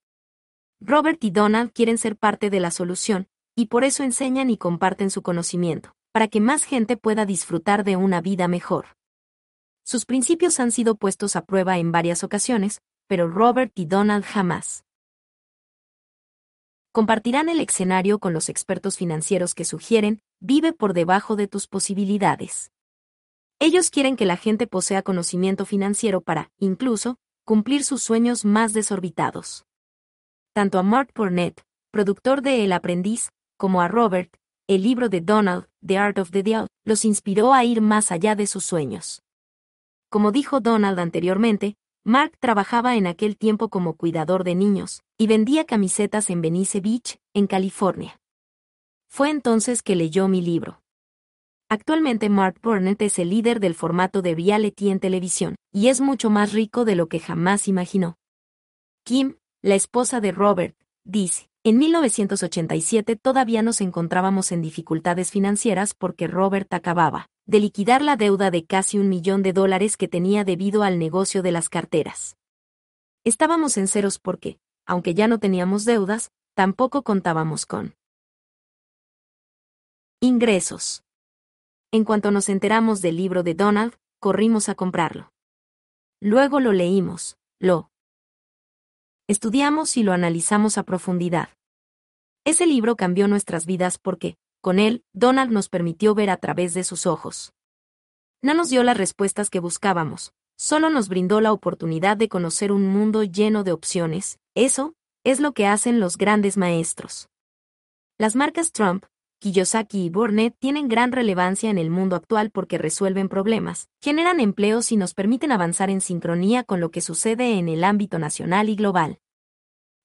Robert y Donald quieren ser parte de la solución, y por eso enseñan y comparten su conocimiento para que más gente pueda disfrutar de una vida mejor. Sus principios han sido puestos a prueba en varias ocasiones, pero Robert y Donald jamás. Compartirán el escenario con los expertos financieros que sugieren, vive por debajo de tus posibilidades. Ellos quieren que la gente posea conocimiento financiero para, incluso, cumplir sus sueños más desorbitados. Tanto a Mark Burnett, productor de El aprendiz, como a Robert, el libro de Donald, The Art of the Deal, los inspiró a ir más allá de sus sueños. Como dijo Donald anteriormente, Mark trabajaba en aquel tiempo como cuidador de niños, y vendía camisetas en Venice Beach, en California. Fue entonces que leyó mi libro. Actualmente Mark Burnett es el líder del formato de reality en televisión, y es mucho más rico de lo que jamás imaginó. Kim, la esposa de Robert, dice, en 1987 todavía nos encontrábamos en dificultades financieras porque Robert acababa de liquidar la deuda de casi un millón de dólares que tenía debido al negocio de las carteras. Estábamos en ceros porque, aunque ya no teníamos deudas, tampoco contábamos con ingresos. En cuanto nos enteramos del libro de Donald, corrimos a comprarlo. Luego lo leímos, lo estudiamos y lo analizamos a profundidad. Ese libro cambió nuestras vidas porque, con él, Donald nos permitió ver a través de sus ojos. No nos dio las respuestas que buscábamos, solo nos brindó la oportunidad de conocer un mundo lleno de opciones, eso, es lo que hacen los grandes maestros. Las marcas Trump, Kiyosaki y Burnett tienen gran relevancia en el mundo actual porque resuelven problemas, generan empleos y nos permiten avanzar en sincronía con lo que sucede en el ámbito nacional y global.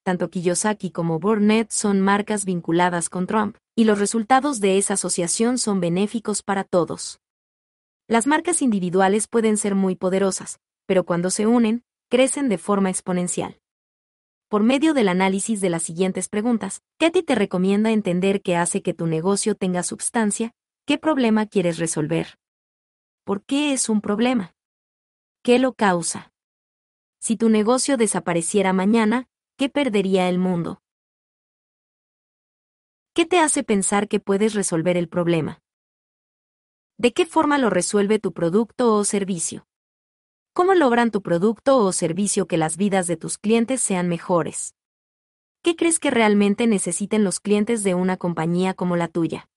Tanto Kiyosaki como Burnett son marcas vinculadas con Trump, y los resultados de esa asociación son benéficos para todos. Las marcas individuales pueden ser muy poderosas, pero cuando se unen, crecen de forma exponencial por medio del análisis de las siguientes preguntas. Katy te recomienda entender qué hace que tu negocio tenga substancia, qué problema quieres resolver. ¿Por qué es un problema? ¿qué lo causa? Si tu negocio desapareciera mañana, ¿qué perdería el mundo? ¿Qué te hace pensar que puedes resolver el problema? ¿De qué forma lo resuelve tu producto o servicio? ¿Cómo logran tu producto o servicio que las vidas de tus clientes sean mejores? ¿Qué crees que realmente necesiten los clientes de una compañía como la tuya?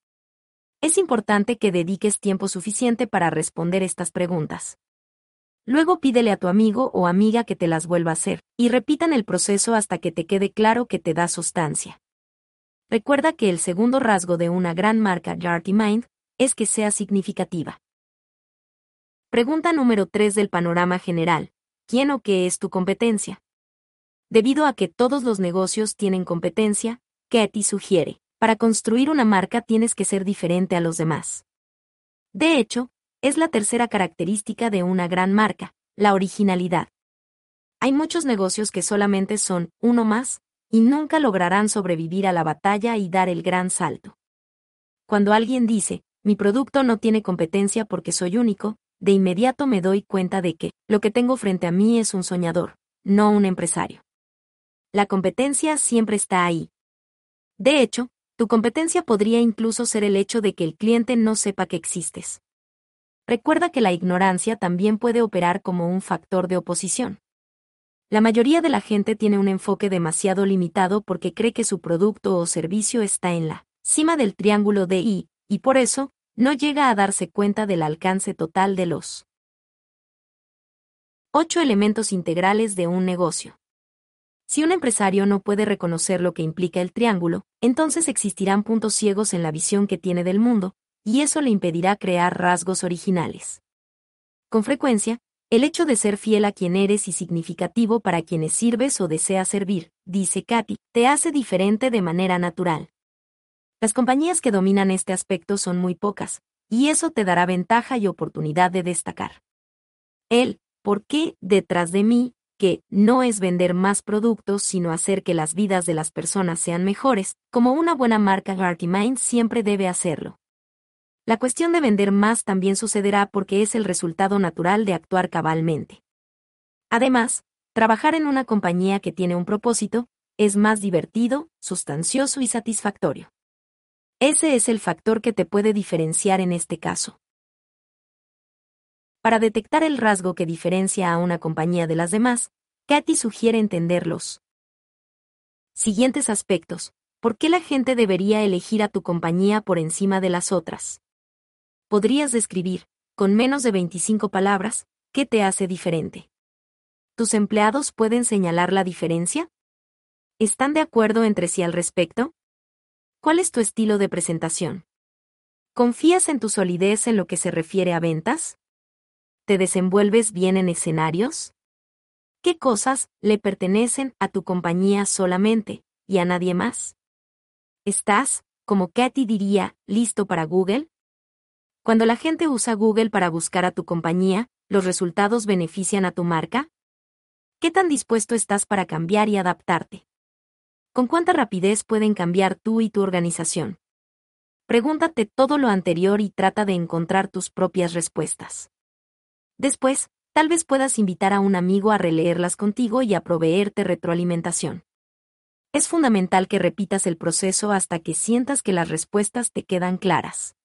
Es importante que dediques tiempo suficiente para responder estas preguntas. Luego pídele a tu amigo o amiga que te las vuelva a hacer, y repitan el proceso hasta que te quede claro que te da sustancia. Recuerda que el segundo rasgo de una gran marca Yarty Mind es que sea significativa. Pregunta número 3 del panorama general. ¿Quién o qué es tu competencia? Debido a que todos los negocios tienen competencia, Katy sugiere, para construir una marca tienes que ser diferente a los demás. De hecho, es la tercera característica de una gran marca, la originalidad. Hay muchos negocios que solamente son uno más, y nunca lograrán sobrevivir a la batalla y dar el gran salto. Cuando alguien dice, mi producto no tiene competencia porque soy único, de inmediato me doy cuenta de que, lo que tengo frente a mí es un soñador, no un empresario. La competencia siempre está ahí. De hecho, tu competencia podría incluso ser el hecho de que el cliente no sepa que existes. Recuerda que la ignorancia también puede operar como un factor de oposición. La mayoría de la gente tiene un enfoque demasiado limitado porque cree que su producto o servicio está en la cima del triángulo de I, y por eso, no llega a darse cuenta del alcance total de los ocho elementos integrales de un negocio. Si un empresario no puede reconocer lo que implica el triángulo, entonces existirán puntos ciegos en la visión que tiene del mundo, y eso le impedirá crear rasgos originales. Con frecuencia, el hecho de ser fiel a quien eres y significativo para quienes sirves o deseas servir, dice Katy, te hace diferente de manera natural. Las compañías que dominan este aspecto son muy pocas, y eso te dará ventaja y oportunidad de destacar. El, ¿por qué detrás de mí? que no es vender más productos sino hacer que las vidas de las personas sean mejores, como una buena marca Mind siempre debe hacerlo. La cuestión de vender más también sucederá porque es el resultado natural de actuar cabalmente. Además, trabajar en una compañía que tiene un propósito es más divertido, sustancioso y satisfactorio. Ese es el factor que te puede diferenciar en este caso. Para detectar el rasgo que diferencia a una compañía de las demás, Katy sugiere entender los siguientes aspectos. ¿Por qué la gente debería elegir a tu compañía por encima de las otras? Podrías describir, con menos de 25 palabras, qué te hace diferente. ¿Tus empleados pueden señalar la diferencia? ¿Están de acuerdo entre sí al respecto? ¿Cuál es tu estilo de presentación? ¿Confías en tu solidez en lo que se refiere a ventas? ¿Te desenvuelves bien en escenarios? ¿Qué cosas le pertenecen a tu compañía solamente y a nadie más? ¿Estás, como Katy diría, listo para Google? Cuando la gente usa Google para buscar a tu compañía, ¿los resultados benefician a tu marca? ¿Qué tan dispuesto estás para cambiar y adaptarte? ¿Con cuánta rapidez pueden cambiar tú y tu organización? Pregúntate todo lo anterior y trata de encontrar tus propias respuestas. Después, tal vez puedas invitar a un amigo a releerlas contigo y a proveerte retroalimentación. Es fundamental que repitas el proceso hasta que sientas que las respuestas te quedan claras.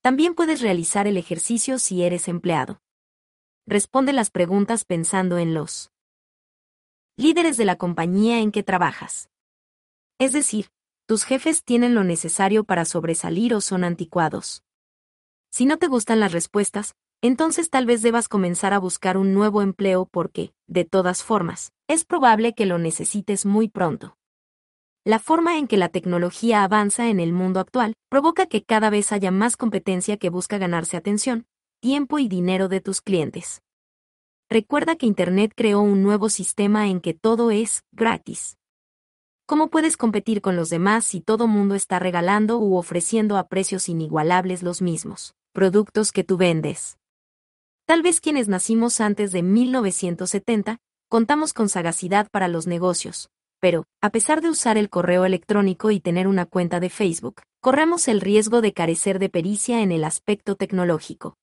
También puedes realizar el ejercicio si eres empleado. Responde las preguntas pensando en los líderes de la compañía en que trabajas. Es decir, tus jefes tienen lo necesario para sobresalir o son anticuados. Si no te gustan las respuestas, entonces tal vez debas comenzar a buscar un nuevo empleo porque, de todas formas, es probable que lo necesites muy pronto. La forma en que la tecnología avanza en el mundo actual provoca que cada vez haya más competencia que busca ganarse atención, tiempo y dinero de tus clientes. Recuerda que Internet creó un nuevo sistema en que todo es gratis. ¿Cómo puedes competir con los demás si todo mundo está regalando u ofreciendo a precios inigualables los mismos productos que tú vendes? Tal vez quienes nacimos antes de 1970, contamos con sagacidad para los negocios, pero, a pesar de usar el correo electrónico y tener una cuenta de Facebook, corremos el riesgo de carecer de pericia en el aspecto tecnológico.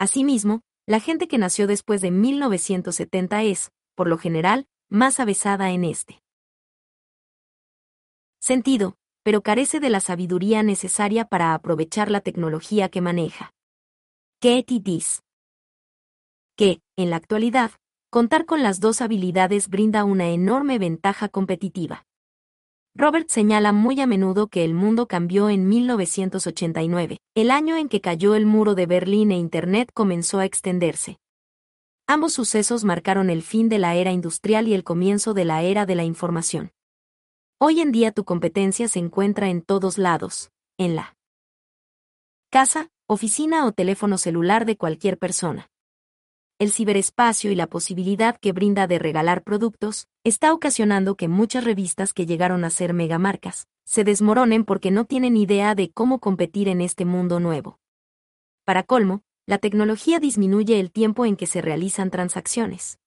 Asimismo, La gente que nació después de 1970 es, por lo general, más avesada en este sentido, pero carece de la sabiduría necesaria para aprovechar la tecnología que maneja. Katie dice que, en la actualidad, contar con las dos habilidades brinda una enorme ventaja competitiva. Robert señala muy a menudo que el mundo cambió en 1989, el año en que cayó el muro de Berlín e Internet comenzó a extenderse. Ambos sucesos marcaron el fin de la era industrial y el comienzo de la era de la información. Hoy en día tu competencia se encuentra en todos lados, en la casa, oficina o teléfono celular de cualquier persona el ciberespacio y la posibilidad que brinda de regalar productos, está ocasionando que muchas revistas que llegaron a ser megamarcas, se desmoronen porque no tienen idea de cómo competir en este mundo nuevo. Para colmo, la tecnología disminuye el tiempo en que se realizan transacciones.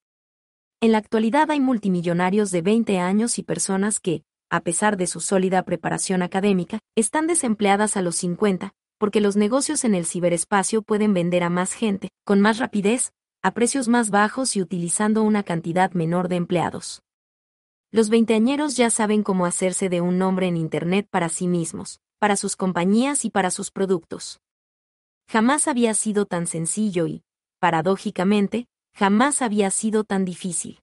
En la actualidad hay multimillonarios de 20 años y personas que, a pesar de su sólida preparación académica, están desempleadas a los 50, porque los negocios en el ciberespacio pueden vender a más gente, con más rapidez, a precios más bajos y utilizando una cantidad menor de empleados. Los veinteañeros ya saben cómo hacerse de un nombre en Internet para sí mismos, para sus compañías y para sus productos. Jamás había sido tan sencillo y, paradójicamente, jamás había sido tan difícil.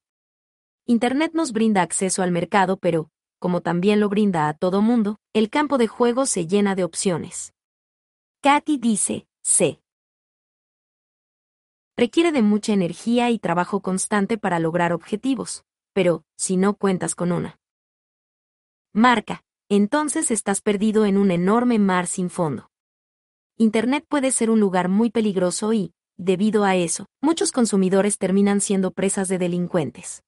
Internet nos brinda acceso al mercado, pero, como también lo brinda a todo mundo, el campo de juego se llena de opciones. Katy dice, C requiere de mucha energía y trabajo constante para lograr objetivos, pero, si no cuentas con una marca, entonces estás perdido en un enorme mar sin fondo. Internet puede ser un lugar muy peligroso y, debido a eso, muchos consumidores terminan siendo presas de delincuentes.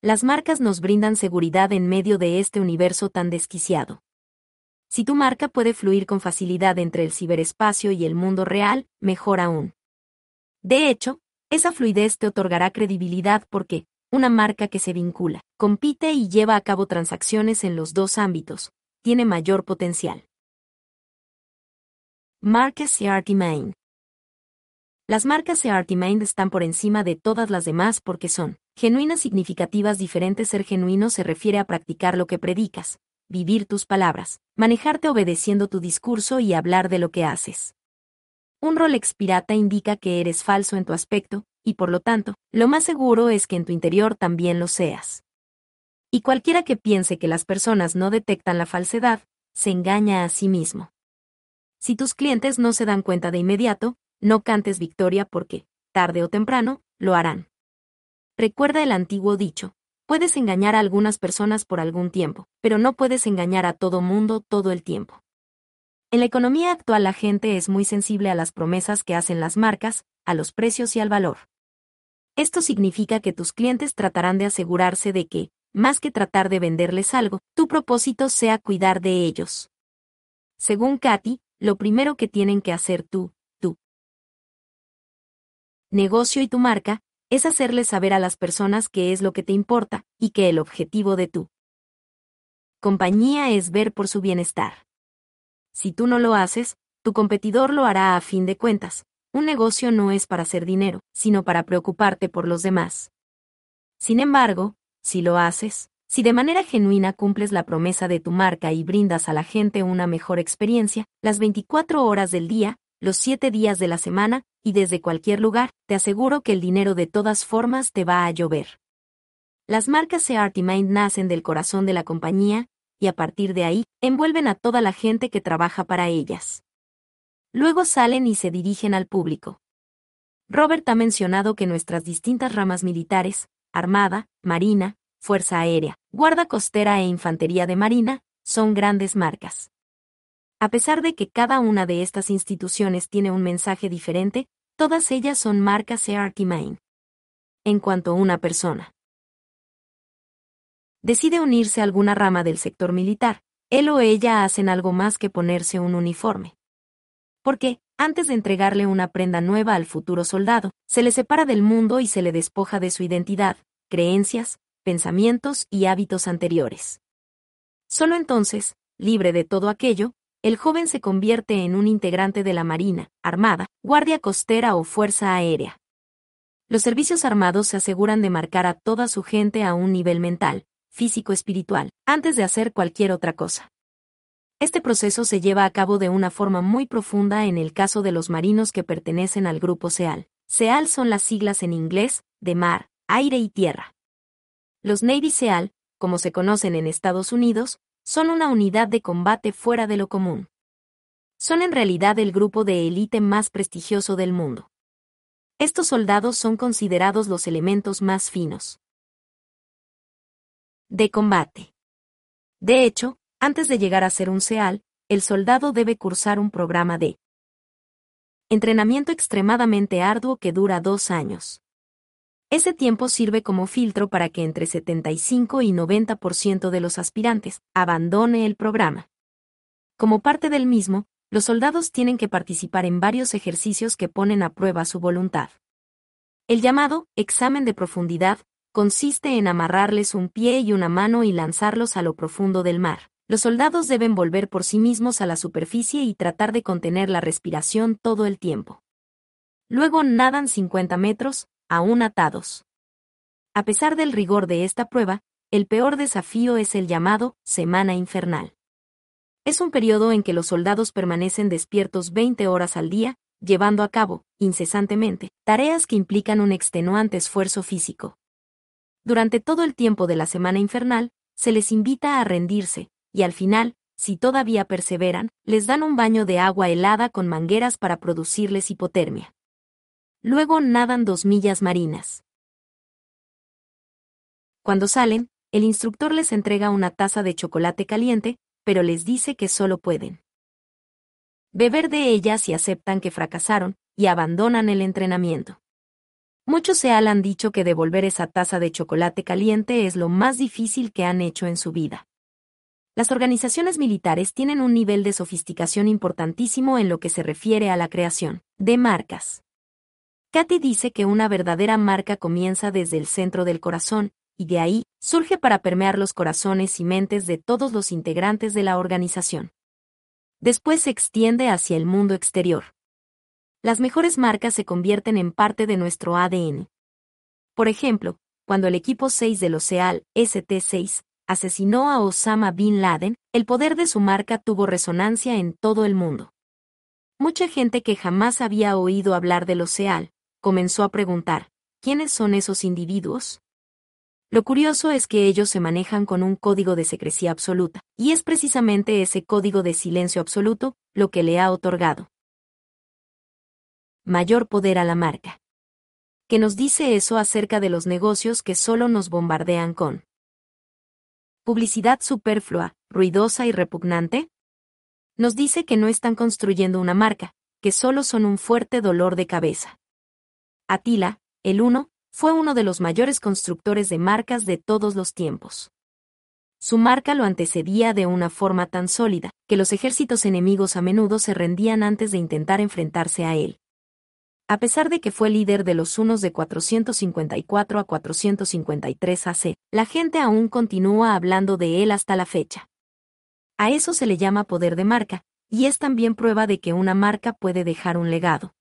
Las marcas nos brindan seguridad en medio de este universo tan desquiciado. Si tu marca puede fluir con facilidad entre el ciberespacio y el mundo real, mejor aún. De hecho, esa fluidez te otorgará credibilidad porque, una marca que se vincula, compite y lleva a cabo transacciones en los dos ámbitos, tiene mayor potencial. Marcas Main Las marcas Main están por encima de todas las demás porque son genuinas significativas diferentes. Ser genuino se refiere a practicar lo que predicas, vivir tus palabras, manejarte obedeciendo tu discurso y hablar de lo que haces. Un Rolex pirata indica que eres falso en tu aspecto, y por lo tanto, lo más seguro es que en tu interior también lo seas. Y cualquiera que piense que las personas no detectan la falsedad, se engaña a sí mismo. Si tus clientes no se dan cuenta de inmediato, no cantes victoria porque, tarde o temprano, lo harán. Recuerda el antiguo dicho, puedes engañar a algunas personas por algún tiempo, pero no puedes engañar a todo mundo todo el tiempo. En la economía actual la gente es muy sensible a las promesas que hacen las marcas, a los precios y al valor. Esto significa que tus clientes tratarán de asegurarse de que, más que tratar de venderles algo, tu propósito sea cuidar de ellos. Según Katy, lo primero que tienen que hacer tú, tú, negocio y tu marca, es hacerles saber a las personas qué es lo que te importa, y que el objetivo de tu compañía es ver por su bienestar. Si tú no lo haces, tu competidor lo hará a fin de cuentas. Un negocio no es para hacer dinero, sino para preocuparte por los demás. Sin embargo, si lo haces, si de manera genuina cumples la promesa de tu marca y brindas a la gente una mejor experiencia, las 24 horas del día, los 7 días de la semana, y desde cualquier lugar, te aseguro que el dinero de todas formas te va a llover. Las marcas Mind nacen del corazón de la compañía, y a partir de ahí, envuelven a toda la gente que trabaja para ellas. Luego salen y se dirigen al público. Robert ha mencionado que nuestras distintas ramas militares, Armada, Marina, Fuerza Aérea, Guarda Costera e Infantería de Marina, son grandes marcas. A pesar de que cada una de estas instituciones tiene un mensaje diferente, todas ellas son marcas Main. En cuanto a una persona decide unirse a alguna rama del sector militar, él o ella hacen algo más que ponerse un uniforme. Porque, antes de entregarle una prenda nueva al futuro soldado, se le separa del mundo y se le despoja de su identidad, creencias, pensamientos y hábitos anteriores. Solo entonces, libre de todo aquello, el joven se convierte en un integrante de la Marina, Armada, Guardia Costera o Fuerza Aérea. Los servicios armados se aseguran de marcar a toda su gente a un nivel mental, físico-espiritual, antes de hacer cualquier otra cosa. Este proceso se lleva a cabo de una forma muy profunda en el caso de los marinos que pertenecen al grupo SEAL. SEAL son las siglas en inglés, de mar, aire y tierra. Los Navy SEAL, como se conocen en Estados Unidos, son una unidad de combate fuera de lo común. Son en realidad el grupo de élite más prestigioso del mundo. Estos soldados son considerados los elementos más finos de combate. De hecho, antes de llegar a ser un SEAL, el soldado debe cursar un programa de entrenamiento extremadamente arduo que dura dos años. Ese tiempo sirve como filtro para que entre 75 y 90% de los aspirantes abandone el programa. Como parte del mismo, los soldados tienen que participar en varios ejercicios que ponen a prueba su voluntad. El llamado examen de profundidad consiste en amarrarles un pie y una mano y lanzarlos a lo profundo del mar. Los soldados deben volver por sí mismos a la superficie y tratar de contener la respiración todo el tiempo. Luego nadan 50 metros, aún atados. A pesar del rigor de esta prueba, el peor desafío es el llamado Semana Infernal. Es un periodo en que los soldados permanecen despiertos 20 horas al día, llevando a cabo, incesantemente, tareas que implican un extenuante esfuerzo físico. Durante todo el tiempo de la Semana Infernal, se les invita a rendirse, y al final, si todavía perseveran, les dan un baño de agua helada con mangueras para producirles hipotermia. Luego nadan dos millas marinas. Cuando salen, el instructor les entrega una taza de chocolate caliente, pero les dice que solo pueden beber de ella si aceptan que fracasaron y abandonan el entrenamiento. Muchos se han dicho que devolver esa taza de chocolate caliente es lo más difícil que han hecho en su vida. Las organizaciones militares tienen un nivel de sofisticación importantísimo en lo que se refiere a la creación de marcas. Katy dice que una verdadera marca comienza desde el centro del corazón, y de ahí surge para permear los corazones y mentes de todos los integrantes de la organización. Después se extiende hacia el mundo exterior. Las mejores marcas se convierten en parte de nuestro ADN. Por ejemplo, cuando el equipo 6 del OCEAL, ST-6, asesinó a Osama Bin Laden, el poder de su marca tuvo resonancia en todo el mundo. Mucha gente que jamás había oído hablar del OCEAL, comenzó a preguntar, ¿quiénes son esos individuos? Lo curioso es que ellos se manejan con un código de secrecía absoluta, y es precisamente ese código de silencio absoluto lo que le ha otorgado mayor poder a la marca. ¿Qué nos dice eso acerca de los negocios que solo nos bombardean con publicidad superflua, ruidosa y repugnante? Nos dice que no están construyendo una marca, que solo son un fuerte dolor de cabeza. Atila, el uno, fue uno de los mayores constructores de marcas de todos los tiempos. Su marca lo antecedía de una forma tan sólida, que los ejércitos enemigos a menudo se rendían antes de intentar enfrentarse a él. A pesar de que fue líder de los unos de 454 a 453 AC, la gente aún continúa hablando de él hasta la fecha. A eso se le llama poder de marca, y es también prueba de que una marca puede dejar un legado.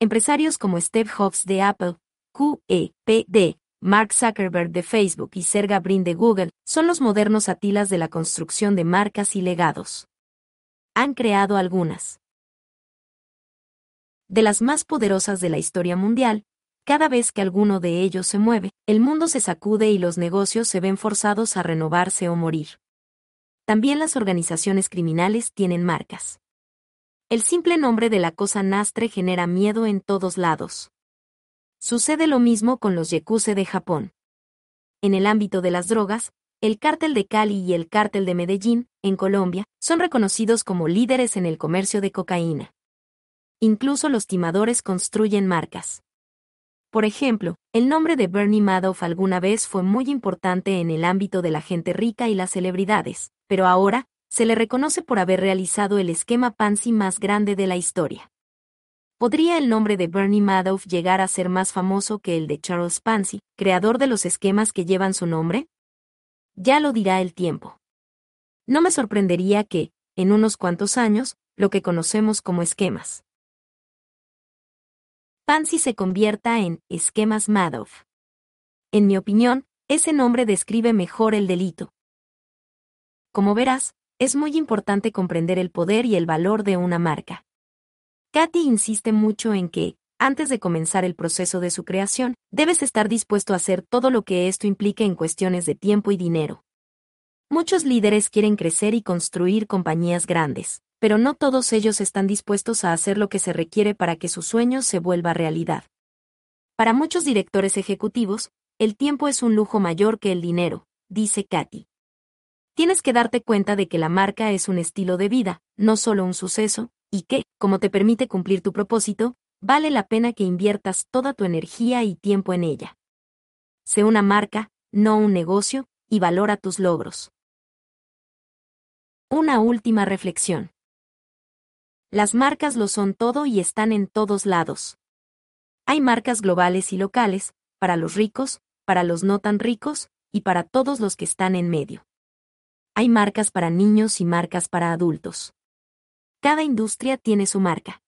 Empresarios como Steve Jobs de Apple, QEPD, Mark Zuckerberg de Facebook y Sergey Brin de Google son los modernos atilas de la construcción de marcas y legados. Han creado algunas de las más poderosas de la historia mundial, cada vez que alguno de ellos se mueve, el mundo se sacude y los negocios se ven forzados a renovarse o morir. También las organizaciones criminales tienen marcas. El simple nombre de la cosa nastre genera miedo en todos lados. Sucede lo mismo con los Yekuse de Japón. En el ámbito de las drogas, el cártel de Cali y el cártel de Medellín, en Colombia, son reconocidos como líderes en el comercio de cocaína. Incluso los timadores construyen marcas. Por ejemplo, el nombre de Bernie Madoff alguna vez fue muy importante en el ámbito de la gente rica y las celebridades, pero ahora, se le reconoce por haber realizado el esquema Pansy más grande de la historia. ¿Podría el nombre de Bernie Madoff llegar a ser más famoso que el de Charles Pansy, creador de los esquemas que llevan su nombre? Ya lo dirá el tiempo. No me sorprendería que, en unos cuantos años, lo que conocemos como esquemas. Pansy se convierta en esquemas Madoff. En mi opinión, ese nombre describe mejor el delito. Como verás, es muy importante comprender el poder y el valor de una marca. Katy insiste mucho en que, antes de comenzar el proceso de su creación, debes estar dispuesto a hacer todo lo que esto implique en cuestiones de tiempo y dinero. Muchos líderes quieren crecer y construir compañías grandes, pero no todos ellos están dispuestos a hacer lo que se requiere para que su sueño se vuelva realidad. Para muchos directores ejecutivos, el tiempo es un lujo mayor que el dinero, dice Katy. Tienes que darte cuenta de que la marca es un estilo de vida, no solo un suceso, y que, como te permite cumplir tu propósito, vale la pena que inviertas toda tu energía y tiempo en ella. Sé una marca, no un negocio, y valora tus logros. Una última reflexión. Las marcas lo son todo y están en todos lados. Hay marcas globales y locales, para los ricos, para los no tan ricos, y para todos los que están en medio. Hay marcas para niños y marcas para adultos. Cada industria tiene su marca.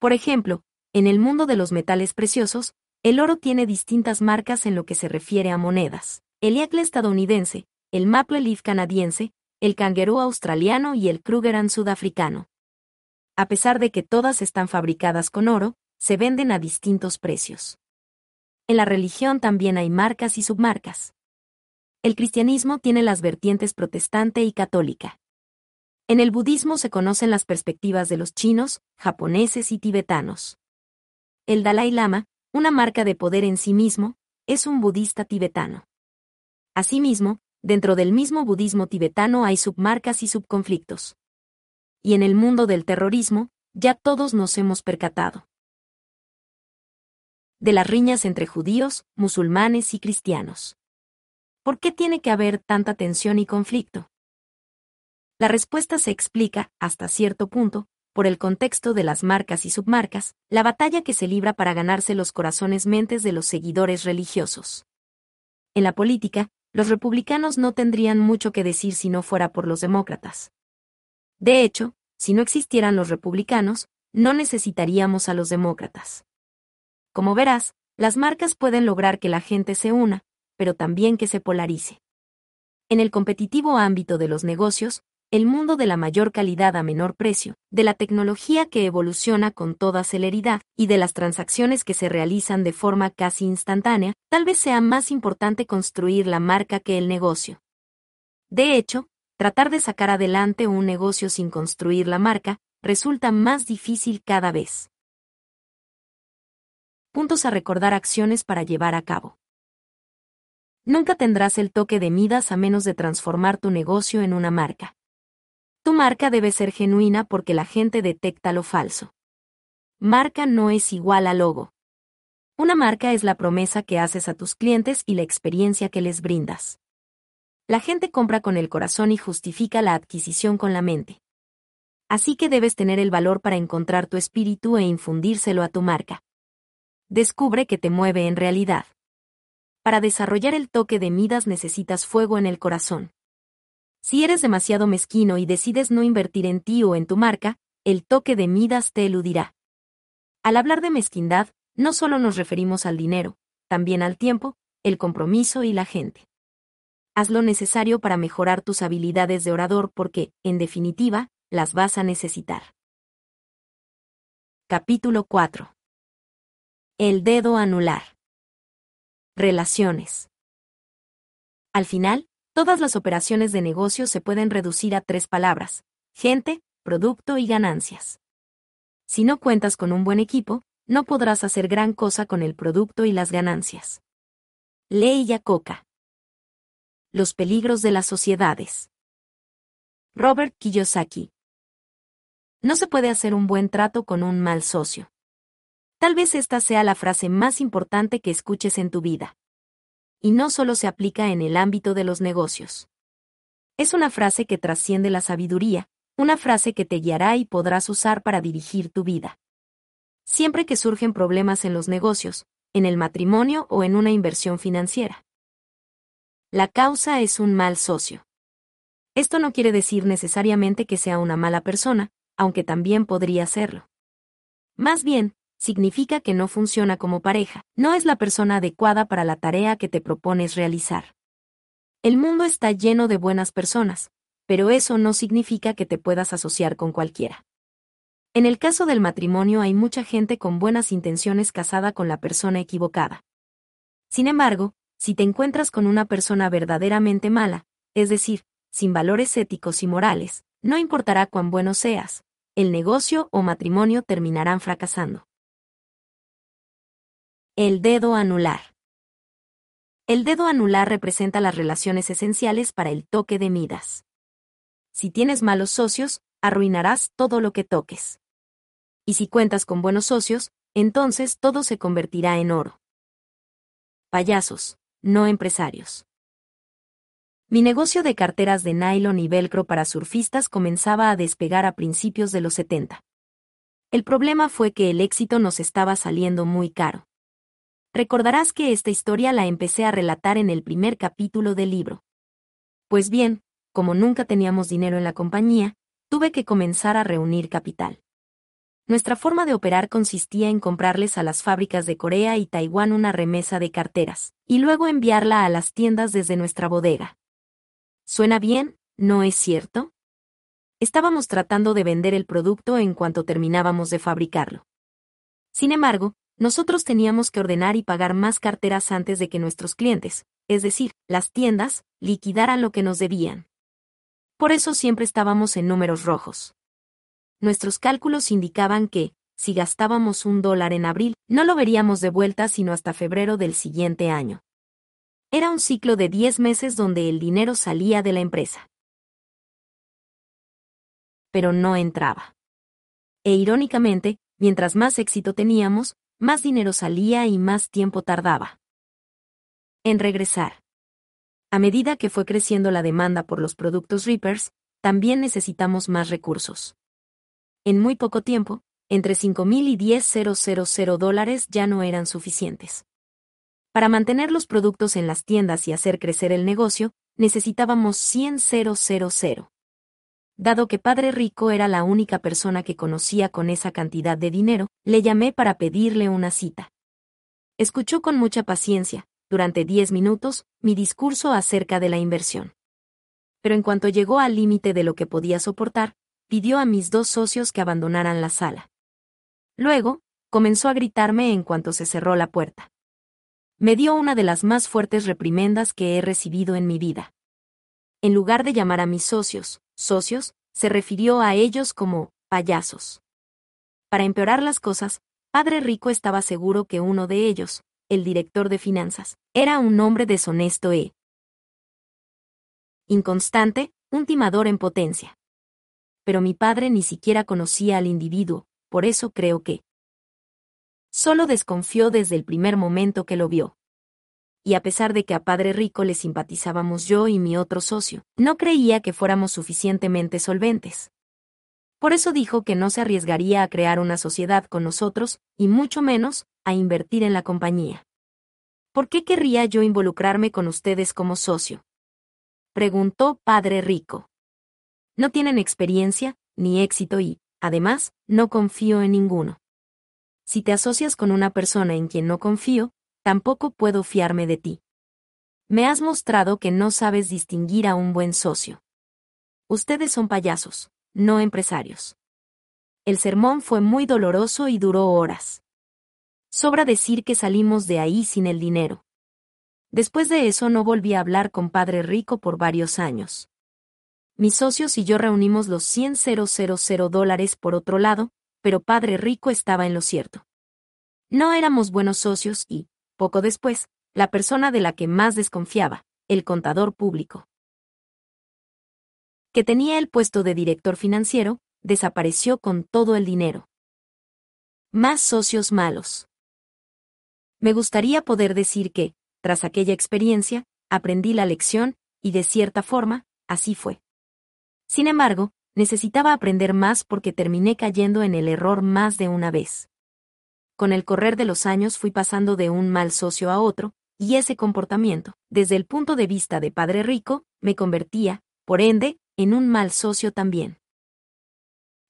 Por ejemplo, en el mundo de los metales preciosos, el oro tiene distintas marcas en lo que se refiere a monedas. El Eagle estadounidense, el Maple Leaf canadiense, el Kangaroo australiano y el Krugerrand sudafricano. A pesar de que todas están fabricadas con oro, se venden a distintos precios. En la religión también hay marcas y submarcas. El cristianismo tiene las vertientes protestante y católica. En el budismo se conocen las perspectivas de los chinos, japoneses y tibetanos. El Dalai Lama, una marca de poder en sí mismo, es un budista tibetano. Asimismo, dentro del mismo budismo tibetano hay submarcas y subconflictos. Y en el mundo del terrorismo, ya todos nos hemos percatado. De las riñas entre judíos, musulmanes y cristianos. ¿Por qué tiene que haber tanta tensión y conflicto? La respuesta se explica, hasta cierto punto, por el contexto de las marcas y submarcas, la batalla que se libra para ganarse los corazones mentes de los seguidores religiosos. En la política, los republicanos no tendrían mucho que decir si no fuera por los demócratas. De hecho, si no existieran los republicanos, no necesitaríamos a los demócratas. Como verás, las marcas pueden lograr que la gente se una, pero también que se polarice. En el competitivo ámbito de los negocios, el mundo de la mayor calidad a menor precio, de la tecnología que evoluciona con toda celeridad y de las transacciones que se realizan de forma casi instantánea, tal vez sea más importante construir la marca que el negocio. De hecho, tratar de sacar adelante un negocio sin construir la marca resulta más difícil cada vez. Puntos a recordar acciones para llevar a cabo. Nunca tendrás el toque de Midas a menos de transformar tu negocio en una marca. Tu marca debe ser genuina porque la gente detecta lo falso. Marca no es igual a logo. Una marca es la promesa que haces a tus clientes y la experiencia que les brindas. La gente compra con el corazón y justifica la adquisición con la mente. Así que debes tener el valor para encontrar tu espíritu e infundírselo a tu marca descubre que te mueve en realidad. Para desarrollar el toque de Midas necesitas fuego en el corazón. Si eres demasiado mezquino y decides no invertir en ti o en tu marca, el toque de Midas te eludirá. Al hablar de mezquindad, no solo nos referimos al dinero, también al tiempo, el compromiso y la gente. Haz lo necesario para mejorar tus habilidades de orador porque, en definitiva, las vas a necesitar. Capítulo 4 el dedo anular. Relaciones. Al final, todas las operaciones de negocio se pueden reducir a tres palabras, gente, producto y ganancias. Si no cuentas con un buen equipo, no podrás hacer gran cosa con el producto y las ganancias. Ley Coca. Los peligros de las sociedades. Robert Kiyosaki. No se puede hacer un buen trato con un mal socio. Tal vez esta sea la frase más importante que escuches en tu vida. Y no solo se aplica en el ámbito de los negocios. Es una frase que trasciende la sabiduría, una frase que te guiará y podrás usar para dirigir tu vida. Siempre que surgen problemas en los negocios, en el matrimonio o en una inversión financiera. La causa es un mal socio. Esto no quiere decir necesariamente que sea una mala persona, aunque también podría serlo. Más bien, significa que no funciona como pareja, no es la persona adecuada para la tarea que te propones realizar. El mundo está lleno de buenas personas, pero eso no significa que te puedas asociar con cualquiera. En el caso del matrimonio hay mucha gente con buenas intenciones casada con la persona equivocada. Sin embargo, si te encuentras con una persona verdaderamente mala, es decir, sin valores éticos y morales, no importará cuán bueno seas, el negocio o matrimonio terminarán fracasando. El dedo anular. El dedo anular representa las relaciones esenciales para el toque de Midas. Si tienes malos socios, arruinarás todo lo que toques. Y si cuentas con buenos socios, entonces todo se convertirá en oro. Payasos, no empresarios. Mi negocio de carteras de nylon y velcro para surfistas comenzaba a despegar a principios de los 70. El problema fue que el éxito nos estaba saliendo muy caro. Recordarás que esta historia la empecé a relatar en el primer capítulo del libro. Pues bien, como nunca teníamos dinero en la compañía, tuve que comenzar a reunir capital. Nuestra forma de operar consistía en comprarles a las fábricas de Corea y Taiwán una remesa de carteras, y luego enviarla a las tiendas desde nuestra bodega. ¿Suena bien? ¿No es cierto? Estábamos tratando de vender el producto en cuanto terminábamos de fabricarlo. Sin embargo, nosotros teníamos que ordenar y pagar más carteras antes de que nuestros clientes, es decir, las tiendas, liquidaran lo que nos debían. Por eso siempre estábamos en números rojos. Nuestros cálculos indicaban que, si gastábamos un dólar en abril, no lo veríamos de vuelta sino hasta febrero del siguiente año. Era un ciclo de 10 meses donde el dinero salía de la empresa. Pero no entraba. E irónicamente, mientras más éxito teníamos, más dinero salía y más tiempo tardaba en regresar. A medida que fue creciendo la demanda por los productos Reapers, también necesitamos más recursos. En muy poco tiempo, entre 5.000 y 10.000 dólares ya no eran suficientes. Para mantener los productos en las tiendas y hacer crecer el negocio, necesitábamos 100.000. Dado que Padre Rico era la única persona que conocía con esa cantidad de dinero, le llamé para pedirle una cita. Escuchó con mucha paciencia, durante diez minutos, mi discurso acerca de la inversión. Pero en cuanto llegó al límite de lo que podía soportar, pidió a mis dos socios que abandonaran la sala. Luego, comenzó a gritarme en cuanto se cerró la puerta. Me dio una de las más fuertes reprimendas que he recibido en mi vida. En lugar de llamar a mis socios, socios, se refirió a ellos como payasos. Para empeorar las cosas, Padre Rico estaba seguro que uno de ellos, el director de finanzas, era un hombre deshonesto e inconstante, un timador en potencia. Pero mi padre ni siquiera conocía al individuo, por eso creo que solo desconfió desde el primer momento que lo vio y a pesar de que a Padre Rico le simpatizábamos yo y mi otro socio, no creía que fuéramos suficientemente solventes. Por eso dijo que no se arriesgaría a crear una sociedad con nosotros, y mucho menos, a invertir en la compañía. ¿Por qué querría yo involucrarme con ustedes como socio? Preguntó Padre Rico. No tienen experiencia, ni éxito y, además, no confío en ninguno. Si te asocias con una persona en quien no confío, tampoco puedo fiarme de ti. Me has mostrado que no sabes distinguir a un buen socio. Ustedes son payasos, no empresarios. El sermón fue muy doloroso y duró horas. Sobra decir que salimos de ahí sin el dinero. Después de eso no volví a hablar con Padre Rico por varios años. Mis socios y yo reunimos los 100.000 dólares por otro lado, pero Padre Rico estaba en lo cierto. No éramos buenos socios y, poco después, la persona de la que más desconfiaba, el contador público, que tenía el puesto de director financiero, desapareció con todo el dinero. Más socios malos. Me gustaría poder decir que, tras aquella experiencia, aprendí la lección, y de cierta forma, así fue. Sin embargo, necesitaba aprender más porque terminé cayendo en el error más de una vez con el correr de los años fui pasando de un mal socio a otro, y ese comportamiento, desde el punto de vista de padre rico, me convertía, por ende, en un mal socio también.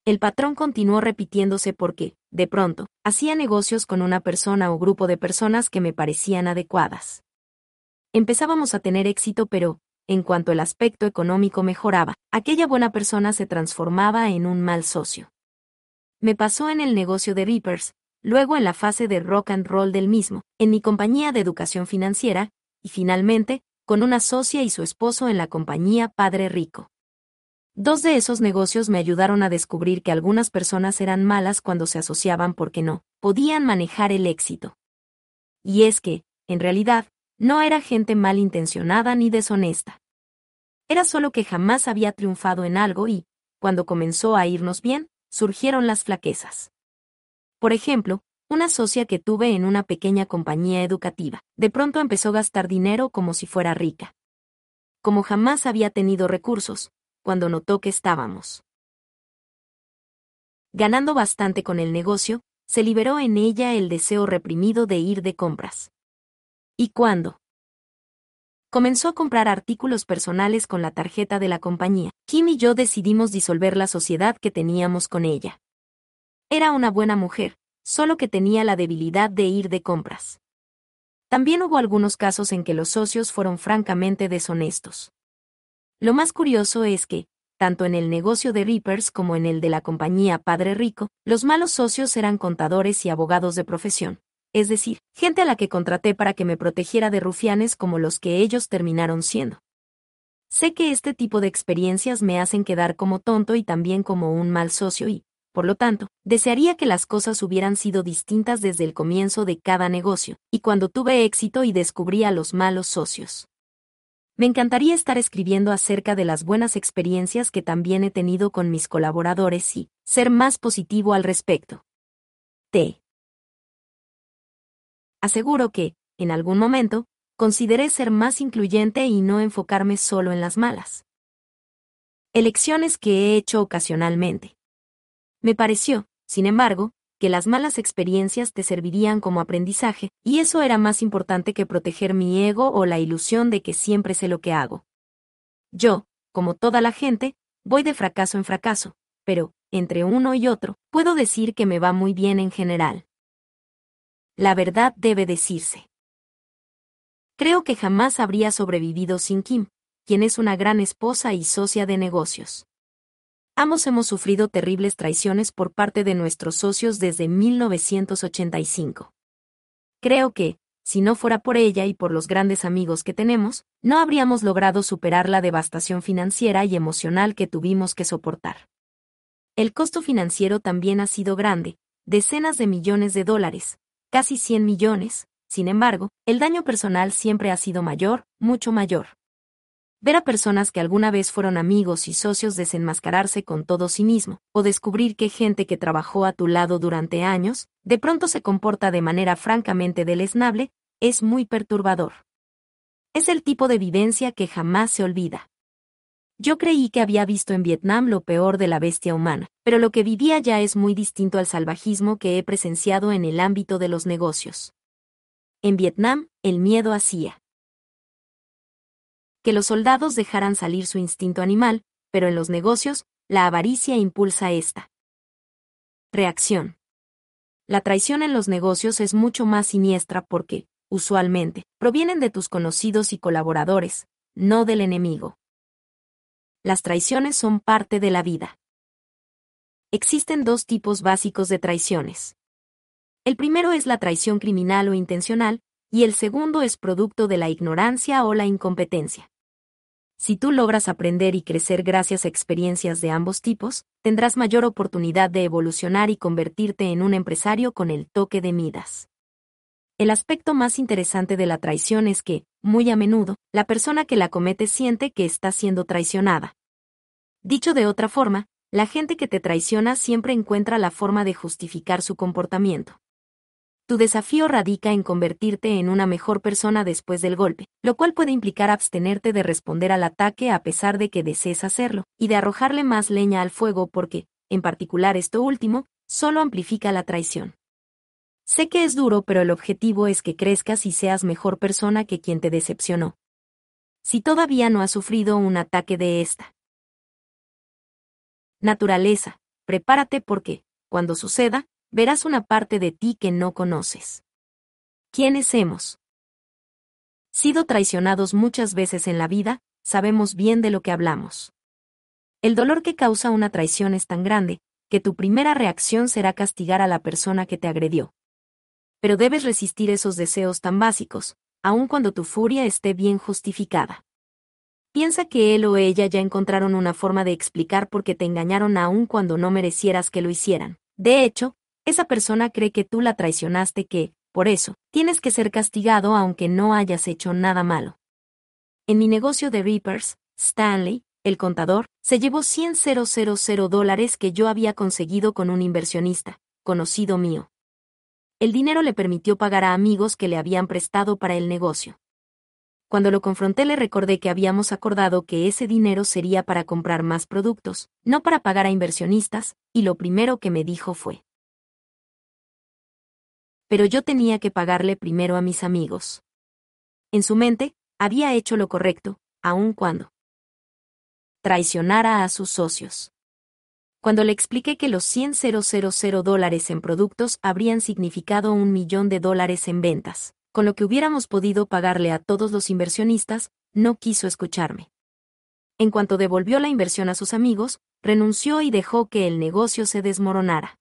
El patrón continuó repitiéndose porque, de pronto, hacía negocios con una persona o grupo de personas que me parecían adecuadas. Empezábamos a tener éxito, pero, en cuanto el aspecto económico mejoraba, aquella buena persona se transformaba en un mal socio. Me pasó en el negocio de Reapers, luego en la fase de rock and roll del mismo, en mi compañía de educación financiera, y finalmente, con una socia y su esposo en la compañía Padre Rico. Dos de esos negocios me ayudaron a descubrir que algunas personas eran malas cuando se asociaban porque no podían manejar el éxito. Y es que, en realidad, no era gente malintencionada ni deshonesta. Era solo que jamás había triunfado en algo y, cuando comenzó a irnos bien, surgieron las flaquezas. Por ejemplo, una socia que tuve en una pequeña compañía educativa, de pronto empezó a gastar dinero como si fuera rica. Como jamás había tenido recursos, cuando notó que estábamos ganando bastante con el negocio, se liberó en ella el deseo reprimido de ir de compras. ¿Y cuándo? Comenzó a comprar artículos personales con la tarjeta de la compañía. Kim y yo decidimos disolver la sociedad que teníamos con ella. Era una buena mujer, solo que tenía la debilidad de ir de compras. También hubo algunos casos en que los socios fueron francamente deshonestos. Lo más curioso es que, tanto en el negocio de Reapers como en el de la compañía Padre Rico, los malos socios eran contadores y abogados de profesión, es decir, gente a la que contraté para que me protegiera de rufianes como los que ellos terminaron siendo. Sé que este tipo de experiencias me hacen quedar como tonto y también como un mal socio y, por lo tanto, desearía que las cosas hubieran sido distintas desde el comienzo de cada negocio, y cuando tuve éxito y descubrí a los malos socios. Me encantaría estar escribiendo acerca de las buenas experiencias que también he tenido con mis colaboradores y ser más positivo al respecto. T. Aseguro que, en algún momento, consideré ser más incluyente y no enfocarme solo en las malas. Elecciones que he hecho ocasionalmente. Me pareció, sin embargo, que las malas experiencias te servirían como aprendizaje, y eso era más importante que proteger mi ego o la ilusión de que siempre sé lo que hago. Yo, como toda la gente, voy de fracaso en fracaso, pero, entre uno y otro, puedo decir que me va muy bien en general. La verdad debe decirse. Creo que jamás habría sobrevivido sin Kim, quien es una gran esposa y socia de negocios. Ambos hemos sufrido terribles traiciones por parte de nuestros socios desde 1985. Creo que, si no fuera por ella y por los grandes amigos que tenemos, no habríamos logrado superar la devastación financiera y emocional que tuvimos que soportar. El costo financiero también ha sido grande, decenas de millones de dólares, casi 100 millones, sin embargo, el daño personal siempre ha sido mayor, mucho mayor. Ver a personas que alguna vez fueron amigos y socios desenmascararse con todo sí mismo, o descubrir que gente que trabajó a tu lado durante años, de pronto se comporta de manera francamente deleznable, es muy perturbador. Es el tipo de vivencia que jamás se olvida. Yo creí que había visto en Vietnam lo peor de la bestia humana, pero lo que vivía ya es muy distinto al salvajismo que he presenciado en el ámbito de los negocios. En Vietnam, el miedo hacía que los soldados dejaran salir su instinto animal, pero en los negocios, la avaricia impulsa esta. Reacción. La traición en los negocios es mucho más siniestra porque, usualmente, provienen de tus conocidos y colaboradores, no del enemigo. Las traiciones son parte de la vida. Existen dos tipos básicos de traiciones. El primero es la traición criminal o intencional, y el segundo es producto de la ignorancia o la incompetencia. Si tú logras aprender y crecer gracias a experiencias de ambos tipos, tendrás mayor oportunidad de evolucionar y convertirte en un empresario con el toque de Midas. El aspecto más interesante de la traición es que, muy a menudo, la persona que la comete siente que está siendo traicionada. Dicho de otra forma, la gente que te traiciona siempre encuentra la forma de justificar su comportamiento. Tu desafío radica en convertirte en una mejor persona después del golpe, lo cual puede implicar abstenerte de responder al ataque a pesar de que desees hacerlo, y de arrojarle más leña al fuego porque, en particular esto último, solo amplifica la traición. Sé que es duro, pero el objetivo es que crezcas y seas mejor persona que quien te decepcionó. Si todavía no has sufrido un ataque de esta Naturaleza, prepárate porque, cuando suceda, verás una parte de ti que no conoces. ¿Quiénes hemos sido traicionados muchas veces en la vida, sabemos bien de lo que hablamos. El dolor que causa una traición es tan grande, que tu primera reacción será castigar a la persona que te agredió. Pero debes resistir esos deseos tan básicos, aun cuando tu furia esté bien justificada. Piensa que él o ella ya encontraron una forma de explicar por qué te engañaron aun cuando no merecieras que lo hicieran. De hecho, esa persona cree que tú la traicionaste que, por eso, tienes que ser castigado aunque no hayas hecho nada malo. En mi negocio de Reapers, Stanley, el contador, se llevó 100 dólares que yo había conseguido con un inversionista, conocido mío. El dinero le permitió pagar a amigos que le habían prestado para el negocio. Cuando lo confronté le recordé que habíamos acordado que ese dinero sería para comprar más productos, no para pagar a inversionistas, y lo primero que me dijo fue. Pero yo tenía que pagarle primero a mis amigos. En su mente, había hecho lo correcto, aun cuando traicionara a sus socios. Cuando le expliqué que los 100 dólares en productos habrían significado un millón de dólares en ventas, con lo que hubiéramos podido pagarle a todos los inversionistas, no quiso escucharme. En cuanto devolvió la inversión a sus amigos, renunció y dejó que el negocio se desmoronara.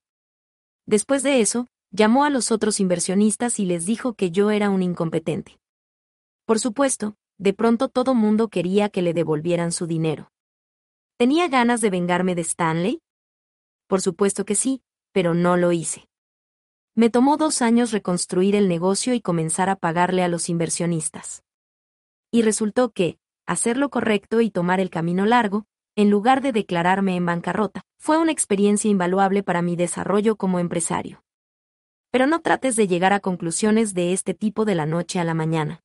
Después de eso, llamó a los otros inversionistas y les dijo que yo era un incompetente. Por supuesto, de pronto todo mundo quería que le devolvieran su dinero. ¿Tenía ganas de vengarme de Stanley? Por supuesto que sí, pero no lo hice. Me tomó dos años reconstruir el negocio y comenzar a pagarle a los inversionistas. Y resultó que, hacer lo correcto y tomar el camino largo, en lugar de declararme en bancarrota, fue una experiencia invaluable para mi desarrollo como empresario. Pero no trates de llegar a conclusiones de este tipo de la noche a la mañana.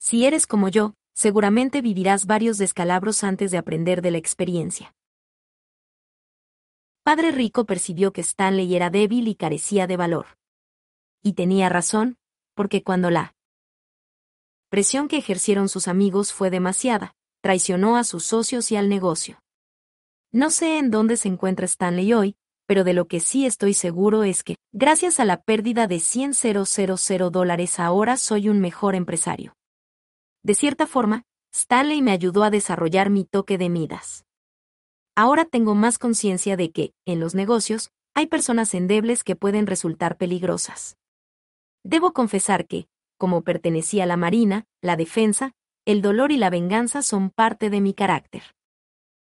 Si eres como yo, seguramente vivirás varios descalabros antes de aprender de la experiencia. Padre Rico percibió que Stanley era débil y carecía de valor. Y tenía razón, porque cuando la presión que ejercieron sus amigos fue demasiada, traicionó a sus socios y al negocio. No sé en dónde se encuentra Stanley hoy, pero de lo que sí estoy seguro es que, gracias a la pérdida de 100 dólares ahora soy un mejor empresario. De cierta forma, Stanley me ayudó a desarrollar mi toque de Midas. Ahora tengo más conciencia de que, en los negocios, hay personas endebles que pueden resultar peligrosas. Debo confesar que, como pertenecía a la Marina, la defensa, el dolor y la venganza son parte de mi carácter.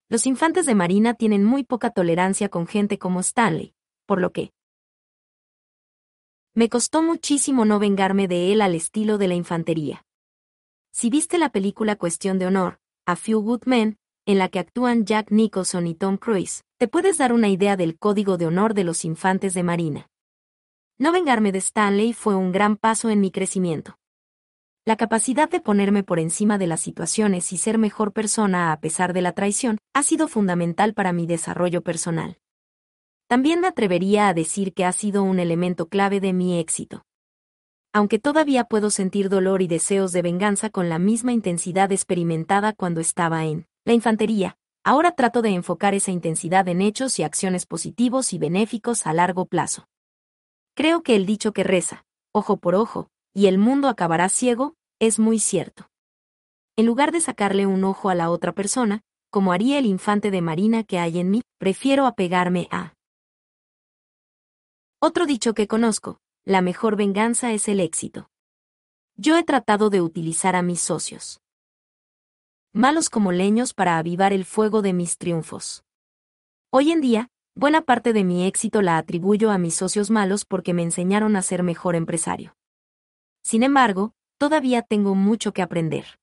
Los infantes de Marina tienen muy poca tolerancia con gente como Stanley, por lo que me costó muchísimo no vengarme de él al estilo de la infantería. Si viste la película Cuestión de Honor, A Few Good Men, en la que actúan Jack Nicholson y Tom Cruise, te puedes dar una idea del código de honor de los infantes de Marina. No vengarme de Stanley fue un gran paso en mi crecimiento. La capacidad de ponerme por encima de las situaciones y ser mejor persona a pesar de la traición ha sido fundamental para mi desarrollo personal. También me atrevería a decir que ha sido un elemento clave de mi éxito. Aunque todavía puedo sentir dolor y deseos de venganza con la misma intensidad experimentada cuando estaba en la infantería, ahora trato de enfocar esa intensidad en hechos y acciones positivos y benéficos a largo plazo. Creo que el dicho que reza, ojo por ojo, y el mundo acabará ciego, es muy cierto. En lugar de sacarle un ojo a la otra persona, como haría el infante de marina que hay en mí, prefiero apegarme a. Otro dicho que conozco, la mejor venganza es el éxito. Yo he tratado de utilizar a mis socios malos como leños para avivar el fuego de mis triunfos. Hoy en día, buena parte de mi éxito la atribuyo a mis socios malos porque me enseñaron a ser mejor empresario. Sin embargo, todavía tengo mucho que aprender.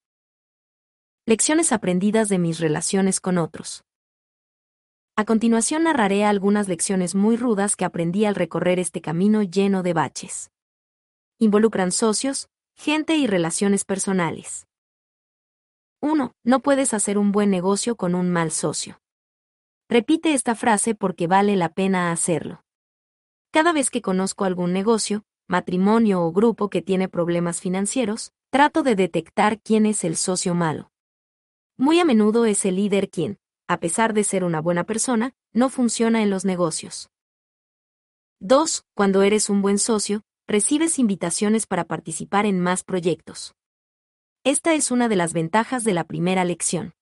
Lecciones aprendidas de mis relaciones con otros. A continuación narraré algunas lecciones muy rudas que aprendí al recorrer este camino lleno de baches. Involucran socios, gente y relaciones personales. 1. No puedes hacer un buen negocio con un mal socio. Repite esta frase porque vale la pena hacerlo. Cada vez que conozco algún negocio, matrimonio o grupo que tiene problemas financieros, trato de detectar quién es el socio malo. Muy a menudo es el líder quien, a pesar de ser una buena persona, no funciona en los negocios. 2. Cuando eres un buen socio, recibes invitaciones para participar en más proyectos. Esta es una de las ventajas de la primera lección.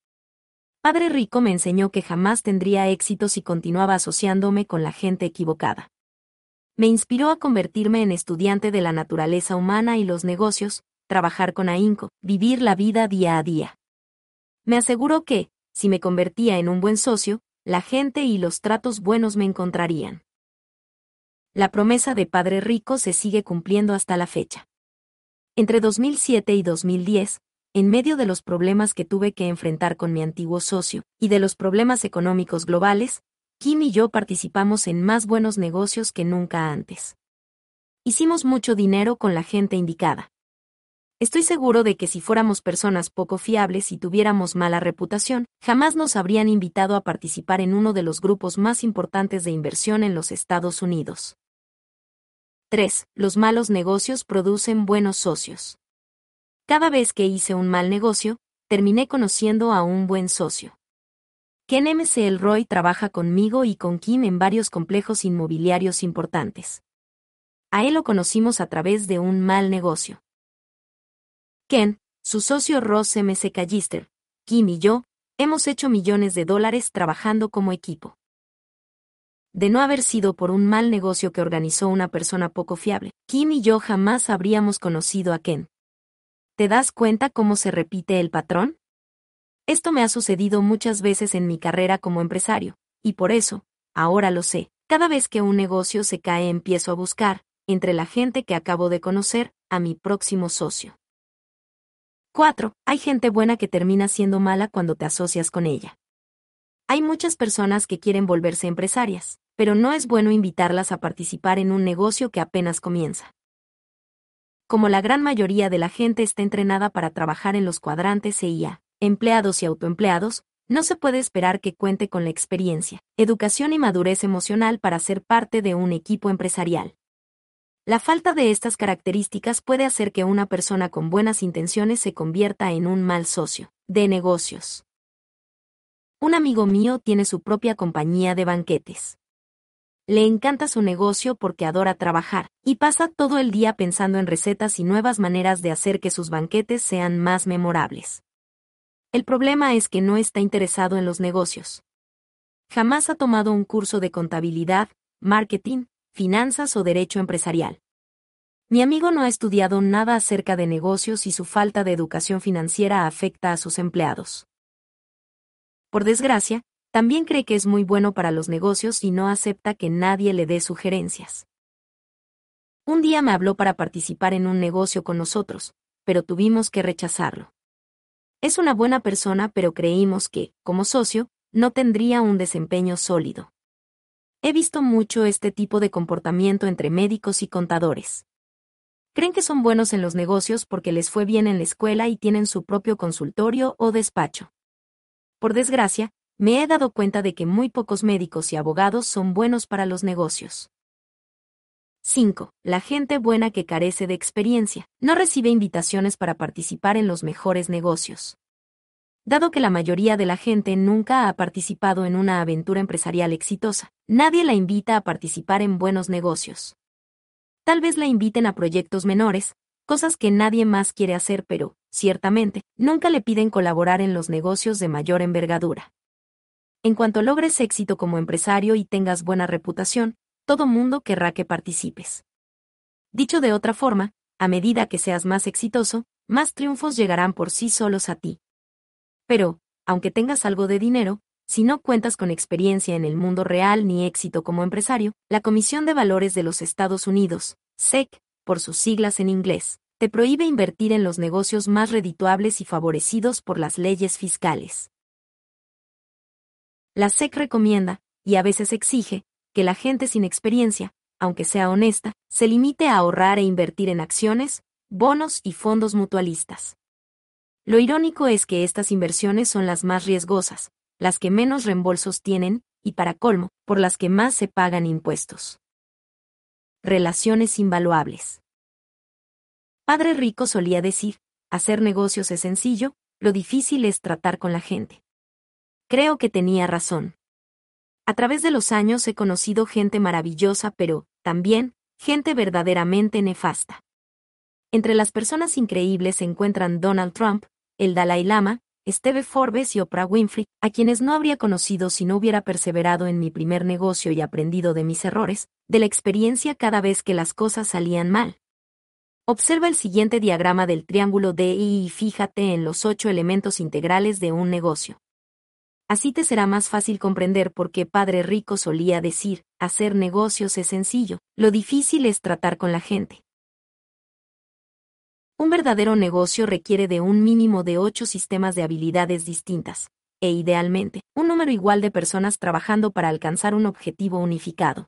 Padre Rico me enseñó que jamás tendría éxito si continuaba asociándome con la gente equivocada. Me inspiró a convertirme en estudiante de la naturaleza humana y los negocios, trabajar con ahínco, vivir la vida día a día. Me aseguró que, si me convertía en un buen socio, la gente y los tratos buenos me encontrarían. La promesa de Padre Rico se sigue cumpliendo hasta la fecha. Entre 2007 y 2010, en medio de los problemas que tuve que enfrentar con mi antiguo socio, y de los problemas económicos globales, Kim y yo participamos en más buenos negocios que nunca antes. Hicimos mucho dinero con la gente indicada. Estoy seguro de que si fuéramos personas poco fiables y tuviéramos mala reputación, jamás nos habrían invitado a participar en uno de los grupos más importantes de inversión en los Estados Unidos. 3. Los malos negocios producen buenos socios. Cada vez que hice un mal negocio, terminé conociendo a un buen socio. Ken MC Elroy trabaja conmigo y con Kim en varios complejos inmobiliarios importantes. A él lo conocimos a través de un mal negocio. Ken, su socio Ross MC Callister, Kim y yo, hemos hecho millones de dólares trabajando como equipo de no haber sido por un mal negocio que organizó una persona poco fiable, Kim y yo jamás habríamos conocido a Ken. ¿Te das cuenta cómo se repite el patrón? Esto me ha sucedido muchas veces en mi carrera como empresario, y por eso, ahora lo sé, cada vez que un negocio se cae empiezo a buscar, entre la gente que acabo de conocer, a mi próximo socio. 4. Hay gente buena que termina siendo mala cuando te asocias con ella. Hay muchas personas que quieren volverse empresarias, pero no es bueno invitarlas a participar en un negocio que apenas comienza. Como la gran mayoría de la gente está entrenada para trabajar en los cuadrantes EIA, empleados y autoempleados, no se puede esperar que cuente con la experiencia, educación y madurez emocional para ser parte de un equipo empresarial. La falta de estas características puede hacer que una persona con buenas intenciones se convierta en un mal socio de negocios. Un amigo mío tiene su propia compañía de banquetes. Le encanta su negocio porque adora trabajar, y pasa todo el día pensando en recetas y nuevas maneras de hacer que sus banquetes sean más memorables. El problema es que no está interesado en los negocios. Jamás ha tomado un curso de contabilidad, marketing, finanzas o derecho empresarial. Mi amigo no ha estudiado nada acerca de negocios y su falta de educación financiera afecta a sus empleados. Por desgracia, también cree que es muy bueno para los negocios y no acepta que nadie le dé sugerencias. Un día me habló para participar en un negocio con nosotros, pero tuvimos que rechazarlo. Es una buena persona, pero creímos que, como socio, no tendría un desempeño sólido. He visto mucho este tipo de comportamiento entre médicos y contadores. Creen que son buenos en los negocios porque les fue bien en la escuela y tienen su propio consultorio o despacho. Por desgracia, me he dado cuenta de que muy pocos médicos y abogados son buenos para los negocios. 5. La gente buena que carece de experiencia no recibe invitaciones para participar en los mejores negocios. Dado que la mayoría de la gente nunca ha participado en una aventura empresarial exitosa, nadie la invita a participar en buenos negocios. Tal vez la inviten a proyectos menores, cosas que nadie más quiere hacer, pero, ciertamente, nunca le piden colaborar en los negocios de mayor envergadura. En cuanto logres éxito como empresario y tengas buena reputación, todo mundo querrá que participes. Dicho de otra forma, a medida que seas más exitoso, más triunfos llegarán por sí solos a ti. Pero, aunque tengas algo de dinero, si no cuentas con experiencia en el mundo real ni éxito como empresario, la Comisión de Valores de los Estados Unidos, SEC, por sus siglas en inglés, te prohíbe invertir en los negocios más redituables y favorecidos por las leyes fiscales. La SEC recomienda, y a veces exige, que la gente sin experiencia, aunque sea honesta, se limite a ahorrar e invertir en acciones, bonos y fondos mutualistas. Lo irónico es que estas inversiones son las más riesgosas, las que menos reembolsos tienen, y para colmo, por las que más se pagan impuestos. Relaciones invaluables. Padre Rico solía decir, hacer negocios es sencillo, lo difícil es tratar con la gente. Creo que tenía razón. A través de los años he conocido gente maravillosa, pero, también, gente verdaderamente nefasta. Entre las personas increíbles se encuentran Donald Trump, el Dalai Lama, Steve Forbes y Oprah Winfrey, a quienes no habría conocido si no hubiera perseverado en mi primer negocio y aprendido de mis errores, de la experiencia cada vez que las cosas salían mal. Observa el siguiente diagrama del triángulo DI y fíjate en los ocho elementos integrales de un negocio. Así te será más fácil comprender por qué Padre Rico solía decir, hacer negocios es sencillo, lo difícil es tratar con la gente. Un verdadero negocio requiere de un mínimo de ocho sistemas de habilidades distintas, e idealmente, un número igual de personas trabajando para alcanzar un objetivo unificado.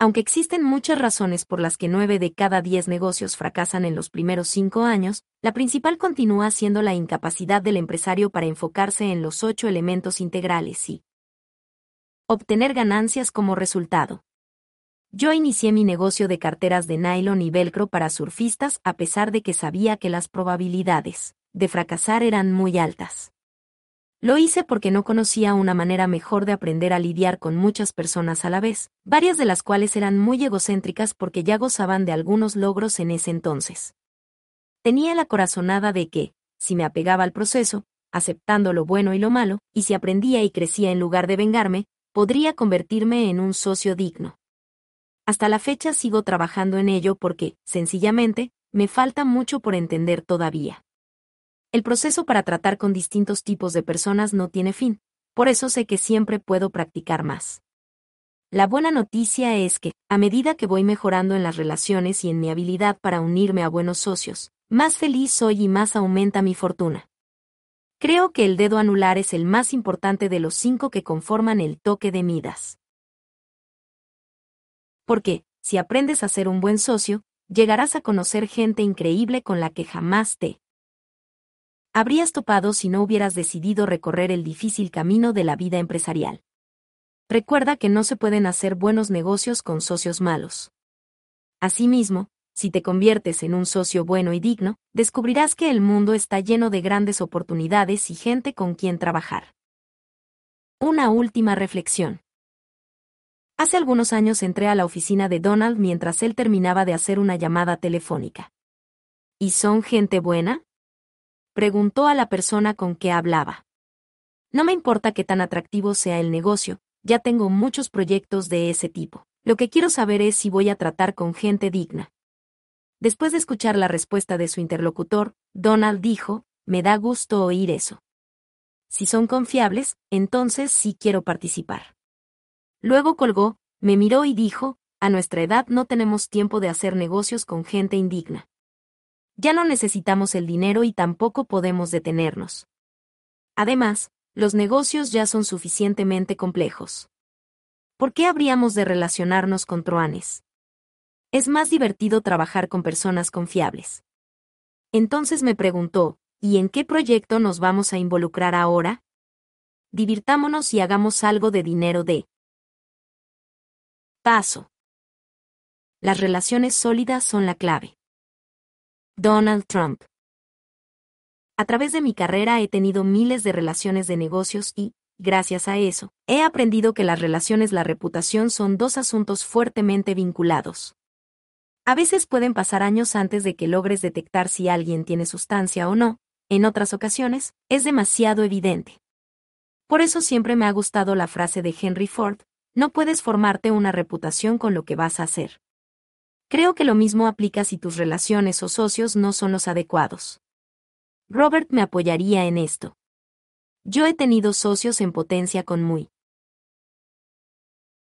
Aunque existen muchas razones por las que nueve de cada diez negocios fracasan en los primeros cinco años, la principal continúa siendo la incapacidad del empresario para enfocarse en los ocho elementos integrales y obtener ganancias como resultado. Yo inicié mi negocio de carteras de nylon y velcro para surfistas a pesar de que sabía que las probabilidades de fracasar eran muy altas. Lo hice porque no conocía una manera mejor de aprender a lidiar con muchas personas a la vez, varias de las cuales eran muy egocéntricas porque ya gozaban de algunos logros en ese entonces. Tenía la corazonada de que, si me apegaba al proceso, aceptando lo bueno y lo malo, y si aprendía y crecía en lugar de vengarme, podría convertirme en un socio digno. Hasta la fecha sigo trabajando en ello porque, sencillamente, me falta mucho por entender todavía. El proceso para tratar con distintos tipos de personas no tiene fin, por eso sé que siempre puedo practicar más. La buena noticia es que, a medida que voy mejorando en las relaciones y en mi habilidad para unirme a buenos socios, más feliz soy y más aumenta mi fortuna. Creo que el dedo anular es el más importante de los cinco que conforman el toque de Midas. Porque, si aprendes a ser un buen socio, llegarás a conocer gente increíble con la que jamás te habrías topado si no hubieras decidido recorrer el difícil camino de la vida empresarial. Recuerda que no se pueden hacer buenos negocios con socios malos. Asimismo, si te conviertes en un socio bueno y digno, descubrirás que el mundo está lleno de grandes oportunidades y gente con quien trabajar. Una última reflexión. Hace algunos años entré a la oficina de Donald mientras él terminaba de hacer una llamada telefónica. ¿Y son gente buena? Preguntó a la persona con que hablaba. No me importa qué tan atractivo sea el negocio, ya tengo muchos proyectos de ese tipo. Lo que quiero saber es si voy a tratar con gente digna. Después de escuchar la respuesta de su interlocutor, Donald dijo, me da gusto oír eso. Si son confiables, entonces sí quiero participar. Luego colgó, me miró y dijo, a nuestra edad no tenemos tiempo de hacer negocios con gente indigna. Ya no necesitamos el dinero y tampoco podemos detenernos. Además, los negocios ya son suficientemente complejos. ¿Por qué habríamos de relacionarnos con truanes? Es más divertido trabajar con personas confiables. Entonces me preguntó, ¿y en qué proyecto nos vamos a involucrar ahora? Divirtámonos y hagamos algo de dinero de. Paso. Las relaciones sólidas son la clave. Donald Trump. A través de mi carrera he tenido miles de relaciones de negocios y, gracias a eso, he aprendido que las relaciones la reputación son dos asuntos fuertemente vinculados. A veces pueden pasar años antes de que logres detectar si alguien tiene sustancia o no, en otras ocasiones, es demasiado evidente. Por eso siempre me ha gustado la frase de Henry Ford, no puedes formarte una reputación con lo que vas a hacer. Creo que lo mismo aplica si tus relaciones o socios no son los adecuados. Robert me apoyaría en esto. Yo he tenido socios en potencia con muy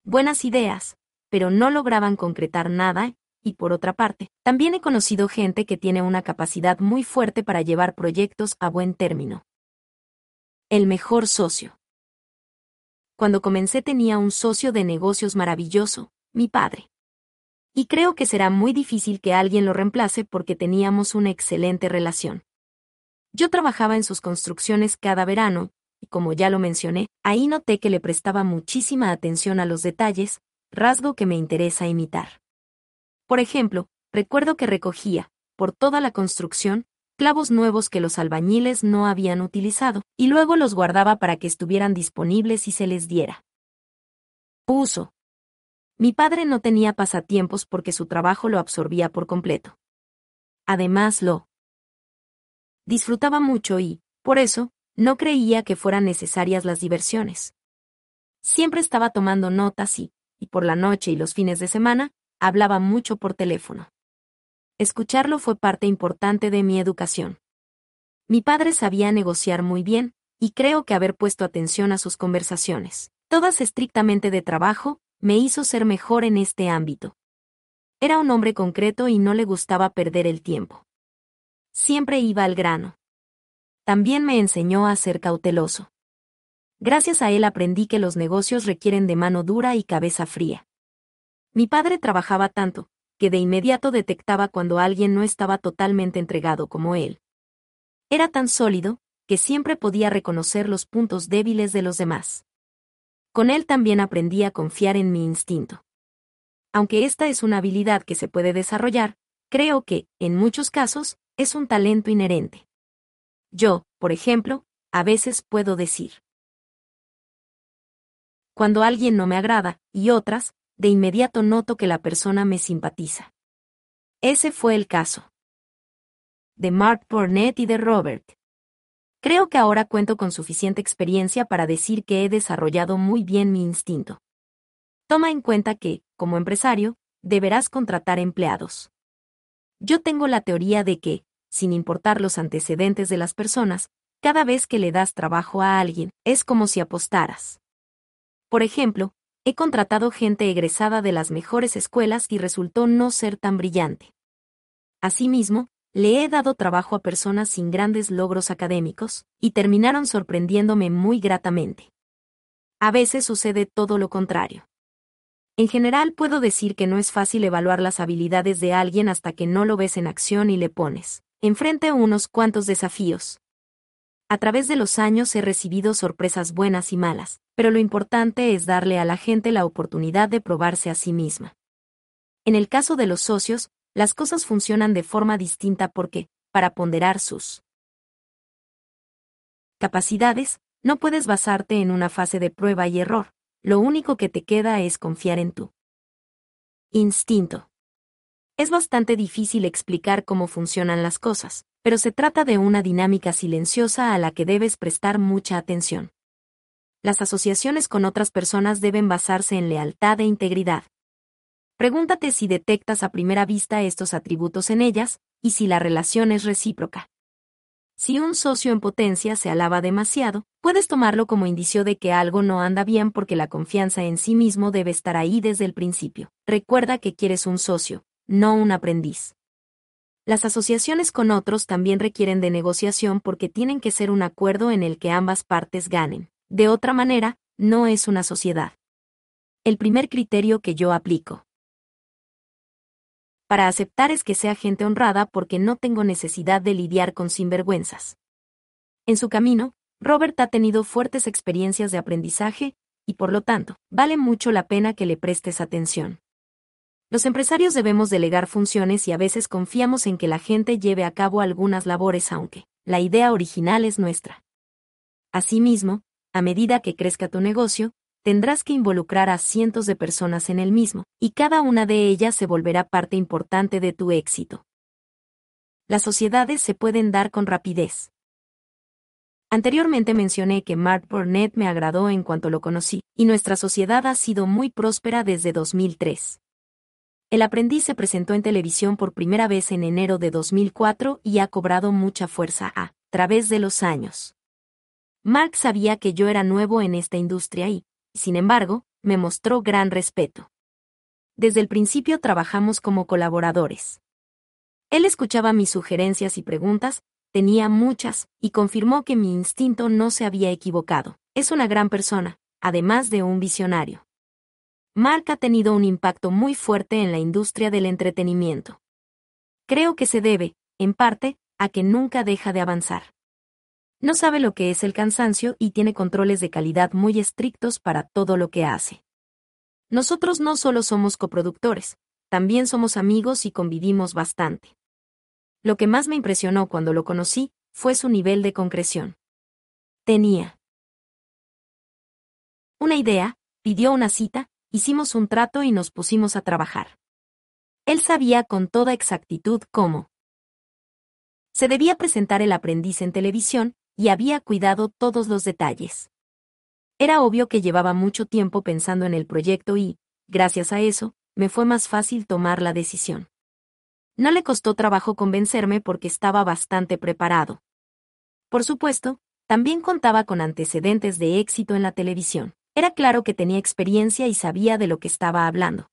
buenas ideas, pero no lograban concretar nada, y por otra parte, también he conocido gente que tiene una capacidad muy fuerte para llevar proyectos a buen término. El mejor socio. Cuando comencé tenía un socio de negocios maravilloso, mi padre y creo que será muy difícil que alguien lo reemplace porque teníamos una excelente relación. Yo trabajaba en sus construcciones cada verano, y como ya lo mencioné, ahí noté que le prestaba muchísima atención a los detalles, rasgo que me interesa imitar. Por ejemplo, recuerdo que recogía, por toda la construcción, clavos nuevos que los albañiles no habían utilizado, y luego los guardaba para que estuvieran disponibles y se les diera. Uso. Mi padre no tenía pasatiempos porque su trabajo lo absorbía por completo. Además lo disfrutaba mucho y, por eso, no creía que fueran necesarias las diversiones. Siempre estaba tomando notas y, y por la noche y los fines de semana, hablaba mucho por teléfono. Escucharlo fue parte importante de mi educación. Mi padre sabía negociar muy bien, y creo que haber puesto atención a sus conversaciones, todas estrictamente de trabajo, me hizo ser mejor en este ámbito. Era un hombre concreto y no le gustaba perder el tiempo. Siempre iba al grano. También me enseñó a ser cauteloso. Gracias a él aprendí que los negocios requieren de mano dura y cabeza fría. Mi padre trabajaba tanto, que de inmediato detectaba cuando alguien no estaba totalmente entregado como él. Era tan sólido, que siempre podía reconocer los puntos débiles de los demás. Con él también aprendí a confiar en mi instinto. Aunque esta es una habilidad que se puede desarrollar, creo que, en muchos casos, es un talento inherente. Yo, por ejemplo, a veces puedo decir. Cuando alguien no me agrada, y otras, de inmediato noto que la persona me simpatiza. Ese fue el caso. De Mark Burnett y de Robert. Creo que ahora cuento con suficiente experiencia para decir que he desarrollado muy bien mi instinto. Toma en cuenta que, como empresario, deberás contratar empleados. Yo tengo la teoría de que, sin importar los antecedentes de las personas, cada vez que le das trabajo a alguien, es como si apostaras. Por ejemplo, He contratado gente egresada de las mejores escuelas y resultó no ser tan brillante. Asimismo, le he dado trabajo a personas sin grandes logros académicos, y terminaron sorprendiéndome muy gratamente. A veces sucede todo lo contrario. En general puedo decir que no es fácil evaluar las habilidades de alguien hasta que no lo ves en acción y le pones, enfrente unos cuantos desafíos, a través de los años he recibido sorpresas buenas y malas, pero lo importante es darle a la gente la oportunidad de probarse a sí misma. En el caso de los socios, las cosas funcionan de forma distinta porque, para ponderar sus capacidades, no puedes basarte en una fase de prueba y error, lo único que te queda es confiar en tu instinto. Es bastante difícil explicar cómo funcionan las cosas, pero se trata de una dinámica silenciosa a la que debes prestar mucha atención. Las asociaciones con otras personas deben basarse en lealtad e integridad. Pregúntate si detectas a primera vista estos atributos en ellas, y si la relación es recíproca. Si un socio en potencia se alaba demasiado, puedes tomarlo como indicio de que algo no anda bien porque la confianza en sí mismo debe estar ahí desde el principio. Recuerda que quieres un socio, no un aprendiz. Las asociaciones con otros también requieren de negociación porque tienen que ser un acuerdo en el que ambas partes ganen. De otra manera, no es una sociedad. El primer criterio que yo aplico para aceptar es que sea gente honrada porque no tengo necesidad de lidiar con sinvergüenzas. En su camino, Robert ha tenido fuertes experiencias de aprendizaje, y por lo tanto, vale mucho la pena que le prestes atención. Los empresarios debemos delegar funciones y a veces confiamos en que la gente lleve a cabo algunas labores aunque la idea original es nuestra. Asimismo, a medida que crezca tu negocio, tendrás que involucrar a cientos de personas en el mismo, y cada una de ellas se volverá parte importante de tu éxito. Las sociedades se pueden dar con rapidez. Anteriormente mencioné que Mark Burnett me agradó en cuanto lo conocí, y nuestra sociedad ha sido muy próspera desde 2003. El aprendiz se presentó en televisión por primera vez en enero de 2004 y ha cobrado mucha fuerza a través de los años. Mark sabía que yo era nuevo en esta industria y, sin embargo, me mostró gran respeto. Desde el principio trabajamos como colaboradores. Él escuchaba mis sugerencias y preguntas, tenía muchas, y confirmó que mi instinto no se había equivocado. Es una gran persona, además de un visionario. Mark ha tenido un impacto muy fuerte en la industria del entretenimiento. Creo que se debe, en parte, a que nunca deja de avanzar. No sabe lo que es el cansancio y tiene controles de calidad muy estrictos para todo lo que hace. Nosotros no solo somos coproductores, también somos amigos y convivimos bastante. lo que más me impresionó cuando lo conocí fue su nivel de concreción. Tenía una idea, pidió una cita, hicimos un trato y nos pusimos a trabajar. Él sabía con toda exactitud cómo se debía presentar el aprendiz en televisión y había cuidado todos los detalles. Era obvio que llevaba mucho tiempo pensando en el proyecto y, gracias a eso, me fue más fácil tomar la decisión. No le costó trabajo convencerme porque estaba bastante preparado. Por supuesto, también contaba con antecedentes de éxito en la televisión. Era claro que tenía experiencia y sabía de lo que estaba hablando.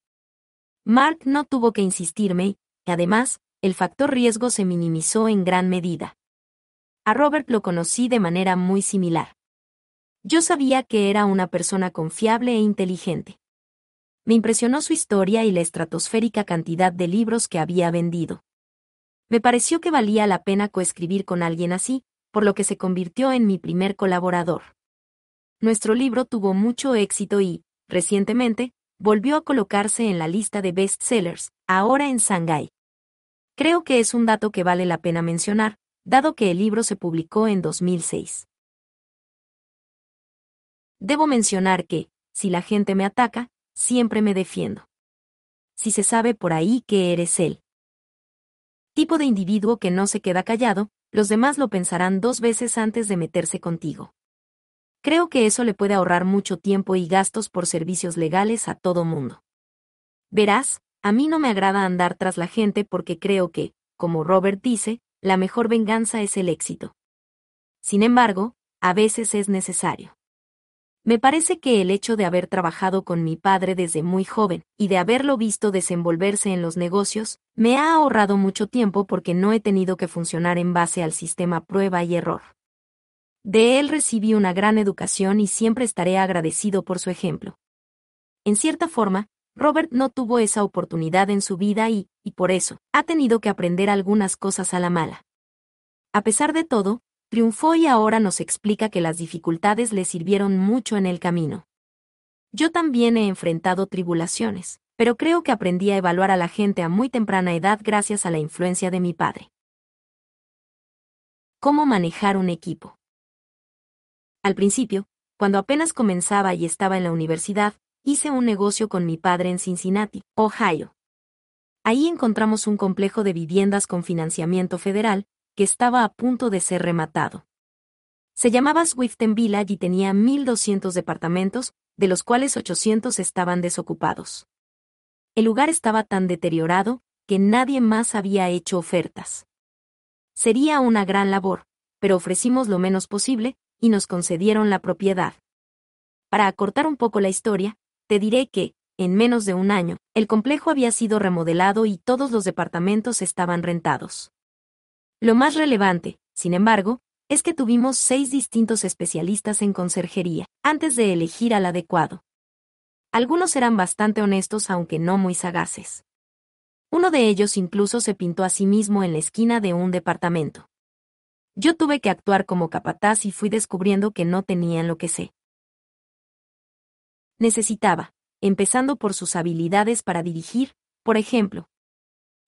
Mark no tuvo que insistirme y, además, el factor riesgo se minimizó en gran medida. A Robert lo conocí de manera muy similar. Yo sabía que era una persona confiable e inteligente. Me impresionó su historia y la estratosférica cantidad de libros que había vendido. Me pareció que valía la pena coescribir con alguien así, por lo que se convirtió en mi primer colaborador. Nuestro libro tuvo mucho éxito y, recientemente, volvió a colocarse en la lista de bestsellers, ahora en Shanghai. Creo que es un dato que vale la pena mencionar, dado que el libro se publicó en 2006. Debo mencionar que, si la gente me ataca, siempre me defiendo. Si se sabe por ahí que eres él. Tipo de individuo que no se queda callado, los demás lo pensarán dos veces antes de meterse contigo. Creo que eso le puede ahorrar mucho tiempo y gastos por servicios legales a todo mundo. Verás, a mí no me agrada andar tras la gente porque creo que, como Robert dice, la mejor venganza es el éxito. Sin embargo, a veces es necesario. Me parece que el hecho de haber trabajado con mi padre desde muy joven y de haberlo visto desenvolverse en los negocios, me ha ahorrado mucho tiempo porque no he tenido que funcionar en base al sistema prueba y error. De él recibí una gran educación y siempre estaré agradecido por su ejemplo. En cierta forma, Robert no tuvo esa oportunidad en su vida y, y por eso, ha tenido que aprender algunas cosas a la mala. A pesar de todo, triunfó y ahora nos explica que las dificultades le sirvieron mucho en el camino. Yo también he enfrentado tribulaciones, pero creo que aprendí a evaluar a la gente a muy temprana edad gracias a la influencia de mi padre. ¿Cómo manejar un equipo? Al principio, cuando apenas comenzaba y estaba en la universidad, hice un negocio con mi padre en Cincinnati, Ohio. Ahí encontramos un complejo de viviendas con financiamiento federal, que estaba a punto de ser rematado. Se llamaba Swiften Village y tenía 1.200 departamentos, de los cuales 800 estaban desocupados. El lugar estaba tan deteriorado que nadie más había hecho ofertas. Sería una gran labor, pero ofrecimos lo menos posible, y nos concedieron la propiedad. Para acortar un poco la historia, te diré que, en menos de un año, el complejo había sido remodelado y todos los departamentos estaban rentados. Lo más relevante, sin embargo, es que tuvimos seis distintos especialistas en conserjería, antes de elegir al adecuado. Algunos eran bastante honestos aunque no muy sagaces. Uno de ellos incluso se pintó a sí mismo en la esquina de un departamento. Yo tuve que actuar como capataz y fui descubriendo que no tenían lo que sé. Necesitaba, empezando por sus habilidades para dirigir, por ejemplo.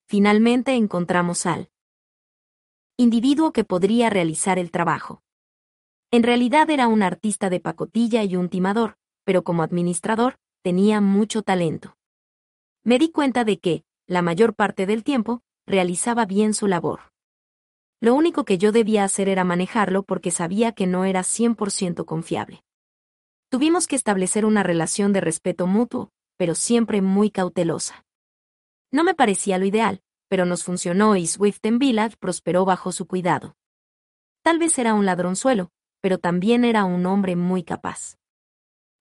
Finalmente encontramos al individuo que podría realizar el trabajo. En realidad era un artista de pacotilla y un timador, pero como administrador, tenía mucho talento. Me di cuenta de que, la mayor parte del tiempo, realizaba bien su labor. Lo único que yo debía hacer era manejarlo porque sabía que no era 100% confiable. Tuvimos que establecer una relación de respeto mutuo, pero siempre muy cautelosa. No me parecía lo ideal, pero nos funcionó y Swift en Village prosperó bajo su cuidado. Tal vez era un ladronzuelo, pero también era un hombre muy capaz.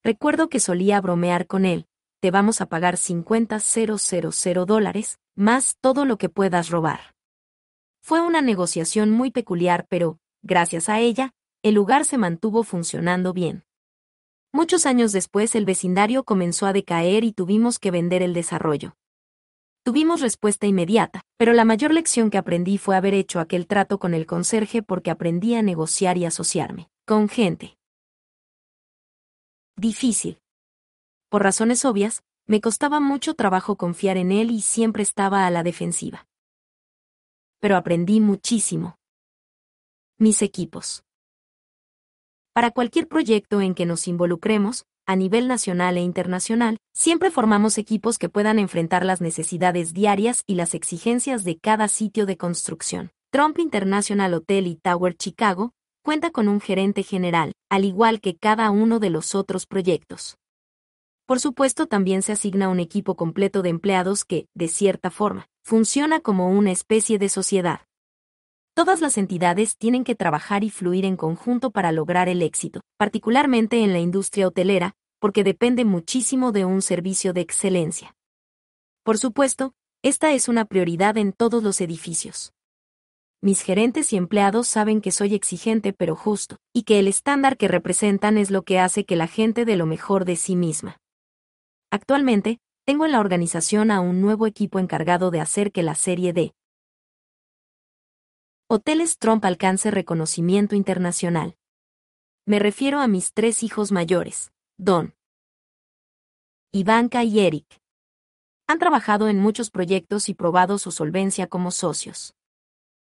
Recuerdo que solía bromear con él, te vamos a pagar 50,000 dólares, más todo lo que puedas robar. Fue una negociación muy peculiar, pero, gracias a ella, el lugar se mantuvo funcionando bien. Muchos años después el vecindario comenzó a decaer y tuvimos que vender el desarrollo. Tuvimos respuesta inmediata, pero la mayor lección que aprendí fue haber hecho aquel trato con el conserje porque aprendí a negociar y asociarme con gente. Difícil. Por razones obvias, me costaba mucho trabajo confiar en él y siempre estaba a la defensiva. pero aprendí muchísimo. Mis equipos. Para cualquier proyecto en que nos involucremos, a nivel nacional e internacional, siempre formamos equipos que puedan enfrentar las necesidades diarias y las exigencias de cada sitio de construcción. Trump International Hotel y Tower Chicago cuenta con un gerente general, al igual que cada uno de los otros proyectos. Por supuesto, también se asigna un equipo completo de empleados que, de cierta forma, funciona como una especie de sociedad. Todas las entidades tienen que trabajar y fluir en conjunto para lograr el éxito, particularmente en la industria hotelera, porque depende muchísimo de un servicio de excelencia. Por supuesto, esta es una prioridad en todos los edificios. Mis gerentes y empleados saben que soy exigente pero justo, y que el estándar que representan es lo que hace que la gente dé lo mejor de sí misma. Actualmente, tengo en la organización a un nuevo equipo encargado de hacer que la serie de Hoteles Trump alcance reconocimiento internacional. Me refiero a mis tres hijos mayores, Don, Ivanka y Eric. Han trabajado en muchos proyectos y probado su solvencia como socios.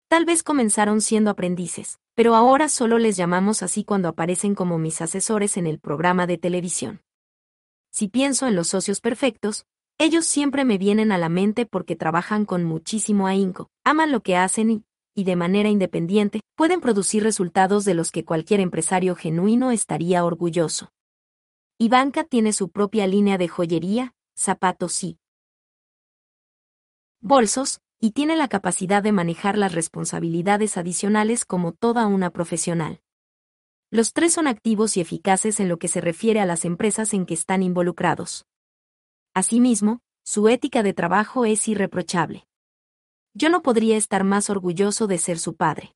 Tal vez comenzaron siendo aprendices, pero ahora solo les llamamos así cuando aparecen como mis asesores en el programa de televisión. Si pienso en los socios perfectos, ellos siempre me vienen a la mente porque trabajan con muchísimo ahínco, aman lo que hacen y, y de manera independiente, pueden producir resultados de los que cualquier empresario genuino estaría orgulloso. Ivanka tiene su propia línea de joyería, zapatos y bolsos, y tiene la capacidad de manejar las responsabilidades adicionales como toda una profesional. Los tres son activos y eficaces en lo que se refiere a las empresas en que están involucrados. Asimismo, su ética de trabajo es irreprochable. Yo no podría estar más orgulloso de ser su padre.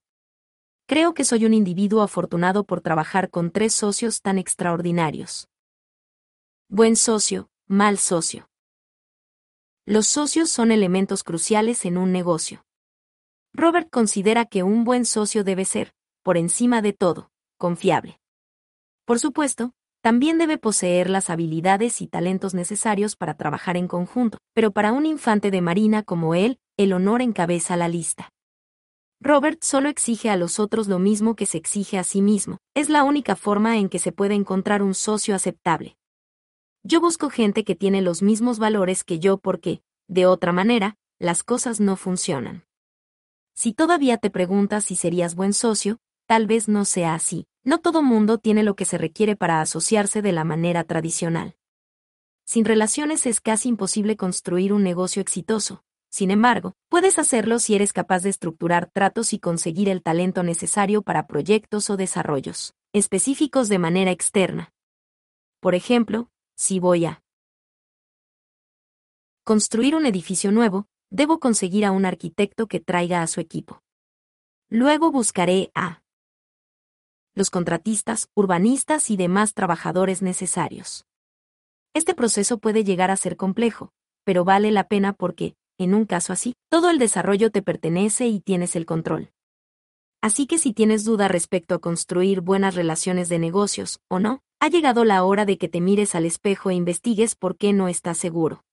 Creo que soy un individuo afortunado por trabajar con tres socios tan extraordinarios. Buen socio, mal socio. Los socios son elementos cruciales en un negocio. Robert considera que un buen socio debe ser, por encima de todo, confiable. Por supuesto, también debe poseer las habilidades y talentos necesarios para trabajar en conjunto, pero para un infante de marina como él, el honor encabeza la lista. Robert solo exige a los otros lo mismo que se exige a sí mismo, es la única forma en que se puede encontrar un socio aceptable. Yo busco gente que tiene los mismos valores que yo porque, de otra manera, las cosas no funcionan. Si todavía te preguntas si serías buen socio, tal vez no sea así. No todo mundo tiene lo que se requiere para asociarse de la manera tradicional. Sin relaciones es casi imposible construir un negocio exitoso. Sin embargo, puedes hacerlo si eres capaz de estructurar tratos y conseguir el talento necesario para proyectos o desarrollos específicos de manera externa. Por ejemplo, si voy a construir un edificio nuevo, debo conseguir a un arquitecto que traiga a su equipo. Luego buscaré a los contratistas, urbanistas y demás trabajadores necesarios. Este proceso puede llegar a ser complejo, pero vale la pena porque, en un caso así, todo el desarrollo te pertenece y tienes el control. Así que si tienes duda respecto a construir buenas relaciones de negocios, o no, ha llegado la hora de que te mires al espejo e investigues por qué no estás seguro.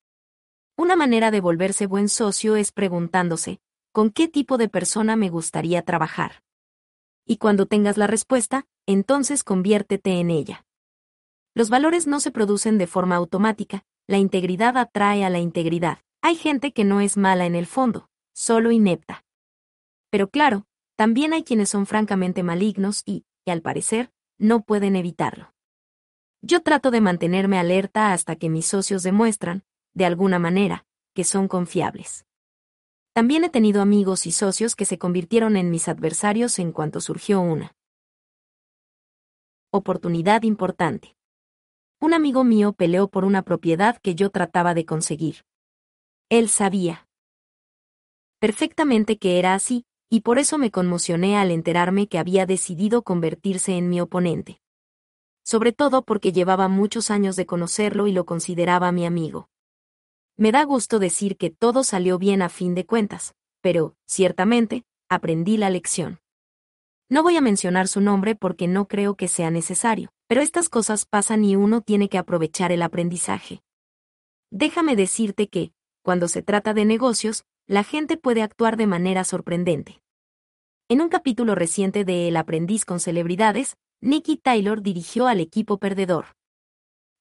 Una manera de volverse buen socio es preguntándose, ¿con qué tipo de persona me gustaría trabajar? Y cuando tengas la respuesta, entonces conviértete en ella. Los valores no se producen de forma automática, la integridad atrae a la integridad. Hay gente que no es mala en el fondo, solo inepta. Pero claro, también hay quienes son francamente malignos y, y al parecer, no pueden evitarlo. Yo trato de mantenerme alerta hasta que mis socios demuestran, de alguna manera, que son confiables. También he tenido amigos y socios que se convirtieron en mis adversarios en cuanto surgió una oportunidad importante. Un amigo mío peleó por una propiedad que yo trataba de conseguir. Él sabía perfectamente que era así, y por eso me conmocioné al enterarme que había decidido convertirse en mi oponente. Sobre todo porque llevaba muchos años de conocerlo y lo consideraba mi amigo. Me da gusto decir que todo salió bien a fin de cuentas, pero, ciertamente, aprendí la lección. No voy a mencionar su nombre porque no creo que sea necesario, pero estas cosas pasan y uno tiene que aprovechar el aprendizaje. Déjame decirte que, cuando se trata de negocios, la gente puede actuar de manera sorprendente. En un capítulo reciente de El aprendiz con celebridades, Nicky Taylor dirigió al equipo perdedor.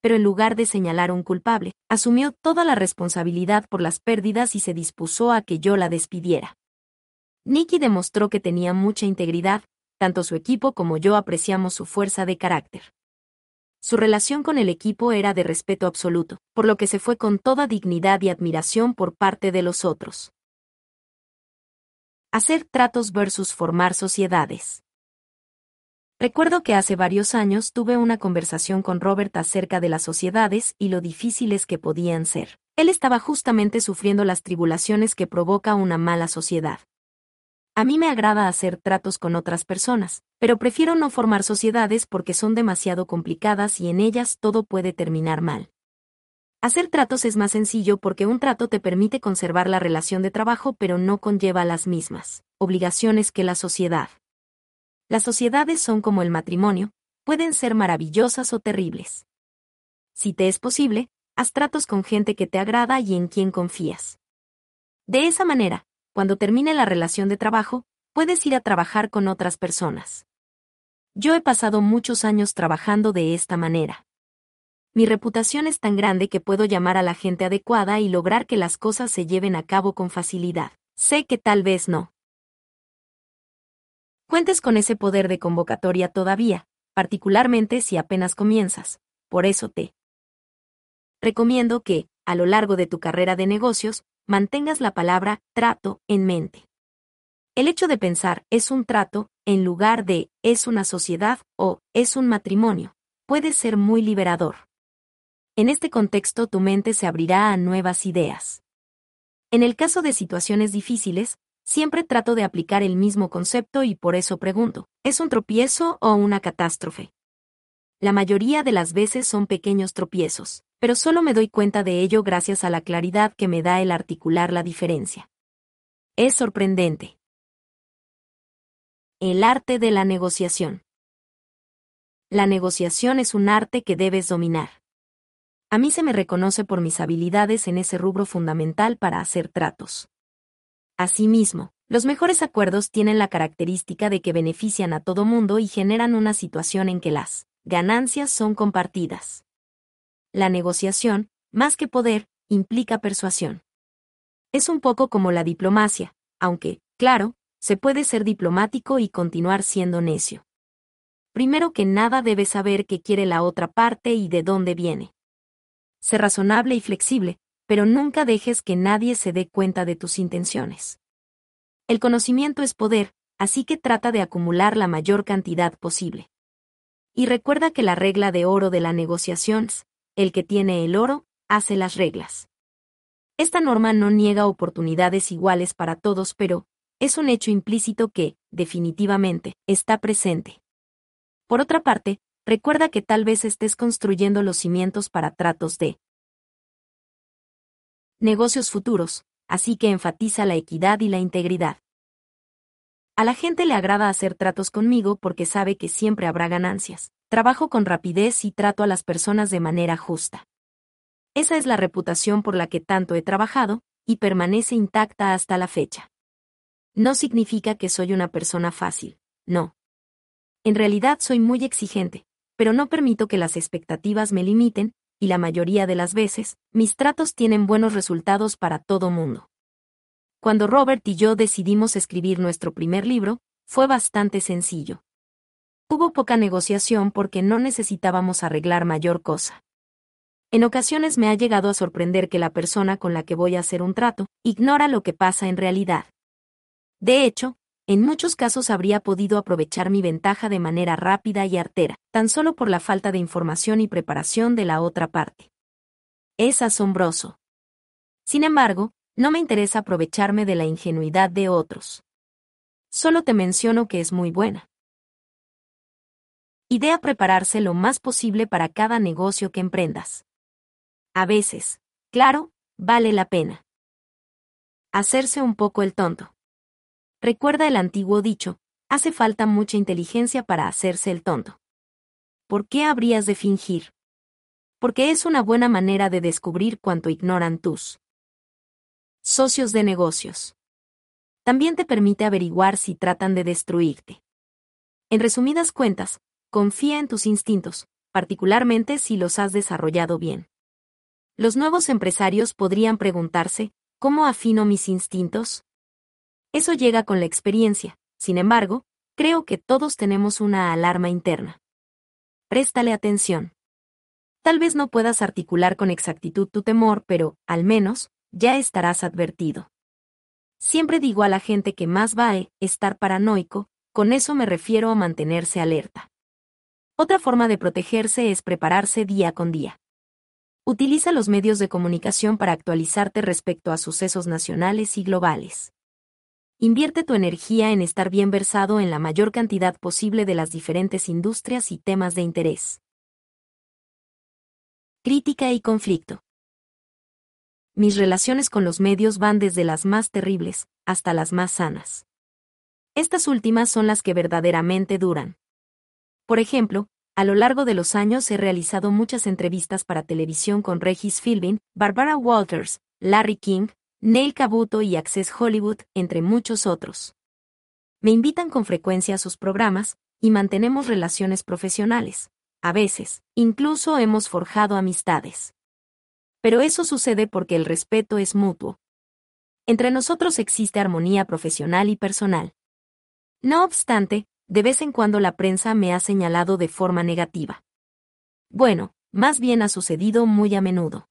Pero en lugar de señalar un culpable, asumió toda la responsabilidad por las pérdidas y se dispuso a que yo la despidiera. Nicky demostró que tenía mucha integridad, tanto su equipo como yo apreciamos su fuerza de carácter. Su relación con el equipo era de respeto absoluto, por lo que se fue con toda dignidad y admiración por parte de los otros. Hacer tratos versus formar sociedades. Recuerdo que hace varios años tuve una conversación con Robert acerca de las sociedades y lo difíciles que podían ser. Él estaba justamente sufriendo las tribulaciones que provoca una mala sociedad. A mí me agrada hacer tratos con otras personas, pero prefiero no formar sociedades porque son demasiado complicadas y en ellas todo puede terminar mal. Hacer tratos es más sencillo porque un trato te permite conservar la relación de trabajo pero no conlleva las mismas obligaciones que la sociedad. Las sociedades son como el matrimonio, pueden ser maravillosas o terribles. Si te es posible, haz tratos con gente que te agrada y en quien confías. De esa manera, cuando termine la relación de trabajo, puedes ir a trabajar con otras personas. Yo he pasado muchos años trabajando de esta manera. Mi reputación es tan grande que puedo llamar a la gente adecuada y lograr que las cosas se lleven a cabo con facilidad. Sé que tal vez no. Cuentes con ese poder de convocatoria todavía, particularmente si apenas comienzas. Por eso te recomiendo que, a lo largo de tu carrera de negocios, mantengas la palabra trato en mente. El hecho de pensar es un trato, en lugar de es una sociedad o es un matrimonio, puede ser muy liberador. En este contexto tu mente se abrirá a nuevas ideas. En el caso de situaciones difíciles, siempre trato de aplicar el mismo concepto y por eso pregunto, ¿es un tropiezo o una catástrofe? La mayoría de las veces son pequeños tropiezos, pero solo me doy cuenta de ello gracias a la claridad que me da el articular la diferencia. Es sorprendente. El arte de la negociación. La negociación es un arte que debes dominar. A mí se me reconoce por mis habilidades en ese rubro fundamental para hacer tratos. Asimismo, los mejores acuerdos tienen la característica de que benefician a todo mundo y generan una situación en que las ganancias son compartidas. La negociación, más que poder, implica persuasión. Es un poco como la diplomacia, aunque, claro, se puede ser diplomático y continuar siendo necio. Primero que nada debes saber qué quiere la otra parte y de dónde viene. Sé razonable y flexible, pero nunca dejes que nadie se dé cuenta de tus intenciones. El conocimiento es poder, así que trata de acumular la mayor cantidad posible. Y recuerda que la regla de oro de la negociación el que tiene el oro, hace las reglas. Esta norma no niega oportunidades iguales para todos, pero es un hecho implícito que, definitivamente, está presente. Por otra parte, recuerda que tal vez estés construyendo los cimientos para tratos de negocios futuros, así que enfatiza la equidad y la integridad. A la gente le agrada hacer tratos conmigo porque sabe que siempre habrá ganancias. Trabajo con rapidez y trato a las personas de manera justa. Esa es la reputación por la que tanto he trabajado, y permanece intacta hasta la fecha. No significa que soy una persona fácil, no. En realidad soy muy exigente, pero no permito que las expectativas me limiten, y la mayoría de las veces, mis tratos tienen buenos resultados para todo mundo. Cuando Robert y yo decidimos escribir nuestro primer libro, fue bastante sencillo. Hubo poca negociación porque no necesitábamos arreglar mayor cosa. En ocasiones me ha llegado a sorprender que la persona con la que voy a hacer un trato ignora lo que pasa en realidad. De hecho, en muchos casos habría podido aprovechar mi ventaja de manera rápida y artera, tan solo por la falta de información y preparación de la otra parte. Es asombroso. Sin embargo, no me interesa aprovecharme de la ingenuidad de otros. Solo te menciono que es muy buena. Idea prepararse lo más posible para cada negocio que emprendas. A veces, claro, vale la pena. Hacerse un poco el tonto. Recuerda el antiguo dicho, hace falta mucha inteligencia para hacerse el tonto. ¿Por qué habrías de fingir? Porque es una buena manera de descubrir cuánto ignoran tus Socios de negocios. También te permite averiguar si tratan de destruirte. En resumidas cuentas, confía en tus instintos, particularmente si los has desarrollado bien. Los nuevos empresarios podrían preguntarse, ¿cómo afino mis instintos? Eso llega con la experiencia, sin embargo, creo que todos tenemos una alarma interna. Préstale atención. Tal vez no puedas articular con exactitud tu temor, pero, al menos, ya estarás advertido. Siempre digo a la gente que más vale estar paranoico, con eso me refiero a mantenerse alerta. Otra forma de protegerse es prepararse día con día. Utiliza los medios de comunicación para actualizarte respecto a sucesos nacionales y globales. Invierte tu energía en estar bien versado en la mayor cantidad posible de las diferentes industrias y temas de interés. Crítica y conflicto. Mis relaciones con los medios van desde las más terribles hasta las más sanas. Estas últimas son las que verdaderamente duran. Por ejemplo, a lo largo de los años he realizado muchas entrevistas para televisión con Regis Philbin, Barbara Walters, Larry King, Neil Cabuto y Access Hollywood, entre muchos otros. Me invitan con frecuencia a sus programas y mantenemos relaciones profesionales. A veces, incluso hemos forjado amistades pero eso sucede porque el respeto es mutuo. Entre nosotros existe armonía profesional y personal. No obstante, de vez en cuando la prensa me ha señalado de forma negativa. Bueno, más bien ha sucedido muy a menudo.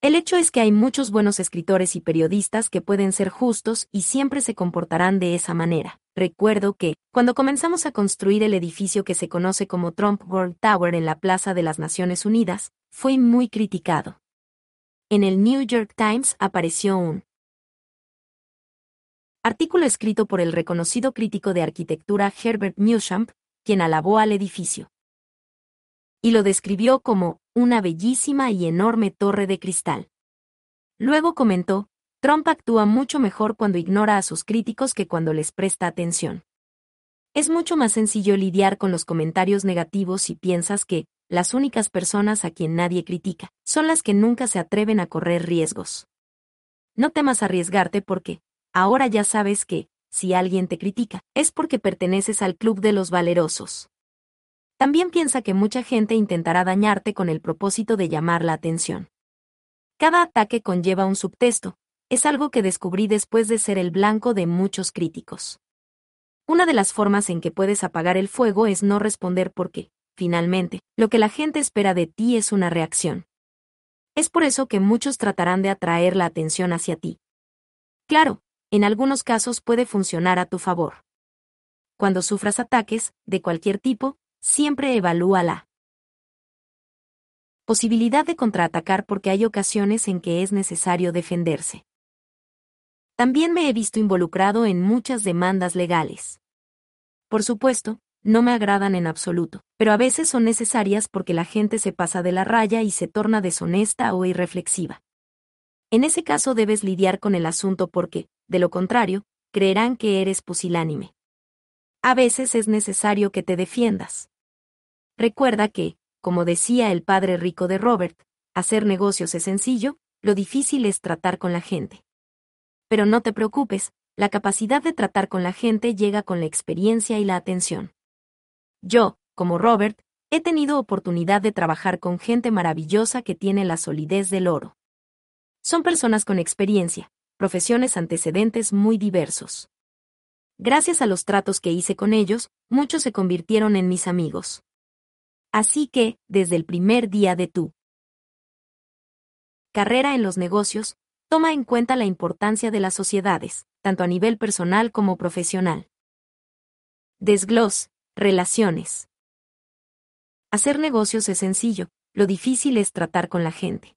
El hecho es que hay muchos buenos escritores y periodistas que pueden ser justos y siempre se comportarán de esa manera. Recuerdo que, cuando comenzamos a construir el edificio que se conoce como Trump World Tower en la Plaza de las Naciones Unidas, fue muy criticado en el New York Times apareció un artículo escrito por el reconocido crítico de arquitectura Herbert Muschamp, quien alabó al edificio. Y lo describió como una bellísima y enorme torre de cristal. Luego comentó, Trump actúa mucho mejor cuando ignora a sus críticos que cuando les presta atención. Es mucho más sencillo lidiar con los comentarios negativos si piensas que, las únicas personas a quien nadie critica, son las que nunca se atreven a correr riesgos. No temas arriesgarte porque, ahora ya sabes que, si alguien te critica, es porque perteneces al club de los valerosos. También piensa que mucha gente intentará dañarte con el propósito de llamar la atención. Cada ataque conlleva un subtexto, es algo que descubrí después de ser el blanco de muchos críticos. Una de las formas en que puedes apagar el fuego es no responder porque, finalmente, lo que la gente espera de ti es una reacción. Es por eso que muchos tratarán de atraer la atención hacia ti. Claro, en algunos casos puede funcionar a tu favor. Cuando sufras ataques, de cualquier tipo, siempre evalúa la posibilidad de contraatacar porque hay ocasiones en que es necesario defenderse. También me he visto involucrado en muchas demandas legales. Por supuesto, no me agradan en absoluto, pero a veces son necesarias porque la gente se pasa de la raya y se torna deshonesta o irreflexiva. En ese caso debes lidiar con el asunto porque, de lo contrario, creerán que eres pusilánime. A veces es necesario que te defiendas. Recuerda que, como decía el padre rico de Robert, hacer negocios es sencillo, lo difícil es tratar con la gente. Pero no te preocupes, la capacidad de tratar con la gente llega con la experiencia y la atención. Yo, como Robert, he tenido oportunidad de trabajar con gente maravillosa que tiene la solidez del oro. Son personas con experiencia, profesiones antecedentes muy diversos. Gracias a los tratos que hice con ellos, muchos se convirtieron en mis amigos. Así que, desde el primer día de tu carrera en los negocios, toma en cuenta la importancia de las sociedades, tanto a nivel personal como profesional. Desglos, Relaciones. Hacer negocios es sencillo, lo difícil es tratar con la gente.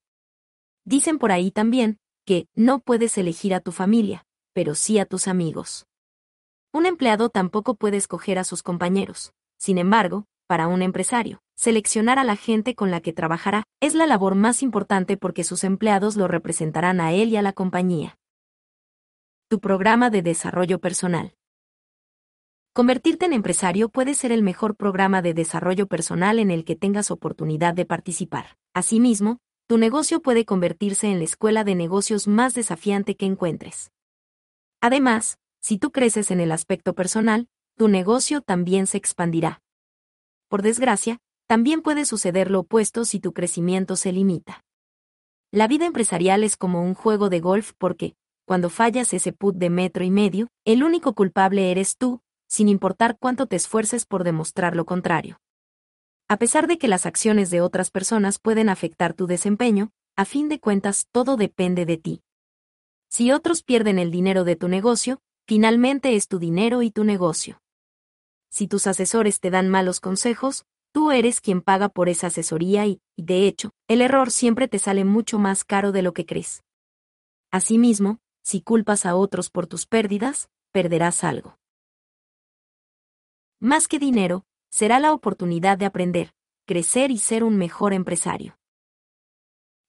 Dicen por ahí también, que no puedes elegir a tu familia, pero sí a tus amigos. Un empleado tampoco puede escoger a sus compañeros. Sin embargo, para un empresario, seleccionar a la gente con la que trabajará es la labor más importante porque sus empleados lo representarán a él y a la compañía. Tu programa de desarrollo personal. Convertirte en empresario puede ser el mejor programa de desarrollo personal en el que tengas oportunidad de participar. Asimismo, tu negocio puede convertirse en la escuela de negocios más desafiante que encuentres. Además, si tú creces en el aspecto personal, tu negocio también se expandirá. Por desgracia, también puede suceder lo opuesto si tu crecimiento se limita. La vida empresarial es como un juego de golf porque, cuando fallas ese put de metro y medio, el único culpable eres tú, sin importar cuánto te esfuerces por demostrar lo contrario. A pesar de que las acciones de otras personas pueden afectar tu desempeño, a fin de cuentas todo depende de ti. Si otros pierden el dinero de tu negocio, finalmente es tu dinero y tu negocio. Si tus asesores te dan malos consejos, tú eres quien paga por esa asesoría y, de hecho, el error siempre te sale mucho más caro de lo que crees. Asimismo, si culpas a otros por tus pérdidas, perderás algo. Más que dinero, será la oportunidad de aprender, crecer y ser un mejor empresario.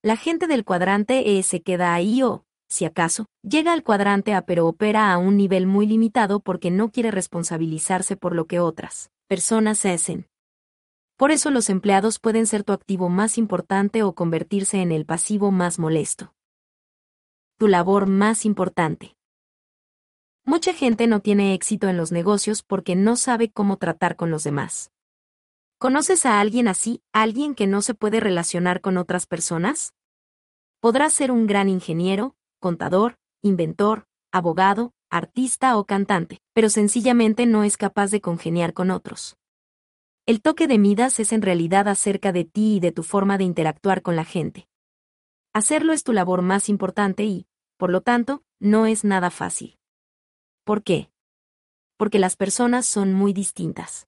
La gente del cuadrante E se queda ahí o, si acaso, llega al cuadrante A pero opera a un nivel muy limitado porque no quiere responsabilizarse por lo que otras personas hacen. Por eso los empleados pueden ser tu activo más importante o convertirse en el pasivo más molesto. Tu labor más importante. Mucha gente no tiene éxito en los negocios porque no sabe cómo tratar con los demás. ¿Conoces a alguien así, alguien que no se puede relacionar con otras personas? Podrá ser un gran ingeniero, contador, inventor, abogado, artista o cantante, pero sencillamente no es capaz de congeniar con otros. El toque de Midas es en realidad acerca de ti y de tu forma de interactuar con la gente. Hacerlo es tu labor más importante y, por lo tanto, no es nada fácil. ¿Por qué? Porque las personas son muy distintas.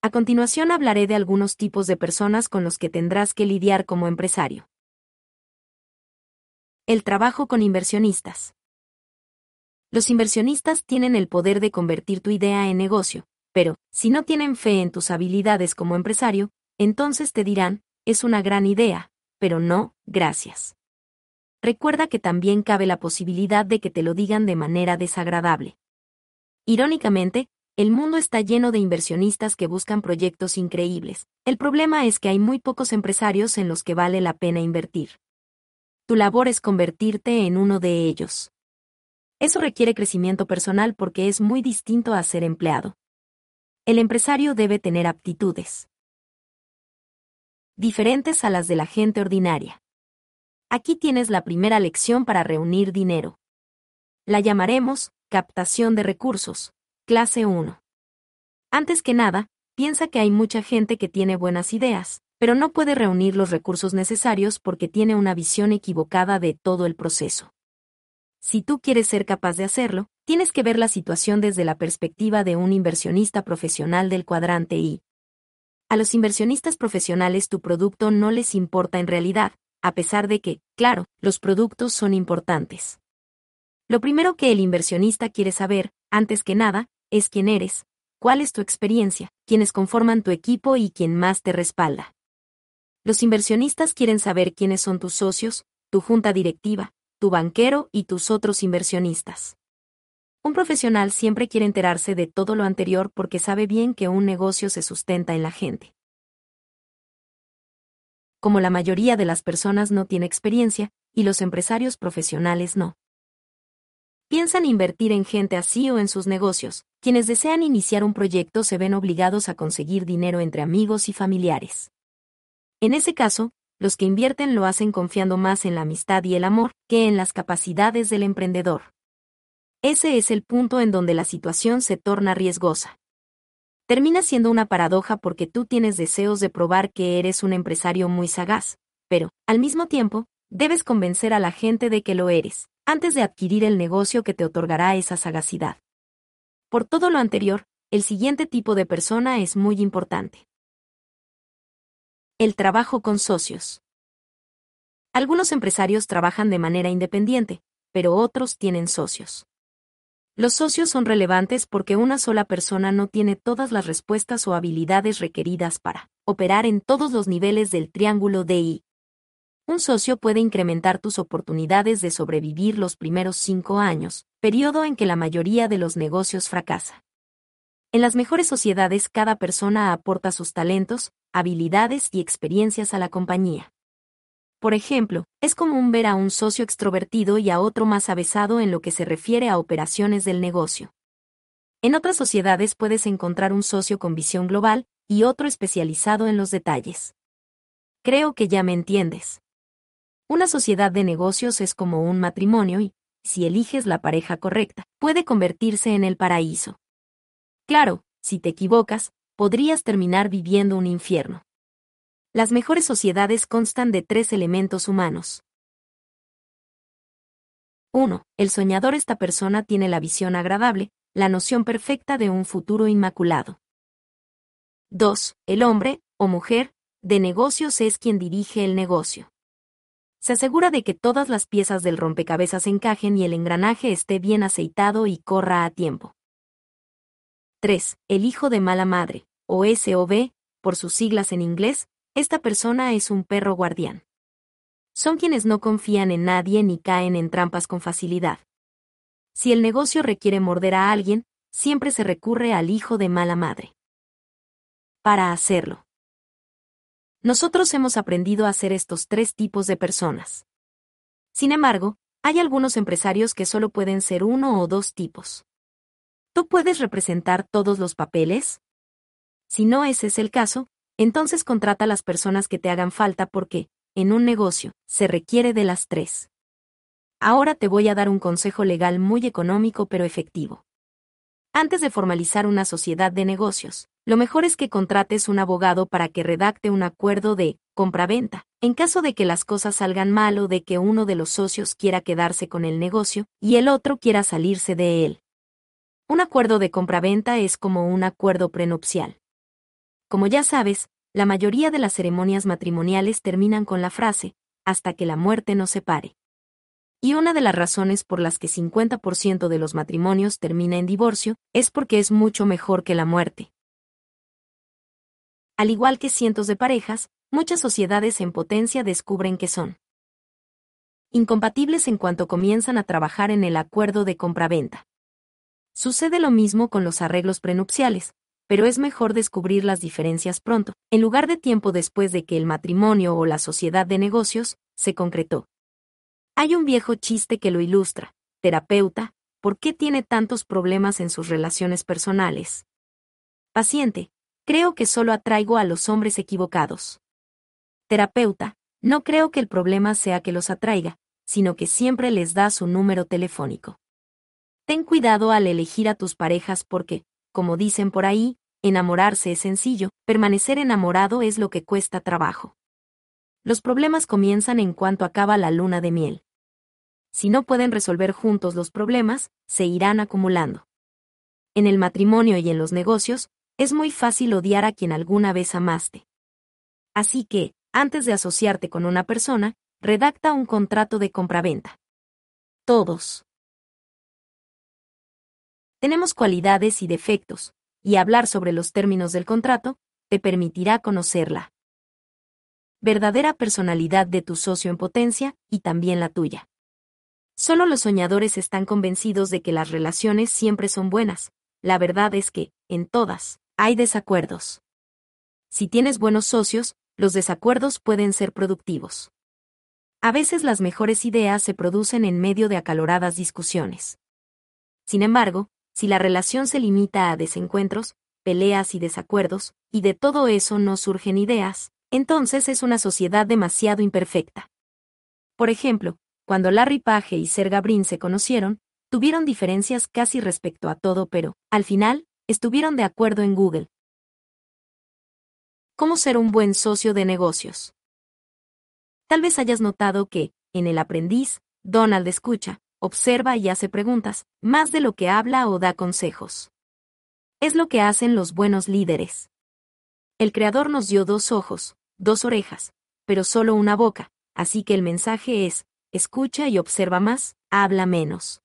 A continuación hablaré de algunos tipos de personas con los que tendrás que lidiar como empresario. El trabajo con inversionistas. Los inversionistas tienen el poder de convertir tu idea en negocio, pero, si no tienen fe en tus habilidades como empresario, entonces te dirán, es una gran idea, pero no, gracias. Recuerda que también cabe la posibilidad de que te lo digan de manera desagradable. Irónicamente, el mundo está lleno de inversionistas que buscan proyectos increíbles. El problema es que hay muy pocos empresarios en los que vale la pena invertir. Tu labor es convertirte en uno de ellos. Eso requiere crecimiento personal porque es muy distinto a ser empleado el empresario debe tener aptitudes diferentes a las de la gente ordinaria. Aquí tienes la primera lección para reunir dinero. La llamaremos captación de recursos, clase 1. Antes que nada, piensa que hay mucha gente que tiene buenas ideas, pero no puede reunir los recursos necesarios porque tiene una visión equivocada de todo el proceso. Si tú quieres ser capaz de hacerlo, tienes que ver la situación desde la perspectiva de un inversionista profesional del cuadrante I. A los inversionistas profesionales tu producto no les importa en realidad, a pesar de que, claro, los productos son importantes. Lo primero que el inversionista quiere saber, antes que nada, es quién eres, cuál es tu experiencia, quiénes conforman tu equipo y quién más te respalda. Los inversionistas quieren saber quiénes son tus socios, tu junta directiva, tu banquero y tus otros inversionistas. Un profesional siempre quiere enterarse de todo lo anterior porque sabe bien que un negocio se sustenta en la gente. Como la mayoría de las personas no tiene experiencia, y los empresarios profesionales no. Piensan invertir en gente así o en sus negocios, quienes desean iniciar un proyecto se ven obligados a conseguir dinero entre amigos y familiares. En ese caso, los que invierten lo hacen confiando más en la amistad y el amor que en las capacidades del emprendedor. Ese es el punto en donde la situación se torna riesgosa. Termina siendo una paradoja porque tú tienes deseos de probar que eres un empresario muy sagaz, pero, al mismo tiempo, debes convencer a la gente de que lo eres, antes de adquirir el negocio que te otorgará esa sagacidad. Por todo lo anterior, el siguiente tipo de persona es muy importante. El trabajo con socios. Algunos empresarios trabajan de manera independiente, pero otros tienen socios. Los socios son relevantes porque una sola persona no tiene todas las respuestas o habilidades requeridas para operar en todos los niveles del triángulo DI. Un socio puede incrementar tus oportunidades de sobrevivir los primeros cinco años, periodo en que la mayoría de los negocios fracasa. En las mejores sociedades cada persona aporta sus talentos, habilidades y experiencias a la compañía. por ejemplo, es común ver a un socio extrovertido y a otro más avesado en lo que se refiere a operaciones del negocio. En otras sociedades puedes encontrar un socio con visión global y otro especializado en los detalles. Creo que ya me entiendes. Una sociedad de negocios es como un matrimonio y, si eliges la pareja correcta, puede convertirse en el paraíso. Claro, si te equivocas, podrías terminar viviendo un infierno. Las mejores sociedades constan de tres elementos humanos. 1. El soñador esta persona tiene la visión agradable, la noción perfecta de un futuro inmaculado. 2. El hombre, o mujer, de negocios es quien dirige el negocio. Se asegura de que todas las piezas del rompecabezas encajen y el engranaje esté bien aceitado y corra a tiempo. 3. El hijo de mala madre, o SOB, por sus siglas en inglés, esta persona es un perro guardián. Son quienes no confían en nadie ni caen en trampas con facilidad. Si el negocio requiere morder a alguien, siempre se recurre al hijo de mala madre. Para hacerlo. Nosotros hemos aprendido a ser estos tres tipos de personas. Sin embargo, hay algunos empresarios que solo pueden ser uno o dos tipos. ¿Tú puedes representar todos los papeles? Si no ese es el caso, entonces contrata a las personas que te hagan falta porque, en un negocio, se requiere de las tres. Ahora te voy a dar un consejo legal muy económico pero efectivo. Antes de formalizar una sociedad de negocios, lo mejor es que contrates un abogado para que redacte un acuerdo de compraventa, en caso de que las cosas salgan mal o de que uno de los socios quiera quedarse con el negocio y el otro quiera salirse de él. Un acuerdo de compraventa es como un acuerdo prenupcial. Como ya sabes, la mayoría de las ceremonias matrimoniales terminan con la frase, hasta que la muerte nos separe. Y una de las razones por las que 50% de los matrimonios termina en divorcio es porque es mucho mejor que la muerte. Al igual que cientos de parejas, muchas sociedades en potencia descubren que son incompatibles en cuanto comienzan a trabajar en el acuerdo de compraventa. Sucede lo mismo con los arreglos prenupciales, pero es mejor descubrir las diferencias pronto, en lugar de tiempo después de que el matrimonio o la sociedad de negocios se concretó. Hay un viejo chiste que lo ilustra. Terapeuta, ¿por qué tiene tantos problemas en sus relaciones personales? Paciente, creo que solo atraigo a los hombres equivocados. Terapeuta, no creo que el problema sea que los atraiga, sino que siempre les da su número telefónico. Ten cuidado al elegir a tus parejas porque, como dicen por ahí, enamorarse es sencillo, permanecer enamorado es lo que cuesta trabajo. Los problemas comienzan en cuanto acaba la luna de miel si no pueden resolver juntos los problemas, se irán acumulando. En el matrimonio y en los negocios, es muy fácil odiar a quien alguna vez amaste. Así que, antes de asociarte con una persona, redacta un contrato de compraventa. Todos. Tenemos cualidades y defectos, y hablar sobre los términos del contrato te permitirá conocerla. Verdadera personalidad de tu socio en potencia y también la tuya. Solo los soñadores están convencidos de que las relaciones siempre son buenas. La verdad es que, en todas, hay desacuerdos. Si tienes buenos socios, los desacuerdos pueden ser productivos. A veces las mejores ideas se producen en medio de acaloradas discusiones. Sin embargo, si la relación se limita a desencuentros, peleas y desacuerdos, y de todo eso no surgen ideas, entonces es una sociedad demasiado imperfecta. Por ejemplo, cuando Larry Page y Serga Brin se conocieron, tuvieron diferencias casi respecto a todo, pero, al final, estuvieron de acuerdo en Google. ¿Cómo ser un buen socio de negocios? Tal vez hayas notado que, en El aprendiz, Donald escucha, observa y hace preguntas, más de lo que habla o da consejos. Es lo que hacen los buenos líderes. El Creador nos dio dos ojos, dos orejas, pero solo una boca, así que el mensaje es, escucha y observa más, habla menos.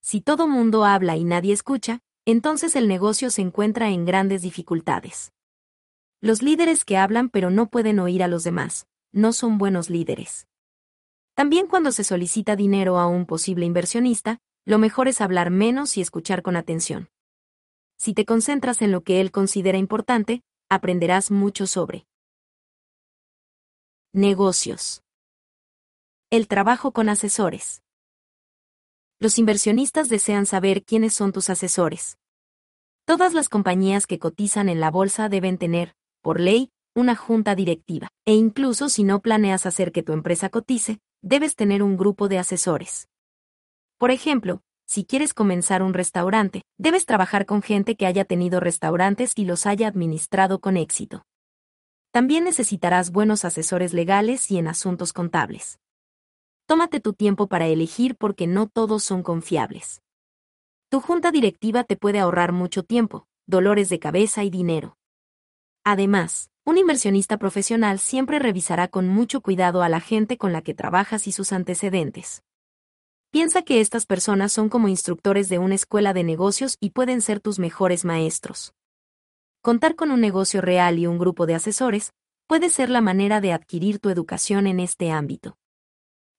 Si todo mundo habla y nadie escucha, entonces el negocio se encuentra en grandes dificultades. Los líderes que hablan pero no pueden oír a los demás, no son buenos líderes. También cuando se solicita dinero a un posible inversionista, lo mejor es hablar menos y escuchar con atención. Si te concentras en lo que él considera importante, aprenderás mucho sobre negocios. El trabajo con asesores. Los inversionistas desean saber quiénes son tus asesores. Todas las compañías que cotizan en la bolsa deben tener, por ley, una junta directiva, e incluso si no planeas hacer que tu empresa cotice, debes tener un grupo de asesores. Por ejemplo, si quieres comenzar un restaurante, debes trabajar con gente que haya tenido restaurantes y los haya administrado con éxito. También necesitarás buenos asesores legales y en asuntos contables. Tómate tu tiempo para elegir porque no todos son confiables. Tu junta directiva te puede ahorrar mucho tiempo, dolores de cabeza y dinero. Además, un inversionista profesional siempre revisará con mucho cuidado a la gente con la que trabajas y sus antecedentes. Piensa que estas personas son como instructores de una escuela de negocios y pueden ser tus mejores maestros. Contar con un negocio real y un grupo de asesores puede ser la manera de adquirir tu educación en este ámbito.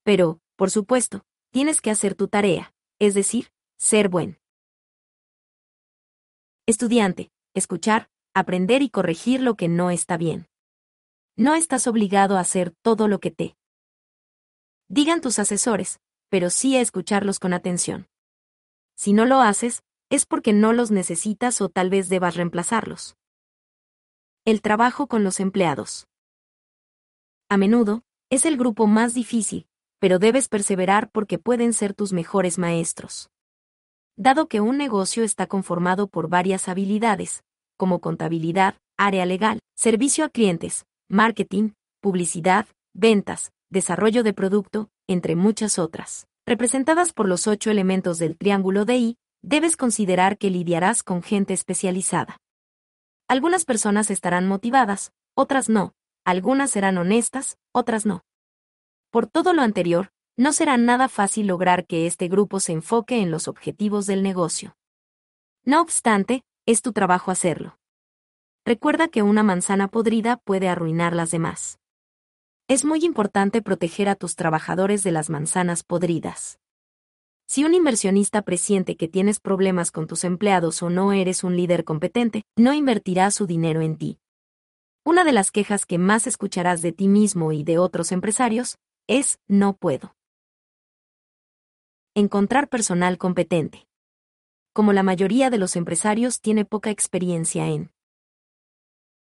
Pero, por supuesto, tienes que hacer tu tarea, es decir, ser buen. Estudiante, escuchar, aprender y corregir lo que no está bien. No estás obligado a hacer todo lo que te digan tus asesores, pero sí a escucharlos con atención. Si no lo haces, es porque no los necesitas o tal vez debas reemplazarlos. El trabajo con los empleados. A menudo, es el grupo más difícil, pero debes perseverar porque pueden ser tus mejores maestros. Dado que un negocio está conformado por varias habilidades, como contabilidad, área legal, servicio a clientes, marketing, publicidad, ventas, desarrollo de producto, entre muchas otras, representadas por los ocho elementos del triángulo de I, debes considerar que lidiarás con gente especializada. Algunas personas estarán motivadas, otras no, algunas serán honestas, otras no. Por todo lo anterior, no será nada fácil lograr que este grupo se enfoque en los objetivos del negocio. No obstante, es tu trabajo hacerlo. Recuerda que una manzana podrida puede arruinar las demás. Es muy importante proteger a tus trabajadores de las manzanas podridas. Si un inversionista presiente que tienes problemas con tus empleados o no eres un líder competente, no invertirá su dinero en ti. Una de las quejas que más escucharás de ti mismo y de otros empresarios es no puedo. Encontrar personal competente. Como la mayoría de los empresarios tiene poca experiencia en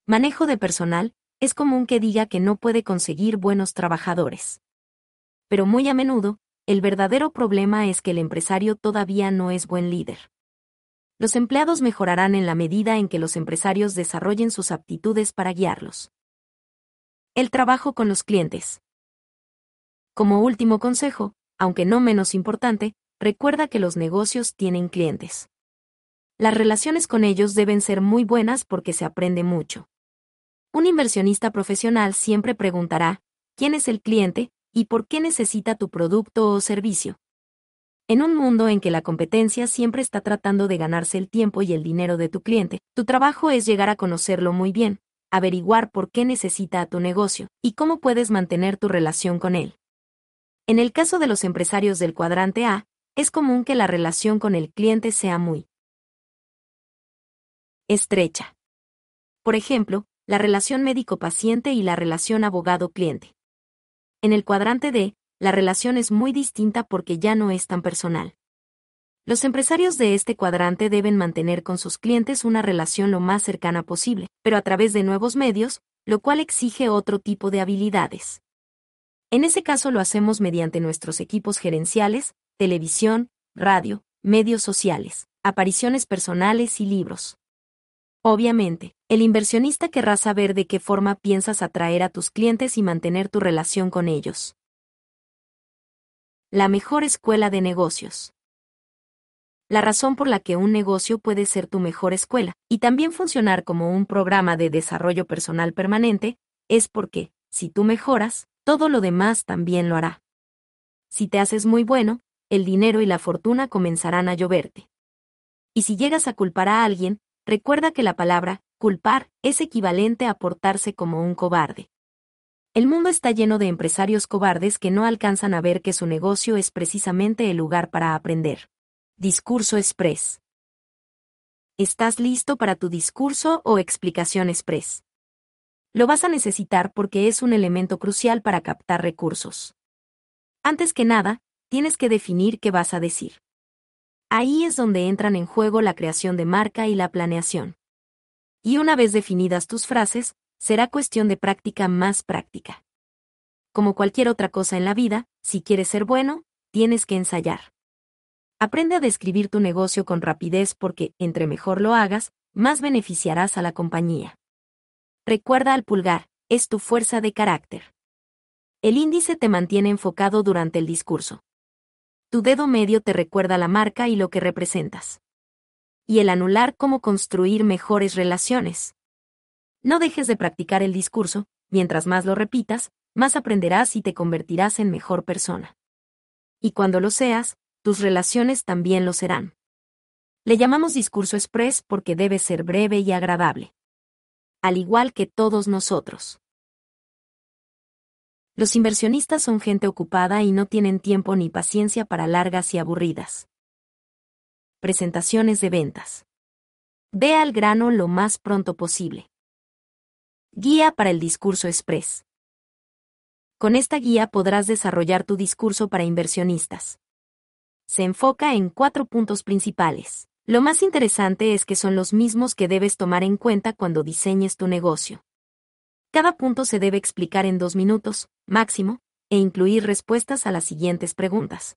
manejo de personal, es común que diga que no puede conseguir buenos trabajadores. Pero muy a menudo, el verdadero problema es que el empresario todavía no es buen líder. Los empleados mejorarán en la medida en que los empresarios desarrollen sus aptitudes para guiarlos. El trabajo con los clientes. Como último consejo, aunque no menos importante, recuerda que los negocios tienen clientes. Las relaciones con ellos deben ser muy buenas porque se aprende mucho. Un inversionista profesional siempre preguntará, ¿quién es el cliente y por qué necesita tu producto o servicio? En un mundo en que la competencia siempre está tratando de ganarse el tiempo y el dinero de tu cliente, tu trabajo es llegar a conocerlo muy bien, averiguar por qué necesita a tu negocio y cómo puedes mantener tu relación con él. En el caso de los empresarios del cuadrante A, es común que la relación con el cliente sea muy estrecha. Por ejemplo, la relación médico-paciente y la relación abogado-cliente. En el cuadrante D, la relación es muy distinta porque ya no es tan personal. Los empresarios de este cuadrante deben mantener con sus clientes una relación lo más cercana posible, pero a través de nuevos medios, lo cual exige otro tipo de habilidades. En ese caso lo hacemos mediante nuestros equipos gerenciales, televisión, radio, medios sociales, apariciones personales y libros. Obviamente, el inversionista querrá saber de qué forma piensas atraer a tus clientes y mantener tu relación con ellos. La mejor escuela de negocios. La razón por la que un negocio puede ser tu mejor escuela y también funcionar como un programa de desarrollo personal permanente es porque, si tú mejoras, todo lo demás también lo hará. Si te haces muy bueno, el dinero y la fortuna comenzarán a lloverte. Y si llegas a culpar a alguien, recuerda que la palabra culpar es equivalente a portarse como un cobarde. El mundo está lleno de empresarios cobardes que no alcanzan a ver que su negocio es precisamente el lugar para aprender. Discurso Express. ¿Estás listo para tu discurso o explicación express? Lo vas a necesitar porque es un elemento crucial para captar recursos. Antes que nada, tienes que definir qué vas a decir. Ahí es donde entran en juego la creación de marca y la planeación. Y una vez definidas tus frases, será cuestión de práctica más práctica. Como cualquier otra cosa en la vida, si quieres ser bueno, tienes que ensayar. Aprende a describir tu negocio con rapidez porque, entre mejor lo hagas, más beneficiarás a la compañía. Recuerda al pulgar, es tu fuerza de carácter. El índice te mantiene enfocado durante el discurso. Tu dedo medio te recuerda la marca y lo que representas. Y el anular cómo construir mejores relaciones. No dejes de practicar el discurso, mientras más lo repitas, más aprenderás y te convertirás en mejor persona. Y cuando lo seas, tus relaciones también lo serán. Le llamamos discurso express porque debe ser breve y agradable. Al igual que todos nosotros. Los inversionistas son gente ocupada y no tienen tiempo ni paciencia para largas y aburridas. Presentaciones de ventas. Ve al grano lo más pronto posible. Guía para el discurso express. Con esta guía podrás desarrollar tu discurso para inversionistas. Se enfoca en cuatro puntos principales. Lo más interesante es que son los mismos que debes tomar en cuenta cuando diseñes tu negocio. Cada punto se debe explicar en dos minutos, máximo, e incluir respuestas a las siguientes preguntas.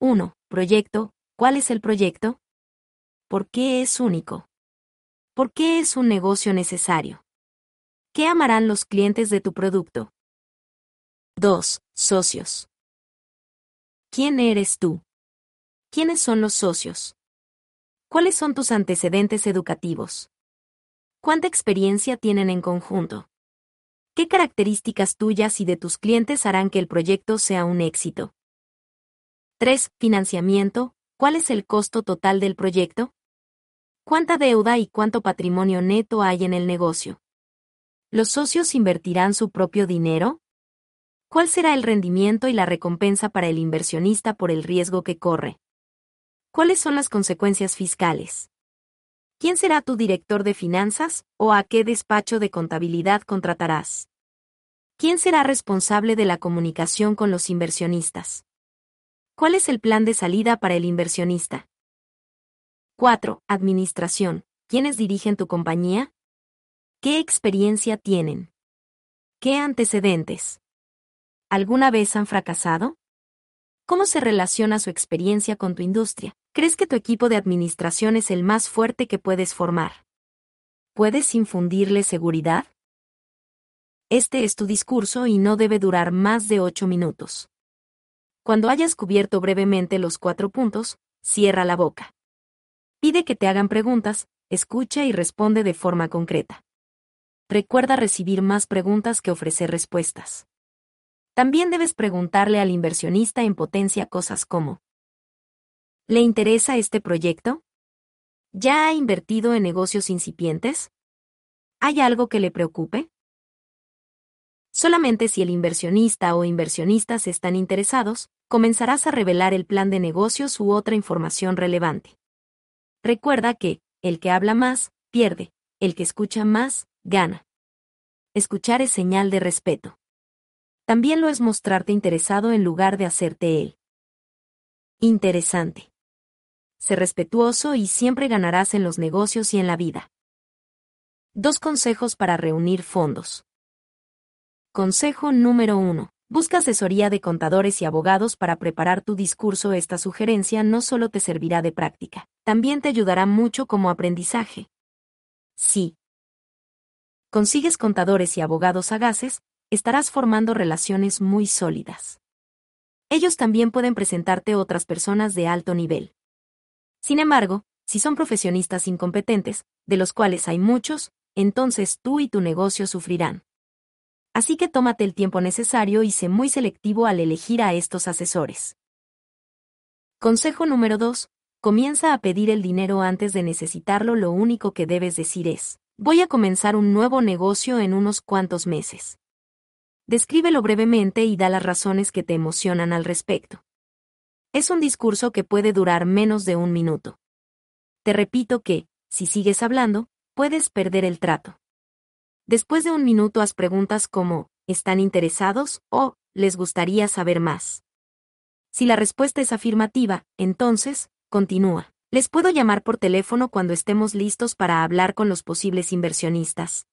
1. Proyecto. ¿Cuál es el proyecto? ¿Por qué es único? ¿Por qué es un negocio necesario? ¿Qué amarán los clientes de tu producto? 2. Socios. ¿Quién eres tú? ¿Quiénes son los socios? ¿Cuáles son tus antecedentes educativos? ¿Cuánta experiencia tienen en conjunto? ¿Qué características tuyas y de tus clientes harán que el proyecto sea un éxito? 3. Financiamiento. ¿Cuál es el costo total del proyecto? ¿Cuánta deuda y cuánto patrimonio neto hay en el negocio? ¿Los socios invertirán su propio dinero? ¿Cuál será el rendimiento y la recompensa para el inversionista por el riesgo que corre? ¿Cuáles son las consecuencias fiscales? ¿Quién será tu director de finanzas o a qué despacho de contabilidad contratarás? ¿Quién será responsable de la comunicación con los inversionistas? ¿Cuál es el plan de salida para el inversionista? 4. Administración. ¿Quiénes dirigen tu compañía? ¿Qué experiencia tienen? ¿Qué antecedentes? ¿Alguna vez han fracasado? ¿Cómo se relaciona su experiencia con tu industria? ¿Crees que tu equipo de administración es el más fuerte que puedes formar? ¿Puedes infundirle seguridad? Este es tu discurso y no debe durar más de ocho minutos. Cuando hayas cubierto brevemente los cuatro puntos, cierra la boca. Pide que te hagan preguntas, escucha y responde de forma concreta. Recuerda recibir más preguntas que ofrecer respuestas. También debes preguntarle al inversionista en potencia cosas como, ¿Le interesa este proyecto? ¿Ya ha invertido en negocios incipientes? ¿Hay algo que le preocupe? Solamente si el inversionista o inversionistas están interesados, comenzarás a revelar el plan de negocios u otra información relevante. Recuerda que, el que habla más, pierde, el que escucha más, gana. Escuchar es señal de respeto. También lo es mostrarte interesado en lugar de hacerte él. Interesante. Sé respetuoso y siempre ganarás en los negocios y en la vida. Dos consejos para reunir fondos. Consejo número 1. Busca asesoría de contadores y abogados para preparar tu discurso. Esta sugerencia no solo te servirá de práctica, también te ayudará mucho como aprendizaje. Sí. Consigues contadores y abogados sagaces, estarás formando relaciones muy sólidas. Ellos también pueden presentarte otras personas de alto nivel. Sin embargo, si son profesionistas incompetentes, de los cuales hay muchos, entonces tú y tu negocio sufrirán. Así que tómate el tiempo necesario y sé muy selectivo al elegir a estos asesores. Consejo número 2. Comienza a pedir el dinero antes de necesitarlo. Lo único que debes decir es, voy a comenzar un nuevo negocio en unos cuantos meses. Descríbelo brevemente y da las razones que te emocionan al respecto. Es un discurso que puede durar menos de un minuto. Te repito que, si sigues hablando, puedes perder el trato. Después de un minuto haz preguntas como, ¿están interesados o les gustaría saber más? Si la respuesta es afirmativa, entonces, continúa. Les puedo llamar por teléfono cuando estemos listos para hablar con los posibles inversionistas.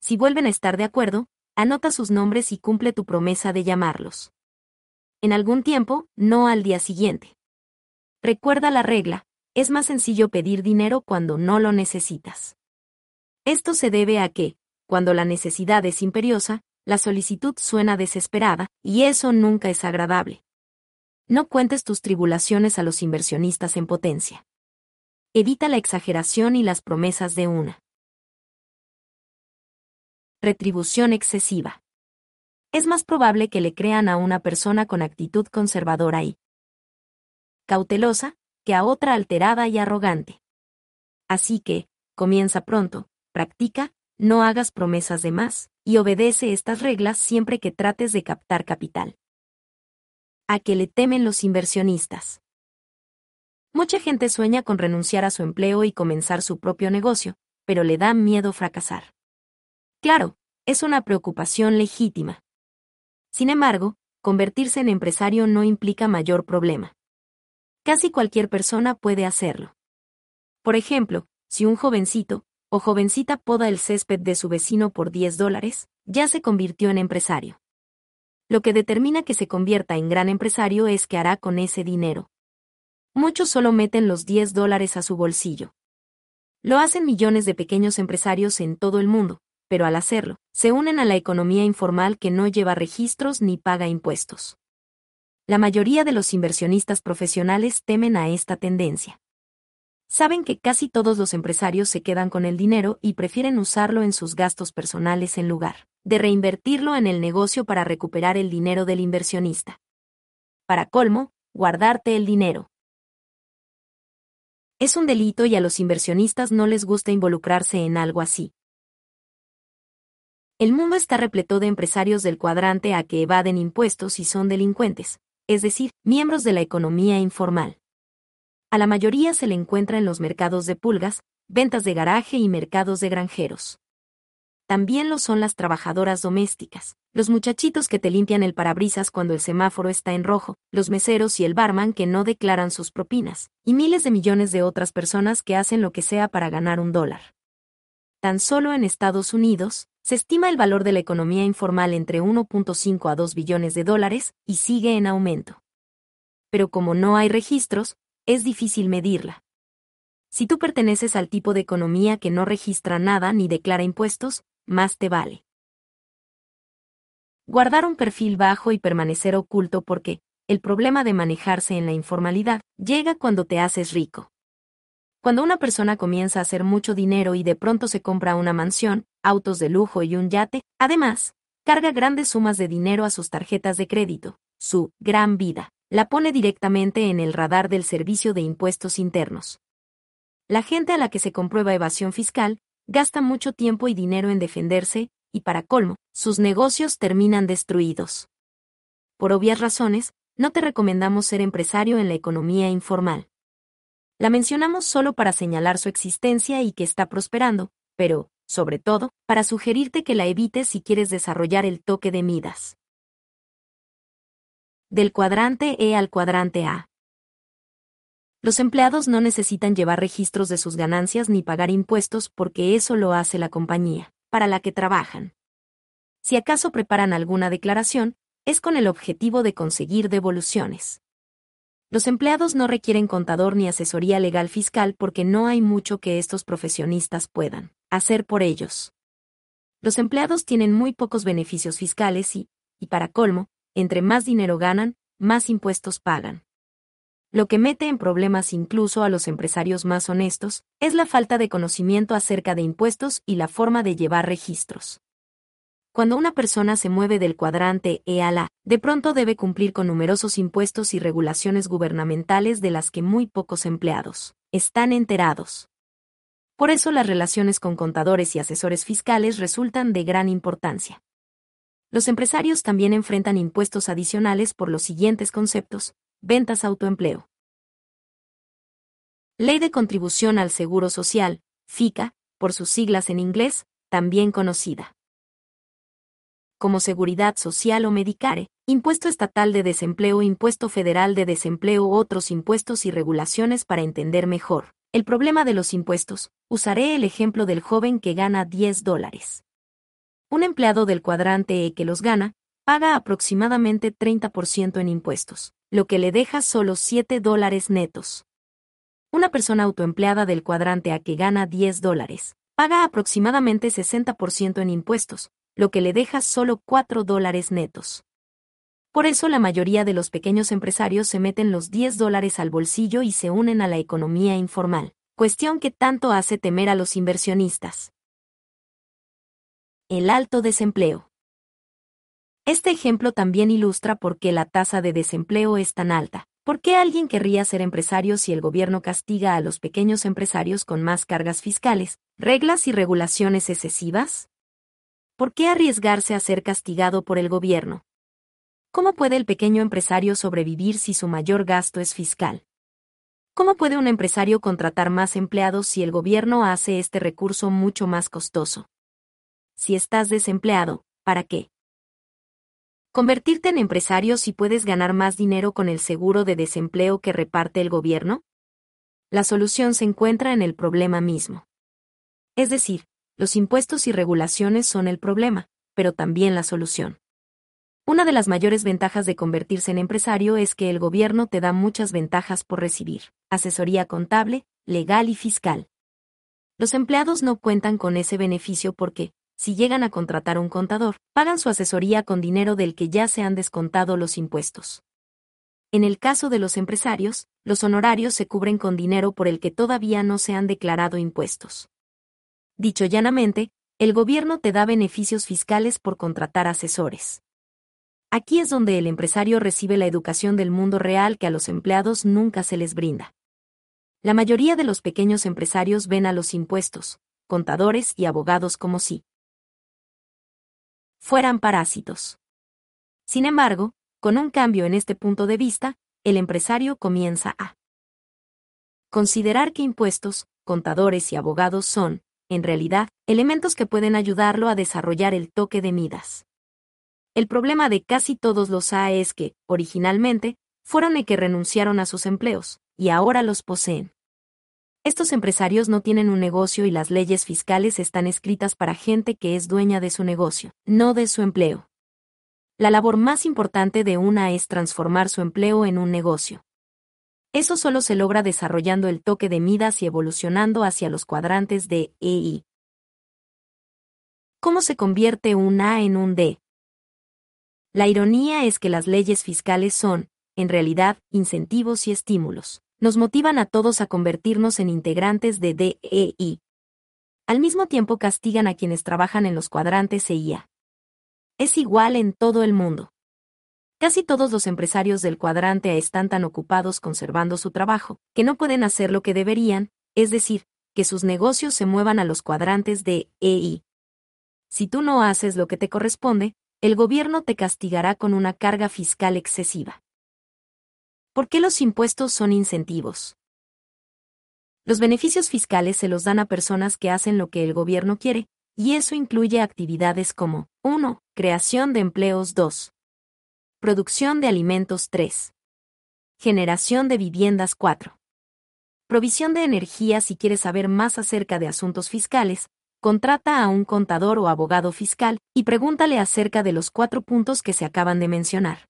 Si vuelven a estar de acuerdo, anota sus nombres y cumple tu promesa de llamarlos. En algún tiempo, no al día siguiente. Recuerda la regla, es más sencillo pedir dinero cuando no lo necesitas. Esto se debe a que, cuando la necesidad es imperiosa, la solicitud suena desesperada, y eso nunca es agradable. No cuentes tus tribulaciones a los inversionistas en potencia. Evita la exageración y las promesas de una. Retribución excesiva. Es más probable que le crean a una persona con actitud conservadora y cautelosa que a otra alterada y arrogante. Así que, comienza pronto, practica, no hagas promesas de más, y obedece estas reglas siempre que trates de captar capital a que le temen los inversionistas. Mucha gente sueña con renunciar a su empleo y comenzar su propio negocio, pero le da miedo fracasar. Claro, es una preocupación legítima. Sin embargo, convertirse en empresario no implica mayor problema. Casi cualquier persona puede hacerlo. Por ejemplo, si un jovencito o jovencita poda el césped de su vecino por 10 dólares, ya se convirtió en empresario. Lo que determina que se convierta en gran empresario es qué hará con ese dinero. Muchos solo meten los 10 dólares a su bolsillo. Lo hacen millones de pequeños empresarios en todo el mundo, pero al hacerlo, se unen a la economía informal que no lleva registros ni paga impuestos. La mayoría de los inversionistas profesionales temen a esta tendencia. Saben que casi todos los empresarios se quedan con el dinero y prefieren usarlo en sus gastos personales en lugar de reinvertirlo en el negocio para recuperar el dinero del inversionista. Para colmo, guardarte el dinero. Es un delito y a los inversionistas no les gusta involucrarse en algo así. El mundo está repleto de empresarios del cuadrante a que evaden impuestos y son delincuentes, es decir, miembros de la economía informal. A la mayoría se le encuentra en los mercados de pulgas, ventas de garaje y mercados de granjeros también lo son las trabajadoras domésticas, los muchachitos que te limpian el parabrisas cuando el semáforo está en rojo, los meseros y el barman que no declaran sus propinas, y miles de millones de otras personas que hacen lo que sea para ganar un dólar. Tan solo en Estados Unidos, se estima el valor de la economía informal entre 1.5 a 2 billones de dólares y sigue en aumento. Pero como no hay registros, es difícil medirla. Si tú perteneces al tipo de economía que no registra nada ni declara impuestos, más te vale. Guardar un perfil bajo y permanecer oculto porque, el problema de manejarse en la informalidad llega cuando te haces rico. Cuando una persona comienza a hacer mucho dinero y de pronto se compra una mansión, autos de lujo y un yate, además, carga grandes sumas de dinero a sus tarjetas de crédito, su gran vida, la pone directamente en el radar del Servicio de Impuestos Internos. La gente a la que se comprueba evasión fiscal gasta mucho tiempo y dinero en defenderse, y para colmo, sus negocios terminan destruidos. Por obvias razones, no te recomendamos ser empresario en la economía informal. La mencionamos solo para señalar su existencia y que está prosperando, pero, sobre todo, para sugerirte que la evites si quieres desarrollar el toque de Midas. Del cuadrante E al cuadrante A. Los empleados no necesitan llevar registros de sus ganancias ni pagar impuestos porque eso lo hace la compañía, para la que trabajan. Si acaso preparan alguna declaración, es con el objetivo de conseguir devoluciones. Los empleados no requieren contador ni asesoría legal fiscal porque no hay mucho que estos profesionistas puedan hacer por ellos. Los empleados tienen muy pocos beneficios fiscales y, y para colmo, entre más dinero ganan, más impuestos pagan. Lo que mete en problemas incluso a los empresarios más honestos es la falta de conocimiento acerca de impuestos y la forma de llevar registros. Cuando una persona se mueve del cuadrante E a la, de pronto debe cumplir con numerosos impuestos y regulaciones gubernamentales de las que muy pocos empleados están enterados. Por eso las relaciones con contadores y asesores fiscales resultan de gran importancia. Los empresarios también enfrentan impuestos adicionales por los siguientes conceptos, ventas autoempleo. Ley de Contribución al Seguro Social, FICA, por sus siglas en inglés, también conocida como seguridad social o medicare, impuesto estatal de desempleo, impuesto federal de desempleo, otros impuestos y regulaciones para entender mejor. El problema de los impuestos. Usaré el ejemplo del joven que gana 10 dólares. Un empleado del cuadrante E que los gana, paga aproximadamente 30% en impuestos, lo que le deja solo 7 dólares netos. Una persona autoempleada del cuadrante A que gana 10 dólares, paga aproximadamente 60% en impuestos, lo que le deja solo 4 dólares netos. Por eso la mayoría de los pequeños empresarios se meten los 10 dólares al bolsillo y se unen a la economía informal, cuestión que tanto hace temer a los inversionistas. El alto desempleo. Este ejemplo también ilustra por qué la tasa de desempleo es tan alta. ¿Por qué alguien querría ser empresario si el gobierno castiga a los pequeños empresarios con más cargas fiscales, reglas y regulaciones excesivas? ¿Por qué arriesgarse a ser castigado por el gobierno? ¿Cómo puede el pequeño empresario sobrevivir si su mayor gasto es fiscal? ¿Cómo puede un empresario contratar más empleados si el gobierno hace este recurso mucho más costoso? Si estás desempleado, ¿para qué? ¿Convertirte en empresario si puedes ganar más dinero con el seguro de desempleo que reparte el gobierno? La solución se encuentra en el problema mismo. Es decir, los impuestos y regulaciones son el problema, pero también la solución. Una de las mayores ventajas de convertirse en empresario es que el gobierno te da muchas ventajas por recibir asesoría contable, legal y fiscal. Los empleados no cuentan con ese beneficio porque, si llegan a contratar un contador, pagan su asesoría con dinero del que ya se han descontado los impuestos. En el caso de los empresarios, los honorarios se cubren con dinero por el que todavía no se han declarado impuestos. Dicho llanamente, el gobierno te da beneficios fiscales por contratar asesores. Aquí es donde el empresario recibe la educación del mundo real que a los empleados nunca se les brinda. La mayoría de los pequeños empresarios ven a los impuestos, contadores y abogados como si fueran parásitos. Sin embargo, con un cambio en este punto de vista, el empresario comienza a considerar que impuestos, contadores y abogados son, en realidad, elementos que pueden ayudarlo a desarrollar el toque de Midas. El problema de casi todos los A es que, originalmente, fueron el que renunciaron a sus empleos, y ahora los poseen. Estos empresarios no tienen un negocio y las leyes fiscales están escritas para gente que es dueña de su negocio, no de su empleo. La labor más importante de una es transformar su empleo en un negocio. Eso solo se logra desarrollando el toque de Midas y evolucionando hacia los cuadrantes de EI. ¿Cómo se convierte un A en un D? La ironía es que las leyes fiscales son, en realidad, incentivos y estímulos. Nos motivan a todos a convertirnos en integrantes de DEI. Al mismo tiempo castigan a quienes trabajan en los cuadrantes EIA. Es igual en todo el mundo. Casi todos los empresarios del cuadrante A están tan ocupados conservando su trabajo, que no pueden hacer lo que deberían, es decir, que sus negocios se muevan a los cuadrantes de EI. Si tú no haces lo que te corresponde, el gobierno te castigará con una carga fiscal excesiva. ¿Por qué los impuestos son incentivos? Los beneficios fiscales se los dan a personas que hacen lo que el gobierno quiere, y eso incluye actividades como 1. Creación de empleos 2. Producción de alimentos 3. Generación de viviendas 4. Provisión de energía si quieres saber más acerca de asuntos fiscales, contrata a un contador o abogado fiscal y pregúntale acerca de los cuatro puntos que se acaban de mencionar.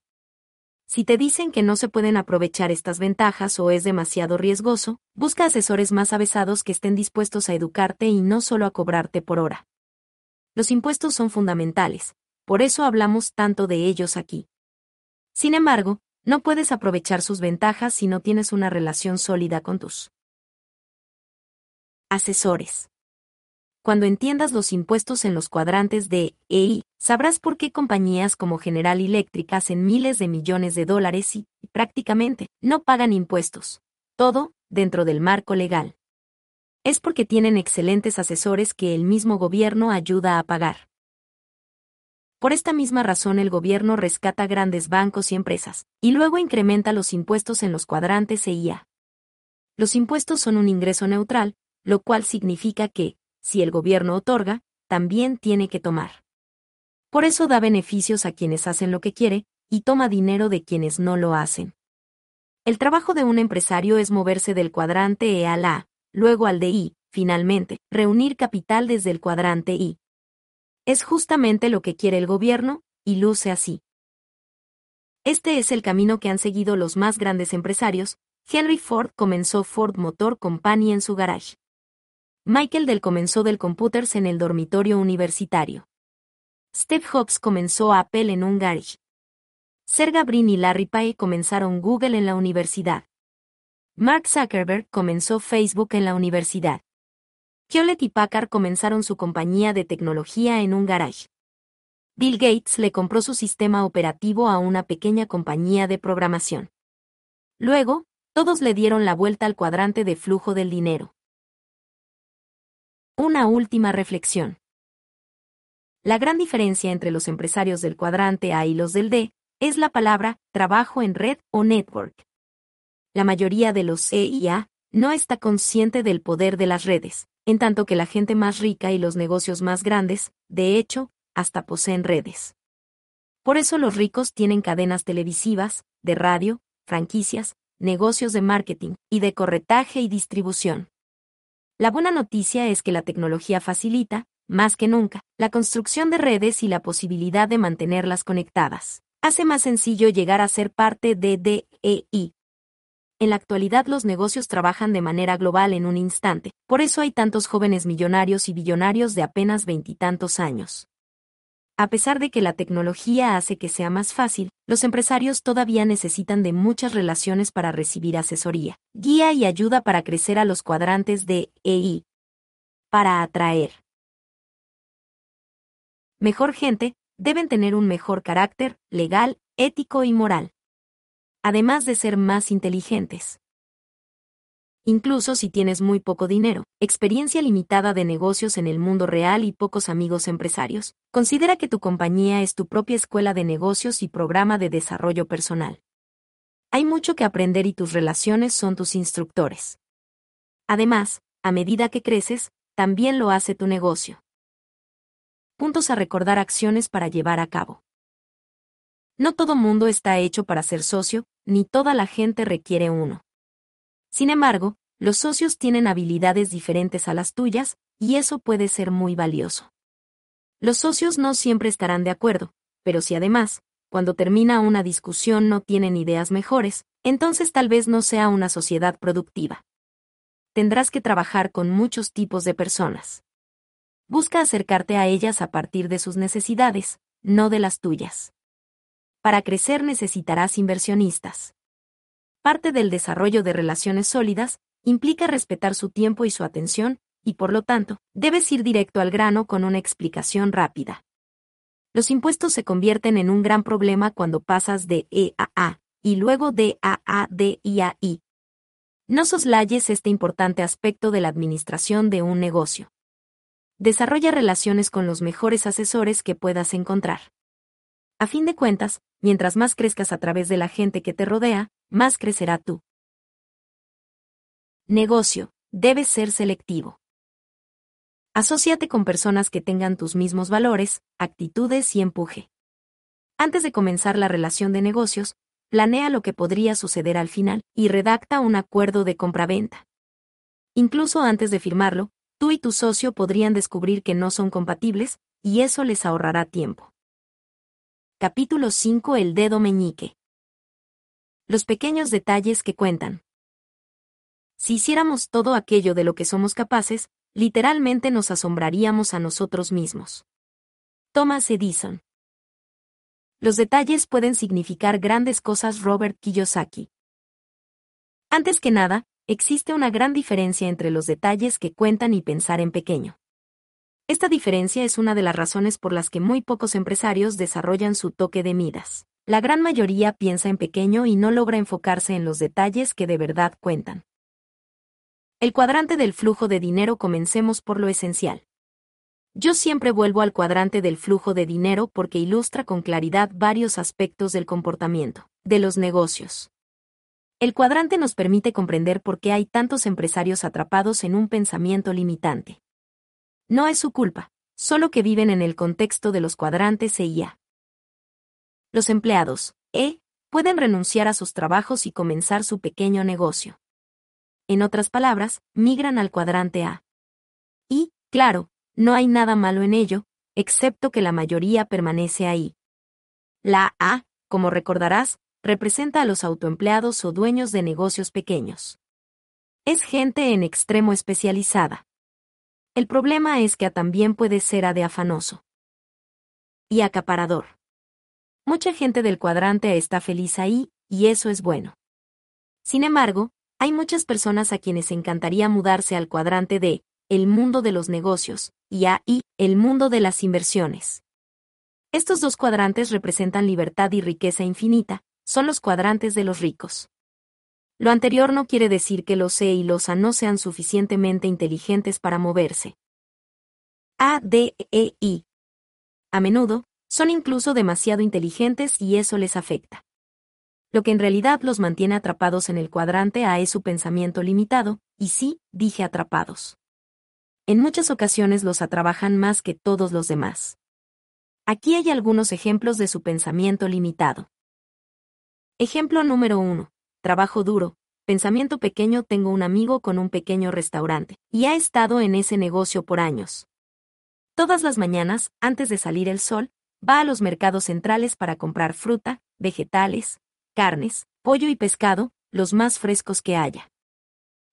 Si te dicen que no se pueden aprovechar estas ventajas o es demasiado riesgoso, busca asesores más avesados que estén dispuestos a educarte y no solo a cobrarte por hora. Los impuestos son fundamentales, por eso hablamos tanto de ellos aquí. Sin embargo, no puedes aprovechar sus ventajas si no tienes una relación sólida con tus asesores. Cuando entiendas los impuestos en los cuadrantes de EI, sabrás por qué compañías como General Electric hacen miles de millones de dólares y, prácticamente, no pagan impuestos. Todo, dentro del marco legal. Es porque tienen excelentes asesores que el mismo gobierno ayuda a pagar. Por esta misma razón el gobierno rescata grandes bancos y empresas, y luego incrementa los impuestos en los cuadrantes EIA. Los impuestos son un ingreso neutral, lo cual significa que, si el gobierno otorga, también tiene que tomar. Por eso da beneficios a quienes hacen lo que quiere, y toma dinero de quienes no lo hacen. El trabajo de un empresario es moverse del cuadrante E al A, luego al de I, finalmente, reunir capital desde el cuadrante I. Es justamente lo que quiere el gobierno, y luce así. Este es el camino que han seguido los más grandes empresarios. Henry Ford comenzó Ford Motor Company en su garage. Michael Dell comenzó Dell Computers en el dormitorio universitario. Steve Jobs comenzó Apple en un garage. Sergey Brin y Larry Page comenzaron Google en la universidad. Mark Zuckerberg comenzó Facebook en la universidad. Hewlett y Packard comenzaron su compañía de tecnología en un garage. Bill Gates le compró su sistema operativo a una pequeña compañía de programación. Luego, todos le dieron la vuelta al cuadrante de flujo del dinero. Una última reflexión. La gran diferencia entre los empresarios del cuadrante A y los del D es la palabra trabajo en red o network. La mayoría de los E y A no está consciente del poder de las redes, en tanto que la gente más rica y los negocios más grandes, de hecho, hasta poseen redes. Por eso los ricos tienen cadenas televisivas, de radio, franquicias, negocios de marketing y de corretaje y distribución. La buena noticia es que la tecnología facilita, más que nunca, la construcción de redes y la posibilidad de mantenerlas conectadas. Hace más sencillo llegar a ser parte de DEI. En la actualidad los negocios trabajan de manera global en un instante, por eso hay tantos jóvenes millonarios y billonarios de apenas veintitantos años. A pesar de que la tecnología hace que sea más fácil, los empresarios todavía necesitan de muchas relaciones para recibir asesoría, guía y ayuda para crecer a los cuadrantes de EI. Para atraer mejor gente, deben tener un mejor carácter, legal, ético y moral. Además de ser más inteligentes incluso si tienes muy poco dinero, experiencia limitada de negocios en el mundo real y pocos amigos empresarios, considera que tu compañía es tu propia escuela de negocios y programa de desarrollo personal. Hay mucho que aprender y tus relaciones son tus instructores. Además, a medida que creces, también lo hace tu negocio. Puntos a recordar acciones para llevar a cabo. No todo mundo está hecho para ser socio, ni toda la gente requiere uno. Sin embargo, los socios tienen habilidades diferentes a las tuyas, y eso puede ser muy valioso. Los socios no siempre estarán de acuerdo, pero si además, cuando termina una discusión no tienen ideas mejores, entonces tal vez no sea una sociedad productiva. Tendrás que trabajar con muchos tipos de personas. Busca acercarte a ellas a partir de sus necesidades, no de las tuyas. Para crecer necesitarás inversionistas. Parte del desarrollo de relaciones sólidas implica respetar su tiempo y su atención, y por lo tanto, debes ir directo al grano con una explicación rápida. Los impuestos se convierten en un gran problema cuando pasas de E a A, y luego de A a D y a I. No soslayes este importante aspecto de la administración de un negocio. Desarrolla relaciones con los mejores asesores que puedas encontrar. A fin de cuentas, mientras más crezcas a través de la gente que te rodea, más crecerá tú. Negocio. Debes ser selectivo. Asociate con personas que tengan tus mismos valores, actitudes y empuje. Antes de comenzar la relación de negocios, planea lo que podría suceder al final y redacta un acuerdo de compraventa. Incluso antes de firmarlo, tú y tu socio podrían descubrir que no son compatibles, y eso les ahorrará tiempo. Capítulo 5 El dedo meñique. Los pequeños detalles que cuentan. Si hiciéramos todo aquello de lo que somos capaces, literalmente nos asombraríamos a nosotros mismos. Thomas Edison. Los detalles pueden significar grandes cosas Robert Kiyosaki. Antes que nada, existe una gran diferencia entre los detalles que cuentan y pensar en pequeño. Esta diferencia es una de las razones por las que muy pocos empresarios desarrollan su toque de Midas. La gran mayoría piensa en pequeño y no logra enfocarse en los detalles que de verdad cuentan. El cuadrante del flujo de dinero comencemos por lo esencial. Yo siempre vuelvo al cuadrante del flujo de dinero porque ilustra con claridad varios aspectos del comportamiento, de los negocios. El cuadrante nos permite comprender por qué hay tantos empresarios atrapados en un pensamiento limitante. No es su culpa, solo que viven en el contexto de los cuadrantes E y A. Los empleados, E, pueden renunciar a sus trabajos y comenzar su pequeño negocio. En otras palabras, migran al cuadrante A. Y, claro, no hay nada malo en ello, excepto que la mayoría permanece ahí. La A, como recordarás, representa a los autoempleados o dueños de negocios pequeños. Es gente en extremo especializada. El problema es que A también puede ser A de afanoso. Y acaparador. Mucha gente del cuadrante está feliz ahí, y eso es bueno. Sin embargo, hay muchas personas a quienes encantaría mudarse al cuadrante de el mundo de los negocios y a y el mundo de las inversiones. Estos dos cuadrantes representan libertad y riqueza infinita, son los cuadrantes de los ricos. Lo anterior no quiere decir que los E y los A no sean suficientemente inteligentes para moverse. A, D, E, I. A menudo, son incluso demasiado inteligentes y eso les afecta. Lo que en realidad los mantiene atrapados en el cuadrante A es su pensamiento limitado, y sí, dije atrapados. En muchas ocasiones los atrabajan más que todos los demás. Aquí hay algunos ejemplos de su pensamiento limitado. Ejemplo número 1. Trabajo duro. Pensamiento pequeño Tengo un amigo con un pequeño restaurante, y ha estado en ese negocio por años. Todas las mañanas, antes de salir el sol, va a los mercados centrales para comprar fruta, vegetales, carnes, pollo y pescado, los más frescos que haya.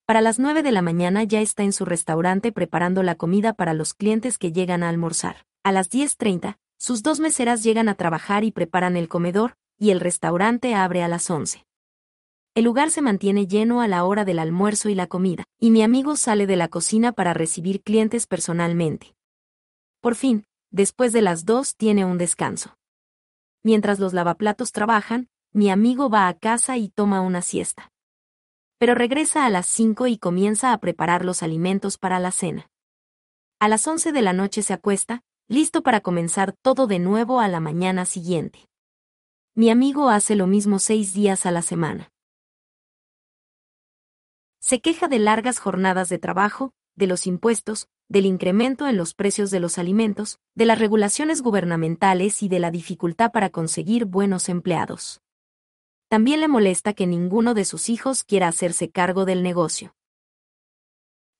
Para las 9 de la mañana ya está en su restaurante preparando la comida para los clientes que llegan a almorzar. A las 10.30, sus dos meseras llegan a trabajar y preparan el comedor, y el restaurante abre a las 11. El lugar se mantiene lleno a la hora del almuerzo y la comida, y mi amigo sale de la cocina para recibir clientes personalmente. Por fin, después de las dos tiene un descanso. Mientras los lavaplatos trabajan, mi amigo va a casa y toma una siesta. Pero regresa a las cinco y comienza a preparar los alimentos para la cena. A las once de la noche se acuesta, listo para comenzar todo de nuevo a la mañana siguiente. Mi amigo hace lo mismo seis días a la semana. Se queja de largas jornadas de trabajo, de los impuestos, del incremento en los precios de los alimentos, de las regulaciones gubernamentales y de la dificultad para conseguir buenos empleados. También le molesta que ninguno de sus hijos quiera hacerse cargo del negocio.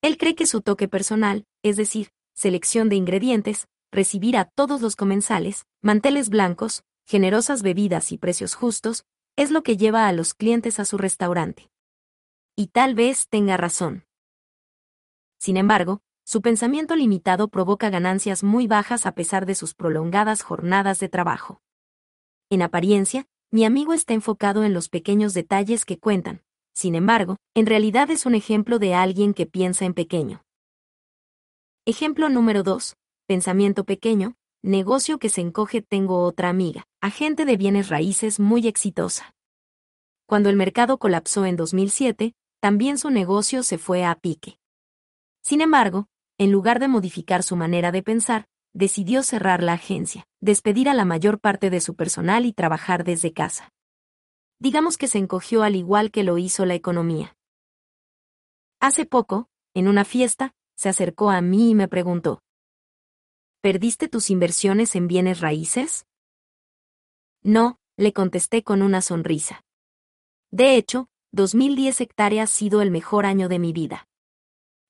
Él cree que su toque personal, es decir, selección de ingredientes, recibir a todos los comensales, manteles blancos, generosas bebidas y precios justos, es lo que lleva a los clientes a su restaurante. Y tal vez tenga razón. Sin embargo, su pensamiento limitado provoca ganancias muy bajas a pesar de sus prolongadas jornadas de trabajo. En apariencia, mi amigo está enfocado en los pequeños detalles que cuentan, sin embargo, en realidad es un ejemplo de alguien que piensa en pequeño. Ejemplo número 2. Pensamiento pequeño, negocio que se encoge tengo otra amiga, agente de bienes raíces muy exitosa. Cuando el mercado colapsó en 2007, también su negocio se fue a pique. Sin embargo, en lugar de modificar su manera de pensar, decidió cerrar la agencia, despedir a la mayor parte de su personal y trabajar desde casa. Digamos que se encogió al igual que lo hizo la economía. Hace poco, en una fiesta, se acercó a mí y me preguntó, ¿Perdiste tus inversiones en bienes raíces? No, le contesté con una sonrisa. De hecho, 2010 hectáreas ha sido el mejor año de mi vida.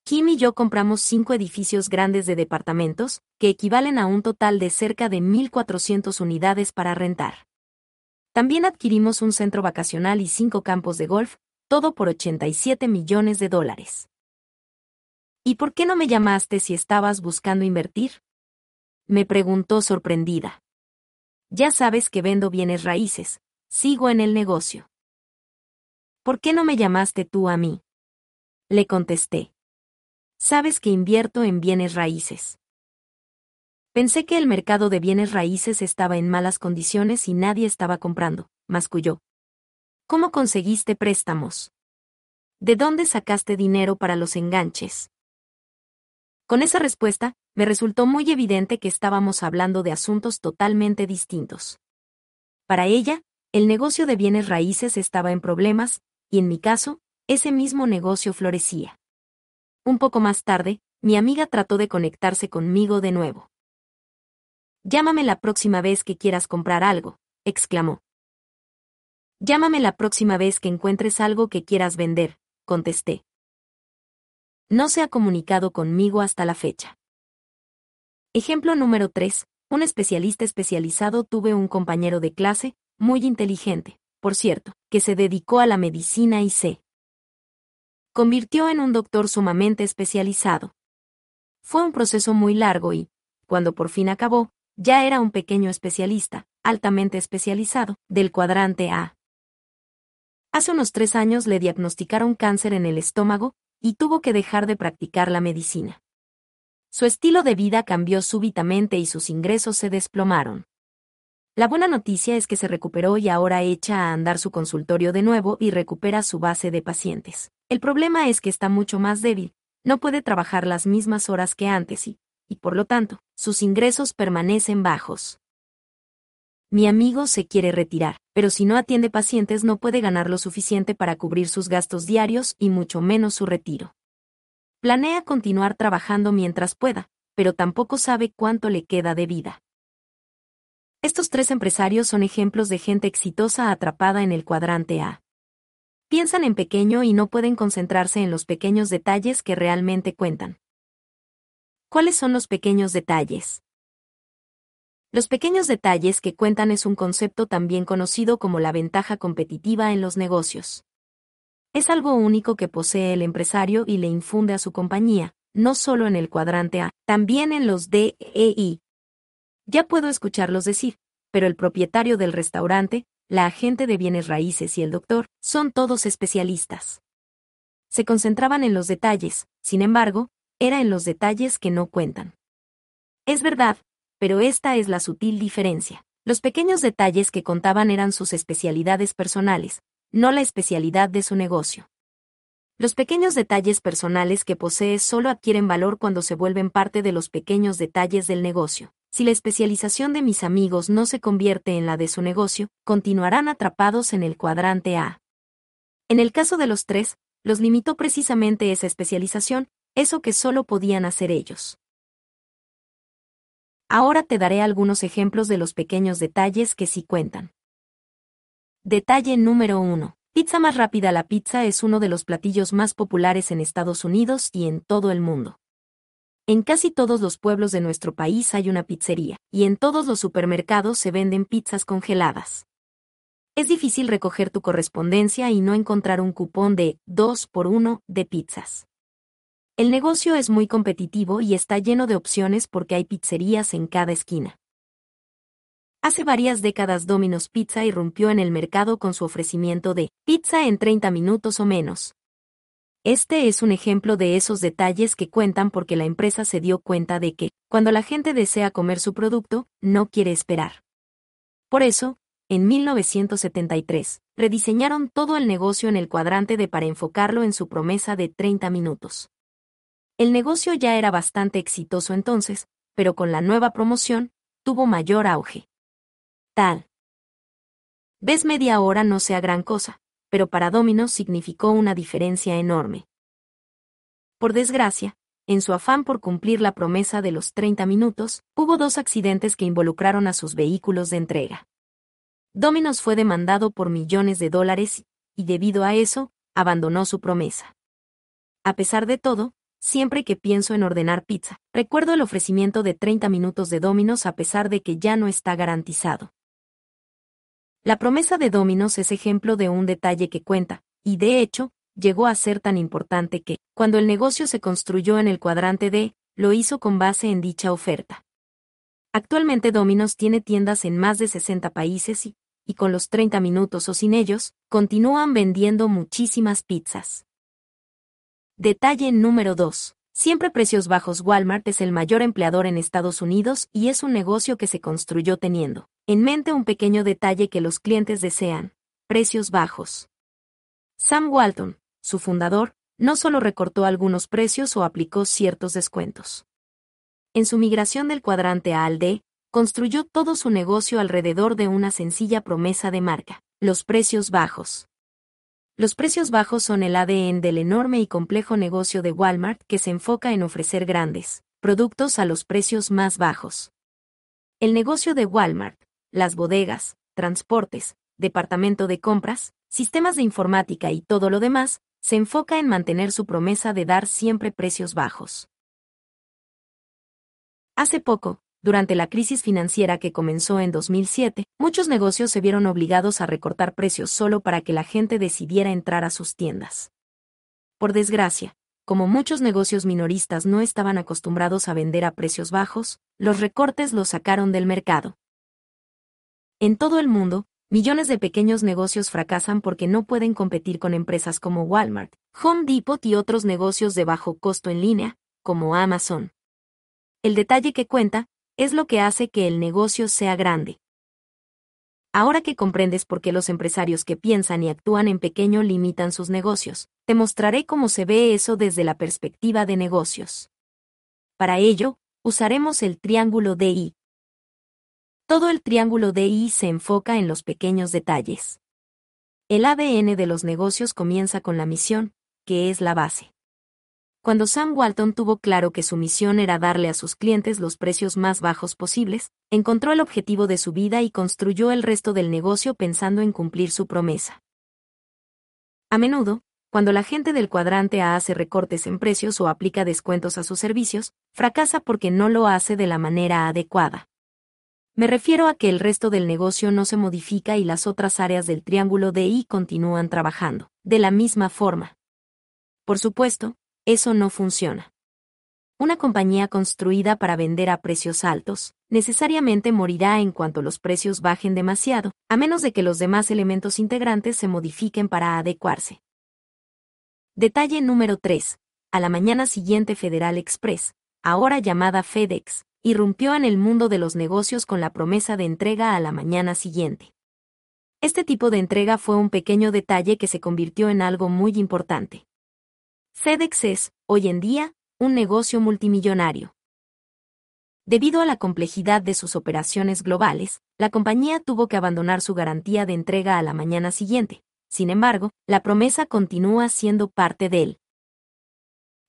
Kim y yo compramos cinco edificios grandes de departamentos, que equivalen a un total de cerca de 1.400 unidades para rentar. También adquirimos un centro vacacional y cinco campos de golf, todo por 87 millones de dólares. ¿Y por qué no me llamaste si estabas buscando invertir? Me preguntó sorprendida. Ya sabes que vendo bienes raíces, sigo en el negocio. ¿Por qué no me llamaste tú a mí? Le contesté sabes que invierto en bienes raíces. Pensé que el mercado de bienes raíces estaba en malas condiciones y nadie estaba comprando, masculló. ¿Cómo conseguiste préstamos? ¿De dónde sacaste dinero para los enganches? Con esa respuesta, me resultó muy evidente que estábamos hablando de asuntos totalmente distintos. Para ella, el negocio de bienes raíces estaba en problemas, y en mi caso, ese mismo negocio florecía. Un poco más tarde, mi amiga trató de conectarse conmigo de nuevo. Llámame la próxima vez que quieras comprar algo, exclamó. Llámame la próxima vez que encuentres algo que quieras vender, contesté. No se ha comunicado conmigo hasta la fecha. Ejemplo número 3. Un especialista especializado tuve un compañero de clase, muy inteligente, por cierto, que se dedicó a la medicina y se convirtió en un doctor sumamente especializado. Fue un proceso muy largo y, cuando por fin acabó, ya era un pequeño especialista, altamente especializado, del cuadrante A. Hace unos tres años le diagnosticaron cáncer en el estómago y tuvo que dejar de practicar la medicina. Su estilo de vida cambió súbitamente y sus ingresos se desplomaron. La buena noticia es que se recuperó y ahora echa a andar su consultorio de nuevo y recupera su base de pacientes. El problema es que está mucho más débil, no puede trabajar las mismas horas que antes y, y por lo tanto, sus ingresos permanecen bajos. Mi amigo se quiere retirar, pero si no atiende pacientes no puede ganar lo suficiente para cubrir sus gastos diarios y mucho menos su retiro. Planea continuar trabajando mientras pueda, pero tampoco sabe cuánto le queda de vida. Estos tres empresarios son ejemplos de gente exitosa atrapada en el cuadrante A. Piensan en pequeño y no pueden concentrarse en los pequeños detalles que realmente cuentan. ¿Cuáles son los pequeños detalles? Los pequeños detalles que cuentan es un concepto también conocido como la ventaja competitiva en los negocios. Es algo único que posee el empresario y le infunde a su compañía, no solo en el cuadrante A, también en los D, E, I. Ya puedo escucharlos decir, pero el propietario del restaurante, la agente de bienes raíces y el doctor, son todos especialistas. Se concentraban en los detalles, sin embargo, era en los detalles que no cuentan. Es verdad, pero esta es la sutil diferencia. Los pequeños detalles que contaban eran sus especialidades personales, no la especialidad de su negocio. Los pequeños detalles personales que posee solo adquieren valor cuando se vuelven parte de los pequeños detalles del negocio. Si la especialización de mis amigos no se convierte en la de su negocio, continuarán atrapados en el cuadrante A. En el caso de los tres, los limitó precisamente esa especialización, eso que solo podían hacer ellos. Ahora te daré algunos ejemplos de los pequeños detalles que sí cuentan. Detalle número 1. Pizza más rápida. La pizza es uno de los platillos más populares en Estados Unidos y en todo el mundo. En casi todos los pueblos de nuestro país hay una pizzería, y en todos los supermercados se venden pizzas congeladas. Es difícil recoger tu correspondencia y no encontrar un cupón de 2 por 1 de pizzas. El negocio es muy competitivo y está lleno de opciones porque hay pizzerías en cada esquina. Hace varias décadas Domino's Pizza irrumpió en el mercado con su ofrecimiento de pizza en 30 minutos o menos. Este es un ejemplo de esos detalles que cuentan porque la empresa se dio cuenta de que, cuando la gente desea comer su producto, no quiere esperar. Por eso, en 1973, rediseñaron todo el negocio en el cuadrante de para enfocarlo en su promesa de 30 minutos. El negocio ya era bastante exitoso entonces, pero con la nueva promoción, tuvo mayor auge. Tal. Ves media hora no sea gran cosa, pero para Domino's significó una diferencia enorme. Por desgracia, en su afán por cumplir la promesa de los 30 minutos, hubo dos accidentes que involucraron a sus vehículos de entrega. Domino's fue demandado por millones de dólares y, debido a eso, abandonó su promesa. A pesar de todo, Siempre que pienso en ordenar pizza, recuerdo el ofrecimiento de 30 minutos de Domino's a pesar de que ya no está garantizado. La promesa de Domino's es ejemplo de un detalle que cuenta, y de hecho, llegó a ser tan importante que, cuando el negocio se construyó en el cuadrante D, lo hizo con base en dicha oferta. Actualmente Domino's tiene tiendas en más de 60 países y, y con los 30 minutos o sin ellos, continúan vendiendo muchísimas pizzas. Detalle número 2. Siempre precios bajos. Walmart es el mayor empleador en Estados Unidos y es un negocio que se construyó teniendo en mente un pequeño detalle que los clientes desean, precios bajos. Sam Walton, su fundador, no solo recortó algunos precios o aplicó ciertos descuentos. En su migración del cuadrante A al construyó todo su negocio alrededor de una sencilla promesa de marca, los precios bajos. Los precios bajos son el ADN del enorme y complejo negocio de Walmart que se enfoca en ofrecer grandes productos a los precios más bajos. El negocio de Walmart, las bodegas, transportes, departamento de compras, sistemas de informática y todo lo demás, se enfoca en mantener su promesa de dar siempre precios bajos. Hace poco, durante la crisis financiera que comenzó en 2007, muchos negocios se vieron obligados a recortar precios solo para que la gente decidiera entrar a sus tiendas. Por desgracia, como muchos negocios minoristas no estaban acostumbrados a vender a precios bajos, los recortes los sacaron del mercado. En todo el mundo, millones de pequeños negocios fracasan porque no pueden competir con empresas como Walmart, Home Depot y otros negocios de bajo costo en línea, como Amazon. El detalle que cuenta es lo que hace que el negocio sea grande. Ahora que comprendes por qué los empresarios que piensan y actúan en pequeño limitan sus negocios, te mostraré cómo se ve eso desde la perspectiva de negocios. Para ello, usaremos el triángulo DI. Todo el triángulo DI se enfoca en los pequeños detalles. El ADN de los negocios comienza con la misión, que es la base. Cuando Sam Walton tuvo claro que su misión era darle a sus clientes los precios más bajos posibles, encontró el objetivo de su vida y construyó el resto del negocio pensando en cumplir su promesa. A menudo, cuando la gente del cuadrante A hace recortes en precios o aplica descuentos a sus servicios, fracasa porque no lo hace de la manera adecuada. Me refiero a que el resto del negocio no se modifica y las otras áreas del triángulo de I continúan trabajando, de la misma forma. Por supuesto, eso no funciona. Una compañía construida para vender a precios altos, necesariamente morirá en cuanto los precios bajen demasiado, a menos de que los demás elementos integrantes se modifiquen para adecuarse. Detalle número 3. A la mañana siguiente Federal Express, ahora llamada FedEx, irrumpió en el mundo de los negocios con la promesa de entrega a la mañana siguiente. Este tipo de entrega fue un pequeño detalle que se convirtió en algo muy importante. FedEx es, hoy en día, un negocio multimillonario. Debido a la complejidad de sus operaciones globales, la compañía tuvo que abandonar su garantía de entrega a la mañana siguiente. Sin embargo, la promesa continúa siendo parte del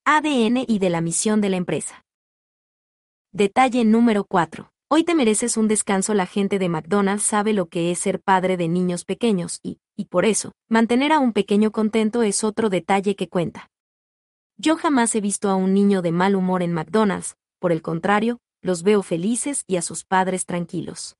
ADN y de la misión de la empresa. Detalle número 4. Hoy te mereces un descanso. La gente de McDonald's sabe lo que es ser padre de niños pequeños y, y por eso, mantener a un pequeño contento es otro detalle que cuenta. Yo jamás he visto a un niño de mal humor en McDonald's, por el contrario, los veo felices y a sus padres tranquilos.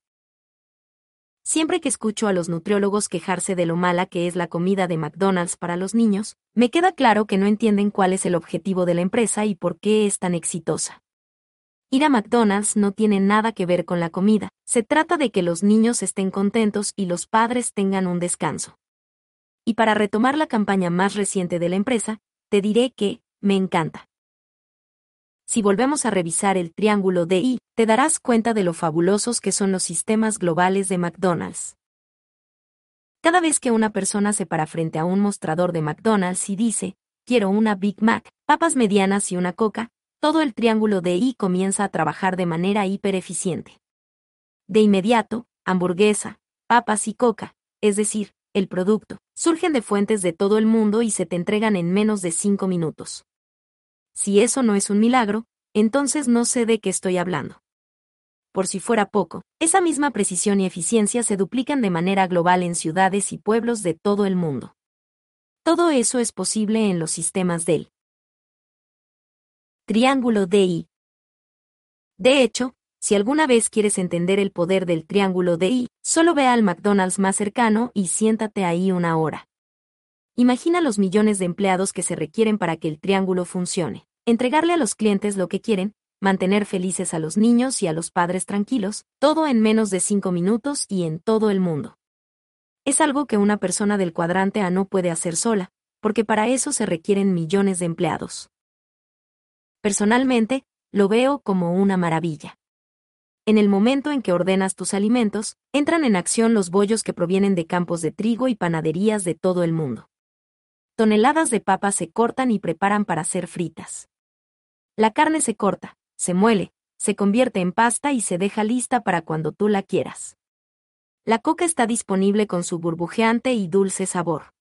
Siempre que escucho a los nutriólogos quejarse de lo mala que es la comida de McDonald's para los niños, me queda claro que no entienden cuál es el objetivo de la empresa y por qué es tan exitosa. Ir a McDonald's no tiene nada que ver con la comida, se trata de que los niños estén contentos y los padres tengan un descanso. Y para retomar la campaña más reciente de la empresa, te diré que, me encanta. Si volvemos a revisar el triángulo de I, te darás cuenta de lo fabulosos que son los sistemas globales de McDonald's. Cada vez que una persona se para frente a un mostrador de McDonald's y dice, quiero una Big Mac, papas medianas y una coca, todo el triángulo de I comienza a trabajar de manera hipereficiente. De inmediato, hamburguesa, papas y coca, es decir, el producto, surgen de fuentes de todo el mundo y se te entregan en menos de cinco minutos. Si eso no es un milagro, entonces no sé de qué estoy hablando. Por si fuera poco, esa misma precisión y eficiencia se duplican de manera global en ciudades y pueblos de todo el mundo. Todo eso es posible en los sistemas del Triángulo DI. De hecho, si alguna vez quieres entender el poder del triángulo DI, solo ve al McDonald's más cercano y siéntate ahí una hora. Imagina los millones de empleados que se requieren para que el triángulo funcione. Entregarle a los clientes lo que quieren, mantener felices a los niños y a los padres tranquilos, todo en menos de cinco minutos y en todo el mundo. Es algo que una persona del cuadrante A no puede hacer sola, porque para eso se requieren millones de empleados. Personalmente, lo veo como una maravilla. En el momento en que ordenas tus alimentos, entran en acción los bollos que provienen de campos de trigo y panaderías de todo el mundo toneladas de papas se cortan y preparan para ser fritas. La carne se corta, se muele, se convierte en pasta y se deja lista para cuando tú la quieras. La coca está disponible con su burbujeante y dulce sabor.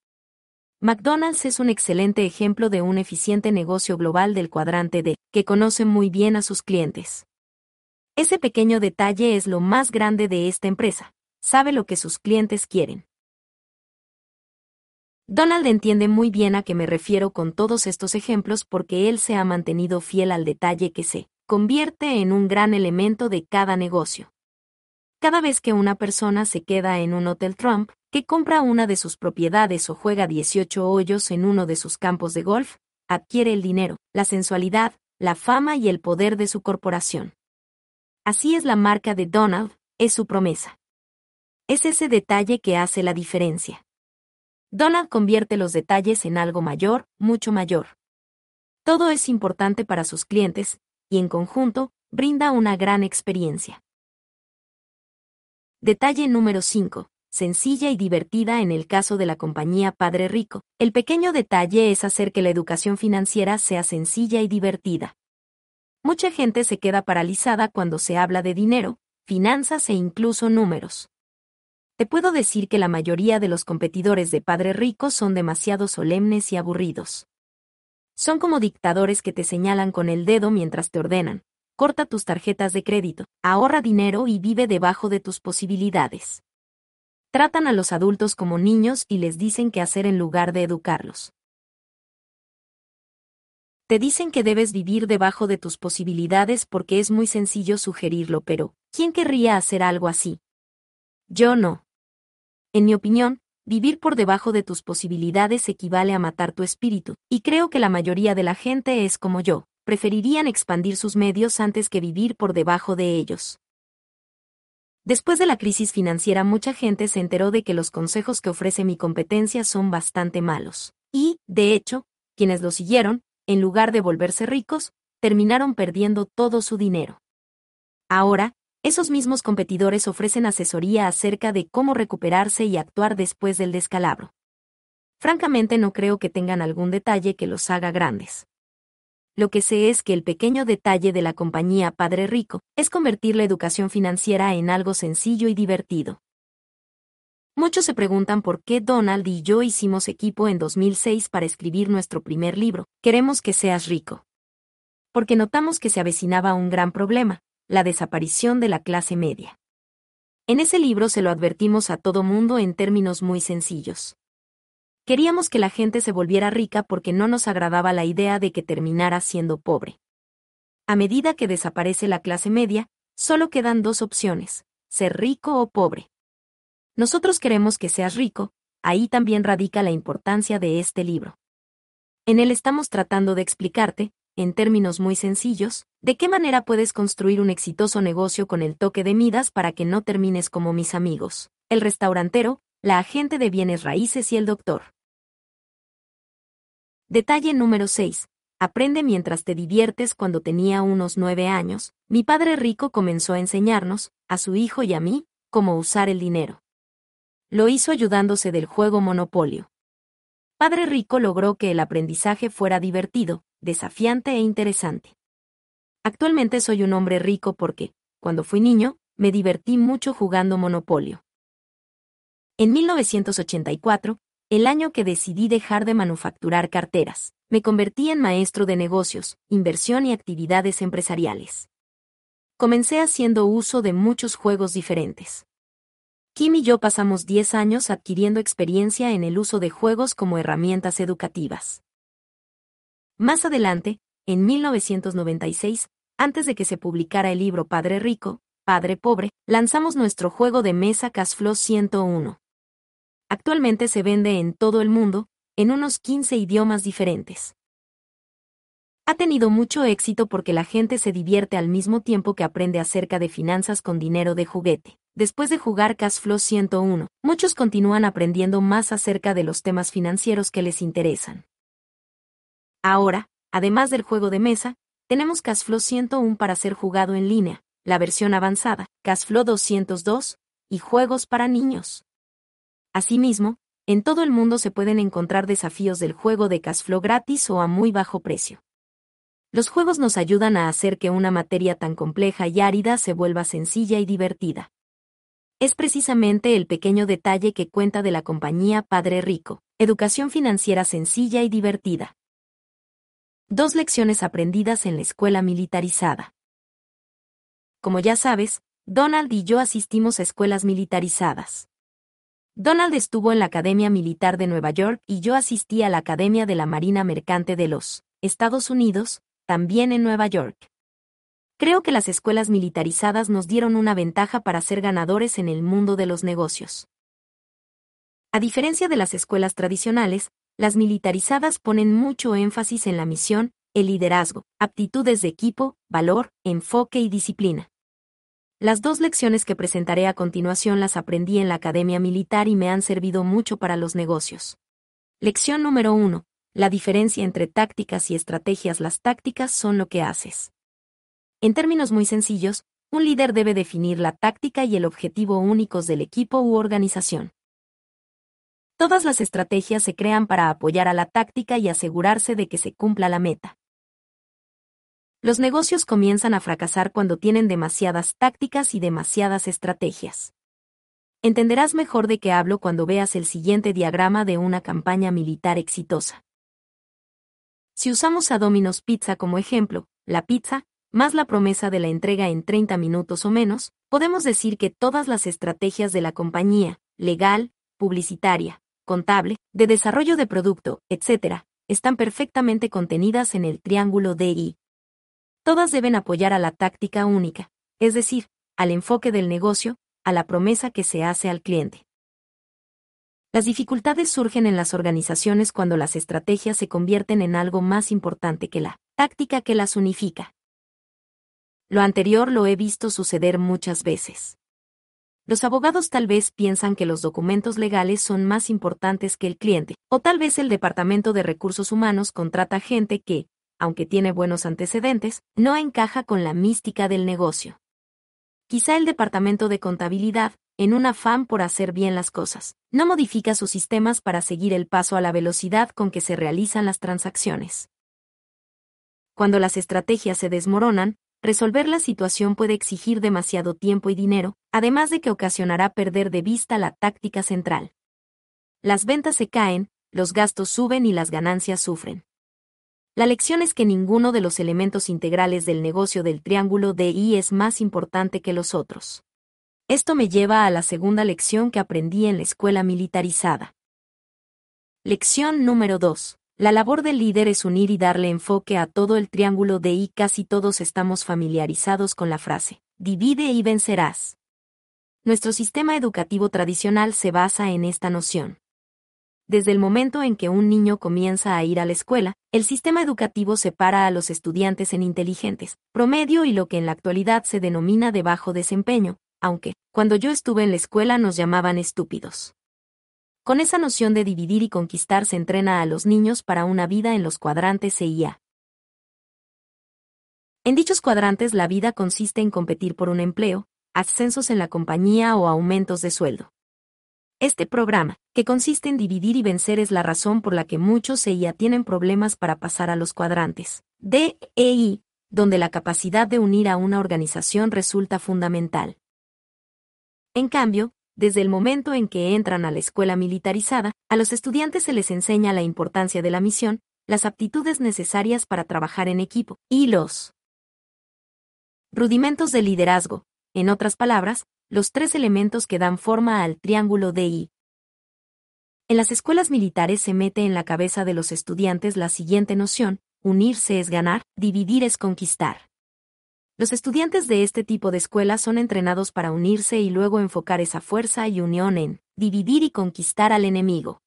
McDonald's es un excelente ejemplo de un eficiente negocio global del cuadrante D, que conoce muy bien a sus clientes. Ese pequeño detalle es lo más grande de esta empresa. Sabe lo que sus clientes quieren. Donald entiende muy bien a qué me refiero con todos estos ejemplos porque él se ha mantenido fiel al detalle que se convierte en un gran elemento de cada negocio. Cada vez que una persona se queda en un Hotel Trump, que compra una de sus propiedades o juega 18 hoyos en uno de sus campos de golf, adquiere el dinero, la sensualidad, la fama y el poder de su corporación. Así es la marca de Donald, es su promesa. Es ese detalle que hace la diferencia. Donald convierte los detalles en algo mayor, mucho mayor. Todo es importante para sus clientes, y en conjunto, brinda una gran experiencia. Detalle número 5. Sencilla y divertida en el caso de la compañía Padre Rico. El pequeño detalle es hacer que la educación financiera sea sencilla y divertida. Mucha gente se queda paralizada cuando se habla de dinero, finanzas e incluso números te puedo decir que la mayoría de los competidores de Padre Rico son demasiado solemnes y aburridos. Son como dictadores que te señalan con el dedo mientras te ordenan. Corta tus tarjetas de crédito, ahorra dinero y vive debajo de tus posibilidades. Tratan a los adultos como niños y les dicen qué hacer en lugar de educarlos. Te dicen que debes vivir debajo de tus posibilidades porque es muy sencillo sugerirlo, pero ¿quién querría hacer algo así? Yo no. En mi opinión, vivir por debajo de tus posibilidades equivale a matar tu espíritu, y creo que la mayoría de la gente es como yo, preferirían expandir sus medios antes que vivir por debajo de ellos. Después de la crisis financiera mucha gente se enteró de que los consejos que ofrece mi competencia son bastante malos. Y, de hecho, quienes lo siguieron, en lugar de volverse ricos, terminaron perdiendo todo su dinero. Ahora, esos mismos competidores ofrecen asesoría acerca de cómo recuperarse y actuar después del descalabro. Francamente no creo que tengan algún detalle que los haga grandes. Lo que sé es que el pequeño detalle de la compañía Padre Rico es convertir la educación financiera en algo sencillo y divertido. Muchos se preguntan por qué Donald y yo hicimos equipo en 2006 para escribir nuestro primer libro, Queremos que seas rico. Porque notamos que se avecinaba un gran problema, la desaparición de la clase media. En ese libro se lo advertimos a todo mundo en términos muy sencillos. Queríamos que la gente se volviera rica porque no nos agradaba la idea de que terminara siendo pobre. A medida que desaparece la clase media, solo quedan dos opciones, ser rico o pobre. Nosotros queremos que seas rico, ahí también radica la importancia de este libro. En él estamos tratando de explicarte, en términos muy sencillos, de qué manera puedes construir un exitoso negocio con el toque de Midas para que no termines como mis amigos, el restaurantero, la agente de bienes raíces y el doctor. Detalle número 6. Aprende mientras te diviertes cuando tenía unos nueve años, mi padre rico comenzó a enseñarnos, a su hijo y a mí, cómo usar el dinero. Lo hizo ayudándose del juego Monopolio. Padre Rico logró que el aprendizaje fuera divertido, desafiante e interesante. Actualmente soy un hombre rico porque, cuando fui niño, me divertí mucho jugando Monopolio. En 1984, el año que decidí dejar de manufacturar carteras, me convertí en maestro de negocios, inversión y actividades empresariales. Comencé haciendo uso de muchos juegos diferentes. Kim y yo pasamos 10 años adquiriendo experiencia en el uso de juegos como herramientas educativas. Más adelante, en 1996, antes de que se publicara el libro Padre Rico, Padre Pobre, lanzamos nuestro juego de mesa Cashflow 101. Actualmente se vende en todo el mundo, en unos 15 idiomas diferentes. Ha tenido mucho éxito porque la gente se divierte al mismo tiempo que aprende acerca de finanzas con dinero de juguete. Después de jugar Cashflow 101, muchos continúan aprendiendo más acerca de los temas financieros que les interesan. Ahora, además del juego de mesa, tenemos Cashflow 101 para ser jugado en línea, la versión avanzada, Cashflow 202, y juegos para niños. Asimismo, en todo el mundo se pueden encontrar desafíos del juego de Cashflow gratis o a muy bajo precio. Los juegos nos ayudan a hacer que una materia tan compleja y árida se vuelva sencilla y divertida es precisamente el pequeño detalle que cuenta de la compañía Padre Rico, educación financiera sencilla y divertida. Dos lecciones aprendidas en la escuela militarizada. como ya sabes, Donald y yo asistimos a escuelas militarizadas. Donald estuvo en la Academia Militar de Nueva York y yo asistí a la Academia de la Marina Mercante de los Estados Unidos, también en Nueva York. Creo que las escuelas militarizadas nos dieron una ventaja para ser ganadores en el mundo de los negocios. A diferencia de las escuelas tradicionales, las militarizadas ponen mucho énfasis en la misión, el liderazgo, aptitudes de equipo, valor, enfoque y disciplina. Las dos lecciones que presentaré a continuación las aprendí en la Academia Militar y me han servido mucho para los negocios. Lección número 1. La diferencia entre tácticas y estrategias. Las tácticas son lo que haces. En términos muy sencillos, un líder debe definir la táctica y el objetivo únicos del equipo u organización. Todas las estrategias se crean para apoyar a la táctica y asegurarse de que se cumpla la meta. Los negocios comienzan a fracasar cuando tienen demasiadas tácticas y demasiadas estrategias. Entenderás mejor de qué hablo cuando veas el siguiente diagrama de una campaña militar exitosa. Si usamos a Domino's Pizza como ejemplo, la pizza, más la promesa de la entrega en 30 minutos o menos, podemos decir que todas las estrategias de la compañía, legal, publicitaria, contable, de desarrollo de producto, etc., están perfectamente contenidas en el triángulo DI, Todas deben apoyar a la táctica única, es decir, al enfoque del negocio, a la promesa que se hace al cliente. Las dificultades surgen en las organizaciones cuando las estrategias se convierten en algo más importante que la táctica que las unifica. Lo anterior lo he visto suceder muchas veces. Los abogados tal vez piensan que los documentos legales son más importantes que el cliente, o tal vez el Departamento de Recursos Humanos contrata gente que, aunque tiene buenos antecedentes, no encaja con la mística del negocio. Quizá el departamento de contabilidad, en un afán por hacer bien las cosas, no modifica sus sistemas para seguir el paso a la velocidad con que se realizan las transacciones. Cuando las estrategias se desmoronan, resolver la situación puede exigir demasiado tiempo y dinero, además de que ocasionará perder de vista la táctica central. Las ventas se caen, los gastos suben y las ganancias sufren. La lección es que ninguno de los elementos integrales del negocio del triángulo DI es más importante que los otros. Esto me lleva a la segunda lección que aprendí en la escuela militarizada. Lección número 2. La labor del líder es unir y darle enfoque a todo el triángulo DI. Casi todos estamos familiarizados con la frase, divide y vencerás. Nuestro sistema educativo tradicional se basa en esta noción. Desde el momento en que un niño comienza a ir a la escuela, el sistema educativo separa a los estudiantes en inteligentes, promedio y lo que en la actualidad se denomina de bajo desempeño, aunque, cuando yo estuve en la escuela nos llamaban estúpidos. Con esa noción de dividir y conquistar se entrena a los niños para una vida en los cuadrantes C y A. En dichos cuadrantes la vida consiste en competir por un empleo, ascensos en la compañía o aumentos de sueldo. Este programa, que consiste en dividir y vencer, es la razón por la que muchos EIA tienen problemas para pasar a los cuadrantes D e I, donde la capacidad de unir a una organización resulta fundamental. En cambio, desde el momento en que entran a la escuela militarizada, a los estudiantes se les enseña la importancia de la misión, las aptitudes necesarias para trabajar en equipo, y los rudimentos de liderazgo, en otras palabras, los tres elementos que dan forma al triángulo DI. En las escuelas militares se mete en la cabeza de los estudiantes la siguiente noción, unirse es ganar, dividir es conquistar. Los estudiantes de este tipo de escuelas son entrenados para unirse y luego enfocar esa fuerza y unión en dividir y conquistar al enemigo.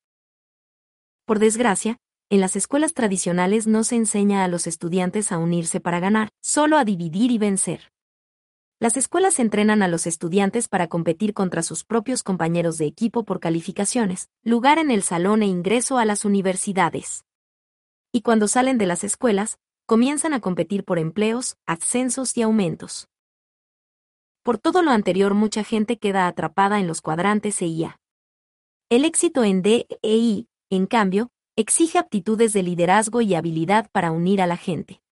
Por desgracia, en las escuelas tradicionales no se enseña a los estudiantes a unirse para ganar, solo a dividir y vencer. Las escuelas entrenan a los estudiantes para competir contra sus propios compañeros de equipo por calificaciones, lugar en el salón e ingreso a las universidades. Y cuando salen de las escuelas, comienzan a competir por empleos, ascensos y aumentos. Por todo lo anterior mucha gente queda atrapada en los cuadrantes EIA. El éxito en D e I, en cambio, exige aptitudes de liderazgo y habilidad para unir a la gente.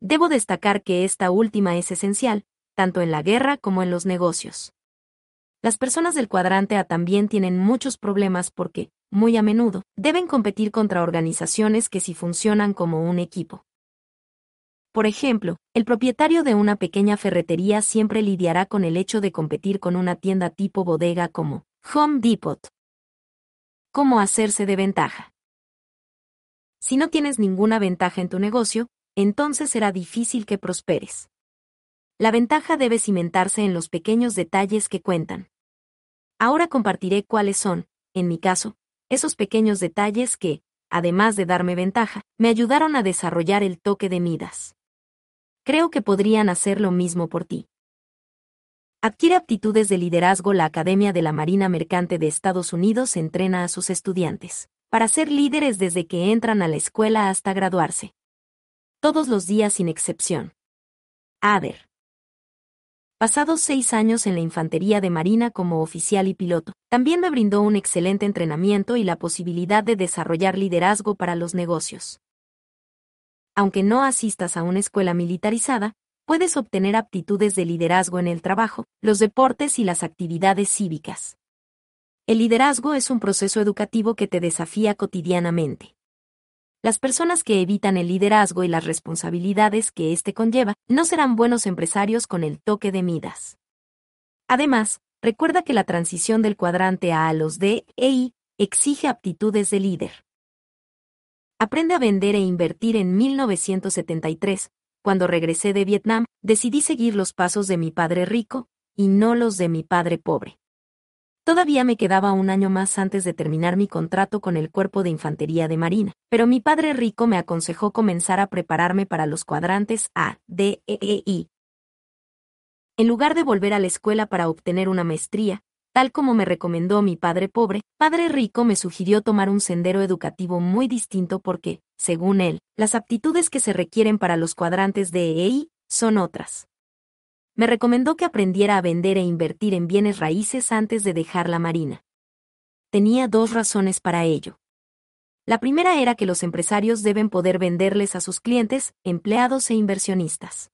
Debo destacar que esta última es esencial, tanto en la guerra como en los negocios. Las personas del cuadrante A también tienen muchos problemas porque, muy a menudo, deben competir contra organizaciones que sí funcionan como un equipo. Por ejemplo, el propietario de una pequeña ferretería siempre lidiará con el hecho de competir con una tienda tipo bodega como Home Depot. ¿Cómo hacerse de ventaja? Si no tienes ninguna ventaja en tu negocio, entonces será difícil que prosperes. La ventaja debe cimentarse en los pequeños detalles que cuentan. Ahora compartiré cuáles son, en mi caso, esos pequeños detalles que, además de darme ventaja, me ayudaron a desarrollar el toque de Midas. Creo que podrían hacer lo mismo por ti. Adquiere aptitudes de liderazgo. La Academia de la Marina Mercante de Estados Unidos entrena a sus estudiantes para ser líderes desde que entran a la escuela hasta graduarse. Todos los días sin excepción. Ader. Pasados seis años en la Infantería de Marina como oficial y piloto, también me brindó un excelente entrenamiento y la posibilidad de desarrollar liderazgo para los negocios. Aunque no asistas a una escuela militarizada, puedes obtener aptitudes de liderazgo en el trabajo, los deportes y las actividades cívicas. El liderazgo es un proceso educativo que te desafía cotidianamente. Las personas que evitan el liderazgo y las responsabilidades que éste conlleva no serán buenos empresarios con el toque de Midas. Además, recuerda que la transición del cuadrante A a los D e I exige aptitudes de líder. Aprende a vender e invertir en 1973. Cuando regresé de Vietnam, decidí seguir los pasos de mi padre rico, y no los de mi padre pobre. Todavía me quedaba un año más antes de terminar mi contrato con el Cuerpo de Infantería de Marina, pero mi padre rico me aconsejó comenzar a prepararme para los cuadrantes A, D, E, E, I. En lugar de volver a la escuela para obtener una maestría, Tal como me recomendó mi padre pobre, padre rico me sugirió tomar un sendero educativo muy distinto porque, según él, las aptitudes que se requieren para los cuadrantes de EI son otras. Me recomendó que aprendiera a vender e invertir en bienes raíces antes de dejar la marina. Tenía dos razones para ello. La primera era que los empresarios deben poder venderles a sus clientes, empleados e inversionistas.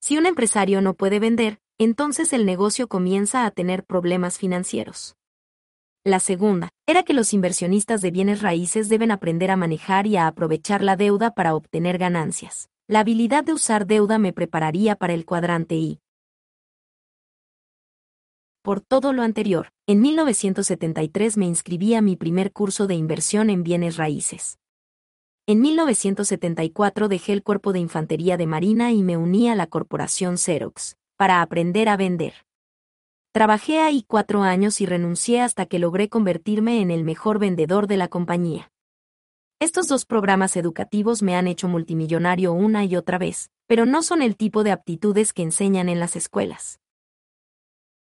Si un empresario no puede vender, entonces el negocio comienza a tener problemas financieros. La segunda, era que los inversionistas de bienes raíces deben aprender a manejar y a aprovechar la deuda para obtener ganancias. La habilidad de usar deuda me prepararía para el cuadrante I. Por todo lo anterior, en 1973 me inscribí a mi primer curso de inversión en bienes raíces. En 1974 dejé el cuerpo de infantería de Marina y me uní a la corporación Xerox para aprender a vender. Trabajé ahí cuatro años y renuncié hasta que logré convertirme en el mejor vendedor de la compañía. Estos dos programas educativos me han hecho multimillonario una y otra vez, pero no son el tipo de aptitudes que enseñan en las escuelas.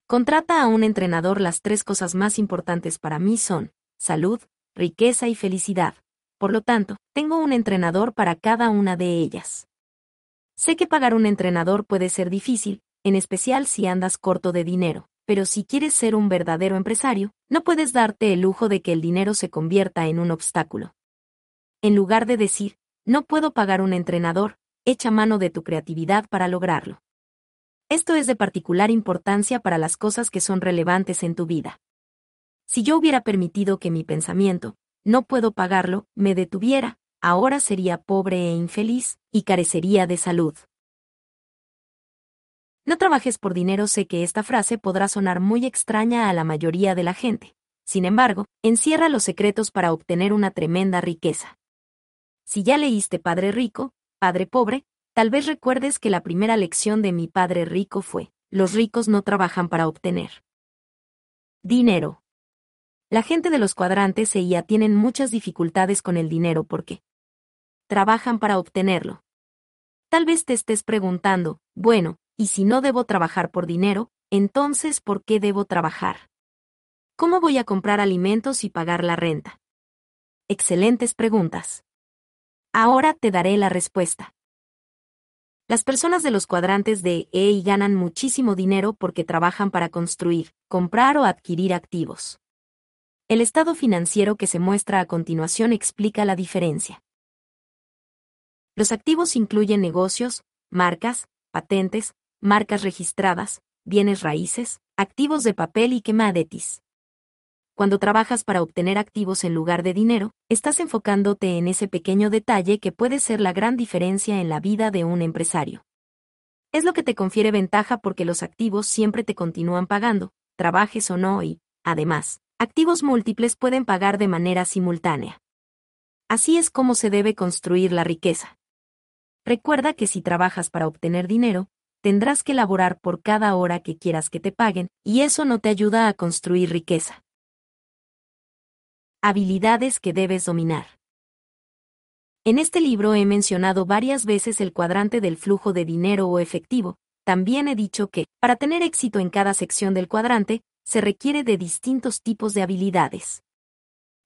Contrata a un entrenador. Las tres cosas más importantes para mí son salud, riqueza y felicidad. Por lo tanto, tengo un entrenador para cada una de ellas. Sé que pagar un entrenador puede ser difícil, en especial si andas corto de dinero. Pero si quieres ser un verdadero empresario, no puedes darte el lujo de que el dinero se convierta en un obstáculo. En lugar de decir, no puedo pagar un entrenador, echa mano de tu creatividad para lograrlo. Esto es de particular importancia para las cosas que son relevantes en tu vida. Si yo hubiera permitido que mi pensamiento, no puedo pagarlo, me detuviera, ahora sería pobre e infeliz, y carecería de salud. No trabajes por dinero sé que esta frase podrá sonar muy extraña a la mayoría de la gente. Sin embargo, encierra los secretos para obtener una tremenda riqueza. Si ya leíste Padre Rico, Padre Pobre, tal vez recuerdes que la primera lección de mi Padre Rico fue, los ricos no trabajan para obtener dinero. La gente de los cuadrantes EIA tienen muchas dificultades con el dinero porque trabajan para obtenerlo. Tal vez te estés preguntando, bueno, y si no debo trabajar por dinero, entonces ¿por qué debo trabajar? ¿Cómo voy a comprar alimentos y pagar la renta? Excelentes preguntas. Ahora te daré la respuesta. Las personas de los cuadrantes de EI ganan muchísimo dinero porque trabajan para construir, comprar o adquirir activos. El estado financiero que se muestra a continuación explica la diferencia. Los activos incluyen negocios, marcas, patentes, marcas registradas, bienes raíces, activos de papel y commodities. Cuando trabajas para obtener activos en lugar de dinero, estás enfocándote en ese pequeño detalle que puede ser la gran diferencia en la vida de un empresario. Es lo que te confiere ventaja porque los activos siempre te continúan pagando, trabajes o no y, además, activos múltiples pueden pagar de manera simultánea. Así es como se debe construir la riqueza. Recuerda que si trabajas para obtener dinero, tendrás que laborar por cada hora que quieras que te paguen, y eso no te ayuda a construir riqueza. Habilidades que debes dominar. En este libro he mencionado varias veces el cuadrante del flujo de dinero o efectivo. También he dicho que, para tener éxito en cada sección del cuadrante, se requiere de distintos tipos de habilidades.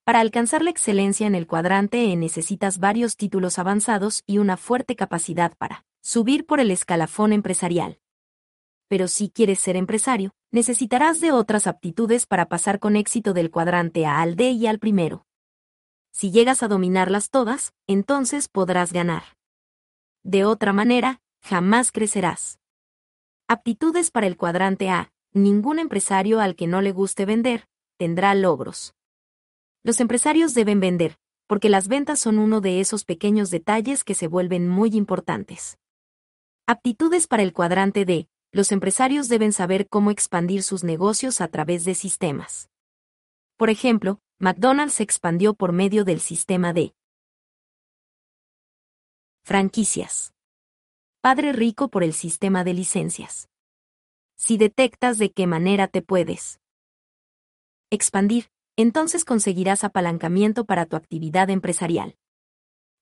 Para alcanzar la excelencia en el cuadrante necesitas varios títulos avanzados y una fuerte capacidad para subir por el escalafón empresarial. Pero si quieres ser empresario, necesitarás de otras aptitudes para pasar con éxito del cuadrante A al D y al primero. Si llegas a dominarlas todas, entonces podrás ganar. De otra manera, jamás crecerás. Aptitudes para el cuadrante A. Ningún empresario al que no le guste vender, tendrá logros. Los empresarios deben vender, porque las ventas son uno de esos pequeños detalles que se vuelven muy importantes. Aptitudes para el cuadrante D los empresarios deben saber cómo expandir sus negocios a través de sistemas. Por ejemplo, McDonald's se expandió por medio del sistema de franquicias. Padre rico por el sistema de licencias. Si detectas de qué manera te puedes expandir, entonces conseguirás apalancamiento para tu actividad empresarial.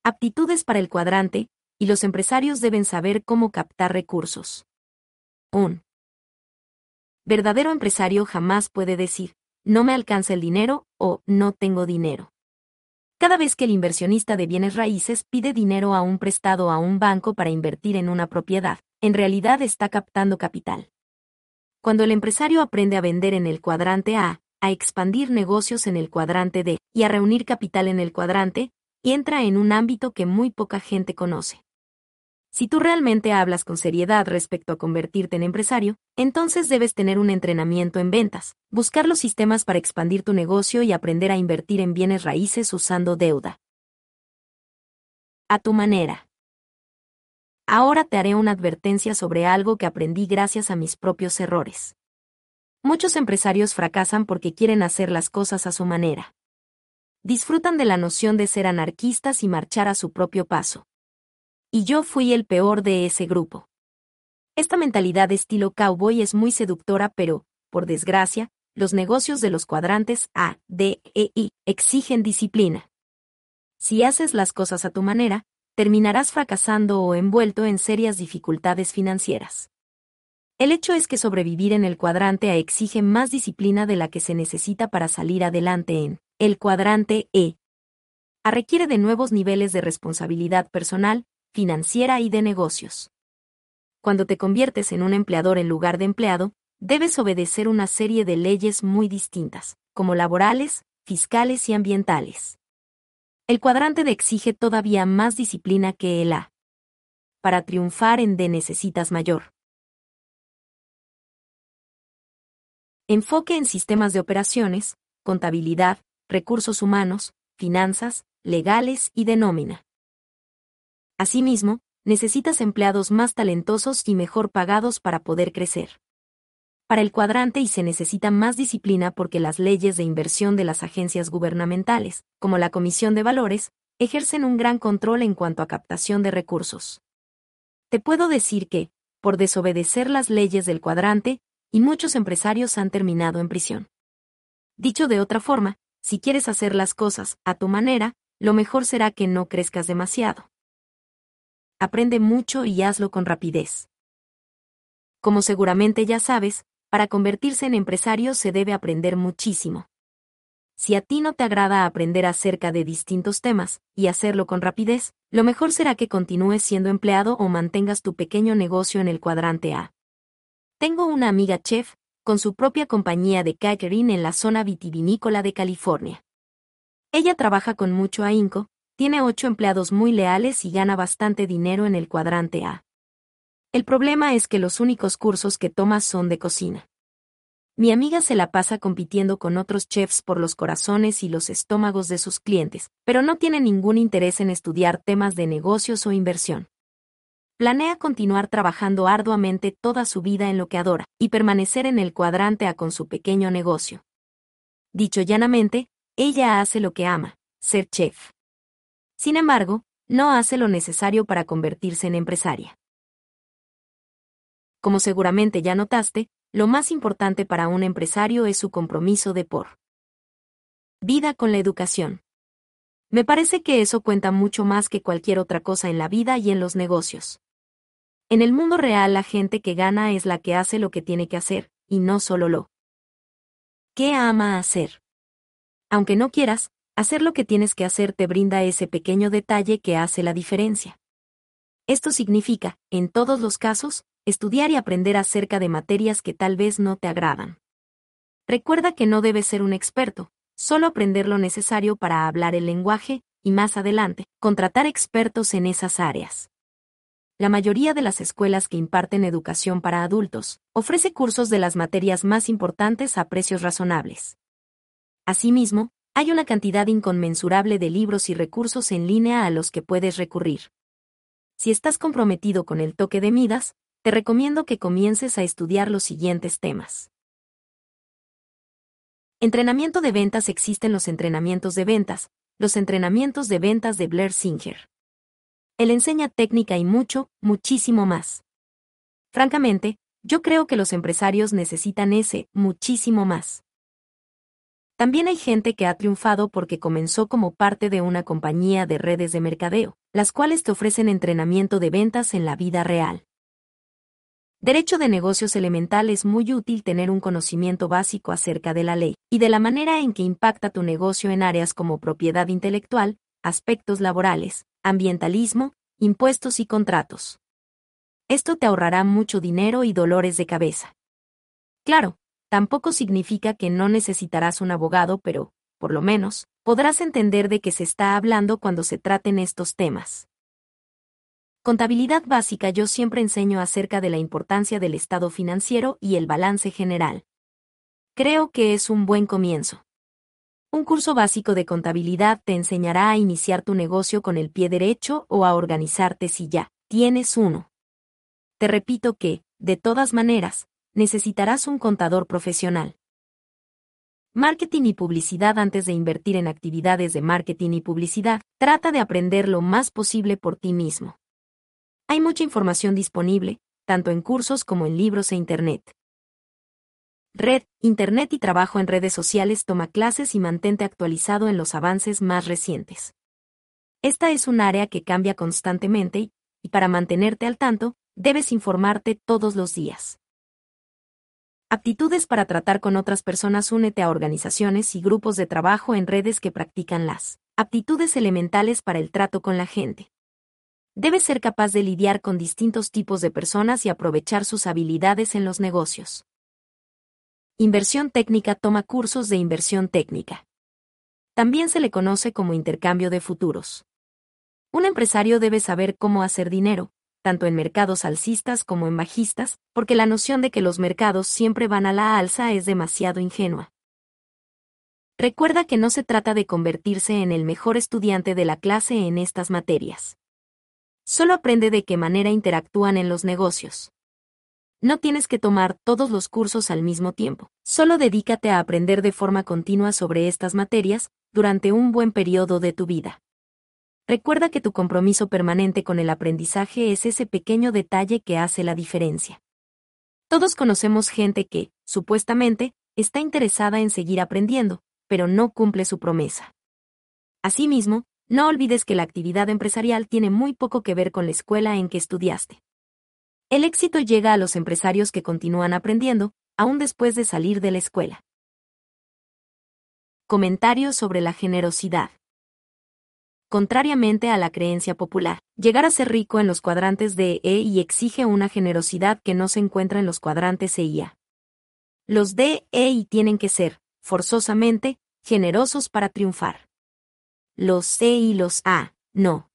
Aptitudes para el cuadrante, y los empresarios deben saber cómo captar recursos. Un verdadero empresario jamás puede decir, no me alcanza el dinero o no tengo dinero. Cada vez que el inversionista de bienes raíces pide dinero a un prestado a un banco para invertir en una propiedad, en realidad está captando capital. Cuando el empresario aprende a vender en el cuadrante A, a expandir negocios en el cuadrante D y a reunir capital en el cuadrante, entra en un ámbito que muy poca gente conoce. Si tú realmente hablas con seriedad respecto a convertirte en empresario, entonces debes tener un entrenamiento en ventas, buscar los sistemas para expandir tu negocio y aprender a invertir en bienes raíces usando deuda. A tu manera. Ahora te haré una advertencia sobre algo que aprendí gracias a mis propios errores. Muchos empresarios fracasan porque quieren hacer las cosas a su manera. Disfrutan de la noción de ser anarquistas y marchar a su propio paso y yo fui el peor de ese grupo. Esta mentalidad de estilo cowboy es muy seductora, pero, por desgracia, los negocios de los cuadrantes A, D, E, I exigen disciplina. Si haces las cosas a tu manera, terminarás fracasando o envuelto en serias dificultades financieras. El hecho es que sobrevivir en el cuadrante A exige más disciplina de la que se necesita para salir adelante en el cuadrante E. A requiere de nuevos niveles de responsabilidad personal, financiera y de negocios. Cuando te conviertes en un empleador en lugar de empleado, debes obedecer una serie de leyes muy distintas, como laborales, fiscales y ambientales. El cuadrante D exige todavía más disciplina que el A. Para triunfar en D necesitas mayor. Enfoque en sistemas de operaciones, contabilidad, recursos humanos, finanzas, legales y de nómina. Asimismo, necesitas empleados más talentosos y mejor pagados para poder crecer. Para el cuadrante y se necesita más disciplina porque las leyes de inversión de las agencias gubernamentales, como la Comisión de Valores, ejercen un gran control en cuanto a captación de recursos. Te puedo decir que, por desobedecer las leyes del cuadrante, y muchos empresarios han terminado en prisión. Dicho de otra forma, si quieres hacer las cosas a tu manera, lo mejor será que no crezcas demasiado aprende mucho y hazlo con rapidez. Como seguramente ya sabes, para convertirse en empresario se debe aprender muchísimo. Si a ti no te agrada aprender acerca de distintos temas, y hacerlo con rapidez, lo mejor será que continúes siendo empleado o mantengas tu pequeño negocio en el cuadrante A. Tengo una amiga chef, con su propia compañía de catering en la zona vitivinícola de California. Ella trabaja con mucho ahínco, tiene ocho empleados muy leales y gana bastante dinero en el cuadrante A. El problema es que los únicos cursos que toma son de cocina. mi amiga se la pasa compitiendo con otros chefs por los corazones y los estómagos de sus clientes, pero no tiene ningún interés en estudiar temas de negocios o inversión. Planea continuar trabajando arduamente toda su vida en lo que adora y permanecer en el cuadrante A con su pequeño negocio. Dicho llanamente, ella hace lo que ama, ser chef. Sin embargo, no hace lo necesario para convertirse en empresaria. Como seguramente ya notaste, lo más importante para un empresario es su compromiso de por vida con la educación. Me parece que eso cuenta mucho más que cualquier otra cosa en la vida y en los negocios. En el mundo real la gente que gana es la que hace lo que tiene que hacer, y no solo lo que ama hacer. Aunque no quieras, hacer lo que tienes que hacer te brinda ese pequeño detalle que hace la diferencia. Esto significa, en todos los casos, estudiar y aprender acerca de materias que tal vez no te agradan. Recuerda que no debes ser un experto, solo aprender lo necesario para hablar el lenguaje, y más adelante, contratar expertos en esas áreas. La mayoría de las escuelas que imparten educación para adultos ofrece cursos de las materias más importantes a precios razonables. Asimismo, hay una cantidad inconmensurable de libros y recursos en línea a los que puedes recurrir. Si estás comprometido con el toque de Midas, te recomiendo que comiences a estudiar los siguientes temas. Entrenamiento de ventas existen los entrenamientos de ventas, los entrenamientos de ventas de Blair Singer. Él enseña técnica y mucho, muchísimo más. Francamente, yo creo que los empresarios necesitan ese, muchísimo más. También hay gente que ha triunfado porque comenzó como parte de una compañía de redes de mercadeo, las cuales te ofrecen entrenamiento de ventas en la vida real. Derecho de negocios elemental es muy útil tener un conocimiento básico acerca de la ley y de la manera en que impacta tu negocio en áreas como propiedad intelectual, aspectos laborales, ambientalismo, impuestos y contratos. Esto te ahorrará mucho dinero y dolores de cabeza. Claro, tampoco significa que no necesitarás un abogado, pero, por lo menos, podrás entender de qué se está hablando cuando se traten estos temas. Contabilidad básica yo siempre enseño acerca de la importancia del estado financiero y el balance general. Creo que es un buen comienzo. Un curso básico de contabilidad te enseñará a iniciar tu negocio con el pie derecho o a organizarte si ya tienes uno. Te repito que, de todas maneras, necesitarás un contador profesional. Marketing y publicidad antes de invertir en actividades de marketing y publicidad, trata de aprender lo más posible por ti mismo. Hay mucha información disponible, tanto en cursos como en libros e Internet. Red, Internet y trabajo en redes sociales toma clases y mantente actualizado en los avances más recientes. Esta es un área que cambia constantemente y, para mantenerte al tanto, debes informarte todos los días. Aptitudes para tratar con otras personas Únete a organizaciones y grupos de trabajo en redes que practican las aptitudes elementales para el trato con la gente. Debes ser capaz de lidiar con distintos tipos de personas y aprovechar sus habilidades en los negocios. Inversión técnica toma cursos de inversión técnica. También se le conoce como intercambio de futuros. Un empresario debe saber cómo hacer dinero, tanto en mercados alcistas como en bajistas, porque la noción de que los mercados siempre van a la alza es demasiado ingenua. Recuerda que no se trata de convertirse en el mejor estudiante de la clase en estas materias. Solo aprende de qué manera interactúan en los negocios. No tienes que tomar todos los cursos al mismo tiempo. Solo dedícate a aprender de forma continua sobre estas materias durante un buen periodo de tu vida. Recuerda que tu compromiso permanente con el aprendizaje es ese pequeño detalle que hace la diferencia. Todos conocemos gente que, supuestamente, está interesada en seguir aprendiendo, pero no cumple su promesa. Asimismo, no olvides que la actividad empresarial tiene muy poco que ver con la escuela en que estudiaste. El éxito llega a los empresarios que continúan aprendiendo, aún después de salir de la escuela. Comentarios sobre la generosidad. Contrariamente a la creencia popular, llegar a ser rico en los cuadrantes de E y exige una generosidad que no se encuentra en los cuadrantes E y A. Los D, E y tienen que ser, forzosamente, generosos para triunfar los C y los A, no.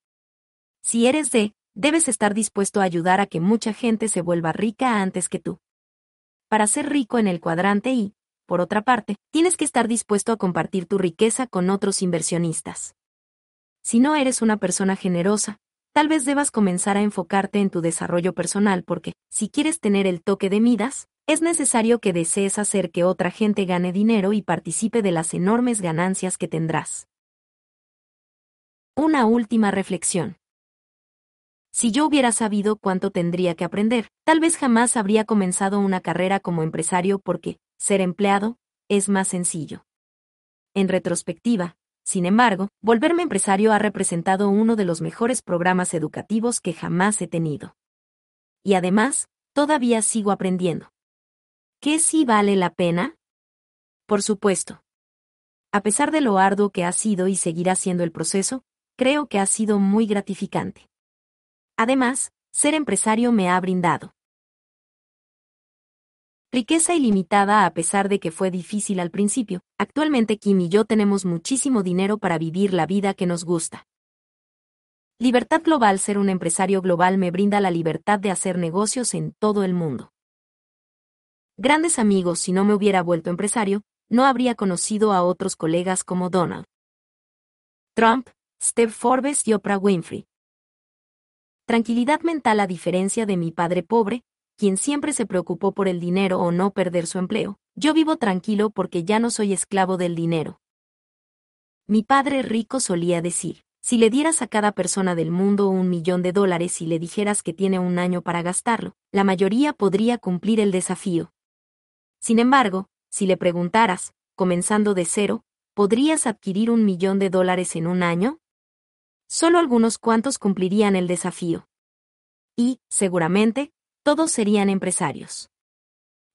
Si eres D, debes estar dispuesto a ayudar a que mucha gente se vuelva rica antes que tú. para ser rico en el cuadrante y, por otra parte, tienes que estar dispuesto a compartir tu riqueza con otros inversionistas. Si no eres una persona generosa, tal vez debas comenzar a enfocarte en tu desarrollo personal porque, si quieres tener el toque de Midas, es necesario que desees hacer que otra gente gane dinero y participe de las enormes ganancias que tendrás. Una última reflexión. Si yo hubiera sabido cuánto tendría que aprender, tal vez jamás habría comenzado una carrera como empresario porque, ser empleado, es más sencillo. En retrospectiva, sin embargo, volverme empresario ha representado uno de los mejores programas educativos que jamás he tenido. Y además, todavía sigo aprendiendo. ¿Qué sí vale la pena? Por supuesto. A pesar de lo arduo que ha sido y seguirá siendo el proceso, creo que ha sido muy gratificante. Además, ser empresario me ha brindado riqueza ilimitada a pesar de que fue difícil al principio. Actualmente Kim y yo tenemos muchísimo dinero para vivir la vida que nos gusta. Libertad global Ser un empresario global me brinda la libertad de hacer negocios en todo el mundo. Grandes amigos si no me hubiera vuelto empresario, no habría conocido a otros colegas como Donald Trump, Steve Forbes y Oprah Winfrey. Tranquilidad mental a diferencia de mi padre pobre, quien siempre se preocupó por el dinero o no perder su empleo. Yo vivo tranquilo porque ya no soy esclavo del dinero. Mi padre rico solía decir, si le dieras a cada persona del mundo un millón de dólares y le dijeras que tiene un año para gastarlo, la mayoría podría cumplir el desafío. Sin embargo, si le preguntaras, comenzando de cero, ¿podrías adquirir un millón de dólares en un año? Solo algunos cuantos cumplirían el desafío. Y, seguramente, todos serían empresarios.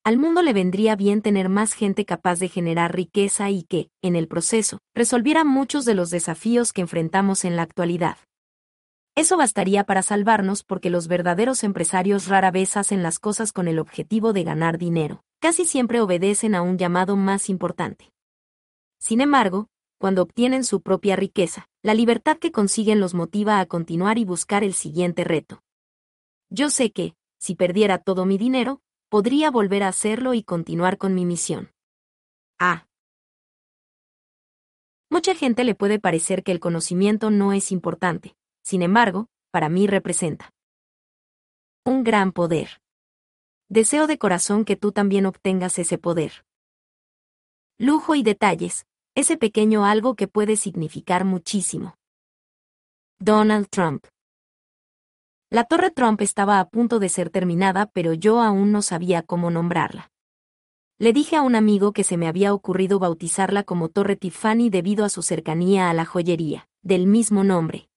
Al mundo le vendría bien tener más gente capaz de generar riqueza y que, en el proceso, resolviera muchos de los desafíos que enfrentamos en la actualidad. Eso bastaría para salvarnos porque los verdaderos empresarios rara vez hacen las cosas con el objetivo de ganar dinero casi siempre obedecen a un llamado más importante. Sin embargo, cuando obtienen su propia riqueza, la libertad que consiguen los motiva a continuar y buscar el siguiente reto. Yo sé que, si perdiera todo mi dinero, podría volver a hacerlo y continuar con mi misión. A. Mucha gente le puede parecer que el conocimiento no es importante, sin embargo, para mí representa un gran poder. Deseo de corazón que tú también obtengas ese poder. Lujo y detalles, ese pequeño algo que puede significar muchísimo. Donald Trump. La Torre Trump estaba a punto de ser terminada, pero yo aún no sabía cómo nombrarla. Le dije a un amigo que se me había ocurrido bautizarla como Torre Tiffany debido a su cercanía a la joyería, del mismo nombre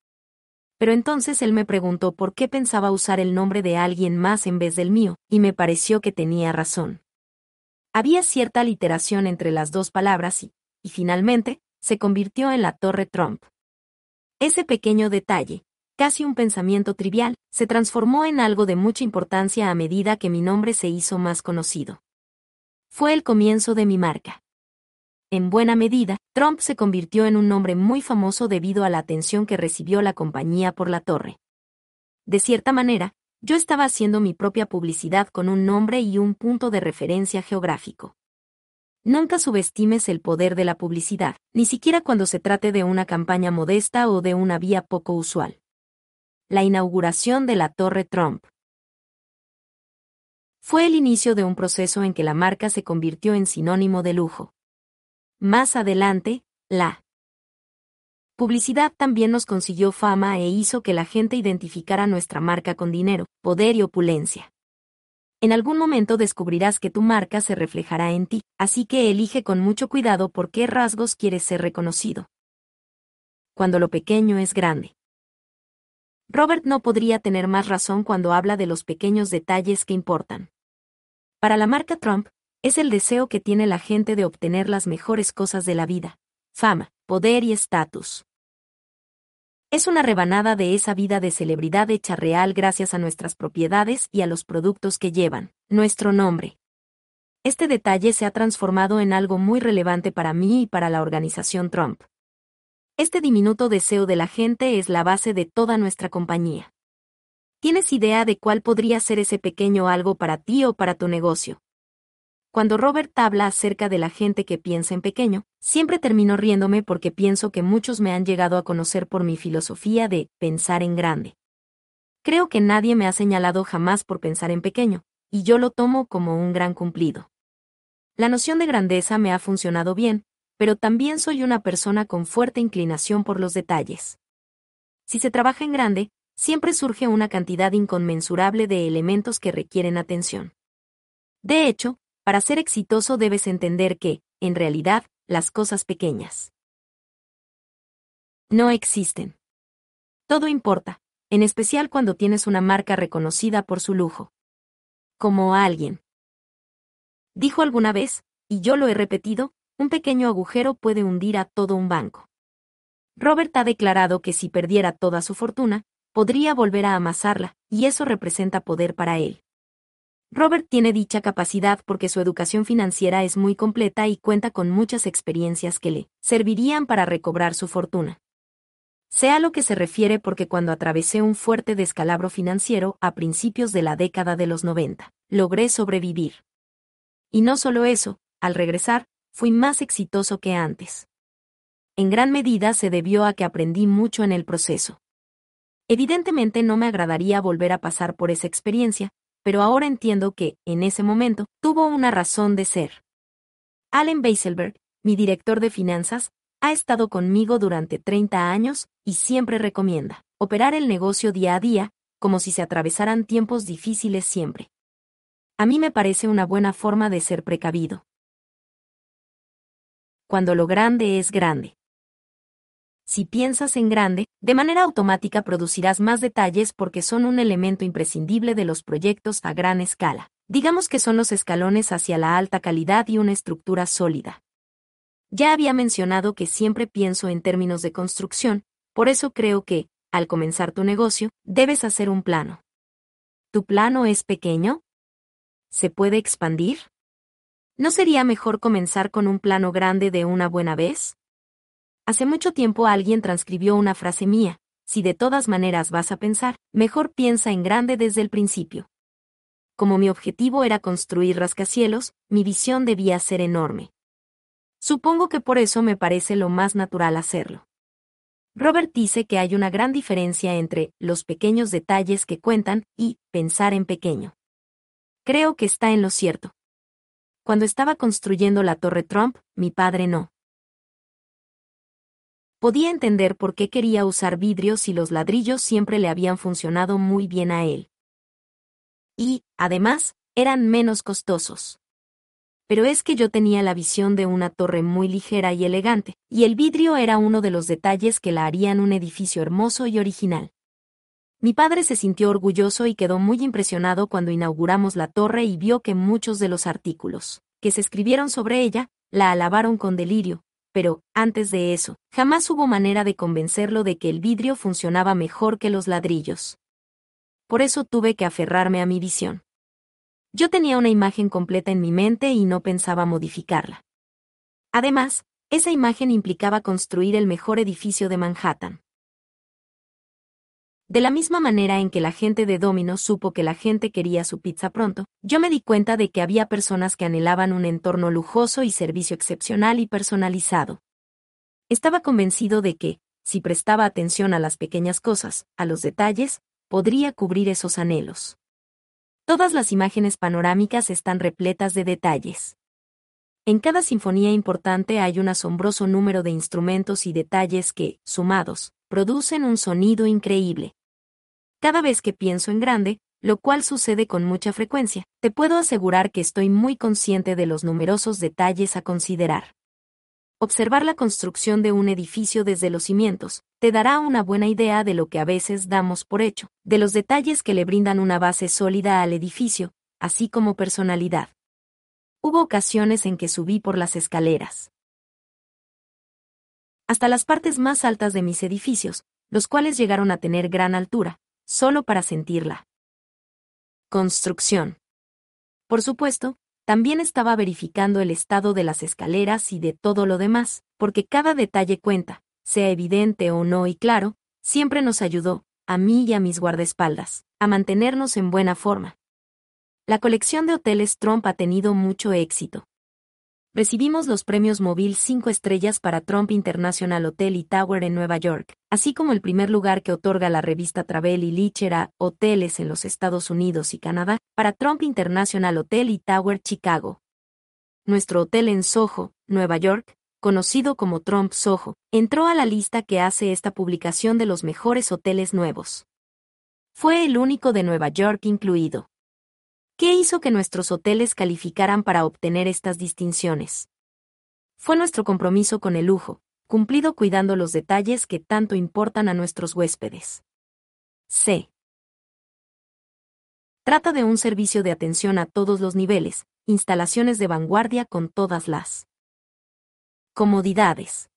pero entonces él me preguntó por qué pensaba usar el nombre de alguien más en vez del mío, y me pareció que tenía razón. Había cierta literación entre las dos palabras y, y finalmente, se convirtió en la Torre Trump. Ese pequeño detalle, casi un pensamiento trivial, se transformó en algo de mucha importancia a medida que mi nombre se hizo más conocido. Fue el comienzo de mi marca. En buena medida, Trump se convirtió en un nombre muy famoso debido a la atención que recibió la compañía por la torre. De cierta manera, yo estaba haciendo mi propia publicidad con un nombre y un punto de referencia geográfico. Nunca subestimes el poder de la publicidad, ni siquiera cuando se trate de una campaña modesta o de una vía poco usual. La inauguración de la Torre Trump. Fue el inicio de un proceso en que la marca se convirtió en sinónimo de lujo. Más adelante, la publicidad también nos consiguió fama e hizo que la gente identificara nuestra marca con dinero, poder y opulencia. En algún momento descubrirás que tu marca se reflejará en ti, así que elige con mucho cuidado por qué rasgos quieres ser reconocido. Cuando lo pequeño es grande. Robert no podría tener más razón cuando habla de los pequeños detalles que importan. Para la marca Trump, es el deseo que tiene la gente de obtener las mejores cosas de la vida, fama, poder y estatus. Es una rebanada de esa vida de celebridad hecha real gracias a nuestras propiedades y a los productos que llevan, nuestro nombre. Este detalle se ha transformado en algo muy relevante para mí y para la organización Trump. Este diminuto deseo de la gente es la base de toda nuestra compañía. ¿Tienes idea de cuál podría ser ese pequeño algo para ti o para tu negocio? Cuando Robert habla acerca de la gente que piensa en pequeño, siempre termino riéndome porque pienso que muchos me han llegado a conocer por mi filosofía de pensar en grande. Creo que nadie me ha señalado jamás por pensar en pequeño, y yo lo tomo como un gran cumplido. La noción de grandeza me ha funcionado bien, pero también soy una persona con fuerte inclinación por los detalles. Si se trabaja en grande, siempre surge una cantidad inconmensurable de elementos que requieren atención. De hecho, para ser exitoso debes entender que, en realidad, las cosas pequeñas no existen. Todo importa, en especial cuando tienes una marca reconocida por su lujo. Como alguien. Dijo alguna vez, y yo lo he repetido, un pequeño agujero puede hundir a todo un banco. Robert ha declarado que si perdiera toda su fortuna, podría volver a amasarla, y eso representa poder para él. Robert tiene dicha capacidad porque su educación financiera es muy completa y cuenta con muchas experiencias que le servirían para recobrar su fortuna. Sea lo que se refiere porque cuando atravesé un fuerte descalabro financiero a principios de la década de los 90, logré sobrevivir. Y no solo eso, al regresar, fui más exitoso que antes. En gran medida se debió a que aprendí mucho en el proceso. Evidentemente no me agradaría volver a pasar por esa experiencia, pero ahora entiendo que, en ese momento, tuvo una razón de ser. Allen Beiselberg, mi director de finanzas, ha estado conmigo durante 30 años y siempre recomienda operar el negocio día a día, como si se atravesaran tiempos difíciles siempre. A mí me parece una buena forma de ser precavido. Cuando lo grande es grande. Si piensas en grande, de manera automática producirás más detalles porque son un elemento imprescindible de los proyectos a gran escala. Digamos que son los escalones hacia la alta calidad y una estructura sólida. Ya había mencionado que siempre pienso en términos de construcción, por eso creo que, al comenzar tu negocio, debes hacer un plano. ¿Tu plano es pequeño? ¿Se puede expandir? ¿No sería mejor comenzar con un plano grande de una buena vez? Hace mucho tiempo alguien transcribió una frase mía, si de todas maneras vas a pensar, mejor piensa en grande desde el principio. Como mi objetivo era construir rascacielos, mi visión debía ser enorme. Supongo que por eso me parece lo más natural hacerlo. Robert dice que hay una gran diferencia entre los pequeños detalles que cuentan y pensar en pequeño. Creo que está en lo cierto. Cuando estaba construyendo la Torre Trump, mi padre no. Podía entender por qué quería usar vidrios y los ladrillos siempre le habían funcionado muy bien a él. Y, además, eran menos costosos pero es que yo tenía la visión de una torre muy ligera y elegante, y el vidrio era uno de los detalles que la harían un edificio hermoso y original. Mi padre se sintió orgulloso y quedó muy impresionado cuando inauguramos la torre y vio que muchos de los artículos que se escribieron sobre ella la alabaron con delirio, pero, antes de eso, jamás hubo manera de convencerlo de que el vidrio funcionaba mejor que los ladrillos. Por eso tuve que aferrarme a mi visión. Yo tenía una imagen completa en mi mente y no pensaba modificarla. Además, esa imagen implicaba construir el mejor edificio de Manhattan. De la misma manera en que la gente de Domino supo que la gente quería su pizza pronto, yo me di cuenta de que había personas que anhelaban un entorno lujoso y servicio excepcional y personalizado. Estaba convencido de que, si prestaba atención a las pequeñas cosas, a los detalles, podría cubrir esos anhelos. Todas las imágenes panorámicas están repletas de detalles. En cada sinfonía importante hay un asombroso número de instrumentos y detalles que, sumados, producen un sonido increíble. Cada vez que pienso en grande, lo cual sucede con mucha frecuencia, te puedo asegurar que estoy muy consciente de los numerosos detalles a considerar. Observar la construcción de un edificio desde los cimientos te dará una buena idea de lo que a veces damos por hecho, de los detalles que le brindan una base sólida al edificio, así como personalidad. Hubo ocasiones en que subí por las escaleras. Hasta las partes más altas de mis edificios, los cuales llegaron a tener gran altura, solo para sentirla. Construcción. Por supuesto, también estaba verificando el estado de las escaleras y de todo lo demás, porque cada detalle cuenta, sea evidente o no y claro, siempre nos ayudó, a mí y a mis guardaespaldas, a mantenernos en buena forma. La colección de hoteles Trump ha tenido mucho éxito. Recibimos los premios Móvil 5 estrellas para Trump International Hotel y Tower en Nueva York, así como el primer lugar que otorga la revista Travel y Leisure a hoteles en los Estados Unidos y Canadá, para Trump International Hotel y Tower Chicago. Nuestro hotel en Soho, Nueva York, conocido como Trump Soho, entró a la lista que hace esta publicación de los mejores hoteles nuevos. Fue el único de Nueva York incluido. ¿Qué hizo que nuestros hoteles calificaran para obtener estas distinciones? Fue nuestro compromiso con el lujo, cumplido cuidando los detalles que tanto importan a nuestros huéspedes. C. Trata de un servicio de atención a todos los niveles, instalaciones de vanguardia con todas las comodidades.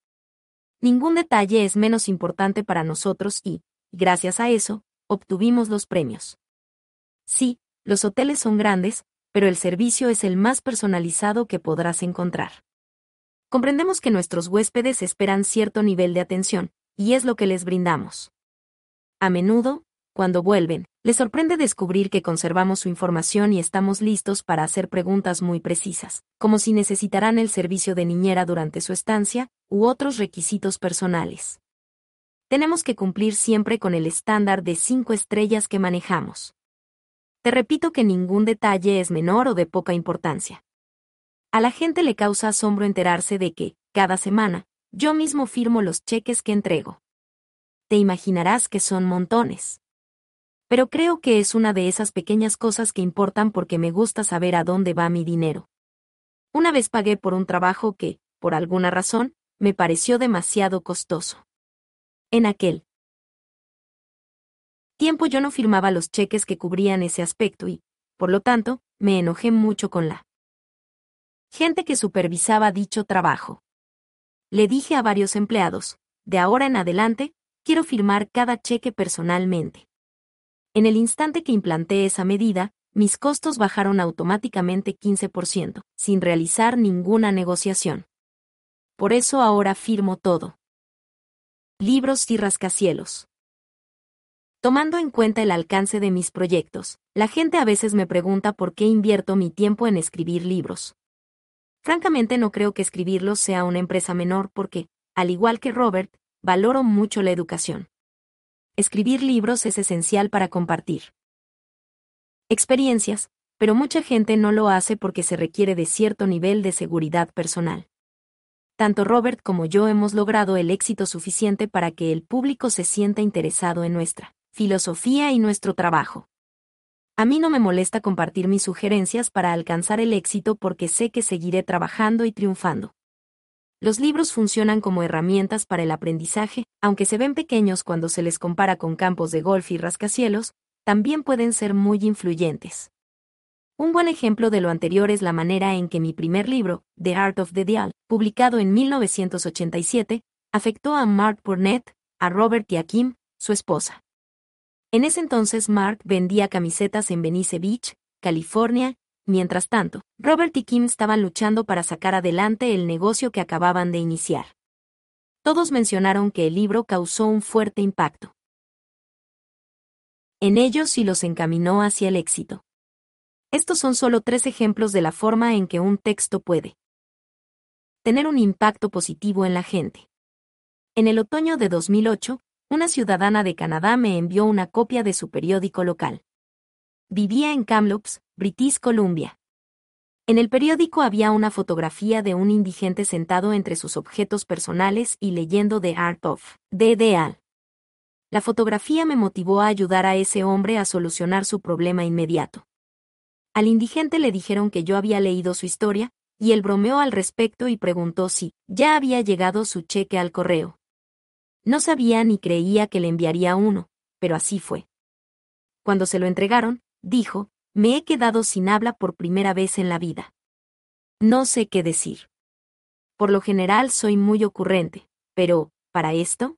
Ningún detalle es menos importante para nosotros y, gracias a eso, obtuvimos los premios. Sí, los hoteles son grandes, pero el servicio es el más personalizado que podrás encontrar. Comprendemos que nuestros huéspedes esperan cierto nivel de atención, y es lo que les brindamos. A menudo, cuando vuelven, les sorprende descubrir que conservamos su información y estamos listos para hacer preguntas muy precisas, como si necesitarán el servicio de niñera durante su estancia, u otros requisitos personales. Tenemos que cumplir siempre con el estándar de cinco estrellas que manejamos. Te repito que ningún detalle es menor o de poca importancia. A la gente le causa asombro enterarse de que, cada semana, yo mismo firmo los cheques que entrego. Te imaginarás que son montones. Pero creo que es una de esas pequeñas cosas que importan porque me gusta saber a dónde va mi dinero. Una vez pagué por un trabajo que, por alguna razón, me pareció demasiado costoso. En aquel tiempo yo no firmaba los cheques que cubrían ese aspecto y, por lo tanto, me enojé mucho con la gente que supervisaba dicho trabajo. Le dije a varios empleados, de ahora en adelante, quiero firmar cada cheque personalmente. En el instante que implanté esa medida, mis costos bajaron automáticamente 15%, sin realizar ninguna negociación. Por eso ahora firmo todo. Libros y rascacielos. Tomando en cuenta el alcance de mis proyectos, la gente a veces me pregunta por qué invierto mi tiempo en escribir libros. Francamente no creo que escribirlos sea una empresa menor porque, al igual que Robert, valoro mucho la educación. Escribir libros es esencial para compartir experiencias, pero mucha gente no lo hace porque se requiere de cierto nivel de seguridad personal. Tanto Robert como yo hemos logrado el éxito suficiente para que el público se sienta interesado en nuestra filosofía y nuestro trabajo. A mí no me molesta compartir mis sugerencias para alcanzar el éxito porque sé que seguiré trabajando y triunfando. Los libros funcionan como herramientas para el aprendizaje, aunque se ven pequeños cuando se les compara con campos de golf y rascacielos, también pueden ser muy influyentes. Un buen ejemplo de lo anterior es la manera en que mi primer libro, The Art of the Deal, publicado en 1987, afectó a Mark Burnett, a Robert y a Kim, su esposa. En ese entonces Mark vendía camisetas en Venice Beach, California, mientras tanto, Robert y Kim estaban luchando para sacar adelante el negocio que acababan de iniciar. Todos mencionaron que el libro causó un fuerte impacto. En ellos y los encaminó hacia el éxito. Estos son solo tres ejemplos de la forma en que un texto puede tener un impacto positivo en la gente. En el otoño de 2008, una ciudadana de Canadá me envió una copia de su periódico local. Vivía en Kamloops, British Columbia. En el periódico había una fotografía de un indigente sentado entre sus objetos personales y leyendo The Art of the Deal. La fotografía me motivó a ayudar a ese hombre a solucionar su problema inmediato. Al indigente le dijeron que yo había leído su historia, y él bromeó al respecto y preguntó si ya había llegado su cheque al correo. No sabía ni creía que le enviaría uno, pero así fue. Cuando se lo entregaron, dijo, me he quedado sin habla por primera vez en la vida. No sé qué decir. Por lo general soy muy ocurrente, pero, ¿para esto?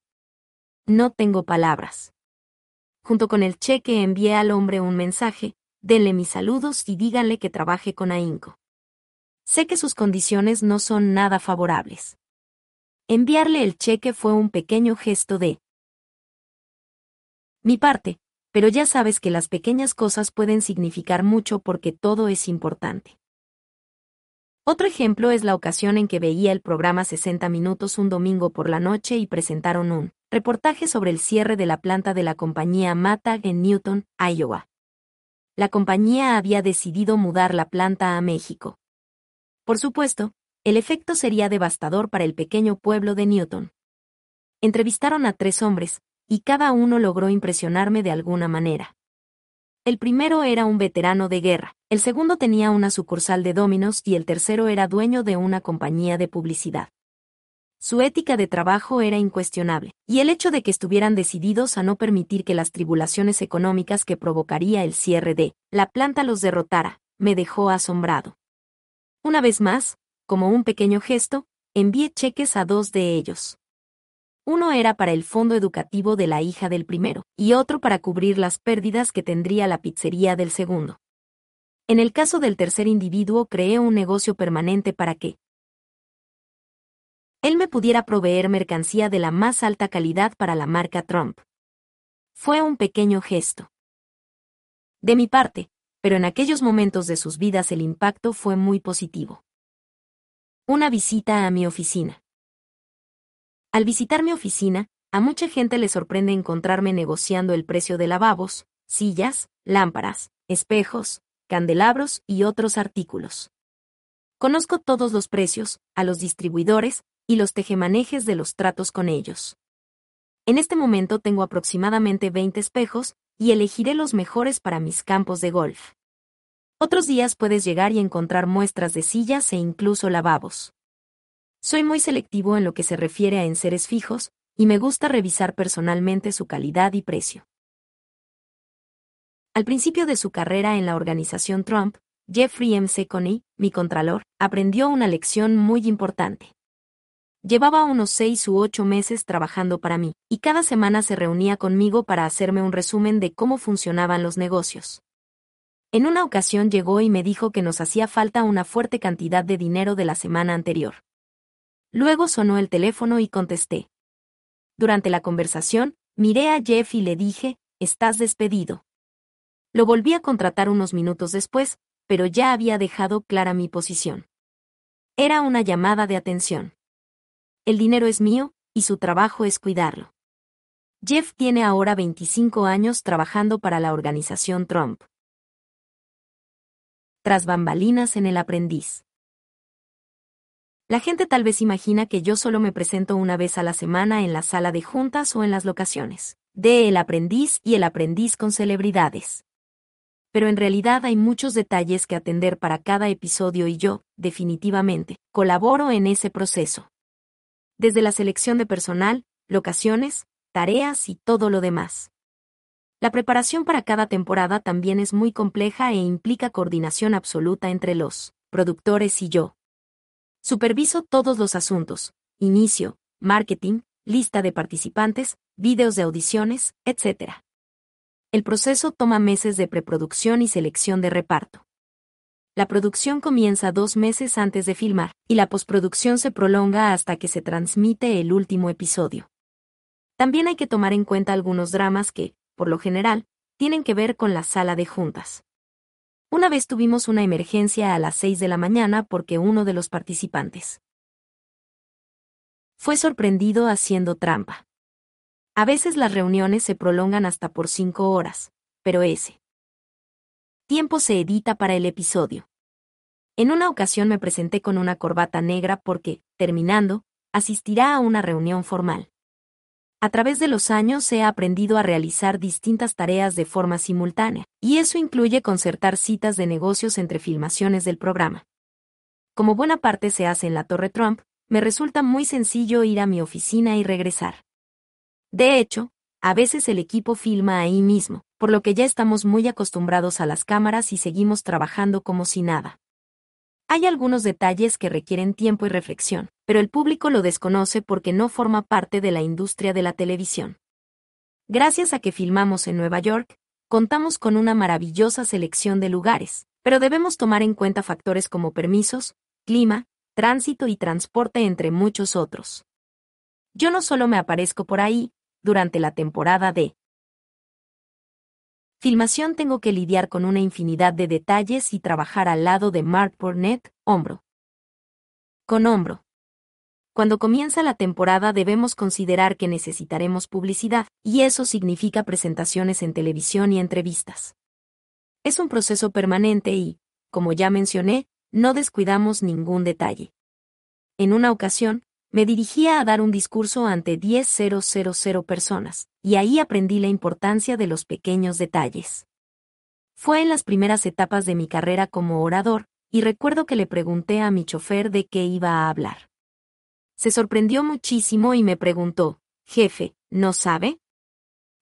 No tengo palabras. Junto con el cheque envié al hombre un mensaje, denle mis saludos y díganle que trabaje con ahínco. Sé que sus condiciones no son nada favorables. Enviarle el cheque fue un pequeño gesto de mi parte, pero ya sabes que las pequeñas cosas pueden significar mucho porque todo es importante. Otro ejemplo es la ocasión en que veía el programa 60 Minutos un domingo por la noche y presentaron un reportaje sobre el cierre de la planta de la compañía Matag en Newton, Iowa. La compañía había decidido mudar la planta a México. Por supuesto, el efecto sería devastador para el pequeño pueblo de Newton. Entrevistaron a tres hombres, y cada uno logró impresionarme de alguna manera. El primero era un veterano de guerra, el segundo tenía una sucursal de Dominos y el tercero era dueño de una compañía de publicidad. Su ética de trabajo era incuestionable, y el hecho de que estuvieran decididos a no permitir que las tribulaciones económicas que provocaría el cierre de la planta los derrotara, me dejó asombrado. Una vez más, como un pequeño gesto, envié cheques a dos de ellos. Uno era para el fondo educativo de la hija del primero, y otro para cubrir las pérdidas que tendría la pizzería del segundo. En el caso del tercer individuo creé un negocio permanente para que él me pudiera proveer mercancía de la más alta calidad para la marca Trump. Fue un pequeño gesto. De mi parte, pero en aquellos momentos de sus vidas el impacto fue muy positivo. Una visita a mi oficina. Al visitar mi oficina, a mucha gente le sorprende encontrarme negociando el precio de lavabos, sillas, lámparas, espejos, candelabros y otros artículos. Conozco todos los precios, a los distribuidores y los tejemanejes de los tratos con ellos. En este momento tengo aproximadamente 20 espejos y elegiré los mejores para mis campos de golf. Otros días puedes llegar y encontrar muestras de sillas e incluso lavabos. Soy muy selectivo en lo que se refiere a enseres fijos, y me gusta revisar personalmente su calidad y precio. Al principio de su carrera en la organización Trump, Jeffrey M. Seconi, mi contralor, aprendió una lección muy importante. Llevaba unos seis u ocho meses trabajando para mí, y cada semana se reunía conmigo para hacerme un resumen de cómo funcionaban los negocios. En una ocasión llegó y me dijo que nos hacía falta una fuerte cantidad de dinero de la semana anterior. Luego sonó el teléfono y contesté. Durante la conversación, miré a Jeff y le dije, estás despedido. Lo volví a contratar unos minutos después, pero ya había dejado clara mi posición. Era una llamada de atención. El dinero es mío, y su trabajo es cuidarlo. Jeff tiene ahora 25 años trabajando para la organización Trump. Tras bambalinas en el aprendiz. La gente tal vez imagina que yo solo me presento una vez a la semana en la sala de juntas o en las locaciones, de El aprendiz y El aprendiz con celebridades. Pero en realidad hay muchos detalles que atender para cada episodio y yo, definitivamente, colaboro en ese proceso. Desde la selección de personal, locaciones, tareas y todo lo demás. La preparación para cada temporada también es muy compleja e implica coordinación absoluta entre los productores y yo. Superviso todos los asuntos, inicio, marketing, lista de participantes, vídeos de audiciones, etc. El proceso toma meses de preproducción y selección de reparto. La producción comienza dos meses antes de filmar, y la postproducción se prolonga hasta que se transmite el último episodio. También hay que tomar en cuenta algunos dramas que, por lo general, tienen que ver con la sala de juntas. Una vez tuvimos una emergencia a las 6 de la mañana porque uno de los participantes fue sorprendido haciendo trampa. A veces las reuniones se prolongan hasta por cinco horas, pero ese tiempo se edita para el episodio. En una ocasión me presenté con una corbata negra porque, terminando, asistirá a una reunión formal. A través de los años he aprendido a realizar distintas tareas de forma simultánea, y eso incluye concertar citas de negocios entre filmaciones del programa. Como buena parte se hace en la Torre Trump, me resulta muy sencillo ir a mi oficina y regresar. De hecho, a veces el equipo filma ahí mismo, por lo que ya estamos muy acostumbrados a las cámaras y seguimos trabajando como si nada. Hay algunos detalles que requieren tiempo y reflexión, pero el público lo desconoce porque no forma parte de la industria de la televisión. Gracias a que filmamos en Nueva York, contamos con una maravillosa selección de lugares, pero debemos tomar en cuenta factores como permisos, clima, tránsito y transporte entre muchos otros. Yo no solo me aparezco por ahí, durante la temporada de Filmación tengo que lidiar con una infinidad de detalles y trabajar al lado de Mark Burnett, hombro. Con hombro. Cuando comienza la temporada debemos considerar que necesitaremos publicidad, y eso significa presentaciones en televisión y entrevistas. Es un proceso permanente y, como ya mencioné, no descuidamos ningún detalle. En una ocasión, me dirigía a dar un discurso ante 10.000 personas, y ahí aprendí la importancia de los pequeños detalles. Fue en las primeras etapas de mi carrera como orador, y recuerdo que le pregunté a mi chofer de qué iba a hablar. Se sorprendió muchísimo y me preguntó, Jefe, ¿no sabe?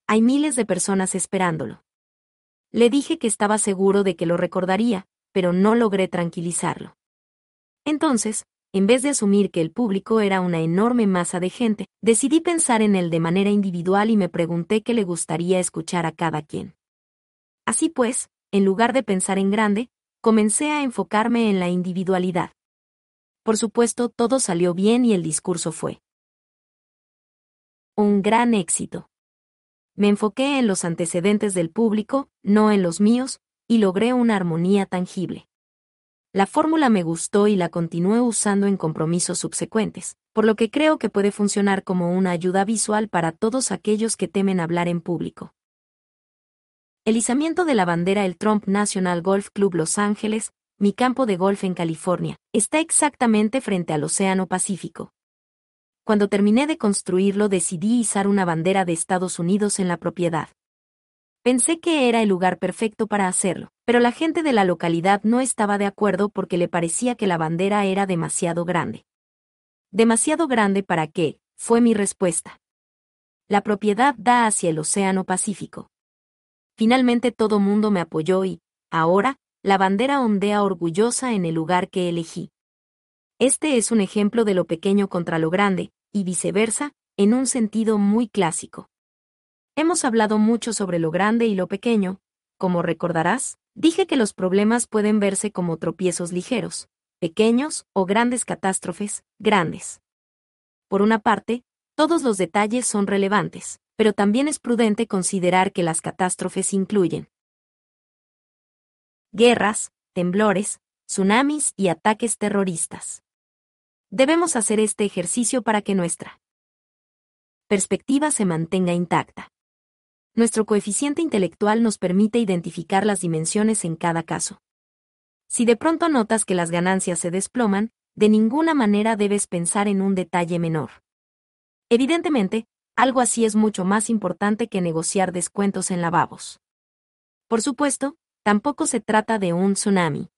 Hay miles de personas esperándolo. Le dije que estaba seguro de que lo recordaría, pero no logré tranquilizarlo. Entonces, en vez de asumir que el público era una enorme masa de gente, decidí pensar en él de manera individual y me pregunté qué le gustaría escuchar a cada quien. Así pues, en lugar de pensar en grande, comencé a enfocarme en la individualidad. Por supuesto, todo salió bien y el discurso fue un gran éxito. Me enfoqué en los antecedentes del público, no en los míos, y logré una armonía tangible. La fórmula me gustó y la continué usando en compromisos subsecuentes, por lo que creo que puede funcionar como una ayuda visual para todos aquellos que temen hablar en público. El izamiento de la bandera el Trump National Golf Club Los Ángeles, mi campo de golf en California, está exactamente frente al Océano Pacífico. Cuando terminé de construirlo decidí izar una bandera de Estados Unidos en la propiedad. Pensé que era el lugar perfecto para hacerlo, pero la gente de la localidad no estaba de acuerdo porque le parecía que la bandera era demasiado grande. ¿Demasiado grande para qué? fue mi respuesta. La propiedad da hacia el Océano Pacífico. Finalmente todo mundo me apoyó y, ahora, la bandera ondea orgullosa en el lugar que elegí. Este es un ejemplo de lo pequeño contra lo grande, y viceversa, en un sentido muy clásico. Hemos hablado mucho sobre lo grande y lo pequeño. Como recordarás, dije que los problemas pueden verse como tropiezos ligeros, pequeños o grandes catástrofes, grandes. Por una parte, todos los detalles son relevantes, pero también es prudente considerar que las catástrofes incluyen guerras, temblores, tsunamis y ataques terroristas. Debemos hacer este ejercicio para que nuestra perspectiva se mantenga intacta. Nuestro coeficiente intelectual nos permite identificar las dimensiones en cada caso. Si de pronto notas que las ganancias se desploman, de ninguna manera debes pensar en un detalle menor. Evidentemente, algo así es mucho más importante que negociar descuentos en lavabos. Por supuesto, tampoco se trata de un tsunami.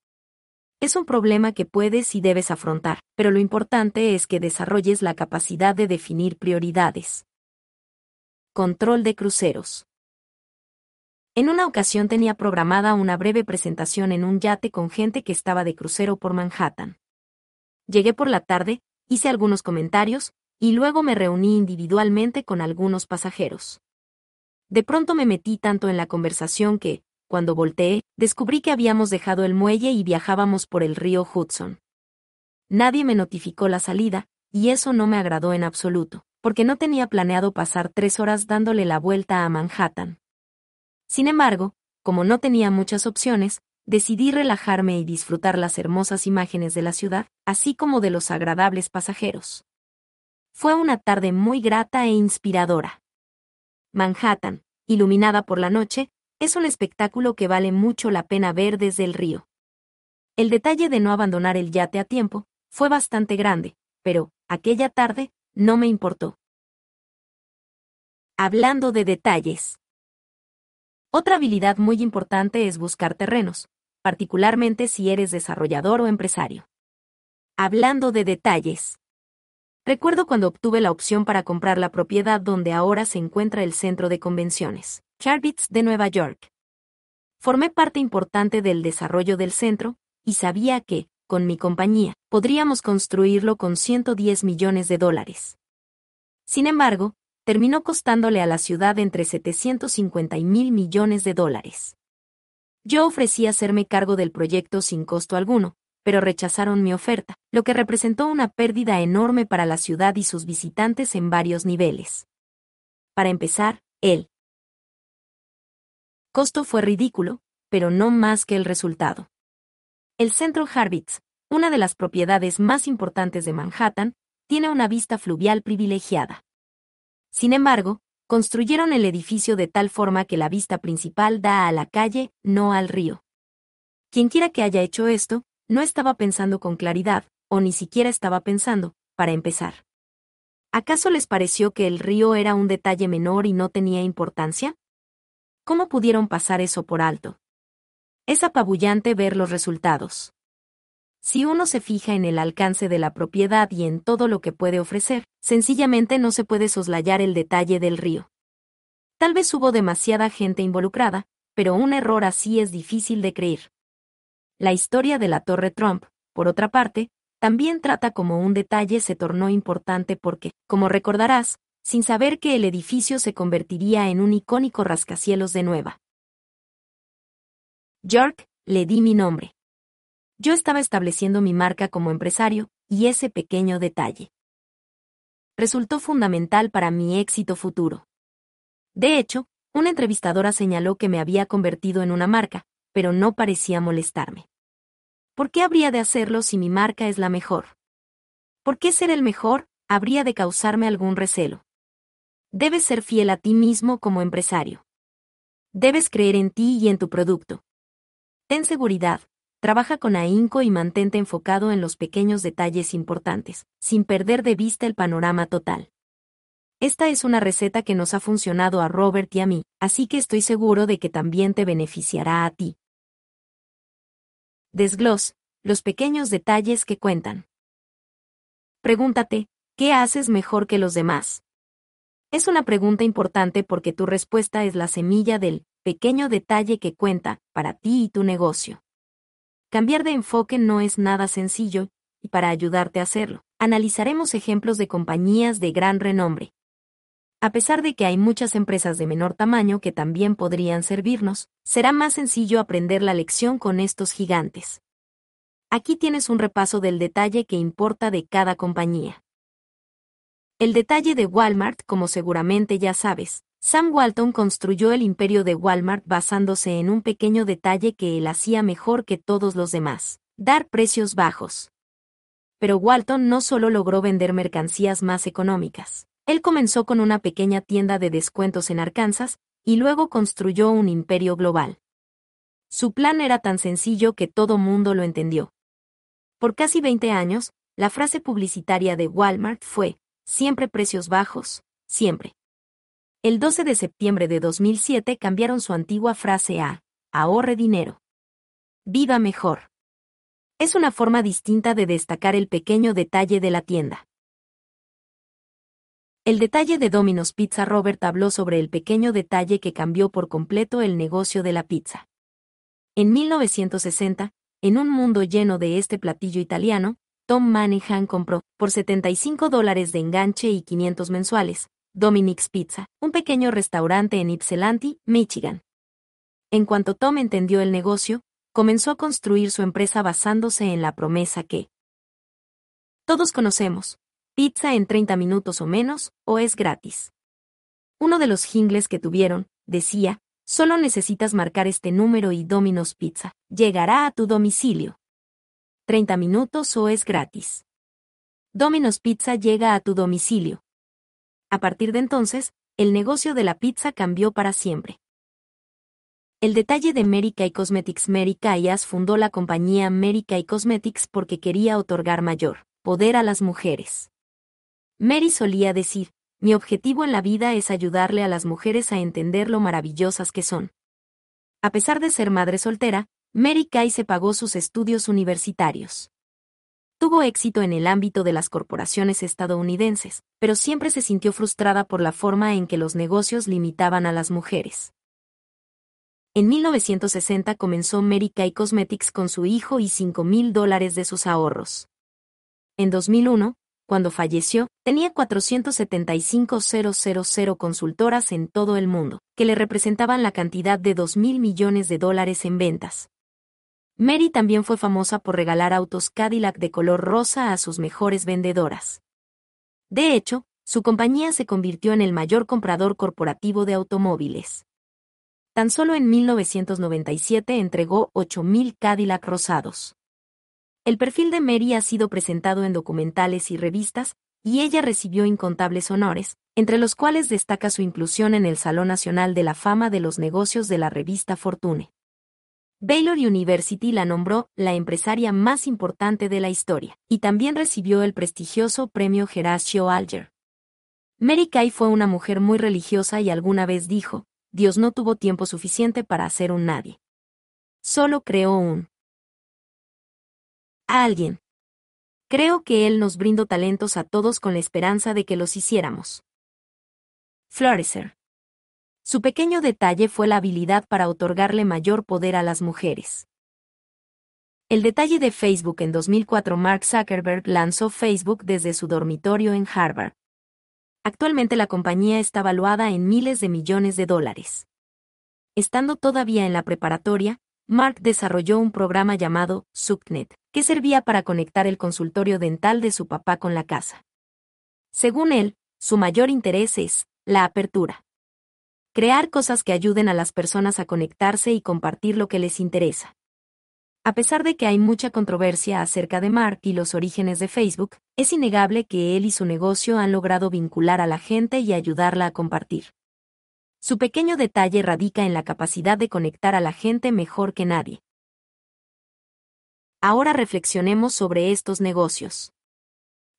Es un problema que puedes y debes afrontar, pero lo importante es que desarrolles la capacidad de definir prioridades. Control de cruceros. En una ocasión tenía programada una breve presentación en un yate con gente que estaba de crucero por Manhattan. Llegué por la tarde, hice algunos comentarios, y luego me reuní individualmente con algunos pasajeros. De pronto me metí tanto en la conversación que, cuando volteé, descubrí que habíamos dejado el muelle y viajábamos por el río Hudson. Nadie me notificó la salida, y eso no me agradó en absoluto porque no tenía planeado pasar tres horas dándole la vuelta a Manhattan. Sin embargo, como no tenía muchas opciones, decidí relajarme y disfrutar las hermosas imágenes de la ciudad, así como de los agradables pasajeros. Fue una tarde muy grata e inspiradora. Manhattan, iluminada por la noche, es un espectáculo que vale mucho la pena ver desde el río. El detalle de no abandonar el yate a tiempo fue bastante grande, pero, aquella tarde, no me importó. Hablando de detalles. Otra habilidad muy importante es buscar terrenos, particularmente si eres desarrollador o empresario. Hablando de detalles. Recuerdo cuando obtuve la opción para comprar la propiedad donde ahora se encuentra el centro de convenciones, Charbits de Nueva York. Formé parte importante del desarrollo del centro, y sabía que, con mi compañía, podríamos construirlo con 110 millones de dólares. Sin embargo, terminó costándole a la ciudad entre 750 y mil millones de dólares. Yo ofrecí hacerme cargo del proyecto sin costo alguno, pero rechazaron mi oferta, lo que representó una pérdida enorme para la ciudad y sus visitantes en varios niveles. Para empezar, el Costo fue ridículo, pero no más que el resultado. El Centro Harvitz, una de las propiedades más importantes de Manhattan, tiene una vista fluvial privilegiada. Sin embargo, construyeron el edificio de tal forma que la vista principal da a la calle, no al río. Quienquiera que haya hecho esto, no estaba pensando con claridad, o ni siquiera estaba pensando, para empezar. ¿Acaso les pareció que el río era un detalle menor y no tenía importancia? ¿Cómo pudieron pasar eso por alto? Es apabullante ver los resultados. Si uno se fija en el alcance de la propiedad y en todo lo que puede ofrecer, sencillamente no se puede soslayar el detalle del río. Tal vez hubo demasiada gente involucrada, pero un error así es difícil de creer. La historia de la Torre Trump, por otra parte, también trata como un detalle se tornó importante porque, como recordarás, sin saber que el edificio se convertiría en un icónico rascacielos de Nueva York, le di mi nombre. Yo estaba estableciendo mi marca como empresario, y ese pequeño detalle resultó fundamental para mi éxito futuro. De hecho, una entrevistadora señaló que me había convertido en una marca, pero no parecía molestarme. ¿Por qué habría de hacerlo si mi marca es la mejor? ¿Por qué ser el mejor habría de causarme algún recelo? Debes ser fiel a ti mismo como empresario. Debes creer en ti y en tu producto. Ten seguridad, Trabaja con ahínco y mantente enfocado en los pequeños detalles importantes, sin perder de vista el panorama total. Esta es una receta que nos ha funcionado a Robert y a mí, así que estoy seguro de que también te beneficiará a ti. Desglos, los pequeños detalles que cuentan. Pregúntate, ¿qué haces mejor que los demás? Es una pregunta importante porque tu respuesta es la semilla del pequeño detalle que cuenta para ti y tu negocio. Cambiar de enfoque no es nada sencillo, y para ayudarte a hacerlo, analizaremos ejemplos de compañías de gran renombre. A pesar de que hay muchas empresas de menor tamaño que también podrían servirnos, será más sencillo aprender la lección con estos gigantes. Aquí tienes un repaso del detalle que importa de cada compañía. El detalle de Walmart, como seguramente ya sabes, Sam Walton construyó el imperio de Walmart basándose en un pequeño detalle que él hacía mejor que todos los demás, dar precios bajos. Pero Walton no solo logró vender mercancías más económicas. Él comenzó con una pequeña tienda de descuentos en Arkansas, y luego construyó un imperio global. Su plan era tan sencillo que todo mundo lo entendió. Por casi 20 años, la frase publicitaria de Walmart fue, siempre precios bajos, siempre. El 12 de septiembre de 2007 cambiaron su antigua frase a, ahorre dinero. Viva mejor. Es una forma distinta de destacar el pequeño detalle de la tienda. El detalle de Domino's Pizza Robert habló sobre el pequeño detalle que cambió por completo el negocio de la pizza. En 1960, en un mundo lleno de este platillo italiano, Tom Manahan compró, por 75 dólares de enganche y 500 mensuales, Dominic's Pizza, un pequeño restaurante en Ypsilanti, Michigan. En cuanto Tom entendió el negocio, comenzó a construir su empresa basándose en la promesa que todos conocemos, pizza en 30 minutos o menos, o es gratis. Uno de los jingles que tuvieron, decía, solo necesitas marcar este número y Domino's Pizza, llegará a tu domicilio. 30 minutos o es gratis. Domino's Pizza llega a tu domicilio, a partir de entonces, el negocio de la pizza cambió para siempre. El detalle de Mary Kay Cosmetics Mary Kayas fundó la compañía Mary Kay Cosmetics porque quería otorgar mayor poder a las mujeres. Mary solía decir, mi objetivo en la vida es ayudarle a las mujeres a entender lo maravillosas que son. A pesar de ser madre soltera, Mary Kay se pagó sus estudios universitarios. Tuvo éxito en el ámbito de las corporaciones estadounidenses, pero siempre se sintió frustrada por la forma en que los negocios limitaban a las mujeres. En 1960 comenzó Mary Kay Cosmetics con su hijo y 5 mil dólares de sus ahorros. En 2001, cuando falleció, tenía 475.000 consultoras en todo el mundo, que le representaban la cantidad de 2 mil millones de dólares en ventas. Mary también fue famosa por regalar autos Cadillac de color rosa a sus mejores vendedoras. De hecho, su compañía se convirtió en el mayor comprador corporativo de automóviles. tan solo en 1997 entregó 8.000 Cadillac rosados. El perfil de Mary ha sido presentado en documentales y revistas, y ella recibió incontables honores, entre los cuales destaca su inclusión en el Salón Nacional de la Fama de los Negocios de la revista Fortune. Baylor University la nombró la empresaria más importante de la historia, y también recibió el prestigioso premio Horatio Alger. Mary Kay fue una mujer muy religiosa y alguna vez dijo, Dios no tuvo tiempo suficiente para hacer un nadie. Solo creó un a alguien. Creo que Él nos brindó talentos a todos con la esperanza de que los hiciéramos. Florecer. Su pequeño detalle fue la habilidad para otorgarle mayor poder a las mujeres. El detalle de Facebook en 2004 Mark Zuckerberg lanzó Facebook desde su dormitorio en Harvard. Actualmente la compañía está valuada en miles de millones de dólares. Estando todavía en la preparatoria, Mark desarrolló un programa llamado Subnet, que servía para conectar el consultorio dental de su papá con la casa. Según él, su mayor interés es la apertura. Crear cosas que ayuden a las personas a conectarse y compartir lo que les interesa. A pesar de que hay mucha controversia acerca de Mark y los orígenes de Facebook, es innegable que él y su negocio han logrado vincular a la gente y ayudarla a compartir. Su pequeño detalle radica en la capacidad de conectar a la gente mejor que nadie. Ahora reflexionemos sobre estos negocios.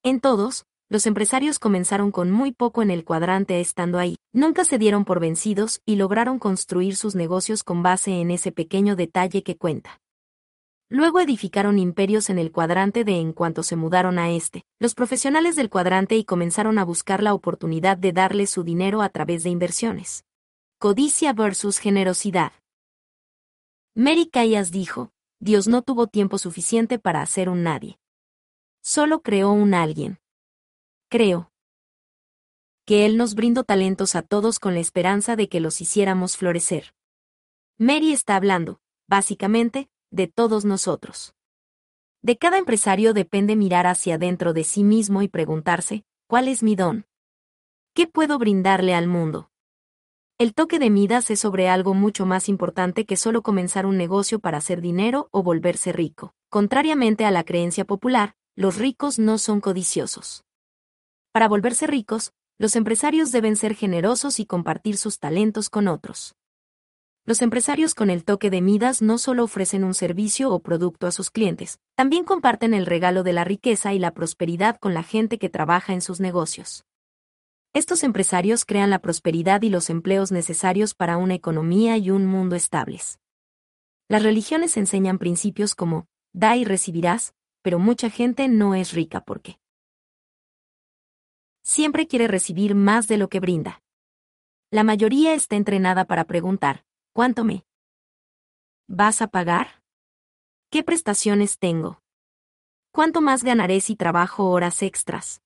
En todos, los empresarios comenzaron con muy poco en el cuadrante estando ahí, nunca se dieron por vencidos y lograron construir sus negocios con base en ese pequeño detalle que cuenta. Luego edificaron imperios en el cuadrante de en cuanto se mudaron a este, los profesionales del cuadrante y comenzaron a buscar la oportunidad de darle su dinero a través de inversiones. Codicia versus generosidad. Mary Callas dijo, Dios no tuvo tiempo suficiente para hacer un nadie. Solo creó un alguien creo. Que Él nos brindó talentos a todos con la esperanza de que los hiciéramos florecer. Mary está hablando, básicamente, de todos nosotros. De cada empresario depende mirar hacia adentro de sí mismo y preguntarse, ¿cuál es mi don? ¿Qué puedo brindarle al mundo? El toque de Midas es sobre algo mucho más importante que solo comenzar un negocio para hacer dinero o volverse rico. Contrariamente a la creencia popular, los ricos no son codiciosos. Para volverse ricos, los empresarios deben ser generosos y compartir sus talentos con otros. Los empresarios con el toque de Midas no solo ofrecen un servicio o producto a sus clientes, también comparten el regalo de la riqueza y la prosperidad con la gente que trabaja en sus negocios. Estos empresarios crean la prosperidad y los empleos necesarios para una economía y un mundo estables. Las religiones enseñan principios como, da y recibirás, pero mucha gente no es rica porque siempre quiere recibir más de lo que brinda. La mayoría está entrenada para preguntar, ¿cuánto me vas a pagar? ¿Qué prestaciones tengo? ¿Cuánto más ganaré si trabajo horas extras?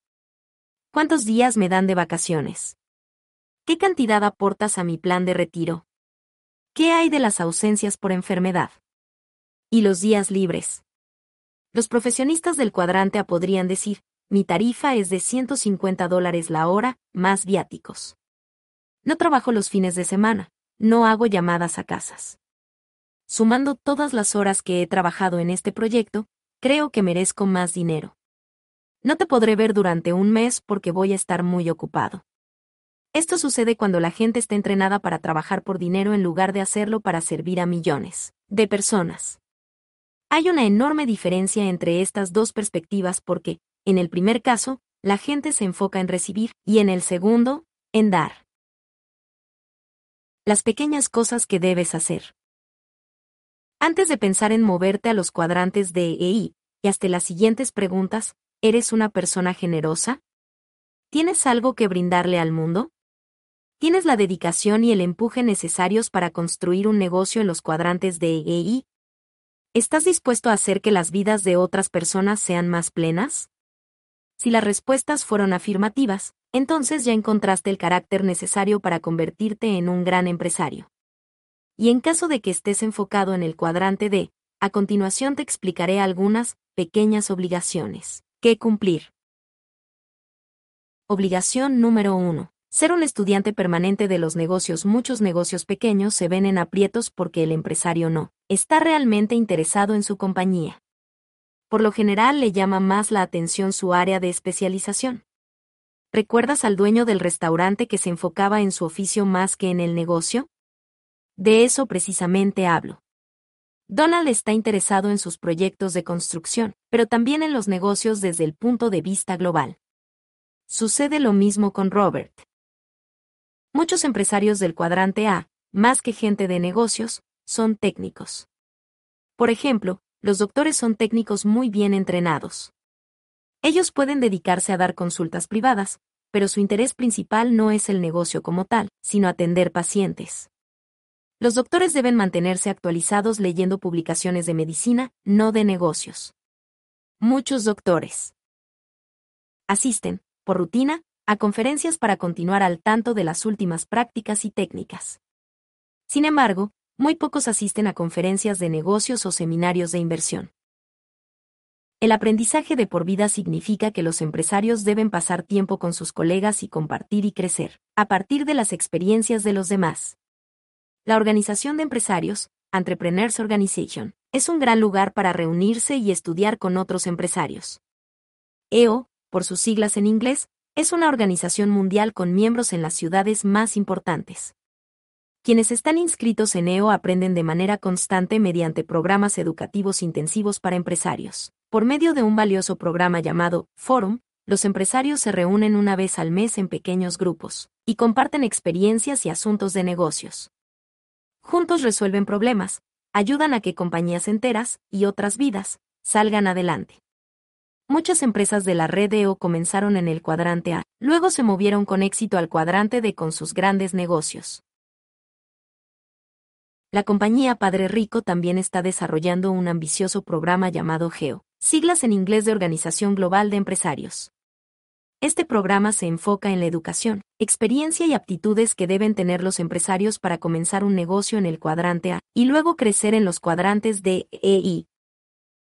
¿Cuántos días me dan de vacaciones? ¿Qué cantidad aportas a mi plan de retiro? ¿Qué hay de las ausencias por enfermedad? ¿Y los días libres? Los profesionistas del cuadrante podrían decir, mi tarifa es de 150 dólares la hora, más viáticos. No trabajo los fines de semana, no hago llamadas a casas. Sumando todas las horas que he trabajado en este proyecto, creo que merezco más dinero. No te podré ver durante un mes porque voy a estar muy ocupado. Esto sucede cuando la gente está entrenada para trabajar por dinero en lugar de hacerlo para servir a millones de personas. Hay una enorme diferencia entre estas dos perspectivas porque, en el primer caso, la gente se enfoca en recibir y en el segundo, en dar. Las pequeñas cosas que debes hacer. Antes de pensar en moverte a los cuadrantes de EI, y hasta las siguientes preguntas, ¿eres una persona generosa? ¿Tienes algo que brindarle al mundo? ¿Tienes la dedicación y el empuje necesarios para construir un negocio en los cuadrantes de EI? ¿Estás dispuesto a hacer que las vidas de otras personas sean más plenas? Si las respuestas fueron afirmativas, entonces ya encontraste el carácter necesario para convertirte en un gran empresario. Y en caso de que estés enfocado en el cuadrante D, a continuación te explicaré algunas pequeñas obligaciones que cumplir. Obligación número 1. Ser un estudiante permanente de los negocios Muchos negocios pequeños se ven en aprietos porque el empresario no está realmente interesado en su compañía. Por lo general le llama más la atención su área de especialización. ¿Recuerdas al dueño del restaurante que se enfocaba en su oficio más que en el negocio? De eso precisamente hablo. Donald está interesado en sus proyectos de construcción, pero también en los negocios desde el punto de vista global. Sucede lo mismo con Robert. Muchos empresarios del cuadrante A, más que gente de negocios, son técnicos. Por ejemplo, los doctores son técnicos muy bien entrenados. Ellos pueden dedicarse a dar consultas privadas, pero su interés principal no es el negocio como tal, sino atender pacientes. Los doctores deben mantenerse actualizados leyendo publicaciones de medicina, no de negocios. Muchos doctores asisten, por rutina, a conferencias para continuar al tanto de las últimas prácticas y técnicas. Sin embargo, muy pocos asisten a conferencias de negocios o seminarios de inversión. El aprendizaje de por vida significa que los empresarios deben pasar tiempo con sus colegas y compartir y crecer, a partir de las experiencias de los demás. La organización de empresarios, Entrepreneurs Organization, es un gran lugar para reunirse y estudiar con otros empresarios. EO, por sus siglas en inglés, es una organización mundial con miembros en las ciudades más importantes. Quienes están inscritos en EO aprenden de manera constante mediante programas educativos intensivos para empresarios. Por medio de un valioso programa llamado Forum, los empresarios se reúnen una vez al mes en pequeños grupos y comparten experiencias y asuntos de negocios. Juntos resuelven problemas, ayudan a que compañías enteras y otras vidas salgan adelante. Muchas empresas de la red EO comenzaron en el cuadrante A, luego se movieron con éxito al cuadrante D con sus grandes negocios. La compañía Padre Rico también está desarrollando un ambicioso programa llamado GEO, siglas en inglés de Organización Global de Empresarios. Este programa se enfoca en la educación, experiencia y aptitudes que deben tener los empresarios para comenzar un negocio en el cuadrante A y luego crecer en los cuadrantes D, E,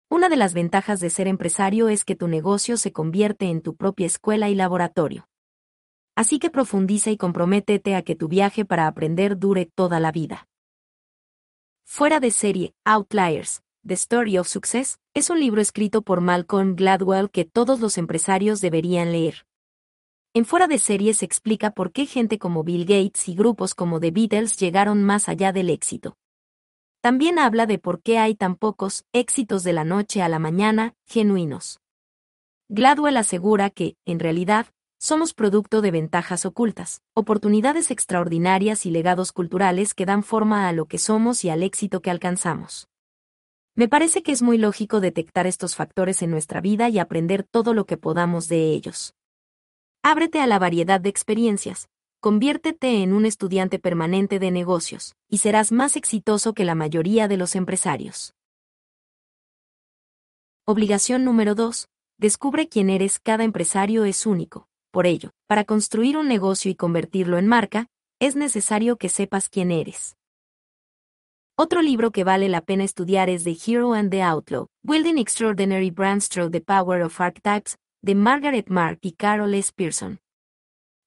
una de las ventajas de ser empresario es que tu negocio se convierte en tu propia escuela y laboratorio. Así que profundiza y comprométete a que tu viaje para aprender dure toda la vida. Fuera de serie, Outliers, The Story of Success, es un libro escrito por Malcolm Gladwell que todos los empresarios deberían leer. En Fuera de serie se explica por qué gente como Bill Gates y grupos como The Beatles llegaron más allá del éxito. También habla de por qué hay tan pocos éxitos de la noche a la mañana, genuinos. Gladwell asegura que, en realidad, somos producto de ventajas ocultas, oportunidades extraordinarias y legados culturales que dan forma a lo que somos y al éxito que alcanzamos. Me parece que es muy lógico detectar estos factores en nuestra vida y aprender todo lo que podamos de ellos. Ábrete a la variedad de experiencias, conviértete en un estudiante permanente de negocios, y serás más exitoso que la mayoría de los empresarios. Obligación número 2. Descubre quién eres. Cada empresario es único. Por ello, para construir un negocio y convertirlo en marca, es necesario que sepas quién eres. Otro libro que vale la pena estudiar es The Hero and the Outlaw, Building Extraordinary Brands Through the Power of Archetypes, de Margaret Mark y Carol S. Pearson.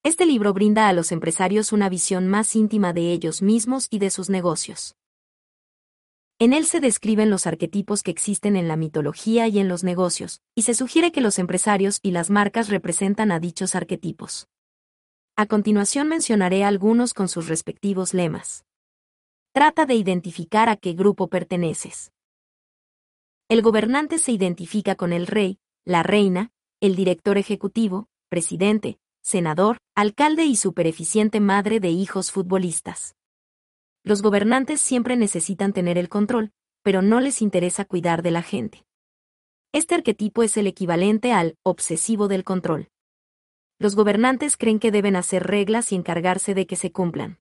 Este libro brinda a los empresarios una visión más íntima de ellos mismos y de sus negocios. En él se describen los arquetipos que existen en la mitología y en los negocios, y se sugiere que los empresarios y las marcas representan a dichos arquetipos. A continuación mencionaré algunos con sus respectivos lemas. Trata de identificar a qué grupo perteneces. El gobernante se identifica con el rey, la reina, el director ejecutivo, presidente, senador, alcalde y supereficiente madre de hijos futbolistas. Los gobernantes siempre necesitan tener el control, pero no les interesa cuidar de la gente. Este arquetipo es el equivalente al obsesivo del control. Los gobernantes creen que deben hacer reglas y encargarse de que se cumplan.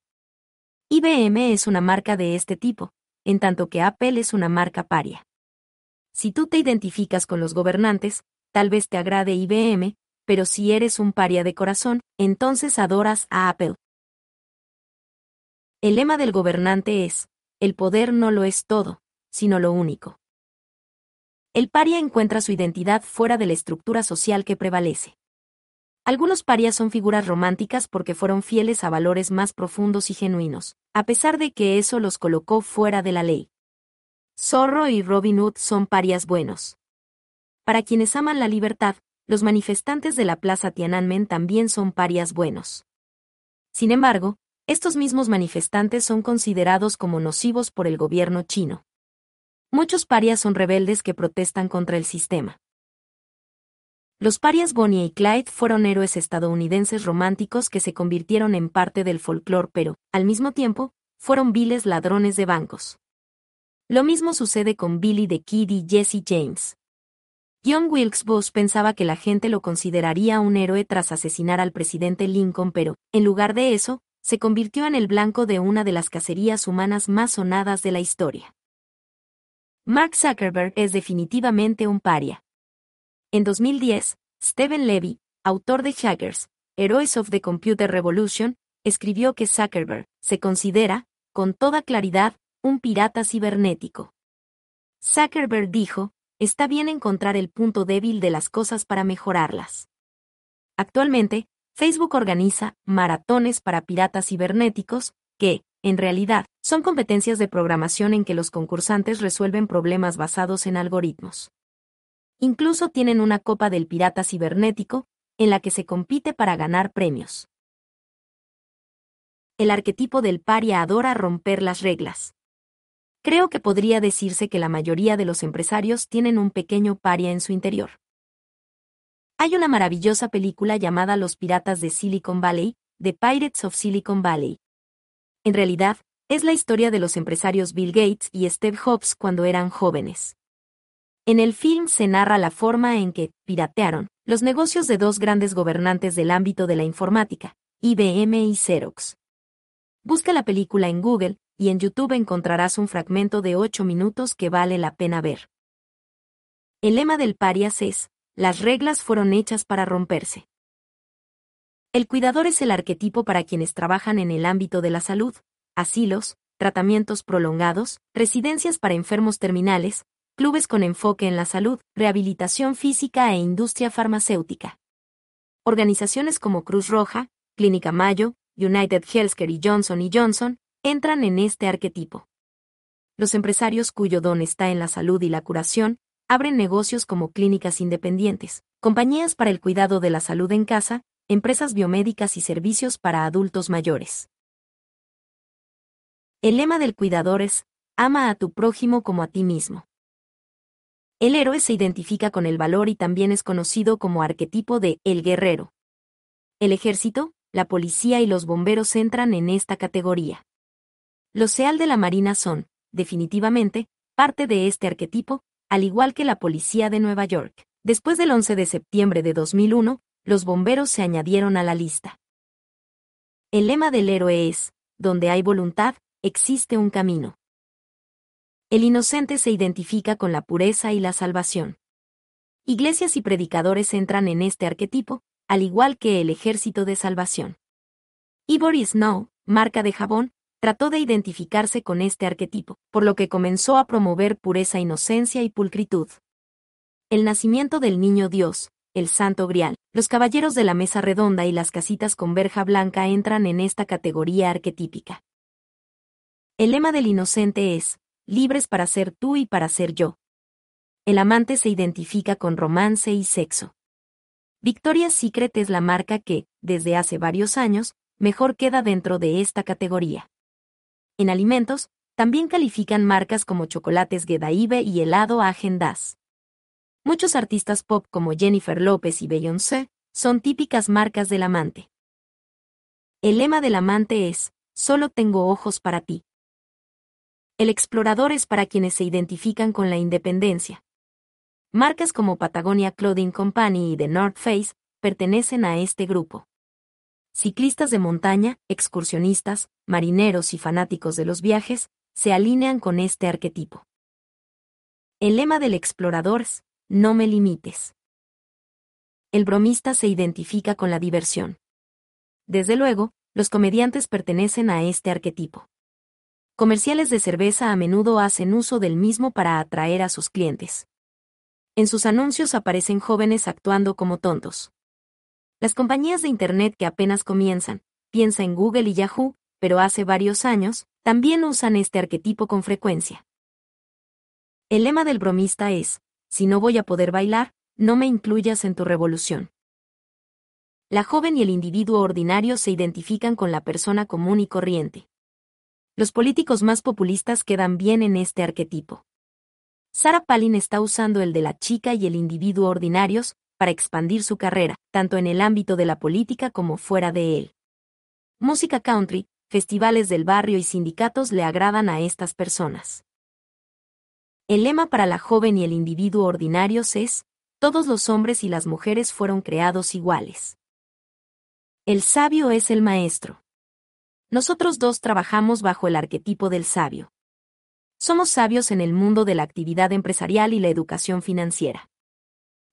IBM es una marca de este tipo, en tanto que Apple es una marca paria. Si tú te identificas con los gobernantes, tal vez te agrade IBM, pero si eres un paria de corazón, entonces adoras a Apple. El lema del gobernante es, el poder no lo es todo, sino lo único. El paria encuentra su identidad fuera de la estructura social que prevalece. Algunos parias son figuras románticas porque fueron fieles a valores más profundos y genuinos, a pesar de que eso los colocó fuera de la ley. Zorro y Robin Hood son parias buenos. Para quienes aman la libertad, los manifestantes de la Plaza Tiananmen también son parias buenos. Sin embargo, estos mismos manifestantes son considerados como nocivos por el gobierno chino. Muchos parias son rebeldes que protestan contra el sistema. Los parias Bonnie y Clyde fueron héroes estadounidenses románticos que se convirtieron en parte del folclore, pero, al mismo tiempo, fueron viles ladrones de bancos. Lo mismo sucede con Billy the Kid y Jesse James. John Wilkes Booth pensaba que la gente lo consideraría un héroe tras asesinar al presidente Lincoln, pero, en lugar de eso, se convirtió en el blanco de una de las cacerías humanas más sonadas de la historia. Mark Zuckerberg es definitivamente un paria. En 2010, Steven Levy, autor de Hackers, Heroes of the Computer Revolution, escribió que Zuckerberg se considera, con toda claridad, un pirata cibernético. Zuckerberg dijo, está bien encontrar el punto débil de las cosas para mejorarlas. Actualmente, Facebook organiza maratones para piratas cibernéticos, que, en realidad, son competencias de programación en que los concursantes resuelven problemas basados en algoritmos. Incluso tienen una Copa del Pirata Cibernético, en la que se compite para ganar premios. El arquetipo del paria adora romper las reglas. Creo que podría decirse que la mayoría de los empresarios tienen un pequeño paria en su interior. Hay una maravillosa película llamada Los Piratas de Silicon Valley, The Pirates of Silicon Valley. En realidad, es la historia de los empresarios Bill Gates y Steve Jobs cuando eran jóvenes. En el film se narra la forma en que piratearon los negocios de dos grandes gobernantes del ámbito de la informática, IBM y Xerox. Busca la película en Google y en YouTube encontrarás un fragmento de 8 minutos que vale la pena ver. El lema del parias es, las reglas fueron hechas para romperse. El cuidador es el arquetipo para quienes trabajan en el ámbito de la salud, asilos, tratamientos prolongados, residencias para enfermos terminales, clubes con enfoque en la salud, rehabilitación física e industria farmacéutica. Organizaciones como Cruz Roja, Clínica Mayo, United Healthcare y Johnson Johnson entran en este arquetipo. Los empresarios cuyo don está en la salud y la curación abren negocios como clínicas independientes, compañías para el cuidado de la salud en casa, empresas biomédicas y servicios para adultos mayores. El lema del cuidador es, ama a tu prójimo como a ti mismo. El héroe se identifica con el valor y también es conocido como arquetipo de el guerrero. El ejército, la policía y los bomberos entran en esta categoría. Los SEAL de la Marina son, definitivamente, parte de este arquetipo, al igual que la policía de Nueva York. Después del 11 de septiembre de 2001, los bomberos se añadieron a la lista. El lema del héroe es, donde hay voluntad, existe un camino. El inocente se identifica con la pureza y la salvación. Iglesias y predicadores entran en este arquetipo, al igual que el ejército de salvación. Ivory Snow, marca de jabón, trató de identificarse con este arquetipo, por lo que comenzó a promover pureza, inocencia y pulcritud. El nacimiento del niño Dios, el Santo Grial, los caballeros de la mesa redonda y las casitas con verja blanca entran en esta categoría arquetípica. El lema del inocente es, libres para ser tú y para ser yo. El amante se identifica con romance y sexo. Victoria's Secret es la marca que, desde hace varios años, mejor queda dentro de esta categoría. En alimentos, también califican marcas como chocolates Gedaibe y helado Agendas. Muchos artistas pop como Jennifer López y Beyoncé son típicas marcas del amante. El lema del amante es, solo tengo ojos para ti. El explorador es para quienes se identifican con la independencia. Marcas como Patagonia Clothing Company y The North Face pertenecen a este grupo. Ciclistas de montaña, excursionistas, marineros y fanáticos de los viajes se alinean con este arquetipo. El lema del explorador es, no me limites. El bromista se identifica con la diversión. Desde luego, los comediantes pertenecen a este arquetipo comerciales de cerveza a menudo hacen uso del mismo para atraer a sus clientes. En sus anuncios aparecen jóvenes actuando como tontos. Las compañías de Internet que apenas comienzan, piensa en Google y Yahoo, pero hace varios años, también usan este arquetipo con frecuencia. El lema del bromista es, si no voy a poder bailar, no me incluyas en tu revolución. La joven y el individuo ordinario se identifican con la persona común y corriente. Los políticos más populistas quedan bien en este arquetipo. Sarah Palin está usando el de la chica y el individuo ordinarios para expandir su carrera, tanto en el ámbito de la política como fuera de él. Música country, festivales del barrio y sindicatos le agradan a estas personas. El lema para la joven y el individuo ordinarios es, todos los hombres y las mujeres fueron creados iguales. El sabio es el maestro. Nosotros dos trabajamos bajo el arquetipo del sabio. Somos sabios en el mundo de la actividad empresarial y la educación financiera.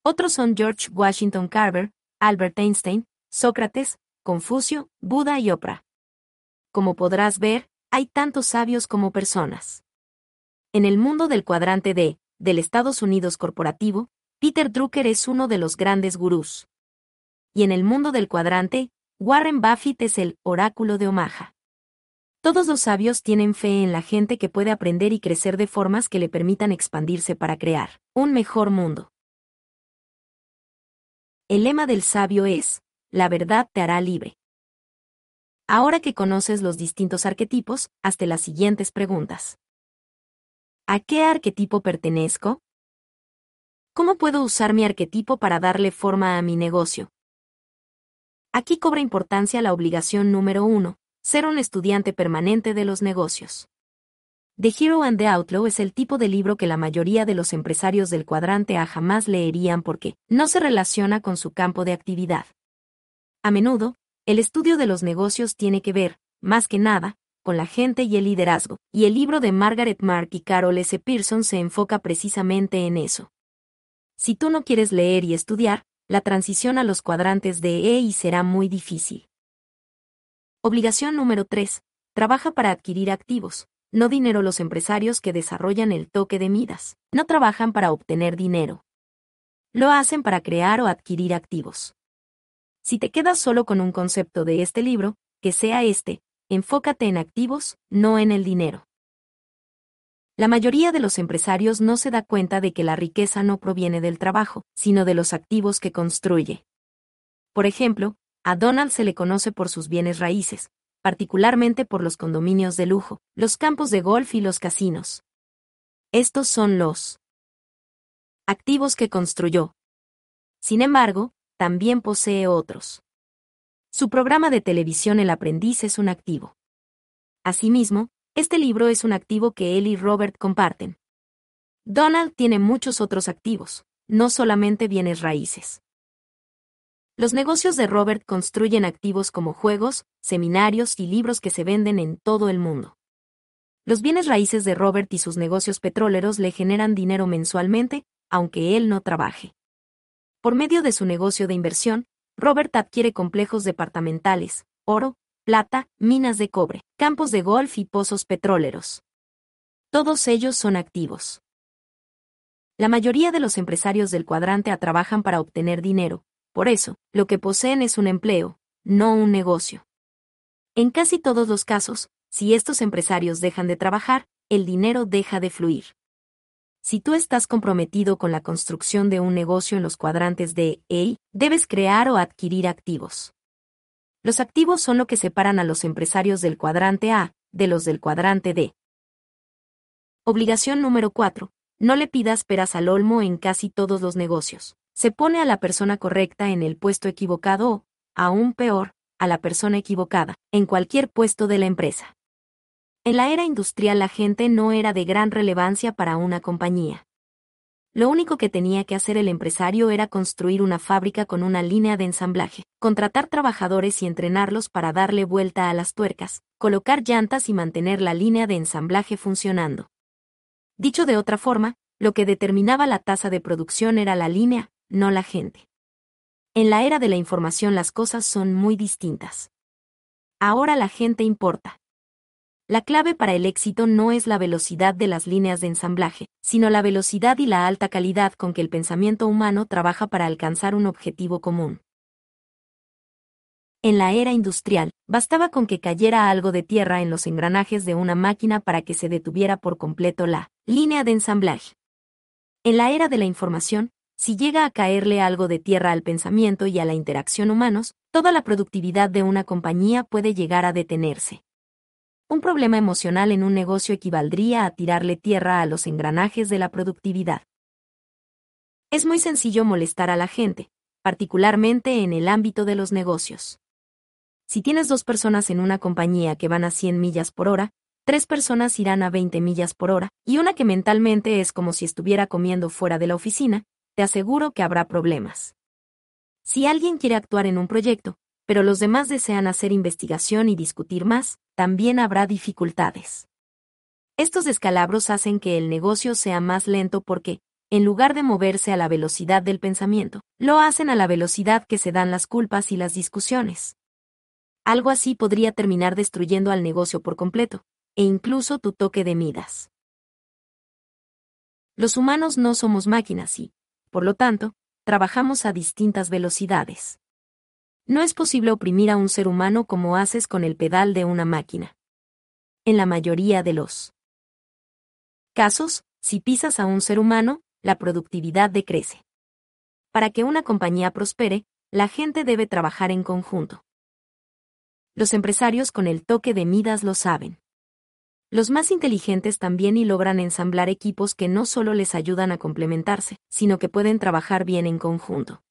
Otros son George Washington Carver, Albert Einstein, Sócrates, Confucio, Buda y Oprah. Como podrás ver, hay tantos sabios como personas. En el mundo del cuadrante D, del Estados Unidos corporativo, Peter Drucker es uno de los grandes gurús. Y en el mundo del cuadrante, Warren Buffett es el oráculo de Omaha. Todos los sabios tienen fe en la gente que puede aprender y crecer de formas que le permitan expandirse para crear un mejor mundo. El lema del sabio es, la verdad te hará libre. Ahora que conoces los distintos arquetipos, hazte las siguientes preguntas. ¿A qué arquetipo pertenezco? ¿Cómo puedo usar mi arquetipo para darle forma a mi negocio? Aquí cobra importancia la obligación número uno, ser un estudiante permanente de los negocios. The Hero and the Outlaw es el tipo de libro que la mayoría de los empresarios del cuadrante A jamás leerían porque no se relaciona con su campo de actividad. A menudo, el estudio de los negocios tiene que ver, más que nada, con la gente y el liderazgo, y el libro de Margaret Mark y Carol S. Pearson se enfoca precisamente en eso. Si tú no quieres leer y estudiar, la transición a los cuadrantes de EI será muy difícil. Obligación número 3. Trabaja para adquirir activos, no dinero los empresarios que desarrollan el toque de Midas. No trabajan para obtener dinero. Lo hacen para crear o adquirir activos. Si te quedas solo con un concepto de este libro, que sea este, enfócate en activos, no en el dinero. La mayoría de los empresarios no se da cuenta de que la riqueza no proviene del trabajo, sino de los activos que construye. Por ejemplo, a Donald se le conoce por sus bienes raíces, particularmente por los condominios de lujo, los campos de golf y los casinos. Estos son los activos que construyó. Sin embargo, también posee otros. Su programa de televisión El aprendiz es un activo. Asimismo, este libro es un activo que él y Robert comparten. Donald tiene muchos otros activos, no solamente bienes raíces. Los negocios de Robert construyen activos como juegos, seminarios y libros que se venden en todo el mundo. Los bienes raíces de Robert y sus negocios petroleros le generan dinero mensualmente, aunque él no trabaje. Por medio de su negocio de inversión, Robert adquiere complejos departamentales, oro, plata, minas de cobre, campos de golf y pozos petroleros. Todos ellos son activos. La mayoría de los empresarios del cuadrante trabajan para obtener dinero, por eso, lo que poseen es un empleo, no un negocio. En casi todos los casos, si estos empresarios dejan de trabajar, el dinero deja de fluir. Si tú estás comprometido con la construcción de un negocio en los cuadrantes de A, debes crear o adquirir activos. Los activos son lo que separan a los empresarios del cuadrante A de los del cuadrante D. Obligación número 4. No le pidas peras al olmo en casi todos los negocios. Se pone a la persona correcta en el puesto equivocado o, aún peor, a la persona equivocada, en cualquier puesto de la empresa. En la era industrial la gente no era de gran relevancia para una compañía. Lo único que tenía que hacer el empresario era construir una fábrica con una línea de ensamblaje, contratar trabajadores y entrenarlos para darle vuelta a las tuercas, colocar llantas y mantener la línea de ensamblaje funcionando. Dicho de otra forma, lo que determinaba la tasa de producción era la línea, no la gente. En la era de la información las cosas son muy distintas. Ahora la gente importa. La clave para el éxito no es la velocidad de las líneas de ensamblaje, sino la velocidad y la alta calidad con que el pensamiento humano trabaja para alcanzar un objetivo común. En la era industrial, bastaba con que cayera algo de tierra en los engranajes de una máquina para que se detuviera por completo la línea de ensamblaje. En la era de la información, si llega a caerle algo de tierra al pensamiento y a la interacción humanos, toda la productividad de una compañía puede llegar a detenerse. Un problema emocional en un negocio equivaldría a tirarle tierra a los engranajes de la productividad. Es muy sencillo molestar a la gente, particularmente en el ámbito de los negocios. Si tienes dos personas en una compañía que van a 100 millas por hora, tres personas irán a 20 millas por hora, y una que mentalmente es como si estuviera comiendo fuera de la oficina, te aseguro que habrá problemas. Si alguien quiere actuar en un proyecto, pero los demás desean hacer investigación y discutir más, también habrá dificultades. Estos descalabros hacen que el negocio sea más lento porque, en lugar de moverse a la velocidad del pensamiento, lo hacen a la velocidad que se dan las culpas y las discusiones. Algo así podría terminar destruyendo al negocio por completo, e incluso tu toque de midas. Los humanos no somos máquinas y, por lo tanto, trabajamos a distintas velocidades. No es posible oprimir a un ser humano como haces con el pedal de una máquina. En la mayoría de los casos, si pisas a un ser humano, la productividad decrece. Para que una compañía prospere, la gente debe trabajar en conjunto. Los empresarios con el toque de Midas lo saben. Los más inteligentes también y logran ensamblar equipos que no solo les ayudan a complementarse, sino que pueden trabajar bien en conjunto.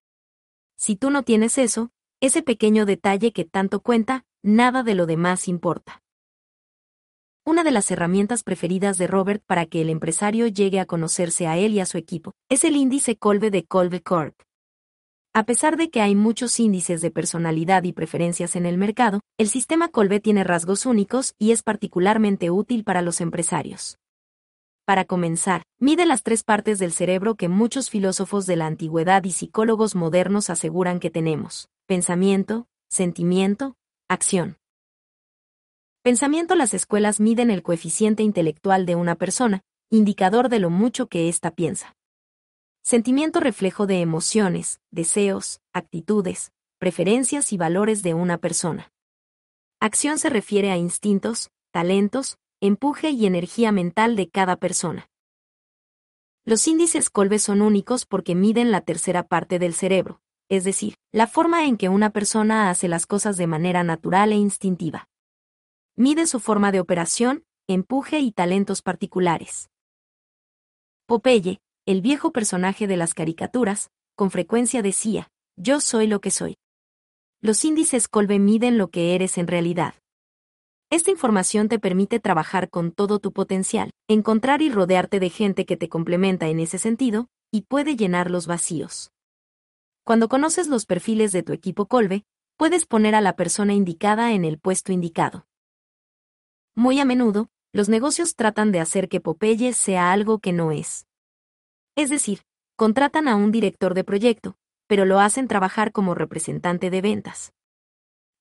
Si tú no tienes eso, ese pequeño detalle que tanto cuenta, nada de lo demás importa. Una de las herramientas preferidas de Robert para que el empresario llegue a conocerse a él y a su equipo es el índice Colbe de Colbe Corp. A pesar de que hay muchos índices de personalidad y preferencias en el mercado, el sistema Colbe tiene rasgos únicos y es particularmente útil para los empresarios. Para comenzar, mide las tres partes del cerebro que muchos filósofos de la antigüedad y psicólogos modernos aseguran que tenemos. Pensamiento, sentimiento, acción. Pensamiento Las escuelas miden el coeficiente intelectual de una persona, indicador de lo mucho que ésta piensa. Sentimiento reflejo de emociones, deseos, actitudes, preferencias y valores de una persona. Acción se refiere a instintos, talentos, empuje y energía mental de cada persona. Los índices Colbe son únicos porque miden la tercera parte del cerebro, es decir, la forma en que una persona hace las cosas de manera natural e instintiva. Mide su forma de operación, empuje y talentos particulares. Popeye, el viejo personaje de las caricaturas, con frecuencia decía, yo soy lo que soy. Los índices Colbe miden lo que eres en realidad. Esta información te permite trabajar con todo tu potencial, encontrar y rodearte de gente que te complementa en ese sentido, y puede llenar los vacíos. Cuando conoces los perfiles de tu equipo Colbe, puedes poner a la persona indicada en el puesto indicado. Muy a menudo, los negocios tratan de hacer que Popeye sea algo que no es. Es decir, contratan a un director de proyecto, pero lo hacen trabajar como representante de ventas.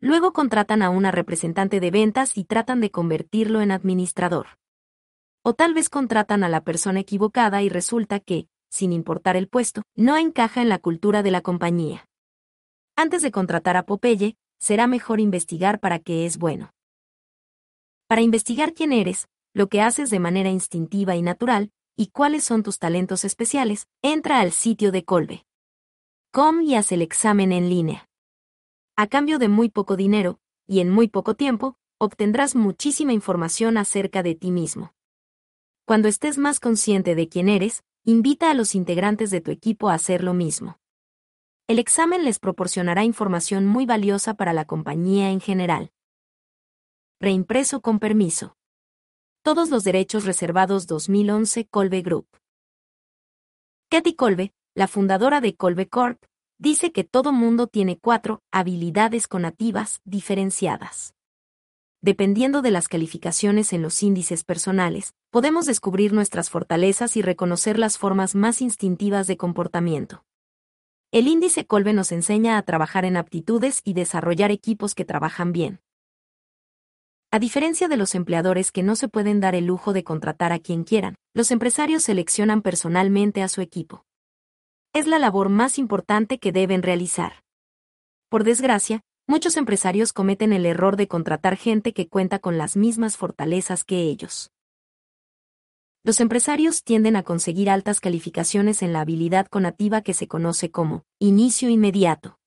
Luego contratan a una representante de ventas y tratan de convertirlo en administrador. O tal vez contratan a la persona equivocada y resulta que, sin importar el puesto, no encaja en la cultura de la compañía. Antes de contratar a Popeye, será mejor investigar para qué es bueno. Para investigar quién eres, lo que haces de manera instintiva y natural, y cuáles son tus talentos especiales, entra al sitio de Colbe. Com y haz el examen en línea. A cambio de muy poco dinero, y en muy poco tiempo, obtendrás muchísima información acerca de ti mismo. Cuando estés más consciente de quién eres, invita a los integrantes de tu equipo a hacer lo mismo. El examen les proporcionará información muy valiosa para la compañía en general. Reimpreso con permiso. Todos los derechos reservados 2011 Colbe Group. Katy Colbe, la fundadora de Colbe Corp, dice que todo mundo tiene cuatro habilidades conativas diferenciadas. Dependiendo de las calificaciones en los índices personales, podemos descubrir nuestras fortalezas y reconocer las formas más instintivas de comportamiento. El índice Colbe nos enseña a trabajar en aptitudes y desarrollar equipos que trabajan bien. A diferencia de los empleadores que no se pueden dar el lujo de contratar a quien quieran, los empresarios seleccionan personalmente a su equipo. Es la labor más importante que deben realizar. Por desgracia, Muchos empresarios cometen el error de contratar gente que cuenta con las mismas fortalezas que ellos. Los empresarios tienden a conseguir altas calificaciones en la habilidad conativa que se conoce como inicio inmediato.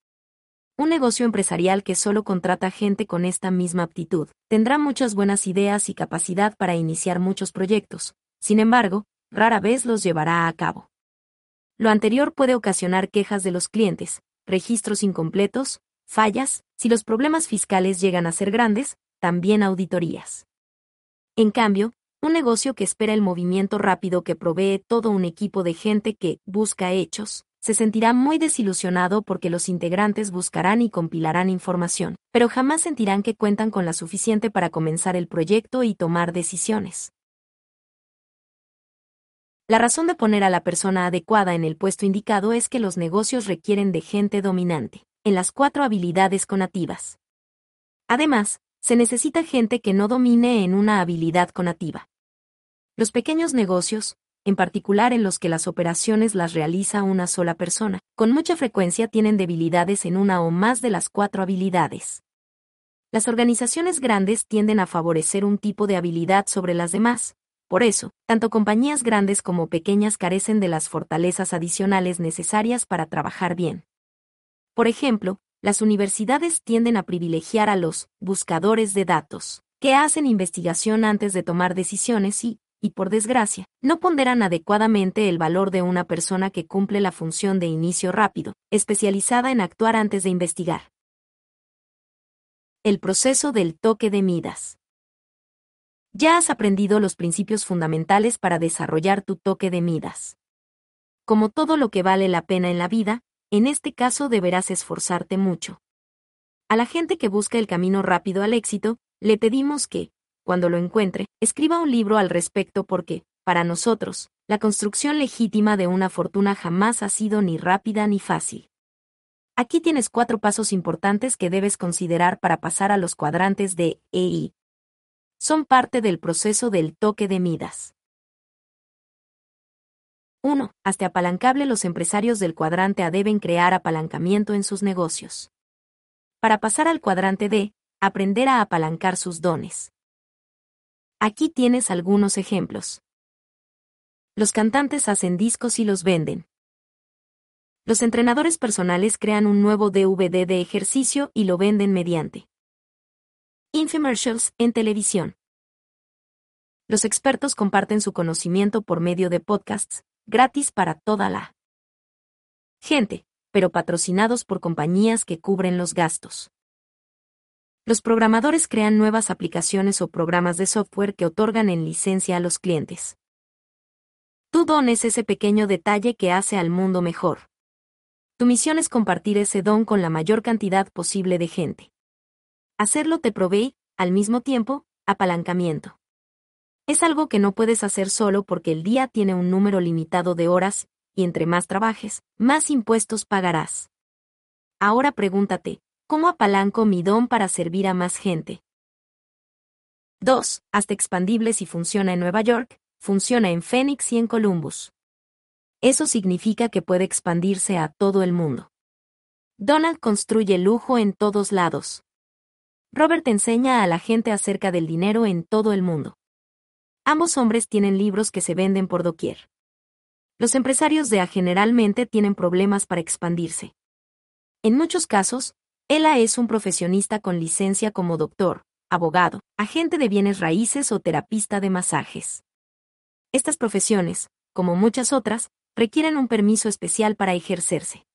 Un negocio empresarial que solo contrata gente con esta misma aptitud tendrá muchas buenas ideas y capacidad para iniciar muchos proyectos, sin embargo, rara vez los llevará a cabo. Lo anterior puede ocasionar quejas de los clientes, registros incompletos, fallas, si los problemas fiscales llegan a ser grandes, también auditorías. En cambio, un negocio que espera el movimiento rápido que provee todo un equipo de gente que busca hechos, se sentirá muy desilusionado porque los integrantes buscarán y compilarán información, pero jamás sentirán que cuentan con la suficiente para comenzar el proyecto y tomar decisiones. La razón de poner a la persona adecuada en el puesto indicado es que los negocios requieren de gente dominante, en las cuatro habilidades conativas. Además, se necesita gente que no domine en una habilidad conativa. Los pequeños negocios, en particular en los que las operaciones las realiza una sola persona, con mucha frecuencia tienen debilidades en una o más de las cuatro habilidades. Las organizaciones grandes tienden a favorecer un tipo de habilidad sobre las demás. Por eso, tanto compañías grandes como pequeñas carecen de las fortalezas adicionales necesarias para trabajar bien. Por ejemplo, las universidades tienden a privilegiar a los buscadores de datos, que hacen investigación antes de tomar decisiones y, y por desgracia, no ponderan adecuadamente el valor de una persona que cumple la función de inicio rápido, especializada en actuar antes de investigar. El proceso del toque de Midas. Ya has aprendido los principios fundamentales para desarrollar tu toque de Midas. Como todo lo que vale la pena en la vida, en este caso deberás esforzarte mucho. A la gente que busca el camino rápido al éxito, le pedimos que, cuando lo encuentre, escriba un libro al respecto porque, para nosotros, la construcción legítima de una fortuna jamás ha sido ni rápida ni fácil. Aquí tienes cuatro pasos importantes que debes considerar para pasar a los cuadrantes de EI. Son parte del proceso del toque de Midas. 1. Hasta apalancable los empresarios del cuadrante A deben crear apalancamiento en sus negocios. Para pasar al cuadrante D, aprender a apalancar sus dones. Aquí tienes algunos ejemplos. Los cantantes hacen discos y los venden. Los entrenadores personales crean un nuevo DVD de ejercicio y lo venden mediante infomercials en televisión. Los expertos comparten su conocimiento por medio de podcasts, gratis para toda la gente, pero patrocinados por compañías que cubren los gastos. Los programadores crean nuevas aplicaciones o programas de software que otorgan en licencia a los clientes. Tu don es ese pequeño detalle que hace al mundo mejor. Tu misión es compartir ese don con la mayor cantidad posible de gente. Hacerlo te provee, al mismo tiempo, apalancamiento. Es algo que no puedes hacer solo porque el día tiene un número limitado de horas, y entre más trabajes, más impuestos pagarás. Ahora pregúntate, ¿Cómo apalanco mi don para servir a más gente? 2. Hasta expandible si funciona en Nueva York, funciona en Phoenix y en Columbus. Eso significa que puede expandirse a todo el mundo. Donald construye lujo en todos lados. Robert enseña a la gente acerca del dinero en todo el mundo. Ambos hombres tienen libros que se venden por doquier. Los empresarios de A generalmente tienen problemas para expandirse. En muchos casos, ella es un profesionista con licencia como doctor, abogado, agente de bienes raíces o terapista de masajes. Estas profesiones, como muchas otras, requieren un permiso especial para ejercerse.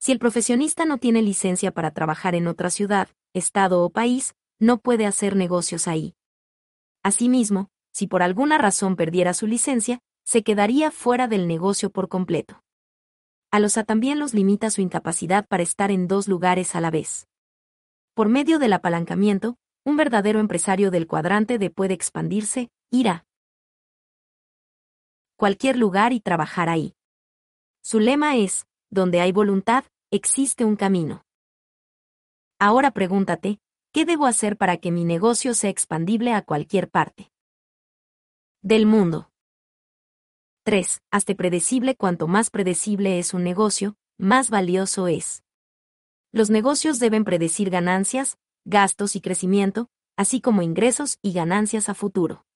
Si el profesionista no tiene licencia para trabajar en otra ciudad, estado o país, no puede hacer negocios ahí. Asimismo, si por alguna razón perdiera su licencia, se quedaría fuera del negocio por completo. A los A también los limita su incapacidad para estar en dos lugares a la vez. Por medio del apalancamiento, un verdadero empresario del cuadrante D puede expandirse, ir a cualquier lugar y trabajar ahí. Su lema es, donde hay voluntad, existe un camino. Ahora pregúntate, ¿qué debo hacer para que mi negocio sea expandible a cualquier parte del mundo? 3. Hazte predecible cuanto más predecible es un negocio, más valioso es. Los negocios deben predecir ganancias, gastos y crecimiento, así como ingresos y ganancias a futuro.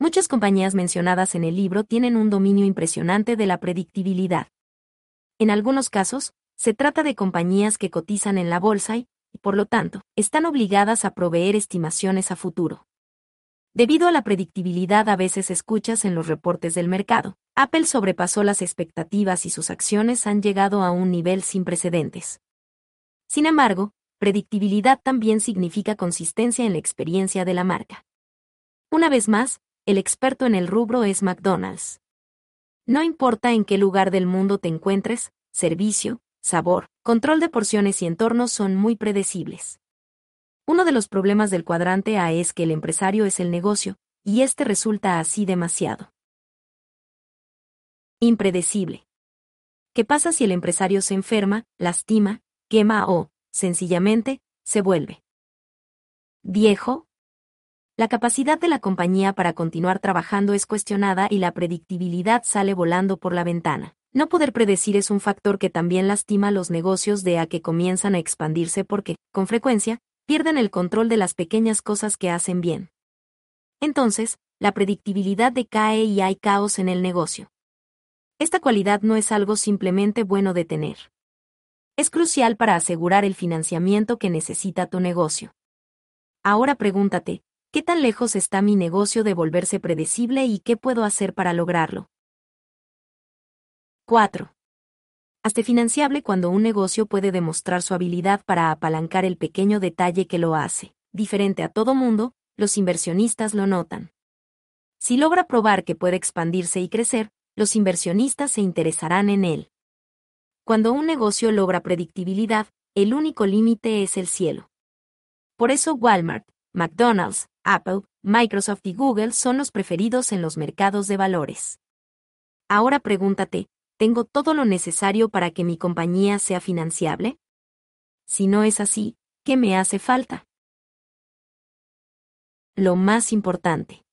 Muchas compañías mencionadas en el libro tienen un dominio impresionante de la predictibilidad. En algunos casos, se trata de compañías que cotizan en la bolsa y, por lo tanto, están obligadas a proveer estimaciones a futuro. Debido a la predictibilidad a veces escuchas en los reportes del mercado, Apple sobrepasó las expectativas y sus acciones han llegado a un nivel sin precedentes. Sin embargo, predictibilidad también significa consistencia en la experiencia de la marca. Una vez más, el experto en el rubro es McDonald's. No importa en qué lugar del mundo te encuentres, servicio, sabor, control de porciones y entornos son muy predecibles. Uno de los problemas del cuadrante A es que el empresario es el negocio, y este resulta así demasiado. Impredecible. ¿Qué pasa si el empresario se enferma, lastima, quema o, sencillamente, se vuelve viejo? La capacidad de la compañía para continuar trabajando es cuestionada y la predictibilidad sale volando por la ventana. No poder predecir es un factor que también lastima los negocios de a que comienzan a expandirse porque, con frecuencia, pierden el control de las pequeñas cosas que hacen bien. Entonces, la predictibilidad decae y hay caos en el negocio. Esta cualidad no es algo simplemente bueno de tener. Es crucial para asegurar el financiamiento que necesita tu negocio. Ahora pregúntate, ¿qué tan lejos está mi negocio de volverse predecible y qué puedo hacer para lograrlo? 4. Hazte financiable cuando un negocio puede demostrar su habilidad para apalancar el pequeño detalle que lo hace. Diferente a todo mundo, los inversionistas lo notan. Si logra probar que puede expandirse y crecer, los inversionistas se interesarán en él. Cuando un negocio logra predictibilidad, el único límite es el cielo. Por eso Walmart, McDonald's, Apple, Microsoft y Google son los preferidos en los mercados de valores. Ahora pregúntate, ¿Tengo todo lo necesario para que mi compañía sea financiable? Si no es así, ¿qué me hace falta? Lo más importante.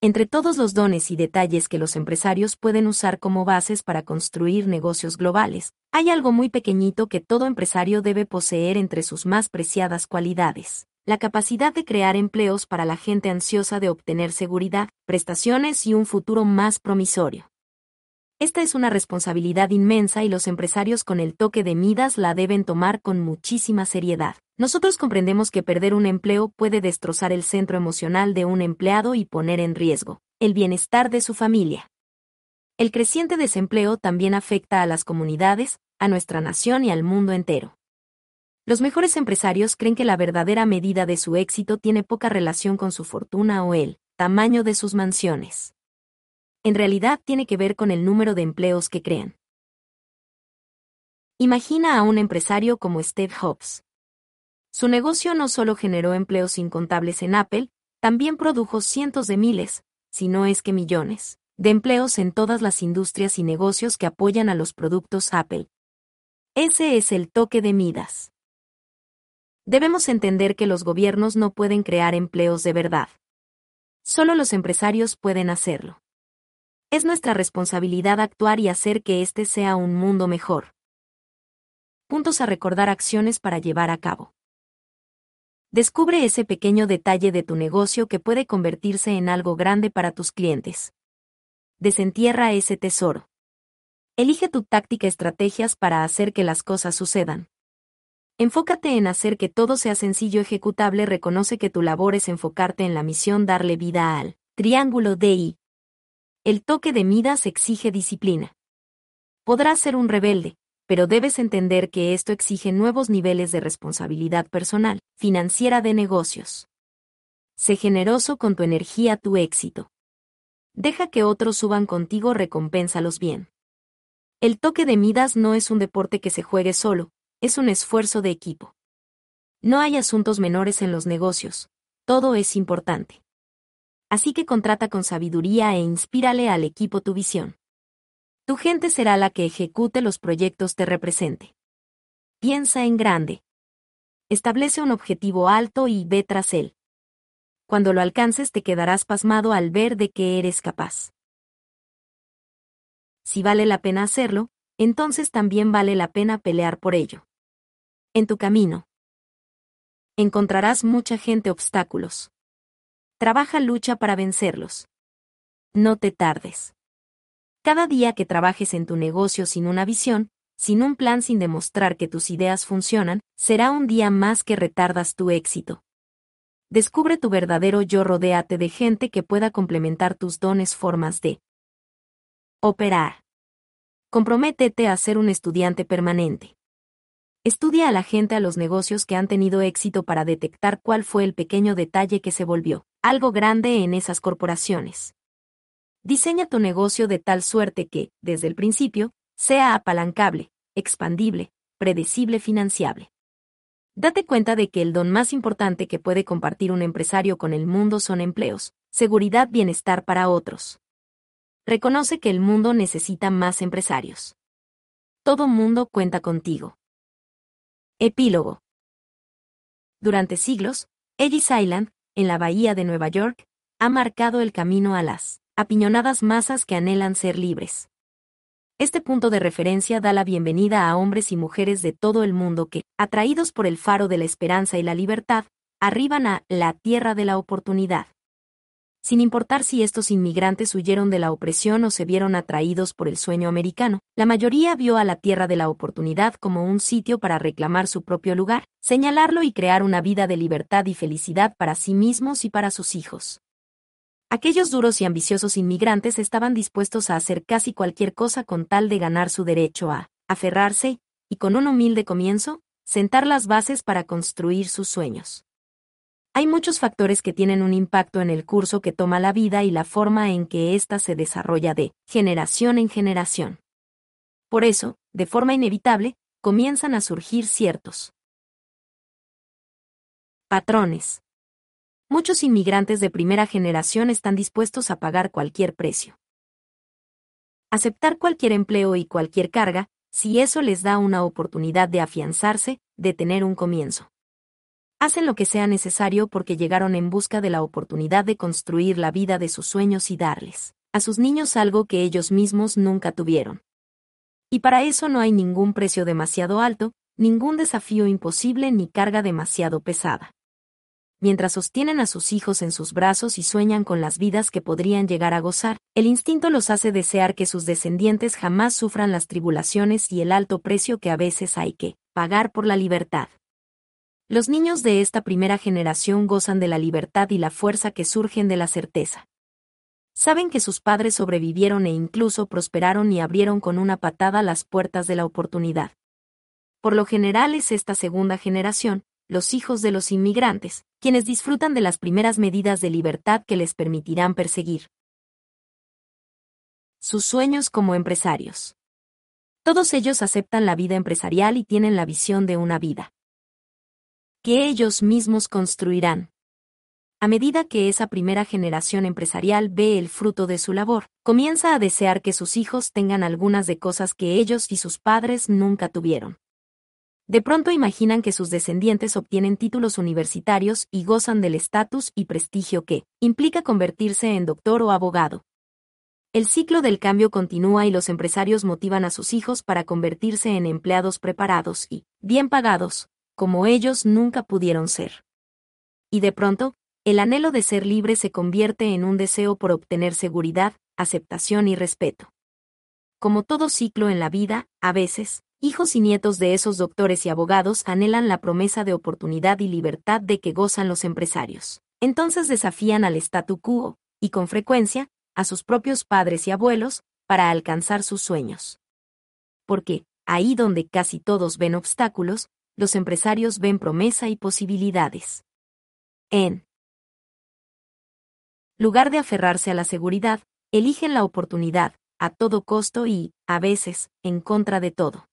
Entre todos los dones y detalles que los empresarios pueden usar como bases para construir negocios globales, hay algo muy pequeñito que todo empresario debe poseer entre sus más preciadas cualidades. La capacidad de crear empleos para la gente ansiosa de obtener seguridad, prestaciones y un futuro más promisorio. Esta es una responsabilidad inmensa y los empresarios con el toque de Midas la deben tomar con muchísima seriedad. Nosotros comprendemos que perder un empleo puede destrozar el centro emocional de un empleado y poner en riesgo el bienestar de su familia. El creciente desempleo también afecta a las comunidades, a nuestra nación y al mundo entero. Los mejores empresarios creen que la verdadera medida de su éxito tiene poca relación con su fortuna o el tamaño de sus mansiones en realidad tiene que ver con el número de empleos que crean. Imagina a un empresario como Steve Jobs. Su negocio no solo generó empleos incontables en Apple, también produjo cientos de miles, si no es que millones, de empleos en todas las industrias y negocios que apoyan a los productos Apple. Ese es el toque de Midas. Debemos entender que los gobiernos no pueden crear empleos de verdad. Solo los empresarios pueden hacerlo. Es nuestra responsabilidad actuar y hacer que este sea un mundo mejor. Puntos a recordar acciones para llevar a cabo. Descubre ese pequeño detalle de tu negocio que puede convertirse en algo grande para tus clientes. Desentierra ese tesoro. Elige tu táctica estrategias para hacer que las cosas sucedan. Enfócate en hacer que todo sea sencillo ejecutable. Reconoce que tu labor es enfocarte en la misión darle vida al triángulo DI. El toque de Midas exige disciplina. Podrás ser un rebelde, pero debes entender que esto exige nuevos niveles de responsabilidad personal, financiera de negocios. Sé generoso con tu energía, tu éxito. Deja que otros suban contigo, recompénsalos bien. El toque de Midas no es un deporte que se juegue solo, es un esfuerzo de equipo. No hay asuntos menores en los negocios, todo es importante así que contrata con sabiduría e inspírale al equipo tu visión. Tu gente será la que ejecute los proyectos te represente. Piensa en grande. Establece un objetivo alto y ve tras él. Cuando lo alcances te quedarás pasmado al ver de qué eres capaz. Si vale la pena hacerlo, entonces también vale la pena pelear por ello. En tu camino. Encontrarás mucha gente obstáculos. Trabaja lucha para vencerlos. No te tardes. Cada día que trabajes en tu negocio sin una visión, sin un plan sin demostrar que tus ideas funcionan, será un día más que retardas tu éxito. Descubre tu verdadero yo, rodéate de gente que pueda complementar tus dones, formas de operar. Comprométete a ser un estudiante permanente. Estudia a la gente a los negocios que han tenido éxito para detectar cuál fue el pequeño detalle que se volvió algo grande en esas corporaciones. Diseña tu negocio de tal suerte que, desde el principio, sea apalancable, expandible, predecible, financiable. Date cuenta de que el don más importante que puede compartir un empresario con el mundo son empleos, seguridad, bienestar para otros. Reconoce que el mundo necesita más empresarios. Todo mundo cuenta contigo. Epílogo. Durante siglos, Ellis Island, en la bahía de Nueva York, ha marcado el camino a las apiñonadas masas que anhelan ser libres. Este punto de referencia da la bienvenida a hombres y mujeres de todo el mundo que, atraídos por el faro de la esperanza y la libertad, arriban a la tierra de la oportunidad. Sin importar si estos inmigrantes huyeron de la opresión o se vieron atraídos por el sueño americano, la mayoría vio a la tierra de la oportunidad como un sitio para reclamar su propio lugar, señalarlo y crear una vida de libertad y felicidad para sí mismos y para sus hijos. Aquellos duros y ambiciosos inmigrantes estaban dispuestos a hacer casi cualquier cosa con tal de ganar su derecho a aferrarse, y con un humilde comienzo, sentar las bases para construir sus sueños. Hay muchos factores que tienen un impacto en el curso que toma la vida y la forma en que ésta se desarrolla de generación en generación. Por eso, de forma inevitable, comienzan a surgir ciertos patrones muchos inmigrantes de primera generación están dispuestos a pagar cualquier precio. Aceptar cualquier empleo y cualquier carga, si eso les da una oportunidad de afianzarse, de tener un comienzo. Hacen lo que sea necesario porque llegaron en busca de la oportunidad de construir la vida de sus sueños y darles a sus niños algo que ellos mismos nunca tuvieron. Y para eso no hay ningún precio demasiado alto, ningún desafío imposible ni carga demasiado pesada mientras sostienen a sus hijos en sus brazos y sueñan con las vidas que podrían llegar a gozar, el instinto los hace desear que sus descendientes jamás sufran las tribulaciones y el alto precio que a veces hay que pagar por la libertad. Los niños de esta primera generación gozan de la libertad y la fuerza que surgen de la certeza. Saben que sus padres sobrevivieron e incluso prosperaron y abrieron con una patada las puertas de la oportunidad. Por lo general es esta segunda generación, los hijos de los inmigrantes, quienes disfrutan de las primeras medidas de libertad que les permitirán perseguir sus sueños como empresarios. Todos ellos aceptan la vida empresarial y tienen la visión de una vida que ellos mismos construirán. A medida que esa primera generación empresarial ve el fruto de su labor, comienza a desear que sus hijos tengan algunas de cosas que ellos y sus padres nunca tuvieron. De pronto imaginan que sus descendientes obtienen títulos universitarios y gozan del estatus y prestigio que implica convertirse en doctor o abogado. El ciclo del cambio continúa y los empresarios motivan a sus hijos para convertirse en empleados preparados y bien pagados, como ellos nunca pudieron ser. Y de pronto, el anhelo de ser libre se convierte en un deseo por obtener seguridad, aceptación y respeto. Como todo ciclo en la vida, a veces, hijos y nietos de esos doctores y abogados anhelan la promesa de oportunidad y libertad de que gozan los empresarios. Entonces desafían al statu quo, y con frecuencia, a sus propios padres y abuelos, para alcanzar sus sueños. Porque, ahí donde casi todos ven obstáculos, los empresarios ven promesa y posibilidades. En lugar de aferrarse a la seguridad, eligen la oportunidad, a todo costo y, a veces, en contra de todo.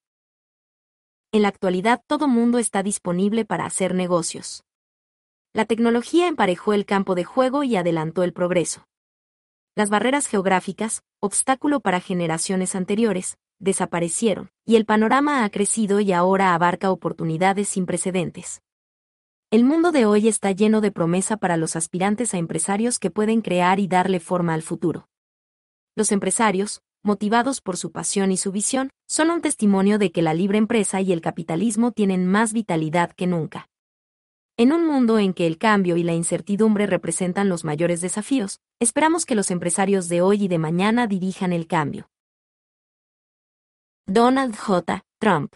En la actualidad todo mundo está disponible para hacer negocios. La tecnología emparejó el campo de juego y adelantó el progreso. Las barreras geográficas, obstáculo para generaciones anteriores, desaparecieron, y el panorama ha crecido y ahora abarca oportunidades sin precedentes. El mundo de hoy está lleno de promesa para los aspirantes a empresarios que pueden crear y darle forma al futuro. Los empresarios, motivados por su pasión y su visión, son un testimonio de que la libre empresa y el capitalismo tienen más vitalidad que nunca. En un mundo en que el cambio y la incertidumbre representan los mayores desafíos, esperamos que los empresarios de hoy y de mañana dirijan el cambio. Donald J. Trump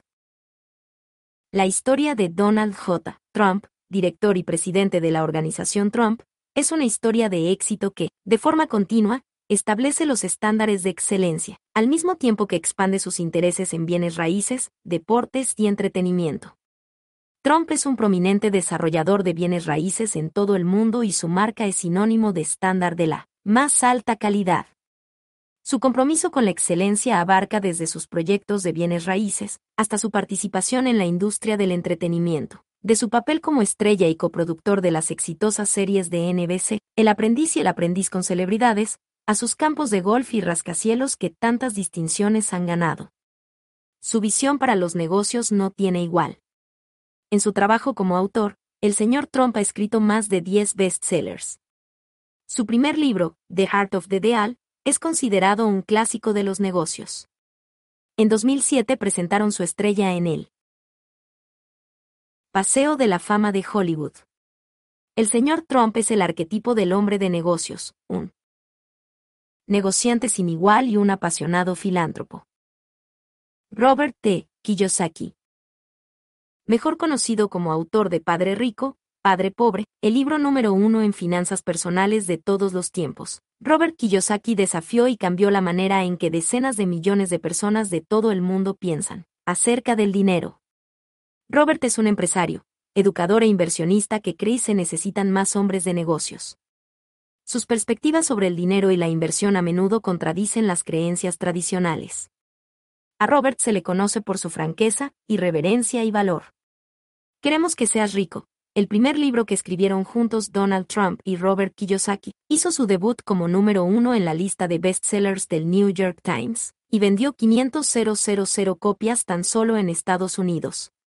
La historia de Donald J. Trump, director y presidente de la organización Trump, es una historia de éxito que, de forma continua, establece los estándares de excelencia, al mismo tiempo que expande sus intereses en bienes raíces, deportes y entretenimiento. Trump es un prominente desarrollador de bienes raíces en todo el mundo y su marca es sinónimo de estándar de la más alta calidad. Su compromiso con la excelencia abarca desde sus proyectos de bienes raíces hasta su participación en la industria del entretenimiento. De su papel como estrella y coproductor de las exitosas series de NBC, El aprendiz y el aprendiz con celebridades, a sus campos de golf y rascacielos que tantas distinciones han ganado. Su visión para los negocios no tiene igual. En su trabajo como autor, el señor Trump ha escrito más de 10 bestsellers. Su primer libro, The Heart of the Deal, es considerado un clásico de los negocios. En 2007 presentaron su estrella en él. Paseo de la Fama de Hollywood. El señor Trump es el arquetipo del hombre de negocios, un negociante sin igual y un apasionado filántropo. Robert T. Kiyosaki. Mejor conocido como autor de Padre Rico, Padre Pobre, el libro número uno en finanzas personales de todos los tiempos. Robert Kiyosaki desafió y cambió la manera en que decenas de millones de personas de todo el mundo piensan acerca del dinero. Robert es un empresario, educador e inversionista que cree se necesitan más hombres de negocios. Sus perspectivas sobre el dinero y la inversión a menudo contradicen las creencias tradicionales. A Robert se le conoce por su franqueza, irreverencia y valor. Queremos que seas rico. El primer libro que escribieron juntos Donald Trump y Robert Kiyosaki hizo su debut como número uno en la lista de bestsellers del New York Times, y vendió 500,000 copias tan solo en Estados Unidos.